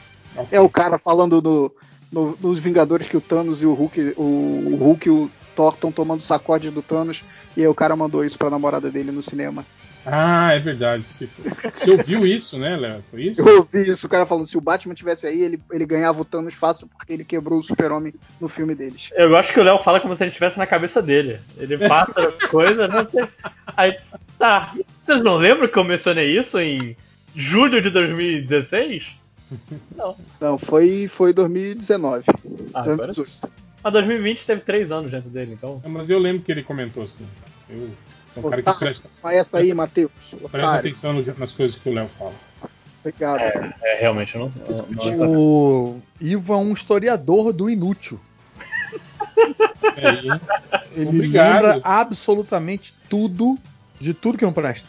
É o cara falando no, no- nos Vingadores que o Thanos e o Hulk, o, o Hulk e o Thor estão tomando sacode do Thanos. E aí o cara mandou isso pra namorada dele no cinema. Ah, é verdade. Você, você ouviu isso, né, Léo? Foi isso? Eu ouvi isso, o cara falando, se o Batman tivesse aí, ele, ele ganhava o Thanos fácil porque ele quebrou o super-homem no filme deles. Eu gosto que o Léo fala como se ele estivesse na cabeça dele. Ele passa coisa, não sei. Aí, tá. Vocês não lembram que eu mencionei isso em julho de 2016? Não. Não, foi, foi 2019. Ah, agora- 2018. Mas 2020 teve três anos dentro dele, então. É, mas eu lembro que ele comentou assim. Eu um cara que presta, Mas essa aí, Matheus. presta Otário. atenção no- nas coisas que o Léo fala. Obrigado. É, é, realmente, eu não sei. O Ivo é um historiador do inútil. É? Ele Obrigado. lembra absolutamente tudo de tudo que não presta.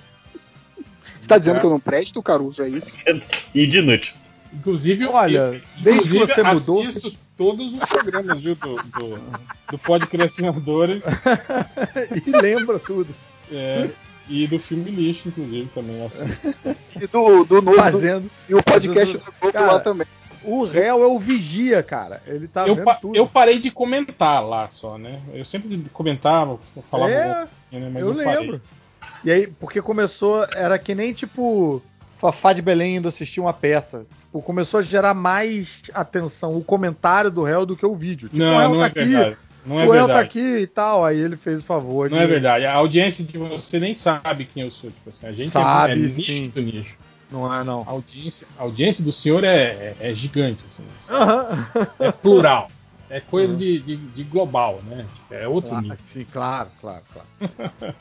Você tá dizendo que eu não presto, Caruso, é isso? E de noite. Inclusive, Olha, eu, desde que inclusive, você mudou- assisto todos os programas, viu, do, do, do Podcreacionadores. e lembra tudo. É, e do filme lixo, inclusive, também assisto. E do, do novo. Fazendo. E o podcast do Globo Cara, lá também. O réu é o vigia, cara. Ele tá eu, vendo pa- tudo. eu parei de comentar lá só, né? Eu sempre comentava, falava. É, né? Mas eu, eu, parei. lembro. E aí, porque começou, era que nem tipo Fafá de Belém indo assistir uma peça. Tipo, começou a gerar mais atenção o comentário do réu do que o vídeo. Tipo, Não, o réu não tá é aqui, verdade. Não é o réu tá verdade. aqui e tal. Aí ele fez o favor. Não de- é verdade. A audiência de você nem sabe quem eu sou. Tipo assim, a gente Sabe, é, é nicho do nicho. Não é, não. A audiência, a audiência do senhor é, é, é gigante. Assim, Aham. é plural. É coisa de, de, de global, né? É outro Claro, nível. sim, claro, claro, claro.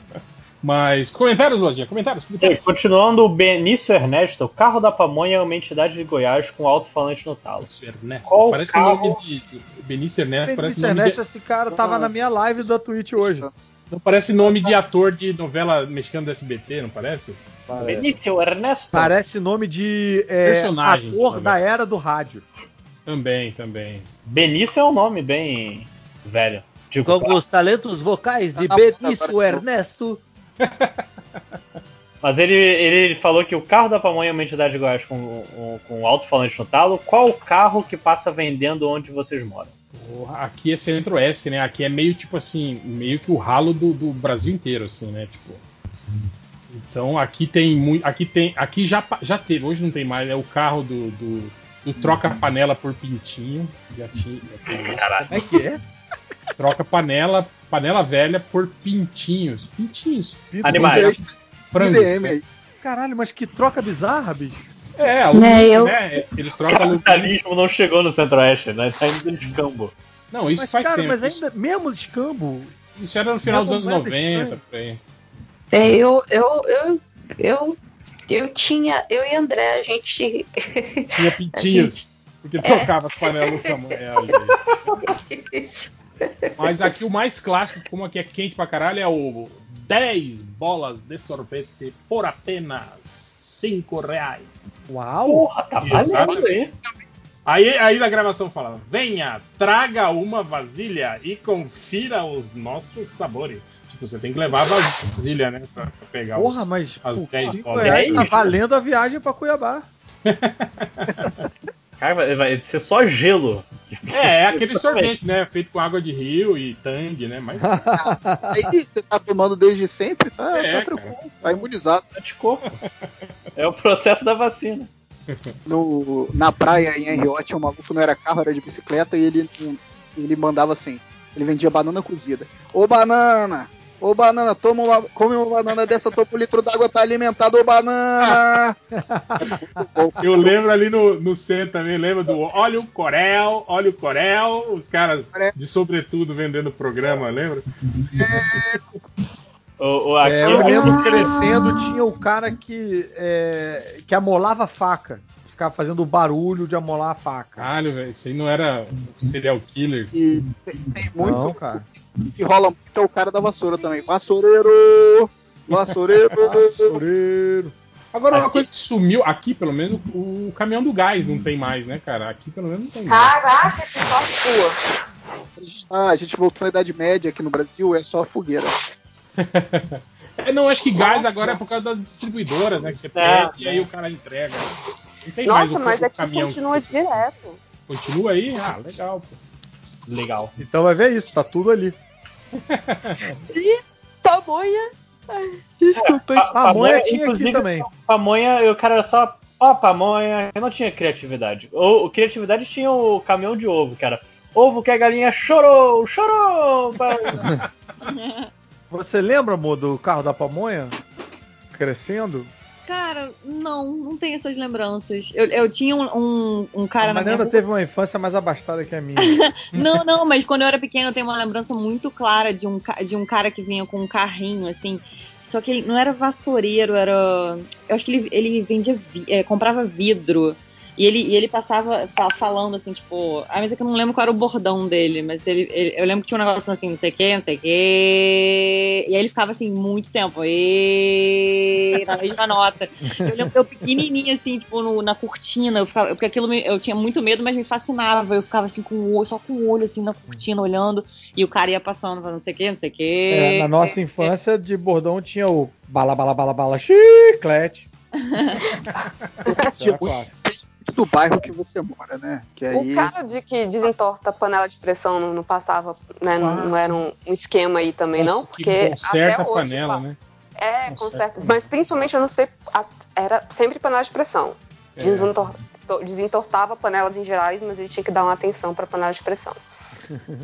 Mas comentários, Lodinha, comentários. Comentários. continuando, o Benício Ernesto, o carro da pamonha é uma entidade de Goiás com alto-falante no talo. Benício Ernesto. Qual Parece carro- nome de. Benício Ernesto parece Benício Ernesto, de, esse cara tava na minha live da Twitch hoje. Não parece nome de ator de novela mexicana do SBT, não parece? Benício Ernesto. Parece nome de é, ator da era do rádio. Também, também. Benício é um nome bem velho. Tipo, Com os talentos vocais de Ah, Benício Ernesto. Mas ele, ele falou que o carro da pamonha é uma entidade de Goiás com, com, com alto-falante no talo. Qual o carro que passa vendendo onde vocês moram? Porra, Aqui é centro-oeste, né? Aqui é meio tipo assim, meio que o ralo do, do Brasil inteiro, assim, né? Tipo. Então aqui tem muito. Aqui tem. Aqui já, já teve, hoje não tem mais, é o carro do, do, do troca panela por pintinho. Já tinha. já. Como é que é? Troca panela, panela velha por pintinhos. Pintinhos. Animais. Frangos. IDM aí. Caralho, mas que troca bizarra, bicho. É, alumínio, Né, eu- né? Eles trocam alumínio. Capitalismo não chegou no centro-oeste, né? Tá indo de escambo. Não, isso mas, faz cara, tempo. mas Isso- ainda, mesmo escambo, Isso era no final dos anos Mesmo moeda 90, estranha. por aí. É, eu, eu, eu, eu, eu tinha, eu e André, a gente. Tinha pintinhos. Porque trocava as panelas no Samuel. gente. Mas aqui o mais clássico, como aqui é quente pra caralho, é o 10 bolas de sorvete por apenas 5 reais. uau! Porra, tá valendo Exatamente. aí. Aí, na gravação fala: venha, traga uma vasilha e confira os nossos sabores. Tipo, você tem que levar a vasilha, né? Pra, pra pegar os- Porra, mas as por 10 cinco bolas. reais tá valendo a viagem pra Cuiabá. Cara, vai, vai ser só gelo. É, é aquele sorvete, né? Feito com água de rio e tangue, né? Mas Aí você tá tomando desde sempre, tá, É, tá tranquilo. Tá imunizado. Anticorpo. É o processo da vacina. No, na praia em Henriot, um maluco não era carro, era de bicicleta, e ele, ele mandava assim. Ele vendia banana cozida. Ô banana! Ô banana, toma uma, come uma banana dessa, toma um litro d'água, tá alimentado, ô banana! Eu lembro ali no, no centro também, lembra do Olha o Corel, olha o Corel, os caras de sobretudo vendendo programa, lembra? O, o, É, eu aquilo- lembro crescendo, tinha o cara que, é, que amolava a faca. Ficava fazendo o barulho de amolar a faca. Caralho, velho, isso aí não era serial killer. E tem, tem muito Não, cara. que rola muito é o cara da vassoura também. Vassoureiro! Vassoureiro! Vassoureiro! Agora, uma coisa que sumiu, aqui pelo menos, o caminhão do gás não tem mais, né, cara? Aqui pelo menos não tem mais. Caraca, que sorte sua. A gente, tá- a gente voltou à Idade Média aqui no Brasil, é só fogueira. É, não, acho que gás agora é por causa das distribuidoras, né? Que você É, pede e aí o cara entrega. Nossa, mas aqui caminhão. continua direto. Continua aí? Ah, legal, pô. Legal. Então vai ver isso, tá tudo ali. Ih, pamonha. Desculpa. Pa- Pamonha tinha aqui também. Pamonha, o cara era só. Ó, pamonha, eu não tinha criatividade. O, o criatividade tinha o caminhão de ovo, que era ovo que a galinha chorou, chorou! Você lembra, amor, do carro da pamonha? Crescendo? Cara, não, não tenho essas lembranças. Eu, eu tinha um, um, um cara a na minha teve uma infância mais abastada que a minha. Não, não, mas quando eu era pequena eu tenho uma lembrança muito clara de um, de um cara que vinha com um carrinho, assim. Só que ele não era vassoureiro, era. Eu acho que ele, ele vendia. é, comprava vidro. E ele, e ele passava fa- falando assim, tipo. Ah, mas é que eu não lembro qual era o bordão dele, mas ele, ele- eu lembro que tinha um negócio assim, não sei o que, não sei o que. E aí ele ficava assim, muito tempo. E na mesma nota. Eu lembro eu pequenininha, assim, tipo, no- na cortina. Eu ficava, porque aquilo me- eu tinha muito medo, mas me fascinava. Eu ficava assim com o olho, só com o olho assim na cortina, olhando. E o cara ia passando, falando não sei o que, não sei o que. É, na nossa infância, de bordão tinha o bala, bala, bala, bala, chiclete. Tinha Era clássico. Do bairro que você mora, né? Que aí. O cara de que desentorta a panela de pressão não, não passava, né? Não, Ah. não era um, um esquema aí também, não? Que Porque conserta até a hoje, panela, pá, né? É, Conserta. conserta. Mas principalmente eu não sei. a- Era sempre panela de pressão. É. Desentor- to- desentortava panelas em gerais, mas ele tinha que dar uma atenção pra panela de pressão.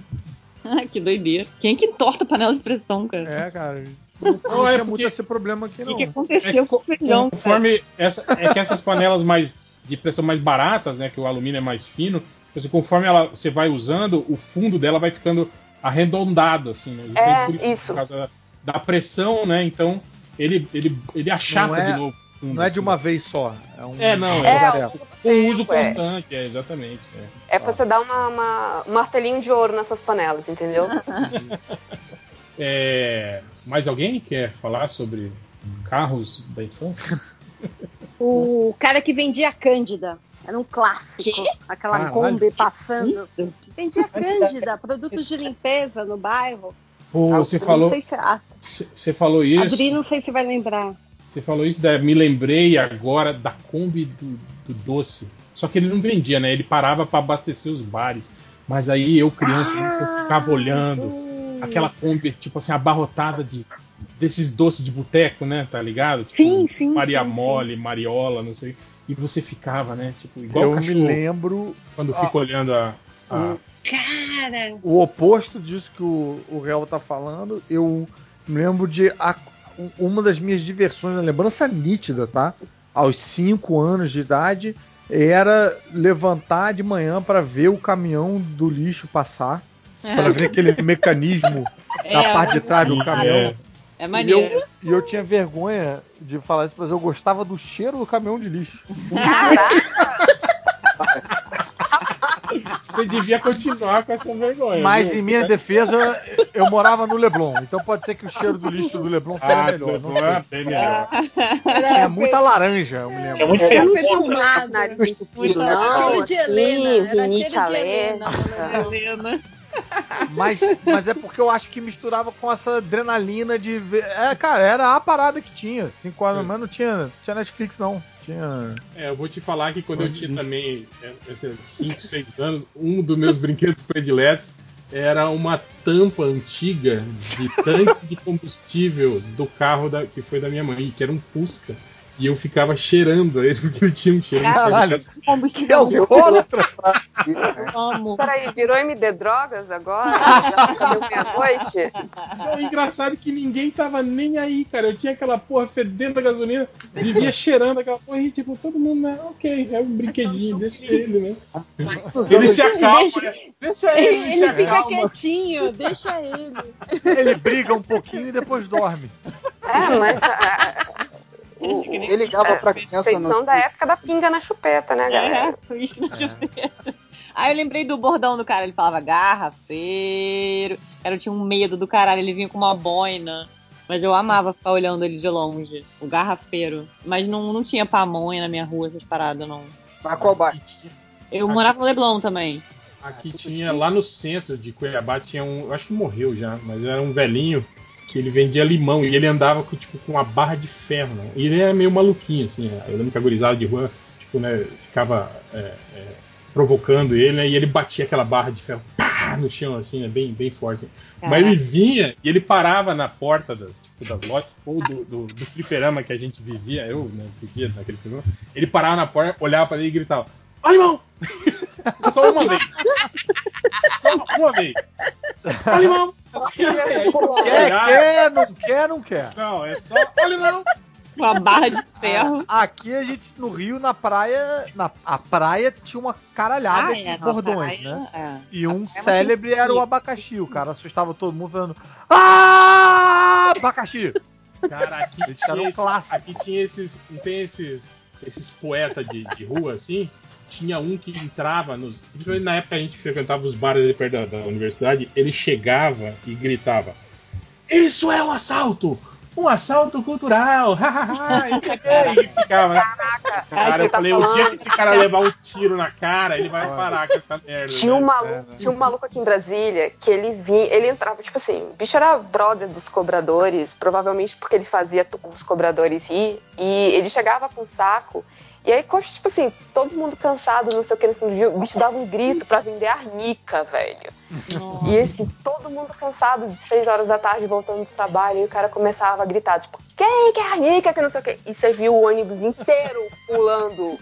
Ai, que doideira. Quem que torta panela de pressão, cara? É, cara. Não, não Não, é tinha muito porque- esse problema aqui, O não. que, que aconteceu com o feijão? Conforme essa, é que essas panelas mais de pressão mais baratas, né, que o alumínio é mais fino, assim, conforme ela, você vai usando, o fundo dela vai ficando arredondado, assim, né? Justamente É, por isso. Por causa da, da pressão, né? Então ele ele ele achata é- de novo. o fundo, Não é de assim. uma vez só. É, um É, não, É, é, com uso é. constante, é, exatamente. é. É pra você dar uma, uma- um martelinho de ouro nessas panelas, entendeu? É, mais alguém quer falar sobre carros da infância? O cara que vendia Cândida. Era um clássico. Aquela Caralho. Kombi passando. Vendia Cândida, produtos de limpeza no bairro. Pô, Ah, você falou, sei se- ah, você falou isso. Adri, não sei se vai lembrar. Você falou isso, daí me lembrei agora da Kombi do, do doce. Só que ele não vendia, né? Ele parava para abastecer os bares. Mas aí eu, criança, eu ficava olhando aquela Kombi, tipo assim, abarrotada de desses doces de boteco, né? Tá ligado? Tipo, Sim, sim, Maria sim, sim. Mole, Mariola, não sei. E você ficava, né? Tipo, igual Eu me lembro quando Ah. fica olhando a. a- Cara, o oposto disso que o, o Real tá falando. Eu me lembro de a- um- uma das minhas diversões, uma lembrança nítida, tá? Aos 5 anos de idade, era levantar de manhã para ver o caminhão do lixo passar. Para ver aquele mecanismo na É, parte de trás do caminhão. é. É E maneiro. eu, e eu tinha vergonha de falar isso, mas eu gostava do cheiro do caminhão de lixo. Você devia continuar com essa vergonha. Mas viu? em minha defesa, eu morava no Leblon, então pode ser que o cheiro do lixo do Leblon seja Ah, melhor. Não Leblon é sei. bem melhor. Tinha muita laranja, eu me Tinha lembro. muito É, perfumado. Muito não, cheiro de Helena. assim, Era cheiro de Helena. Mas, mas é porque eu acho que misturava com essa adrenalina de ver. É, cara, era a parada que tinha. Cinco horas, mas não tinha, tinha Netflix, não. Tinha. É, eu vou te falar que quando eu tinha também 5, 6 anos, um dos meus brinquedos prediletos era uma tampa antiga de tanque de combustível do carro da- que foi da minha mãe, que era um Fusca. E eu ficava cheirando ele, porque ele tinha um cheiro. Caralho, Que Amo. Peraí, virou MD Drogas agora? Já deu meia-noite? Não, engraçado que ninguém tava nem aí, cara. Eu tinha aquela porra fedendo a gasolina, vivia cheirando aquela porra e, tipo, todo mundo, né? Ok, é um brinquedinho, deixa ele, né? Ele se acalma, Deixa- né? Deixa ele, ele, Ele se fica acalma. quietinho, deixa ele. Ele briga um pouquinho e depois dorme. É, mas. O- o- Ele ligava pra criança Vocês no- da época da pinga na chupeta, né, galera? É, uísque na chupeta. Aí eu lembrei do bordão do cara, ele falava garrafeiro. Cara, eu tinha um medo do caralho, ele vinha com uma boina. Mas eu amava ficar olhando ele de longe, o garrafeiro. Mas não, não tinha pamonha na minha rua, essas paradas, não. Mas qual bairro? Eu morava no Leblon também. Aqui tinha, lá no centro de Cuiabá, tinha um. Eu acho que morreu já, mas era um velhinho que ele vendia limão e ele andava com, tipo, com uma barra de ferro, né? E ele era meio maluquinho, assim. né? Eu lembro que a gurizada de rua, tipo, né, ficava é, é, provocando ele, né? E ele batia aquela barra de ferro pá, no chão, assim, né? Bem, bem forte. Mas ele vinha e ele parava na porta das, tipo, das lojas, ou do, do, do fliperama que a gente vivia, eu, né, vivia naquele fliperama. Ele parava na porta, olhava pra ele e gritava: Ó, limão! Só uma vez. Só uma vez. Aí, Quer, quer, não quer, não quer. Não, é só. Ó, limão! Com a barra de ferro. Aqui a gente, no Rio, na praia, na, a praia tinha uma caralhada Ah, de é, na cordões, praia, né? é. E um é uma célebre era o abacaxi. O cara assustava todo mundo falando: Ah! Abacaxi! Cara, aqui Esse era tinha, um esse- clássico. aqui tinha esses. Não tem esses. Esses poetas de, de rua assim. Tinha um que entrava nos. Na época a gente frequentava os bares ali perto da, da universidade. Ele chegava e gritava: Isso é um assalto! Um assalto cultural! hahaha", e e ficava. Caraca, Cara, eu tá falei, o dia falando- que esse cara levar um tiro na cara, ele vai parar com essa merda. Tinha um, né? maluco, tinha um maluco aqui em Brasília que ele vinha, ele entrava, tipo assim, o bicho era brother dos cobradores, provavelmente porque ele fazia os cobradores rir, e ele chegava com um saco, e aí, tipo assim, todo mundo cansado, não sei o que, dia, o bicho dava um grito pra vender arnica, velho. E assim, todo mundo cansado de 6 horas da tarde voltando do trabalho, e o cara começava a gritar, tipo, quem quer arnica, que não sei o que, e você viu o ônibus inteiro pulando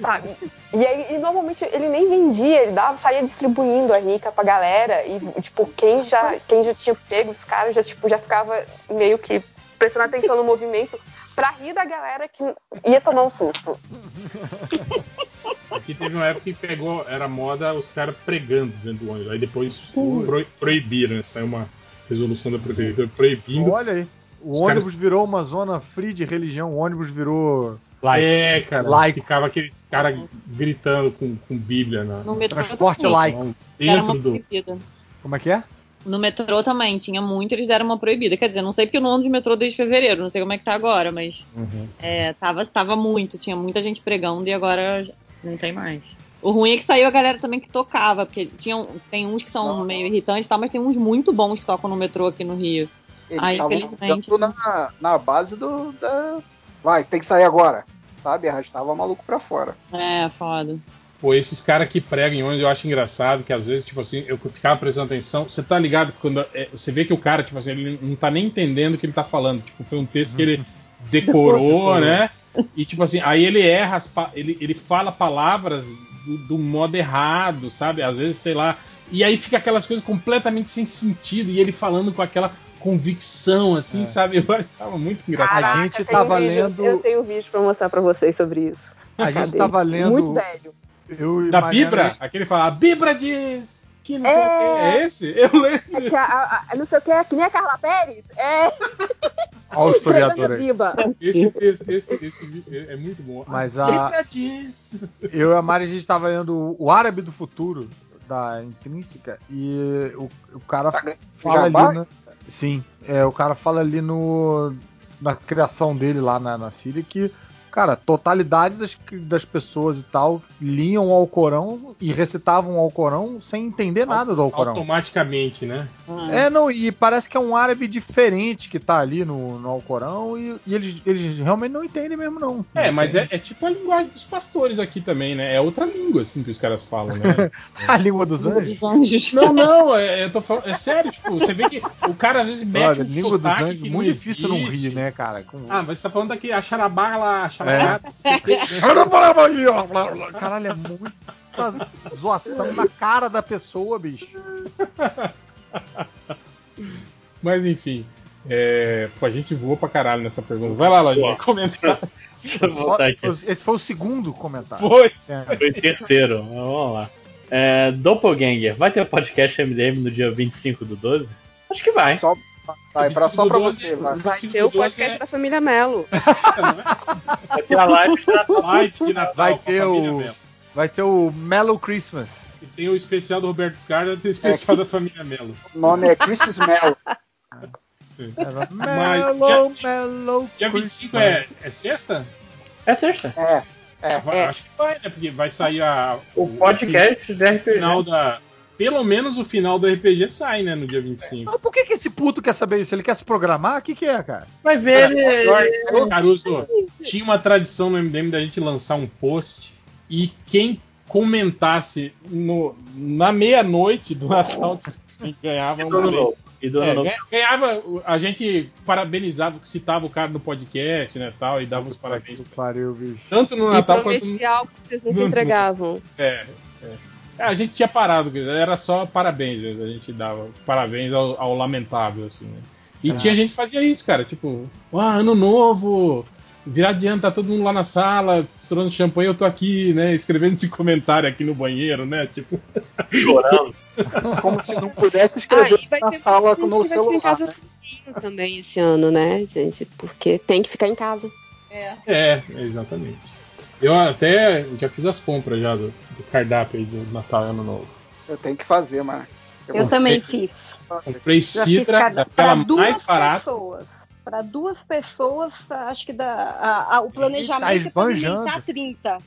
sabe? E aí, e normalmente ele nem vendia, ele dava, saía distribuindo a rica pra galera e tipo, quem já, quem já tinha pego os caras já tipo já ficava meio que prestando atenção no movimento pra rir da galera que ia tomar um susto. Aqui teve uma época que pegou, era moda os caras pregando dentro do ônibus. Aí depois pro- proibiram, né? Saiu uma resolução da prefeitura proibindo. Olha aí. O Os ônibus virou uma zona free de religião. O ônibus virou. É, cara, Laico. ficava aqueles caras gritando com, com Bíblia na, No metrô Transporte laico. Era dentro do. proibida. Como é que é? No metrô também, tinha muito, eles deram uma proibida. Quer dizer, não sei porque eu não ando de metrô desde fevereiro, não sei como é que tá agora, mas Uhum. é, tava, tava muito, tinha muita gente pregando e agora não tem mais. O ruim é que saiu a galera também que tocava, porque tinham, tem uns que são meio irritantes e tal, mas tem uns muito bons que tocam no metrô aqui no Rio. Eles Aí, estavam infelizmente. na, na base do. Da... Vai, tem que sair agora. Sabe? Arrastava o maluco pra fora. É, foda. Pô, esses caras que pregam em ônibus eu acho engraçado, que às vezes, tipo assim, eu ficava prestando atenção. Você tá ligado que quando é, você vê que o cara, tipo assim, ele não tá nem entendendo o que ele tá falando. Tipo, foi um texto que ele decorou, Decorou. né? E tipo assim, aí ele erra, ele, ele fala palavras do, do modo errado, sabe? Às vezes, sei lá. E aí fica aquelas coisas completamente sem sentido, e ele falando com aquela convicção, assim, sabe? Eu achava muito engraçado. A gente tava um vídeo- lendo. Eu tenho um vídeo pra mostrar pra vocês sobre isso. A gente Cadê? tava lendo. Muito velho. Eu Da Mariana- Bibra? Aquele fala, a Bibra diz que não sei o que. É esse? Eu lembro. É que a, a- a- não sei o que, é que nem a Carla Pérez? É. Olha o historiador aí. Esse, esse, esse, esse vídeo é muito bom. Mas A. Eu e a Mari, a gente tava lendo o Árabe do Futuro, da Intrínseca, e o, o cara fala Jabá? ali. No, sim, é, o cara fala ali no. Na criação dele lá na, na Síria que cara, a totalidade das, das pessoas e tal liam o Alcorão e recitavam o Alcorão sem entender nada do Alcorão. Automaticamente, né? É, não, e parece que é um árabe diferente que tá ali no, no Alcorão e, e eles, eles realmente não entendem mesmo, não. É, mas é, é tipo a linguagem dos pastores aqui também, né? É outra língua, assim, que os caras falam, né? a língua dos anjos? Não, não, é, eu tô falando, é sério, tipo, você vê que o cara às vezes mete Olha, um língua dos sotaque anjos, que muito não difícil não rir, né, cara? Com- Ah, mas você tá falando daqui, a charabá lá, a charabá. Caralho, é muita zoação na cara da pessoa, bicho. Mas enfim, é, pô, a gente voou pra caralho nessa pergunta. Vai lá, Lojinha, comentar. Deixa eu voltar aqui. Esse foi o segundo comentário. Foi. É. Foi terceiro, mas vamos lá. É, Doppelganger, vai ter podcast MDM no dia 25 do 12? Acho que vai. Só, vai, pra, só pra você, vai. Vai ter o podcast da família Melo. Vai ter a live de Natal. Live de Natal Vai ter família o. Melo. Vai ter o Mellow Christmas. E tem o especial do Roberto Carlos e tem o especial da família Melo. O nome é Christmas Mel. Mellow, Mellow Dia 25 é, é sexta? É sexta. É. É. Vai- Acho que vai, né? Porque vai sair a, O podcast do RPG. final da. Pelo menos o final do RPG sai, né? No dia 25. Mas por que, que esse puto quer saber isso? Ele quer se programar? O que, que é, cara? Vai ver Cara, ele. Caruso, tinha uma tradição no MDM da gente lançar um post e quem comentasse no, na meia-noite do Natal ganhava E um. E do É, ganhava, a gente parabenizava, citava o cara no podcast, né, tal, e dava os parabéns. Pariu, bicho. Tanto no E Natal quanto no, prometia algo que vocês nunca entregavam. é, é. A gente tinha parado, era só parabéns, a gente dava parabéns ao, ao lamentável, assim, né? E Ah. tinha gente que fazia isso, cara, tipo, ah, ano novo, virado de ano, tá todo mundo lá na sala, estourando champanhe, eu tô aqui, né, escrevendo esse comentário aqui no banheiro, né, tipo... Chorando. Como se não pudesse escrever Ah, na sala no em celular. casa né? também esse ano, né, gente? Porque tem que ficar em casa. É. É, exatamente. Eu até já fiz as compras já do, do cardápio aí do Natal e Ano Novo. Eu tenho que fazer, mas. Eu também fiz. Comprei cidra, daquela pra duas mais barata. pessoas. Para duas pessoas, acho que dá, a- a- o planejamento é esbanjando. alimentar 30.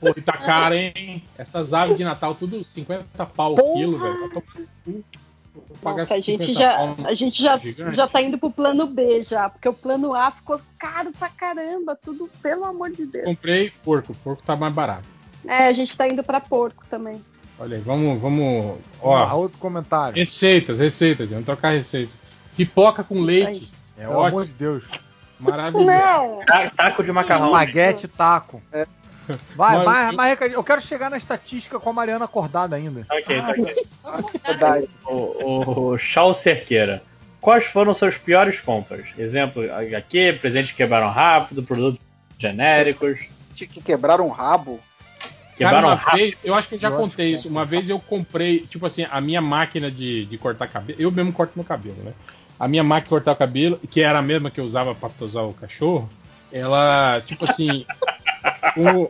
Pô, e tá caro, hein? Essas aves de Natal, tudo 50 pau o quilo, velho. Nossa, a gente 50 já, a gente já, gigante. já tá indo pro plano B já, porque o plano A ficou caro pra caramba, tudo pelo amor de Deus. Comprei porco, porco tá mais barato. É, a gente tá indo pra porco também. Olha aí, vamos, vamos. Ó, Ó, outro comentário. receitas, receitas, vamos trocar receitas. Pipoca com leite. É Pelo amor ótimo, de Deus. maravilhoso. Não! Ta- Taco de macarrão. Espaguete taco. Vai, Mas- mais, mais recadinho. Eu quero chegar na estatística com a Mariana acordada ainda. Ok, tá aqui. Que saudade. O, o Charles Cerqueira. Quais foram suas piores compras? Exemplo, HQ, presentes que quebraram rápido, produtos genéricos. Tinha que quebrar um rabo. Cara, Quebraram uma rápido. vez, eu acho que eu já Eu contei isso. Uma vez eu comprei, tipo assim, a minha máquina de, de cortar cabelo. Eu mesmo corto meu cabelo, né? A minha máquina de cortar o cabelo, que era a mesma que eu usava pra tosar o cachorro, ela, tipo assim, com,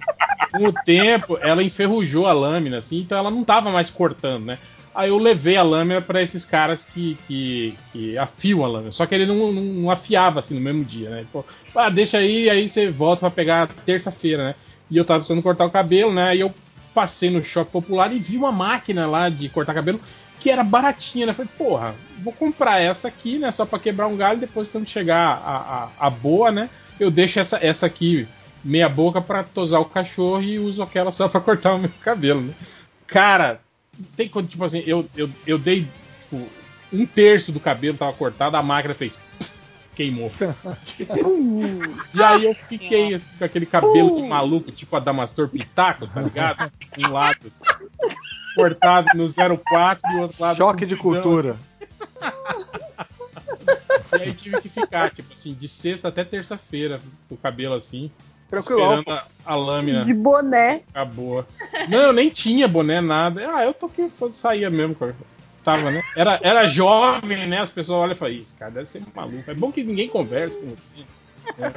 com o tempo, ela enferrujou a lâmina, assim, então ela não tava mais cortando, né? Aí eu levei a lâmina pra esses caras que, que, que afiam a lâmina. Só que ele não, não, não afiava assim no mesmo dia, né? Ele falou, ah, deixa aí, aí você volta pra pegar terça-feira, né? E eu tava precisando cortar o cabelo, né? Aí eu passei no shopping popular e vi uma máquina lá de cortar cabelo que era baratinha, né? Falei, porra, vou comprar essa aqui, né? Só pra quebrar um galho. Depois, quando chegar a, a, a boa, né? Eu deixo essa, essa aqui meia boca pra tosar o cachorro e uso aquela só pra cortar o meu cabelo, né? Cara, tem quando, tipo assim, eu, eu, eu dei tipo, um terço do cabelo tava cortado, a máquina fez. pss, queimou. e aí eu fiquei assim, com aquele cabelo de maluco, tipo a Damastor Pitaco, tá ligado? Um lado cortado no 04 e o outro lado. Choque de cultura. E aí tive que ficar, tipo assim, de sexta até terça-feira, com o cabelo assim. Tranquilão. Esperando a, a lâmina De boné. ficar boa. Não, eu nem tinha boné, nada. Ah, eu tô aqui, foda saía mesmo. cara. Tava, né? Era, era jovem, né? As pessoas olham e falam, isso, cara, deve ser maluco. É bom que ninguém converse com você. É.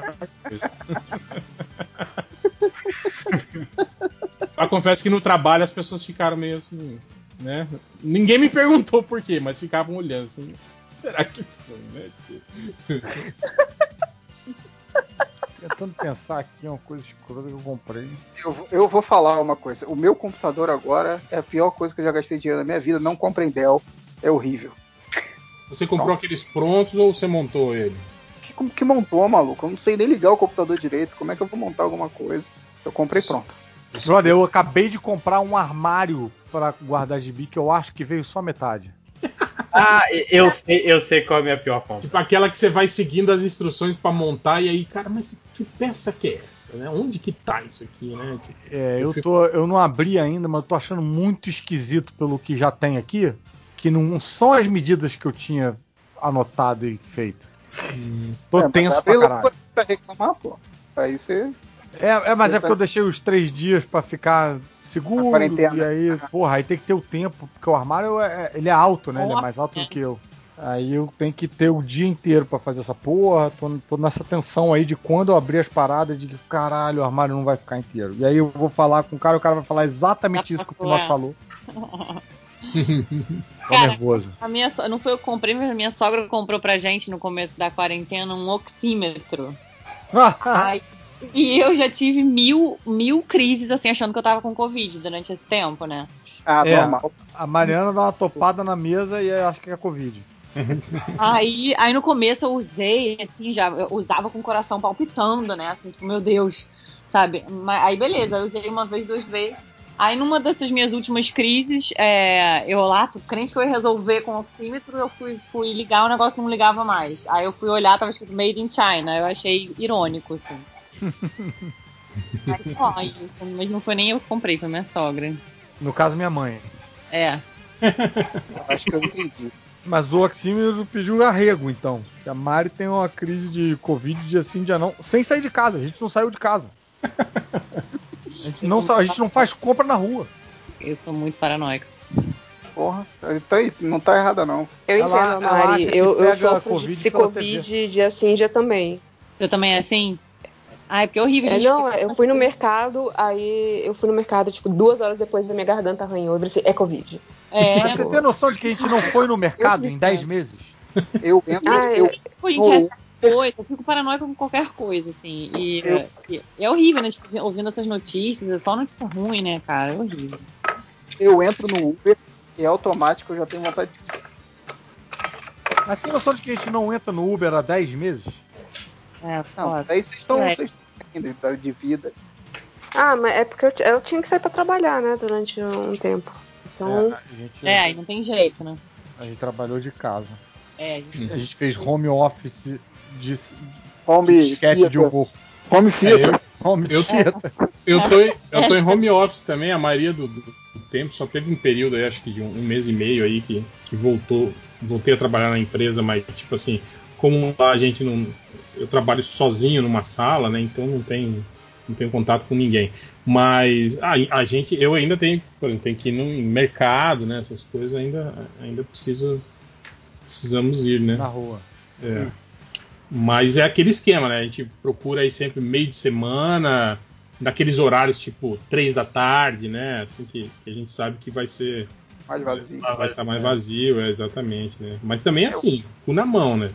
Mas confesso que no trabalho as pessoas ficaram meio assim, né? Ninguém me perguntou por quê, mas ficavam olhando assim. Será que foi, né? Tentando pensar aqui uma coisa escrota que eu comprei. Eu, vou- eu vou falar uma coisa. O meu computador agora é a pior coisa que eu já gastei dinheiro na minha vida. Não comprem Dell. É horrível. Você comprou aqueles prontos ou você montou ele? Que, como que montou, maluco? Eu não sei nem ligar o computador direito. Como é que eu vou montar alguma coisa? Eu comprei pronto. Brother, eu acabei de comprar um armário pra guardar gibi que eu acho que veio só metade. Ah, eu sei, eu sei qual é a minha pior compra. Tipo aquela que você vai seguindo as instruções pra montar e aí, cara, mas que peça que é essa, né? Onde que tá isso aqui, né? É, Eu eu, fico- tô, eu não abri ainda, mas eu tô achando muito esquisito pelo que já tem aqui, que não são as medidas que eu tinha anotado e feito. Tô É, tenso pra caralho. Pra reclamar, pô. Aí você. É, é, mas é porque eu deixei os três dias pra ficar seguro, e aí, porra, aí tem que ter o tempo, porque o armário é, ele é alto, né? Ele é mais alto do que eu. Aí eu tenho que ter o dia inteiro pra fazer essa porra, tô, tô nessa tensão aí de quando eu abrir as paradas, de que caralho, o armário não vai ficar inteiro. E aí eu vou falar com o cara, o cara vai falar exatamente isso que o Finoc falou. Tô Cara, nervoso. A minha, so- não foi eu que comprei, mas a minha sogra comprou pra gente no começo da quarentena um oxímetro. Ai, e eu já tive mil, mil crises assim, achando que eu tava com Covid durante esse tempo, né? Ah, É, a Mariana dá uma topada na mesa e eu acho que é Covid. Aí, aí no começo eu usei, assim, já usava com o coração palpitando, né? Assim, tipo, meu Deus, sabe? Mas, aí beleza, eu usei uma vez, duas vezes. Aí numa dessas minhas últimas crises, é, eu lá, tô crente que eu ia resolver com o oxímetro, eu fui, fui ligar, o negócio não ligava mais. Aí eu fui olhar, tava escrito Made in China, eu achei irônico, assim. Mas não foi nem eu que comprei, foi minha sogra. No caso, minha mãe. É. Acho que eu entendi. Mas o oxímetro pediu arrego, então. A Mari tem uma crise de Covid dia sim, dia não, sem sair de casa. A gente não saiu de casa. A gente não, a gente não faz compra na rua. Eu sou muito paranoica. Porra, tá aí, não tá errada não. Eu Ela- entendo, Mari. Eu, eu sofro Covid de psicovid dia sim, dia também. Eu também é assim? Ai, porque é horrível, É, gente. não, eu fui no mercado, aí eu fui no mercado, tipo, duas horas depois da minha garganta arranhou. Eu pensei, é Covid. É. Mas você tem noção de que a gente não foi no mercado em 10 meses? Eu entro. Ah, eu, Pô, gente, eu- recebe coisa, eu fico paranoica com qualquer coisa, assim. E, Eu- e- e é horrível, né? Tipo, ouvindo essas notícias, é só notícia ruim, né, cara? É horrível. eu entro no Uber e é automático eu já tenho vontade de. Mas tem noção de que a gente não entra no Uber há 10 meses? É, Não, foda. aí vocês estão É. ainda de vida. Ah, mas é porque eu, t- eu tinha que sair pra trabalhar, né, durante um tempo. Então, a, gente, É, aí não tem jeito, né? a gente trabalhou de casa. É, a gente- A gente fez home office de, Home de sketch de horror. Home É, theater. eu, Home eu, theater. eu, tô, em- eu tô em home office também, a maioria do, do tempo, só teve um período aí, acho que de um, um mês e meio aí que, que voltou, voltei a trabalhar na empresa, mas tipo assim, como lá a gente não. Eu trabalho sozinho numa sala, né? Então não tem não tenho contato com ninguém. Mas a, a gente, eu ainda tenho, por exemplo, tenho que ir no mercado, né? Essas coisas ainda, ainda preciso, precisamos ir, né? Na rua. É. Mas é aquele esquema, né? A gente procura aí sempre meio de semana, naqueles horários tipo três da tarde, né? Assim que, que a gente sabe que vai ser. Mais vazio. Vai estar mais vazio, é, exatamente, né? Mas também assim, cu na mão, né?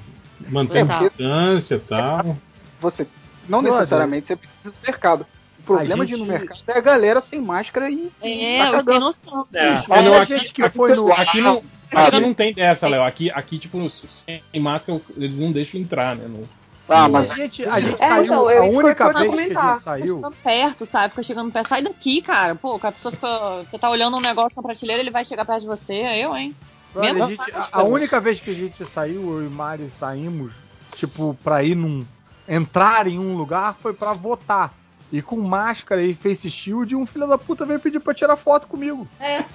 Mantém É, distância e tal. Você não necessariamente você precisa do mercado. O problema A de ir no gente- mercado é a galera sem máscara e. É, tá eu tenho noção. É. bicho. É, não, a aqui, gente que foi no. aqui não, aqui não tem dessa, Léo. Aqui, aqui, tipo, sem máscara, eles não deixam entrar, né? No- Ah, Mas a gente, a gente É, saiu. então, a única vez que a gente Fica saiu. chegando perto, sabe? Fica chegando perto. Sai daqui, cara. Pô, a pessoa fica. Você tá olhando um negócio na prateleira, ele vai chegar perto de você. É eu, hein? Mesmo a, gente- a- a única vez que a gente saiu, eu e Mari saímos, tipo, pra ir num. entrar em um lugar foi pra votar. E com máscara e face shield, um filho da puta veio pedir pra tirar foto comigo. É.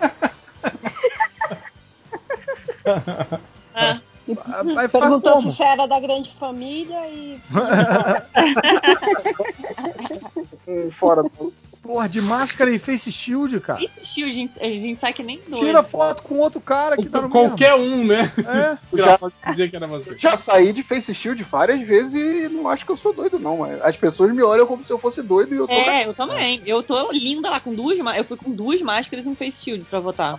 Aí faz Perguntou como? se você era da grande família e. fora do. Porra, de máscara e face shield, cara. Esse estilo, a gente, a gente sai que nem doido. Tira foto com outro cara que tá no Qualquer um, né? mesmo. É. Já pode dizer que era você. Já saí de face shield várias vezes e não acho que eu sou doido, não. mas As pessoas me olham como se eu fosse doido e eu tô. É, eu também. Eu tô linda lá com duas Eu fui com duas máscaras e um face shield pra votar.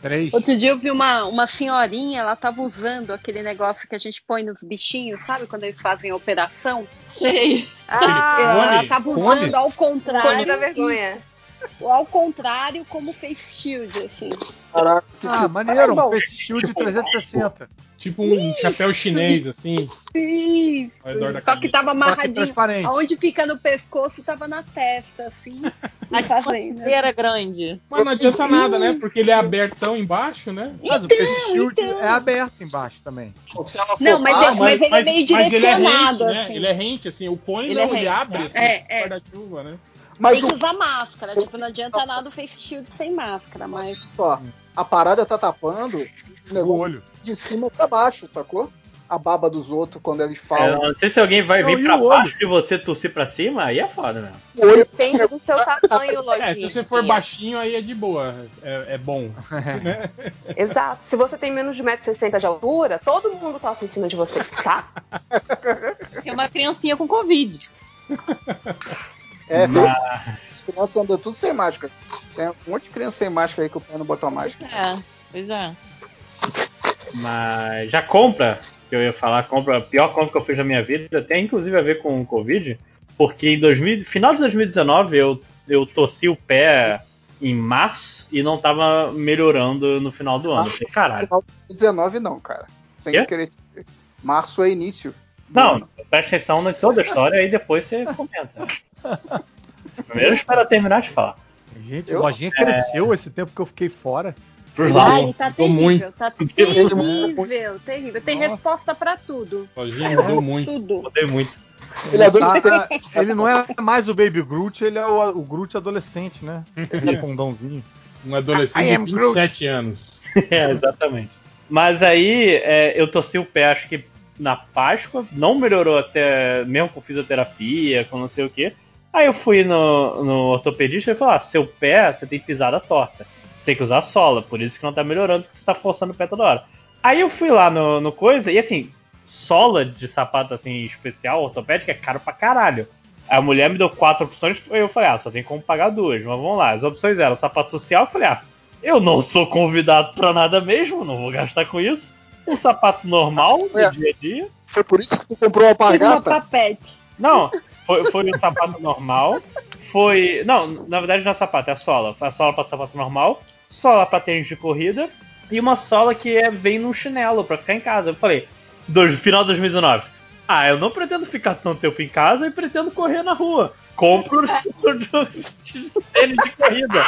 Três. Outro dia eu vi uma, uma senhorinha, ela tava usando aquele negócio que a gente põe nos bichinhos, sabe? Quando eles fazem a operação. Sei. Ah, ela tava Cone? usando ao contrário. Cone da vergonha. Ou ao contrário, como face shield, assim. Caraca, que Ah, tipo- maneiro, bom. um Face Shield 360. Tipo um chapéu chinês, assim, Isso. ao redor da Só que tava que amarradinho. Aonde fica no pescoço, tava na testa, assim. A E fazendo. era grande. Mas não adianta nada, né? Porque ele é abertão embaixo, né? Mas o Face Shield é aberto embaixo também. Se ela for- Não, mas, Ah, é- mas ele é meio mas ele é rente, direcionado, né? assim. Ele é rente, assim. O cone Ele não, é ele abre, assim, É, é. guarda-chuva, né? Mas Tem o que usar máscara. Tipo, não adianta nada o face shield sem máscara, mas. só, a parada tá tapando o olho. de cima pra baixo, sacou? A baba dos outros quando eles É, falam. não sei se alguém vai Não, vir pra o olho? baixo de você tossir pra cima, aí é foda mesmo. O olho Depende do seu tamanho, lojinha. É, se você for baixinho, aí é de boa. É, é bom. né? Exato. Se você tem menos de 1,60m de altura, todo mundo toca em cima de você, tá? Tem uma criancinha com Covid. É, Mas- as crianças andam tudo sem máscara. Tem um monte de criança sem máscara aí que o pai não botou máscara. É, pois é. Mas já compra, que eu ia falar, compra, a pior compra que eu fiz na minha vida, tem inclusive a ver com o Covid, porque em 2000, final de 2019 eu, eu torci o pé em março e não tava melhorando no final do ano. Falei, caralho. Final de 19 não, cara. Sem Quê? querer. te- Março é início. Não, ano. presta atenção em toda a história e depois você comenta. Primeiro espera terminar de falar. Gente, Eu- a lojinha cresceu esse tempo que eu fiquei fora. Ah, ele tá terrível, muito. tá Mudou terrível, terrível. Tem Nossa. resposta pra tudo. Lojinha mudou muito. Tudo. Mudei muito. Ele é Tá- ele não é mais o Baby Groot, ele é o, o Groot adolescente, né? Aquele condãozinho. Um adolescente de am 27 anos. É, exatamente. Mas aí é, eu torci o pé, acho que na Páscoa, não melhorou até, mesmo com fisioterapia, com não sei o que. Aí eu fui no, no ortopedista e ele falou: ah, seu pé, você tem pisada torta. Você tem que usar sola, por isso que não tá melhorando, porque você tá forçando o pé toda hora. Aí eu fui lá no, no coisa, e assim, sola de sapato assim, especial, ortopédica, é caro pra caralho. Aí a mulher me deu quatro opções, eu falei, ah, só tem como pagar duas, mas vamos lá. As opções eram sapato social, eu falei, ah, eu não sou convidado pra nada mesmo, não vou gastar com isso. Um sapato normal, do É. dia a dia. Foi por isso que tu comprou uma Fiz uma alpargata? papete. Não, foi, foi um sapato normal. Foi. Não, na verdade não é sapato, é a sola. A sola pra sapato normal, sola pra tênis de corrida e uma sola que é, vem num chinelo pra ficar em casa. Eu falei, do, final de 2019. Ah, eu não pretendo ficar tanto tempo em casa e pretendo correr na rua. Compro o tênis de corrida.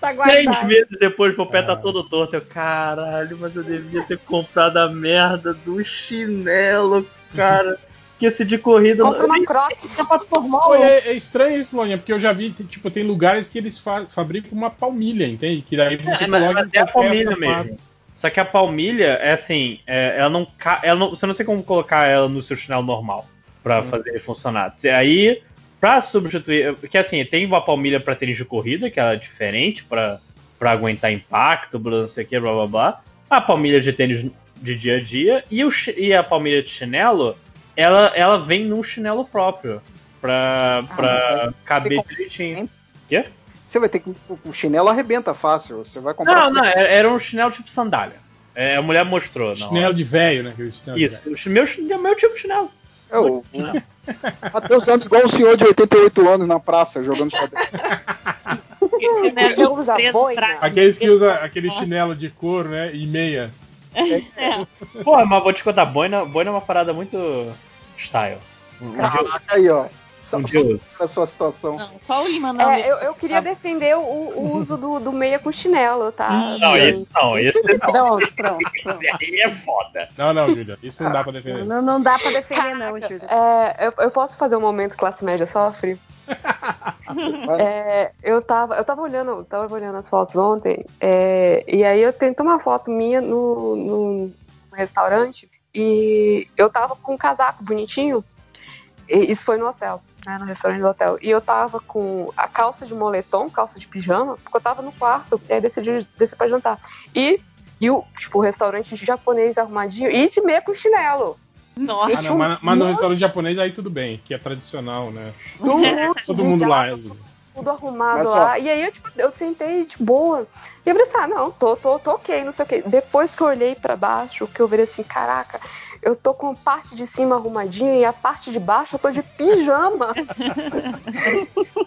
Tá Três meses depois, meu pé tá todo torto. Eu, caralho, mas eu devia ter comprado a merda do chinelo, cara. Que esse de corrida Compra uma croque. sapato normal. Pô, é, é estranho isso, Loninha, porque eu já vi, tipo, tem lugares que eles fa- fabricam uma palmilha, entende? Que daí você É, mas, coloca mas em é a palmilha sapato. mesmo. Só que a palmilha é assim, é, ela não, ela não. Você não sei como colocar ela no seu chinelo normal pra fazer ele funcionar. Aí, pra substituir. Porque assim, tem uma palmilha pra tênis de corrida, que ela é diferente pra, pra aguentar impacto, blá, não sei o que, blá blá blá. A palmilha de tênis de dia a dia e, o, e a palmilha de chinelo, ela, ela vem num chinelo próprio. Pra, pra mas aí caber direitinho. Quê? Você vai ter que. O chinelo arrebenta fácil. Você vai comprar. Não, não, era era um chinelo tipo sandália. É, a mulher mostrou. não. Chinelo de velho, né? Chinelo Isso, o meu, meu tipo de chinelo. É, o, Matheus anda igual um senhor de 88 anos na praça jogando xadrez. Tra- Aqueles que usa aquele chinelo de couro, né? E meia. É. Pô, mas vou te contar, boina, boina é uma parada muito style. Um dia, Caraca, aí, ó. Só, um a sua situação. Não, só o Lima não. É, eu, eu queria defender o, o uso do, do meia com chinelo, tá? Não, esse não, esse não. Pronto, pronto, pronto. Esse aí é foda. Não, não, Júlia. Isso não dá pra defender. Não, não dá pra defender, não, Júlia. É, eu, eu posso fazer um momento classe média sofre? É, eu tava, eu tava olhando, tava olhando as fotos ontem, é, e aí eu tentei uma foto minha no, no restaurante e eu tava com um casaco bonitinho. Isso foi no hotel, né, no restaurante do hotel. E eu tava com a calça de moletom, calça de pijama, porque eu tava no quarto, e aí decidi descer pra jantar. E, e o, tipo, o restaurante japonês arrumadinho e de meia com chinelo. Nossa. Ah, não, mas, mas no restaurante japonês aí tudo bem, que é tradicional, né? Todo mundo lá usa. tudo arrumado lá. E aí eu, tipo, eu sentei de boa. E eu falei assim, ah, não, tô, tô, tô ok, não sei o que. Depois que eu olhei pra baixo, que eu virei assim, caraca, Eu tô com a parte de cima arrumadinha e a parte de baixo eu tô de pijama.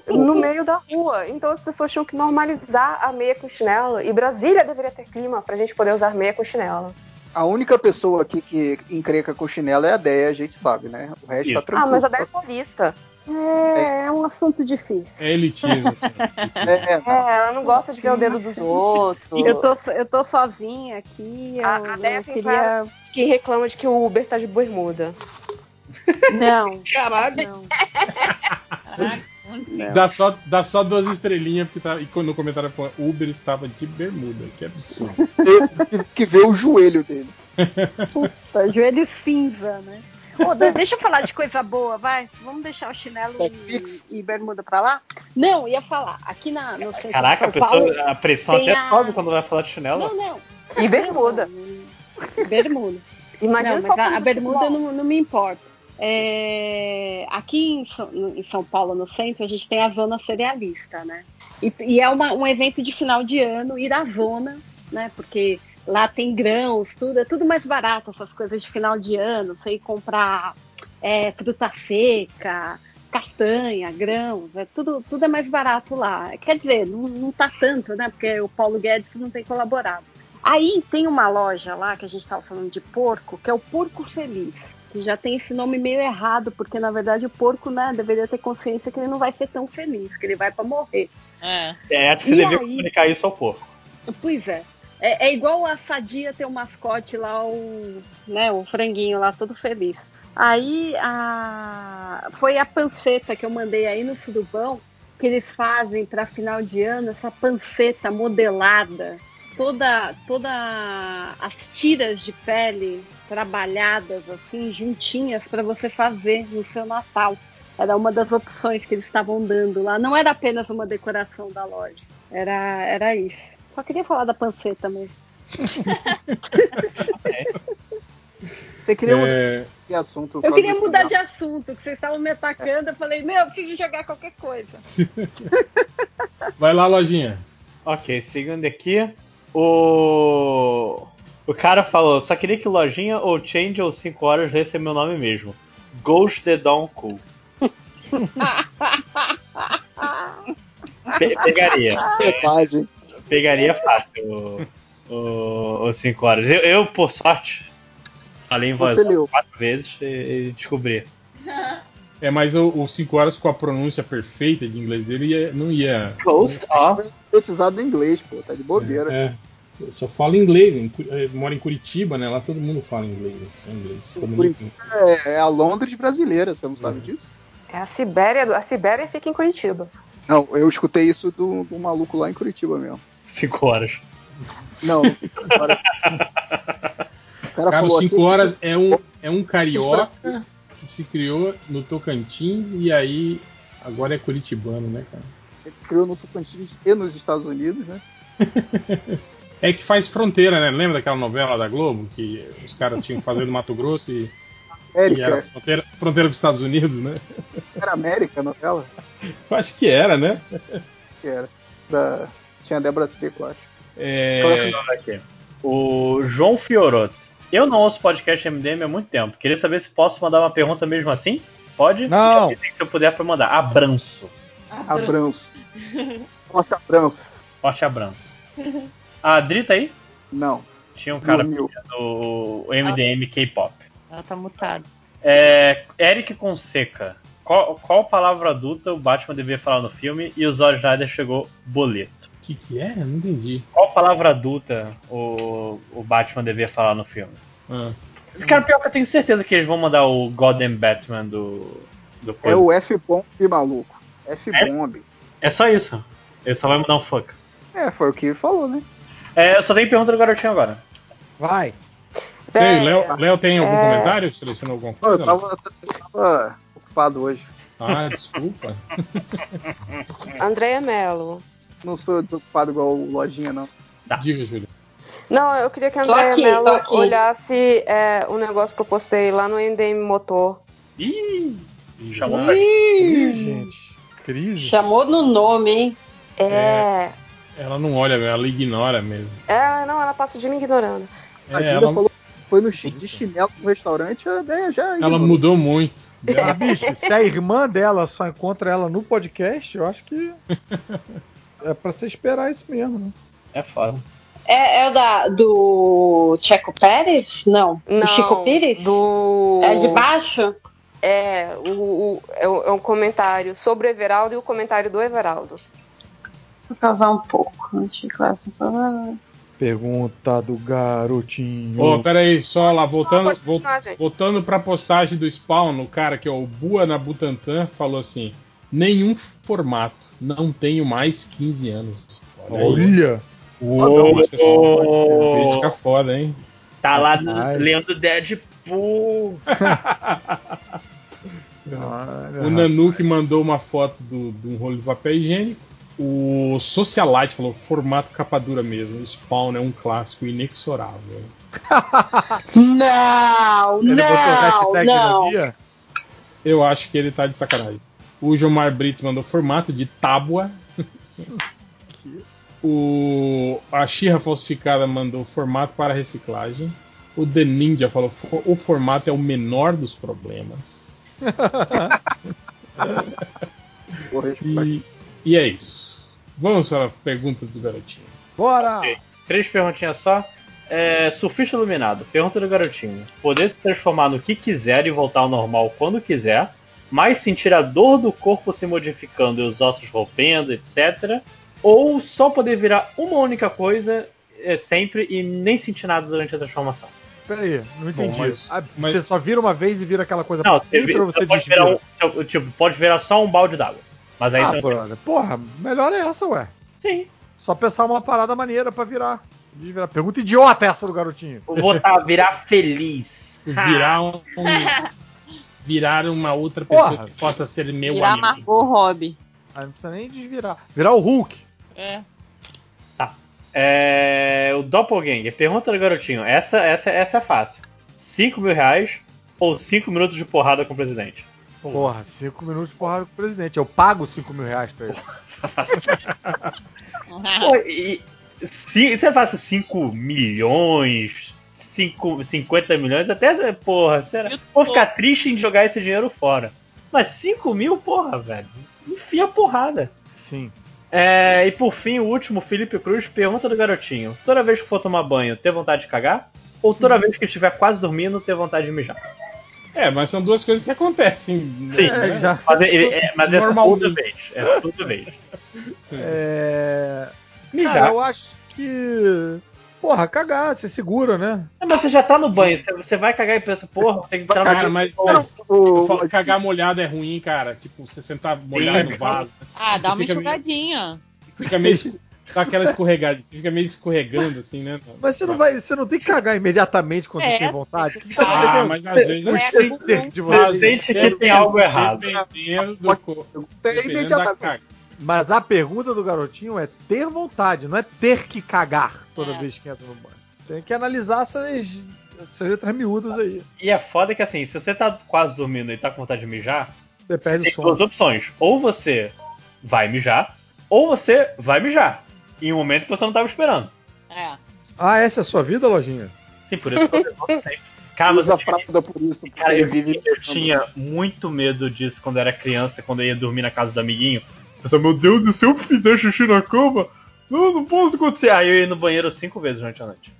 no meio da rua. Então as pessoas tinham que normalizar a meia com chinelo. E Brasília deveria ter clima pra gente poder usar meia com chinelo. A única pessoa aqui que encrenca com chinelo é a Deia, a gente sabe, né? O resto tá Ah, tranquilo. mas a Deia é paulista. É, é um assunto difícil. É elitismo. É, É, ela não gosta de ver o dedo dos outros. Eu tô, eu tô sozinha aqui. Eu, A, a Deia queria. que reclama de que o Uber tá de bermuda. Não. Caralho. Não. Dá só, dá só duas estrelinhas, porque tá, e quando no comentário falou Uber estava de bermuda. Que absurdo. Tive que ver o joelho dele. Puta, joelho cinza, né? De- deixa eu falar de coisa boa, vai. Vamos deixar o chinelo e, e bermuda pra lá? Não, ia falar. Aqui na, no centro Caraca, a, de São Paulo. pessoa, a pressão até a- sobe quando vai falar de chinelo. Não, não. E bermuda. Bermuda. Imagina não, a, a bermuda não, não me importa. É, aqui em São, em São Paulo, no centro, a gente tem a zona cerealista, né? E, e é uma- um evento de final de ano ir à zona, né? Porque lá tem grãos, tudo, é tudo mais barato, essas coisas de final de ano, você ir comprar é, fruta seca, castanha, grãos, é tudo, tudo é mais barato lá. Quer dizer, não, não tá tanto, né? Porque o Paulo Guedes não tem colaborado. Aí tem uma loja lá que a gente estava falando de porco, que é o Porco Feliz, que já tem esse nome meio errado, porque na verdade o porco, né, deveria ter consciência que ele não vai ser tão feliz, que ele vai para morrer. É. É, acho que E você devia aí? comunicar isso ao porco. Pois é. É, é igual a Sadia ter o mascote lá, o, né, o franguinho lá, todo feliz. Aí a... foi a panceta que eu mandei aí no Surubão, que eles fazem para final de ano, essa panceta modelada, toda, toda as tiras de pele trabalhadas assim, juntinhas para você fazer no seu Natal. Era uma das opções que eles estavam dando lá. Não era apenas uma decoração da loja. Era, era isso. Só queria falar da panceta mesmo. Você queria É. mudar de assunto. Eu queria mudar de assunto, que vocês estavam me atacando. Eu falei, meu, eu preciso jogar qualquer coisa. Vai lá, lojinha. Ok, seguindo aqui. O. O cara falou, só queria que Lojinha ou Change ou 5 horas lesse meu nome mesmo. Ghost the Dawn Cool. Pe- pegaria. Bobagem. Pegaria fácil o 5 horas. Eu, eu, por sorte, falei em voz Você alta leu. quatro vezes e, e descobri. É, mas o 5 horas com a pronúncia perfeita de inglês dele ia- não ia. Ghost of. Precisado em inglês, pô, tá de bobeira. É. Eu só falo inglês. eu moro em Curitiba, né? Lá todo mundo fala inglês. né? Só inglês. É, é a Londres brasileira, você não sabe disso? É a Sibéria, a Sibéria fica em Curitiba. Não, eu escutei isso do, do maluco lá em Curitiba mesmo. 5 horas. Não, agora- o cara, Cara, falou o 5 aqui- horas é um, é um carioca se criou no Tocantins e aí agora é curitibano, né, cara? Ele criou no Tocantins e nos Estados Unidos, né? É que faz fronteira, né? Lembra daquela novela da Globo que os caras tinham que fazer no Mato Grosso e, e Érica, era fronteira, fronteira com os Estados Unidos, né? era América a novela? Eu acho que era, né? Que era. Da... Tinha a Débora Seco, acho. É, Aqui. O João Fioroto. Eu não ouço podcast MDM há muito tempo. Queria saber se posso mandar uma pergunta mesmo assim? Pode? Não. Se eu puder pra mandar. Abranço. Abranço. Nossa, Abranço. Forte abranço. A Adri tá aí? Não. Tinha um cara do MDM K-pop. Ela tá mutada. É, Eric Conseca. Qual, qual palavra adulta o Batman devia falar no filme e o Zod Snyder chegou boleto? O que, que é? Eu não entendi. Qual palavra adulta o, o Batman devia falar no filme? Ah. Cara, pior que eu tenho certeza que eles vão mandar o Golden Batman do. do É coisa. o F-Bomb, maluco. F-Bomb. É só isso. Ele só vai mandar um fuck. É, foi o que ele falou, né? É, eu só tenho pergunta do garotinho agora. Vai. Sei, Léo, Léo tem algum é. comentário? Selecionou alguma Não, eu coisa? tava, eu tava ocupado hoje. Ah, desculpa. Andréia Mello. Não sou desocupado igual o Lojinha, não. Diga, Júlia. Não, eu queria que a Andréia Mello olhasse é, um negócio que eu postei lá no NDM Motor. Ih! Chamou Ih, Ih, gente. Crise. chamou no nome, hein? É. Ela não olha, ela ignora mesmo. É, não, ela passa de me ignorando. A É, Júlia ela, falou que foi no chi- de chinelo no restaurante, a ideia já. Ela mudou muito. Ah, bicho, se a irmã dela só encontra ela no podcast, eu acho que é pra você esperar isso mesmo, né? É foda. É, é o da, do Checo Pérez? Não. Não, do Chico Pires? Do... É de baixo? É, o, o- é, um, é um comentário sobre o Everaldo e o comentário do Everaldo. Vou causar um pouco. Classe só. Pergunta do garotinho. Ô, peraí, só lá, voltando, vol- voltando pra postagem do Spawn, o cara que é o Bua na Butantan falou assim: nenhum formato, não tenho mais 15 anos. aí. Olha! Uou, que essa crítica foda, hein? Tá lá Rapaz. lendo Deadpool. O Nanuque mandou uma foto do, de um rolo de papel higiênico. O Socialite falou formato capa dura mesmo. Spawn é um clássico inexorável. Não, Ele botou não, hashtag não. no dia? Eu acho que ele tá de sacanagem. O Jomar Brito mandou formato de tábua. o a Xirra falsificada mandou formato para reciclagem. O The Ninja falou "Fo- o formato é o menor dos problemas. e, e é isso. Vamos para a pergunta do garotinho. Bora! Ok. Três perguntinhas só. É, surfista iluminado. Pergunta do garotinho. Poder se transformar no que quiser e voltar ao normal quando quiser, mas sentir a dor do corpo se modificando e os ossos rompendo, etc. Ou só poder virar uma única coisa é, sempre e nem sentir nada durante a transformação. Peraí, não entendi. mas- Ah, mas- Você só vira uma vez e vira aquela coisa Não, pra você, sempre vi- ou você pode desvira? virar um, tipo, pode virar só um balde d'água. Mas aí ah, você brother, porra, melhor é essa, ué. Sim. Só pensar uma parada maneira pra virar. Desvirar. Pergunta idiota essa do garotinho. Vou botar virar feliz. Virar um, um- virar uma outra pessoa Porra. que possa ser meu Virar amigo. Margot Robbie. Ah, não precisa nem desvirar. Virar o Hulk. É. É, o Doppelganger, pergunta do garotinho. Essa, essa, essa é fácil. 5 mil reais ou 5 minutos de porrada com o presidente? Porra, 5 minutos de porrada com o presidente. Eu pago 5 mil reais pra ele. Pô, e, se, se é fácil 5 milhões, 5, 50 milhões, até, porra, será? Vou ficar triste em jogar esse dinheiro fora. Mas 5 mil, porra, velho. Enfia a porrada. Sim. É, e por fim, o último, Felipe Cruz, pergunta do garotinho: toda vez que for tomar banho, ter vontade de cagar? Ou toda vez que estiver quase dormindo, ter vontade de mijar? É, mas são duas coisas que acontecem. Sim, né? mas, é, é, mas é toda vez. É toda vez. É. Mijar. Cara, eu acho que. Porra, cagar, você segura, né? É, Mas você já tá no banho, você- você vai cagar e pensa, porra, tem que entrar no Cara, banho. mas, mas eu falo, cagar molhado é ruim, cara. Tipo, você sentar molhado no vaso. Ah, dá uma fica meio- enxugadinha. Fica meio. Dá aquela escorregada, você fica meio escorregando assim, né? Mas você não vai. Você não tem que cagar imediatamente quando É, você tem vontade. O que que tá? Ah, mas às vezes o é de Você vocês. sente que tem algo errado. Dependendo do. co- Tem Dependendo da imediatamente. caga. Mas a pergunta do garotinho é ter vontade, não é ter que cagar toda É. vez que entra no banho. Tem que analisar essas, essas letras miúdas aí. E é foda que assim, se você tá quase dormindo e tá com vontade de mijar, Você você tem o duas sono. opções. Ou você vai mijar, ou você vai mijar. Em um momento que você não tava esperando. É. Ah, essa é a sua vida, lojinha? Sim, por isso que eu levanto sempre. Cara, mas Usa eu a tinha, por isso. cara, eu, eu tinha muito medo disso quando eu era criança, quando eu ia dormir na casa do amiguinho. Eu pensava, meu Deus, e se eu fizer xixi na cama? Não, não posso acontecer. Aí eu ia no banheiro cinco vezes durante a noite.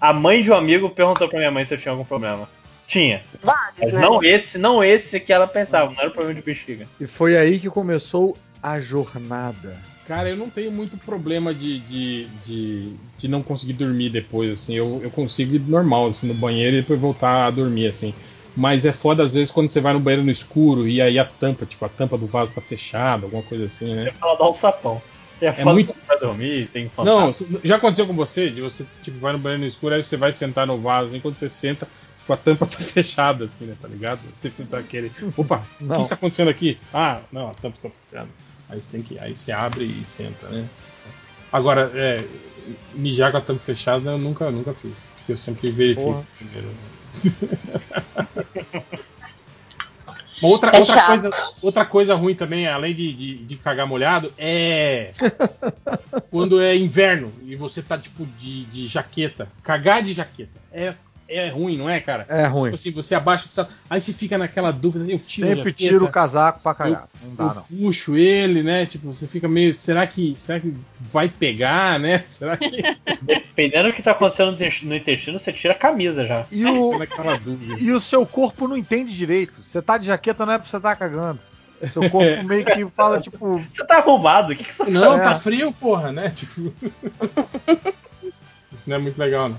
A mãe de um amigo perguntou pra minha mãe se eu tinha algum problema. Tinha. Vários, Mas né? não esse, não esse que ela pensava, não era problema de bexiga. E foi aí que começou a jornada. Cara, eu não tenho muito problema de, de, de, de não conseguir dormir depois, assim. Eu, eu consigo ir normal, assim, no banheiro e depois voltar a dormir, assim. Mas é foda às vezes quando você vai no banheiro no escuro e aí a tampa, tipo, a tampa do vaso tá fechada, alguma coisa assim, né? Ela dá um sapão. É, foda muito- pra dormir, tem Não, fantasma. já aconteceu com você? De você tipo, vai no banheiro no escuro, aí você vai sentar no vaso, e quando você senta, tipo, a tampa tá fechada, assim, né? Tá ligado? Você fica aquele. Opa, o Não. que está acontecendo aqui? Ah, não, a tampa está fechada. Aí você tem que. Aí você abre e senta, né? Agora, é, mijar com a tampa fechada eu nunca, nunca fiz. Porque eu sempre verifico Porra. primeiro. Outra, É outra, coisa, outra coisa ruim também, além de, de, de cagar molhado, é quando é inverno e você tá tipo de, de jaqueta. Cagar de jaqueta. É, é ruim, não é, cara? É ruim. Tipo assim, você abaixa, tá- aí você fica naquela dúvida, eu tiro Sempre tira o casaco pra cagar. eu, Não dá, eu não. puxo ele, né? Tipo, você fica meio, será que, será que vai pegar, né? Será que Dependendo do que tá acontecendo no intestino- no intestino, você tira a camisa já. E o, e o seu corpo não entende direito. Você tá de jaqueta não é pra você tá cagando. Seu corpo meio que fala, tipo. Você tá arrumado, o que, que você Não, É. tá frio, porra, né? Tipo. Isso não é muito legal, não.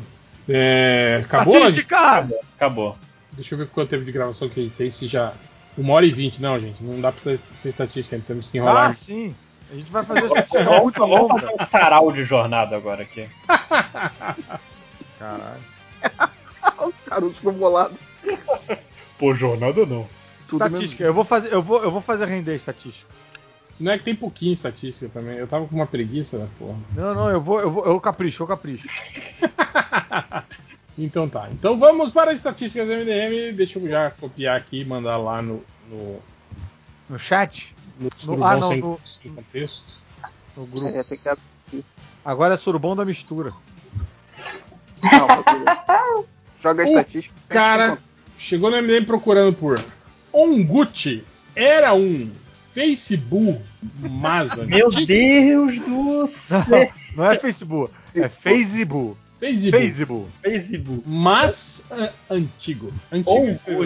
É, acabou? Estatística! Acabou. Deixa eu ver quanto tempo de gravação que tem, se já. Uma hora e vinte, não, gente. Não dá pra ser, estatística, temos que enrolar. Ah, sim. A gente vai fazer estatística muito longa. fazer um sarau de jornada agora aqui. Caralho. o Caruso ficou bolado. Pô, jornada não. Tudo Estatística. Eu vou fazer, eu vou, eu vou fazer render estatística. Não é que tem pouquinho estatística também. Eu tava com uma preguiça da porra. Não, não, eu vou, eu vou, eu capricho, eu capricho. Então tá. Então vamos para as estatísticas do MDM. Deixa eu já copiar aqui e mandar lá no. No, No chat? no, No- surubom ah, não, sem, no- sem contexto. No grupo. É, que... Agora é surubom da mistura. Não, Joga a O estatística. cara chegou no MDM procurando por Onguchi. Era um Facebook Mazda. Meu Deus do céu. Não é Facebook, é Facebook. Facebook. Facebook. Facebook. Mas ah, antigo. Antigo.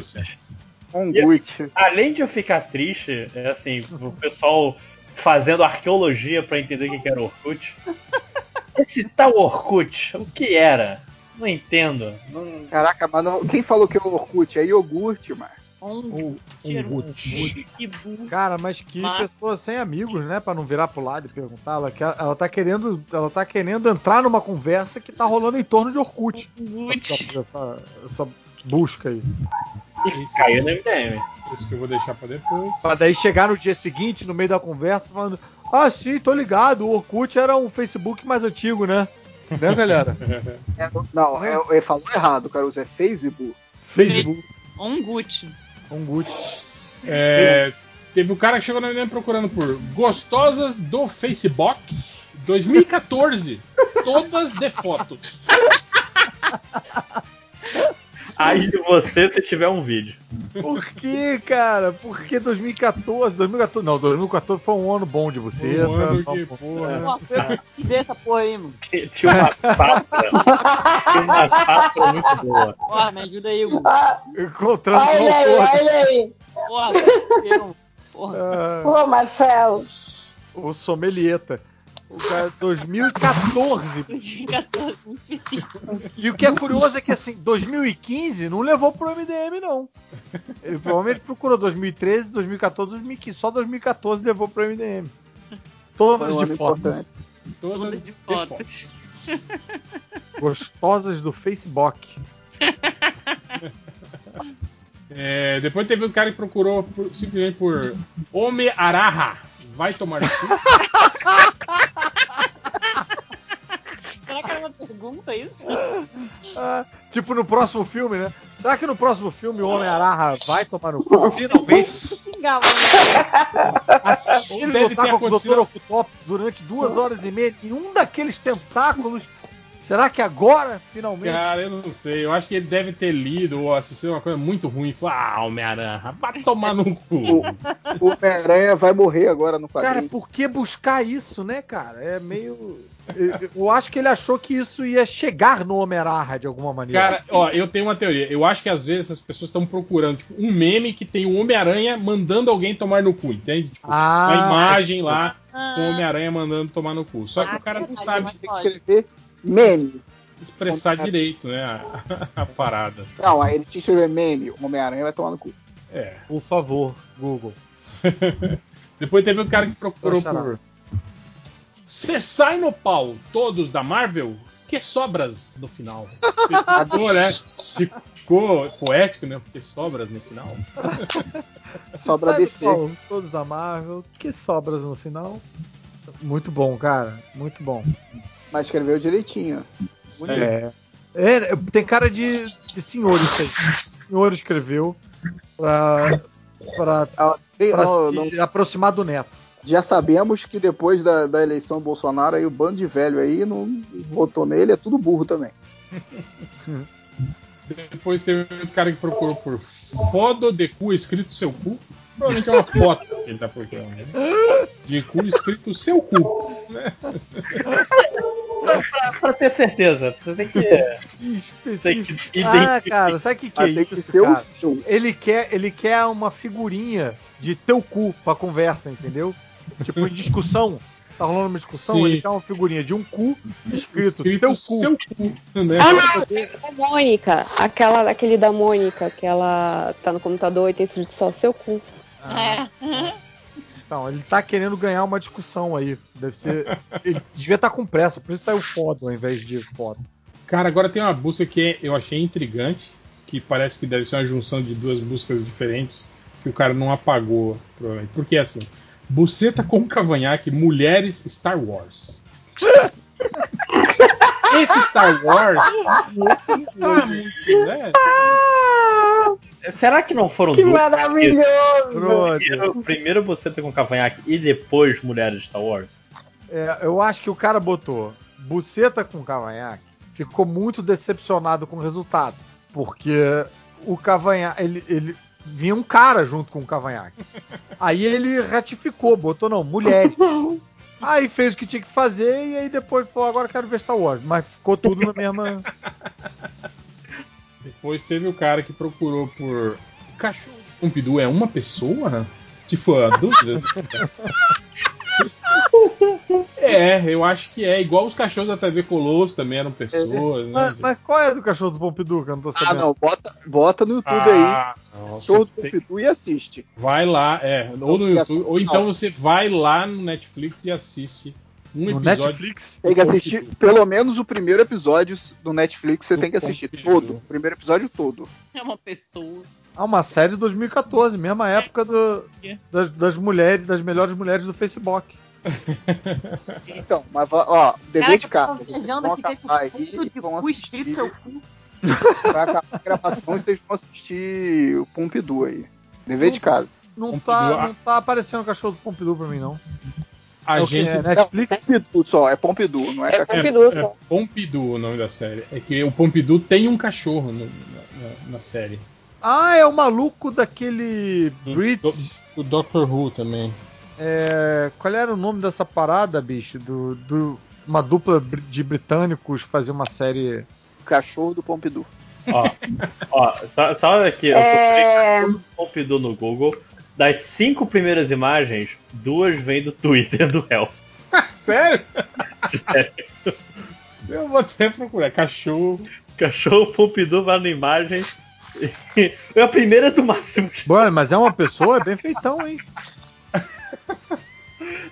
Onguchi. Além de eu ficar triste, é assim, o pessoal fazendo arqueologia pra entender o que que era Orkut. Esse tal Orkut, o que era? Não entendo. Não... Caraca, mas não... quem falou que é o Orkut? É iogurte, mano. Onguchi. Que burro. Cara, mas que Mas- pessoa sem amigos, né? Pra não virar pro lado e perguntar. Ela, ela, tá querendo, ela tá querendo entrar numa conversa que tá rolando em torno de Orkut. Orkut. Essa, essa- essa busca aí. Isso, Caiu no MDM. isso que eu vou deixar pra depois. Pra daí chegar no dia seguinte, no meio da conversa, falando: Ah, sim, tô ligado. O Orkut era um Facebook mais antigo, né? Né, galera? É, não, é, ele falou errado, Caruso. É Facebook. Facebook. Onguchi. Ongut. É, teve um cara que chegou no MDM procurando por Gostosas do Facebook 2014. todas de fotos. Aí de você se tiver um vídeo. Por que, cara? Por que 2014? 2014? Não, 2014 foi um ano bom de você. Um ano tá? que, porra. Eu pesquisei essa porra aí, mano. Tinha uma pasta. Tinha uma pasta muito boa. Porra, me ajuda aí, Hugo. Encontrando o Olha aí, olha aí. Porra, eu. Porra. Ah, Pô, Marcelo. o sommelieta. O cara, 2014. 2014, muito específico. E o que é curioso é que assim, 2015 não levou pro MDM, não. Ele provavelmente procurou 2013, 2014, 2015. Só 2014 levou pro MDM. Todas de ano foto. importante. Todas de de fotos. fotos. Gostosas do Facebook. É, depois teve um cara que procurou por- simplesmente por Homem Araha. Vai tomar no cu. Será que era uma pergunta isso? Ah, tipo no próximo filme, né? Será que no próximo filme o Homem-Aranha vai tomar no cu? Finalmente. Né? Deve lutar com o acontecido. Dr. Octopus durante duas horas e meia e um daqueles tentáculos. Será que agora, finalmente? Cara, eu não sei. Eu acho que ele deve ter lido ou assistido uma coisa muito ruim. e Falou, ah, Homem-Aranha, vai tomar no cu. O Homem-Aranha vai morrer agora no Cara, quadrinho. por que buscar isso, né, cara? É meio. eu- acho que ele achou que isso ia chegar no Homem-Aranha de alguma maneira. Cara, ó, eu tenho uma teoria. Eu acho que às vezes as pessoas estão procurando tipo, um meme que tem o Homem-Aranha mandando alguém tomar no cu, entende? Tipo, Ah, uma imagem lá com o Homem-Aranha mandando tomar no cu. Só que o cara não sabe Tem que escrever meme. expressar direito, né? A, a parada. Não, aí ele tinha que escrever meme. O Homem-Aranha vai tomar no cu. É. Por favor, Google. Depois teve um cara que procurou por. Você sai no pau, todos da Marvel? Que sobras no final? Ficou, né? Ficou poético, né? Porque sobras no final. Sobra DC. pau, Todos da Marvel. Que sobras no final? Muito bom, cara. Muito bom. Mas escreveu direitinho. Bonito. É. É, tem cara de, de senhor isso aí. O senhor escreveu pra, pra, Ah, pra não, se não- aproximar do neto. já sabemos que depois da, da eleição do Bolsonaro, aí o bando de velho aí não votou nele, é tudo burro também. Depois teve outro cara que procurou por foto de cu escrito seu cu. Provavelmente é uma foto que ele tá procurando. Né? De cu escrito seu cu. Né? Pra, pra ter certeza, você tem que. tem que Ah, identificar. cara, sabe o que, que é tem isso, que cara? Ele quer, ele quer uma figurinha de teu cu pra conversa, entendeu? Tipo, em discussão. Tá rolando uma discussão, Sim. ele quer uma figurinha de um cu escrito, Escrito teu cu. seu cu. Né? Ah, não, da Mônica. Aquela daquele da Mônica, que ela tá no computador e tem escrito só seu cu. Ah, Então, ele tá querendo ganhar uma discussão aí. Deve ser. Ele devia estar com pressa, por isso saiu foto ao invés de foto. Cara, agora tem uma busca que eu achei intrigante, que parece que deve ser uma junção de duas buscas diferentes, que o cara não apagou, provavelmente. Porque é assim, buceta com cavanhaque, mulheres Star Wars. Esse Star Wars tá muito, né? Será que não foram Que maravilhoso! Primeiro, primeiro você ter com cavanhaque e depois mulheres de Star Wars? É, eu acho que o cara botou buceta com cavanhaque, ficou muito decepcionado com o resultado. Porque o cavanhaque. Ele, ele vinha um cara junto com o cavanhaque. Aí ele ratificou, botou não, mulheres. Aí fez o que tinha que fazer e aí depois falou, agora quero ver Star Wars. Mas ficou tudo na mesma. Depois teve o cara que procurou por. Cachorro de Pompidou é uma pessoa? Tipo, a dúvida. é, eu acho que é. Igual os cachorros da TV Colosso também eram pessoas, né? Mas, mas qual é do cachorro do Pompidou que eu não tô Ah, sabendo? não, bota, bota no YouTube Ah, aí, não, show do tem- Pompidou e assiste. Vai lá, é. Ou no YouTube, ou então não. você vai lá no Netflix e assiste um No episódio. Netflix? Tem que assistir pelo menos o primeiro episódio do Netflix, você Do tem que assistir todo, o primeiro episódio todo. É uma pessoa. Ah, uma série de 2014, mesma época do- das, das mulheres, das melhores mulheres do Facebook. Então, mas ó, dever Cara, de eu casa, vocês vão acabar aí e de vão assistir, cu. pra acabar a gravação, vocês vão assistir o Pompidou aí. Dever de casa. Não Pompidou, tá, ah. não tá aparecendo o cachorro do Pompidou pra mim, não. A É o gente. É Netflix? É Pompidou só, é Pompidou, não é, É. Pompidou É só. Pompidou o nome da série. É que o Pompidou tem um cachorro no- na, na- série. Ah, é o maluco daquele Brit. do, do Doctor Who também. É, qual era o nome dessa parada, bicho? Do, do- uma dupla de britânicos fazer uma série. Cachorro do Pompidou. Ó, ó só, só aqui, eu É... Pompidou no Google. Das cinco primeiras imagens, duas vêm do Twitter do Hell. Sério? Sério. Eu vou até procurar. Cachorro. Cachorro Pompidou vai na imagem. A primeira é do Máximo. Mano, mas é uma pessoa, é bem feitão, hein?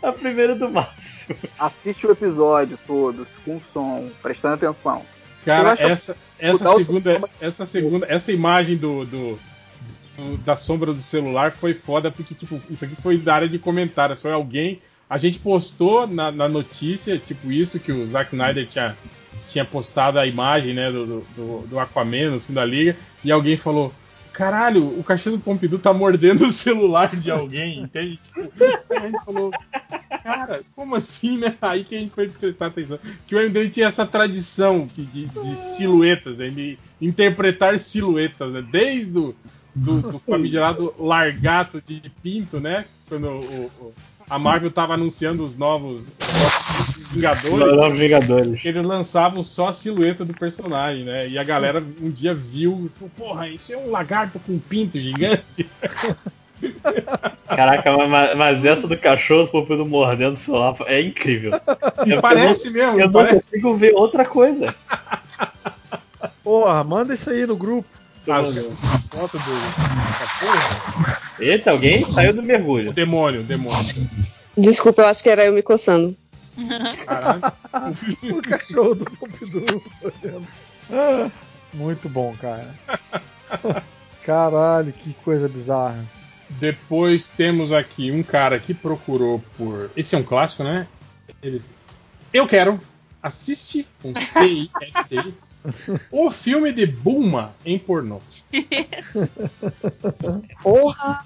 A primeira é do Máximo. Assiste o episódio todo, com som, prestando atenção. Cara, essa, essa segunda, sistema- essa segunda, essa imagem do- do- da sombra do celular foi foda porque tipo isso aqui foi da área de comentários, foi alguém, a gente postou na, na notícia tipo isso que o Zack Snyder tinha, tinha postado a imagem né do, do- do, Aquaman no fim da liga e alguém falou Caralho, o cachorro do Pompidou tá mordendo o celular de alguém, entende? Tipo, a gente falou, cara, como assim, né? Aí que a gente foi prestar atenção. Que o MDM tinha essa tradição que- de, de silhuetas, né? De interpretar silhuetas, né? Desde o do, do famigerado largato de pinto, né? Quando o- o- a Marvel tava anunciando os novos, os Vingadores. Novos Vingadores. Eles lançavam só a silhueta do personagem, né? E a galera um dia viu e falou: Porra, isso é um lagarto com um pinto gigante. Caraca, mas, mas essa do cachorro Pompidou mordendo o celular é incrível. E Eu- parece eu, mesmo, Eu não parece. consigo ver outra coisa. Porra, manda isso aí no grupo. A, a foto do cachorro. Eita, alguém saiu do mergulho. O demônio, o demônio. Desculpa, eu acho que era eu me coçando. Caralho. o cachorro do Pompidou. Ah, Muito bom, cara. Caralho, que coisa bizarra. Depois temos aqui um cara que procurou por. Esse é um clássico, né? Ele... Eu quero. Assiste com C-I-S-T. O filme de Bulma em pornô. Porra!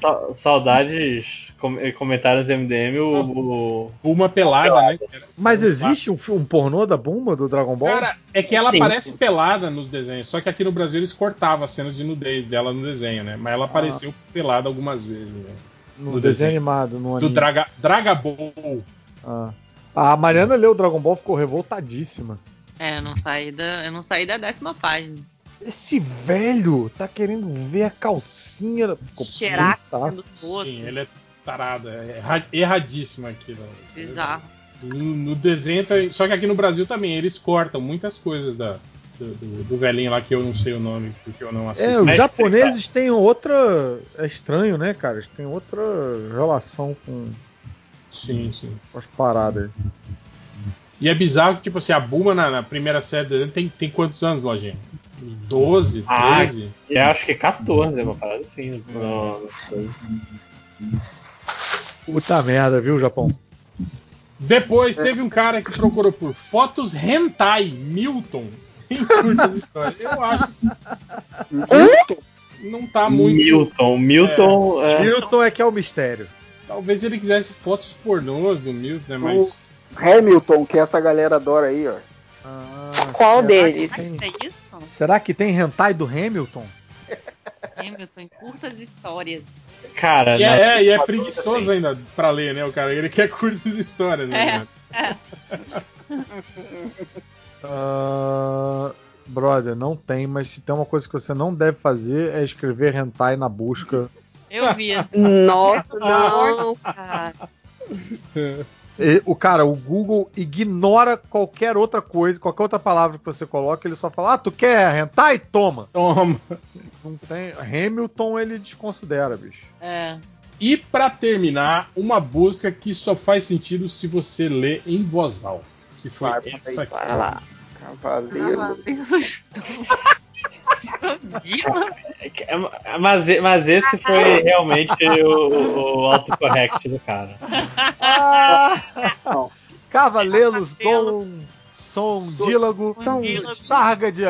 Sa- Saudades, com- comentários MDM, o. o- Uma pelada, né? Mas existe um, um pornô da Buma do Dragon Ball? Cara, é que ela Sim. aparece pelada nos desenhos, só que aqui no Brasil eles cortavam as cenas de nudez dela no desenho, né? Mas ela apareceu pelada algumas vezes, né? no, desenho, animado, no Do anime. Draga, Dragaball. Ah. A Mariana leu o Dragon Ball ficou revoltadíssima. É, eu não saí da, eu não saí da décima página. Esse velho tá querendo ver a calcinha. Cheirar putaço. Sim, ele é tarada, é erra- erradíssimo aquilo. Bizarro. No, no desenho, tá- só que aqui no Brasil também eles cortam muitas coisas da, do, do- do velhinho lá que eu não sei o nome, porque eu não assisto. É, os japoneses têm outra. É estranho, né, cara? Eles têm outra relação com, Sim, sim. com as paradas. E é bizarro que, tipo assim, a Buma na, na primeira série dele tem, tem quantos anos, Lojinha? Uns 12, 13? Ah, eu acho que 14, uma parada assim. no- no- Puta merda, viu, Japão? Depois teve um cara que procurou por fotos hentai Milton em curtas histórias. Eu acho que não tá muito. Milton, Milton. É. Milton é que é o mistério. Talvez ele quisesse fotos pornôs do Milton, né? Mas. Hamilton, que essa galera adora aí, ó. Qual será deles? que tem- É isso? Será que tem hentai do Hamilton? Hamilton em curtas histórias. Cara, E é, é, e é preguiçoso ainda pra ler, né? O cara, ele quer curtas histórias, né? É, é. Ah, brother, não tem, mas se tem uma coisa que você não deve fazer é escrever hentai na busca. Eu vi. Nossa, não, cara. E, o cara, o Google ignora qualquer outra coisa, qualquer outra palavra que você coloca, ele só fala: "Ah, tu quer hentai? Toma". Toma. Não tem, Hamilton ele desconsidera, bicho. É. E pra terminar, uma busca que só faz sentido se você lê em voz alta. Que foi Vai, essa aqui. Bora lá. Cavaleiro. É, Mas, e- mas esse foi realmente o, o autocorrect do cara. Não. Cavaleiros Dom Sondílago Sondílago. Sarga de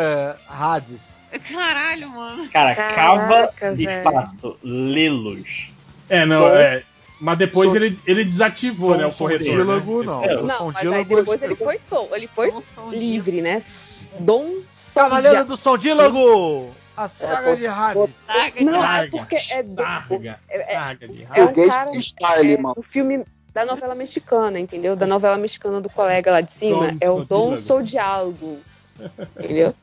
Hades. Caralho, mano. Cara, cava e fato, lelos. É, não, é. Mas depois Son- ele, ele desativou, né, o corretor. Sondílago, né? não. É, Não, mas aí depois ele foi, sol, ele foi livre, né? Dom Cavaleiro do Sondílago! A saga de Hades. Saga de Não, é porque é do, Sarga, é- é- de é um cara freestyle, é, mano. do filme da novela mexicana, entendeu? Da novela mexicana do colega lá de cima. Dom é o Dom. Sou Diálogo. Entendeu?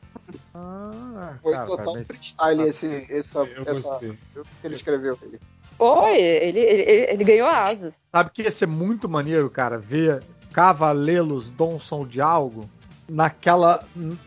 Ah, Foi cara, total mas- freestyle esse, essa, Eu essa que ele escreveu aí. Foi, ele, ele, ele, ele ganhou asas. Sabe que ia ser muito maneiro, cara, ver Cavaleiros Dom Sondíago naquela.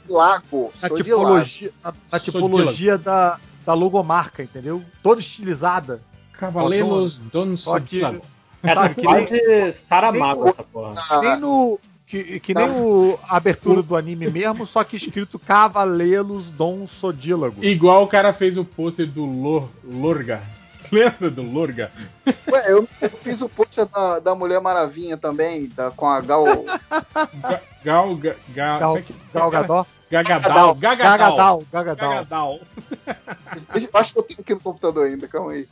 Lago, na sou tipologia, na, na tipologia da, da logomarca, entendeu? Toda estilizada. Cavaleiros Don que. Sondílago. É, tá que nem- quase Saramago essa porra. Que nem no. Que, que nem o, a abertura do anime mesmo, só que escrito Cavaleiros Dom Sodílago. Igual o cara fez o pôster do Lor, Lorga. Lembra do Lorga? Ué, eu, eu fiz o pôster da, da Mulher Maravilha também, da, com a Gal. Ga- Gal, ga, ga, Gal, é que- Gal Gadot. Gagadal. Gagadal. Gagadal. Gagadal. Acho que eu tenho aqui no computador ainda, calma aí.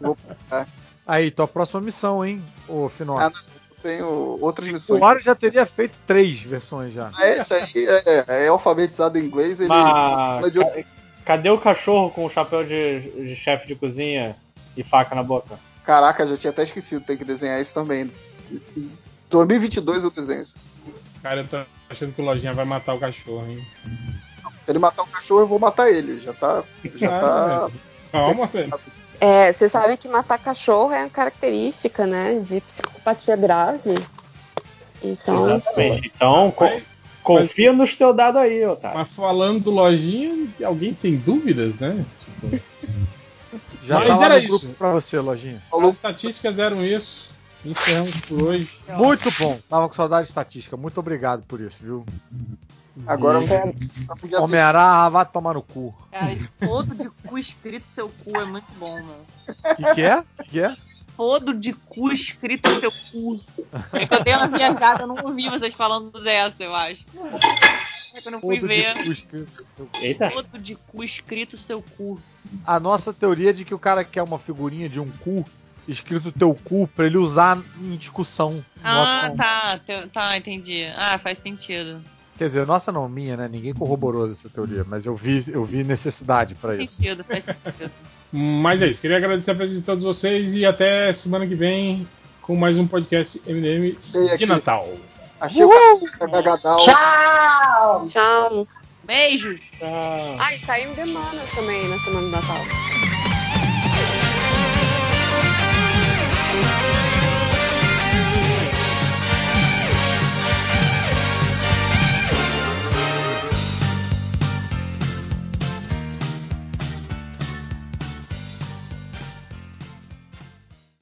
Vou pegar. Aí, tua próxima missão, hein, ô Finó. Ah, não, tenho outras missões. O Mario já teria feito três versões já. Ah, Essa aí é, é alfabetizado em inglês, ele. Mas, de outro- cadê o cachorro com o chapéu de, de chefe de cozinha e faca na boca? Caraca, já tinha até esquecido, tem que desenhar isso também. 2022 eu desenho isso. Cara, eu tô achando que o Lojinha vai matar o cachorro, hein? Se ele matar o cachorro, eu vou matar ele. Já tá. Já Ah, tá. Calma, velho. É, você sabe que matar cachorro é uma característica, né? De psicopatia grave. Então. Exatamente. Então, co- confia nos teus dados aí, otário. Mas falando do Lojinha, alguém tem dúvidas, né? Tipo, Já Mas tá era isso. pra você, Lojinha. As estatísticas eram isso. Encerramos por hoje. Muito bom. Tava com saudade de estatística. Muito obrigado por isso, viu? Agora E- de Homem-Aranha vai tomar no cu. Cara, esse fodo de cu escrito seu cu é muito bom, meu. O que, que é? O que, que é? Fodo de cu escrito seu cu. É que eu dei uma viajada, eu não ouvi vocês falando dessa, eu acho. Quando eu fui Foto ver. de cu escrito no. Eita. Foto de cu escrito seu cu. A nossa teoria é de que o cara quer uma figurinha de um cu escrito teu cu pra ele usar em discussão no Ah, tá. Tá, entendi. Ah, faz sentido. Quer dizer, nossa não, minha, né? Ninguém corroborou essa teoria, mas eu vi, eu vi necessidade pra Faz isso. sentido, faz sentido. Mas é isso. Queria agradecer a presença de todos vocês e até semana que vem com mais um podcast MDM de. Natal. Achei o. Tchau! Tchau! Beijos! Tchau. Ah, e saiu The Mana também na semana do Natal.